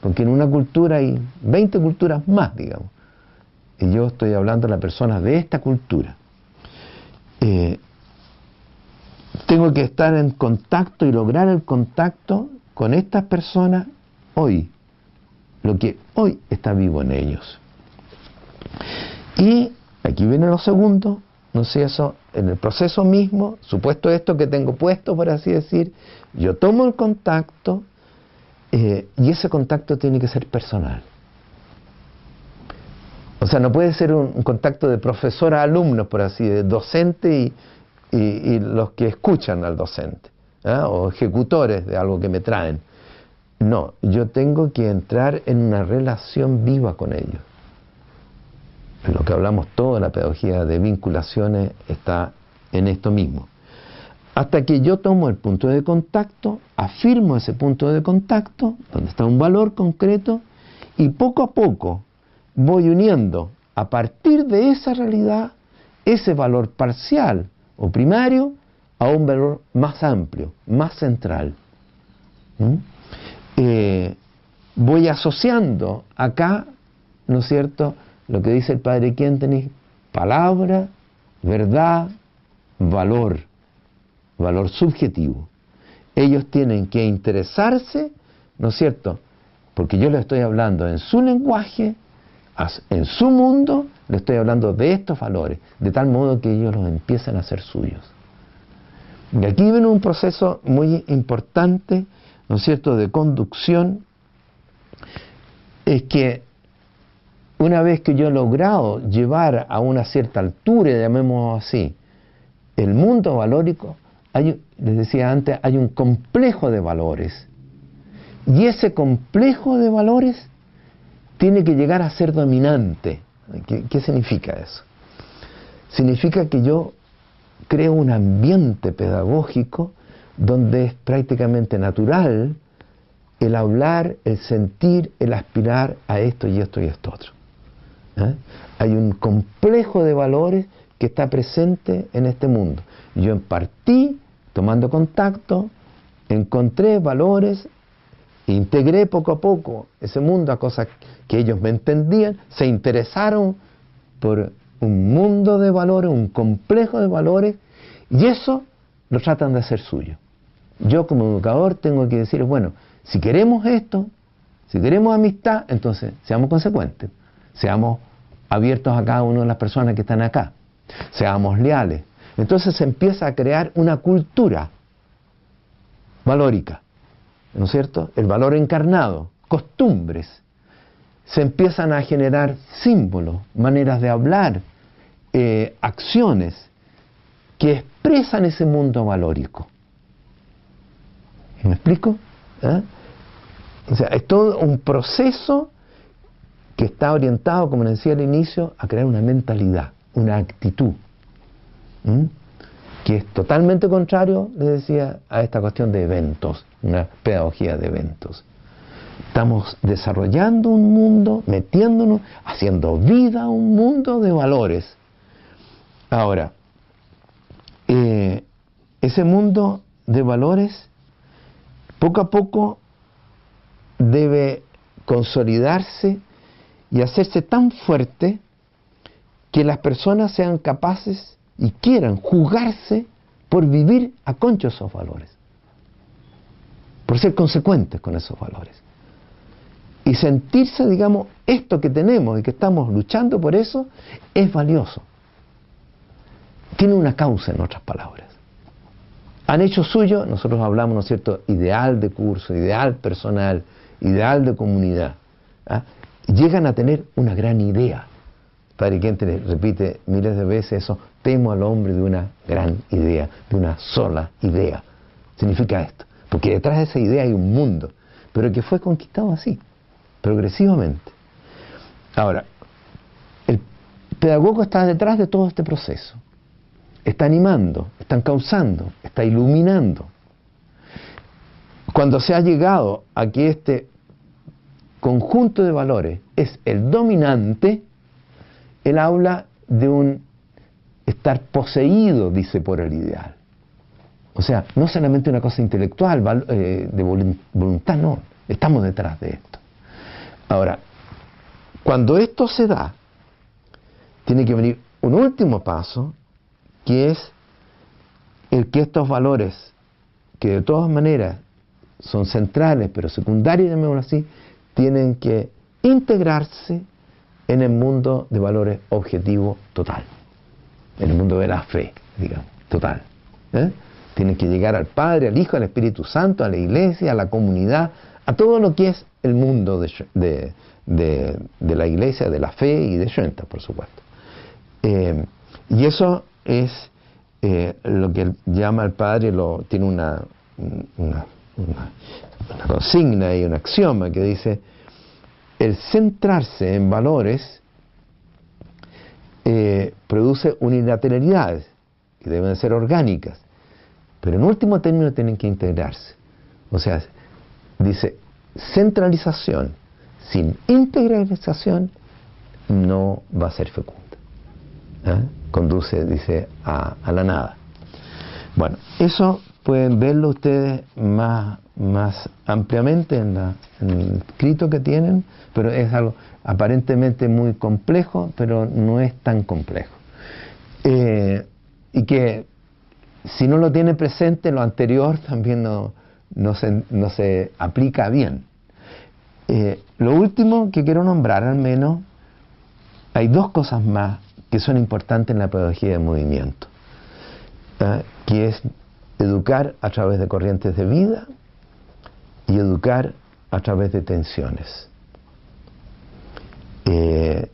porque en una cultura hay 20 culturas más, digamos. Y yo estoy hablando de las personas de esta cultura. Eh, tengo que estar en contacto y lograr el contacto con estas personas hoy, lo que hoy está vivo en ellos. Y aquí viene lo segundo, no sé eso, en el proceso mismo, supuesto esto que tengo puesto, por así decir, yo tomo el contacto eh, y ese contacto tiene que ser personal. O sea, no puede ser un, contacto de profesor a alumnos, por así, de docente y, los que escuchan al docente, ¿ah? o ejecutores de algo que me traen. No, yo tengo que entrar en una relación viva con ellos lo que hablamos toda la pedagogía de vinculaciones está en esto mismo. Hasta que yo tomo el punto de contacto, afirmo ese punto de contacto, donde está un valor concreto, y poco a poco voy uniendo a partir de esa realidad ese valor parcial o primario a un valor más amplio, más central. ¿Mm? Eh, voy asociando acá, ¿no es cierto?, lo que dice el padre Quentin palabra, verdad, valor, valor subjetivo. Ellos tienen que interesarse, ¿no es cierto? Porque yo le estoy hablando en su lenguaje, en su mundo, le estoy hablando de estos valores, de tal modo que ellos los empiecen a hacer suyos. Y aquí viene un proceso muy importante, ¿no es cierto?, de conducción, es que una vez que yo he logrado llevar a una cierta altura, llamémoslo así, el mundo valórico, hay, les decía antes, hay un complejo de valores. Y ese complejo de valores tiene que llegar a ser dominante. ¿Qué, significa eso? Significa que yo creo un ambiente pedagógico donde es prácticamente natural el hablar, el sentir, el aspirar a esto y esto y esto otro. ¿eh? Hay un complejo de valores que está presente en este mundo. Yo partí tomando contacto, encontré valores, integré poco a poco ese mundo a cosas que ellos me entendían, se interesaron por un mundo de valores, un complejo de valores, y eso lo tratan de hacer suyo. Yo como educador tengo que decir, bueno, si queremos esto, si queremos amistad, entonces seamos consecuentes, seamos abiertos a cada una de las personas que están acá. Seamos leales. Entonces se empieza a crear una cultura valórica, ¿no es cierto? El valor encarnado, costumbres. Se empiezan a generar símbolos, maneras de hablar, eh, acciones que expresan ese mundo valórico. ¿Me explico? ¿Eh? O sea, es todo un proceso que está orientado, como decía al inicio, a crear una mentalidad, una actitud, que es totalmente contrario, les decía, a esta cuestión de eventos, una pedagogía de eventos. Estamos desarrollando un mundo, metiéndonos, haciendo vida a un mundo de valores. Ahora, eh, ese mundo de valores poco a poco debe consolidarse y hacerse tan fuerte que las personas sean capaces y quieran jugarse por vivir a concho esos valores, por ser consecuentes con esos valores. Y sentirse, digamos, esto que tenemos y que estamos luchando por eso es valioso. Tiene una causa, en otras palabras. Han hecho suyo, nosotros hablamos, ¿no es cierto?, ideal de curso, ideal personal, ideal de comunidad. ¿ah? Llegan a tener una gran idea. Padre Quente repite miles de veces eso, temo al hombre de una gran idea, de una sola idea. Significa esto, porque detrás de esa idea hay un mundo, pero que fue conquistado así, progresivamente. Ahora, el pedagogo está detrás de todo este proceso está animando, están causando, está iluminando. Cuando se ha llegado a que este conjunto de valores es el dominante, él habla de un estar poseído, dice, por el ideal. O sea, no solamente una cosa intelectual, eh, de voluntad, no, estamos detrás de esto. Ahora, cuando esto se da, tiene que venir un último paso que es el que estos valores, que de todas maneras son centrales, pero secundarios, llamémoslo así, tienen que integrarse en el mundo de valores objetivo total, en el mundo de la fe, digamos, total. ¿eh? Tienen que llegar al Padre, al Hijo, al Espíritu Santo, a la iglesia, a la comunidad, a todo lo que es el mundo de, la iglesia, de la fe y de Shenta, por supuesto. Eh, y eso es eh, lo que llama el padre, lo, tiene una, consigna y un axioma que dice, el centrarse en valores eh, produce unilateralidades que deben ser orgánicas, pero en último término tienen que integrarse. O sea, dice, centralización sin integralización no va a ser fecunda. ¿eh? conduce, dice, a, la nada. Bueno, eso pueden verlo ustedes más, más ampliamente en, el escrito que tienen, pero es algo aparentemente muy complejo, pero no es tan complejo. Eh, y que si no lo tiene presente, lo anterior también no, no, se, no se, aplica bien. Eh, lo último que quiero nombrar al menos, hay dos cosas más que son importantes en la pedagogía de movimiento, ¿ah? que es educar a través de corrientes de vida y educar a través de tensiones. Eh,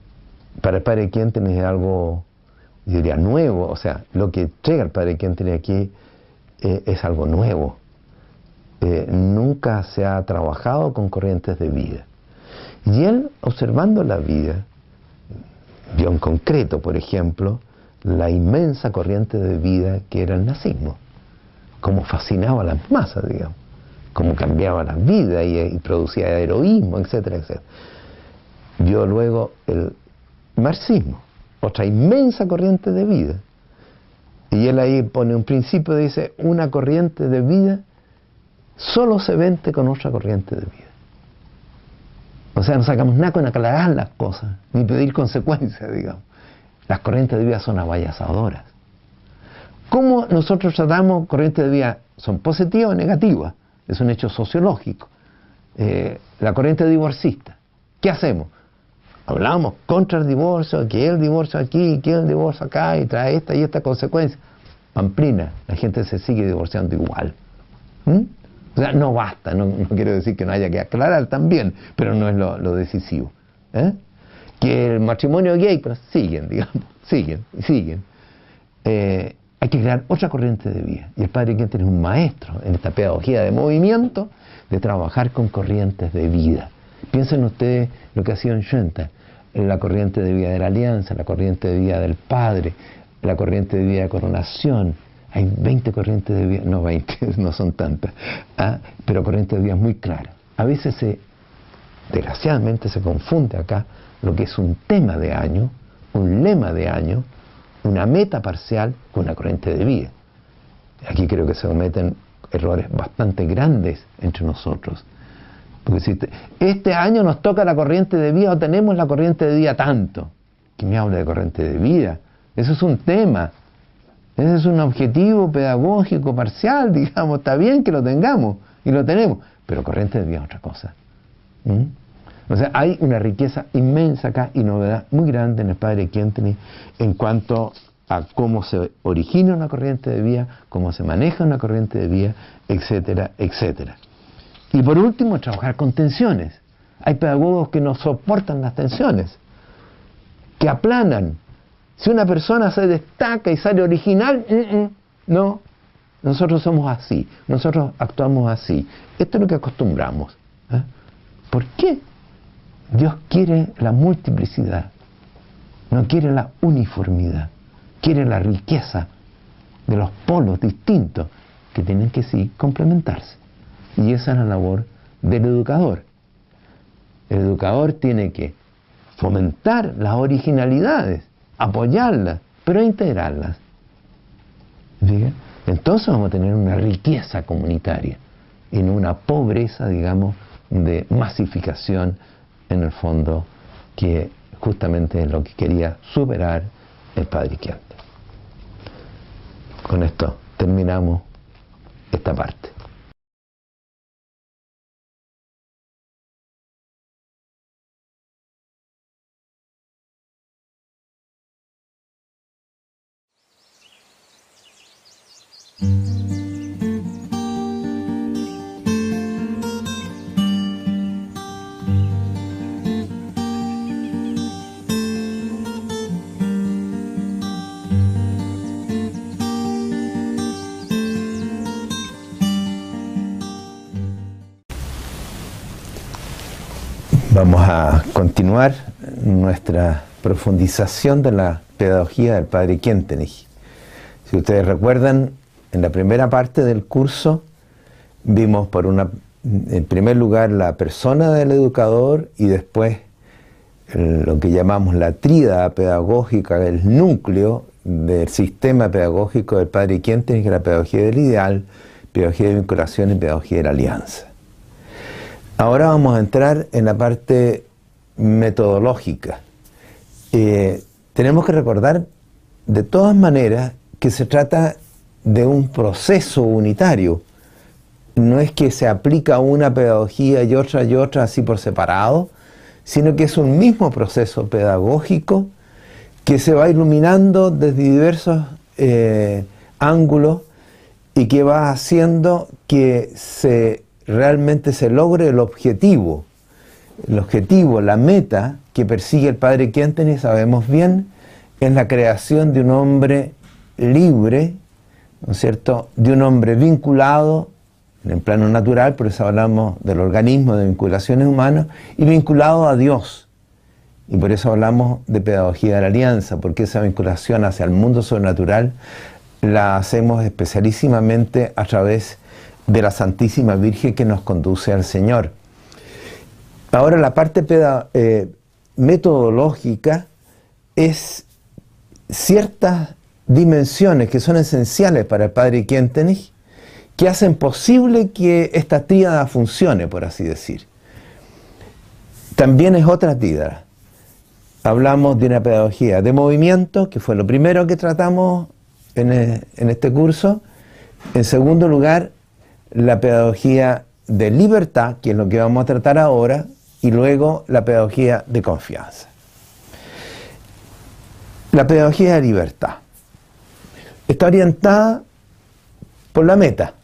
para el Padre Quien es algo, diría, nuevo, o sea, lo que llega el Padre tiene aquí eh, es algo nuevo. Eh, nunca se ha trabajado con corrientes de vida. Y él, observando la vida, vio en concreto, por ejemplo, la inmensa corriente de vida que era el nazismo, cómo fascinaba a las masas, digamos, cómo cambiaba la vida y, producía heroísmo, etcétera, etcétera. Vio luego el marxismo, otra inmensa corriente de vida. Y él ahí pone un principio, dice, una corriente de vida solo se vende con otra corriente de vida. O sea, no sacamos nada con aclarar las cosas, ni pedir consecuencias, digamos. Las corrientes de vida son avallazadoras. ¿Cómo nosotros tratamos corrientes de vida? ¿Son positivas o negativas? Es un hecho sociológico. Eh, la corriente divorcista. ¿Qué hacemos? Hablamos contra el divorcio, que el divorcio aquí, que el divorcio acá, y trae esta y esta consecuencia. Pamplina, la gente se sigue divorciando igual. ¿Mm? O sea, no basta, no, quiero decir que no haya que aclarar también, pero no es lo, decisivo. ¿eh? Que el matrimonio gay, pero siguen, digamos, siguen siguen. Eh, hay que crear otra corriente de vida. Y el padre Quinten es un maestro en esta pedagogía de movimiento de trabajar con corrientes de vida. Piensen ustedes lo que ha sido en Shenta, la corriente de vida de la alianza, la corriente de vida del padre, la corriente de vida de coronación, hay 20 corrientes de vida, no 20, no son tantas, ¿ah? pero corrientes de vida muy claras. A veces se, desgraciadamente se confunde acá lo que es un tema de año, un lema de año, una meta parcial con una corriente de vida. Aquí creo que se cometen errores bastante grandes entre nosotros. Porque si este año nos toca la corriente de vida o tenemos la corriente de vida tanto, que me habla de corriente de vida, eso es un tema, Ese es un objetivo pedagógico parcial, digamos, está bien que lo tengamos y lo tenemos, pero corriente de vida es otra cosa. ¿Mm? O sea, hay una riqueza inmensa acá y novedad muy grande en el padre Quentini en cuanto a cómo se origina una corriente de vía, cómo se maneja una corriente de vía, etcétera, etcétera. Y por último, trabajar con tensiones. Hay pedagogos que no soportan las tensiones, que aplanan. Si una persona se destaca y sale original, mm, mm, no, nosotros somos así, nosotros actuamos así. Esto es lo que acostumbramos. ¿eh? ¿Por qué? Dios quiere la multiplicidad, no quiere la uniformidad, quiere la riqueza de los polos distintos que tienen que sí complementarse. Y esa es la labor del educador. El educador tiene que fomentar las originalidades, apoyarlas, pero integrarlas. Entonces vamos a tener una riqueza comunitaria y no una pobreza, digamos, de masificación en el fondo, que justamente es lo que quería superar el Padre Quiante. Con esto terminamos esta parte. Vamos a continuar nuestra profundización de la pedagogía del padre Kientenich. Si ustedes recuerdan, en la primera parte del curso vimos por una, en primer lugar la persona del educador y después lo que llamamos la tríada pedagógica, el núcleo del sistema pedagógico del padre Kientenich, que la pedagogía del ideal, pedagogía de vinculación y pedagogía de la alianza. Ahora vamos a entrar en la parte metodológica. Eh, tenemos que recordar de todas maneras que se trata de un proceso unitario. No es que se aplica una pedagogía y otra y otra así por separado, sino que es un mismo proceso pedagógico que se va iluminando desde diversos eh, ángulos y que va haciendo que se realmente se logre el objetivo. El objetivo, la meta que persigue el padre Quentin, sabemos bien, es la creación de un hombre libre, ¿no es cierto?, de un hombre vinculado en el plano natural, por eso hablamos del organismo de vinculaciones humanas, y vinculado a Dios. Y por eso hablamos de pedagogía de la alianza, porque esa vinculación hacia el mundo sobrenatural la hacemos especialísimamente a través de la Santísima Virgen que nos conduce al Señor. Ahora la parte eh, metodológica es ciertas dimensiones que son esenciales para el Padre Quentenich que hacen posible que esta tríada funcione, por así decir. También es otra tríada. Hablamos de una pedagogía de movimiento, que fue lo primero que tratamos en, en este curso. En segundo lugar, la pedagogía de libertad, que es lo que vamos a tratar ahora, y luego la pedagogía de confianza. La pedagogía de libertad está orientada por la meta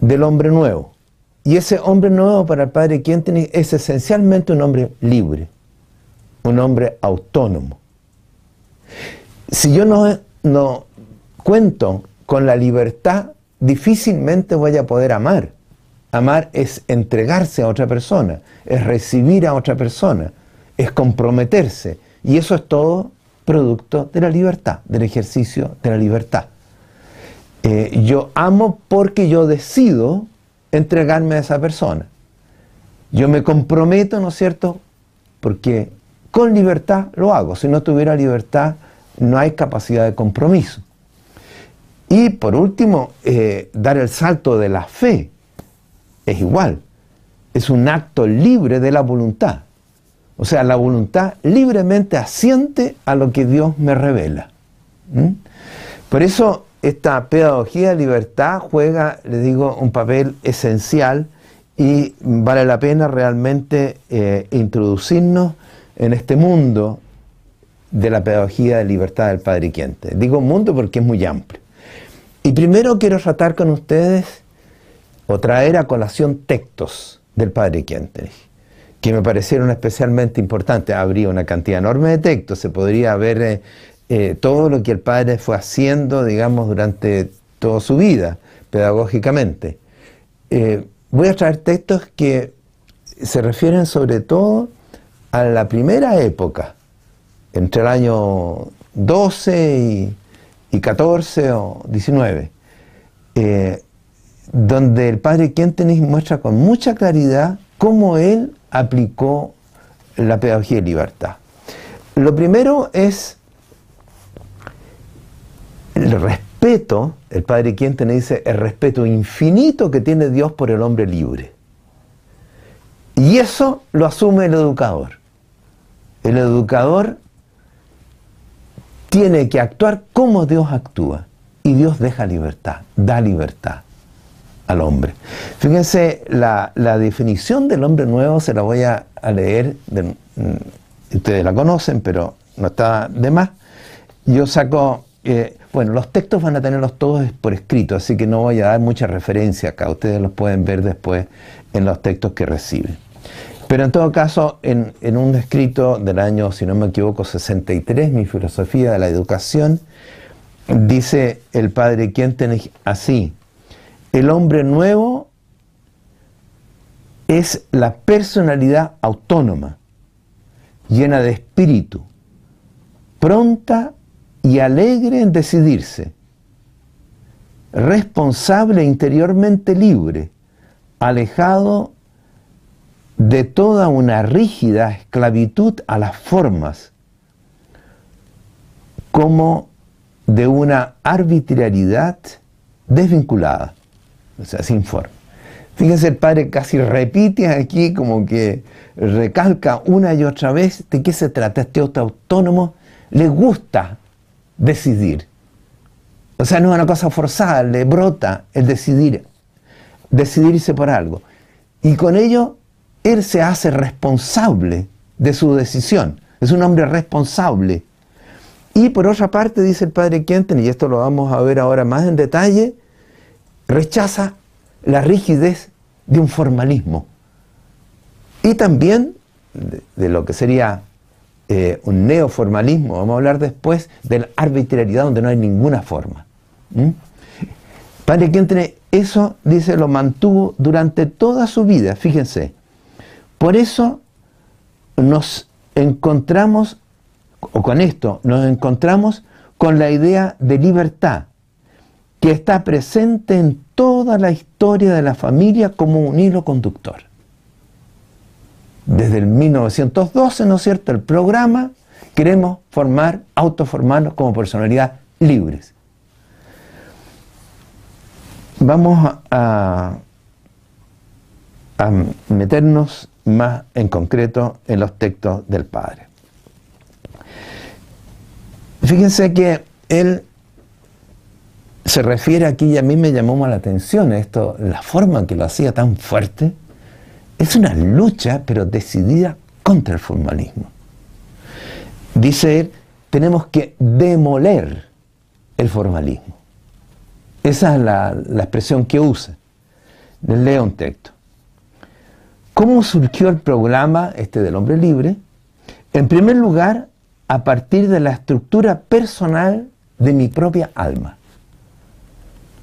del hombre nuevo. Y ese hombre nuevo para el padre Quentin es esencialmente un hombre libre, un hombre autónomo. Si yo no, no cuento con la libertad difícilmente voy a poder amar. Amar es entregarse a otra persona, es recibir a otra persona, es comprometerse. Y eso es todo producto de la libertad, del ejercicio de la libertad. Eh, yo amo porque yo decido entregarme a esa persona. Yo me comprometo, ¿no es cierto? Porque con libertad lo hago. Si no tuviera libertad, no hay capacidad de compromiso. Y por último, eh, dar el salto de la fe es igual. Es un acto libre de la voluntad. O sea, la voluntad libremente asiente a lo que Dios me revela. Por eso esta pedagogía de libertad juega, le digo, un papel esencial y vale la pena realmente eh, introducirnos en este mundo de la pedagogía de libertad del Padre Quiente. Digo mundo porque es muy amplio. Y primero quiero tratar con ustedes o traer a colación textos del Padre Quiente, que me parecieron especialmente importantes. Habría una cantidad enorme de textos, se podría ver eh, eh, todo lo que el Padre fue haciendo, digamos, durante toda su vida, pedagógicamente. Eh, voy a traer textos que se refieren sobre todo a la primera época, entre el año 12 y, 14 o 19, eh, donde el padre Quentenis muestra con mucha claridad cómo él aplicó la pedagogía de libertad. Lo primero es el respeto, el padre Quentenis dice, el respeto infinito que tiene Dios por el hombre libre. Y eso lo asume el educador. El educador tiene que actuar como Dios actúa. Y Dios deja libertad, da libertad al hombre. Fíjense, la, definición del hombre nuevo se la voy a, leer, mm, ustedes la conocen, pero no está de más. Yo saco, eh, bueno, los textos van a tenerlos todos por escrito, así que no voy a dar mucha referencia acá, ustedes los pueden ver después en los textos que reciben. Pero en todo caso, en, un escrito del año, si no me equivoco, 63, mi filosofía de la educación, dice el padre Quentin así, el hombre nuevo es la personalidad autónoma, llena de espíritu, pronta y alegre en decidirse, responsable e interiormente libre, alejado de toda una rígida esclavitud a las formas, como de una arbitrariedad desvinculada, o sea, sin forma. Fíjense, el padre casi repite aquí, como que recalca una y otra vez de qué se trata. Este otro autónomo le gusta decidir. O sea, no es una cosa forzada, le brota el decidir, decidirse por algo. Y con ello él se hace responsable de su decisión. Es un hombre responsable. Y por otra parte, dice el padre Quenten, y esto lo vamos a ver ahora más en detalle, rechaza la rigidez de un formalismo. Y también de, lo que sería eh, un neoformalismo, vamos a hablar después de la arbitrariedad donde no hay ninguna forma. ¿Mm? Padre Quenten, eso, dice, lo mantuvo durante toda su vida, fíjense. Por eso nos encontramos, o con esto, nos encontramos con la idea de libertad, que está presente en toda la historia de la familia como un hilo conductor. Desde el 1912, ¿no es cierto?, el programa, queremos formar, autoformarnos como personalidad libres. Vamos a, a meternos más en concreto en los textos del Padre. Fíjense que él se refiere aquí y a mí me llamó la atención esto, la forma en que lo hacía tan fuerte, es una lucha pero decidida contra el formalismo. Dice él, tenemos que demoler el formalismo. Esa es la, la expresión que usa. Leo un texto. ¿Cómo surgió el programa este del hombre libre? En primer lugar, a partir de la estructura personal de mi propia alma.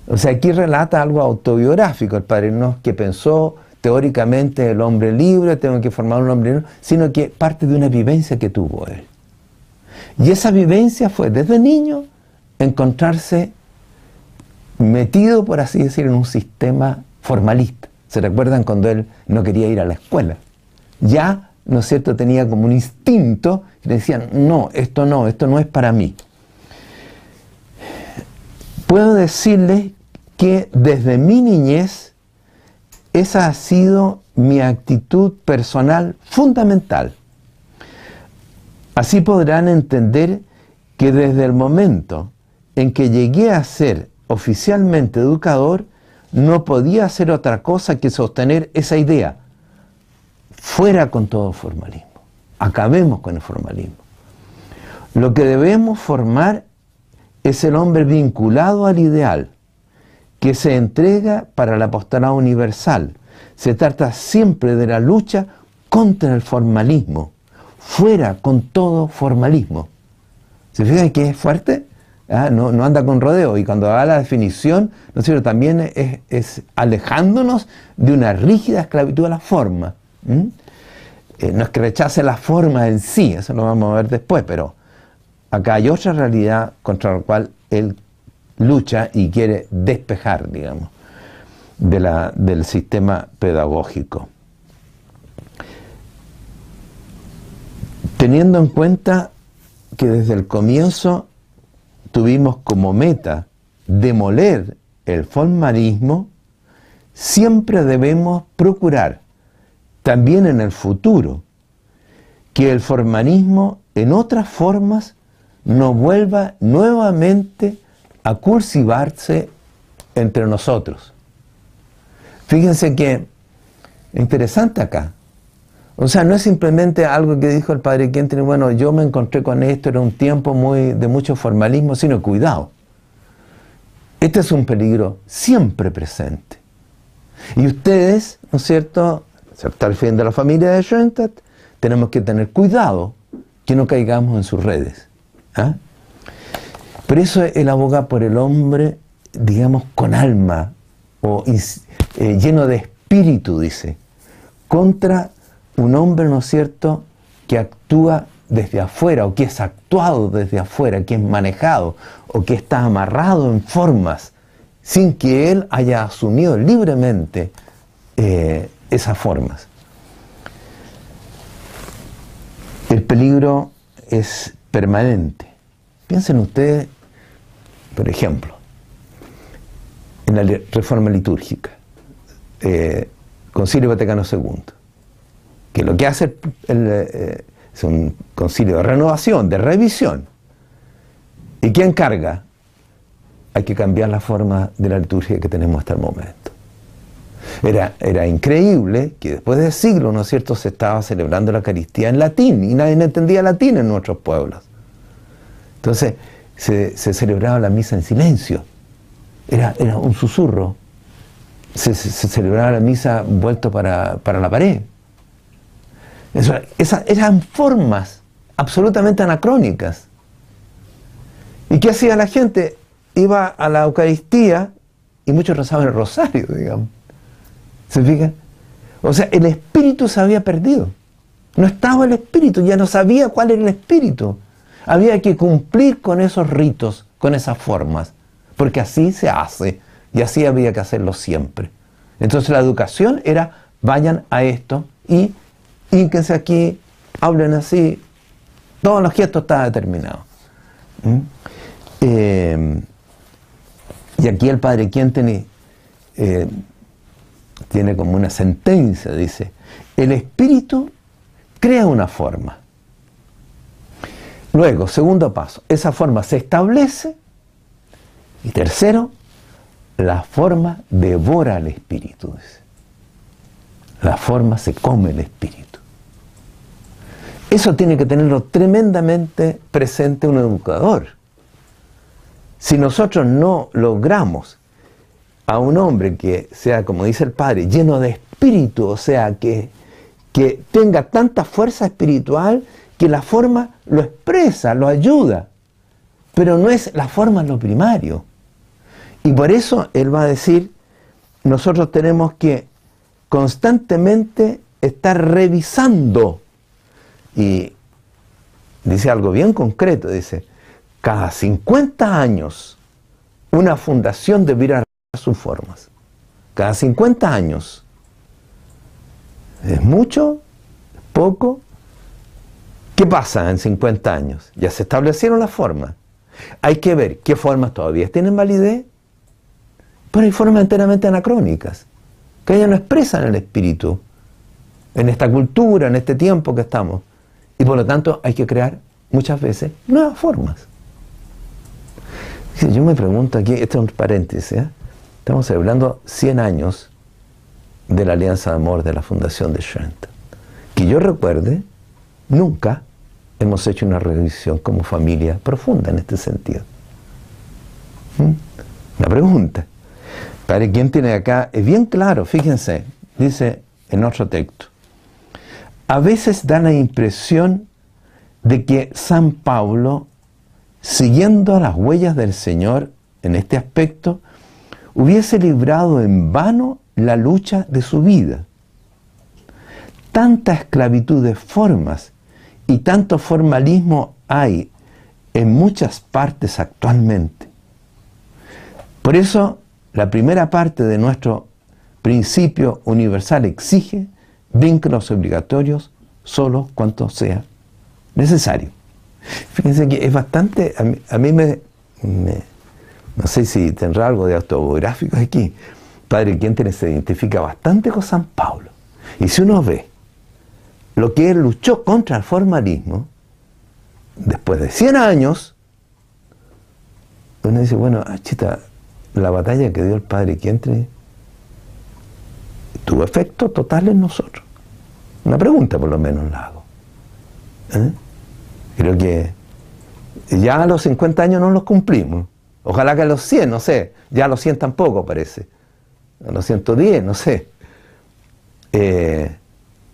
O sea, aquí relata algo autobiográfico, el padre no que pensó teóricamente el hombre libre, tengo que formar un hombre libre, sino que parte de una vivencia que tuvo él. Y esa vivencia fue desde niño encontrarse metido, por así decir, en un sistema formalista. ¿Se recuerdan cuando él no quería ir a la escuela? Ya, ¿no es cierto?, tenía como un instinto que decían, no, esto no, esto no es para mí. Puedo decirles que desde mi niñez esa ha sido mi actitud personal fundamental. Así podrán entender que desde el momento en que llegué a ser oficialmente educador, no podía hacer otra cosa que sostener esa idea. Fuera con todo formalismo. Acabemos con el formalismo. Lo que debemos formar es el hombre vinculado al ideal, que se entrega para la apostolado universal. Se trata siempre de la lucha contra el formalismo, fuera con todo formalismo. ¿Se fijan que es fuerte? Ah, no, anda con rodeo. Y cuando haga la definición, ¿no es también es, alejándonos de una rígida esclavitud de la forma. Eh, no es que rechace la forma en sí, eso lo vamos a ver después, pero acá hay otra realidad contra la cual él lucha y quiere despejar, digamos, de la, del sistema pedagógico. Teniendo en cuenta que desde el comienzo tuvimos como meta demoler el formalismo, siempre debemos procurar, también en el futuro, que el formalismo en otras formas no vuelva nuevamente a cursivarse entre nosotros. Fíjense que interesante acá. O sea, no es simplemente algo que dijo el padre Quentin, bueno, yo me encontré con esto, era un tiempo muy, de mucho formalismo, sino cuidado. Este es un peligro siempre presente. Y ustedes, ¿no es cierto?, al fin de la familia de Schoenstatt, tenemos que tener cuidado que no caigamos en sus redes. ¿ah? Pero eso él aboga por el hombre, digamos, con alma, o eh, lleno de espíritu, dice, contra un hombre, ¿no es cierto?, que actúa desde afuera o que es actuado desde afuera, que es manejado o que está amarrado en formas sin que él haya asumido libremente eh, esas formas. El peligro es permanente. Piensen ustedes, por ejemplo, en la reforma litúrgica, eh, Concilio Vaticano II que lo que hace eh, es un concilio de renovación, de revisión. ¿Y quién carga? Hay que cambiar la forma de la liturgia que tenemos hasta el momento. Era, era increíble que después de siglos, ¿no es cierto?, se estaba celebrando la Eucaristía en latín y nadie entendía latín en nuestros pueblos. Entonces se, celebraba la misa en silencio. Era, era un susurro. Se, celebraba la misa vuelto para, para la pared esas eran formas absolutamente anacrónicas. ¿Y qué hacía la gente? Iba a la Eucaristía y muchos rezaban el rosario, digamos. ¿Se fijan? O sea, el espíritu se había perdido. No estaba el espíritu, ya no sabía cuál era el espíritu. Había que cumplir con esos ritos, con esas formas, porque así se hace y así había que hacerlo siempre. Entonces la educación era, vayan a esto y ínquense aquí, hablen así, todos los gestos están determinados. ¿Mm? Eh, y aquí el padre Quienteni eh, tiene como una sentencia, dice, el espíritu crea una forma. Luego, segundo paso, esa forma se establece. Y tercero, la forma devora al espíritu. La forma se come el espíritu. Eso tiene que tenerlo tremendamente presente un educador. Si nosotros no logramos a un hombre que sea, como dice el padre, lleno de espíritu, o sea, que, que tenga tanta fuerza espiritual que la forma lo expresa, lo ayuda, pero no es la forma lo primario. Y por eso él va a decir, nosotros tenemos que constantemente estar revisando y dice algo bien concreto, dice, cada 50 años una fundación debiera sus formas. Cada 50 años. ¿Es mucho? ¿Poco? ¿Qué pasa en 50 años? Ya se establecieron las formas. Hay que ver qué formas todavía tienen validez, pero hay formas enteramente anacrónicas, que ya no expresan el espíritu en esta cultura, en este tiempo que estamos. Y por lo tanto hay que crear muchas veces nuevas formas. Yo me pregunto aquí, este es un paréntesis, ¿eh? estamos hablando 100 años de la Alianza de Amor de la Fundación de Schoenstatt. Que yo recuerde, nunca hemos hecho una revisión como familia profunda en este sentido. ¿Mm? La pregunta. Padre, ¿quién tiene acá? Es bien claro, fíjense, dice en otro texto. A veces da la impresión de que San Pablo, siguiendo las huellas del Señor en este aspecto, hubiese librado en vano la lucha de su vida. Tanta esclavitud de formas y tanto formalismo hay en muchas partes actualmente. Por eso, la primera parte de nuestro principio universal exige vínculos obligatorios solo cuanto sea necesario. Fíjense que es bastante, a mí, me, no sé si tendrá algo de autobiográfico aquí. Padre Quinten se identifica bastante con San Pablo. Y si uno ve lo que él luchó contra el formalismo, después de 100 años, uno dice, bueno, chita, la batalla que dio el Padre Quinten tuvo efecto total en nosotros. Una pregunta por lo menos la hago. ¿Eh? Creo que ya a los 50 años no los cumplimos. Ojalá que a los 100, no sé, ya a los 100 tampoco parece. A los 110, no sé. Eh,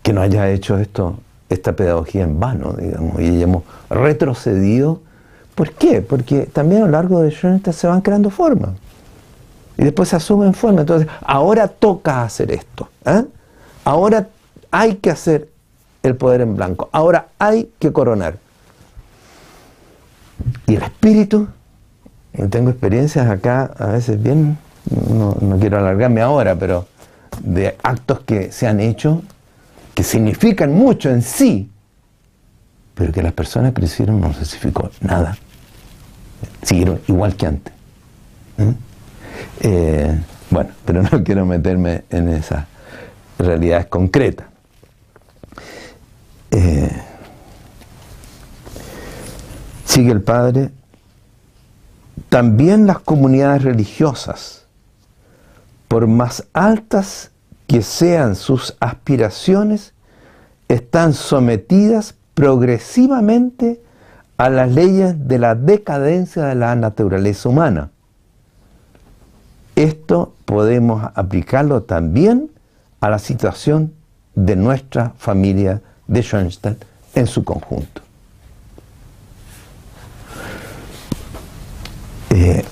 que no haya hecho esto, esta pedagogía en vano, digamos, y hayamos retrocedido. ¿Por qué? Porque también a lo largo de Schoenstatt se van creando formas. Y después se asumen formas. Entonces, ahora toca hacer esto. ¿eh? Ahora hay que hacer el poder en blanco. Ahora hay que coronar. Y el espíritu tengo experiencias acá, a veces bien, no, quiero alargarme ahora, pero de actos que se han hecho, que significan mucho en sí, pero que las personas hicieron no significó nada. Siguieron igual que antes. ¿Mm? Eh, bueno, pero no quiero meterme en esas realidades concretas. Eh, sigue el Padre también las comunidades religiosas, por más altas que sean sus aspiraciones, están sometidas progresivamente a las leyes de la decadencia de la naturaleza humana. Esto podemos aplicarlo también a la situación de nuestra familia de Schoenstatt en su conjunto. Eh,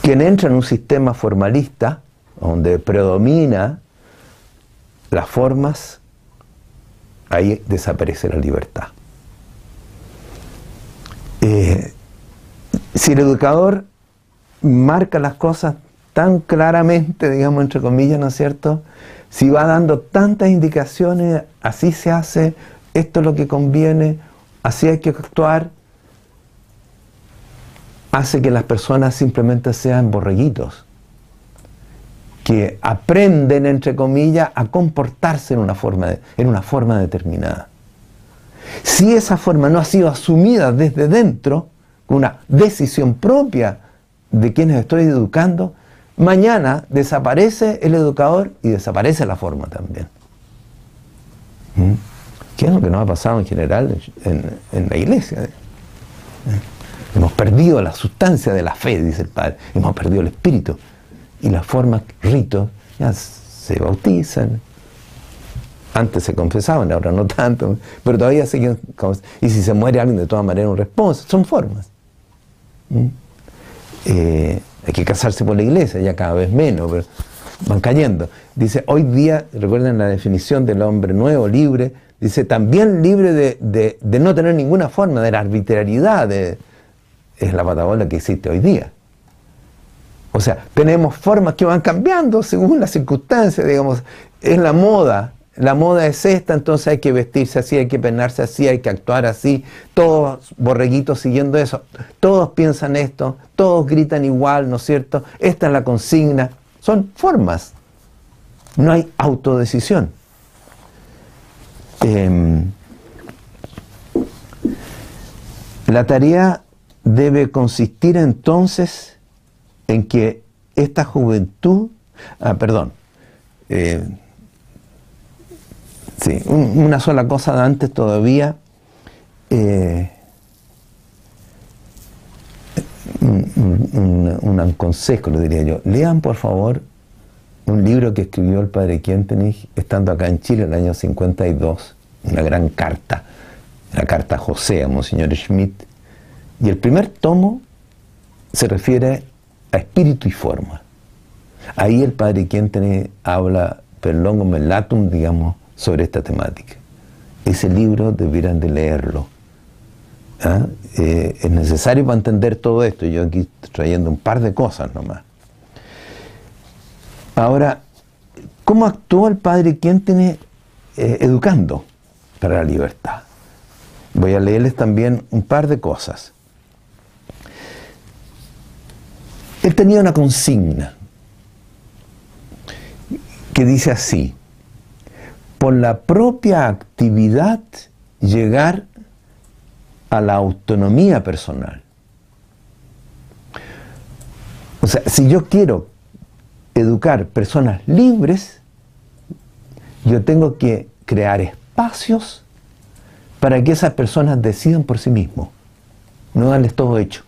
quien entra en un sistema formalista, donde predomina las formas, ahí desaparece la libertad. Eh, si el educador marca las cosas tan claramente, digamos, entre comillas, ¿no es cierto? Si va dando tantas indicaciones, así se hace, esto es lo que conviene, así hay que actuar, hace que las personas simplemente sean borreguitos, que aprenden, entre comillas, a comportarse en una forma, en una forma determinada. Si esa forma no ha sido asumida desde dentro, con una decisión propia de quienes estoy educando, mañana desaparece el educador y desaparece la forma también. ¿Mm? ¿Qué es lo que nos ha pasado en general en, la iglesia? ¿Eh? Hemos perdido la sustancia de la fe, dice el Padre. Hemos perdido el espíritu. Y las formas, ritos, ya se bautizan. Antes se confesaban, ahora no tanto. Pero todavía siguen. Y si se muere alguien, de todas maneras, un responso. Son formas. ¿Mm? Eh, hay que casarse por la iglesia, ya cada vez menos, pero van cayendo. Dice, hoy día, recuerden la definición del hombre nuevo, libre, dice, también libre de, de no tener ninguna forma, de la arbitrariedad, de, es la patagola que existe hoy día. O sea, tenemos formas que van cambiando según las circunstancias, digamos, es la moda, la moda es esta, entonces hay que vestirse así, hay que peinarse así, hay que actuar así, todos borreguitos siguiendo eso, todos piensan esto, todos gritan igual, ¿no es cierto? Esta es la consigna, son formas, no hay autodecisión. Em, la tarea debe consistir entonces en que esta juventud, ah, perdón, eh, sí, una sola cosa de antes todavía, eh, un, un, consejo, lo diría yo. Lean, por favor, un libro que escribió el padre Quentenich estando acá en Chile en el año 52, una gran carta, la carta José a Monseñor Schmidt. Y el primer tomo se refiere espíritu y forma. Ahí el padre Quentenich habla per longo melatum, digamos, sobre esta temática. Ese libro debieran de leerlo ¿ah? Eh, es necesario para entender todo esto. Yo aquí trayendo un par de cosas nomás. Ahora, ¿cómo actuó el padre quien eh, educando para la libertad? Voy a leerles también un par de cosas. Él tenía una consigna que dice así, por la propia actividad llegar a la autonomía personal. O sea, si yo quiero educar personas libres, yo tengo que crear espacios para que esas personas decidan por sí mismos, no darles todo hecho,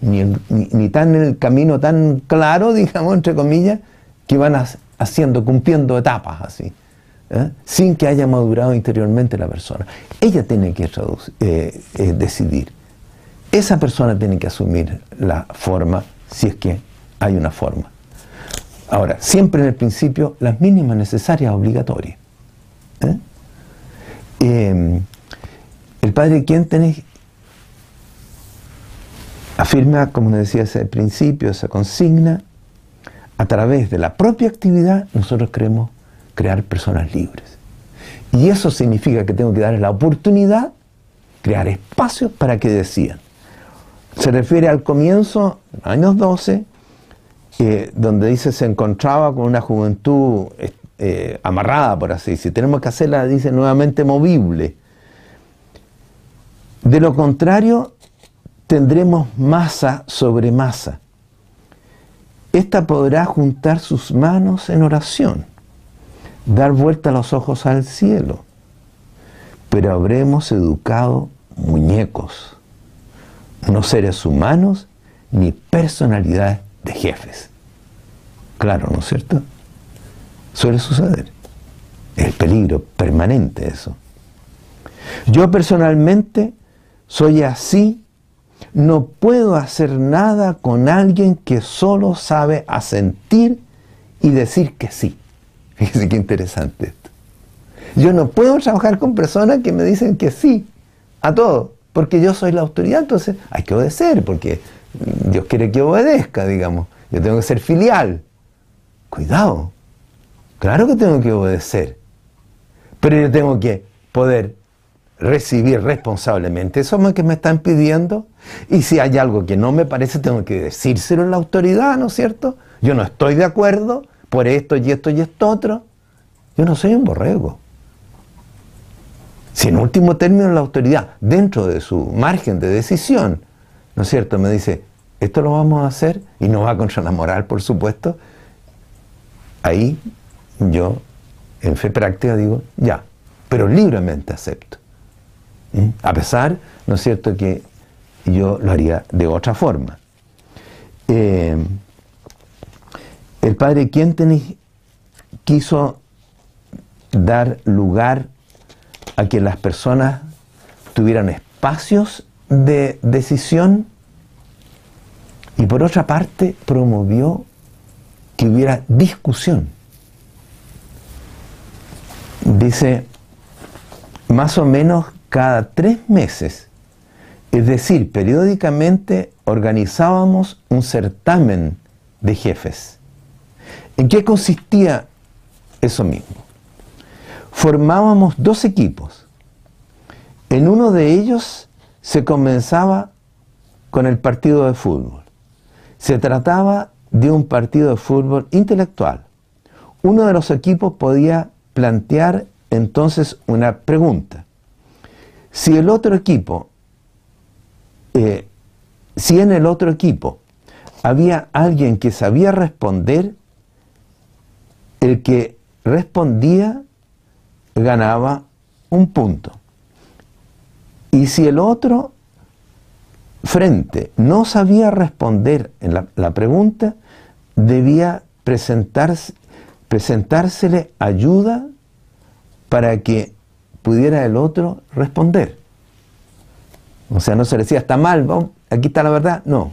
ni, ni, tan en el camino tan claro, digamos, entre comillas, que van haciendo, cumpliendo etapas así. ¿eh? sin que haya madurado interiormente la persona. Ella tiene que eh, eh, decidir. Esa persona tiene que asumir la forma, si es que hay una forma. Ahora, siempre en el principio, las mínimas necesarias obligatorias. El padre Quentenich afirma, como decía ese principio, esa consigna, a través de la propia actividad nosotros creemos crear personas libres. Y eso significa que tengo que darles la oportunidad, crear espacios para que decidan. Se refiere al comienzo, años 12, eh, donde dice se encontraba con una juventud eh, amarrada, por así decir. Tenemos que hacerla, dice, nuevamente movible. De lo contrario, tendremos masa sobre masa. Esta podrá juntar sus manos en oración dar vuelta los ojos al cielo, pero habremos educado muñecos, no seres humanos ni personalidades de jefes. Claro, ¿no es cierto? Suele suceder. Es peligro permanente eso. Yo personalmente soy así, no puedo hacer nada con alguien que solo sabe asentir y decir que sí. Fíjense qué interesante esto. Yo no puedo trabajar con personas que me dicen que sí a todo, porque yo soy la autoridad, entonces hay que obedecer, porque Dios quiere que obedezca, digamos. Yo tengo que ser filial. Cuidado. Claro que tengo que obedecer. Pero yo tengo que poder recibir responsablemente eso que me están pidiendo. Y si hay algo que no me parece, tengo que decírselo a la autoridad, ¿no es cierto? Yo no estoy de acuerdo, por esto y esto y esto otro. Yo no soy un borrego. Si en último término la autoridad, dentro de su margen de decisión, ¿no es cierto?, me dice, esto lo vamos a hacer y no va contra la moral, por supuesto, ahí yo, en fe práctica, digo, ya, pero libremente acepto. ¿Mm? A pesar, ¿no es cierto?, que yo lo haría de otra forma. Eh, el padre Quentenich quiso dar lugar a que las personas tuvieran espacios de decisión y por otra parte promovió que hubiera discusión. Dice, más o menos cada tres meses, es decir, periódicamente organizábamos un certamen de jefes ¿En qué consistía eso mismo? Formábamos dos equipos. En uno de ellos se comenzaba con el partido de fútbol. Se trataba de un partido de fútbol intelectual. Uno de los equipos podía plantear entonces una pregunta. Si el otro equipo eh, si en el otro equipo había alguien que sabía responder, el que respondía ganaba un punto. Y si el otro frente no sabía responder en la, pregunta, debía presentarse, presentársele ayuda para que pudiera el otro responder. O sea, no se le decía, está mal, aquí está la verdad. No,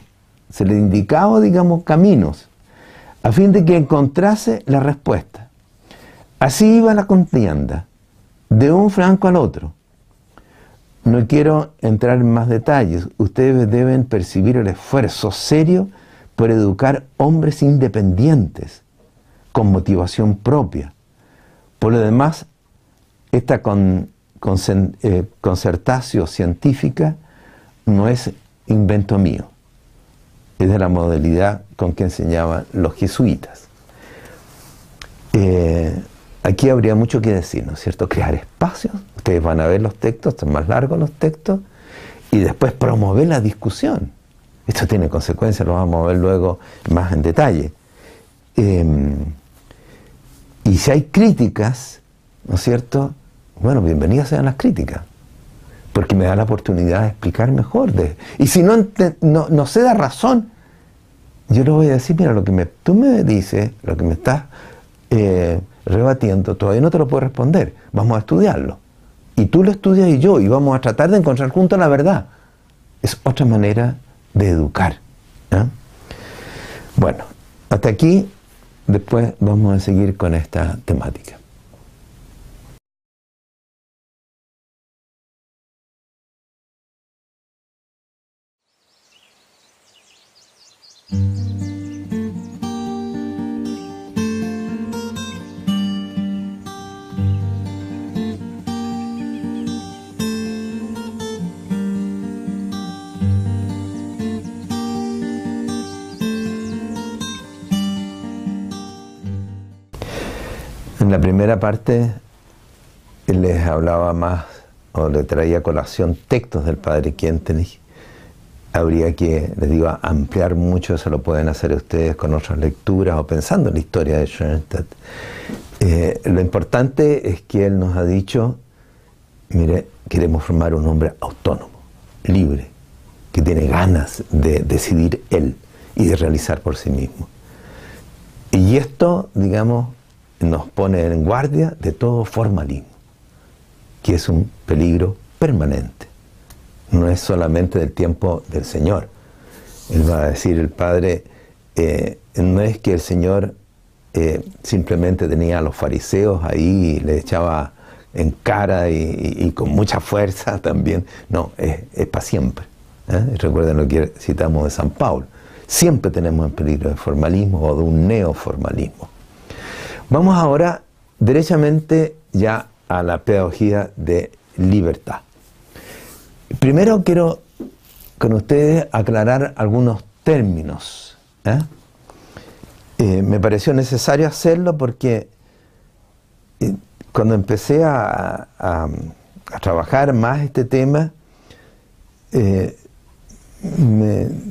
se le indicaba, digamos, caminos, a fin de que encontrase la respuesta. Así iba la contienda, de un franco al otro. No quiero entrar en más detalles. Ustedes deben percibir el esfuerzo serio por educar hombres independientes, con motivación propia. Por lo demás, esta eh, concertación científica no es invento mío, es de la modalidad con que enseñaban los jesuitas. Eh, aquí habría mucho que decir, ¿no es cierto? Crear espacios, ustedes van a ver los textos, son más largos los textos, y después promover la discusión. Esto tiene consecuencias, lo vamos a ver luego más en detalle. Em, y si hay críticas, ¿no es cierto? Bueno, bienvenidas sean las críticas porque me da la oportunidad de explicar mejor. De, y si no, no, no da razón, yo le voy a decir, mira, lo que me, tú me dices, lo que me estás eh, rebatiendo, todavía no te lo puedo responder. Vamos a estudiarlo. Y tú lo estudias y yo, y vamos a tratar de encontrar juntos la verdad. Es otra manera de educar. Bueno, hasta aquí, después vamos a seguir con esta temática. En la primera parte les hablaba más o le traía colación textos del padre Kientenich habría que, les digo, ampliar mucho, eso lo pueden hacer ustedes con otras lecturas o pensando en la historia de Schoenstatt. Eh, lo importante es que él nos ha dicho, mire, queremos formar un hombre autónomo, libre, que tiene ganas de decidir él y de realizar por sí mismo. Y esto, digamos, nos pone en guardia de todo formalismo, que es un peligro permanente no es solamente del tiempo del Señor. Él va a decir, el Padre, eh, no es que el Señor eh, simplemente tenía a los fariseos ahí y le echaba en cara y, con mucha fuerza también. No, es, para siempre. ¿eh? Recuerden lo que citamos de San Pablo. Siempre tenemos el peligro de formalismo o de un neoformalismo. Vamos ahora derechamente ya a la pedagogía de libertad. Primero quiero con ustedes aclarar algunos términos. ¿eh? Eh, me pareció necesario hacerlo porque eh, cuando empecé a, trabajar más este tema, me,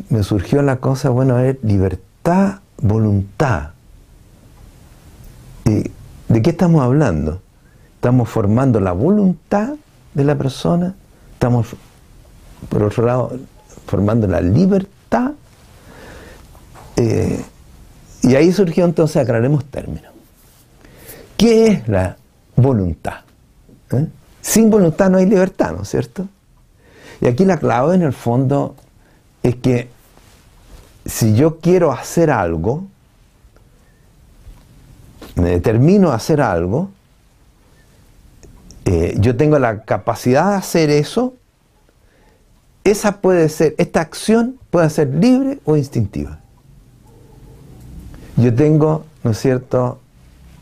me, surgió la cosa, bueno, a libertad, voluntad. ¿De qué estamos hablando? Estamos formando la voluntad de la persona, estamos por otro lado, formando la libertad. Eh, y ahí surgió entonces, aclaremos términos. ¿Qué es la voluntad? ¿Eh? Sin voluntad no hay libertad, ¿no es cierto? Y aquí la clave en el fondo es que si yo quiero hacer algo, me determino a hacer algo, eh, yo tengo la capacidad de hacer eso esa puede ser, esta acción puede ser libre o instintiva. Yo tengo, ¿no es cierto?,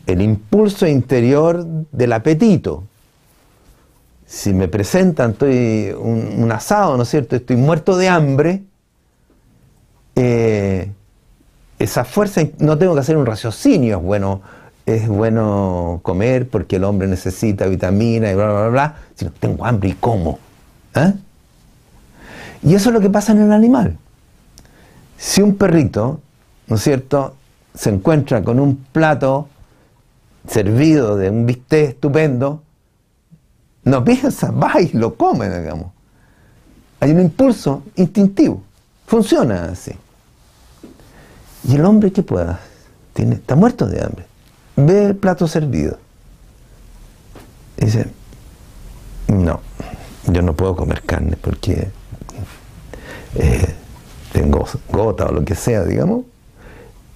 el impulso interior del apetito. Si me presentan, estoy un, asado, ¿no es cierto?, estoy muerto de hambre, eh, esa fuerza, no tengo que hacer un raciocinio, es bueno, es bueno comer porque el hombre necesita vitamina y bla, bla, bla, bla, sino tengo hambre y como. ¿Eh? Y eso es lo que pasa en el animal. Si un perrito, ¿no es cierto?, se encuentra con un plato servido de un bistec estupendo, no piensa, va y lo come, digamos. Hay un impulso instintivo, funciona así. Y el hombre, ¿qué pueda? Tiene, está muerto de hambre. Ve el plato servido. Dice, no, yo no puedo comer carne porque eh, tengo gota o lo que sea, digamos.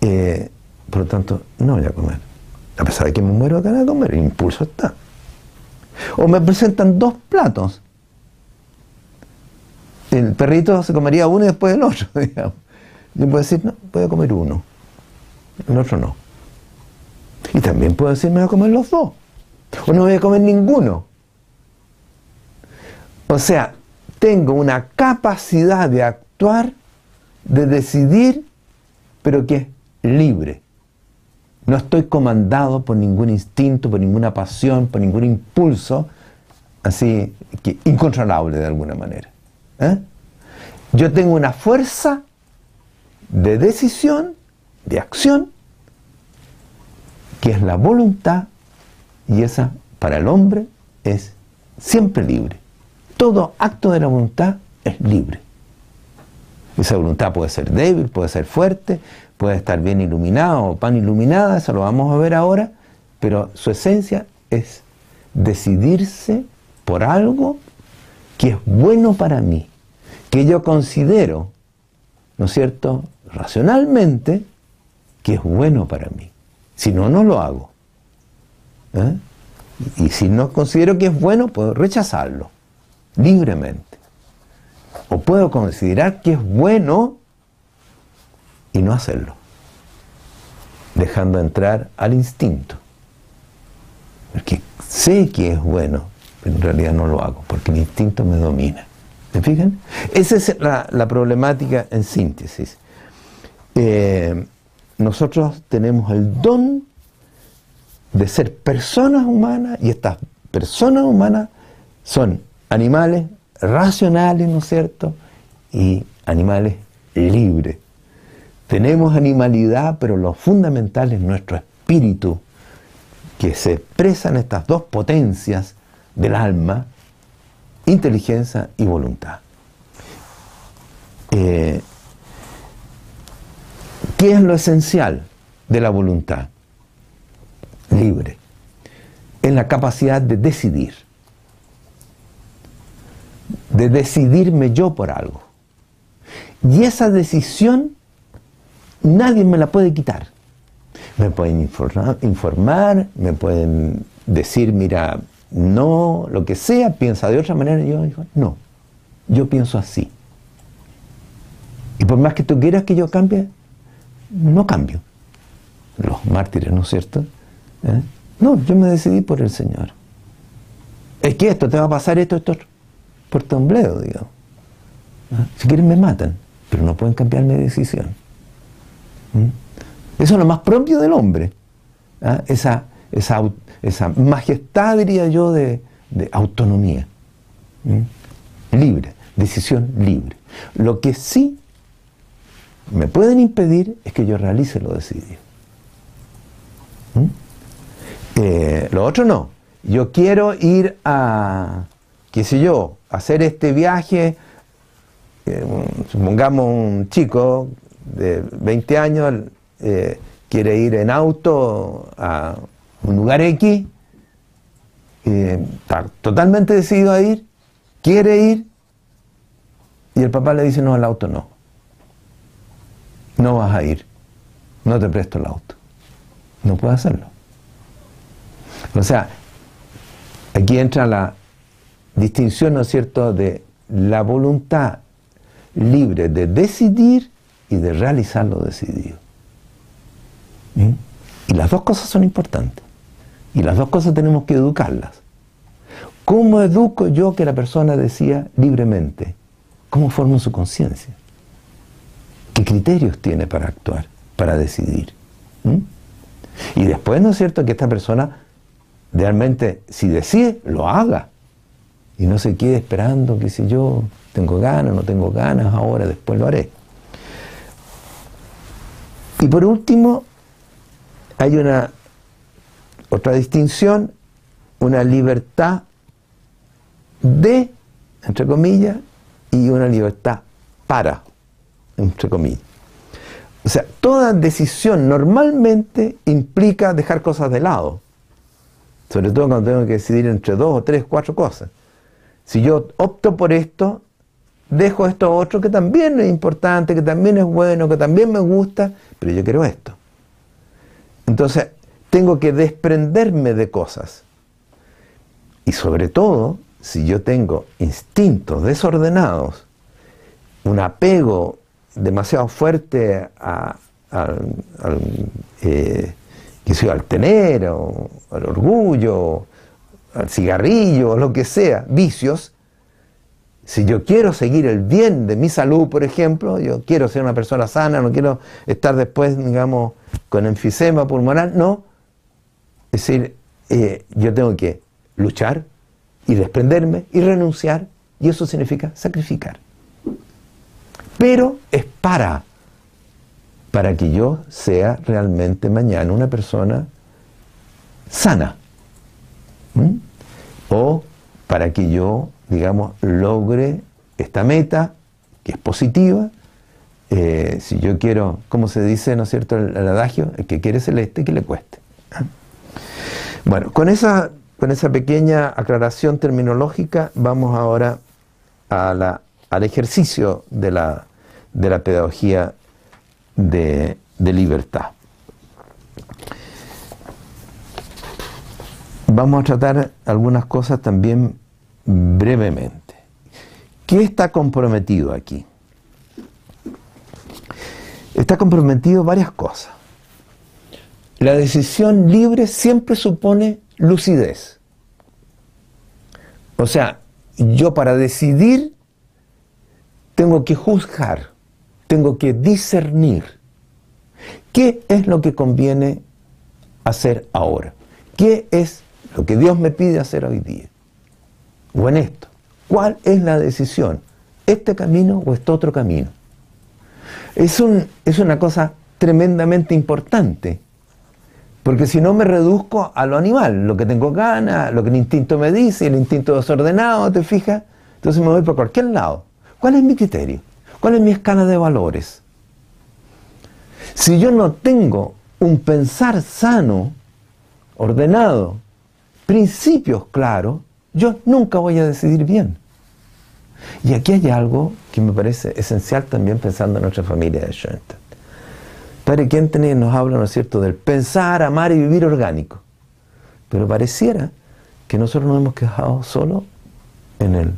Eh, por lo tanto, no voy a comer. A pesar de que me muero ganas de comer, el impulso está. O me presentan dos platos. El perrito se comería uno y después el otro, digamos. Yo puedo decir, no, voy a comer uno. El otro no. Y también puedo decir, me voy a comer los dos. O no voy a comer ninguno. O sea, tengo una capacidad de actuar, de decidir, pero que es libre. No estoy comandado por ningún instinto, por ninguna pasión, por ningún impulso, así que incontrolable de alguna manera. ¿eh? Yo tengo una fuerza de decisión, de acción, que es la voluntad, y esa para el hombre es siempre libre. Todo acto de la voluntad es libre. Esa voluntad puede ser débil, puede ser fuerte, puede estar bien iluminada o pan iluminada, eso lo vamos a ver ahora, pero su esencia es decidirse por algo que es bueno para mí, que yo considero, ¿no es cierto?, racionalmente, que es bueno para mí. Si no, no lo hago. ¿eh? Y si no considero que es bueno, puedo rechazarlo libremente. O puedo considerar que es bueno y no hacerlo, dejando entrar al instinto. Porque sé que es bueno, pero en realidad no lo hago, porque el instinto me domina. ¿Me fijan? Esa es la, problemática en síntesis. Eh, nosotros tenemos el don de ser personas humanas y estas personas humanas son animales racionales, ¿no es cierto? Y animales libres. Tenemos animalidad, pero lo fundamental es nuestro espíritu, que se expresa en estas dos potencias del alma, inteligencia y voluntad. Eh, ¿Qué es lo esencial de la voluntad? Libre. Es la capacidad de decidir. De decidirme yo por algo. Y esa decisión nadie me la puede quitar. Me pueden informar, me pueden decir, mira, no, lo que sea, piensa de otra manera. Yo digo, no, yo pienso así. Y por más que tú quieras que yo cambie, no cambio. Los mártires, ¿no es cierto? ¿Eh? No, yo me decidí por el Señor. Es que esto te va a pasar esto, esto, por tombleo, digamos. ¿Eh? Si quieren me matan, pero no pueden cambiar mi decisión. ¿Mm? Eso es lo más propio del hombre. ¿ah? Esa, esa, esa, majestad, diría yo, de, autonomía. ¿Mm? Libre, decisión libre. Lo que sí me pueden impedir es que yo realice lo decidido. ¿Mm? Eh, lo otro no. Yo quiero ir a, qué sé yo, hacer este viaje, eh, supongamos un chico de 20 años eh, quiere ir en auto a un lugar X, está totalmente decidido a ir, quiere ir, y el papá le dice, no, el auto no. No vas a ir, no te presto el auto. No puede hacerlo. O sea, aquí entra la distinción, ¿no es cierto?, de la voluntad libre de decidir y de realizar lo decidido. ¿Mm? Y las dos cosas son importantes. Y las dos cosas tenemos que educarlas. ¿Cómo educo yo que la persona decía libremente? ¿Cómo formo su conciencia? ¿Qué criterios tiene para actuar, para decidir? ¿Mm? Y después, ¿no es cierto?, que esta persona realmente, si decide, lo haga. Y no se quede esperando que si yo tengo ganas, no tengo ganas, ahora, después lo haré. Y por último, hay una otra distinción, una libertad de, entre comillas, y una libertad para, entre comillas. O sea, toda decisión normalmente implica dejar cosas de lado. Sobre todo cuando tengo que decidir entre dos o tres, cuatro cosas. Si yo opto por esto, dejo esto otro que también es importante, que también es bueno, que también me gusta, pero yo quiero esto. Entonces, tengo que desprenderme de cosas. Y sobre todo, si yo tengo instintos desordenados, un apego demasiado fuerte a, al, eh, al tener, o, al orgullo, al cigarrillo, o lo que sea, vicios, si yo quiero seguir el bien de mi salud, por ejemplo, yo quiero ser una persona sana, no quiero estar después, digamos, con enfisema pulmonar, no. Es decir, eh, yo tengo que luchar y desprenderme y renunciar, y eso significa sacrificar. Pero es para, para que yo sea realmente mañana una persona sana. O para que yo, digamos, logre esta meta, que es positiva. Eh, si yo quiero, como se dice, ¿no es cierto?, el, adagio, el que quiere celeste, que le cueste. Bueno, con esa, con esa pequeña aclaración terminológica, vamos ahora a la, al ejercicio de la, de la pedagogía de, libertad. Vamos a tratar algunas cosas también brevemente. ¿Qué está comprometido aquí? Está comprometido varias cosas. La decisión libre siempre supone lucidez. O sea, yo para decidir tengo que juzgar tengo que discernir qué es lo que conviene hacer ahora, qué es lo que Dios me pide hacer hoy día, o en esto, cuál es la decisión, este camino o este otro camino. Es, un, es una cosa tremendamente importante, porque si no me reduzco a lo animal, lo que tengo ganas, lo que el instinto me dice, el instinto desordenado, ¿te fijas? Entonces me voy por cualquier lado. ¿Cuál es mi criterio? ¿Cuál es mi escala de valores? Si yo no tengo un pensar sano, ordenado, principios claros, yo nunca voy a decidir bien. Y aquí hay algo que me parece esencial también pensando en nuestra familia de Schoenstatt. Padre Quentin nos habla, ¿no es cierto?, del pensar, amar y vivir orgánico. Pero pareciera que nosotros nos hemos quejado solo en el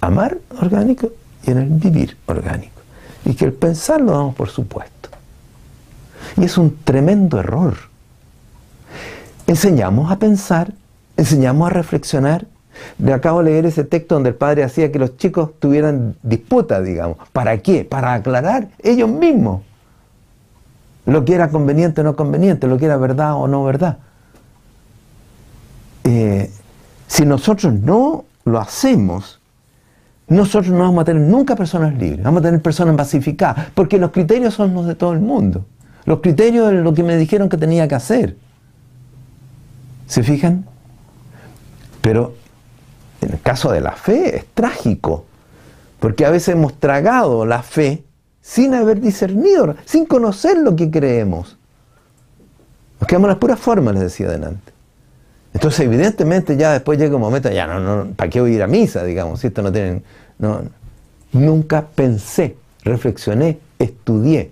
amar orgánico y en el vivir orgánico. Y que el pensar lo damos por supuesto. Y es un tremendo error. Enseñamos a pensar, enseñamos a reflexionar. Le acabo de leer ese texto donde el padre hacía que los chicos tuvieran disputa, digamos. ¿Para qué? Para aclarar ellos mismos lo que era conveniente o no conveniente, lo que era verdad o no verdad. Eh, si nosotros no lo hacemos, nosotros no vamos a tener nunca personas libres, vamos a tener personas pacificadas, porque los criterios son los de todo el mundo. Los criterios de lo que me dijeron que tenía que hacer. ¿Se fijan? Pero en el caso de la fe es trágico, porque a veces hemos tragado la fe sin haber discernido, sin conocer lo que creemos. Nos quedamos en las puras formas, les decía adelante. Entonces, evidentemente, ya después llega un momento, ya no, no, ¿para qué voy a ir a misa? Digamos, si esto no tienen. No, nunca pensé, reflexioné, estudié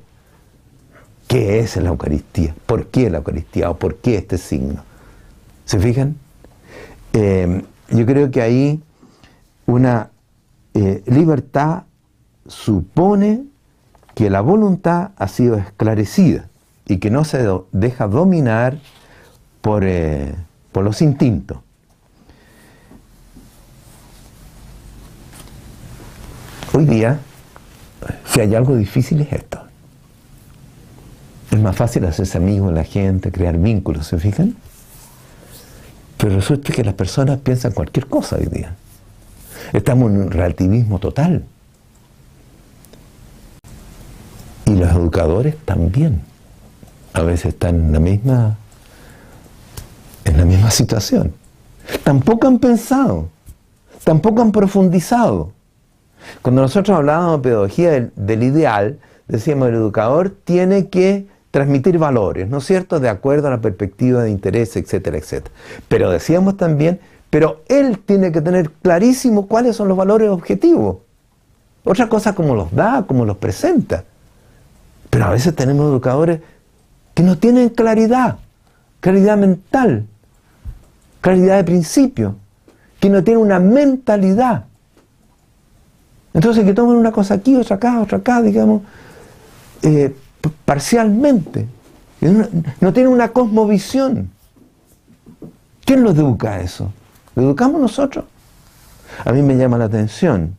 qué es la Eucaristía, por qué la Eucaristía o por qué este signo. ¿Se fijan? Eh, yo creo que ahí una eh, libertad supone que la voluntad ha sido esclarecida y que no se deja dominar por. Eh, por los instintos. Hoy día, si hay algo difícil es esto. Es más fácil hacerse amigo de la gente, crear vínculos, ¿se fijan? Pero resulta que las personas piensan cualquier cosa hoy día. Estamos en un relativismo total. Y los educadores también. a veces están en la misma, en la misma situación. Tampoco han pensado, tampoco han profundizado. Cuando nosotros hablábamos de pedagogía del, ideal, decíamos el educador tiene que transmitir valores, ¿no es cierto?, de acuerdo a la perspectiva de interés, etcétera, etcétera. Pero decíamos también, pero él tiene que tener clarísimo cuáles son los valores objetivos. Otra cosa como los da, como los presenta. Pero a veces tenemos educadores que no tienen claridad, claridad mental, claridad de principio, que no tienen una mentalidad. Entonces que toman una cosa aquí, otra acá, otra acá, digamos, eh, parcialmente. No, tienen una cosmovisión. ¿Quién los educa a eso? ¿Lo educamos nosotros? A mí me llama la atención,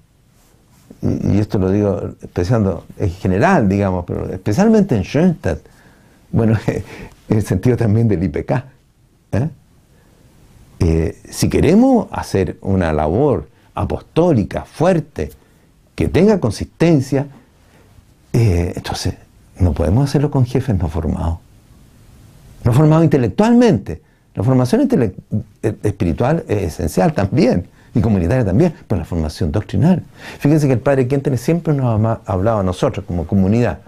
y, esto lo digo pensando en general, digamos, pero especialmente en Schoenstatt, bueno, en el sentido también del IPK. ¿eh? Eh, si queremos hacer una labor apostólica, fuerte, que tenga consistencia, eh, entonces no podemos hacerlo con jefes no formados. No formados intelectualmente. La formación espiritual es esencial también, y comunitaria también, pero la formación doctrinal. Fíjense que el Padre Quinten siempre nos ha hablado a nosotros como comunidad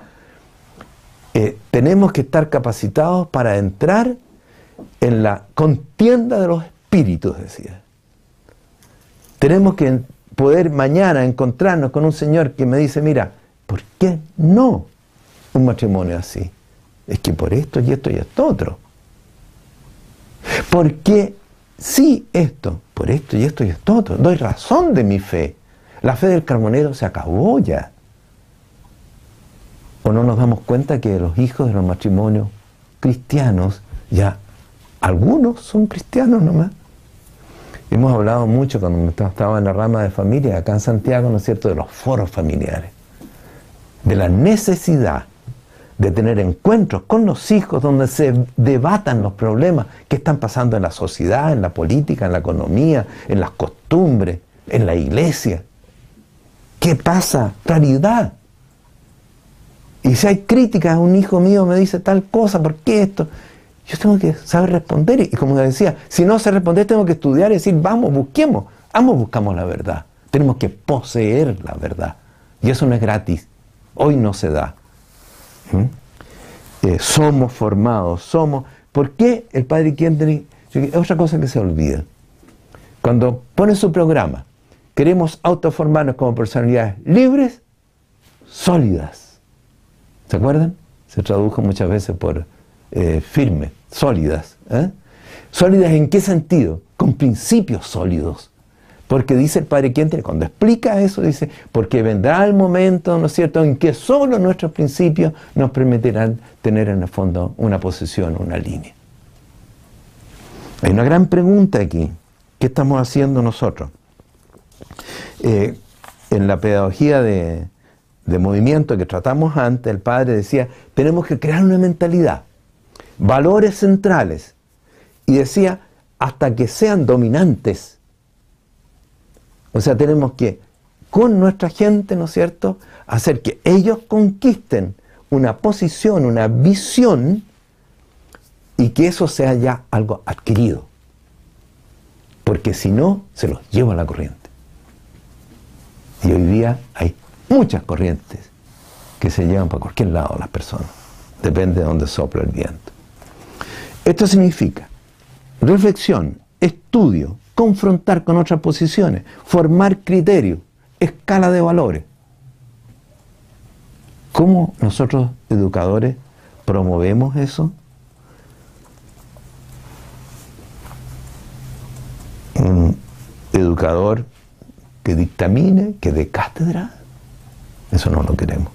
eh, tenemos que estar capacitados para entrar en la contienda de los espíritus, decía. Tenemos que poder mañana encontrarnos con un Señor que me dice, mira, ¿por qué no un matrimonio así? Es que por esto y esto y esto otro. ¿Por qué sí esto? Por esto y esto y esto otro. Doy razón de mi fe. La fe del carbonero se acabó ya. ¿O no nos damos cuenta que los hijos de los matrimonios cristianos, ya algunos son cristianos nomás? Hemos hablado mucho cuando estaba en la rama de familia, acá en Santiago, ¿no es cierto?, de los foros familiares, de la necesidad de tener encuentros con los hijos donde se debatan los problemas que están pasando en la sociedad, en la política, en la economía, en las costumbres, en la iglesia. ¿Qué pasa? Claridad. Y si hay críticas, un hijo mío me dice tal cosa, ¿por qué esto? Yo tengo que saber responder. Y como decía, si no sé responder, tengo que estudiar y decir, vamos, busquemos. Ambos buscamos la verdad. Tenemos que poseer la verdad. Y eso no es gratis. Hoy no se da. ¿Mm? Eh, somos formados, somos. ¿Por qué el padre Kendrick? Es otra cosa que se olvida. Cuando pone su programa, queremos autoformarnos como personalidades libres, sólidas ¿Se acuerdan? Se tradujo muchas veces por eh, firmes, sólidas. ¿eh? ¿Sólidas en qué sentido? Con principios sólidos. Porque dice el Padre Quente, cuando explica eso, dice, porque vendrá el momento, ¿no es cierto?, en que solo nuestros principios nos permitirán tener en el fondo una posición, una línea. Hay una gran pregunta aquí. ¿Qué estamos haciendo nosotros? Eh, en la pedagogía de, de movimiento que tratamos antes, el padre decía, tenemos que crear una mentalidad, valores centrales. Y decía, hasta que sean dominantes. O sea, tenemos que, con nuestra gente, ¿no es cierto?, hacer que ellos conquisten una posición, una visión, y que eso sea ya algo adquirido. Porque si no, se los lleva a la corriente. Y hoy día hay muchas corrientes que se llevan para cualquier lado las personas. Depende de dónde sopla el viento. Esto significa reflexión, estudio, confrontar con otras posiciones, formar criterios, escala de valores. ¿Cómo nosotros, educadores, promovemos eso? Un educador que dictamine, que dé cátedra, eso no lo queremos.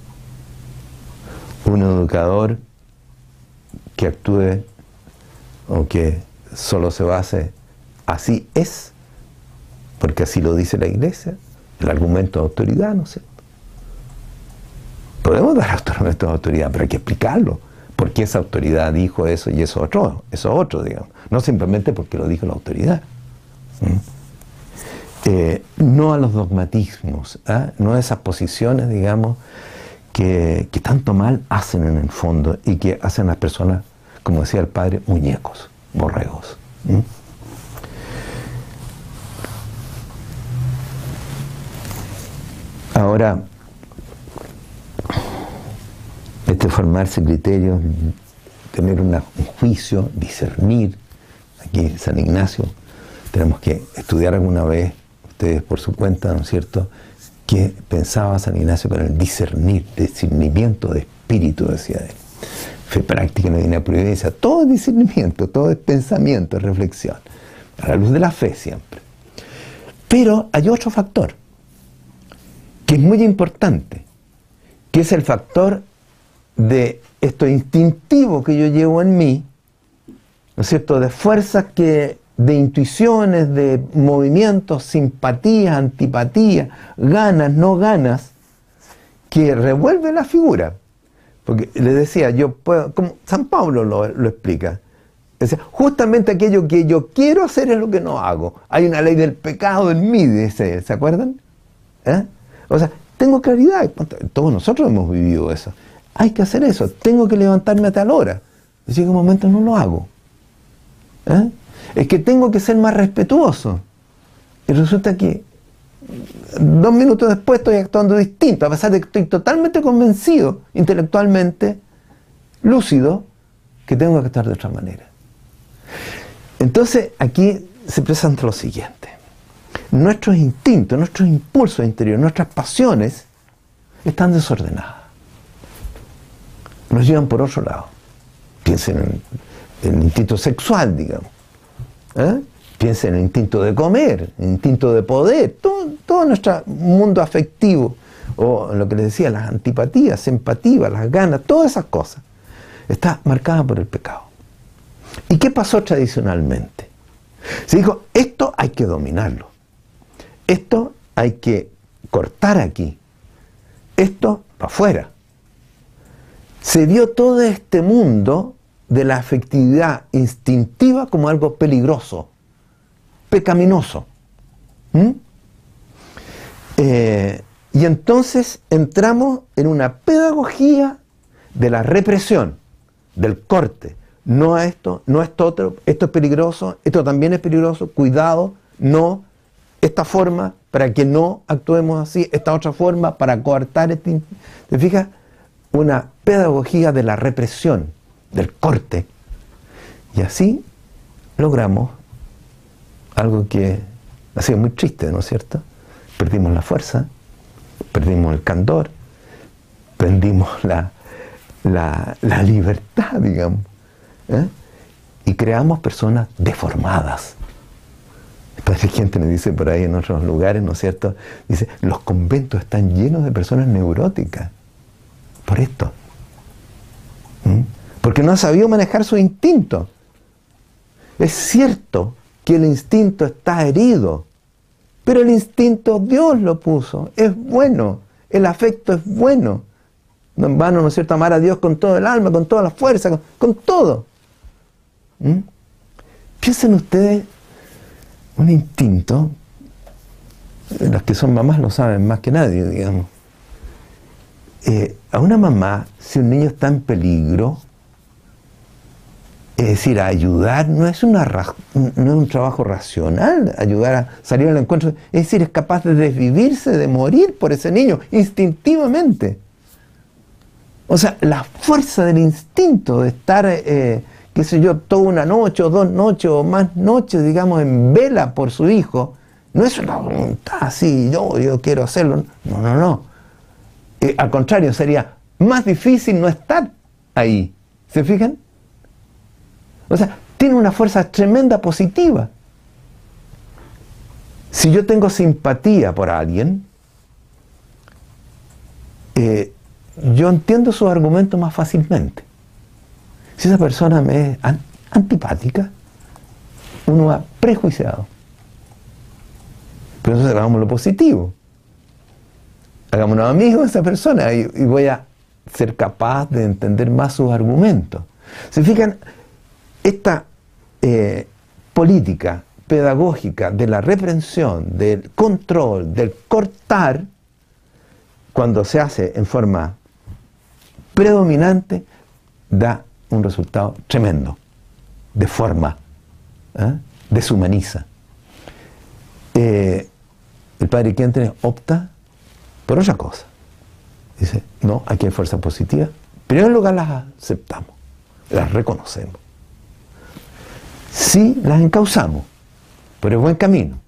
Un educador que actúe o que solo se base así es, porque así lo dice la iglesia, el argumento de autoridad, ¿no es cierto? Podemos dar argumentos de autoridad, pero hay que explicarlo. ¿Por qué esa autoridad dijo eso y eso otro? Eso otro, digamos. No simplemente porque lo dijo la autoridad. ¿Mm? Eh, no a los dogmatismos, ¿ah? no a esas posiciones, digamos, que, tanto mal hacen en el fondo y que hacen las personas, como decía el padre, muñecos, borregos. Ahora, este formarse criterios, tener un juicio, discernir, aquí San Ignacio, tenemos que estudiar alguna vez, ustedes por su cuenta, ¿no es cierto?, que pensaba San Ignacio con el discernir, discernimiento de espíritu, decía él. Fe práctica, no una providencia, todo es discernimiento, todo es pensamiento, reflexión, a la luz de la fe siempre. Pero hay otro factor, que es muy importante, que es el factor de esto instintivo que yo llevo en mí, ¿no es cierto?, de fuerzas que de intuiciones, de movimientos, simpatías, antipatías, ganas, no ganas, que revuelve la figura. Porque le decía, yo puedo, como San Pablo lo, explica, decía, justamente aquello que yo quiero hacer es lo que no hago. Hay una ley del pecado en mí, dice, ¿se acuerdan? ¿Eh? O sea, tengo claridad, todos nosotros hemos vivido eso. Hay que hacer eso, tengo que levantarme a tal hora. Y llega un momento no lo hago. ¿Eh? es que tengo que ser más respetuoso. Y resulta que dos minutos después estoy actuando distinto, a pesar de que estoy totalmente convencido, intelectualmente, lúcido, que tengo que actuar de otra manera. Entonces aquí se presenta lo siguiente. Nuestros instintos, nuestros impulsos interiores, nuestras pasiones están desordenadas. Nos llevan por otro lado. Piensen en el instinto sexual, digamos ¿Eh? Piensa en el instinto de comer, el instinto de poder, todo, nuestro mundo afectivo, o lo que les decía, las antipatías, empatías, las ganas, todas esas cosas, está marcada por el pecado. ¿Y qué pasó tradicionalmente? Se dijo, esto hay que dominarlo, esto hay que cortar aquí, esto para afuera. Se dio todo este mundo de la afectividad instintiva como algo peligroso, pecaminoso. ¿Mm? Eh, y entonces entramos en una pedagogía de la represión, del corte. No a esto, no a esto otro, esto es peligroso, esto también es peligroso, cuidado, no, esta forma para que no actuemos así, esta otra forma para coartar este... ¿Te fijas? Una pedagogía de la represión del corte. Y así logramos algo que ha sido muy triste, ¿no es cierto? Perdimos la fuerza, perdimos el candor, perdimos la, la, libertad, digamos. ¿eh? Y creamos personas deformadas. Padre gente me dice por ahí en otros lugares, ¿no es cierto? Dice, los conventos están llenos de personas neuróticas. Por esto. ¿Mm? porque no ha sabido manejar su instinto. Es cierto que el instinto está herido, pero el instinto Dios lo puso, es bueno, el afecto es bueno. No en vano, ¿no cierto?, amar a Dios con todo el alma, con toda la fuerza, con, todo. ¿Mm? Piensen ustedes un instinto, los que son mamás lo saben más que nadie, digamos. Eh, a una mamá, si un niño está en peligro, es decir, ayudar no es, un trabajo racional, ayudar a salir al encuentro. Es decir, es capaz de desvivirse, de morir por ese niño, instintivamente. O sea, la fuerza del instinto de estar, eh, qué sé yo, toda una noche o dos noches o más noches, digamos, en vela por su hijo, no es una voluntad así, yo, yo quiero hacerlo. No, no, no. Eh, al contrario, sería más difícil no estar ahí. ¿Se fijan? O sea, tiene una fuerza tremenda positiva. Si yo tengo simpatía por alguien, eh, yo entiendo sus argumentos más fácilmente. Si esa persona me es antipática, uno va prejuiciado. Pero entonces hagamos lo positivo. Hagámonos amigos de esa persona y, y voy a ser capaz de entender más sus argumentos. ¿Se fijan? Esta eh, política pedagógica de la reprensión, del control, del cortar, cuando se hace en forma predominante da un resultado tremendo, de forma, ¿eh? deshumaniza. Eh, el padre Quentin opta por otra cosa. Dice, no, aquí hay fuerza positiva. En primer lugar las aceptamos, las reconocemos. Sí, las encauzamos, por el buen camino.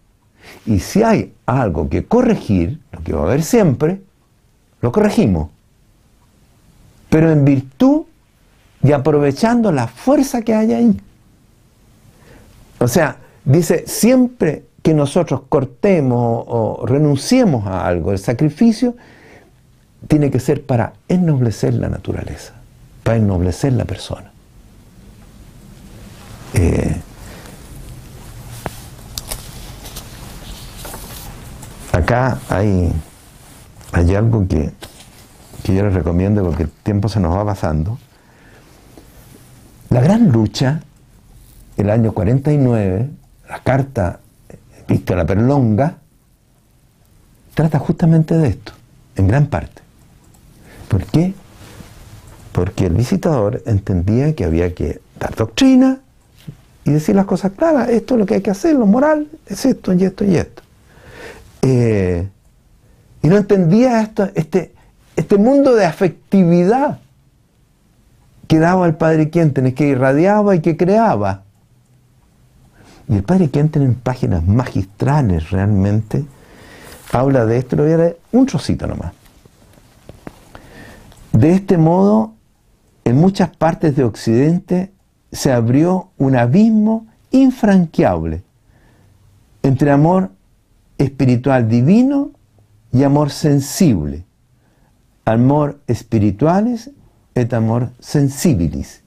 Y si hay algo que corregir, lo que va a haber siempre, lo corregimos. Pero en virtud y aprovechando la fuerza que hay ahí. O sea, dice, siempre que nosotros cortemos o renunciemos a algo, el sacrificio tiene que ser para ennoblecer la naturaleza, para ennoblecer la persona. Eh, acá hay, hay algo que, que yo les recomiendo porque el tiempo se nos va pasando. La gran lucha, el año 49, la carta la Perlonga, trata justamente de esto, en gran parte. ¿Por qué? Porque el visitador entendía que había que dar doctrina y decir las cosas claras. Esto es lo que hay que hacer, lo moral es esto y esto y esto. Eh, y no entendía esto, este, este mundo de afectividad que daba el Padre Quien que irradiaba y que creaba. Y el padre Quenten en páginas magistrales realmente habla de esto, lo voy a leer un trocito nomás. De este modo, en muchas partes de Occidente se abrió un abismo infranqueable entre amor espiritual divino y amor sensible. Amor espirituales et amor sensibilis.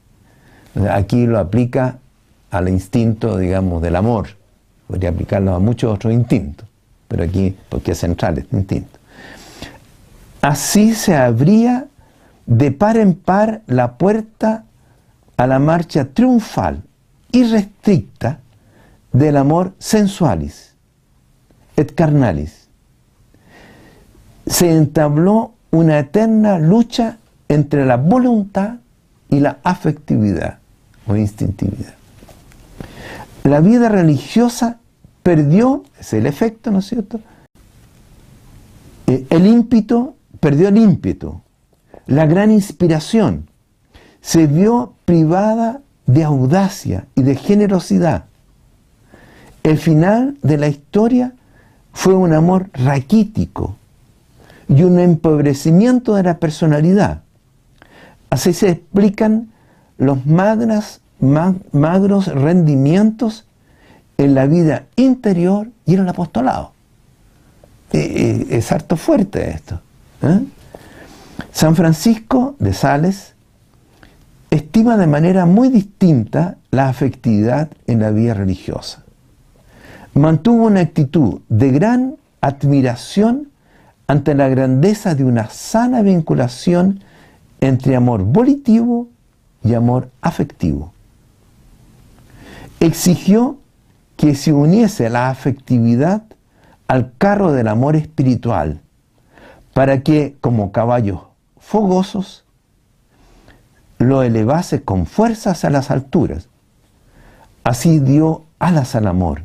Aquí lo aplica al instinto, digamos, del amor. Podría aplicarlo a muchos otros instintos, pero aquí, porque es central este instinto. Así se abría de par en par la puerta a la marcha triunfal, irrestricta, del amor sensualis et carnalis. Se entabló una eterna lucha entre la voluntad y la afectividad o instintividad la vida religiosa perdió, es el efecto, ¿no es cierto? Eh, el ímpetu perdió el ímpetu, la gran inspiración, se vio privada de audacia y de generosidad. El final de la historia fue un amor raquítico y un empobrecimiento de la personalidad. Así se explican los magnas magros rendimientos en la vida interior y en el apostolado. es harto fuerte esto. ¿eh? San Francisco de Sales estima de manera muy distinta la afectividad en la vida religiosa. Mantuvo una actitud de gran admiración ante la grandeza de una sana vinculación entre amor volitivo y amor afectivo exigió que se uniese la afectividad al carro del amor espiritual, para que, como caballos fogosos, lo elevase con fuerzas a las alturas. Así dio alas al amor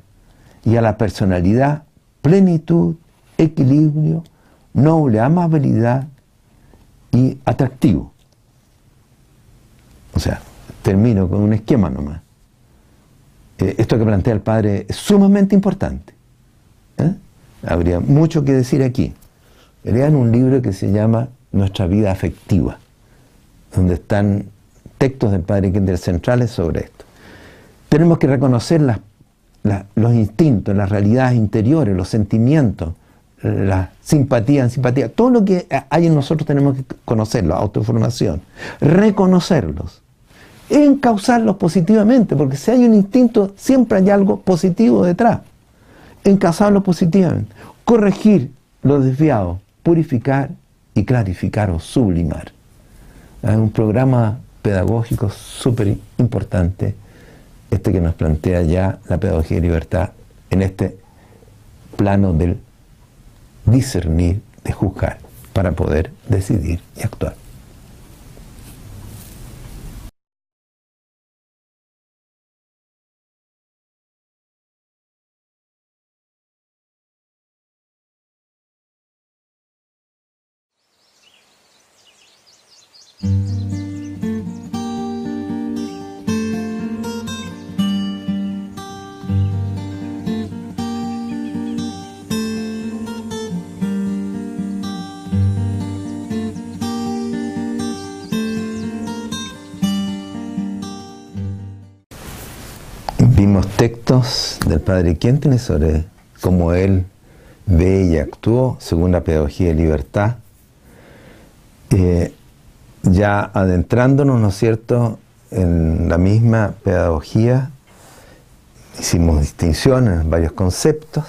y a la personalidad plenitud, equilibrio, noble amabilidad y atractivo. O sea, termino con un esquema nomás. Eh, esto que plantea el padre es sumamente importante. ¿eh? Habría mucho que decir aquí. Lean un libro que se llama Nuestra vida afectiva, donde están textos del padre Kinder centrales sobre esto. Tenemos que reconocer los instintos, las realidades interiores, los sentimientos, la simpatía, simpatía, todo lo que hay en nosotros tenemos que conocerlo, autoformación, reconocerlos encauzarlos positivamente, porque si hay un instinto, siempre hay algo positivo detrás. Encauzarlos positivamente, corregir lo desviado, purificar y clarificar o sublimar. Un programa pedagógico súper importante, este que nos plantea ya la pedagogía de libertad en este plano del discernir, de juzgar, para poder decidir y actuar. Del padre Quintana sobre cómo él ve y actuó según la pedagogía de libertad. Eh, ya adentrándonos, ¿no es cierto?, en la misma pedagogía, hicimos distinciones en varios conceptos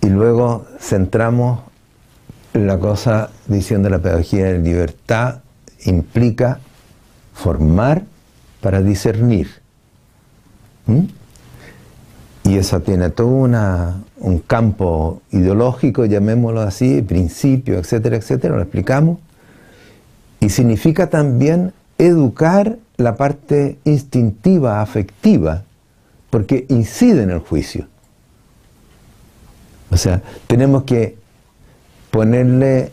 y luego centramos la cosa diciendo la pedagogía de libertad implica formar para discernir. ¿Mm? Y eso tiene todo una, un campo ideológico, llamémoslo así, principio, etcétera, etcétera, lo explicamos. Y significa también educar la parte instintiva, afectiva, porque incide en el juicio. O sea, tenemos que ponerle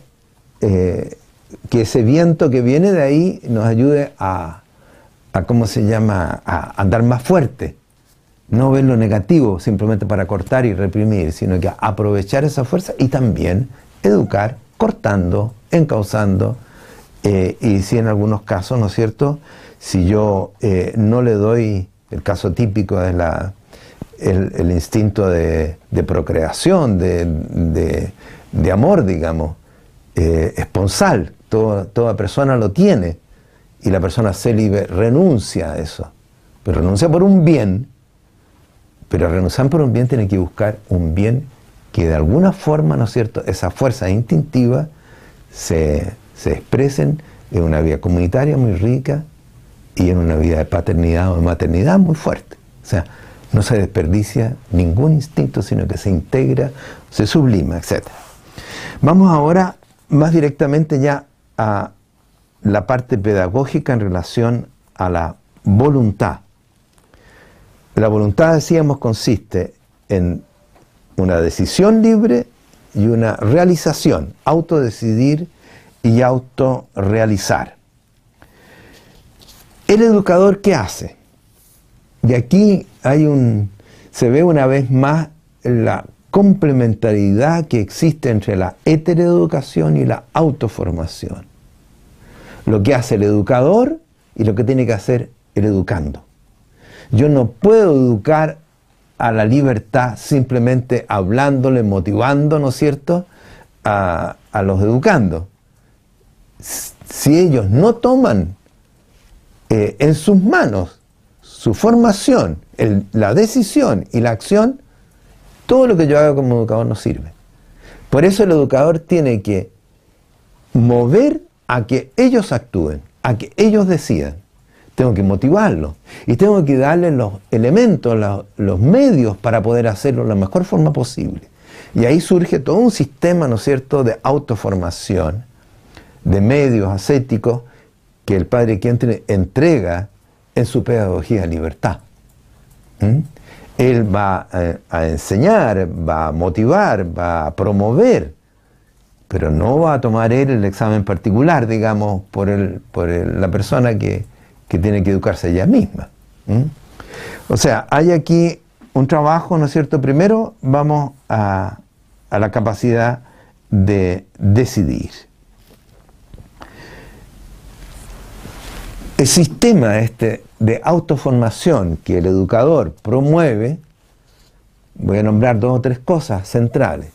eh, que ese viento que viene de ahí nos ayude a, a ¿cómo se llama?, a andar más fuerte no ver lo negativo simplemente para cortar y reprimir, sino que aprovechar esa fuerza y también educar cortando, encauzando, eh, y si en algunos casos, ¿no es cierto?, si yo eh, no le doy, el caso típico es la, el, instinto de, procreación, de, amor, digamos, eh, esponsal, toda persona lo tiene, y la persona célibe renuncia a eso, pero renuncia por un bien, pero renunciar por un bien tiene que buscar un bien que de alguna forma, ¿no es cierto?, esas fuerzas instintivas se, se expresen en una vida comunitaria muy rica y en una vida de paternidad o de maternidad muy fuerte. O sea, no se desperdicia ningún instinto, sino que se integra, se sublima, etc. Vamos ahora más directamente ya a la parte pedagógica en relación a la voluntad. La voluntad, decíamos, consiste en una decisión libre y una realización, autodecidir y autorrealizar. El educador, ¿qué hace? Y aquí hay un, se ve una vez más la complementariedad que existe entre la heteroeducación y la autoformación. Lo que hace el educador y lo que tiene que hacer el educando. Yo no puedo educar a la libertad simplemente hablándole, motivando, ¿no es cierto?, a, los educando. Si ellos no toman eh, en sus manos su formación, la decisión y la acción, todo lo que yo haga como educador no sirve. Por eso el educador tiene que mover a que ellos actúen, a que ellos decidan tengo que motivarlo y tengo que darle los elementos, los, medios para poder hacerlo de la mejor forma posible. Y ahí surge todo un sistema, ¿no es cierto?, de autoformación, de medios ascéticos que el Padre Quien entrega en su pedagogía de libertad. ¿Mm? Él va a, enseñar, va a motivar, va a promover, pero no va a tomar él el examen particular, digamos, por, el, por la persona que, que tiene que educarse ella misma. O sea, hay aquí un trabajo, ¿no es cierto? Primero vamos a, a la capacidad de decidir. El sistema este de autoformación que el educador promueve, voy a nombrar dos o tres cosas centrales.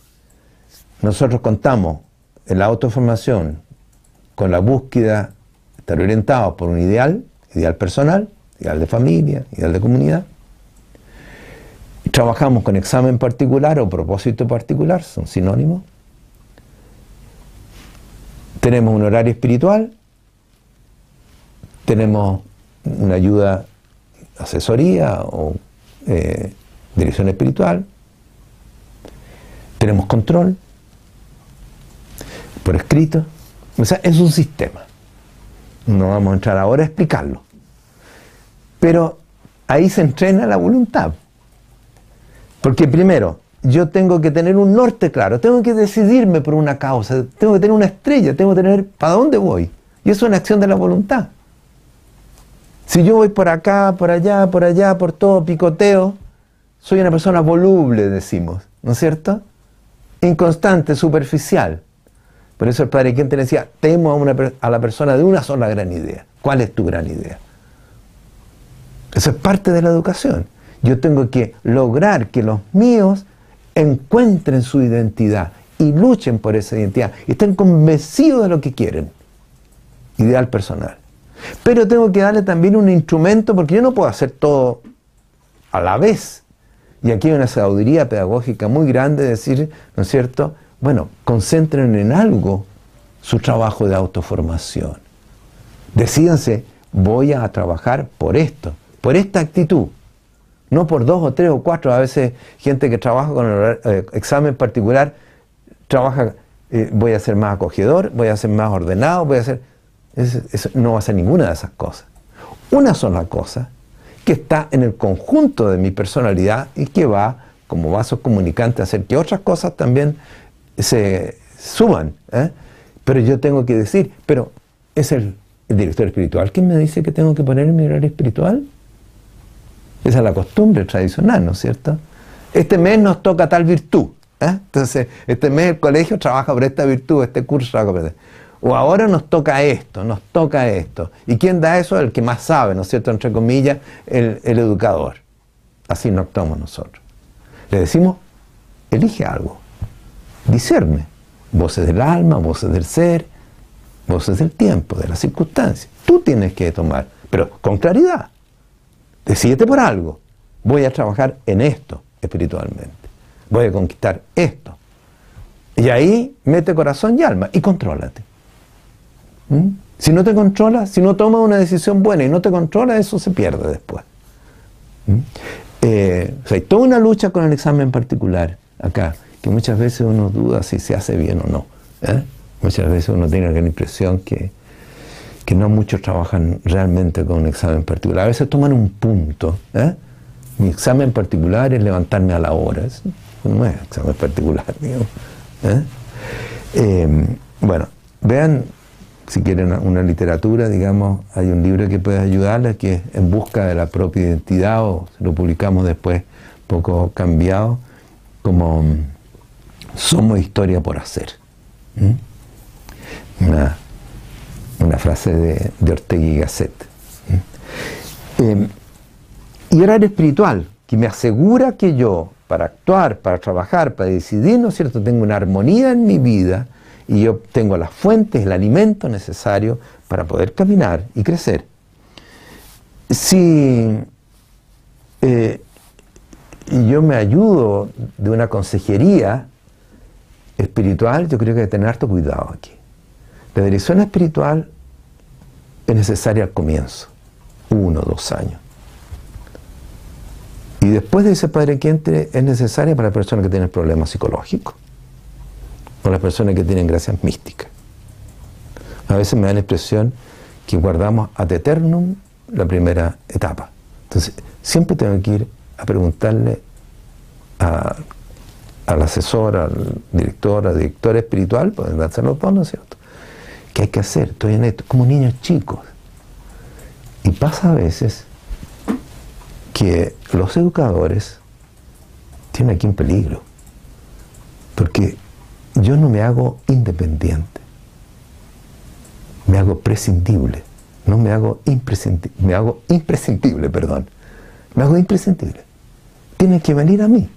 Nosotros contamos en la autoformación con la búsqueda, estar orientados por un ideal, ideal personal, ideal de familia, ideal de comunidad. Trabajamos con examen particular o propósito particular, son sinónimos. Tenemos un horario espiritual, tenemos una ayuda, asesoría o eh, dirección espiritual, tenemos control por escrito. O sea, es un sistema. No vamos a entrar ahora a explicarlo. Pero ahí se entrena la voluntad. Porque primero, yo tengo que tener un norte claro, tengo que decidirme por una causa, tengo que tener una estrella, tengo que tener para dónde voy. Y eso es una acción de la voluntad. Si yo voy por acá, por allá, por allá, por todo, picoteo, soy una persona voluble, decimos, ¿no es cierto? Inconstante, superficial. Por eso el padre te decía, temo a, a la persona de una sola gran idea. ¿Cuál es tu gran idea? Eso es parte de la educación. Yo tengo que lograr que los míos encuentren su identidad y luchen por esa identidad y estén convencidos de lo que quieren. Ideal personal. Pero tengo que darle también un instrumento porque yo no puedo hacer todo a la vez. Y aquí hay una sabiduría pedagógica muy grande de decir, ¿no es cierto? Bueno, concentren en algo su trabajo de autoformación. Decídanse, voy a trabajar por esto, por esta actitud. No por dos o tres o cuatro, a veces gente que trabaja con el eh, examen particular, trabaja, eh, voy a ser más acogedor, voy a ser más ordenado, voy a ser... no va a ser ninguna de esas cosas. Una sola cosa que está en el conjunto de mi personalidad y que va como vaso comunicante a hacer que otras cosas también se suman. ¿eh? Pero yo tengo que decir, pero es el, director espiritual quien me dice que tengo que poner mi horario espiritual. Esa es la costumbre tradicional, ¿no es cierto? Este mes nos toca tal virtud. ¿eh? Entonces, este mes el colegio trabaja por esta virtud, este curso trabaja por esta. O ahora nos toca esto, nos toca esto. ¿Y quién da eso? El que más sabe, ¿no es cierto? Entre comillas, el, educador. Así no actuamos nosotros. Le decimos, elige algo, discerne. Voces del alma, voces del ser, voces del tiempo, de las circunstancias. Tú tienes que tomar, pero con claridad. Decídete por algo. Voy a trabajar en esto espiritualmente. Voy a conquistar esto. Y ahí mete corazón y alma y contrólate. ¿Mm? Si no te controla, si no tomas una decisión buena y no te controla, eso se pierde después. ¿Mm? Eh, hay toda una lucha con el examen particular acá, que muchas veces uno duda si se hace bien o no. ¿eh? Muchas veces uno tiene la impresión que, que no muchos trabajan realmente con un examen particular. A veces toman un punto. ¿eh? Mi examen particular es levantarme a la hora. no es examen particular, digamos. bueno, vean si quieren una literatura, digamos, hay un libro que puede ayudarles que es En busca de la propia identidad, o lo publicamos después, poco cambiado, como Somos historia por hacer. Una, frase de, de, Ortega y Gasset. Eh, y horario espiritual, que me asegura que yo, para actuar, para trabajar, para decidir, ¿no es cierto?, tengo una armonía en mi vida, y yo tengo las fuentes, el alimento necesario para poder caminar y crecer. Si eh, yo me ayudo de una consejería espiritual, yo creo que hay que tener harto cuidado aquí. La dirección espiritual es necesaria al comienzo, uno, dos años. Y después de ese Padre que entre, es necesaria para personas que tienen problemas psicológicos con las personas que tienen gracias místicas. A veces me da la impresión que guardamos ad eternum la primera etapa. Entonces, siempre tengo que ir a preguntarle al asesor, al director, al director espiritual, pueden darse los dos, ¿no cierto? ¿Qué hay que hacer? Estoy en esto, como niños chicos. Y pasa a veces que los educadores tienen aquí un peligro. Porque yo no me hago independiente, me hago prescindible, no me hago imprescindible, me hago imprescindible, perdón, me hago imprescindible. Tiene que venir a mí,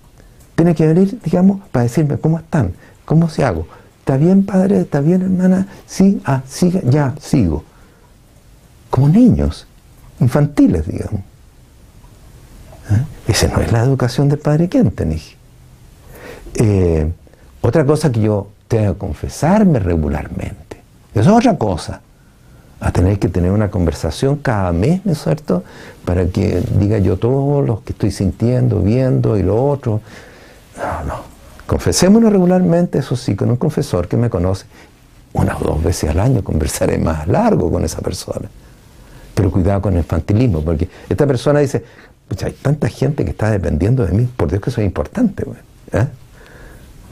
tiene que venir, digamos, para decirme cómo están, cómo se hago. ¿Está bien, padre? ¿Está bien, hermana? Sí, ah, siga, ya, sigo. Como niños, infantiles, digamos. ¿Eh? Esa no es la educación del padre Kentenich. Eh, otra cosa que yo tengo que confesarme regularmente. Eso es otra cosa. A tener que tener una conversación cada mes, ¿no es cierto? Para que diga yo todo lo que estoy sintiendo, viendo y lo otro. No, no. Confesémonos regularmente, eso sí, con un confesor que me conoce. Una o dos veces al año conversaré más largo con esa persona. Pero cuidado con el infantilismo, porque esta persona dice, hay tanta gente que está dependiendo de mí, por Dios que soy importante. ¿eh?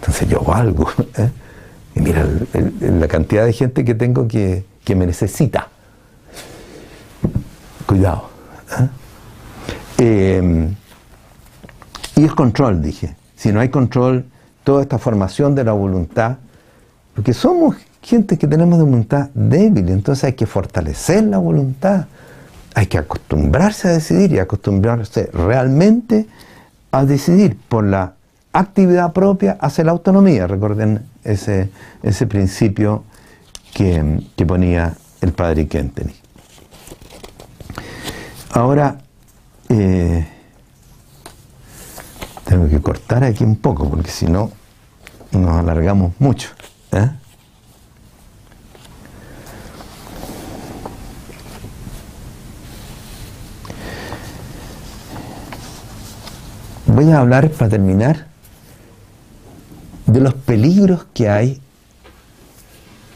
Entonces yo valgo. ¿eh? Y mira la cantidad de gente que tengo que, que me necesita. Cuidado. ¿eh? Eh, y el control, dije. Si no hay control, toda esta formación de la voluntad, porque somos gente que tenemos de voluntad débil, entonces hay que fortalecer la voluntad, hay que acostumbrarse a decidir y acostumbrarse realmente a decidir por la actividad propia hacia la autonomía. Recuerden ese, ese principio que, ponía el padre Kenteni. Ahora, eh, tengo que cortar aquí un poco porque si no nos alargamos mucho. ¿eh? Voy a hablar para terminar de los peligros que hay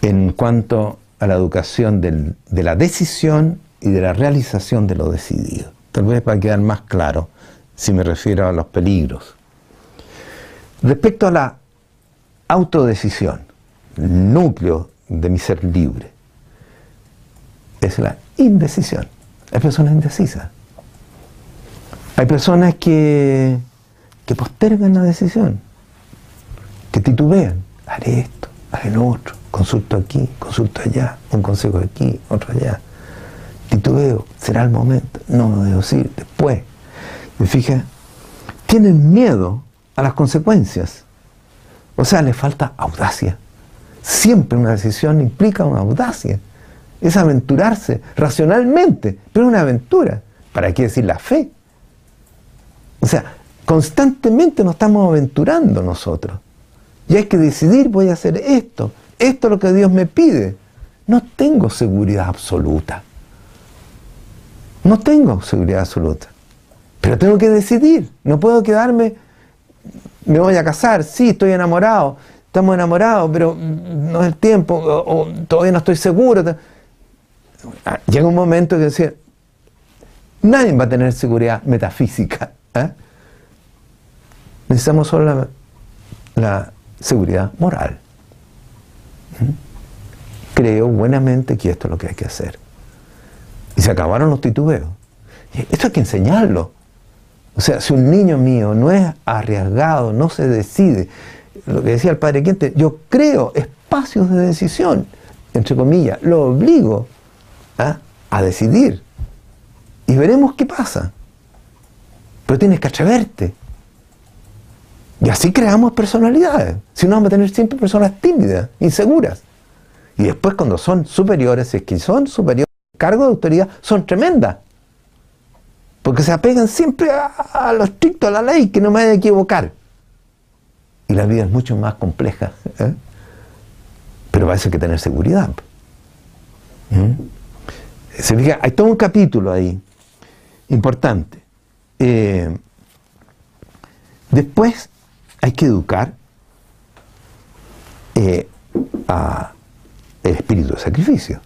en cuanto a la educación de la decisión y de la realización de lo decidido. Tal vez para quedar más claro si me refiero a los peligros. Respecto a la autodecisión, el núcleo de mi ser libre, es la indecisión. Hay personas indecisas. Hay personas que, que postergan la decisión, que titubean. Haré esto, haré lo otro, consulto aquí, consulto allá, un consejo aquí, otro allá. Titubeo, será el momento, no lo debo decir, después. ¿Me fija? Tienen miedo a las consecuencias. O sea, le falta audacia. Siempre una decisión implica una audacia. Es aventurarse racionalmente, pero es una aventura. ¿Para qué decir la fe? O sea, constantemente nos estamos aventurando nosotros. Y hay que decidir, voy a hacer esto. Esto es lo que Dios me pide. No tengo seguridad absoluta. No tengo seguridad absoluta. Pero tengo que decidir. No puedo quedarme, me voy a casar, sí, estoy enamorado, estamos enamorados, pero no es el tiempo, o, todavía no estoy seguro. Ah, llega un momento que decir, nadie va a tener seguridad metafísica. ¿eh? Necesitamos solo la, seguridad moral. ¿Mm? Creo buenamente que esto es lo que hay que hacer. Y se acabaron los titubeos. Esto hay que enseñarlo. O sea, si un niño mío no es arriesgado, no se decide, lo que decía el padre Quinte, yo creo espacios de decisión, entre comillas, lo obligo a decidir. Y veremos qué pasa. Pero tienes que atreverte. Y así creamos personalidades. Si no, vamos a tener siempre personas tímidas, inseguras. Y después cuando son superiores, es que son superiores, cargo de autoridad, son tremendas. Porque se apegan siempre a, lo estricto, a la ley, que no me haya de equivocar. Y la vida es mucho más compleja. ¿eh? Pero para eso hay que tener seguridad. ¿Mm? Se fija, hay todo un capítulo ahí, importante. Eh, después hay que educar eh, a el espíritu de sacrificio.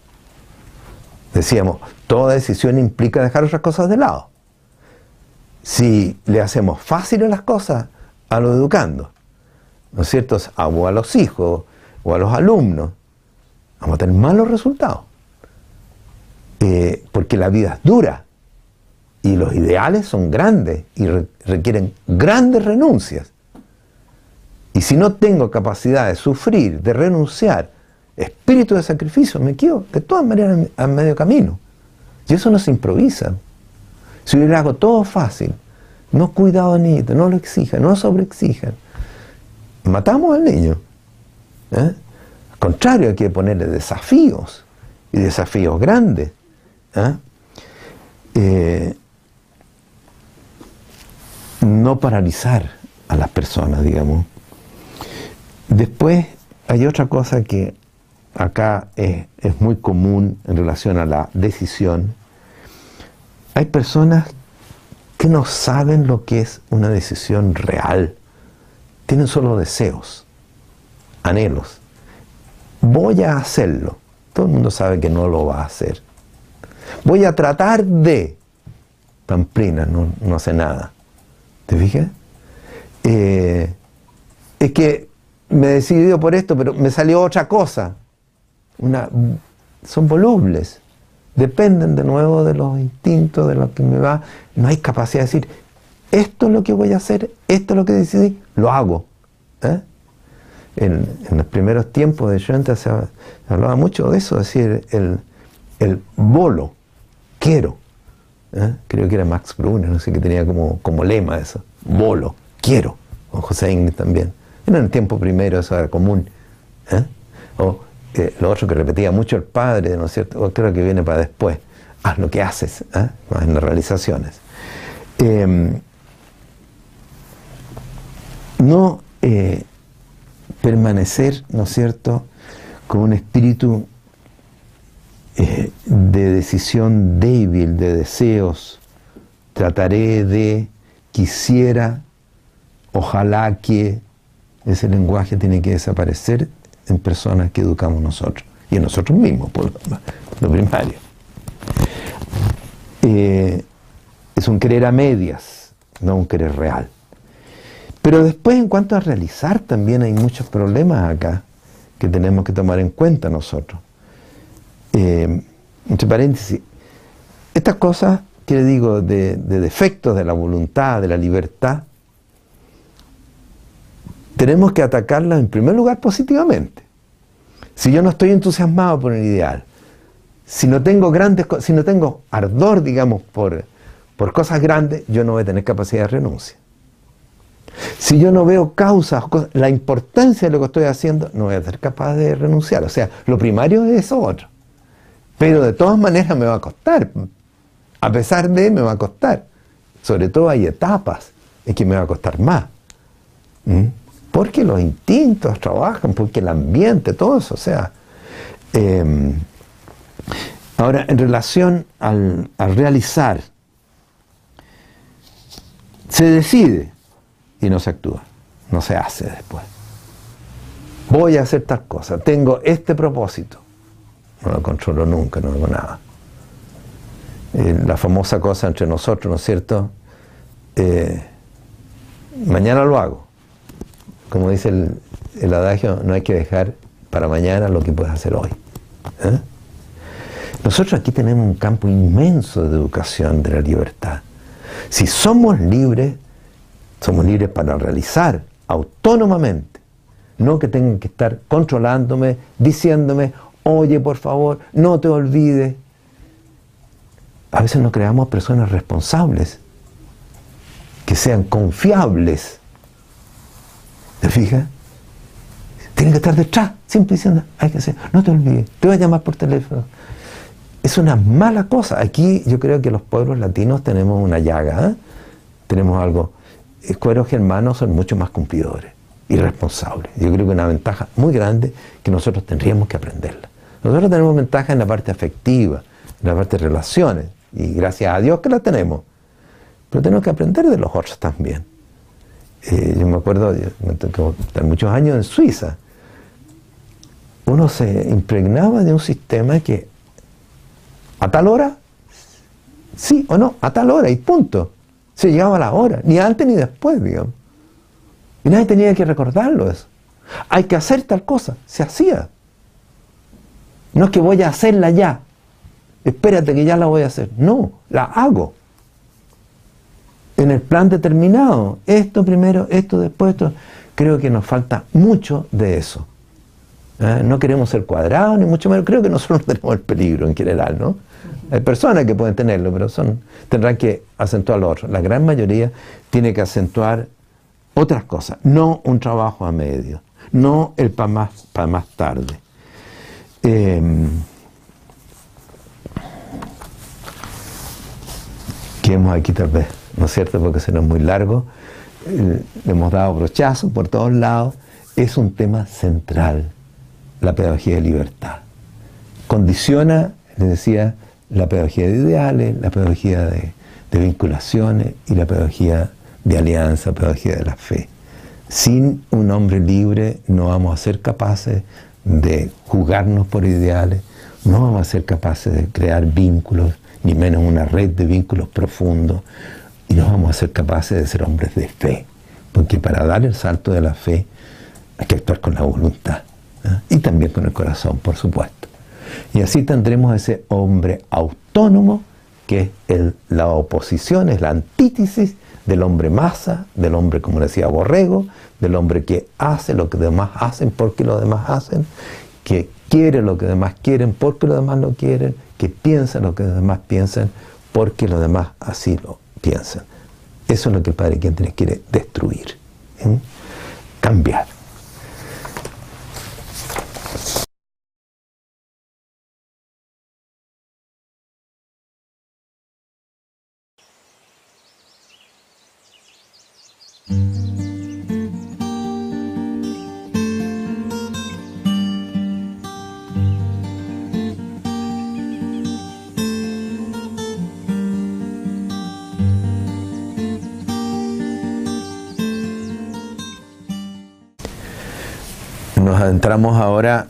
Decíamos, toda decisión implica dejar otras cosas de lado si le hacemos fáciles las cosas a los educando, ¿no es cierto? O a los hijos o a los alumnos, vamos a tener malos resultados. Eh, porque la vida es dura y los ideales son grandes y requieren grandes renuncias. Y si no tengo capacidad de sufrir, de renunciar, espíritu de sacrificio, me quedo de todas maneras a medio camino. Y eso no se improvisa. Si yo le hago todo fácil, no cuidado al no lo exijan, no sobreexijan, matamos al niño. ¿eh? Al contrario, hay que ponerle desafíos y desafíos grandes. ¿eh? Eh, no paralizar a las personas, digamos. Después hay otra cosa que acá es muy común en relación a la decisión, hay personas que no saben lo que es una decisión real. Tienen solo deseos, anhelos. Voy a hacerlo. Todo el mundo sabe que no lo va a hacer. Voy a tratar de. Pamplina no, no hace nada. ¿Te fijas? Eh, es que me he por esto, pero me salió otra cosa. Una son volubles, dependen de nuevo de los instintos, de lo que me va. No hay capacidad de decir, esto es lo que voy a hacer, esto es lo que decidí, lo hago. ¿eh? En, los primeros tiempos de Schoenstatt se, hablaba mucho de eso, es decir, el, el bolo, quiero. ¿eh? Creo que era Max Brunner, no sé, que tenía como, como lema eso, bolo, quiero. O José Ingrid también. En el tiempo primero eso era común. ¿eh? O eh, lo otro que repetía mucho el padre, ¿no es cierto? O creo que viene para después. Haz lo que haces, en las realizaciones. Em, no permanecer, ¿no es cierto?, con un espíritu eh, de decisión débil, de deseos. Trataré de, quisiera, ojalá que ese lenguaje tiene que desaparecer en personas que educamos nosotros y en nosotros mismos, por lo, primario. Eh, es un querer a medias, no un querer real. Pero después, en cuanto a realizar, también hay muchos problemas acá que tenemos que tomar en cuenta nosotros. Eh, entre paréntesis, estas cosas que le digo de, defectos de la voluntad, de la libertad, tenemos que atacarlas en primer lugar positivamente. Si yo no estoy entusiasmado por el ideal, si no tengo grandes, si no tengo ardor, digamos, por, por cosas grandes, yo no voy a tener capacidad de renuncia. Si yo no veo causas, la importancia de lo que estoy haciendo, no voy a ser capaz de renunciar. O sea, lo primario es eso otro. Pero de todas maneras me va a costar. A pesar de, me va a costar. Sobre todo hay etapas en que me va a costar más. ¿Mm? Porque los instintos trabajan, porque el ambiente, todo eso. O sea, em, ahora, en relación al realizar, se decide y no se actúa, no se hace después. Voy a hacer tal cosa, tengo este propósito, no lo controlo nunca, no hago nada. Eh, la famosa cosa entre nosotros, ¿no es cierto? Eh, mañana lo hago. Como dice el, adagio, no hay que dejar para mañana lo que puedes hacer hoy. ¿eh? Nosotros aquí tenemos un campo inmenso de educación de la libertad. Si somos libres, somos libres para realizar autónomamente, no que tengan que estar controlándome, diciéndome, oye, por favor, no te olvides. A veces no creamos personas responsables, que sean confiables. ¿Te fijas? Tienen que estar detrás, siempre diciendo, hay que hacer, no te olvides, te voy a llamar por teléfono. Es una mala cosa. Aquí yo creo que los pueblos latinos tenemos una llaga, ¿eh? tenemos algo cueros germanos son mucho más cumplidores y responsables. Yo creo que una ventaja muy grande que nosotros tendríamos que aprenderla. Nosotros tenemos ventaja en la parte afectiva, en la parte de relaciones, y gracias a Dios que la tenemos. Pero tenemos que aprender de los otros también. Yo me acuerdo, estar muchos años en Suiza. Uno se impregnaba de un sistema que a tal hora, sí o no, a tal hora y punto. Se llegaba a la hora, ni antes ni después, digamos. Y nadie tenía que recordarlo eso. Hay que hacer tal cosa, se hacía. No es que voy a hacerla ya. Espérate que ya la voy a hacer. No, la hago. En el plan determinado. Esto primero, esto después, esto. Creo que nos falta mucho de eso. ¿Eh? No queremos ser cuadrados, ni mucho menos. Creo que nosotros tenemos el peligro en general, ¿no? Hay personas que pueden tenerlo, pero son, tendrán que acentuar lo otro. La gran mayoría tiene que acentuar otras cosas, no un trabajo a medio, no el para más, para más tarde. Eh, hemos aquí tal vez, ¿no es cierto? Porque se nos es muy largo, eh, le hemos dado brochazo por todos lados, es un tema central, la pedagogía de libertad. Condiciona, les decía, la pedagogía de ideales, la pedagogía de, vinculaciones y la pedagogía de alianza, pedagogía de la fe. Sin un hombre libre no vamos a ser capaces de jugarnos por ideales, no vamos a ser capaces de crear vínculos, ni menos una red de vínculos profundos, y no vamos a ser capaces de ser hombres de fe, porque para dar el salto de la fe hay que actuar con la voluntad ¿eh? y también con el corazón, por supuesto. Y así tendremos ese hombre autónomo que es la oposición, es la antítesis del hombre masa, del hombre, como decía Borrego, del hombre que hace lo que demás hacen porque los demás hacen, que quiere lo que demás quieren porque los demás lo quieren, que piensa lo que los demás piensan porque los demás así lo piensan. Eso es lo que el Padre Quien quiere destruir, cambiar. Entramos ahora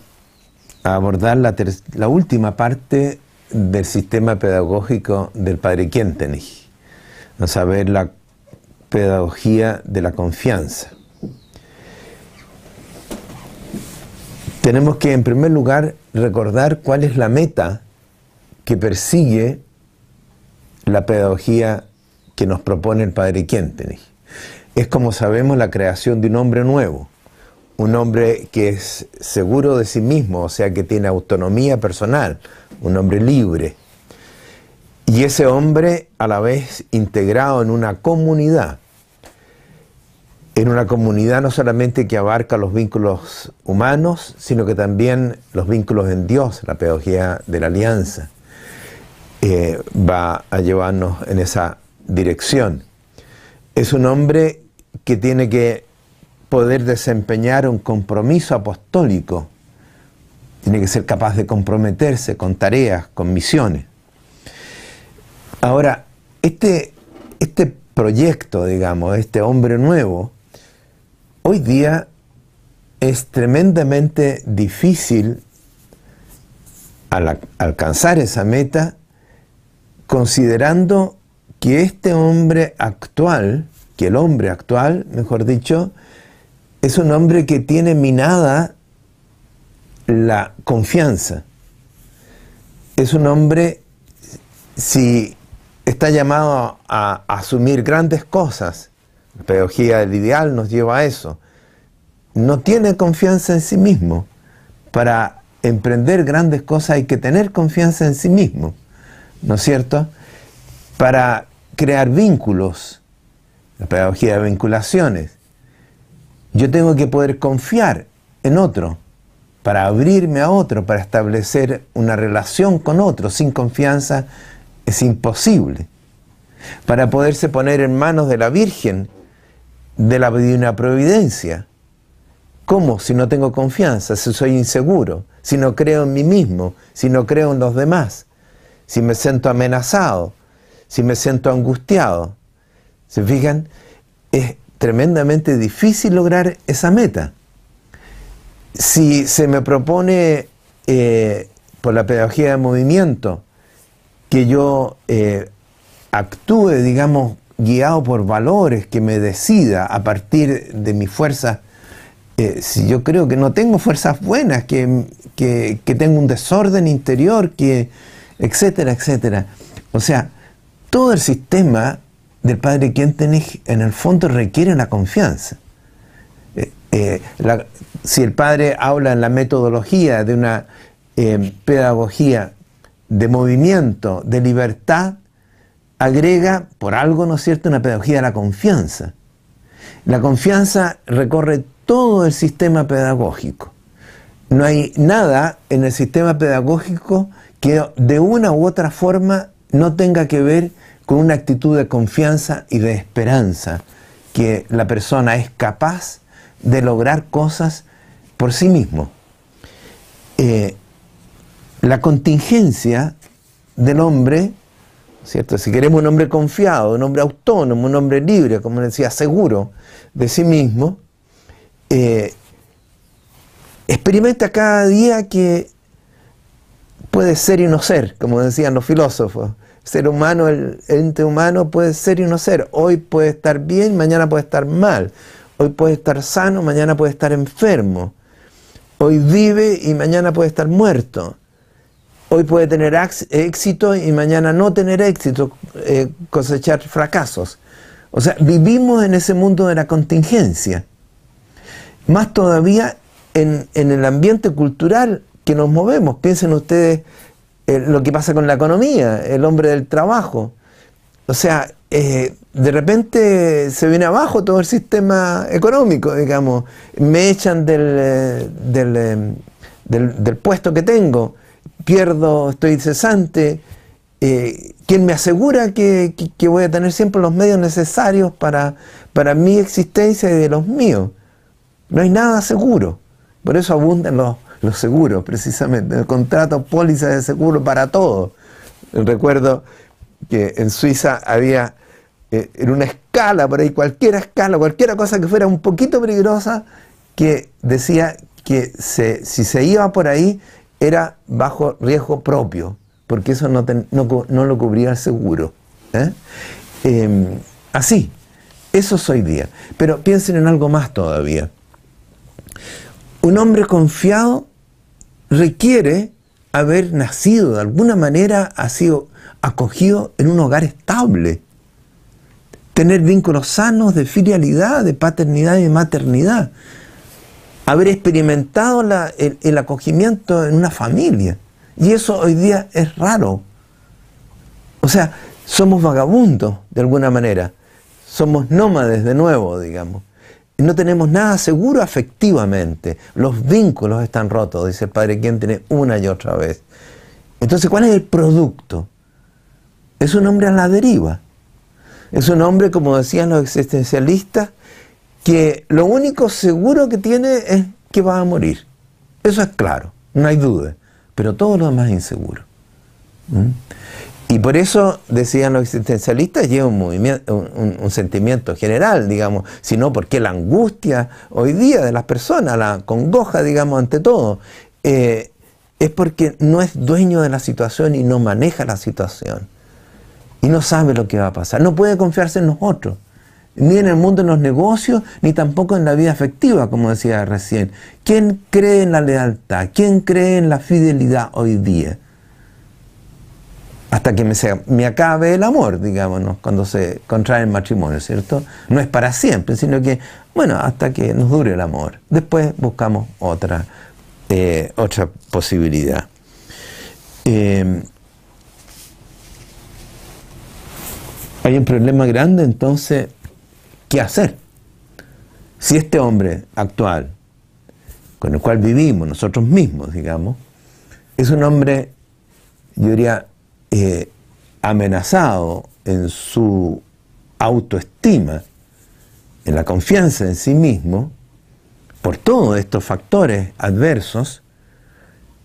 a abordar la, última parte del sistema pedagógico del padre Quentenich, a saber la pedagogía de la confianza. Tenemos que en primer lugar recordar cuál es la meta que persigue la pedagogía que nos propone el padre Quentenich. Es como sabemos la creación de un hombre nuevo un hombre que es seguro de sí mismo, o sea, que tiene autonomía personal, un hombre libre. Y ese hombre a la vez integrado en una comunidad, en una comunidad no solamente que abarca los vínculos humanos, sino que también los vínculos en Dios, la pedagogía de la alianza, eh, va a llevarnos en esa dirección. Es un hombre que tiene que poder desempeñar un compromiso apostólico. Tiene que ser capaz de comprometerse con tareas, con misiones. Ahora, este, este proyecto, digamos, este hombre nuevo, hoy día es tremendamente difícil alcanzar esa meta considerando que este hombre actual, que el hombre actual, mejor dicho, es un hombre que tiene minada la confianza. Es un hombre, si está llamado a, asumir grandes cosas, la pedagogía del ideal nos lleva a eso, no tiene confianza en sí mismo. Para emprender grandes cosas hay que tener confianza en sí mismo, ¿no es cierto? Para crear vínculos, la pedagogía de vinculaciones, yo tengo que poder confiar en otro, para abrirme a otro, para establecer una relación con otro. Sin confianza es imposible. Para poderse poner en manos de la Virgen, de la divina providencia. ¿Cómo? Si no tengo confianza, si soy inseguro, si no creo en mí mismo, si no creo en los demás, si me siento amenazado, si me siento angustiado. ¿Se fijan? Es, tremendamente difícil lograr esa meta. Si se me propone eh, por la pedagogía de movimiento que yo eh, actúe, digamos, guiado por valores, que me decida a partir de mi fuerza, eh, si yo creo que no tengo fuerzas buenas, que, que tengo un desorden interior, que, etcétera, etcétera. O sea, todo el sistema del padre Quentenich en el fondo requiere la confianza. Eh, eh, si el padre habla en la metodología de una eh, pedagogía de movimiento, de libertad, agrega por algo, ¿no es cierto?, una pedagogía de la confianza. La confianza recorre todo el sistema pedagógico. No hay nada en el sistema pedagógico que de una u otra forma no tenga que ver una actitud de confianza y de esperanza, que la persona es capaz de lograr cosas por sí mismo. Eh, la contingencia del hombre, ¿cierto? Si queremos un hombre confiado, un hombre autónomo, un hombre libre, como decía, seguro de sí mismo, eh, experimenta cada día que puede ser y no ser, como decían los filósofos ser humano, el ente humano puede ser y no ser. Hoy puede estar bien, mañana puede estar mal. Hoy puede estar sano, mañana puede estar enfermo. Hoy vive y mañana puede estar muerto. hoy puede tener éxito y mañana no tener éxito, eh, cosechar fracasos. O sea, vivimos en ese mundo de la contingencia. Más todavía en, el ambiente cultural que nos movemos. Piensen ustedes eh, lo que pasa con la economía, el hombre del trabajo. O sea, eh, de repente se viene abajo todo el sistema económico, digamos. Me echan del, del puesto que tengo pierdo, estoy cesante, eh, ¿quién me asegura que, voy a tener siempre los medios necesarios para, para mi existencia y de los míos? No hay nada seguro. Por eso abundan los, los seguros, precisamente. El contrato, póliza de seguro para todo. Recuerdo que en Suiza había eh, una escala, por ahí, cualquier escala, cualquier cosa que fuera un poquito peligrosa, que decía que si se iba por ahí era bajo riesgo propio, porque eso no, lo cubría el seguro. ¿eh? Em, así, eso es hoy día. Pero piensen en algo más todavía. Un hombre confiado requiere haber nacido, de alguna manera ha sido acogido en un hogar estable, tener vínculos sanos de filialidad, de paternidad y de maternidad haber experimentado el, acogimiento en una familia. Y eso hoy día es raro. O sea, somos vagabundos de alguna manera. Somos nómades de nuevo, digamos. No tenemos nada seguro afectivamente. Los vínculos están rotos, dice el Padre quien tiene una y otra vez. Entonces, ¿cuál es el producto? Es un hombre a la deriva. Es un hombre, como decían los existencialistas, que lo único seguro que tiene es que va a morir. Eso es claro, no hay duda. Pero todo lo demás es inseguro. ¿Mm? Y por eso, decían los existencialistas, lleva un, movimiento, un, sentimiento general, digamos, sino porque la angustia hoy día de las personas, la congoja, digamos, ante todo, eh, es porque no es dueño de la situación y no maneja la situación. Y no sabe lo que va a pasar. No puede confiarse en nosotros ni en el mundo de los negocios, ni tampoco en la vida afectiva, como decía recién. ¿Quién cree en la lealtad? ¿Quién cree en la fidelidad hoy día? Hasta que me, me acabe el amor, digámonos, cuando se contrae el matrimonio, ¿cierto? No es para siempre, sino que, bueno, hasta que nos dure el amor. Después buscamos otra, eh, otra posibilidad. Eh, hay un problema grande entonces ¿Qué hacer? Si este hombre actual, con el cual vivimos nosotros mismos, digamos, es un hombre, yo diría, eh, amenazado en su autoestima, en la confianza en sí mismo, por todos estos factores adversos,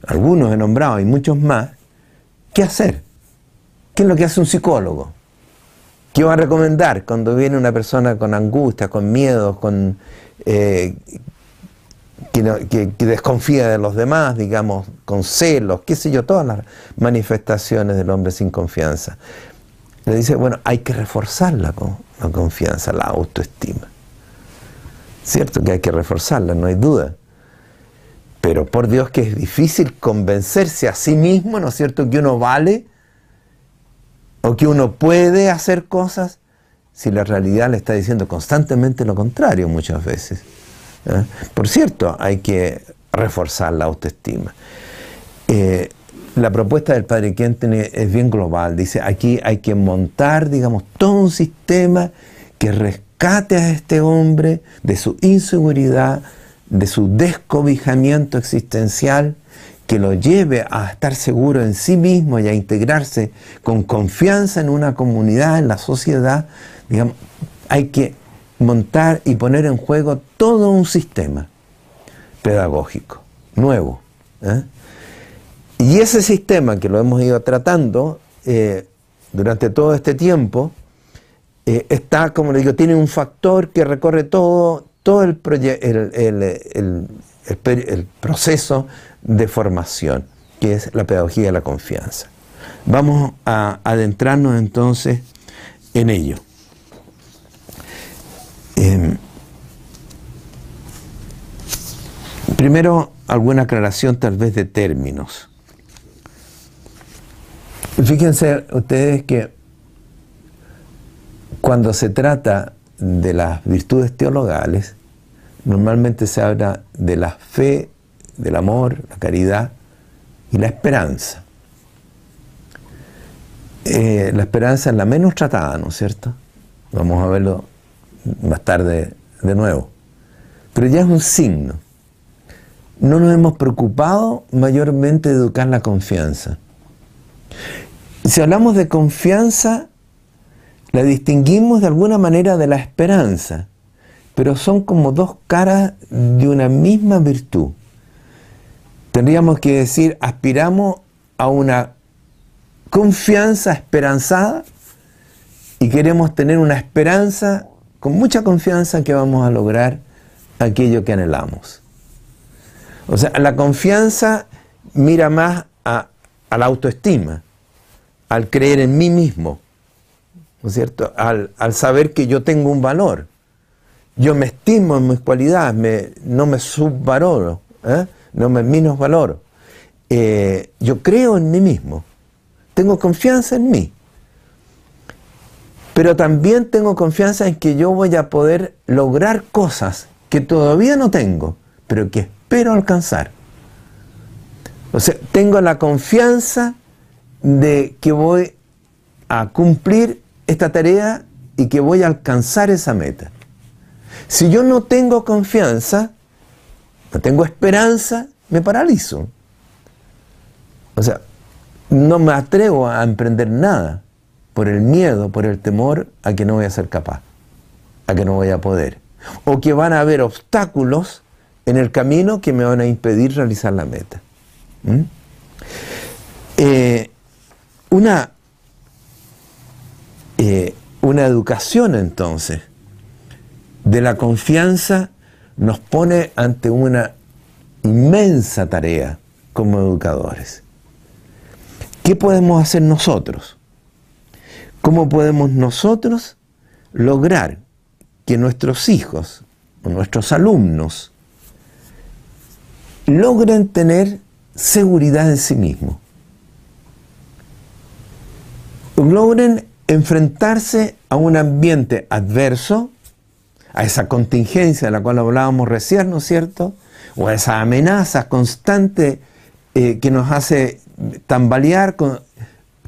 algunos he nombrado y muchos más, ¿qué hacer? ¿Qué es lo que hace un psicólogo? ¿Qué va a recomendar cuando viene una persona con angustia, con miedo, con, eh, que, desconfía de los demás, digamos, con celos, qué sé yo, todas las manifestaciones del hombre sin confianza? Le dice, bueno, hay que reforzar la, la confianza, la autoestima. Cierto que hay que reforzarla, no hay duda. Pero por Dios que es difícil convencerse a sí mismo, ¿no es cierto?, que uno vale o que uno puede hacer cosas si la realidad le está diciendo constantemente lo contrario muchas veces. ¿Eh? Por cierto, hay que reforzar la autoestima. Eh, la propuesta del padre Quenten es bien global. Dice, aquí hay que montar, digamos, todo un sistema que rescate a este hombre de su inseguridad, de su descobijamiento existencial que lo lleve a estar seguro en sí mismo y a integrarse con confianza en una comunidad, en la sociedad, digamos, hay que montar y poner en juego todo un sistema pedagógico, nuevo. ¿eh? Y ese sistema que lo hemos ido tratando eh, durante todo este tiempo, eh, está, como le digo, tiene un factor que recorre todo, todo el, el, el proceso de formación, que es la pedagogía de la confianza. Vamos a adentrarnos entonces en ello. Em, primero, alguna aclaración tal vez de términos. Fíjense ustedes que cuando se trata de las virtudes teologales, normalmente se habla de la fe, del amor, la caridad y la esperanza. Eh, la esperanza es la menos tratada, ¿no es cierto? Vamos a verlo más tarde de nuevo. Pero ya es un signo. No nos hemos preocupado mayormente de educar la confianza. Si hablamos de confianza, la distinguimos de alguna manera de la esperanza, pero son como dos caras de una misma virtud. Tendríamos que decir, aspiramos a una confianza esperanzada y queremos tener una esperanza con mucha confianza que vamos a lograr aquello que anhelamos. O sea, la confianza mira más a, la autoestima, al creer en mí mismo, ¿no es cierto? Al, saber que yo tengo un valor. Yo me estimo en mis cualidades, no me subvaloro, ¿eh? no me minusvaloro. Eh, yo creo en mí mismo, tengo confianza en mí. Pero también tengo confianza en que yo voy a poder lograr cosas que todavía no tengo, pero que espero alcanzar. O sea, tengo la confianza de que voy a cumplir esta tarea y que voy a alcanzar esa meta. Si yo no tengo confianza, no tengo esperanza, me paralizo. O sea, no me atrevo a emprender nada por el miedo, por el temor a que no voy a ser capaz, a que no voy a poder. O que van a haber obstáculos en el camino que me van a impedir realizar la meta. ¿Mm? Eh, una, eh, una educación entonces de la confianza nos pone ante una inmensa tarea como educadores. ¿Qué podemos hacer nosotros? ¿Cómo podemos nosotros lograr que nuestros hijos o nuestros alumnos logren tener seguridad en sí mismos? Logren enfrentarse a un ambiente adverso, a esa contingencia de la cual hablábamos recién, ¿no es cierto? O a esa amenaza constante eh, que nos hace tambalear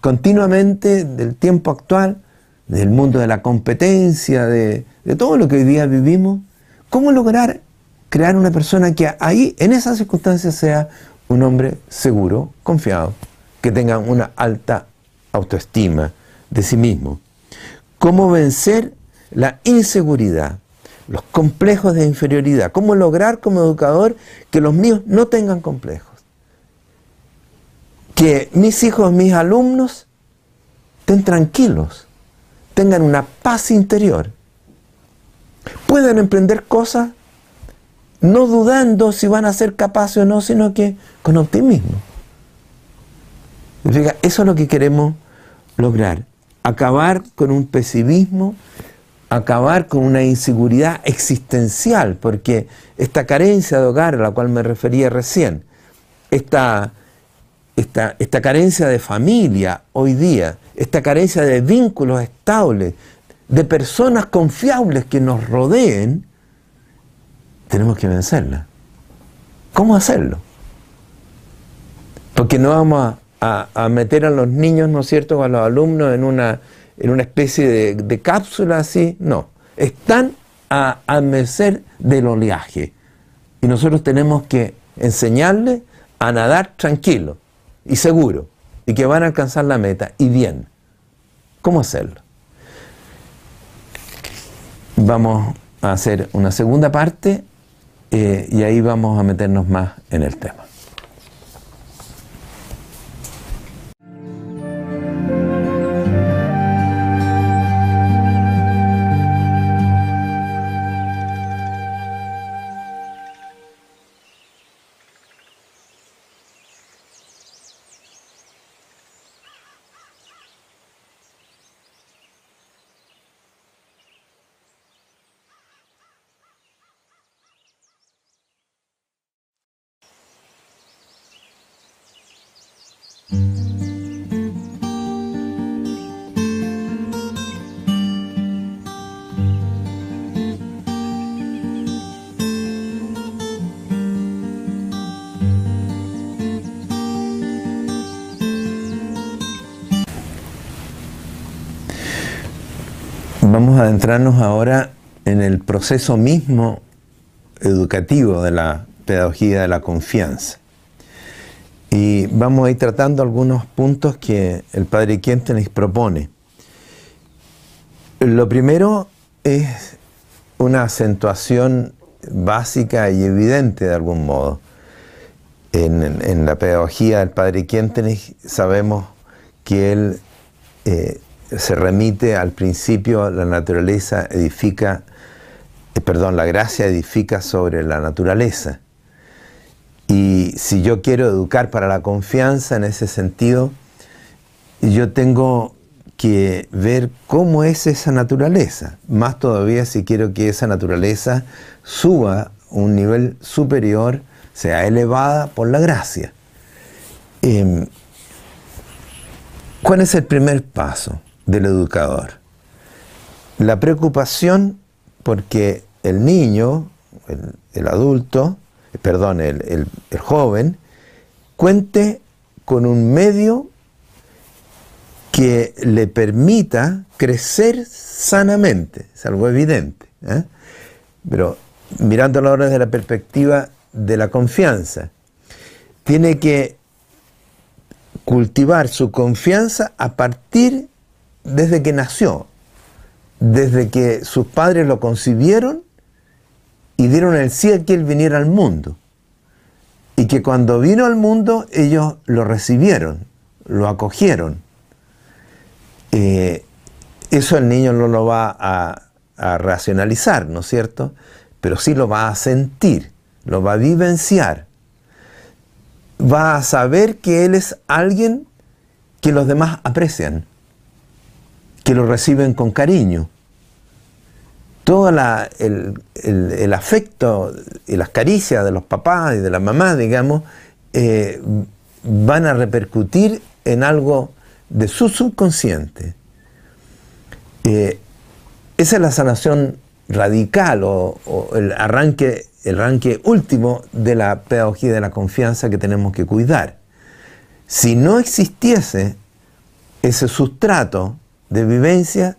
continuamente del tiempo actual, del mundo de la competencia, de, todo lo que hoy día vivimos, ¿cómo lograr crear una persona que ahí, en esas circunstancias, sea un hombre seguro, confiado, que tenga una alta autoestima de sí mismo? ¿Cómo vencer la inseguridad, los complejos de inferioridad? ¿Cómo lograr como educador que los míos no tengan complejos? Que mis hijos, mis alumnos, estén tranquilos, tengan una paz interior, puedan emprender cosas no dudando si van a ser capaces o no, sino que con optimismo. Eso es lo que queremos lograr, acabar con un pesimismo, acabar con una inseguridad existencial, porque esta carencia de hogar a la cual me refería recién, esta esta, carencia de familia hoy día, esta carencia de vínculos estables, de personas confiables que nos rodeen, tenemos que vencerla. ¿Cómo hacerlo? Porque no vamos a, meter a los niños, ¿no es cierto?, a los alumnos en una, en una especie de, de cápsula así. No, están a, a merced del oleaje. Y nosotros tenemos que enseñarles a nadar tranquilo y seguro y que van a alcanzar la meta y bien. ¿Cómo hacerlo? Vamos a hacer una segunda parte eh, y ahí vamos a meternos más en el tema. Adentrarnos ahora en el proceso mismo educativo de la pedagogía de la confianza. Y vamos a ir tratando algunos puntos que el padre Quentin propone. Lo primero es una acentuación básica y evidente de algún modo. En, la pedagogía del padre Quentin sabemos que él eh, se remite al principio, la naturaleza edifica, eh, perdón, la gracia edifica sobre la naturaleza. Y si yo quiero educar para la confianza en ese sentido, yo tengo que ver cómo es esa naturaleza. Más todavía si quiero que esa naturaleza suba un nivel superior, sea elevada por la gracia. Em, ¿Cuál es el primer paso del educador? La preocupación porque el niño, el adulto, perdón, el, joven, cuente con un medio que le permita crecer sanamente, es algo evidente. ¿eh? Pero mirándolo ahora desde la perspectiva de la confianza, tiene que cultivar su confianza a partir desde que nació, desde que sus padres lo concibieron y dieron el sí a que él viniera al mundo. Y que cuando vino al mundo ellos lo recibieron, lo acogieron. Eh, eso el niño no lo va a, a racionalizar, ¿no es cierto? Pero sí lo va a sentir, lo va a vivenciar. Va a saber que él es alguien que los demás aprecian, que lo reciben con cariño todo el, afecto y las caricias de los papás y de la mamá, digamos, eh, van a repercutir en algo de su subconsciente. Eh, esa es la sanación radical o, el, arranque, el arranque último de la pedagogía de la confianza que tenemos que cuidar. Si no existiese ese sustrato de vivencia,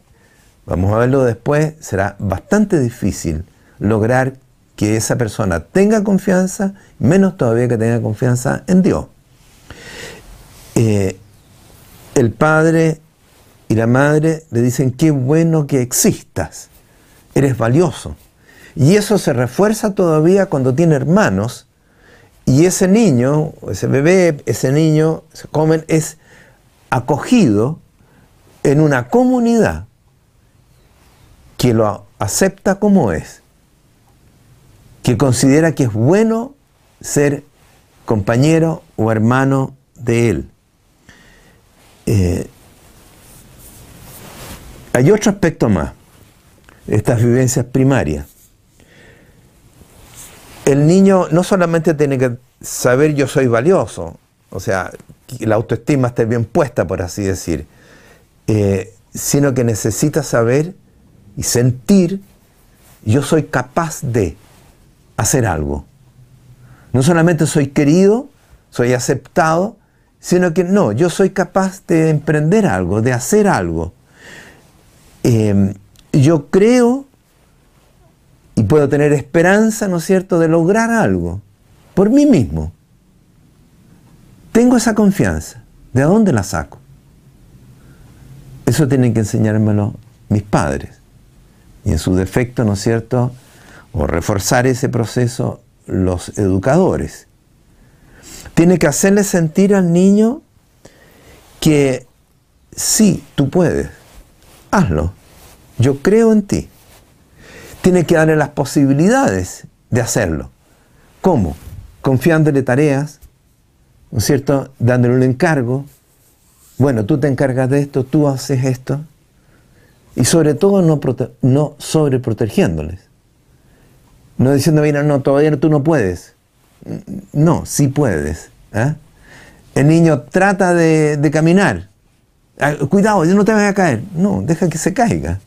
vamos a verlo después, será bastante difícil lograr que esa persona tenga confianza, menos todavía que tenga confianza en Dios. Eh, el padre y la madre le dicen, qué bueno que existas, eres valioso. Y eso se refuerza todavía cuando tiene hermanos y ese niño, ese bebé, ese niño, ese joven es acogido en una comunidad que lo acepta como es, que considera que es bueno ser compañero o hermano de él. Eh, hay otro aspecto más, estas vivencias primarias. El niño no solamente tiene que saber yo soy valioso, o sea, la autoestima esté bien puesta, por así decir, eh, sino que necesita saber y sentir, yo soy capaz de hacer algo. No solamente soy querido, soy aceptado, sino que no, yo soy capaz de emprender algo, de hacer algo. Em, yo creo y puedo tener esperanza, ¿no es cierto?, de lograr algo por mí mismo. Tengo esa confianza. ¿De dónde la saco? Eso tienen que enseñármelo mis padres y en su defecto, ¿no es cierto?, o reforzar ese proceso los educadores. Tiene que hacerle sentir al niño que sí, tú puedes, hazlo, yo creo en ti. Tiene que darle las posibilidades de hacerlo. ¿Cómo? Confiándole tareas, ¿no es cierto? Dándole un encargo. Bueno, tú te encargas de esto, tú haces esto. Y sobre todo no, sobreprotegiéndoles. No diciendo, mira, no, todavía tú no puedes. No, sí puedes. ¿eh? El niño trata de, caminar. Ah, cuidado, yo no te vaya a caer. No, deja que se caiga.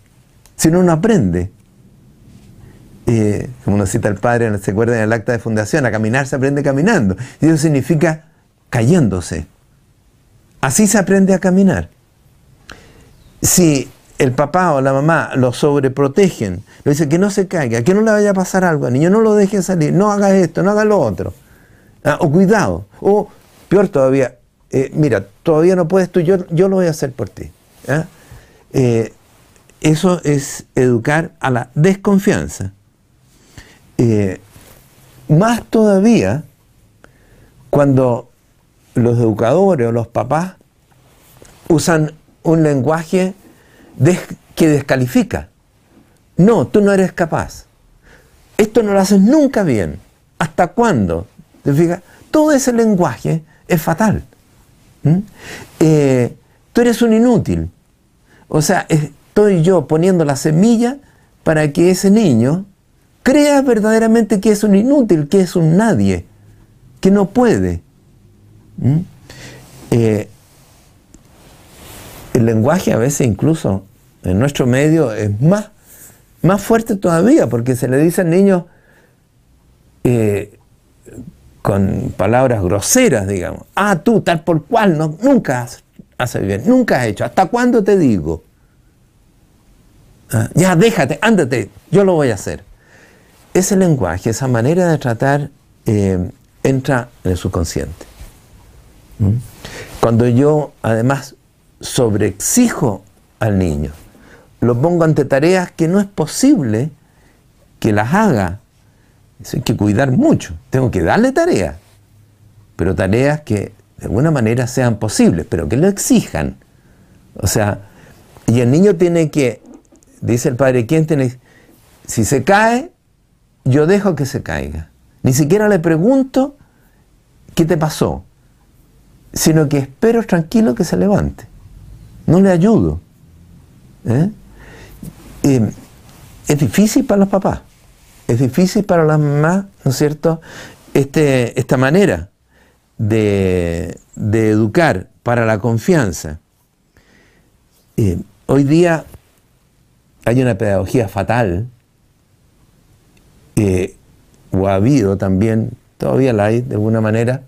Si no, no aprende. Como nos cita el padre, se acuerda en el acta de fundación, a caminar se aprende caminando. Y eso significa cayéndose. Así se aprende a caminar. Si el papá o la mamá lo sobreprotegen, le dice que no se caiga, que no le vaya a pasar algo al niño, no lo deje salir, no haga esto, no haga lo otro. Ah, o cuidado, o peor todavía, eh, mira, todavía no puedes tú, yo, yo lo voy a hacer por ti. Eh, eso es educar a la desconfianza. Eh, más todavía cuando los educadores o los papás usan un lenguaje que descalifica. No, tú no eres capaz. Esto no lo haces nunca bien. ¿Hasta cuándo? ¿Te fijas? Todo ese lenguaje es fatal. ¿Mm? Eh, tú eres un inútil. O sea, estoy yo poniendo la semilla para que ese niño crea verdaderamente que es un inútil, que es un nadie, que no puede. ¿Mm? Eh, el lenguaje a veces incluso en nuestro medio es más, más fuerte todavía, porque se le dice al niño eh, con palabras groseras, digamos, ah, tú tal por cual, no, nunca haces bien, nunca has hecho, ¿hasta cuándo te digo? Ah, ya déjate, ándate, yo lo voy a hacer. Ese lenguaje, esa manera de tratar, eh, entra en el subconsciente. Cuando yo además sobreexijo al niño, lo pongo ante tareas que no es posible que las haga. Eso hay que cuidar mucho. Tengo que darle tareas, pero tareas que de alguna manera sean posibles, pero que lo exijan. O sea, y el niño tiene que, dice el padre, ¿quién tiene? Si se cae, yo dejo que se caiga. Ni siquiera le pregunto qué te pasó, sino que espero tranquilo que se levante. No le ayudo. ¿Eh? Eh, es difícil para los papás, es difícil para las mamás, ¿no es cierto?, este, esta manera de, educar para la confianza. Eh, hoy día hay una pedagogía fatal, o ha habido también, todavía la hay de alguna manera,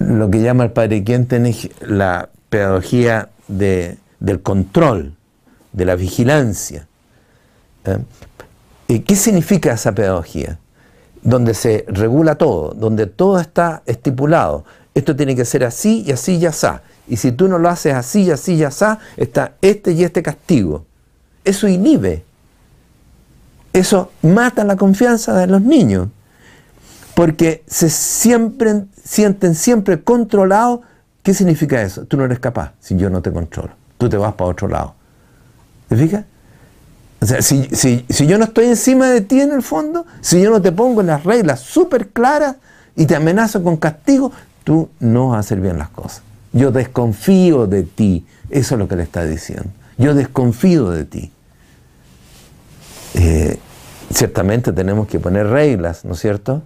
lo que llama el padre Quien la pedagogía del control de la vigilancia. ¿Eh? ¿Qué significa esa pedagogía? Donde se regula todo, donde todo está estipulado. Esto tiene que ser así y así y así. Y si tú no lo haces así y así y así, está este y este castigo. Eso inhibe. Eso mata la confianza de los niños. Porque se siempre, sienten siempre controlados. ¿Qué significa eso? Tú no eres capaz si yo no te controlo. Tú te vas para otro lado. ¿Te fijas? O sea, si, yo no estoy encima de ti en el fondo, si yo no te pongo las reglas súper claras y te amenazo con castigo, tú no vas a hacer bien las cosas. Yo desconfío de ti. Eso es lo que le está diciendo. Yo desconfío de ti. Eh, ciertamente tenemos que poner reglas, ¿no es cierto?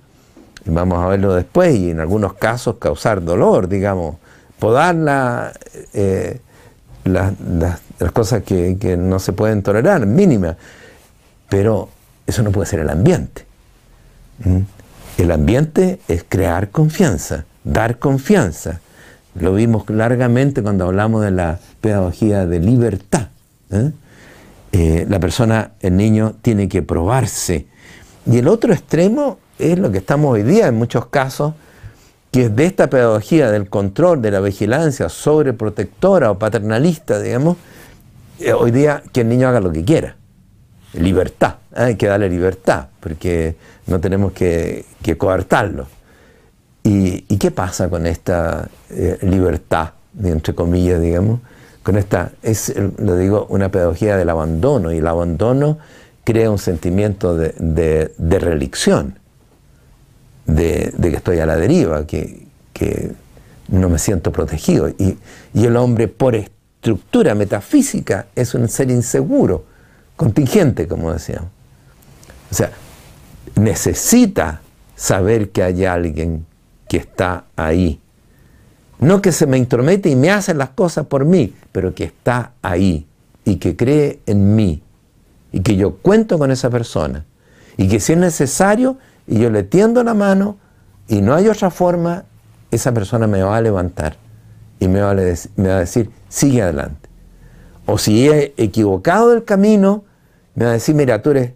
Vamos a verlo después y en algunos casos causar dolor, digamos, podar la, eh, las, cosas que, no se pueden tolerar, mínimas. Pero eso no puede ser el ambiente. ¿Mm? El ambiente es crear confianza, dar confianza. Lo vimos largamente cuando hablamos de la pedagogía de libertad. ¿eh? Eh, la persona, el niño, tiene que probarse. Y el otro extremo es lo que estamos hoy día en muchos casos, que es de esta pedagogía del control, de la vigilancia sobreprotectora o paternalista, digamos, eh, hoy día que el niño haga lo que quiera. Libertad, ¿eh? hay que darle libertad, porque no tenemos que, coartarlo. ¿Y, qué pasa con esta eh, libertad, entre comillas, digamos? Con esta, es, lo digo, una pedagogía del abandono, y el abandono crea un sentimiento de, de, de de, que estoy a la deriva, que, no me siento protegido. Y, el hombre, por estructura metafísica, es un ser inseguro, contingente, como decíamos. O sea, necesita saber que hay alguien que está ahí. No que se me intromete y me hace las cosas por mí, pero que está ahí y que cree en mí y que yo cuento con esa persona y que si es necesario y yo le tiendo la mano y no hay otra forma, esa persona me va a levantar y me va a, decir, sigue adelante. O si he equivocado el camino, me va a decir, mira, tú eres,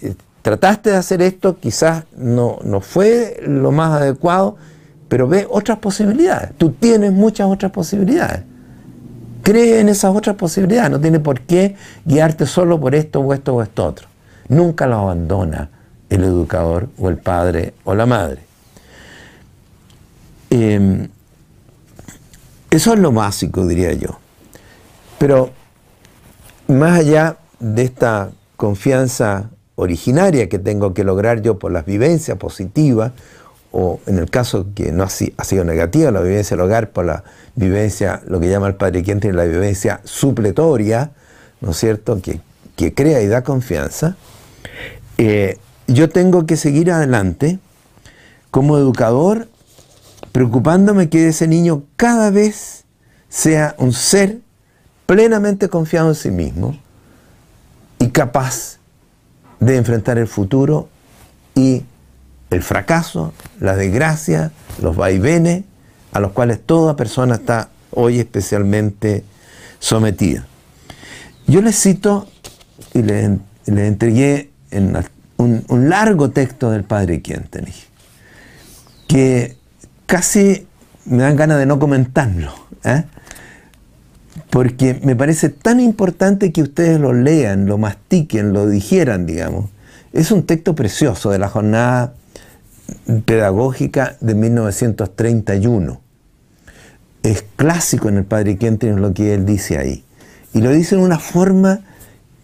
eh, trataste de hacer esto, quizás no, no fue lo más adecuado, pero ve otras posibilidades. Tú tienes muchas otras posibilidades. Cree en esas otras posibilidades, no tiene por qué guiarte solo por esto o esto o esto otro. Nunca lo abandona el educador o el padre o la madre. Em, eso es lo básico, diría yo. Pero más allá de esta confianza originaria que tengo que lograr yo por las vivencias positivas, o en el caso que no ha, sido negativa, la vivencia del hogar por la vivencia, lo que llama el padre quien tiene la vivencia supletoria, ¿no es cierto?, que, crea y da confianza, eh, yo tengo que seguir adelante como educador preocupándome que ese niño cada vez sea un ser plenamente confiado en sí mismo y capaz de enfrentar el futuro y el fracaso, la desgracia, los vaivenes a los cuales toda persona está hoy especialmente sometida. Yo les cito y les, entregué en un, largo texto del padre Quintenich, que casi me dan ganas de no comentarlo, ¿eh? porque me parece tan importante que ustedes lo lean, lo mastiquen, lo digieran, digamos. Es un texto precioso de la jornada pedagógica de 1931. Es clásico en el Padre Quinten lo que él dice ahí. Y lo dice en una forma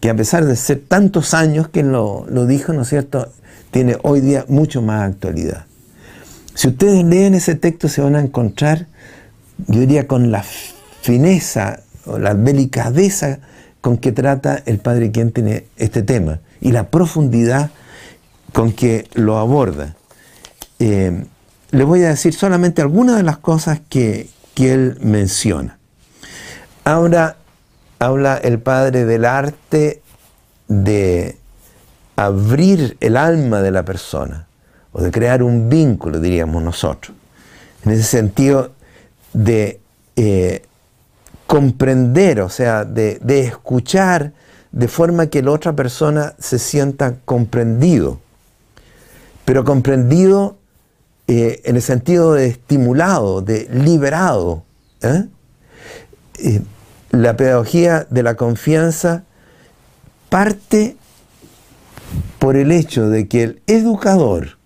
que a pesar de ser tantos años que lo, lo dijo, ¿no es cierto?, tiene hoy día mucho más actualidad. Si ustedes leen ese texto se van a encontrar, yo diría, con la fineza o la delicadeza con que trata el Padre quien tiene este tema y la profundidad con que lo aborda. Eh, le voy a decir solamente algunas de las cosas que, que él menciona. Ahora habla el Padre del arte de abrir el alma de la persona o de crear un vínculo, diríamos nosotros. En ese sentido de eh, comprender, o sea, de, escuchar de forma que la otra persona se sienta comprendido. Pero comprendido eh, en el sentido de estimulado, de liberado. ¿eh? La pedagogía de la confianza parte por el hecho de que el educador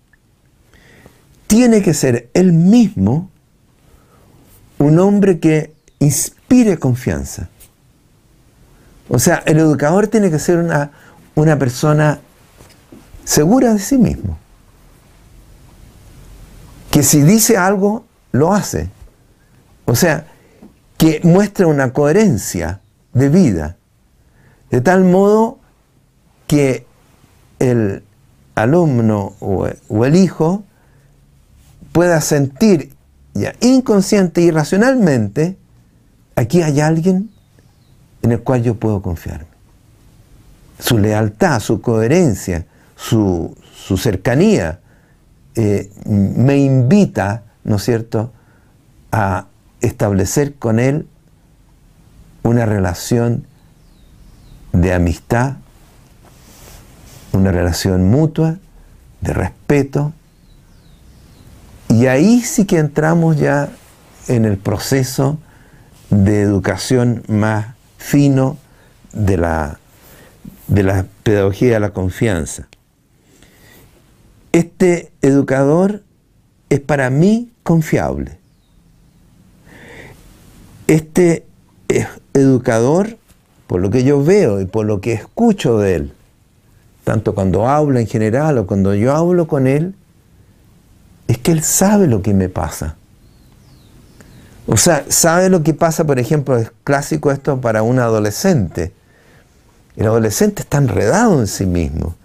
tiene que ser él mismo un hombre que inspire confianza. O sea, el educador tiene que ser una, una persona segura de sí mismo. Que si dice algo, lo hace. O sea, que muestra una coherencia de vida. De tal modo que el alumno o, el hijo pueda sentir ya inconsciente y racionalmente, aquí hay alguien en el cual yo puedo confiarme. Su lealtad, su coherencia, su, cercanía eh, me invita, ¿no es cierto?, a establecer con él una relación de amistad, una relación mutua, de respeto, y ahí sí que entramos ya en el proceso de educación más fino de la, de la pedagogía de la confianza. Este educador es para mí confiable. Este educador, por lo que yo veo y por lo que escucho de él, tanto cuando habla en general o cuando yo hablo con él, es que Él sabe lo que me pasa. O sea, sabe lo que pasa, por ejemplo, es clásico esto para un adolescente. El adolescente está enredado en sí mismo,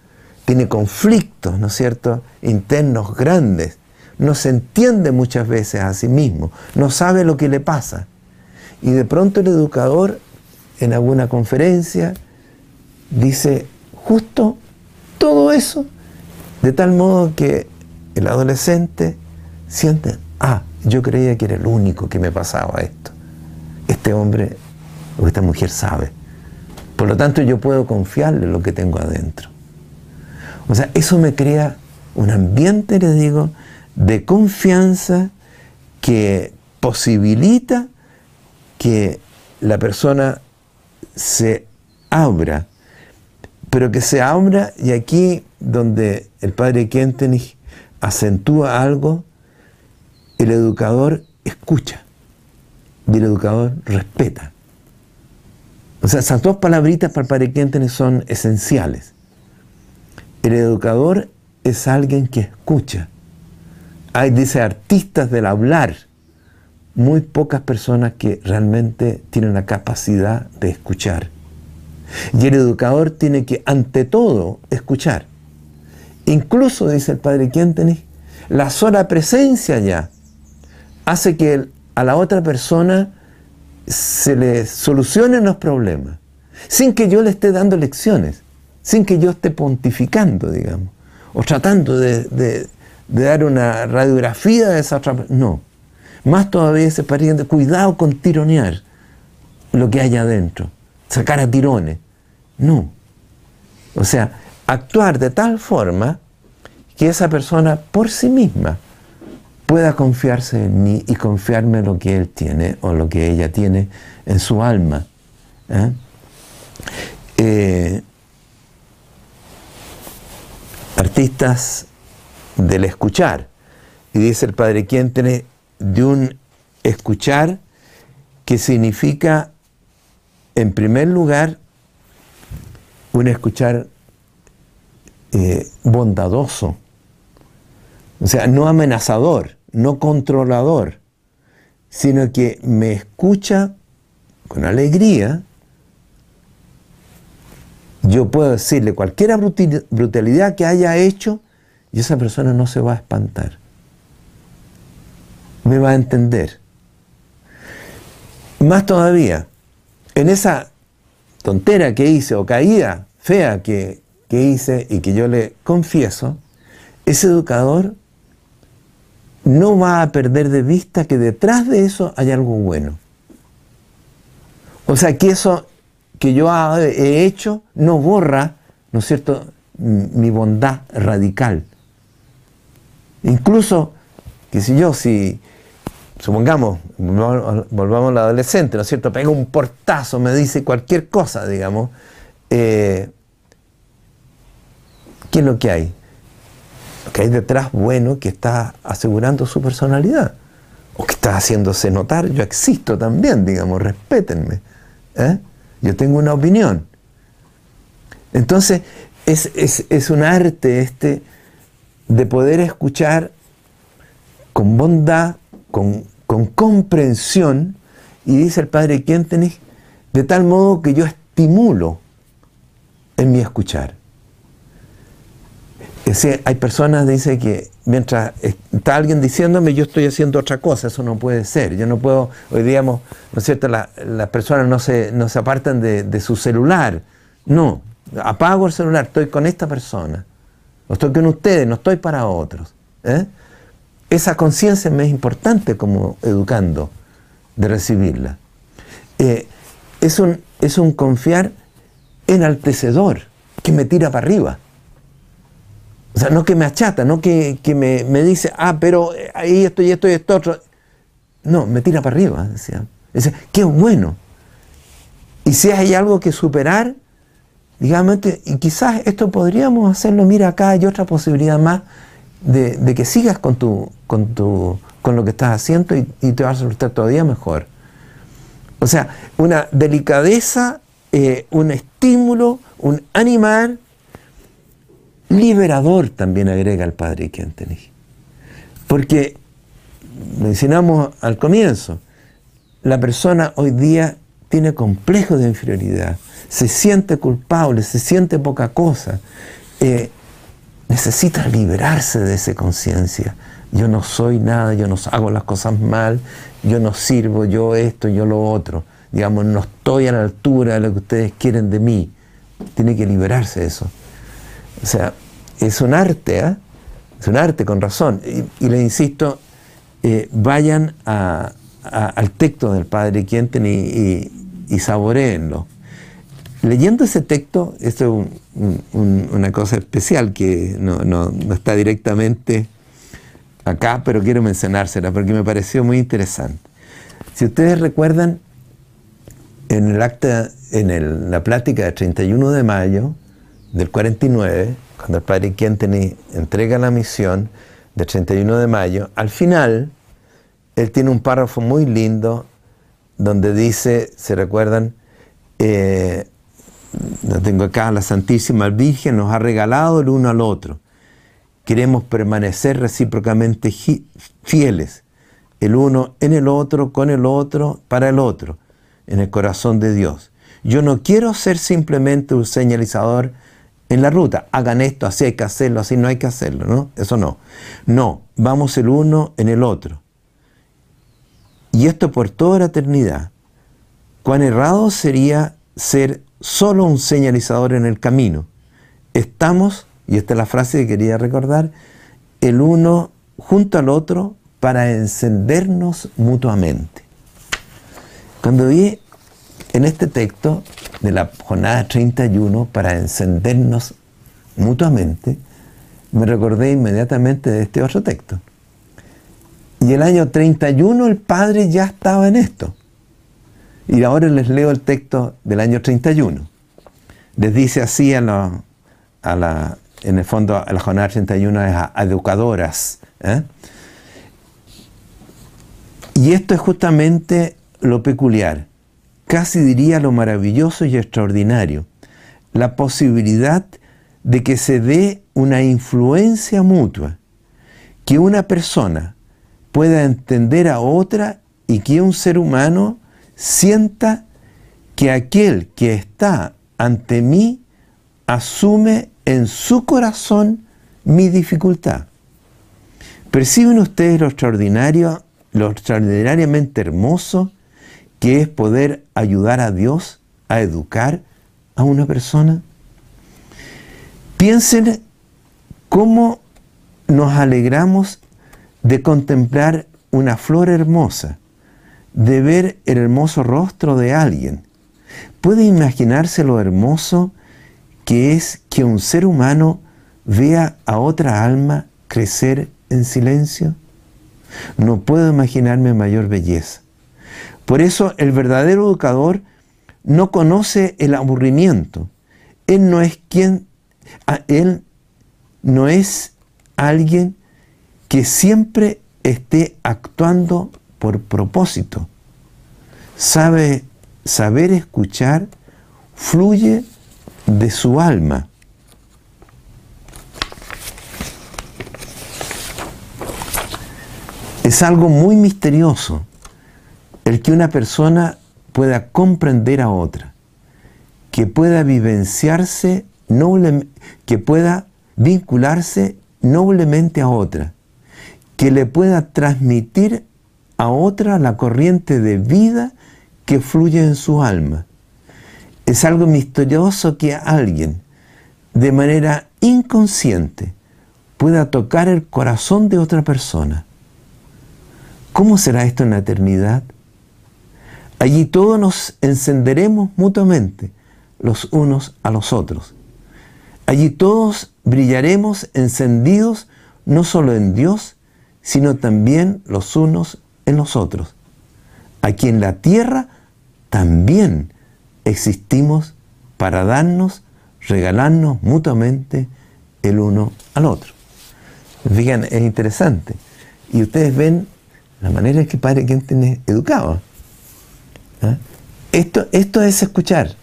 tiene conflictos, ¿no es cierto?, internos grandes, no se entiende muchas veces a sí mismo, no sabe lo que le pasa. Y de pronto el educador, en alguna conferencia, dice justo todo eso, de tal modo que el adolescente siente, ah, yo creía que era el único que me pasaba esto. Este hombre o esta mujer sabe Por lo tanto, yo puedo confiarle lo que tengo adentro. O sea, eso me crea un ambiente, les digo, de confianza que posibilita que la persona se abra, pero que se abra, y aquí donde el padre Kentenich acentúa algo, el educador escucha y el educador respeta. O sea, esas dos palabritas para el padre Kentenich son esenciales. El educador es alguien que escucha. Hay, dice, artistas del hablar, muy pocas personas que realmente tienen la capacidad de escuchar. Y el educador tiene que, ante todo, escuchar. Incluso, dice el padre Quentenich, la sola presencia ya hace que a la otra persona se le solucionen los problemas, sin que yo le esté dando lecciones, sin que yo esté pontificando, digamos, o tratando de, de dar una radiografía de esa otra persona. No. Más todavía ese pariente, cuidado con tironear lo que hay adentro, sacar a tirones. No. O sea, actuar de tal forma que esa persona por sí misma pueda confiarse en mí y confiarme en lo que él tiene o lo que ella tiene en su alma. ¿eh? Eh, artistas del escuchar. Y dice el padre tiene de un escuchar que significa, en primer lugar, un escuchar eh, bondadoso, o sea, no amenazador, no controlador, sino que me escucha con alegría. Yo puedo decirle cualquier brutalidad que haya hecho y esa persona no se va a espantar me va a entender. Más todavía, en esa tontera que hice o caída fea que, que hice y que yo le confieso, ese educador no va a perder de vista que detrás de eso hay algo bueno. O sea, que eso que yo he hecho no borra, ¿no es cierto?, mi bondad radical. Incluso, que si yo, si, supongamos, volvamos al adolescente, ¿no es cierto? Pega un portazo, me dice cualquier cosa, digamos. Eh, ¿Qué es lo que hay? Lo que hay detrás bueno que está asegurando su personalidad. O que está haciéndose notar, yo existo también, digamos, respétenme. ¿eh? Yo tengo una opinión. Entonces, es, es un arte este de poder escuchar con bondad con, comprensión, y dice el padre Quentenich, de tal modo que yo estimulo en mi escuchar. Es decir, hay personas, dice que mientras está alguien diciéndome, yo estoy haciendo otra cosa, eso no puede ser. Yo no puedo, hoy digamos, ¿no es cierto? las personas no se, no se apartan de, su celular. No, apago el celular, estoy con esta persona. No estoy con ustedes, no estoy para otros. ¿eh? Esa conciencia me es importante como educando de recibirla. Eh, es, un, es un confiar enaltecedor que me tira para arriba. O sea, no que me achata, no que, me, dice, ah, pero ahí esto y esto y esto otro. No, me tira para arriba, decía. Qué bueno. Y si hay algo que superar, digamos, y quizás esto podríamos hacerlo, mira acá hay otra posibilidad más de, que sigas con, tu, con, tu, con lo que estás haciendo y, te vas a resultar todavía mejor. O sea, una delicadeza, eh, un estímulo, un animar, liberador también agrega el padre Kentenich. Porque mencionamos al comienzo, la persona hoy día tiene complejo de inferioridad, se siente culpable, se siente poca cosa. Eh, necesita liberarse de esa conciencia. Yo no soy nada, yo no hago las cosas mal, yo no sirvo, yo esto, yo lo otro. Digamos, no estoy a la altura de lo que ustedes quieren de mí. Tiene que liberarse de eso. O sea, es un arte, ¿eh? es un arte con razón. Y, le insisto, eh, vayan al texto del Padre Quienten y, y, y saboreenlo. Leyendo ese texto, esto es una cosa especial que no, está directamente acá, pero quiero mencionársela porque me pareció muy interesante. Si ustedes recuerdan, en el acta, en la plática del 31 de mayo del 49, cuando el padre Quenteni entrega la misión del 31 de mayo, al final él tiene un párrafo muy lindo donde dice, ¿se recuerdan? Eh, lo tengo acá, la Santísima Virgen nos ha regalado el uno al otro. Queremos permanecer recíprocamente fieles, el uno en el otro, con el otro, para el otro, en el corazón de Dios. Yo no quiero ser simplemente un señalizador en la ruta. Hagan esto, así hay que hacerlo, así no hay que hacerlo, ¿no? Eso no. No, vamos el uno en el otro. Y esto por toda la eternidad. Cuán errado sería ser solo un señalizador en el camino. Estamos, y esta es la frase que quería recordar, el uno junto al otro para encendernos mutuamente. Cuando vi en este texto de la jornada 31 para encendernos mutuamente, me recordé inmediatamente de este otro texto. Y el año 31 el Padre ya estaba en esto. Y ahora les leo el texto del año 31. Les dice así a en el fondo, a la jornada 31 es a, educadoras. ¿eh? Y esto es justamente lo peculiar, casi diría lo maravilloso y extraordinario, la posibilidad de que se dé una influencia mutua, que una persona pueda entender a otra y que un ser humano sienta que aquel que está ante mí asume en su corazón mi dificultad. ¿Perciben ustedes lo extraordinario, lo extraordinariamente hermoso que es poder ayudar a Dios a educar a una persona? Piensen cómo nos alegramos de contemplar una flor hermosa, de ver el hermoso rostro de alguien. ¿Puede imaginarse lo hermoso que es que un ser humano vea a otra alma crecer en silencio? No puedo imaginarme mayor belleza. Por eso el verdadero educador no conoce el aburrimiento. Él no es quien, él no es alguien que siempre esté actuando por propósito. Sabe, saber escuchar fluye de su alma. Es algo muy misterioso el que una persona pueda comprender a otra, que pueda vivenciarse, que pueda vincularse noblemente a otra, que le pueda transmitir a otra la corriente de vida que fluye en su alma. Es algo misterioso que alguien, de manera inconsciente, pueda tocar el corazón de otra persona. ¿Cómo será esto en la eternidad? Allí todos nos encenderemos mutuamente, los unos a los otros. Allí todos brillaremos encendidos no solo en Dios, sino también los unos en los otros. Aquí en la tierra también existimos para darnos, regalarnos mutuamente el uno al otro. Fíjense, es interesante. Y ustedes ven la manera en que Padre quien tiene educado. ¿Ah? Esto, esto es escuchar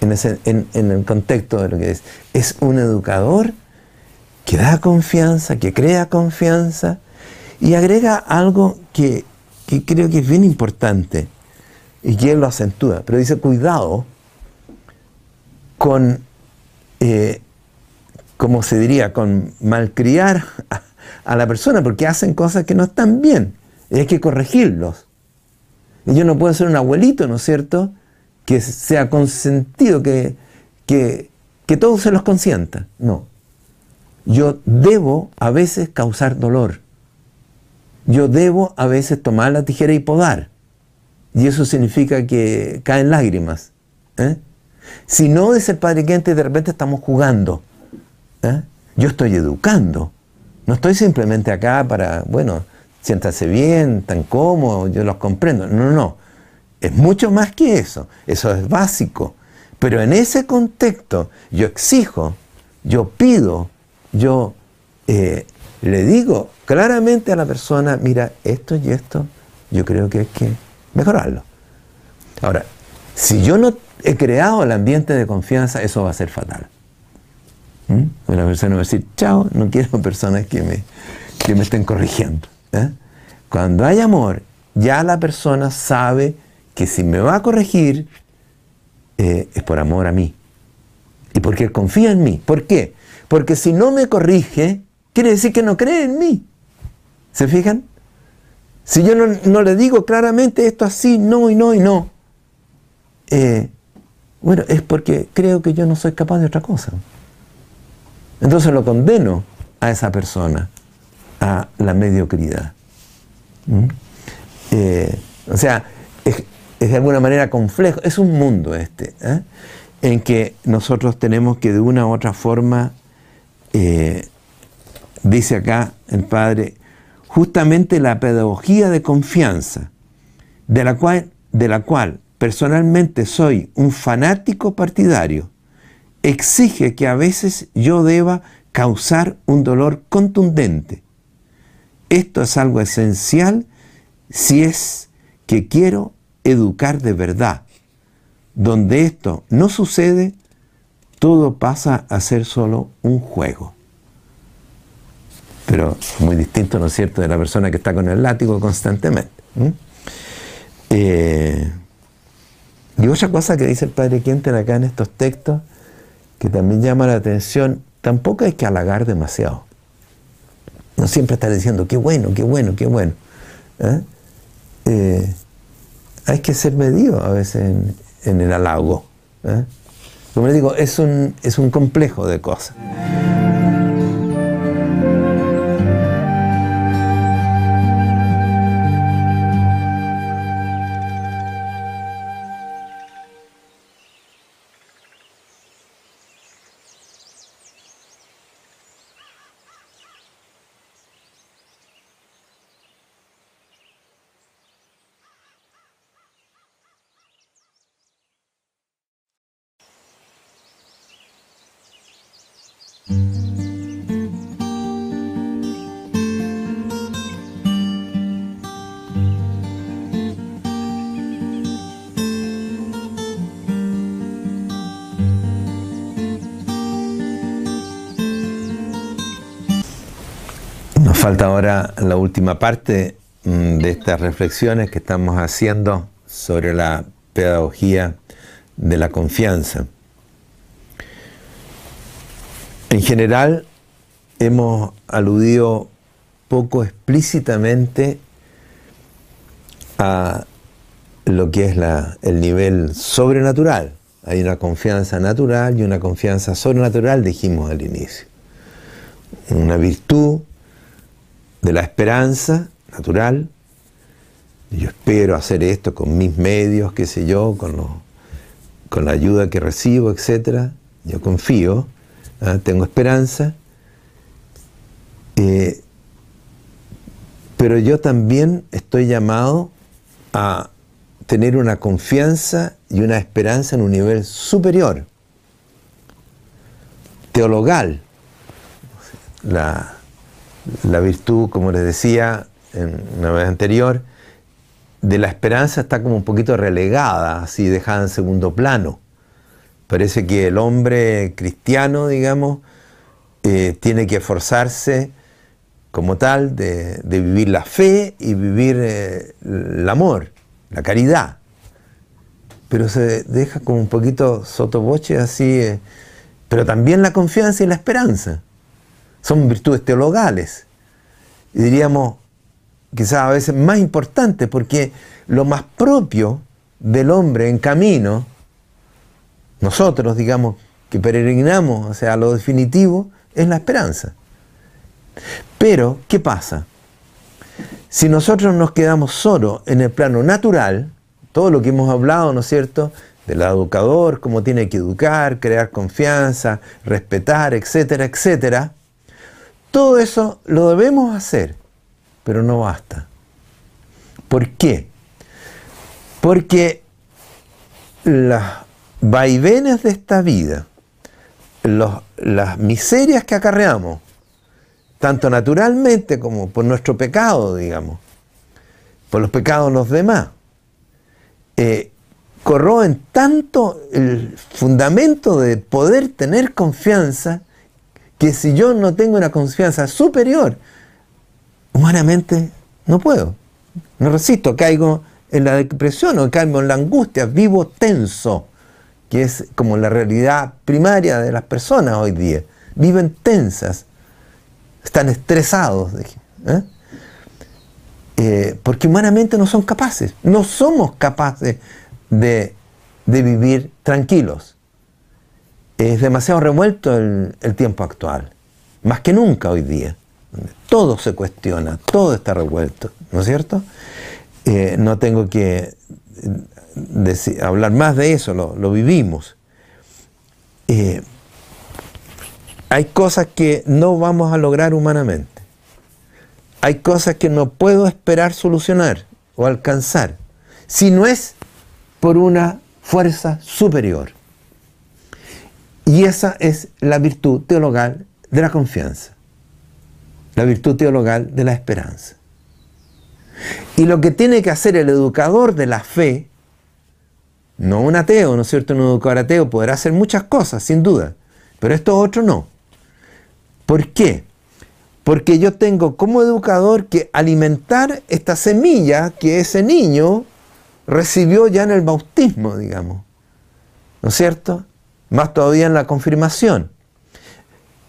en el contexto de lo que es. Es un educador que da confianza, que crea confianza, y agrega algo que, creo que es bien importante y que él lo acentúa, pero dice cuidado con, eh, como se diría, con malcriar a, a, la persona porque hacen cosas que no están bien y hay que corregirlos. Yo no puedo ser un abuelito, ¿no es cierto?, que sea consentido, que, que, que todo se los consienta. No. Yo debo a veces causar dolor yo debo a veces tomar la tijera y podar. Y eso significa que caen lágrimas. ¿eh? Si no, dice el Padre Quente, de repente estamos jugando. ¿eh? Yo estoy educando. No estoy simplemente acá para, bueno, siéntase bien, tan cómodo, yo los comprendo. No, no, no. Es mucho más que eso. Eso es básico. Pero en ese contexto yo exijo, yo pido, yo eh, le digo claramente a la persona, mira, esto y esto, yo creo que hay que mejorarlo. Ahora, si yo no he creado el ambiente de confianza, eso va a ser fatal. ¿Mm? Una persona va a decir, chao, no quiero personas que me, que me estén corrigiendo. ¿eh? Cuando hay amor, ya la persona sabe que si me va a corregir, eh, es por amor a mí. Y porque confía en mí. ¿Por qué? Porque si no me corrige, quiere decir que no cree en mí. ¿Se fijan? Si yo no, le digo claramente esto así, no y no y no, eh, bueno, es porque creo que yo no soy capaz de otra cosa. Entonces lo condeno a esa persona a la mediocridad. ¿Mm? Eh, o sea, es, de alguna manera complejo, es un mundo este, ¿eh? en que nosotros tenemos que de una u otra forma, dice acá el Padre, justamente la pedagogía de confianza, de la cual, personalmente soy un fanático partidario, exige que a veces yo deba causar un dolor contundente. Esto es algo esencial si es que quiero educar de verdad. Donde esto no sucede, todo pasa a ser solo un juego. Pero muy distinto, ¿no es cierto?, de la persona que está con el látigo constantemente. Eh, y otra cosa que dice el Padre Quinten acá en estos textos, que también llama la atención, tampoco hay que halagar demasiado. No siempre está diciendo, qué bueno, qué bueno, qué bueno. ¿eh? Eh, hay que ser medido a veces en, el halago. Como les digo, es un, es un complejo de cosas. Última parte mm, de estas reflexiones que estamos haciendo sobre la pedagogía de la confianza. En general, hemos aludido poco explícitamente a lo que es el nivel sobrenatural. Hay una confianza natural y una confianza sobrenatural, dijimos al inicio. Una virtud de la esperanza natural. Yo espero hacer esto con mis medios, qué sé yo, con, la ayuda que recibo, etc. Yo confío, ¿ah? tengo esperanza. Eh, pero yo también estoy llamado a tener una confianza y una esperanza en un nivel superior, teologal. La, la virtud, como les decía en una vez anterior, de la esperanza está como un poquito relegada, así dejada en segundo plano. Parece que el hombre cristiano, digamos, eh, tiene que esforzarse como tal de, vivir la fe y vivir eh, el amor, la caridad. Pero se deja como un poquito sotoboche así, eh, pero también la confianza y la esperanza son virtudes teologales. Y diríamos, quizás a veces más importantes, porque lo más propio del hombre en camino, nosotros, digamos, que peregrinamos, o sea, lo definitivo, es la esperanza. Pero, ¿qué pasa? Si nosotros nos quedamos solo en el plano natural, todo lo que hemos hablado, ¿no es cierto?, del educador, cómo tiene que educar, crear confianza, respetar, etcétera, etcétera. Todo eso lo debemos hacer, pero no basta. ¿Por qué? Porque las vaivenes de esta vida, las miserias que acarreamos, tanto naturalmente como por nuestro pecado, digamos, por los pecados de los demás, eh, corroen tanto el fundamento de poder tener confianza que si yo no tengo una confianza superior, humanamente no puedo. No resisto, caigo en la depresión o caigo en la angustia, vivo tenso, que es como la realidad primaria de las personas hoy día. Viven tensas, están estresados, ¿eh? Eh, porque humanamente no son capaces, no somos capaces de, vivir tranquilos. Es demasiado revuelto el, tiempo actual, más que nunca hoy día. Todo se cuestiona, todo está revuelto, ¿no es cierto? Eh, no tengo que eh, hablar más de eso, lo, vivimos. Eh, hay cosas que no vamos a lograr humanamente. Hay cosas que no puedo esperar solucionar o alcanzar. Si no es por una fuerza superior. Y esa es la virtud teologal de la confianza, la virtud teologal de la esperanza. Y lo que tiene que hacer el educador de la fe, no un ateo, ¿no es cierto? Un educador ateo podrá hacer muchas cosas, sin duda, pero esto otro no. ¿Por qué? Porque yo tengo como educador que alimentar esta semilla que ese niño recibió ya en el bautismo, digamos. ¿No es cierto? Más todavía en la confirmación.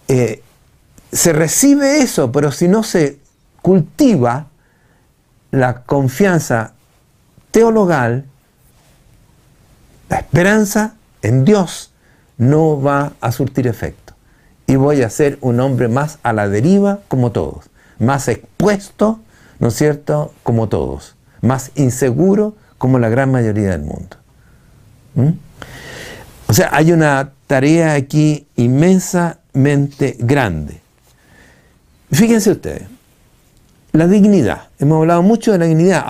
Eh, se recibe eso, pero si no se cultiva la confianza teologal, la esperanza en Dios no va a surtir efecto. Y voy a ser un hombre más a la deriva como todos, más expuesto, ¿no es cierto?, como todos, más inseguro como la gran mayoría del mundo. ¿Mm? O sea, hay una tarea aquí inmensamente grande. Fíjense ustedes, la dignidad, hemos hablado mucho de la dignidad,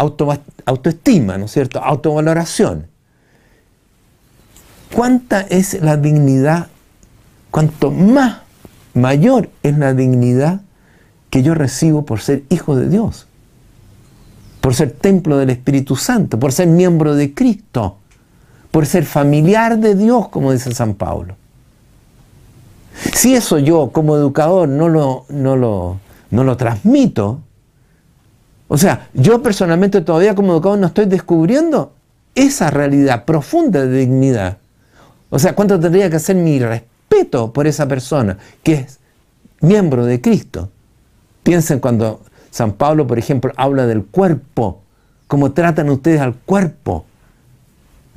autoestima, ¿no es cierto? Autovaloración. ¿Cuánta es la dignidad? Cuanto más mayor es la dignidad que yo recibo por ser hijo de Dios por ser templo del Espíritu Santo, por ser miembro de Cristo, por ser familiar de Dios, como dice San Pablo. Si eso yo como educador no lo, no lo, no lo transmito, o sea, yo personalmente todavía como educador no estoy descubriendo esa realidad profunda de dignidad. O sea, ¿cuánto tendría que ser mi respeto por esa persona que es miembro de Cristo? Piensen cuando San Pablo, por ejemplo, habla del cuerpo, cómo tratan ustedes al cuerpo.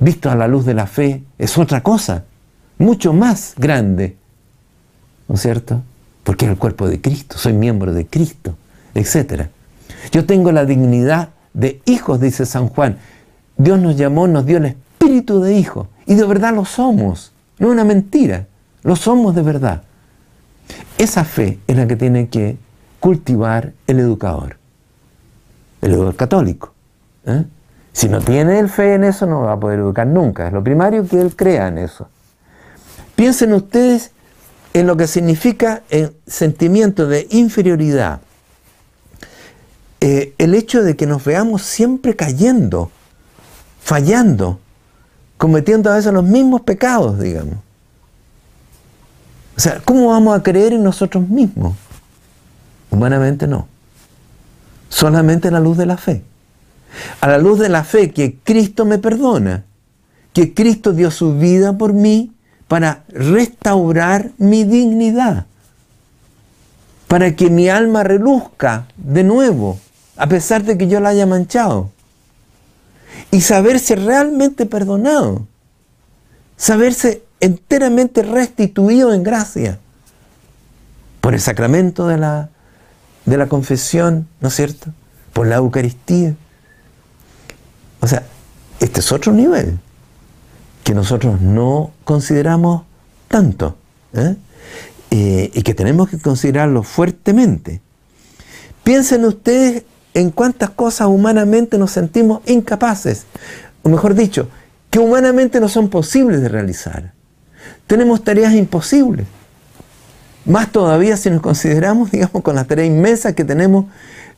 Visto a la luz de la fe, es otra cosa, mucho más grande, ¿no es cierto? Porque es el cuerpo de Cristo, soy miembro de Cristo, etc. Yo tengo la dignidad de hijos, dice San Juan. Dios nos llamó, nos dio el espíritu de hijo, y de verdad lo somos, no es una mentira, lo somos de verdad. Esa fe es la que tiene que cultivar el educador, el educador católico. ¿eh? Si no tiene el fe en eso, no va a poder educar nunca. Es lo primario que él crea en eso. Piensen ustedes en lo que significa el sentimiento de inferioridad. Eh, el hecho de que nos veamos siempre cayendo, fallando, cometiendo a veces los mismos pecados, digamos. O sea, ¿cómo vamos a creer en nosotros mismos? Humanamente no. Solamente a la luz de la fe. A la luz de la fe que Cristo me perdona, que Cristo dio su vida por mí para restaurar mi dignidad, para que mi alma reluzca de nuevo, a pesar de que yo la haya manchado, y saberse realmente perdonado, saberse enteramente restituido en gracia por el sacramento de la de la confesión, ¿no es cierto? Por la Eucaristía. O sea, este es otro nivel que nosotros no consideramos tanto ¿eh? Eh, y que tenemos que considerarlo fuertemente. Piensen ustedes en cuántas cosas humanamente nos sentimos incapaces, o mejor dicho, que humanamente no son posibles de realizar. Tenemos tareas imposibles. Más todavía si nos consideramos, digamos, con la tarea inmensa que tenemos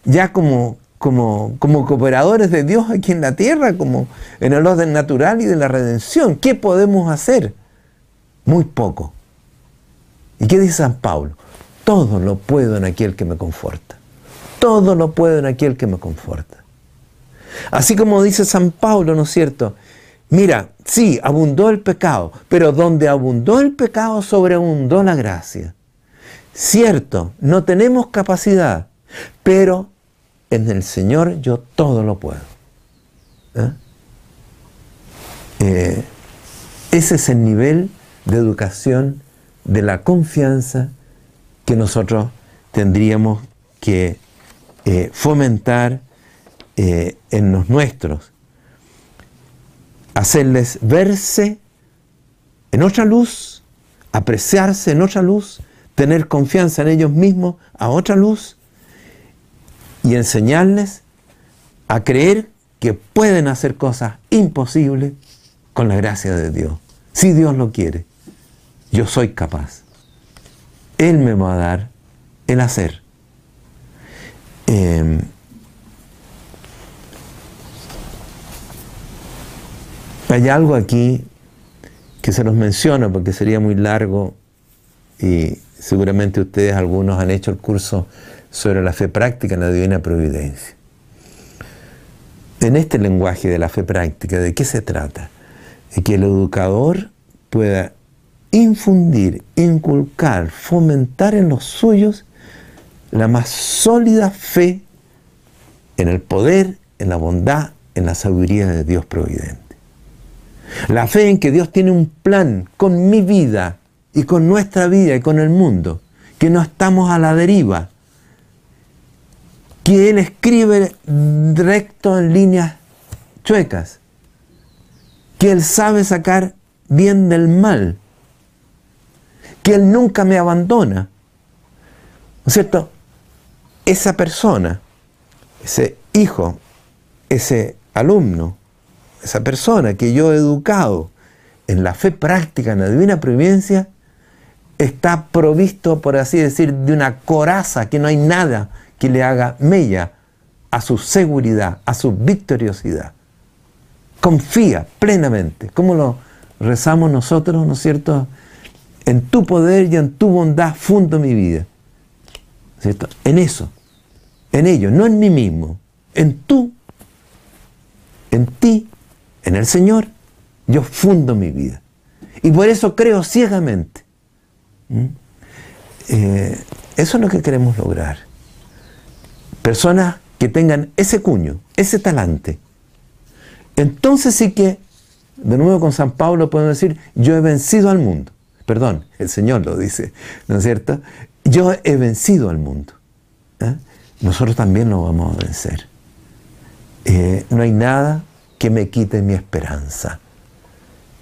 ya como, como, como cooperadores de Dios aquí en la tierra, como en el orden natural y de la redención. ¿Qué podemos hacer? Muy poco. ¿Y qué dice San Pablo? Todo lo puedo en aquel que me conforta. Todo lo puedo en aquel que me conforta. Así como dice San Pablo, ¿no es cierto? Mira, sí, abundó el pecado, pero donde abundó el pecado sobreabundó la gracia. Cierto, no tenemos capacidad, pero en el Señor yo todo lo puedo. ¿Eh? Eh, ese es el nivel de educación de la confianza que nosotros tendríamos que eh, fomentar en los nuestros. Hacerles verse en otra luz, apreciarse en otra luz, tener confianza en ellos mismos a otra luz y enseñarles a creer que pueden hacer cosas imposibles con la gracia de Dios. Si Dios lo quiere, yo soy capaz. Él me va a dar el hacer. Em, hay algo aquí que se los menciona porque sería muy largo y seguramente ustedes algunos han hecho el curso sobre la fe práctica en la divina providencia. En este lenguaje de la fe práctica, ¿de qué se trata? De que el educador pueda infundir, inculcar, fomentar en los suyos la más sólida fe en el poder, en la bondad, en la sabiduría de Dios providente. La fe en que Dios tiene un plan con mi vida y con nuestra vida y con el mundo, que no estamos a la deriva, Él escribe recto en líneas chuecas, que Él sabe sacar bien del mal, que Él nunca me abandona. ¿No es cierto? Esa persona, ese hijo, ese alumno, esa persona que yo he educado en la fe práctica, en la divina providencia, está provisto, por así decir, de una coraza, que no hay nada que le haga mella a su seguridad, a su victoriosidad. Confía plenamente, como lo rezamos nosotros, ¿no es cierto? En tu poder y en tu bondad fundo mi vida. ¿Cierto? En eso, en ello, no en mí mismo, en tú, en ti, en el Señor, yo fundo mi vida. Y por eso creo ciegamente ¿Mm? Eh, eso es lo que queremos lograr. Personas que tengan ese cuño, ese talante. Entonces sí que, de nuevo con San Pablo podemos decir, yo he vencido al mundo. Perdón, el Señor lo dice, ¿no es cierto? Yo he vencido al mundo. ¿eh? Nosotros también lo vamos a vencer. Eh, no hay nada que me quite mi esperanza.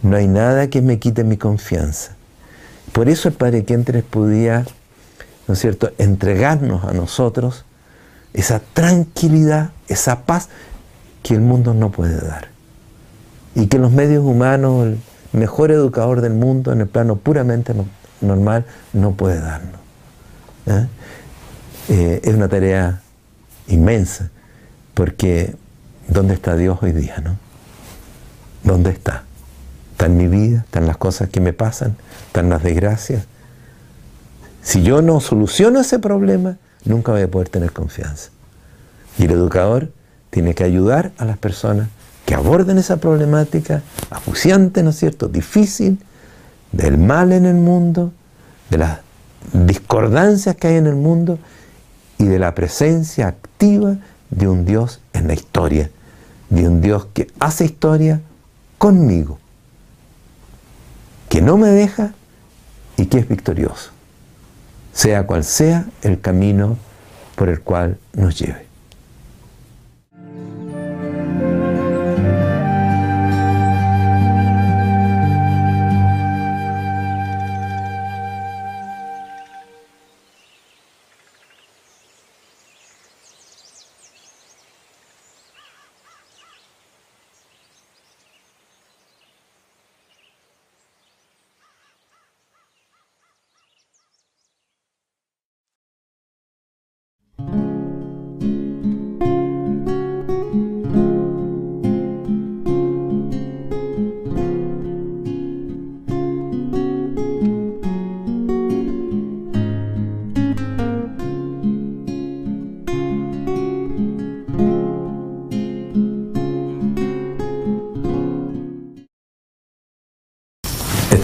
No hay nada que me quite mi confianza. Por eso el Padre Quentres podía, ¿no es cierto?, entregarnos a nosotros esa tranquilidad, esa paz que el mundo no puede dar. Y que los medios humanos, el mejor educador del mundo en el plano puramente normal, no puede darnos. ¿eh? Eh, es una tarea inmensa, porque ¿dónde está Dios hoy día? No? ¿Dónde está? ¿Está en mi vida? ¿Están las cosas que me pasan? están las desgracias. Si yo no soluciono ese problema, nunca voy a poder tener confianza. Y el educador tiene que ayudar a las personas que aborden esa problemática acuciante, ¿no es cierto?, difícil, del mal en el mundo, de las discordancias que hay en el mundo y de la presencia activa de un Dios en la historia, de un Dios que hace historia conmigo, que no me deja y que es victorioso, sea cual sea el camino por el cual nos lleve.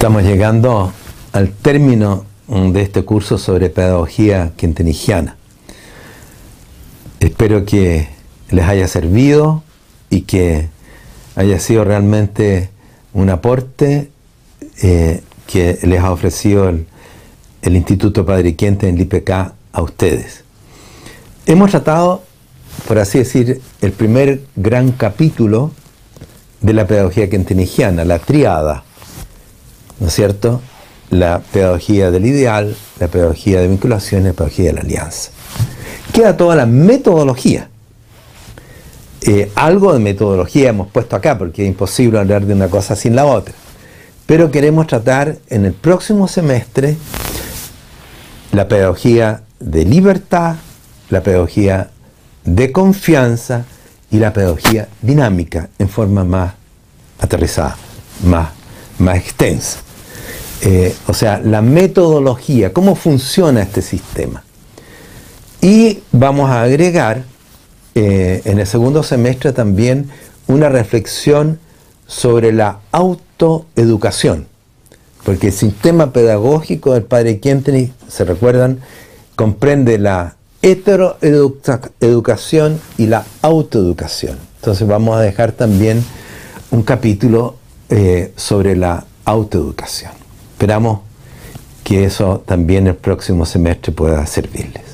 Estamos llegando al término de este curso sobre pedagogía quintenigiana. Espero que les haya servido y que haya sido realmente un aporte eh, que les ha ofrecido el, Instituto Padre Quiente en el IPK a ustedes. Hemos tratado, por así decir, el primer gran capítulo de la pedagogía quintenigiana, la triada, ¿no es cierto? La pedagogía del ideal, la pedagogía de vinculación la pedagogía de la alianza. Queda toda la metodología. Eh, algo de metodología hemos puesto acá porque es imposible hablar de una cosa sin la otra pero queremos tratar en el próximo semestre la pedagogía de libertad, la pedagogía de confianza y la pedagogía dinámica en forma más aterrizada, más, más extensa. Eh, o sea, la metodología, cómo funciona este sistema. Y vamos a agregar eh, en el segundo semestre también una reflexión sobre la autoeducación, porque el sistema pedagógico del padre Quentini, se recuerdan, comprende la heteroeducación y la autoeducación. Entonces vamos a dejar también un capítulo eh, sobre la autoeducación. Esperamos que eso también el próximo semestre pueda servirles.